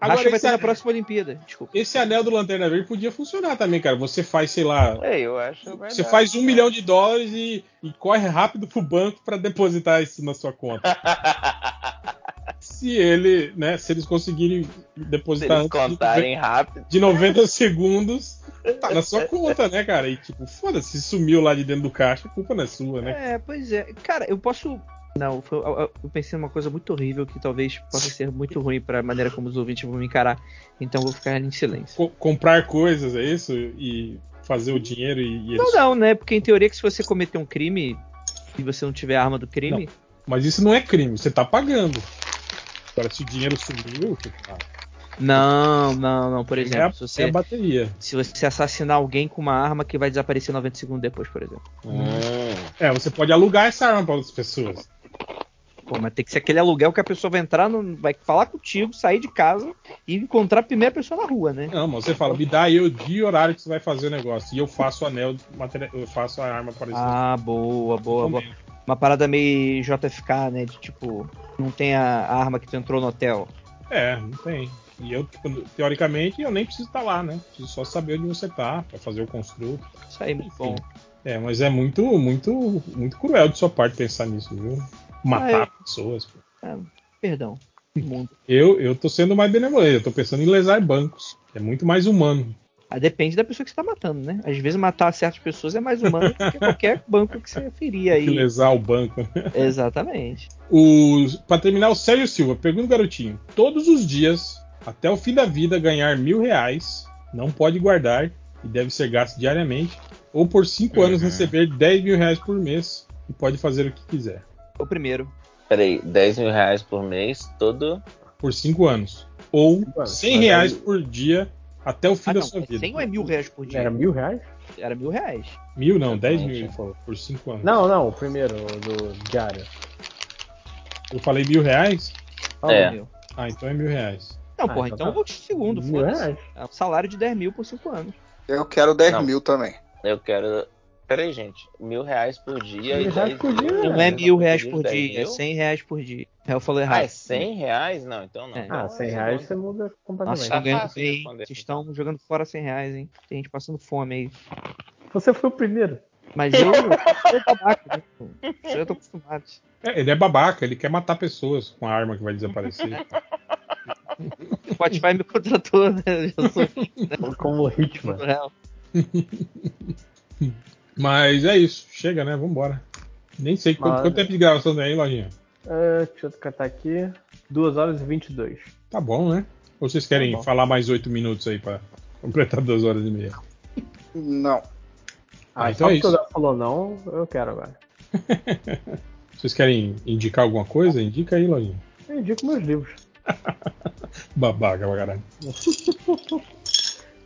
Agora, Racha vai esse ter na próxima Olimpíada. Desculpa. Esse anel do Lanterna Verde podia funcionar também, cara. Você faz, sei lá, É, eu acho você verdade. faz um milhão de dólares e, e corre rápido pro banco pra depositar isso na sua conta. [LAUGHS] se ele, né, se eles conseguirem Se depositar eles antes de contarem rápido. de 90 segundos, tá na sua conta, né, cara? E tipo, foda-se, se sumiu lá de dentro do caixa, a culpa não é sua, né? É, pois é. Cara, eu posso. Não, foi- eu, eu pensei numa coisa muito horrível que talvez possa ser muito ruim pra maneira como os ouvintes vão me encarar. Então vou ficar em silêncio. Co- comprar coisas, é isso? E fazer o dinheiro e, e eles. Não, não, né? Porque em teoria que se você cometer um crime e você não tiver arma do crime. Mas isso não é crime, você tá pagando. Agora, se o dinheiro sumiu, tá. Não, não, não. Por É exemplo, a- se você, é a bateria. se você assassinar alguém com uma arma que vai desaparecer 90 segundos depois, por exemplo. É, você pode alugar essa arma para outras pessoas. Pô, mas tem que ser aquele aluguel que a pessoa vai entrar, no, vai falar contigo, sair de casa e encontrar a primeira pessoa na rua, né? Não, mas você fala, me dá aí o dia e horário que você vai fazer o negócio. E eu faço o anel, eu faço a arma parecida. Ah, boa, boa, boa. Uma parada meio JFK, né? De tipo, não tem a arma que tu entrou no hotel. É, não tem. E eu, tipo, teoricamente, eu nem preciso estar lá, né? Preciso só saber onde você tá, pra fazer o construto. Isso aí, muito bom. É, mas é muito, muito, muito cruel de sua parte pensar nisso, viu? Matar Ah, pessoas. pô. Ah, perdão. Mundo. [LAUGHS] Eu, eu tô sendo mais benevolente, eu tô pensando em lesar bancos. É muito mais humano. Ah, depende da pessoa que você tá matando, né? Às vezes matar certas pessoas é mais humano do que qualquer [LAUGHS] banco que você ferir Que aí. lesar o banco. [LAUGHS] Exatamente. O, pra terminar, o Sérgio Silva, pergunta garotinho: todos os dias, até o fim da vida, ganhar mil reais, não pode guardar e deve ser gasto diariamente, ou por cinco anos Uhum. receber 10 mil reais por mês e pode fazer o que quiser. O primeiro. Peraí, 10 mil reais por mês, todo. Por cinco anos. Ou anos. 100 Mas reais aí- por dia até o fim Ah, da não, sua vida. 100 ou é mil reais por dia? Era mil reais? Era mil reais. Mil não, 10 mil ele falou, por cinco anos. Não, não, o primeiro, do diário. Eu falei mil reais? É. Ah, então é mil reais. Não, Ah, porra, então então tá. eu vou de segundo, Mil foda-se. reais? É um salário de 10 mil por 5 anos. Eu quero 10 Não. mil também. Eu quero. Peraí, gente. Mil reais por dia Mil reais 10 por dia. Não é É, mil reais por por 10 dia, é? 100 reais por dia. É, Eu falei Ah, errado. é 100 reais? Não, então não. É. Então Ah, 100 reais você muda Nossa, completamente. estão Tá ganhando bem. Vocês estão jogando fora 100 reais, hein? Tem gente passando fome aí. Você foi o primeiro. Mas eu, eu sou babaca, né? Isso eu tô acostumado. É, ele é babaca, ele quer matar pessoas com a arma que vai desaparecer. O Spotify me contratou, né? Eu sou né? Como ritmo. Mas é isso, chega, né? Vambora. Nem sei quanto, Mas- quanto tempo de gravação tem aí, Lojinha. É, deixa eu catar aqui. 2 horas e 22. Tá bom, né? Ou vocês querem Tá falar mais oito minutos aí pra completar duas horas e meia? Não. Ah, então só é porque o isso. Falou não, eu quero agora. [LAUGHS] Vocês querem indicar alguma coisa? Indica aí, Lojinha. Eu indico meus livros. [LAUGHS] Babaca pra caralho. [LAUGHS]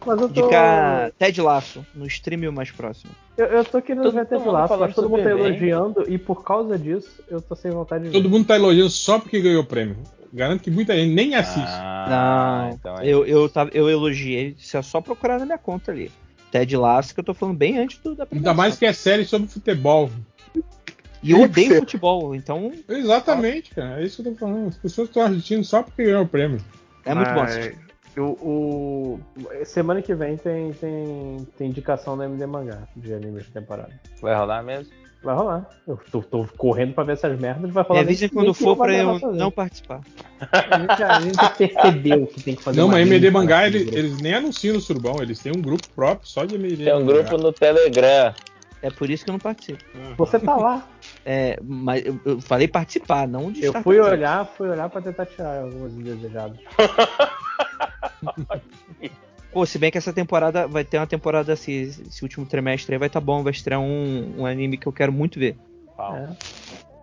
Mas eu tô. Indicar Ted Laço no stream mais próximo. Eu, eu tô querendo Todo ver Ted mundo Laço, mas todo mundo tá super bem. elogiando e por causa disso eu tô sem vontade de ver. Todo mundo tá elogiando só porque ganhou o prêmio. Garanto que muita gente nem assiste. Ah, não, então é eu, eu, tava, eu elogiei, se é só procurar na minha conta ali. Ted Laço, que eu tô falando bem antes do, da Ainda premiação. mais que é série sobre futebol. E eu odeio futebol, então Exatamente, cara. É isso que eu tô falando. As pessoas estão assistindo só porque ganhou o prêmio. é muito bom. Mas assistir. O, o- Semana que vem tem, tem, tem indicação da MD Mangá de animes de temporada. Vai rolar mesmo? Vai rolar. Eu tô, tô correndo pra ver essas merdas, vai rolar. nem- quando for pra eu não participar. A gente, a gente percebeu que tem que fazer Não, mas MD Mangá, nesse ele- grupo. eles nem anunciam no Surubão, eles têm um grupo próprio só de MD Tem um Mangá. grupo no Telegram. É por isso que eu não participo. Você tá lá. É, mas eu, eu falei participar, não de Eu fui olhar, fui olhar pra tentar tirar alguns indesejados. [LAUGHS] [LAUGHS] Pô, se bem que essa temporada vai ter uma temporada assim, esse último trimestre aí vai tá bom, vai estrear um, um anime que eu quero muito ver. É.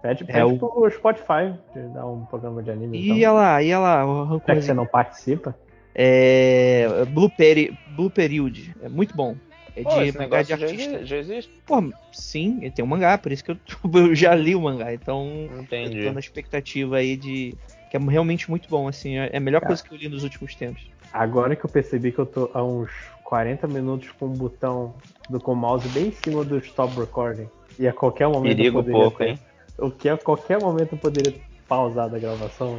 Pede, É pede o- pro Spotify de dar um programa de anime. Ia então. lá, ia lá, o Já que você não participa. É. Blue, Peri, Blue Period. É muito bom. É Pô, de esse mangá de artista. já existe? Pô, sim, tem um mangá, por isso que eu, [LAUGHS] eu já li o mangá. Então Entendi. eu tô na expectativa aí de. Que é realmente muito bom, assim. É a melhor Cara. coisa que eu li nos últimos tempos. Agora que eu percebi que eu tô há uns 40 minutos com o botão do com o mouse bem em cima do stop recording. E a qualquer momento Perigo eu poderia pouco, ter- hein? O que a qualquer momento eu poderia ter pausado a gravação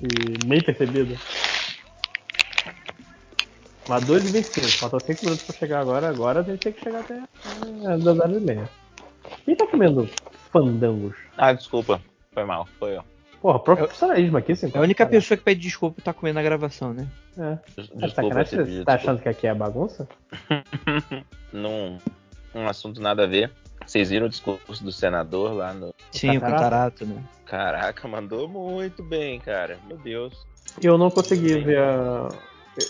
e, e nem percebido. Mas 2 e 25, faltam 5 minutos pra chegar agora. Agora a gente tem que chegar até é, 2 horas e meia. Quem tá comendo fandangos? Ah, desculpa. Foi mal, foi eu. Porra, profissionalismo aqui, sim. É a única pessoa que pede desculpa por tá comendo na gravação, né? É. Des- É sacanagem, Pedir, você tá achando que aqui é bagunça? [LAUGHS] Num um assunto nada a ver. Vocês viram o discurso do senador lá no. Sim, o Catarato, né? Caraca, mandou muito bem, cara. Meu Deus. Eu não consegui ver a.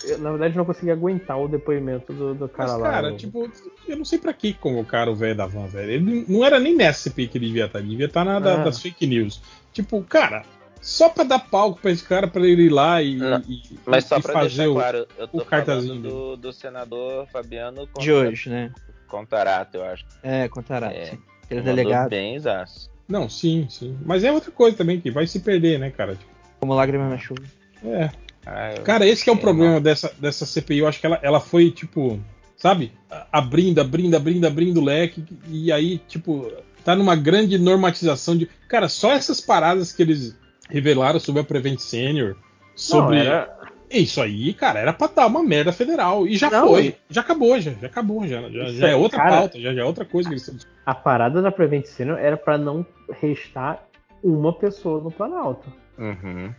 eu- na verdade, não consegui aguentar o depoimento do, do cara Mas, lá. cara, o- tipo, eu não sei pra que convocaram o velho da van, velho. Ele não era nem nessa CPI que ele devia estar, ele devia estar na da- Ah. das fake news. Tipo, cara, só pra dar palco pra esse cara, pra ele ir lá e, Não, e- Mas só e pra fazer deixar o, claro, eu tô o cartazinho do, do senador Fabiano De hoje, né? Contarato, eu acho. É, Catarato. É, sim. Aquele Mandou delegado. bem, zaço. Não, sim, sim. Mas é outra coisa também que vai se perder, né, cara? Tipo, Como lágrima na chuva. é. Ah, Cara, esse que é o problema dessa, dessa CPI. Eu acho que ela, ela foi, tipo, sabe? Abrindo, abrindo, abrindo, abrindo o leque. E aí, tipo, tá numa grande normatização de. Cara, só essas paradas que eles revelaram sobre a Prevent Senior. Sobre. Não, era- Isso aí, cara, era pra dar uma merda federal. E já Não, foi. Já acabou, já, já acabou. Já, já, já é aí, outra cara- pauta, já, já é outra coisa que eles estão A parada da Prevent Senior era pra não restar uma pessoa no Planalto. Uhum.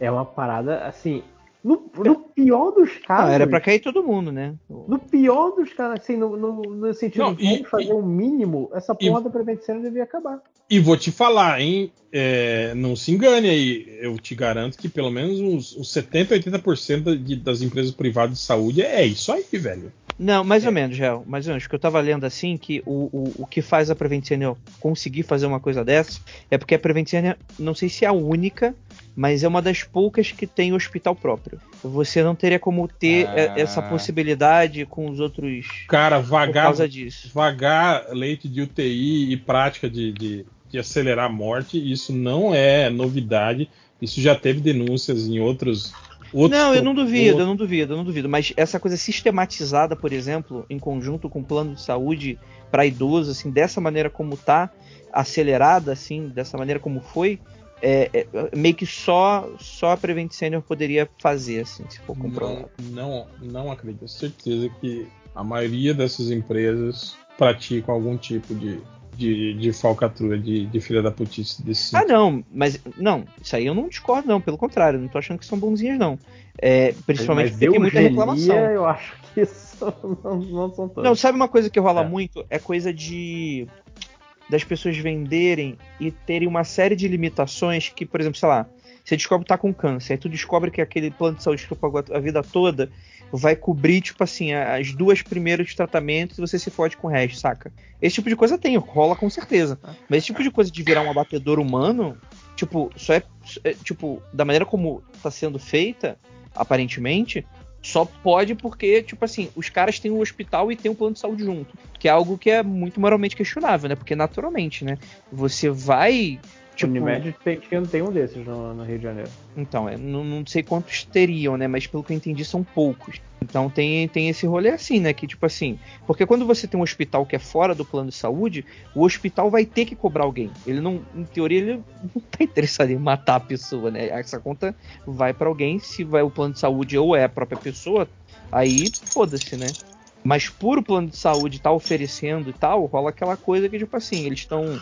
É uma parada, assim. No, no pior dos casos. Ah, era pra cair todo mundo, né? No pior dos casos, assim, no, no, no sentido Não, de e- fazer o mínimo, essa e- porra da Prevent Senior devia acabar. E vou te falar, hein? É, não se engane aí. Eu te garanto que pelo menos uns, uns 70, 80% de, das empresas privadas de saúde é isso aí, velho. Não, mais ou menos, Gel. Mais ou menos. Porque eu tava lendo assim que o, o, o que faz a Prevent Senior conseguir fazer uma coisa dessa é porque a Prevent Senior, não sei se é a única, mas é uma das poucas que tem hospital próprio. Você não teria como ter Ah. eh, essa possibilidade com os outros. Cara, Por vagar, causa disso. vagar leite de UTI e prática de, de, de acelerar a morte, isso não é novidade. Isso já teve denúncias em outros. outros não, eu não duvido, eu outros- não duvido, eu não duvido. Mas essa coisa sistematizada, por exemplo, em conjunto com o plano de saúde para idoso, assim, dessa maneira como tá, acelerada, assim, dessa maneira como foi, é, é, meio que só só a Prevent Senior poderia fazer, assim, se for comprovado. Não, não, não acredito. Certeza que a maioria dessas empresas praticam algum tipo de, de, de falcatrua, de, de filha da putice desse Ah, não, mas não, isso aí eu não discordo, não, pelo contrário, não tô achando que são bonzinhas, não. É, principalmente Mas porque tem muita reclamação. Eu acho que isso [LAUGHS] não, não são todos. Não, sabe uma coisa que rola É. muito? É coisa de das pessoas venderem e terem uma série de limitações que, por exemplo, sei lá, você descobre que tá com câncer, aí tu descobre que aquele plano de saúde que tu pagou a vida toda vai cobrir, tipo assim, as duas primeiras tratamentos e você se fode com o resto, saca? Esse tipo de coisa tem, rola com certeza. Mas esse tipo de coisa de virar um abatedor humano, tipo, só é, é, tipo, da maneira como tá sendo feita, aparentemente, Só pode porque, tipo assim, os caras têm o hospital e tem o plano de saúde junto. Que é algo que é muito moralmente questionável, né? Porque naturalmente, né? Você vai. Tipo, Tipo, Unimed tem, tem- tem um desses no, no Rio de Janeiro. então, é, não, não sei quantos teriam, né? Mas pelo que eu entendi, são poucos. Então tem, tem esse rolê assim, né? Que tipo assim. Porque quando você tem um hospital que é fora do plano de saúde, o hospital vai ter que cobrar alguém. Ele não, em teoria, ele [LAUGHS] não tá interessado em matar a pessoa, né? Essa conta vai pra alguém. Se vai o plano de saúde ou é a própria pessoa, aí foda-se, né? Mas por o plano de saúde tá oferecendo e tal, rola aquela coisa que, tipo assim, eles estão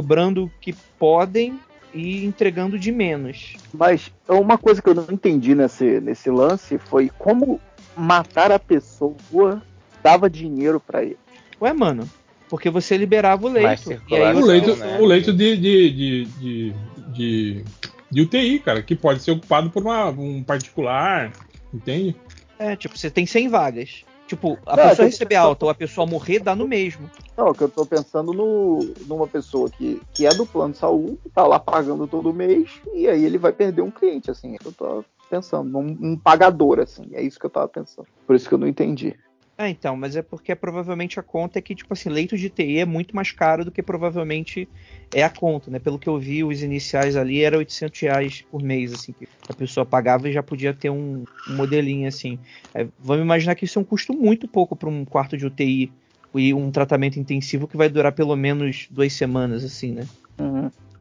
cobrando o que podem e entregando de menos. Mas uma coisa que eu não entendi nesse, nesse lance foi como matar a pessoa dava dinheiro pra ele. Ué, mano, porque você liberava o leito. E aí o leito, o leito de, de, de, de, de- de UTI, cara, que pode ser ocupado por uma- um particular, entende? É, tipo, você tem 100 vagas. Tipo, a Não, pessoa eu tô- receber alta ou a pessoa morrer, dá no mesmo. Não, que eu tô pensando no, numa pessoa que, que é do plano de saúde, tá lá pagando todo mês, e aí ele vai perder um cliente, assim. é Eu tô pensando, num um pagador, assim. É isso que eu tava pensando. Por isso que eu não entendi. É, então, mas é porque provavelmente a conta é que, tipo assim, leito de TI é muito mais caro do que provavelmente é a conta, né? Pelo que eu vi, os iniciais ali era 800 reais por mês, assim, que a pessoa pagava e já podia ter um, um modelinho assim. É, vamos imaginar que isso é um custo muito pouco para um quarto de UTI e um tratamento intensivo que vai durar pelo menos duas semanas, assim, né?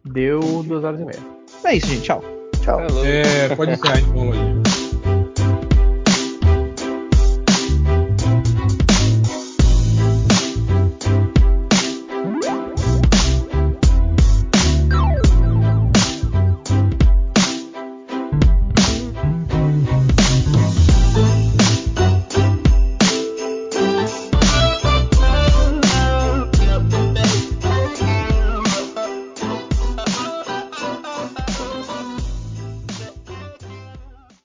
Deu duas horas e meia. É isso, gente. Tchau. Tchau. É, pode encerrar Lojinha.